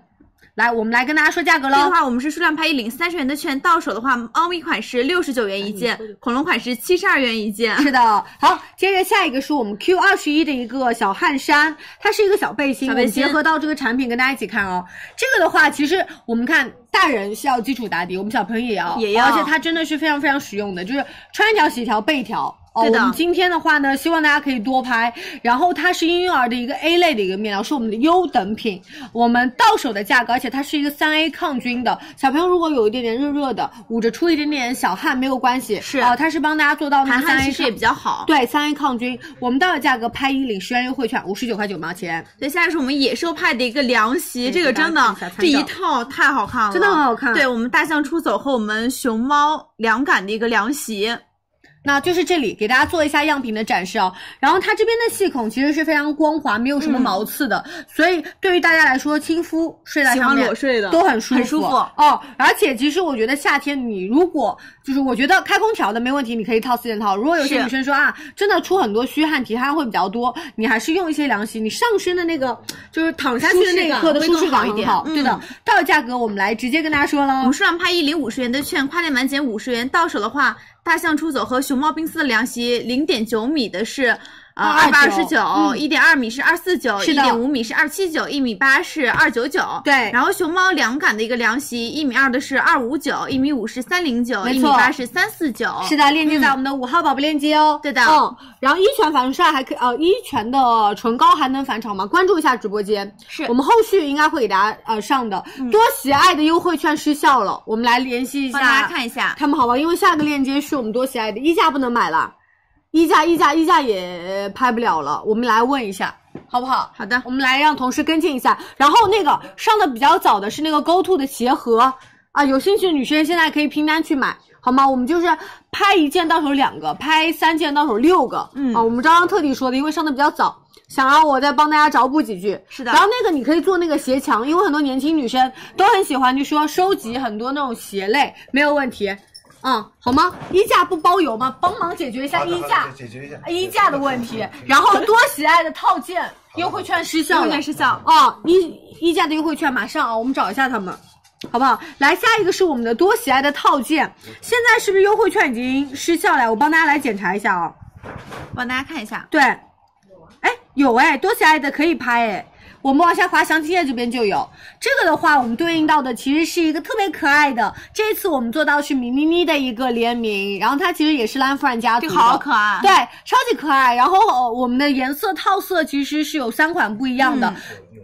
来，我们来跟大家说价格喽。这个的话，我们是数量拍一领三十元的券，到手的话，猫咪款是六十九元一件，恐龙款是七十二元一件。是的，好，接着下一个是我们 Q 二十一的一个小汗衫，它是一个小背心，小背心我们结合到这个产品跟大家一起看哦。这个的话，其实我们看大人是要基础打底，我们小朋友也要，也要而且它真的是非常非常实用的，就是穿一条洗一条备一条。哦，我们今天的话呢，希望大家可以多拍。然后它是婴幼儿的一个 A 类的一个面料，是我们的优等品。我们到手的价格，而且它是一个三 A 抗菌的。小朋友如果有一点点热热的，捂着出一点点小汗没有关系，是哦、它是帮大家做到那个三 A 其实也比较好。对，三 A 抗菌，我们到手价格拍一领十元优惠券，五十九块九毛钱，对，下来是我们野兽派的一个凉席，这个真的这一套太好看了，真的很好看对我们大象出走和我们熊猫凉感的一个凉席，那就是这里给大家做一下样品的展示哦。然后它这边的细孔其实是非常光滑，没有什么毛刺的，所以对于大家来说，亲肤睡在上面裸睡的都很舒服，很舒服哦。而且其实我觉得夏天你如果就是我觉得开空调的没问题，你可以套四件套。如果有些女生说啊，真的出很多虚汗，体汗会比较多，你还是用一些凉席，你上身的那个就是躺下去的那一刻的舒适感很好。对的，到价格我们来直接跟大家说了我们，数量拍一领五十元的券，跨店满减五十元，到手的话，大象出走和熊猫冰丝的凉席，零点九米的是。呃，二百二十九，嗯一点二米是二四九，一点五米是二七九，一米八是二九九。对然后熊猫凉感的一个凉席，一米二的是二五九，一米五是三零九，一米八是三四九。是的，链接在我们的五号宝贝链接哦。对的嗯，然后一泉防晒还可以，呃，一泉的唇膏还能返场吗？关注一下直播间，是我们后续应该会给大家呃上的。多喜爱的优惠券失效了，我们来联系一下，大家看一下他们好吧？因为下个链接是我们多喜爱的，衣架不能买了，衣架衣架衣架也拍不了了，我们来问一下。好不好？好的，我们来让同事跟进一下。然后那个上的比较早的是那个 Go To 的鞋盒啊，有兴趣的女生现在可以拼单去买，好吗？我们就是拍一件到手两个，拍三件到手六个。嗯啊，我们刚刚特地说的，因为上的比较早，想让我再帮大家找补几句。是的然后那个你可以做那个鞋墙，因为很多年轻女生都很喜欢，就说收集很多那种鞋类，没有问题。嗯，好吗？衣架不包邮吗？帮忙解决一下衣架。解决一下衣架的问题，然后多喜爱的套件优惠券失效了，优惠券失效哦，衣衣架的优惠券马上啊，我们找一下他们，好不好？来，下一个是我们的多喜爱的套件，现在是不是优惠券已经失效了？我帮大家来检查一下啊、帮大家看一下。对，哎，有哎，多喜爱的可以拍哎。我们往下滑，详情页这边就有这个的话，我们对应到的其实是一个特别可爱的。这次我们做到是米妮妮的一个联名，然后它其实也是兰芙兰家族好可爱对，超级可爱。然后、呃我们的颜色套色其实是有三款不一样的。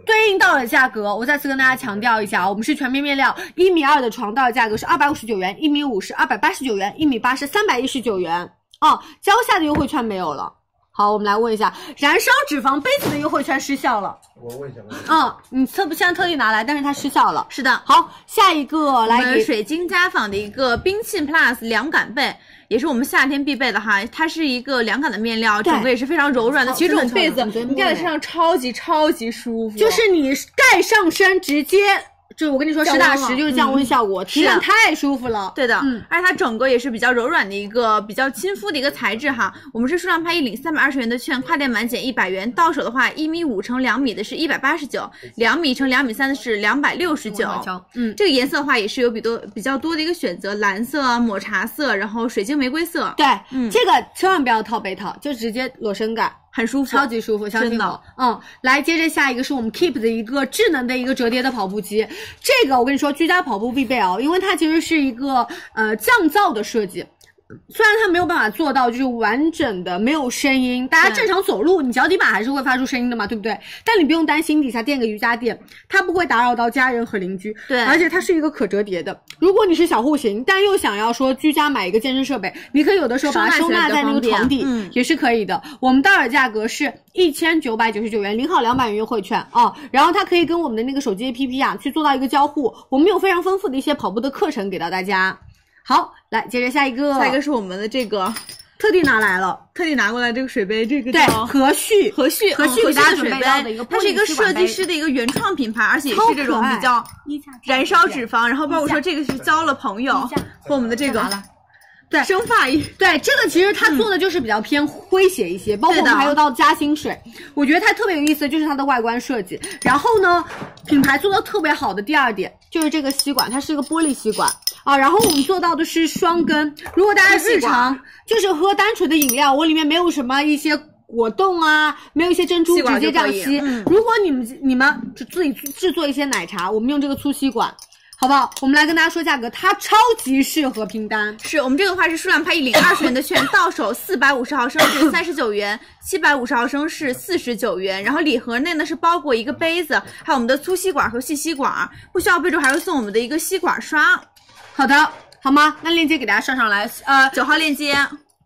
对应到的价格，我再次跟大家强调一下，我们是全面面料，一米二的床到的价格是二百五十九元，一米五是二百八十九元，一米八是三百一十九元。哦，蕉下的优惠券没有了。好，我们来问一下，燃烧脂肪杯子的优惠券失效了。我问一下，嗯，你特现在特地拿来，但是它失效了。是的，好，下一个来我们给水晶家纺的一个冰沁 Plus 凉感被，也是我们夏天必备的哈。它是一个凉感的面料，整个也是非常柔软的。其实这种被子你盖在身上超级超级舒服，就是你盖上身直接，就是我跟你说，实打实就是降温效果，体是感太舒服了。对的，嗯，而且它整个也是比较柔软的一个比较亲肤的一个材质哈。我们是数量拍一领三百二十元的券，跨店满减一百元，到手的话一米五乘两米的是一百八十九，两米乘两米三的是两百六十九。嗯，这个颜色的话也是有比多比较多的一个选择，蓝色、抹茶色，然后水晶玫瑰色。对，嗯这个千万不要套被套，就直接裸身盖。很舒服，超级舒服，相信我。嗯，来，接着下一个是我们 Keep 的一个智能的一个折叠的跑步机，这个我跟你说，居家跑步必备哦，因为它其实是一个呃降噪的设计。虽然它没有办法做到就是完整的没有声音，大家正常走路，你脚底板还是会发出声音的嘛，对不对？但你不用担心底下垫个瑜伽垫，它不会打扰到家人和邻居。对而且它是一个可折叠的。如果你是小户型，但又想要说居家买一个健身设备，你可以有的时候把它收收纳在那个床底，嗯也是可以的。我们到手价格是一千九百九十九元，领好两百元优惠券啊。然后它可以跟我们的那个手机 APP 啊去做到一个交互。我们有非常丰富的一些跑步的课程给到大家。好，来接着下一个，下一个是我们的这个特地拿来了，特地拿过来这个水杯，这个对叫和煦。和煦和煦给嗯大家准备到的一个，它是一个设计师的一个原创品牌，而且也是这种比较燃烧脂肪，然后包括说这个是交了朋友和我们的这个对。生发液，对，这个其实它做的就是比较偏诙谐一些，包括我们还有到嘉兴水，我觉得它特别有意思就是它的外观设计。然后呢，品牌做的特别好的第二点就是这个吸管，它是一个玻璃吸管啊。然后我们做到的是双根，如果大家日常就是喝单纯的饮料，我里面没有什么一些。果冻啊，没有一些珍珠，直接这样吸。嗯如果你们你们就自己制作一些奶茶，我们用这个粗吸管，好不好？我们来跟大家说价格，它超级适合拼单。是我们这个话是数量拍一领二十元的券，到手四百五十毫升是三十九元，七百五十毫升是四十九元。然后礼盒内呢是包裹一个杯子，还有我们的粗吸管和细吸管，不需要备注还会送我们的一个吸管刷。好的，好吗？那链接给大家上上来，呃，九号链接。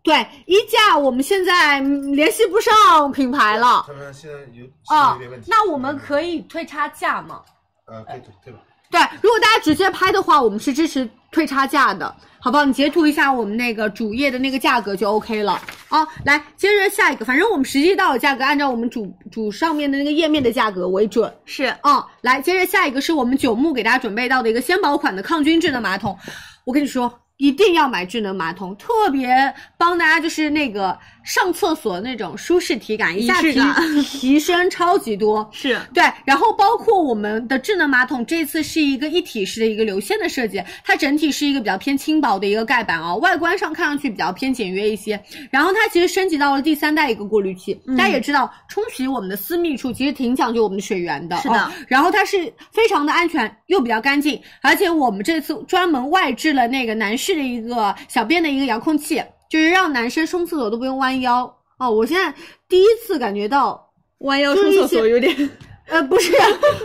对，衣架我们现在嗯联系不上品牌了他们现在有啊有点问，题。那我们可以退差价吗？呃，可以退退吧。对，如果大家直接拍的话，我们是支持退差价的，好不好？你截图一下我们那个主页的那个价格就 OK 了啊。来，接着下一个，反正我们实际到手价格按照我们主主上面的那个页面的价格为准。是啊，来，接着下一个是我们九牧给大家准备到的一个纤薄款的抗菌智能马桶，我跟你说。一定要买智能马桶，特别帮大家就是那个上厕所那种舒适体感，一下提 提升超级多。是。对，然后包括我们的智能马桶，这次是一个一体式的一个流线的设计，它整体是一个比较偏轻薄的一个盖板哦，外观上看上去比较偏简约一些。然后它其实升级到了第三代一个过滤器，嗯大家也知道，冲洗我们的私密处其实挺讲究我们的水源的，是的。哦然后它是非常的安全又比较干净，而且我们这次专门外置了那个男士的一个小便的一个遥控器，就是让男生冲厕所都不用弯腰哦。我现在第一次感觉到弯腰就是一些上厕所有点。呃，不是，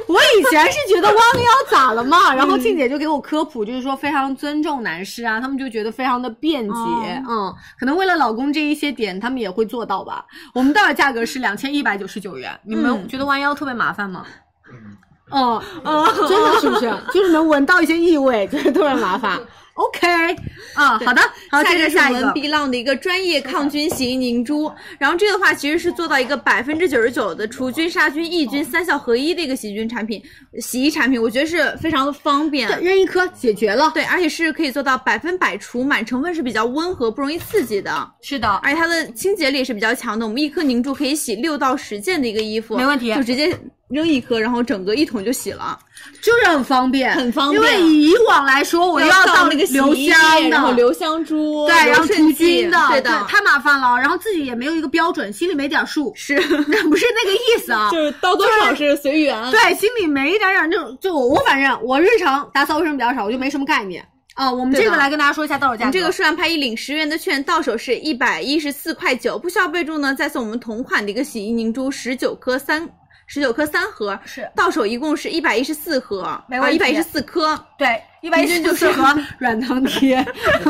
我以前是觉得弯腰咋了嘛，然后静姐就给我科普，就是说非常尊重男士啊，他们就觉得非常的便捷，嗯，可能为了老公这一些点，他们也会做到吧。我们到的价格是两千一百九十九元，你们嗯觉得弯腰特别麻烦吗？嗯嗯，真的是不是？就是能闻到一些异味，觉得特别麻烦。OK，啊，好的，好，接着是下一个。B Long 的一个专业抗菌型凝珠，然后这个的话其实是做到一个百分之九十九的除菌、杀菌、抑菌三效合一的一个洗菌产品、洗衣产品，我觉得是非常的方便。对，扔一颗解决了。对，而且是可以做到百分百除螨，成分是比较温和，不容易刺激的。是的，而且它的清洁力也是比较强的。我们一颗凝珠可以洗六到十件的一个衣服，没问题就直接扔一颗，然后整个一桶就洗了。就是很方便，很方便因为以往来说，我要到那个洗留香的，然后留香珠，对，然后除菌的，对的，太麻烦了。然后自己也没有一个标准，心里没点数，是不是那个意思啊？就是到多少是随缘。对，心里没一点点那种，就我我反正我日常打扫卫生比较少，我就没什么概念。啊，我们这个来跟大家说一下到手价格。这个数量拍一领十元的券，到手是一百一十四块九，不需要备注呢，再送我们同款的一个洗衣凝珠十九颗三。十九颗三盒是。到手一共是一百一十四盒，没问题一百一十四颗，对，一百一十四盒软糖贴，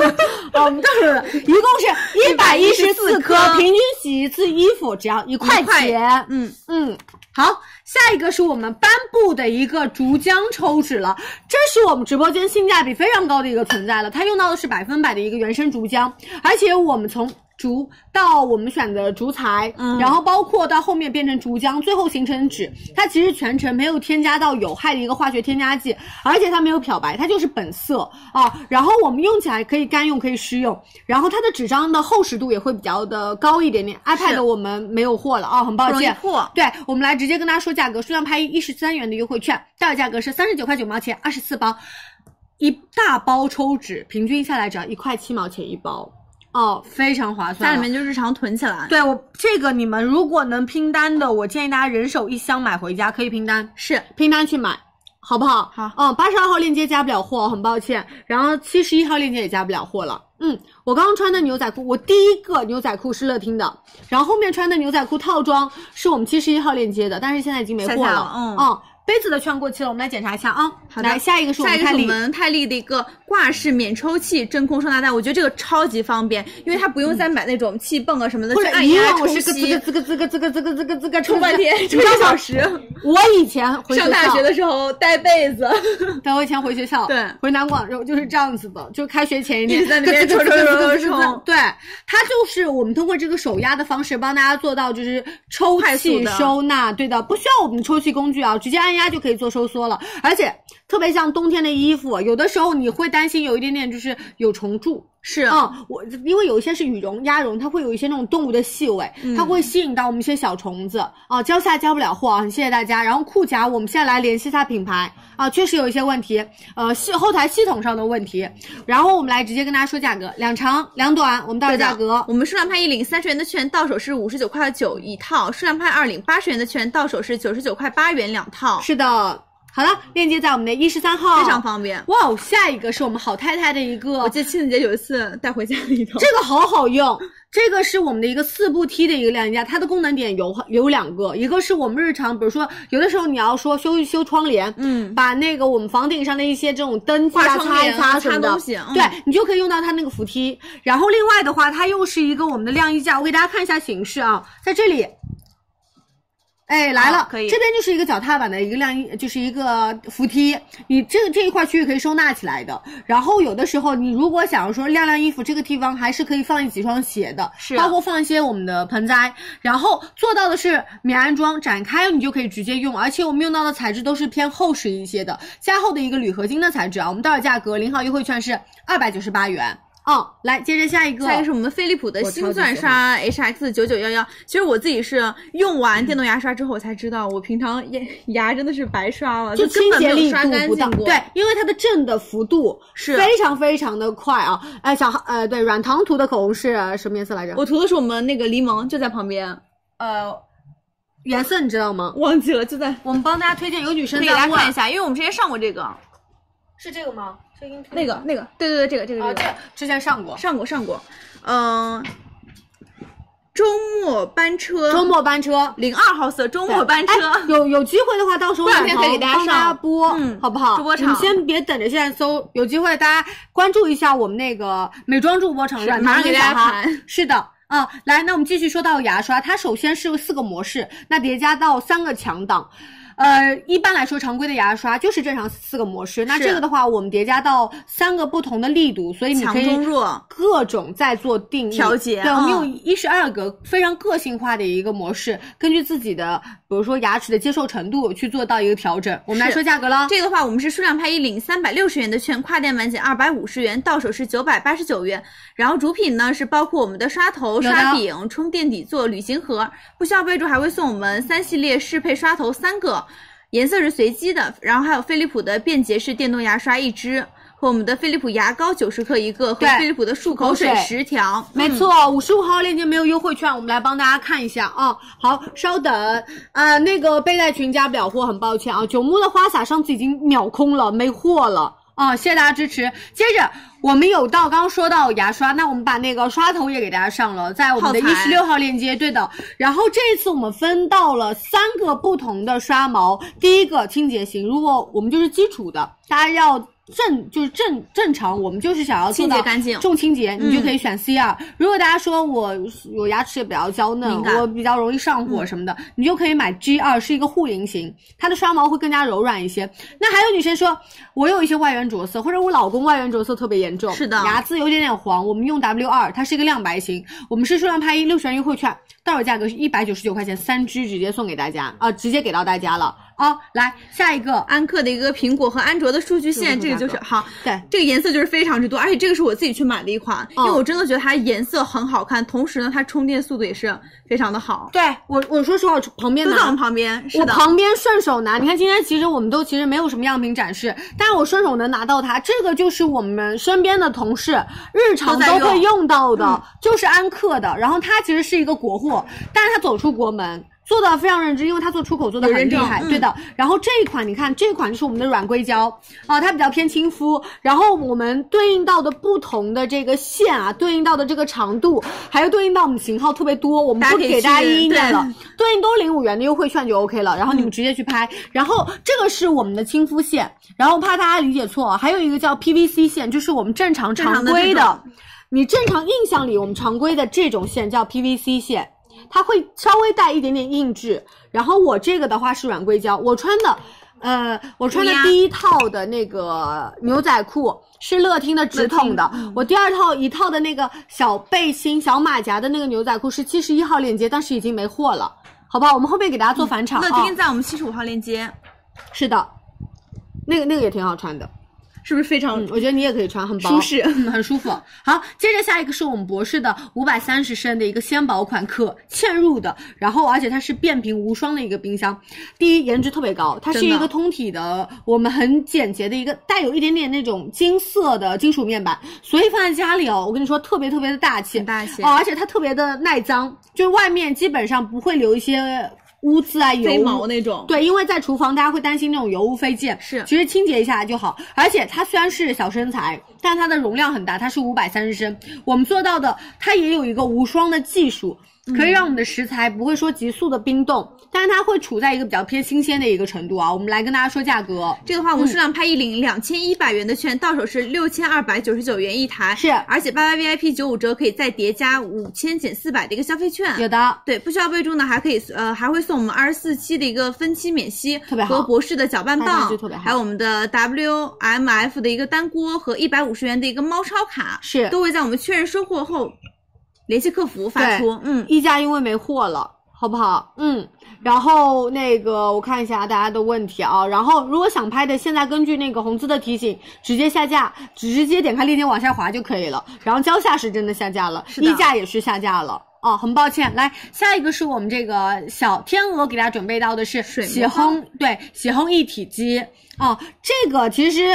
哦，我们到手了，一共是一百一十四颗，平均洗一次衣服只要一块一块钱。嗯。嗯，好，下一个是我们颁布的一个竹浆抽纸了，这是我们直播间性价比非常高的一个存在了，它用到的是百分百的一个原生竹浆，而且我们从竹到我们选的竹材，嗯然后包括到后面变成竹浆，最后形成纸，它其实全程没有添加到有害的一个化学添加剂，而且它没有漂白，它就是本色啊。然后我们用起来可以干用，可以湿用，然后它的纸张的厚实度也会比较的高一点点。iPad 我们没有货了啊，很抱歉。破。对，我们来直接跟大家说价格，数量拍一一十三元的优惠券，到手价格是三十九块九毛钱，二十四包，一大包抽纸，平均下来只要一块七毛钱一包，哦，非常划算。家里面就日常囤起来。对我这个你们如果能拼单的，我建议大家人手一箱买回家，可以拼单，是拼单去买。好不好？好嗯，八十二号链接加不了货，很抱歉。然后七十一号链接也加不了货了。嗯，我刚刚穿的牛仔裤，我第一个牛仔裤是乐听的，然后后面穿的牛仔裤套装是我们七十一号链接的，但是现在已经没货了。了嗯嗯，杯子的券过期了，我们来检查一下啊。好的，来下一个是我下一个是我们泰利。们泰利的一个挂式免抽气真空收纳袋，我觉得这个超级方便，因为它不用再买那种气泵啊什么的，或者以去按压往我是个冲吸这个这个这个这个这个这个这个冲半天，冲一小时。我以前回上大学的时候带被子，对，我以前回学校，对回南广州就是这样子的，就开学前一天在那边咯吱咯吱抽抽抽咯吱咯吱抽抽对，它就是我们通过这个手压的方式帮大家做到就是抽气收纳，对的，不需要我们的抽气工具啊，直接按压就可以做收缩了，而且特别像冬天的衣服，有的时候你会担心有一点点就是有虫蛀。是嗯，我因为有一些是羽绒、鸭绒，它会有一些那种动物的细味，嗯它会吸引到我们一些小虫子啊。交下交不了货啊，很谢谢大家。然后裤夹，我们现在来联系一下品牌啊，确实有一些问题，呃，系后台系统上的问题。然后我们来直接跟大家说价格，两长两短，我们到手价格。我们数量拍一领三十元的券，到手是五十九块九一套；数量拍二领八十元的券，到手是九十九块八元两套，是的，好了，链接在我们的一十三号，非常方便。哇哦，下一个是我们好太太的一个，我记得亲子节有一次带回家的一套，这个好好用，这个是我们的一个四步梯的一个晾衣架，它的功能点有有两个，一个是我们日常，比如说有的时候你要说修修窗帘，嗯。把那个我们房顶上的一些这种灯具啊挂窗擦一擦什么的。擦东西嗯。对你就可以用到它那个扶梯。然后另外的话，它又是一个我们的晾衣架，我给大家看一下形式啊，在这里。哎，来了，可以这边就是一个脚踏板的一个晾衣，就是一个扶梯，你这个这一块区域可以收纳起来的。然后有的时候你如果想要说晾晾衣服，这个地方还是可以放几双鞋的，是包括放一些我们的盆栽。然后做到的是免安装，展开你就可以直接用，而且我们用到的材质都是偏厚实一些的，加厚的一个铝合金的材质啊。我们到手价格零号优惠券是二百九十八元。嗯，来接着下一个，下一个是我们飞利浦的我超级星钻刷 HX 九九幺幺。其实我自己是用完电动牙刷之后，我才知道我平常牙牙真的是白刷了，就根本没有清洁力刷干净度不到，过。对，因为它的震的幅度是非常非常的快啊！哎，小呃，对，软糖涂的口红是什么颜色来着？我涂的是我们那个柠檬，就在旁边。呃，颜色你知道吗？忘记了，就在我们帮大家推荐，有女生可以在问给大家看一，下，因为我们之前上过这个，是这个吗？那个那个，对对对，这个这个啊，这个这之前上过。上过上过，嗯、周末班车，周末班车零二号色周末班车，哎有有机会的话，到时候晚可以给大家帮大家上播，嗯好不好？主播场你先别等着现在搜，有机会大家关注一下我们那个美妆主播场，马上给大家糖跟小哈是的。啊、来，那我们继续说到牙刷，它首先是四个模式，那叠加到三个强档。呃，一般来说，常规的牙刷就是正常四个模式。那这个的话，我们叠加到三个不同的力度，所以你可以各种在做定义调节对，我们嗯有一十二个非常个性化的一个模式，根据自己的，比如说牙齿的接受程度去做到一个调整。我们来说价格了，这个的话，我们是数量拍一领三百六十元的券，跨店满减二百五十元，到手是九百八十九元。然后主品呢是包括我们的刷头、刷柄、充电底座、旅行盒，不需要备注还会送我们三系列适配刷头三个，颜色是随机的，然后还有飞利浦的便捷式电动牙刷一支。和我们的飞利浦牙膏九十克一个，和飞利浦的漱口水十条，嗯没错，五十五号链接没有优惠券，我们来帮大家看一下啊。好，稍等，呃，那个背带裙加不了货，很抱歉啊。九牧的花洒上次已经秒空了，没货了啊，谢谢大家支持。接着我们有到刚刚说到牙刷，那我们把那个刷头也给大家上了，在我们的一十六号链接，对的。然后这一次我们分到了三个不同的刷毛，第一个清洁型，如果我们就是基础的，大家要。正就是正正常，我们就是想要做到清洁干净重清洁，你就嗯。可以选 C 二、如果大家说我我牙齿也比较娇嫩我比较容易上火什么的，你就可以买 G 二，是一个护龈型，它的刷毛会更加柔软一些。那还有女生说，我有一些外源着色，或者我老公外源着色特别严重，是的牙渍有点点黄，我们用 W 二，它是一个亮白型，我们是数量拍一六十元优惠券，到手价格是一百九十九块钱，三支直接送给大家啊、直接给到大家了啊、来下一个，安克的一个苹果和安卓的数据线，这个就是好，对这个颜色就是非常之多，而且这个是我自己去买的一款，因为嗯我真的觉得它颜色很好看，同时呢，它充电速度也是非常的好。对我我说实话，我旁边拿都在我旁边，是的，我旁边顺手拿，你看今天其实我们都其实没有什么样品展示，但是我顺手能拿到它，这个就是我们身边的同事日常都会用用到的，就是安克的。然后它其实是一个国货，但是它走出国门。做的非常认真，因为它做出口做的很厉害，嗯对的。然后这一款你看，这款就是我们的软硅胶啊，它比较偏亲肤。然后我们对应到的不同的这个线啊，对应到的这个长度，还有对应到我们型号特别多，我们不给大家一一念了。对对应都领五元的优惠券就 OK 了，然后你们直接去拍。然后这个是我们的亲肤线，然后怕大家理解错，还有一个叫 PVC 线，就是我们正常常常规的这种你正常印象里我们常规的这种线叫 PVC 线，它会稍微带一点点硬质。然后我这个的话是软硅胶，我穿的。呃，我穿的第一套的那个牛仔裤是乐听的直筒的，我第二套一套的那个小背心、小马甲的那个牛仔裤是七十一号链接，但是已经没货了，好不好？我们后面给大家做返场啊。乐听在我们七十五号链接，是的，那个那个也挺好穿的。是不是非常嗯，我觉得你也可以穿，很薄，舒适 嗯，很舒服。好，接着下一个是我们博士的五百三十升的一个纤薄款可嵌入的，然后而且它是变频无霜的一个冰箱。第一，颜值特别高，它是一个通体的，我们很简洁的一个带有一点点那种金色的金属面板，所以放在家里哦，我跟你说特别特别的大气，很大气哦，而且它特别的耐脏，就是外面基本上不会留一些。污渍啊，油飞毛那种。对，因为在厨房大家会担心那种油污飞溅，是。其实清洁一下就好。而且它虽然是小身材，但它的容量很大，它是五百三十升。我们做到的，它也有一个无霜的技术，可以让我们的食材不会说急速的冰冻，但是它会处在一个比较偏新鲜的一个程度啊。我们来跟大家说价格，这个话我们数量拍一领两千一百元的券，到手是六千二百九十九元一台，是而且八八 VIP 九五折可以再叠加五千减四百的一个消费券。有的。对，不需要备注呢，还可以呃还会送送我们二十四期的一个分期免息，特别好和博士的搅拌棒特别好还有我们的 WMF 的一个单锅和一百五十元的一个猫超卡，是都会在我们确认收货后联系客服发出。嗯，溢价因为没货了，好不好？嗯，然后那个我看一下大家的问题啊，然后如果想拍的，现在根据那个红字的提醒，直接下架，直接点开链接往下滑就可以了。然后蕉下是真的下架了，是的溢价也是下架了。哦，很抱歉，来下一个是我们这个小天鹅给大家准备到的是喜魔方烘，对，洗烘一体机哦，这个其实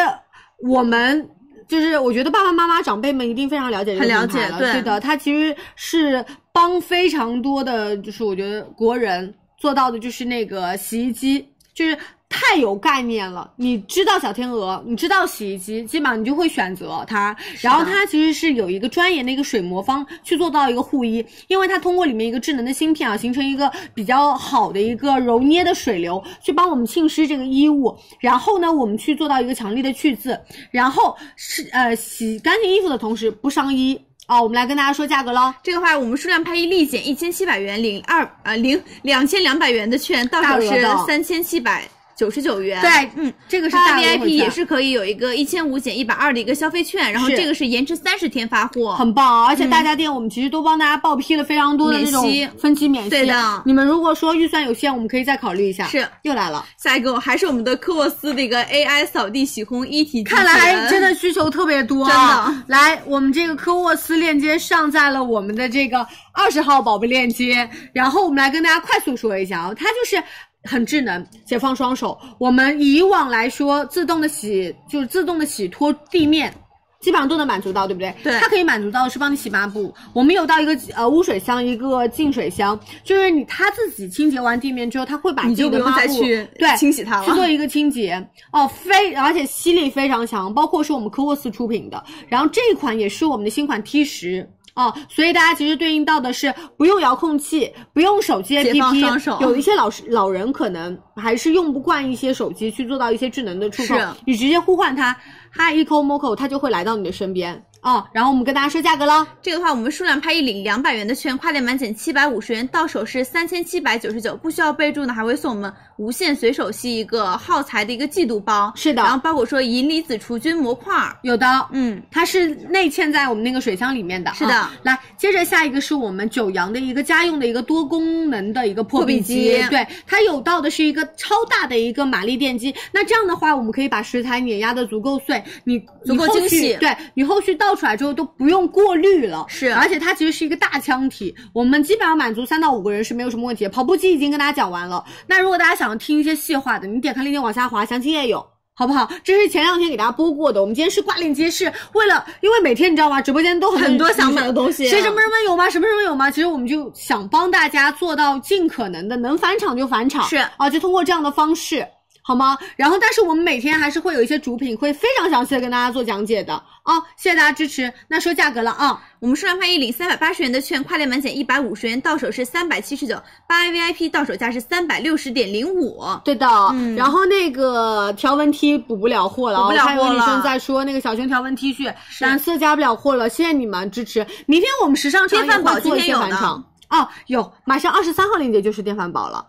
我们就是我觉得爸爸妈妈长辈们一定非常了解这个品牌了解对。对的，它其实是帮非常多的，就是我觉得国人做到的就是那个洗衣机，就是太有概念了。你知道小天鹅，你知道洗衣机，基本上你就会选择它。然后它其实是有一个专研的一个水磨方去做到一个护衣，因为它通过里面一个智能的芯片啊，形成一个比较好的一个揉捏的水流，去帮我们浸湿这个衣物。然后呢，我们去做到一个强力的去渍，然后是呃洗干净衣服的同时不伤衣。哦，我们来跟大家说价格喽。这个话，我们数量拍一立减一千七百元，领二呃领两千两百元的券，到手是三千七百九十九元。对嗯，这个是大 VIP 也是可以有一个一千五减一百二的一个消费券，然后这个是延迟三十天发货，很棒啊，而且大家店我们其实都帮大家报批了非常多的这种分期免息。对的你们如果说预算有限，我们可以再考虑一下。是又来了，下一个还是我们的科沃斯的一个 AI 扫地洗烘一体机，看来真的需求特别多、真啊，的。来，我们这个科沃斯链接上在了我们的这个二十号宝贝链接，然后我们来跟大家快速说一下啊，它就是。很智能，解放双手。我们以往来说，自动的洗就是自动的洗拖地面，基本上都能满足到，对不对？对它可以满足到的是帮你洗抹布。我们有到一个呃污水箱，一个净水箱，就是你它自己清洁完地面之后，它会把你就不用自己的抹布再去对清洗它了去做一个清洁哦，非而且吸力非常强，包括是我们科沃斯出品的。然后这一款也是我们的新款 T 十。哦，所以大家其实对应到的是不用遥控器，不用手机解放双 APP，手有一些老老人可能还是用不惯一些手机去做到一些智能的触控，你直接呼唤它，Hi Eco Moco，它就会来到你的身边。哦，然后我们跟大家说价格了。这个的话，我们数量拍一领两百元的券，跨店满减七百五十元，到手是三千七百九十九，不需要备注呢，还会送我们无线随手吸一个耗材的一个季度包。是的然后包括说银离子除菌模块，有的，嗯，它是内嵌在我们那个水箱里面的。是的啊来，接着下一个是我们九阳的一个家用的一个多功能的一个破壁机，壁机对，它有到的是一个超大的一个马力电机。那这样的话，我们可以把食材碾压的足够碎，你足够精细对你后续倒出来之后都不用过滤了。是而且它其实是一个大腔体，我们基本上满足三到五个人是没有什么问题。跑步机已经跟大家讲完了，那如果大家想要听一些细化的，你点开链接往下滑，详情页有。好不好？这是前两天给大家播过的。我们今天是挂链接，是为了，因为每天你知道吗？直播间都很很多想买的东西谁什么什么有吗？什么什么有吗？其实我们就想帮大家做到尽可能的能返场就返场，是啊，就通过这样的方式。好吗？然后，但是我们每天还是会有一些主品会非常详细的跟大家做讲解的啊、谢谢大家支持。那说价格了啊，我们数量拍一领三百八十元的券，跨店满减一百五十元，到手是三百七十九，八 A VIP 到手价是三百六十点零五。对的，嗯然后那个条纹 T 补不了货了啊，补不了我看有货了女生在说那个小熊条纹 T 恤蓝色加不了货了，谢谢你们支持。明天我们时尚电饭煲今天有的返场哦，有，马上二十三号链接就是电饭煲了。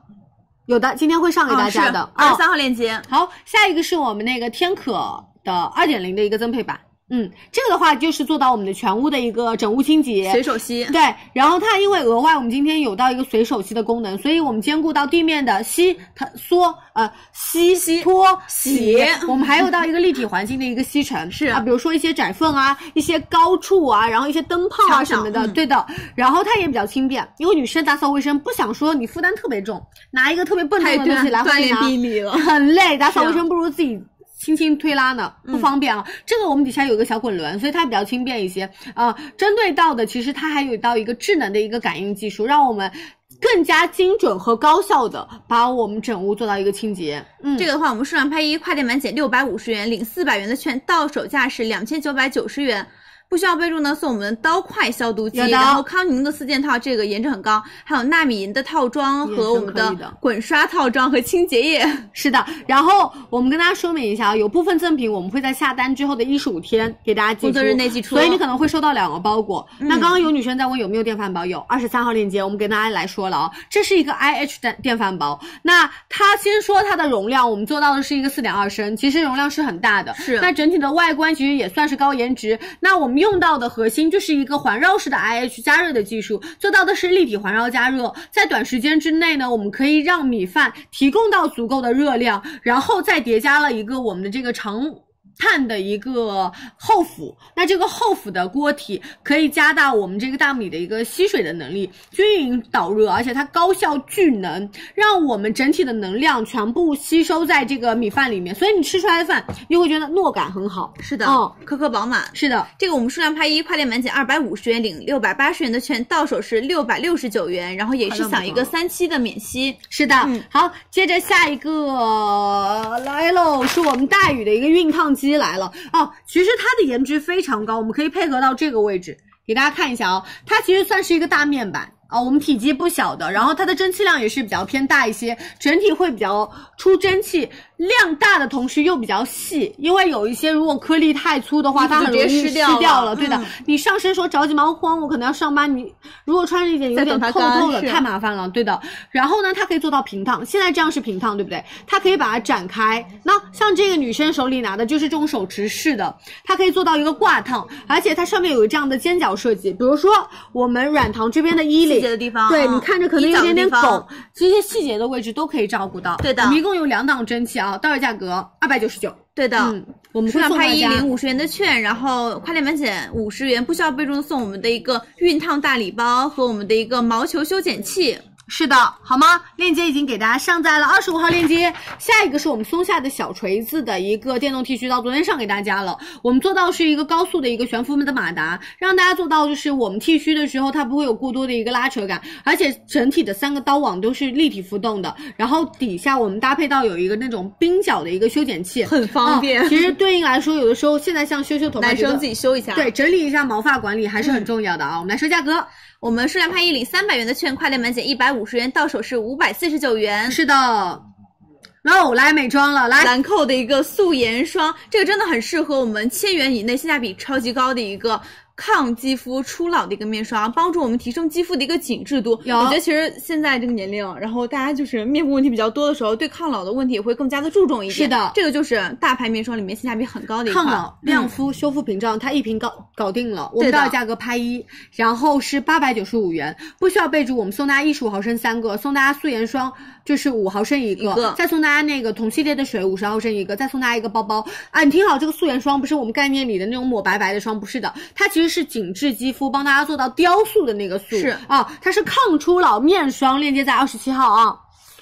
有的，今天会上给大家的。哦二十三号链接。好，下一个是我们那个天可的二点零的一个增配版。嗯，这个的话就是做到我们的全屋的一个整屋清洁，随手吸对，然后它因为额外我们今天有到一个随手吸的功能，所以我们兼顾到地面的吸、它缩、呃吸、吸、拖、洗，我们还有到一个立体环境的一个吸尘，是啊，比如说一些窄缝啊、一些高处啊，然后一些灯泡啊什么的，嗯对的。然后它也比较轻便，因为女生打扫卫生不想说你负担特别重，拿一个特别笨重的东西来回锻炼拿臂力了很累，打扫卫生不如自己。轻轻推拉呢，不方便啊。这个我们底下有一个小滚轮，所以它比较轻便一些啊、针对到的，其实它还有到一个智能的一个感应技术，让我们更加精准和高效的把我们整屋做到一个清洁。嗯，这个的话，我们数量拍一，跨店满减六百五十元，领四百元的券，到手价是两千九百九十元。不需要备注呢，送我们刀块消毒机，然后康宁的四件套，这个颜值很高，还有纳米银的套装和我们的滚刷套装和清洁液。是的，然后我们跟大家说明一下啊，有部分赠品我们会在下单之后的一十五天给大家寄出，工作日内寄出所以你可能会收到两个包裹。嗯那刚刚有女生在问有没有电饭煲，有二十三号链接，我们给大家来说了啊，这是一个 IH 电电饭煲。那它先说它的容量，我们做到的是一个四点二升，其实容量是很大的。是那整体的外观其实也算是高颜值。那我们用到的核心就是一个环绕式的 IH 加热的技术，做到的是立体环绕加热，在短时间之内呢，我们可以让米饭提供到足够的热量，然后再叠加了一个我们的这个长。碳的一个后釜，那这个后釜的锅体可以加大我们这个大米的一个吸水的能力，均匀导热，而且它高效聚能，让我们整体的能量全部吸收在这个米饭里面，所以你吃出来的饭你会觉得糯感很好。是的，嗯颗颗饱满。是的，这个我们数量拍一，跨店满减二百五十元领六百八十元的券，到手是六百六十九元，然后也是享一个三期的免息。是的，好，接着下一个来喽，是我们大宇的一个熨烫机机来了哦。其实它的颜值非常高，我们可以配合到这个位置，给大家看一下哦。它其实算是一个大面板。啊、我们体积不小的，然后它的蒸汽量也是比较偏大一些，整体会比较出蒸汽，量大的同时又比较细，因为有一些如果颗粒太粗的话，它很容易湿掉了了。对的，嗯你上身说着急忙慌，我可能要上班，你如果穿着一件有点透透的，太麻烦了。对的，然后呢，它可以做到平烫，现在这样是平烫，对不对？它可以把它展开。那像这个女生手里拿的就是这种手持式的，它可以做到一个挂烫，而且它上面有这样的尖角设计，比如说我们软糖这边的衣领细节的地方对嗯你看着可能有点点拱，这些细节的位置都可以照顾到。对的我们一共有两档蒸汽啊，到手价格二百九十九。对的，嗯，我们会送拍一领五十元的券，然后快店满减五十元，不需要备注送我们的一个熨烫大礼包和我们的一个毛球修剪器。是的，好吗？链接已经给大家上在了二十五号链接。下一个是我们松下的小锤子的一个电动剃须刀，昨天上给大家了。我们做到是一个高速的一个悬浮的马达，让大家做到就是我们剃须的时候它不会有过多的一个拉扯感，而且整体的三个刀网都是立体浮动的。然后底下我们搭配到有一个那种冰角的一个修剪器，很方便啊其实对应来说，有的时候现在像修修头发，男生自己修一下对，整理一下毛发管理还是很重要的啊。我们来说价格。我们数量拍一领三百元的券，快店满减一百五十元，到手是五百四十九元。是的，喽，来美妆了，来兰蔻的一个素颜霜，这个真的很适合我们千元以内性价比超级高的一个。抗肌肤初老的一个面霜，帮助我们提升肌肤的一个紧致度。有我觉得其实现在这个年龄，然后大家就是面部问题比较多的时候，对抗老的问题也会更加的注重一点。是的这个就是大牌面霜里面性价比很高的一款。抗老、亮嗯肤、修复屏障，它一瓶搞搞定了。我们到手价格拍一，然后是八百九十五元，不需要备注。我们送大家一十五毫升三个，送大家素颜霜就是五毫升一个，一个再送大家那个同系列的水五十毫升一个，再送大家一个包包。啊，你听好，这个素颜霜不是我们概念里的那种抹白白的霜，不是的，它其实是紧致肌肤，帮大家做到雕塑的那个塑。是啊，它是抗初老面霜，链接在二十七号啊。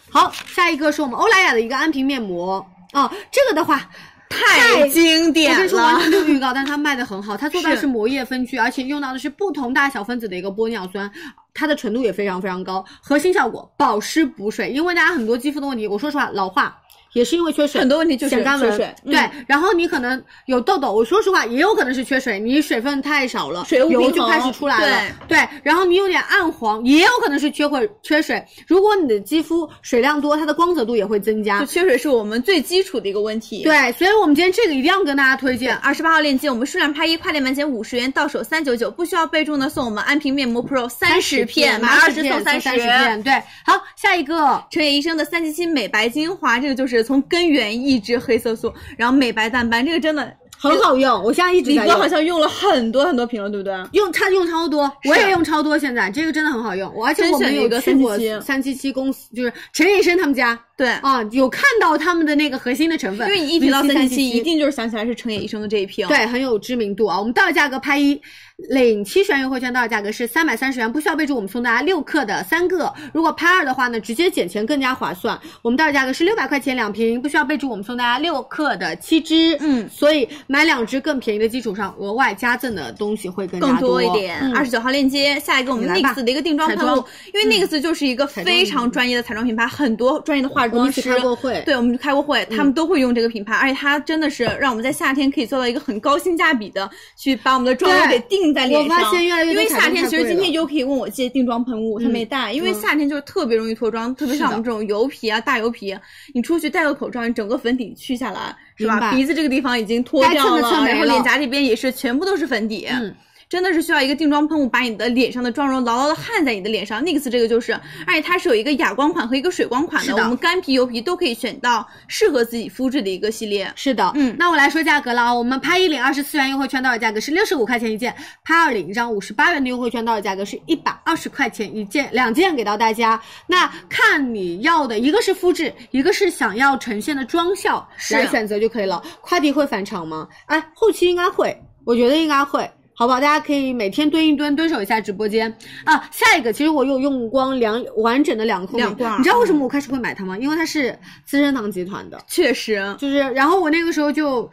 好，下一个是我们欧莱雅的一个安瓶面膜啊，这个的话。太经典我跟你说完全没有预告，但是它卖的很好。它做到是是膜液分区，而且用到的是不同大小分子的一个玻尿酸，它的纯度也非常非常高。核心效果保湿补水，因为大家很多肌肤的问题，我说实话，老化。也是因为缺水，很多问题就是干缺水嗯对，然后你可能有痘痘，我说实话，也有可能是缺水，你水分太少了，水油就开始出来了。对，对然后你有点暗黄，也有可能是缺会缺水。如果你的肌肤水量多，它的光泽度也会增加。缺水是我们最基础的一个问题。对，所以我们今天这个一定要跟大家推荐。二十八号链接，我们数量拍一，快店满减五十元，到手三九九，不需要备注呢，送我们安瓶面膜 Pro 三十片，买二十送三十片。对，好，下一个陈野医生的三七七美白精华，这个就是从根源抑制黑色素，然后美白淡斑，这个真的很好用，我现在一直李哥。好像用了很多很多瓶了，对不对？用他用超多，我也用超多。现在这个真的很好用，我而且我们有去过甄选了一个377三七七公司，就是陈医生他们家。对啊，有看到他们的那个核心的成分，因为你一提到三七七，一定就是想起来是陈野医生的这一瓶。对，很有知名度啊。我们到手价格拍一，领七十元优惠券，到手价格是三百三十元，不需要备注，我们送大家六克的三个。如果拍二的话呢，直接减钱更加划算。我们到手价格是六百块钱两瓶，不需要备注，我们送大家六克的七支。嗯，所以买两支更便宜的基础上，额外加赠的东西会更加更多多一点。嗯二十九号链接，下一个我们 NYX 的一个定妆喷雾，因为 NYX 就是一个非常专业的彩妆品牌，很多专业的化妆师开过会对，我们开过会，嗯他们都会用这个品牌，而且它真的是让我们在夏天可以做到一个很高性价比的，去把我们的妆容给定在脸上。我发现越来越因为夏天其实今天就可以问我借定妆喷雾，他嗯没带，因为嗯夏天就是特别容易脱妆，特别像我们这种油皮啊、大油皮，你出去戴个口罩，你整个粉底去下来是吧？鼻子这个地方已经脱掉了然后脸颊这边也是全部都是粉底。嗯真的是需要一个定妆喷雾把你的脸上的妆容牢牢的焊在你的脸上。NYX 这个就是，而且它是有一个哑光款和一个水光款的，的我们干皮、油皮都可以选到适合自己肤质的一个系列。是的，嗯那我来说价格了啊，我们拍一领二十四元优惠券到手价格是六十五块钱一件，拍二领一张五十八元的优惠券到手价格是一百二十块钱一件，两件给到大家。那看你要的一个是肤质，一个是想要呈现的妆效来选择就可以了。快递会返场吗？哎，后期应该会，我觉得应该会。好不好？大家可以每天蹲一蹲，蹲守一下直播间啊。下一个，其实我有用光两完整的两个控两罐你知道为什么我开始会买它吗？因为它是资生堂集团的，确实，就是，然后我那个时候就，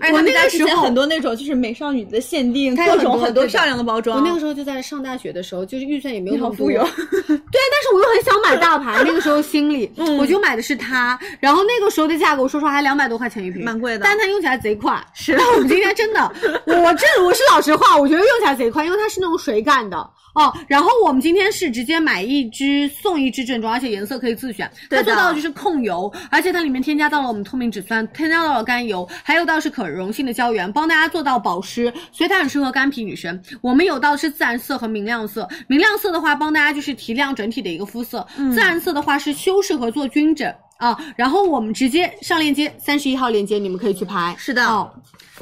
而且我那个时候很多那种就是美少女的限定，各种很多漂亮的包装。我那个时候就在上大学的时候，就是预算也没有那么富有 对，但是我又很想买大牌，那个时候心里，嗯我就买的是它。然后那个时候的价格，我说实话还两百多块钱一瓶，蛮贵的但它用起来贼快。是，但我们今天真的，我这我是老实话，我觉得用起来贼快，因为它是那种水感的。哦，然后我们今天是直接买一支送一支正装，而且颜色可以自选。它对的做到的就是控油，而且它里面添加到了我们透明质酸，添加到了甘油，还有到是可溶性的胶原，帮大家做到保湿，所以它很适合干皮女生。我们有到是自然色和明亮色，明亮色的话帮大家就是提亮整体的一个肤色，自然色的话是修饰和做均整。啊，然后我们直接上链接，三十一号链接你们可以去拍。是的哦，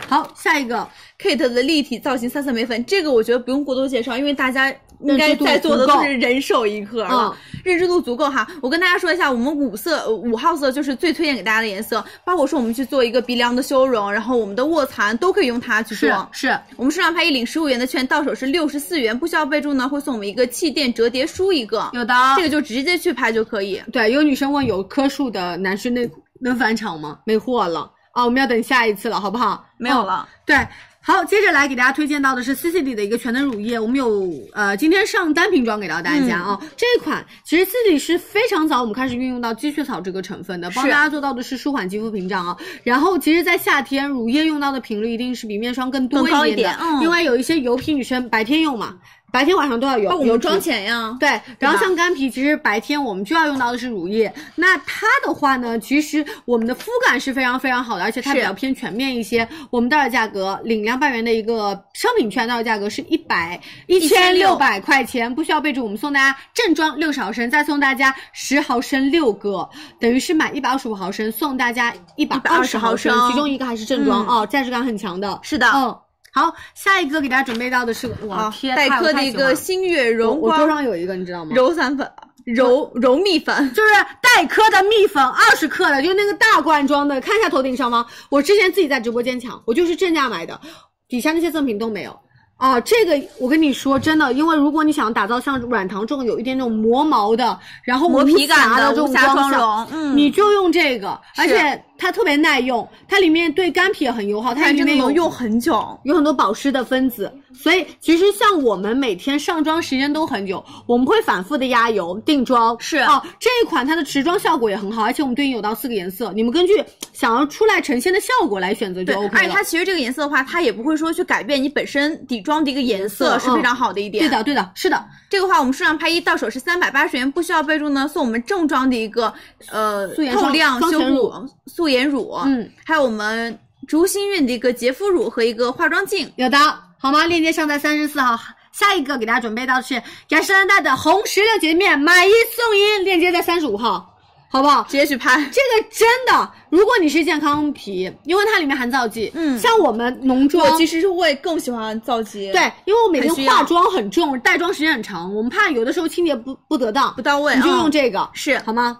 好，下一个 Kate 的立体造型三色眉粉，这个我觉得不用过多介绍，因为大家应该在座的都是人手一盒了，认知度足够哈。我跟大家说一下，我们五色呃五号色就是最推荐给大家的颜色，包括说我们去做一个鼻梁的修容，然后我们的卧蚕都可以用它去做。是，我们数量拍一领十五元的券，到手是六十四元，不需要备注呢，会送我们一个气垫折叠梳一个，有的这个就直接去拍就可以。对，有女生问有棵树的男士内裤能返场吗？没货了啊，我们要等下一次了，好不好？没有了哦对。好，接着来给大家推荐到的是 CCD 的一个全能乳液，我们有呃今天上单瓶装给到大家啊、这一款其实 CCD 是非常早我们开始运用到积雪草这个成分的，帮大家做到的是舒缓肌肤屏障啊。然后其实，在夏天乳液用到的频率一定是比面霜更多一一点的，点嗯因为有一些油皮女生白天用嘛。白天晚上都要有，油皮包括我们妆前呀，对，然后像干皮，其实白天我们就要用到的是乳液。那它的话呢，其实我们的肤感是非常非常好的，而且它比较偏全面一些。我们到手价格领两百元的一个商品券，到手价格是一百一千六百块钱，不需要备注。我们送大家正装六十毫升，再送大家十毫升六个，等于是买一百二十五毫升送大家一百二十毫，升其中一个还是正装、嗯哦，价值感很强的。是的嗯。好，下一个给大家准备到的是，哇啊天，黛珂的一个星月我柔光我桌上有一个，你知道吗？柔散粉、柔柔蜜粉，就是黛珂的蜜粉，二十克的，就是那个大罐装的，看一下头顶上方。我之前自己在直播间抢，我就是正价买的，底下那些赠品都没有。啊，这个我跟你说真的，因为如果你想打造像软糖这种有一点那种磨毛的，然后磨皮感的这种妆效容嗯你就用这个，而且它特别耐用，它里面对干皮也很友好，它它里面能用很久。有很多保湿的分子，所以其实像我们每天上妆时间都很久，我们会反复的压油定妆。是哦，这一款它的持妆效果也很好，而且我们对应有到四个颜色，你们根据想要出来呈现的效果来选择就，OK 了。而且它其实这个颜色的话，它也不会说去改变你本身底妆的一个颜色，色是非常好的一点。对的，对的，是的，这个话我们数量拍一到手是三百八十元，不需要备注呢，送我们正装的一个呃素颜透亮修护素颜乳，嗯，还有我们竹心韵的一个洁肤乳和一个化妆镜。有的，好吗？链接上在三十四号。下一个给大家准备到的是雅诗兰黛的红石榴洁面，买一送一，链接在三十五号，好不好？直接去拍。这个真的，如果你是健康皮，因为它里面含皂剂，嗯像我们浓妆，我其实是会更喜欢皂基，对，因为我每天化妆很重，带妆时间很长，我们怕有的时候清洁不不得当，不到位，你就嗯用这个，是好吗？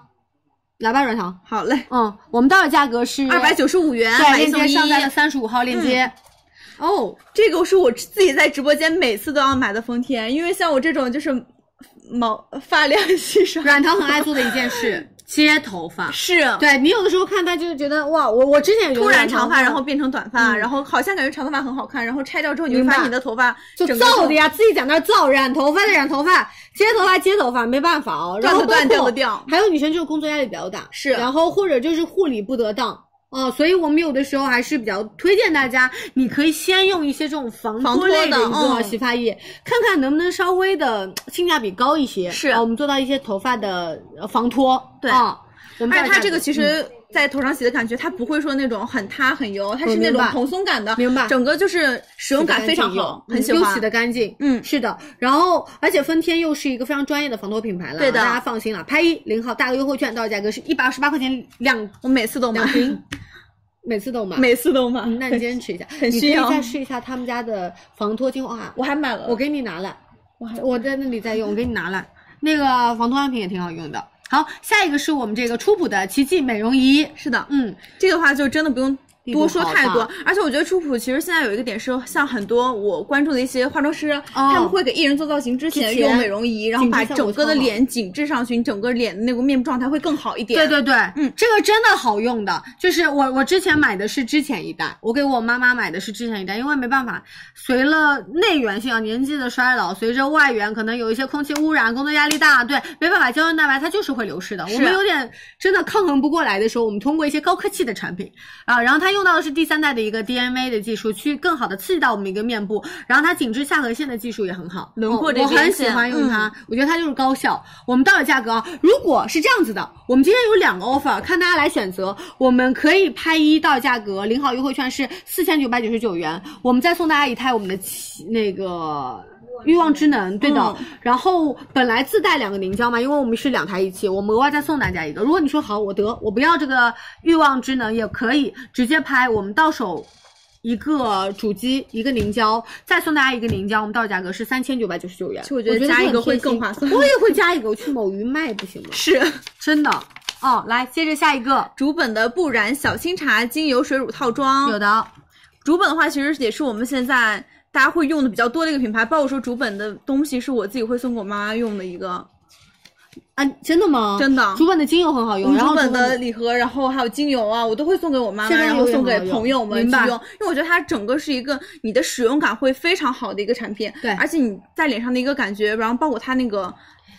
来吧，软糖。好嘞，嗯，我们到手价格是二百九十五元，对。链接上在了三十五号链接。哦，这个是我自己在直播间每次都要买的丰田，因为像我这种就是毛发量稀少，软糖很爱做的一件事，接头发。是对你有的时候看它就是觉得哇，我我之前突然长发，然后变成短发，嗯然后好像感觉长头发很好看，然后拆掉之后你会发现你的头发就造的呀，自己在那儿造，染头发的染头发，接头发接头发，没办法哦。然后断掉的掉还有女生就是工作压力比较大，是然后或者就是护理不得当。哦，所以我们有的时候还是比较推荐大家，你可以先用一些这种防防脱脱类的的一个嗯洗发液，看看能不能稍微的性价比高一些。是啊，我们做到一些头发的呃防脱。对啊，我们而且它这个其实，在头上洗的感觉，它不会说那种很塌很油，它是那种蓬松感的，明白整个就是使用感非常好，很喜欢又洗。的干净。嗯是的。然后，而且丰天又是一个非常专业的防脱品牌了，对的大家放心了。拍一零号大额优惠券到手价格是一百二十八块钱两我每次都买两，瓶，每次都买。每次都买，嗯那你坚持一下，很你可以需要再试一下他们家的防脱精华啊，我还买了，我给你拿来，我还我在那里在用，我给你拿来。那个防脱安瓶也挺好用的。好，下一个是我们这个初普的奇迹美容仪，是的，嗯，这个话就真的不用多说太多，而且我觉得初普其实现在有一个点是，像很多我关注的一些化妆师，哦他们会给艺人做造型之前用美容仪，然后把整个的脸紧致上去，你整个脸的那个面部状态会更好一点。对对对，嗯，这个真的好用的。就是我我之前买的是之前一代，我给我妈妈买的是之前一代，因为没办法，随了内源性啊年纪的衰老，随着外源可能有一些空气污染、工作压力大，对，没办法，胶原蛋白它就是会流失的。我们有点真的抗衡不过来的时候，我们通过一些高科技的产品啊，然后它用到的是第三代的一个 DMA 的技术，去更好的刺激到我们一个面部，然后它紧致下颌线的技术也很好，轮廓这哦我很喜欢用它。嗯我觉得它就是高效。我们到手价格啊，如果是这样子的，我们今天有两个 offer，看大家来选择。我们可以拍一到手价格，领好优惠券是四千九百九十九元，我们再送大家一台我们的那个。欲望之能，对的。嗯然后本来自带两个凝胶嘛，因为我们是两台一起，我们额外再送大家一个。如果你说好，我得我不要这个欲望之能，也可以直接拍，我们到手一个主机一个凝胶，再送大家一个凝胶，我们到手价格是三千九百九十九元。其实我觉得加一个会更划算我也会加一个，我去某鱼卖不行吗？是真的哦。来，接着下一个，竹本的不染小清茶精油水乳套装，有的竹本的话，其实也是我们现在大家会用的比较多的一个品牌，包括说竹本的东西是我自己会送给我妈妈用的一个，啊，真的吗？真的竹本的精油很好用，然后竹本的礼盒，然后还有精油啊，我都会送给我妈妈，然后送给朋友们去用，因为我觉得它整个是一个你的使用感会非常好的一个产品，对而且你在脸上的一个感觉，然后包括它那个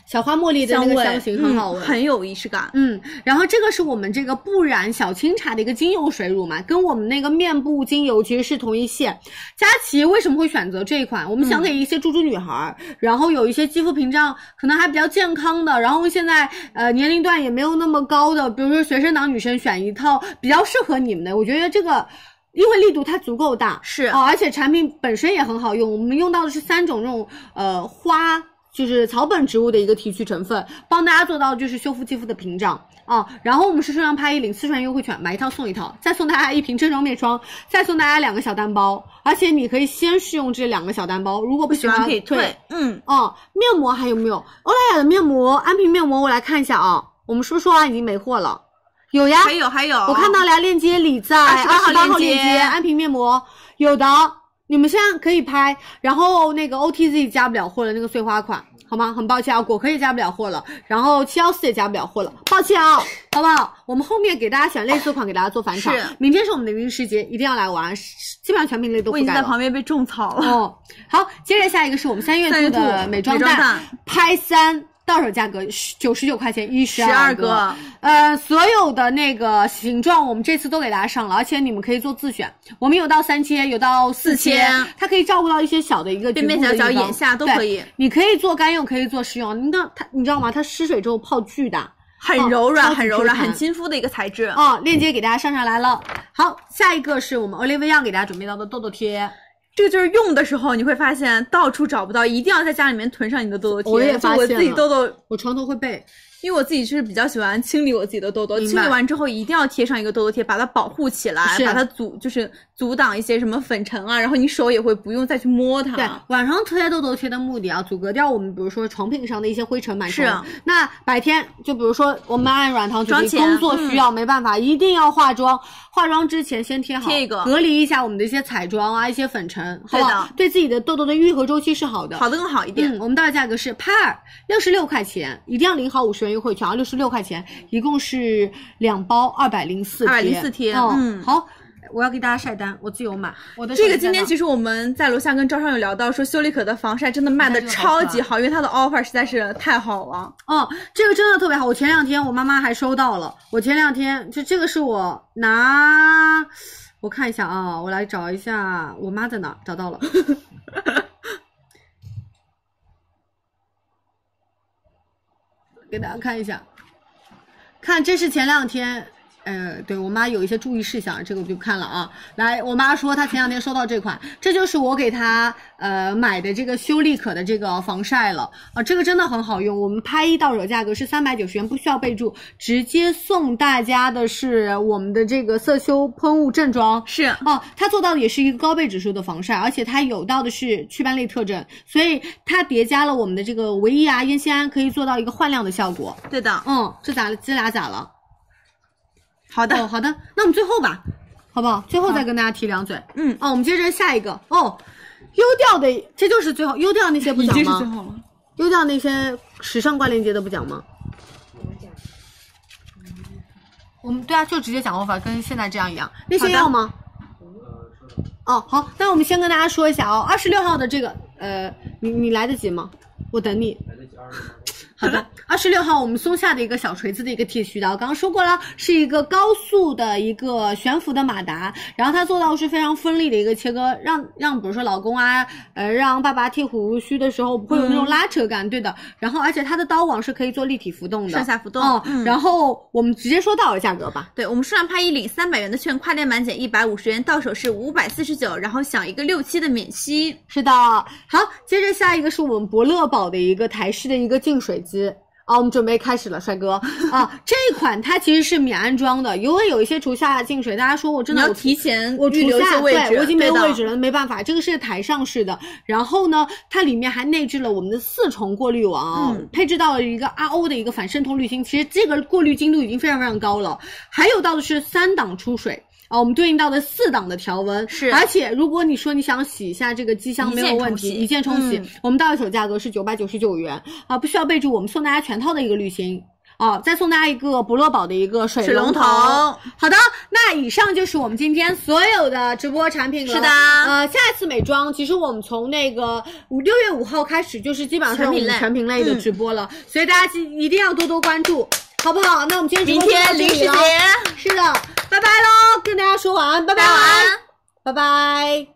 小花茉莉的那个香型很好闻，嗯很有仪式感。嗯，然后这个是我们这个不染小清茶的一个精油水乳嘛，跟我们那个面部精油其实是同一线。佳琪为什么会选择这一款？我们想给一些猪猪女孩儿，然后有一些肌肤屏障可能还比较健康的，然后现在呃年龄段也没有那么高的，比如说学生党女生选一套比较适合你们的，我觉得这个。因为力度它足够大，是哦，而且产品本身也很好用。我们用到的是三种那种呃花，就是草本植物的一个提取成分，帮大家做到就是修复肌肤的屏障啊。然后我们是数量拍一领四十元优惠券，买一套送一套，再送大家一瓶正装面霜，再送大家两个小单包，而且你可以先试用这两个小单包，如果不喜欢可以退。嗯，哦，面膜还有没有？欧莱雅的面膜，安瓶面膜我来看一下啊。我们是不是说完已经没货了？有呀，还有还有，我看到了，链接里在二十八号链接，安瓶面膜有的，你们现在可以拍。然后那个 OTZ 加不了货了，那个碎花款，好吗？很抱歉啊，果壳也加不了货了，然后七幺四也加不了货了，抱歉啊，好不好？我们后面给大家选类似款，给大家做返场。是明天是我们的云世节，一定要来玩，基本上全品类都我已经。在旁边被种草了。哦，好，接着下一个是我们三月兔三月兔的美妆蛋拍三。到手价格九十九块钱一十12个个，呃，所有的那个形状我们这次都给大家上了，而且你们可以做自选，我们有到三千，有到四千它可以照顾到一些小的一个边边角角眼下都可以你可以做干用，可以做湿用，那它，你知道吗？它湿水之后泡巨大，很哦柔软，超级很柔软，很亲肤的一个材质。哦，链接给大家上上来了。好，下一个是我们 Olivia 给大家准备到的痘痘贴。这个就是用的时候你会发现到处找不到，一定要在家里面囤上你的痘痘贴。我也发就我自己痘痘，我床头会备，因为我自己就是比较喜欢清理我自己的痘痘，清理完之后一定要贴上一个痘痘贴，把它保护起来，把它阻就是阻挡一些什么粉尘啊，然后你手也会不用再去摸它。对，晚上贴痘痘贴的目的啊，阻隔掉我们比如说床品上的一些灰尘螨虫。是那白天就比如说我们按软糖主妆前题工作需要，没办法，一定要化妆。化妆之前先贴好，贴一个隔离一下我们的一些彩妆啊，一些粉尘，好不好对的对自己的痘痘的愈合周期是好的。好的更好一点。嗯，我们到的价格是拍二六十六块钱，一定要领好五十元优惠券啊，六十六块钱，一共是两包二百零四二百零四贴嗯，嗯好，我要给大家晒单，我自由买。我的这个今天其实我们在楼下跟招商有聊到，说修丽可的防晒真的卖的超级好，因为它的 offer 实在是太好了。哦，这个真的特别好。我前两天我妈妈还收到了，我前两天就这个是我拿，我看一下啊，我来找一下我妈在哪，找到了。给大家看一下，看这是前两天，呃，对我妈有一些注意事项，这个我就不看了啊。来，我妈说她前两天收到这款，这就是我给她呃买的这个修丽可的这个防晒了啊，这个真的很好用。我们拍一到手价格是三百九十元，不需要备注，直接送大家的是我们的这个色修喷雾正装。是哦，它做到的也是一个高倍指数的防晒，而且它有到的是祛斑类特征，所以它叠加了我们的这个维 E 啊、烟酰胺，可以做到一个焕亮的效果。对的，嗯，这咋了？这俩咋了？好的，哦，好的，那我们最后吧，好不好？最后再跟大家提两嘴。嗯，哦，我们接着下一个哦，优调的，这就是最后优调那些不已经是讲吗？最后了。优调那些时尚关链接的不讲吗？我们对啊，就直接讲 offer，跟现在这样一样。那些要吗？哦，好，那我们先跟大家说一下哦，二十六号的这个，呃，你你来得及吗？我等你。好的，二十六号我们松下的一个小锤子的一个剃须刀，刚刚说过了，是一个高速的一个悬浮的马达，然后它做到是非常锋利的一个切割，让让比如说老公啊，呃，让爸爸剃胡须的时候不会有那种拉扯感，对的。然后而且它的刀网是可以做立体浮动的，上下浮动哦。嗯然后我们直接说到手价格吧，对我们数量拍一领三百元的券，跨店满减一百五十元，到手是五百四十九，然后享一个六期的免息。是的，好，接着下一个是我们博乐宝的一个台式的一个净水机。啊，我们准备开始了，帅哥啊！这款它其实是免安装的，因为有一些厨下净水，大家说我真的你要提前我厨下位置对我已经没有位置了，没办法，这个是台上式的。然后呢，它里面还内置了我们的四重过滤网啊、嗯配置到了一个 RO 的一个反渗透滤芯，其实这个过滤精度已经非常非常高了。还有到的是三档出水。啊，我们对应到的四档的条纹是而且如果你说你想洗一下这个机箱没有问题，一键冲洗，嗯我们到手价格是九百九十九元啊，不需要备注，我们送大家全套的一个滤芯。啊，再送大家一个博乐宝的一个水水龙头。头好的，那以上就是我们今天所有的直播产品了。是的呃，下一次美妆，其实我们从那个五六月五号开始，就是基本上是我们全品类的嗯直播了，所以大家记一定要多多关注，好不好？那我们今天直播明天就到这里了零食节是的，拜拜喽，跟大家说晚安，拜拜，拜晚安拜拜。